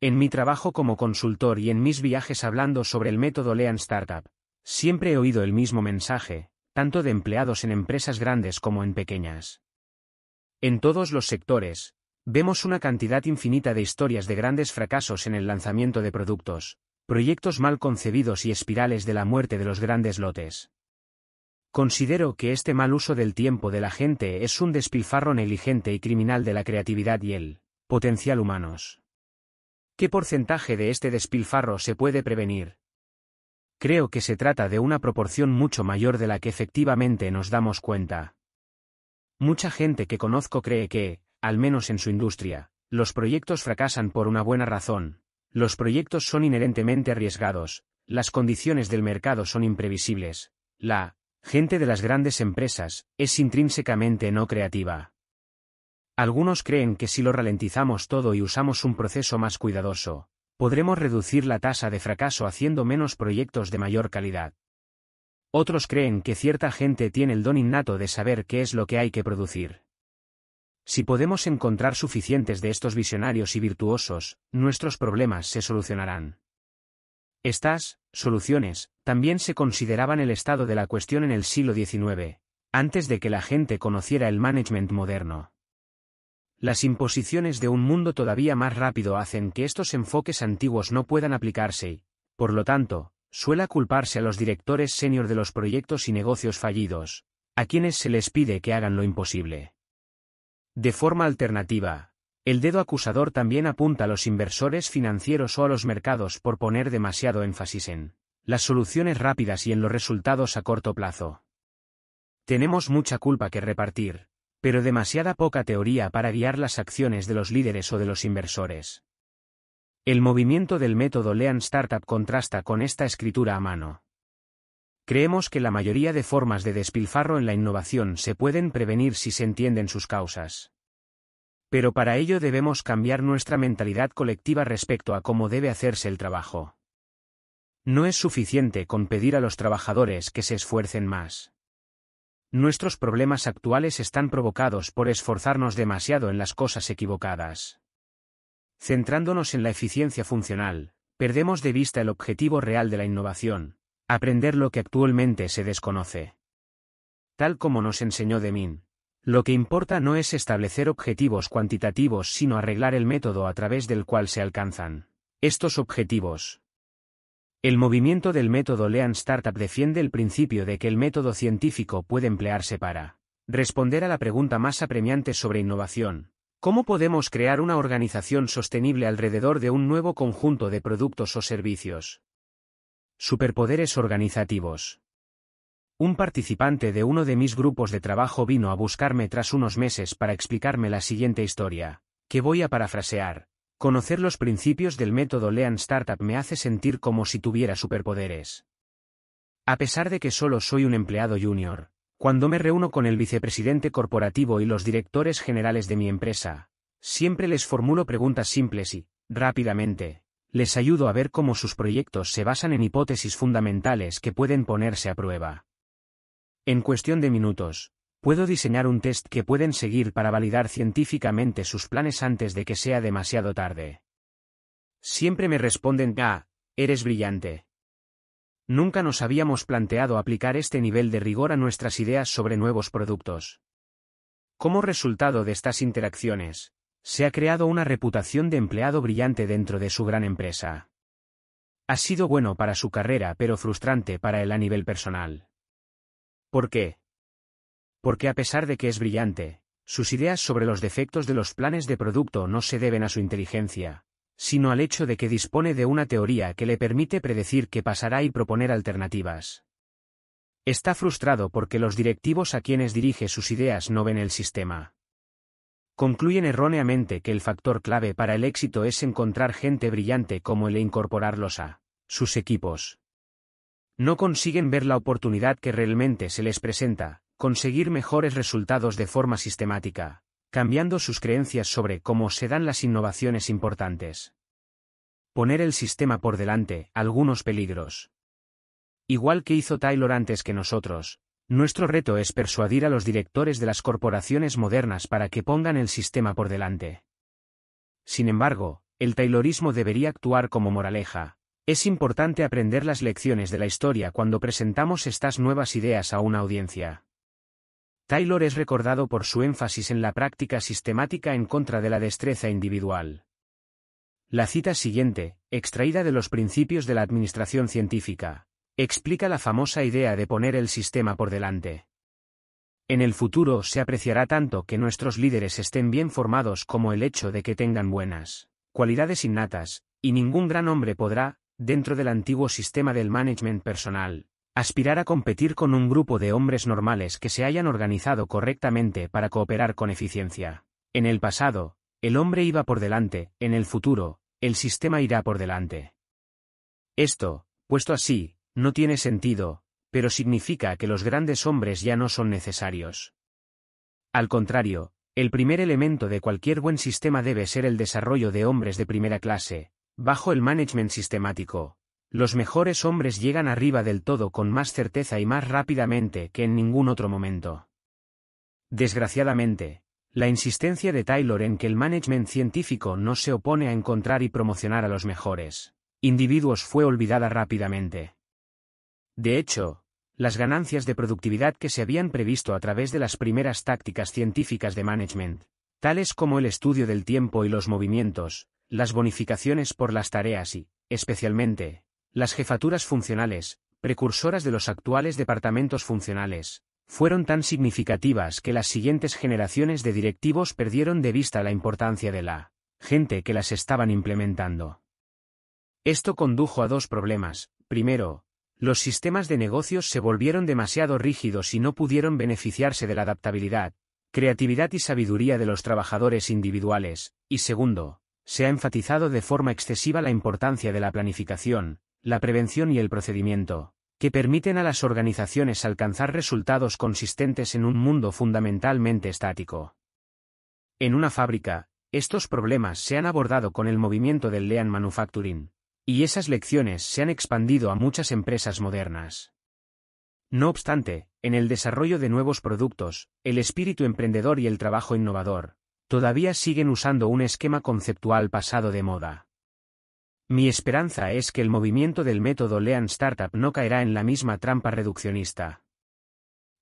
En mi trabajo como consultor y en mis viajes hablando sobre el método Lean Startup, siempre he oído el mismo mensaje, tanto de empleados en empresas grandes como en pequeñas. En todos los sectores, vemos una cantidad infinita de historias de grandes fracasos en el lanzamiento de productos, proyectos mal concebidos y espirales de la muerte de los grandes lotes. Considero que este mal uso del tiempo de la gente es un despilfarro negligente y criminal de la creatividad y el potencial humanos. ¿Qué porcentaje de este despilfarro se puede prevenir? Creo que se trata de una proporción mucho mayor de la que efectivamente nos damos cuenta. Mucha gente que conozco cree que, al menos en su industria, los proyectos fracasan por una buena razón. Los proyectos son inherentemente arriesgados, las condiciones del mercado son imprevisibles, la gente de las grandes empresas, es intrínsecamente no creativa. Algunos creen que si lo ralentizamos todo y usamos un proceso más cuidadoso, podremos reducir la tasa de fracaso haciendo menos proyectos de mayor calidad. Otros creen que cierta gente tiene el don innato de saber qué es lo que hay que producir. Si podemos encontrar suficientes de estos visionarios y virtuosos, nuestros problemas se solucionarán. Estas soluciones también se consideraban el estado de la cuestión en el siglo XIX, antes de que la gente conociera el management moderno. Las imposiciones de un mundo todavía más rápido hacen que estos enfoques antiguos no puedan aplicarse y, por lo tanto, suele culparse a los directores senior de los proyectos y negocios fallidos, a quienes se les pide que hagan lo imposible. De forma alternativa, el dedo acusador también apunta a los inversores financieros o a los mercados por poner demasiado énfasis en las soluciones rápidas y en los resultados a corto plazo. Tenemos mucha culpa que repartir, pero demasiada poca teoría para guiar las acciones de los líderes o de los inversores. El movimiento del método Lean Startup contrasta con esta escritura a mano. Creemos que la mayoría de formas de despilfarro en la innovación se pueden prevenir si se entienden sus causas. Pero para ello debemos cambiar nuestra mentalidad colectiva respecto a cómo debe hacerse el trabajo. No es suficiente con pedir a los trabajadores que se esfuercen más. Nuestros problemas actuales están provocados por esforzarnos demasiado en las cosas equivocadas. Centrándonos en la eficiencia funcional, perdemos de vista el objetivo real de la innovación, aprender lo que actualmente se desconoce. Tal como nos enseñó Demin, lo que importa no es establecer objetivos cuantitativos sino arreglar el método a través del cual se alcanzan estos objetivos. El movimiento del método Lean Startup defiende el principio de que el método científico puede emplearse para responder a la pregunta más apremiante sobre innovación. ¿Cómo podemos crear una organización sostenible alrededor de un nuevo conjunto de productos o servicios? Superpoderes organizativos. Un participante de uno de mis grupos de trabajo vino a buscarme tras unos meses para explicarme la siguiente historia, que voy a parafrasear. Conocer los principios del método Lean Startup me hace sentir como si tuviera superpoderes. A pesar de que solo soy un empleado junior, cuando me reúno con el vicepresidente corporativo y los directores generales de mi empresa, siempre les formulo preguntas simples y, rápidamente, les ayudo a ver cómo sus proyectos se basan en hipótesis fundamentales que pueden ponerse a prueba. En cuestión de minutos, puedo diseñar un test que pueden seguir para validar científicamente sus planes antes de que sea demasiado tarde. Siempre me responden, ah, eres brillante. Nunca nos habíamos planteado aplicar este nivel de rigor a nuestras ideas sobre nuevos productos. Como resultado de estas interacciones, se ha creado una reputación de empleado brillante dentro de su gran empresa. Ha sido bueno para su carrera pero frustrante para él a nivel personal. ¿Por qué? Porque a pesar de que es brillante, sus ideas sobre los defectos de los planes de producto no se deben a su inteligencia, sino al hecho de que dispone de una teoría que le permite predecir qué pasará y proponer alternativas. Está frustrado porque los directivos a quienes dirige sus ideas no ven el sistema. Concluyen erróneamente que el factor clave para el éxito es encontrar gente brillante como él e incorporarlos a sus equipos no consiguen ver la oportunidad que realmente se les presenta, conseguir mejores resultados de forma sistemática, cambiando sus creencias sobre cómo se dan las innovaciones importantes. poner el sistema por delante, algunos peligros. Igual que hizo Taylor antes que nosotros, nuestro reto es persuadir a los directores de las corporaciones modernas para que pongan el sistema por delante. Sin embargo, el Taylorismo debería actuar como moraleja. Es importante aprender las lecciones de la historia cuando presentamos estas nuevas ideas a una audiencia. Taylor es recordado por su énfasis en la práctica sistemática en contra de la destreza individual. La cita siguiente, extraída de los principios de la administración científica, explica la famosa idea de poner el sistema por delante. En el futuro se apreciará tanto que nuestros líderes estén bien formados como el hecho de que tengan buenas cualidades innatas, y ningún gran hombre podrá, dentro del antiguo sistema del management personal, aspirar a competir con un grupo de hombres normales que se hayan organizado correctamente para cooperar con eficiencia. En el pasado, el hombre iba por delante, en el futuro, el sistema irá por delante. Esto, puesto así, no tiene sentido, pero significa que los grandes hombres ya no son necesarios. Al contrario, el primer elemento de cualquier buen sistema debe ser el desarrollo de hombres de primera clase, bajo el management sistemático. Los mejores hombres llegan arriba del todo con más certeza y más rápidamente que en ningún otro momento. Desgraciadamente, la insistencia de Taylor en que el management científico no se opone a encontrar y promocionar a los mejores individuos fue olvidada rápidamente. De hecho, las ganancias de productividad que se habían previsto a través de las primeras tácticas científicas de management, tales como el estudio del tiempo y los movimientos, las bonificaciones por las tareas y, especialmente, las jefaturas funcionales, precursoras de los actuales departamentos funcionales, fueron tan significativas que las siguientes generaciones de directivos perdieron de vista la importancia de la gente que las estaban implementando. Esto condujo a dos problemas. Primero, los sistemas de negocios se volvieron demasiado rígidos y no pudieron beneficiarse de la adaptabilidad, creatividad y sabiduría de los trabajadores individuales, y segundo, se ha enfatizado de forma excesiva la importancia de la planificación, la prevención y el procedimiento, que permiten a las organizaciones alcanzar resultados consistentes en un mundo fundamentalmente estático. En una fábrica, estos problemas se han abordado con el movimiento del Lean Manufacturing, y esas lecciones se han expandido a muchas empresas modernas. No obstante, en el desarrollo de nuevos productos, el espíritu emprendedor y el trabajo innovador, todavía siguen usando un esquema conceptual pasado de moda. Mi esperanza es que el movimiento del método Lean Startup no caerá en la misma trampa reduccionista.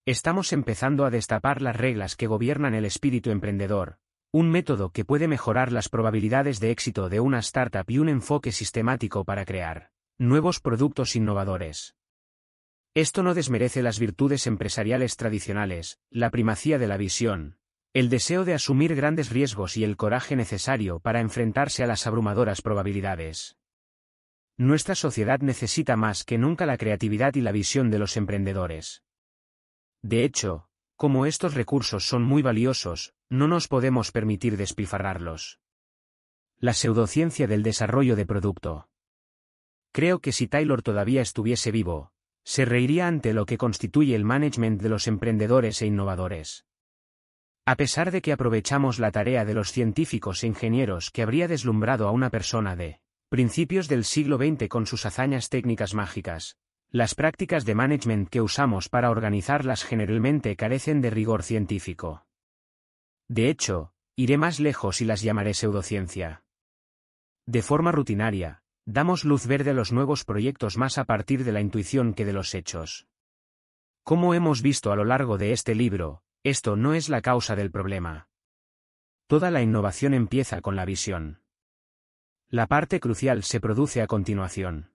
Estamos empezando a destapar las reglas que gobiernan el espíritu emprendedor, un método que puede mejorar las probabilidades de éxito de una startup y un enfoque sistemático para crear nuevos productos innovadores. Esto no desmerece las virtudes empresariales tradicionales, la primacía de la visión, el deseo de asumir grandes riesgos y el coraje necesario para enfrentarse a las abrumadoras probabilidades. Nuestra sociedad necesita más que nunca la creatividad y la visión de los emprendedores. De hecho, como estos recursos son muy valiosos, no nos podemos permitir despilfarrarlos. La pseudociencia del desarrollo de producto. Creo que si Taylor todavía estuviese vivo, se reiría ante lo que constituye el management de los emprendedores e innovadores. A pesar de que aprovechamos la tarea de los científicos e ingenieros que habría deslumbrado a una persona de principios del siglo XX con sus hazañas técnicas mágicas, las prácticas de management que usamos para organizarlas generalmente carecen de rigor científico. De hecho, iré más lejos y las llamaré pseudociencia. De forma rutinaria, damos luz verde a los nuevos proyectos más a partir de la intuición que de los hechos. Como hemos visto a lo largo de este libro, esto no es la causa del problema. Toda la innovación empieza con la visión. La parte crucial se produce a continuación.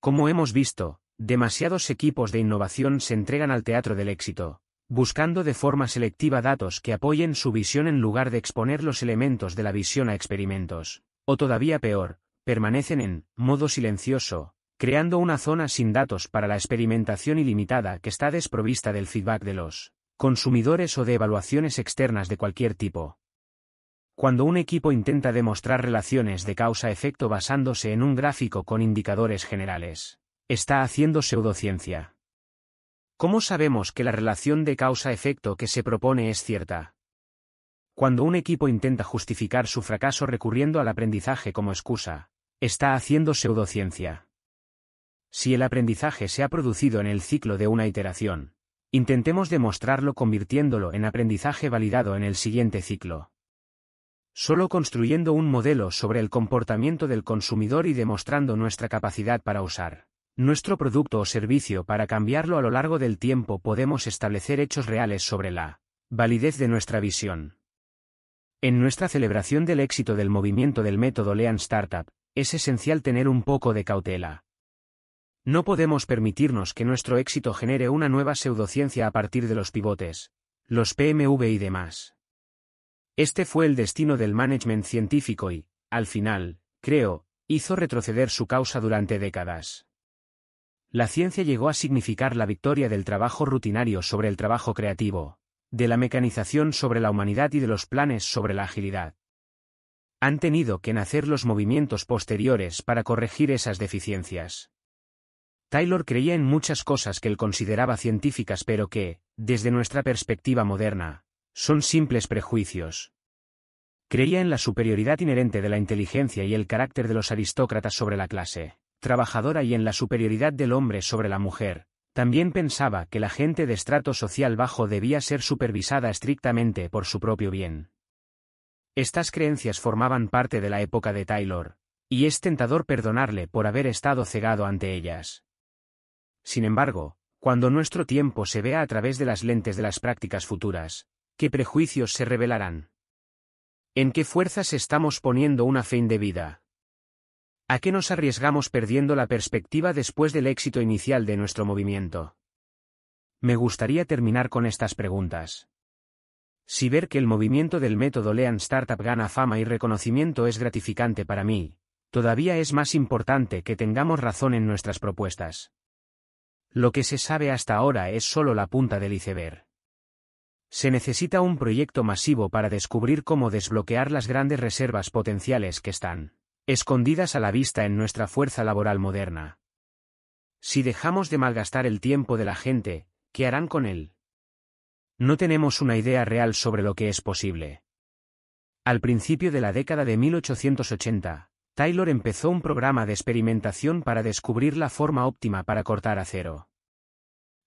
Como hemos visto, demasiados equipos de innovación se entregan al teatro del éxito, buscando de forma selectiva datos que apoyen su visión en lugar de exponer los elementos de la visión a experimentos. O todavía peor, permanecen en modo silencioso, creando una zona sin datos para la experimentación ilimitada que está desprovista del feedback de los consumidores o de evaluaciones externas de cualquier tipo. Cuando un equipo intenta demostrar relaciones de causa-efecto basándose en un gráfico con indicadores generales, está haciendo pseudociencia. ¿Cómo sabemos que la relación de causa-efecto que se propone es cierta? Cuando un equipo intenta justificar su fracaso recurriendo al aprendizaje como excusa, está haciendo pseudociencia. Si el aprendizaje se ha producido en el ciclo de una iteración, intentemos demostrarlo convirtiéndolo en aprendizaje validado en el siguiente ciclo. Solo construyendo un modelo sobre el comportamiento del consumidor y demostrando nuestra capacidad para usar nuestro producto o servicio para cambiarlo a lo largo del tiempo podemos establecer hechos reales sobre la validez de nuestra visión. En nuestra celebración del éxito del movimiento del método Lean Startup, es esencial tener un poco de cautela. No podemos permitirnos que nuestro éxito genere una nueva pseudociencia a partir de los pivotes, los PMV y demás. Este fue el destino del management científico y, al final, creo, hizo retroceder su causa durante décadas. La ciencia llegó a significar la victoria del trabajo rutinario sobre el trabajo creativo, de la mecanización sobre la humanidad y de los planes sobre la agilidad. Han tenido que nacer los movimientos posteriores para corregir esas deficiencias. Taylor creía en muchas cosas que él consideraba científicas pero que, desde nuestra perspectiva moderna, son simples prejuicios. Creía en la superioridad inherente de la inteligencia y el carácter de los aristócratas sobre la clase trabajadora y en la superioridad del hombre sobre la mujer. También pensaba que la gente de estrato social bajo debía ser supervisada estrictamente por su propio bien. Estas creencias formaban parte de la época de Taylor, y es tentador perdonarle por haber estado cegado ante ellas. Sin embargo, cuando nuestro tiempo se vea a través de las lentes de las prácticas futuras, ¿Qué prejuicios se revelarán? ¿En qué fuerzas estamos poniendo una fe indebida? ¿A qué nos arriesgamos perdiendo la perspectiva después del éxito inicial de nuestro movimiento? Me gustaría terminar con estas preguntas. Si ver que el movimiento del método Lean Startup gana fama y reconocimiento es gratificante para mí, todavía es más importante que tengamos razón en nuestras propuestas. Lo que se sabe hasta ahora es solo la punta del iceberg. Se necesita un proyecto masivo para descubrir cómo desbloquear las grandes reservas potenciales que están escondidas a la vista en nuestra fuerza laboral moderna. Si dejamos de malgastar el tiempo de la gente, ¿qué harán con él? No tenemos una idea real sobre lo que es posible. Al principio de la década de 1880, Taylor empezó un programa de experimentación para descubrir la forma óptima para cortar acero.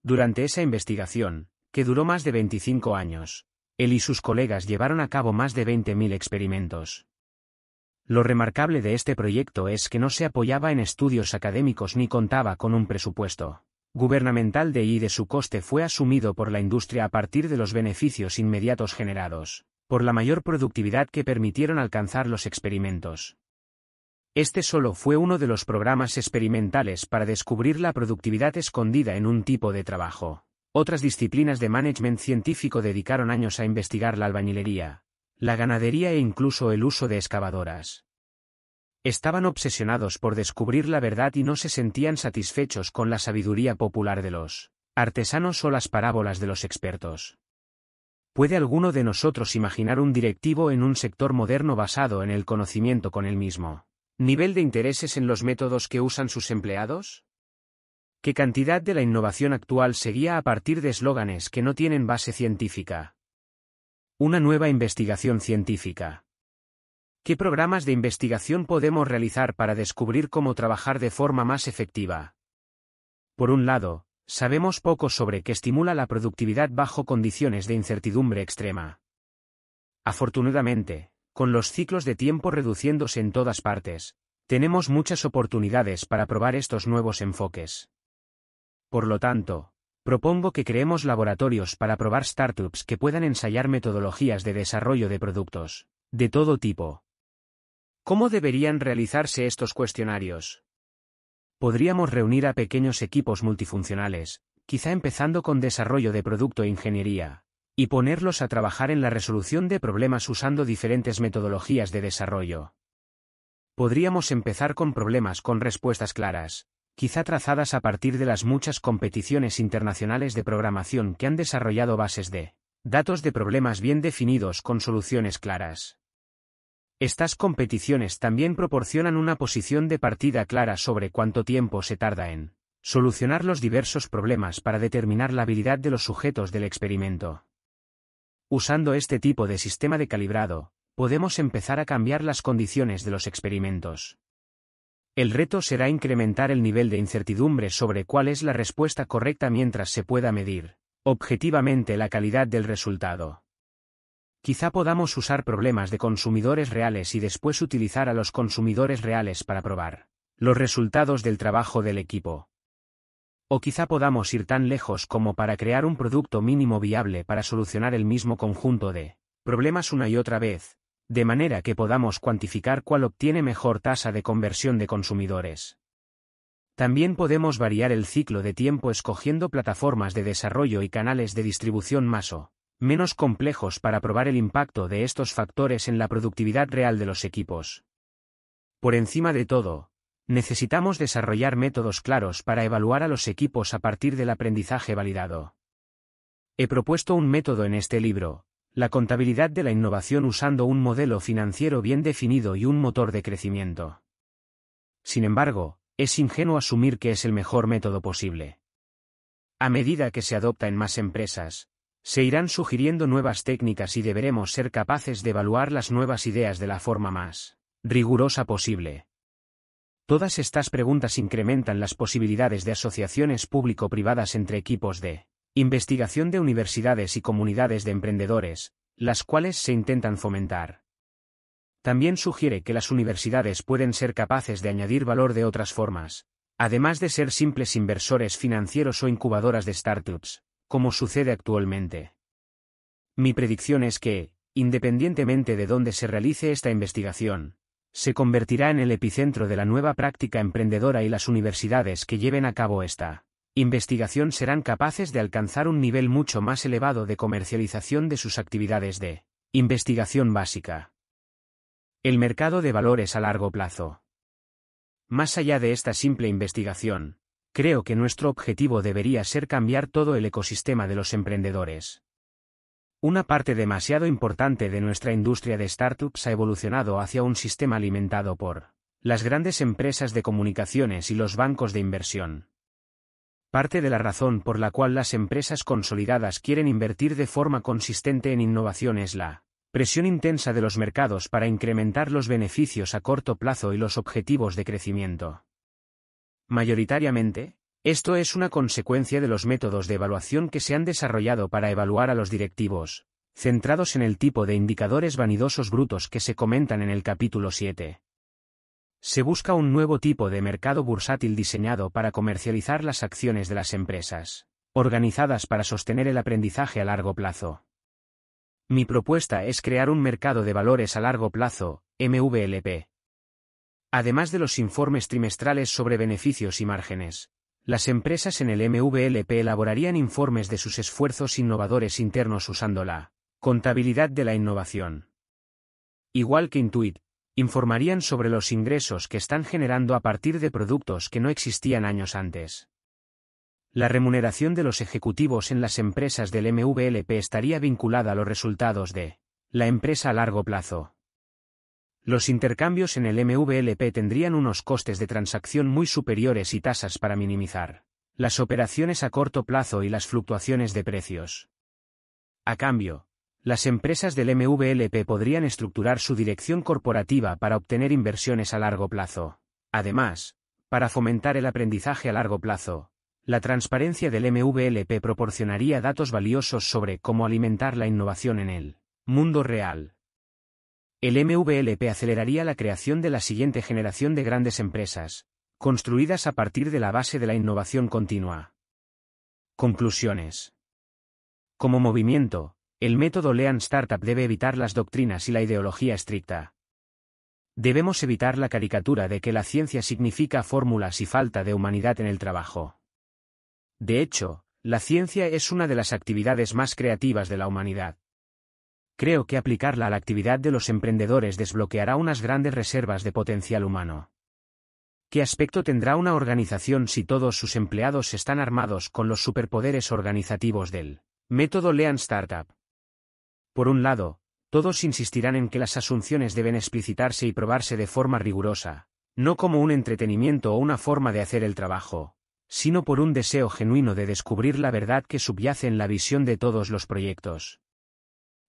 Durante esa investigación, que duró más de 25 años. Él y sus colegas llevaron a cabo más de 20.000 experimentos. Lo remarcable de este proyecto es que no se apoyaba en estudios académicos ni contaba con un presupuesto gubernamental de y de su coste fue asumido por la industria a partir de los beneficios inmediatos generados, por la mayor productividad que permitieron alcanzar los experimentos. Este solo fue uno de los programas experimentales para descubrir la productividad escondida en un tipo de trabajo. Otras disciplinas de management científico dedicaron años a investigar la albañilería, la ganadería e incluso el uso de excavadoras. Estaban obsesionados por descubrir la verdad y no se sentían satisfechos con la sabiduría popular de los artesanos o las parábolas de los expertos. ¿Puede alguno de nosotros imaginar un directivo en un sector moderno basado en el conocimiento con el mismo nivel de intereses en los métodos que usan sus empleados? ¿Qué cantidad de la innovación actual seguía a partir de eslóganes que no tienen base científica? Una nueva investigación científica. ¿Qué programas de investigación podemos realizar para descubrir cómo trabajar de forma más efectiva? Por un lado, sabemos poco sobre qué estimula la productividad bajo condiciones de incertidumbre extrema. Afortunadamente, con los ciclos de tiempo reduciéndose en todas partes, tenemos muchas oportunidades para probar estos nuevos enfoques. Por lo tanto, propongo que creemos laboratorios para probar startups que puedan ensayar metodologías de desarrollo de productos, de todo tipo. ¿Cómo deberían realizarse estos cuestionarios? Podríamos reunir a pequeños equipos multifuncionales, quizá empezando con desarrollo de producto e ingeniería, y ponerlos a trabajar en la resolución de problemas usando diferentes metodologías de desarrollo. Podríamos empezar con problemas con respuestas claras, quizá trazadas a partir de las muchas competiciones internacionales de programación que han desarrollado bases de datos de problemas bien definidos con soluciones claras. Estas competiciones también proporcionan una posición de partida clara sobre cuánto tiempo se tarda en solucionar los diversos problemas para determinar la habilidad de los sujetos del experimento. Usando este tipo de sistema de calibrado, podemos empezar a cambiar las condiciones de los experimentos. El reto será incrementar el nivel de incertidumbre sobre cuál es la respuesta correcta mientras se pueda medir, objetivamente, la calidad del resultado. Quizá podamos usar problemas de consumidores reales y después utilizar a los consumidores reales para probar los resultados del trabajo del equipo. O quizá podamos ir tan lejos como para crear un producto mínimo viable para solucionar el mismo conjunto de problemas una y otra vez, de manera que podamos cuantificar cuál obtiene mejor tasa de conversión de consumidores. También podemos variar el ciclo de tiempo escogiendo plataformas de desarrollo y canales de distribución más o menos complejos para probar el impacto de estos factores en la productividad real de los equipos. Por encima de todo, necesitamos desarrollar métodos claros para evaluar a los equipos a partir del aprendizaje validado. He propuesto un método en este libro, la contabilidad de la innovación usando un modelo financiero bien definido y un motor de crecimiento. Sin embargo, es ingenuo asumir que es el mejor método posible. A medida que se adopta en más empresas, se irán sugiriendo nuevas técnicas y deberemos ser capaces de evaluar las nuevas ideas de la forma más rigurosa posible. Todas estas preguntas incrementan las posibilidades de asociaciones público-privadas entre equipos de investigación de universidades y comunidades de emprendedores, las cuales se intentan fomentar. También sugiere que las universidades pueden ser capaces de añadir valor de otras formas, además de ser simples inversores financieros o incubadoras de startups, como sucede actualmente. Mi predicción es que, independientemente de dónde se realice esta investigación, se convertirá en el epicentro de la nueva práctica emprendedora y las universidades que lleven a cabo esta investigación serán capaces de alcanzar un nivel mucho más elevado de comercialización de sus actividades de investigación básica. El mercado de valores a largo plazo. Más allá de esta simple investigación, creo que nuestro objetivo debería ser cambiar todo el ecosistema de los emprendedores. Una parte demasiado importante de nuestra industria de startups ha evolucionado hacia un sistema alimentado por las grandes empresas de comunicaciones y los bancos de inversión. Parte de la razón por la cual las empresas consolidadas quieren invertir de forma consistente en innovación es la presión intensa de los mercados para incrementar los beneficios a corto plazo y los objetivos de crecimiento. Mayoritariamente, esto es una consecuencia de los métodos de evaluación que se han desarrollado para evaluar a los directivos, centrados en el tipo de indicadores vanidosos brutos que se comentan en el capítulo 7. Se busca un nuevo tipo de mercado bursátil diseñado para comercializar las acciones de las empresas, organizadas para sostener el aprendizaje a largo plazo. Mi propuesta es crear un mercado de valores a largo plazo, MVLP, Además de los informes trimestrales sobre beneficios y márgenes, las empresas en el MVLP elaborarían informes de sus esfuerzos innovadores internos usando la contabilidad de la innovación. Igual que Intuit, informarían sobre los ingresos que están generando a partir de productos que no existían años antes. La remuneración de los ejecutivos en las empresas del MVLP estaría vinculada a los resultados de la empresa a largo plazo. Los intercambios en el MVLP tendrían unos costes de transacción muy superiores y tasas para minimizar las operaciones a corto plazo y las fluctuaciones de precios. A cambio, las empresas del MVLP podrían estructurar su dirección corporativa para obtener inversiones a largo plazo. Además, para fomentar el aprendizaje a largo plazo, la transparencia del MVLP proporcionaría datos valiosos sobre cómo alimentar la innovación en el mundo real. El MVLP aceleraría la creación de la siguiente generación de grandes empresas, construidas a partir de la base de la innovación continua. Conclusiones. Como movimiento, el método Lean Startup debe evitar las doctrinas y la ideología estricta. Debemos evitar la caricatura de que la ciencia significa fórmulas y falta de humanidad en el trabajo. De hecho, la ciencia es una de las actividades más creativas de la humanidad. Creo que aplicarla a la actividad de los emprendedores desbloqueará unas grandes reservas de potencial humano. ¿Qué aspecto tendrá una organización si todos sus empleados están armados con los superpoderes organizativos del método Lean Startup? Por un lado, todos insistirán en que las asunciones deben explicitarse y probarse de forma rigurosa, no como un entretenimiento o una forma de hacer el trabajo, sino por un deseo genuino de descubrir la verdad que subyace en la visión de todos los proyectos.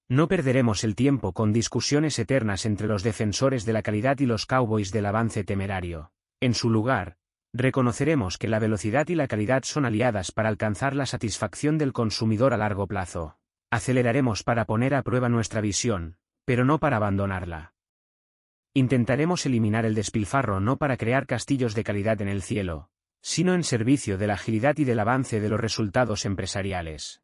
No perderemos el tiempo con discusiones eternas entre los defensores de la calidad y los cowboys del avance temerario. En su lugar, reconoceremos que la velocidad y la calidad son aliadas para alcanzar la satisfacción del consumidor a largo plazo. Aceleraremos para poner a prueba nuestra visión, pero no para abandonarla. Intentaremos eliminar el despilfarro no para crear castillos de calidad en el cielo, sino en servicio de la agilidad y del avance de los resultados empresariales.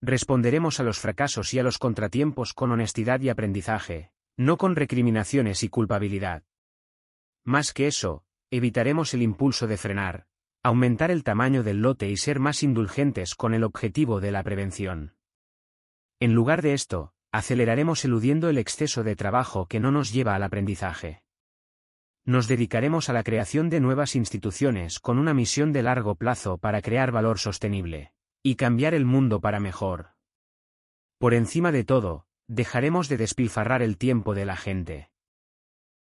Responderemos a los fracasos y a los contratiempos con honestidad y aprendizaje, no con recriminaciones y culpabilidad. Más que eso, evitaremos el impulso de frenar, aumentar el tamaño del lote y ser más indulgentes con el objetivo de la prevención. En lugar de esto, aceleraremos eludiendo el exceso de trabajo que no nos lleva al aprendizaje. Nos dedicaremos a la creación de nuevas instituciones con una misión de largo plazo para crear valor sostenible y cambiar el mundo para mejor. Por encima de todo, dejaremos de despilfarrar el tiempo de la gente.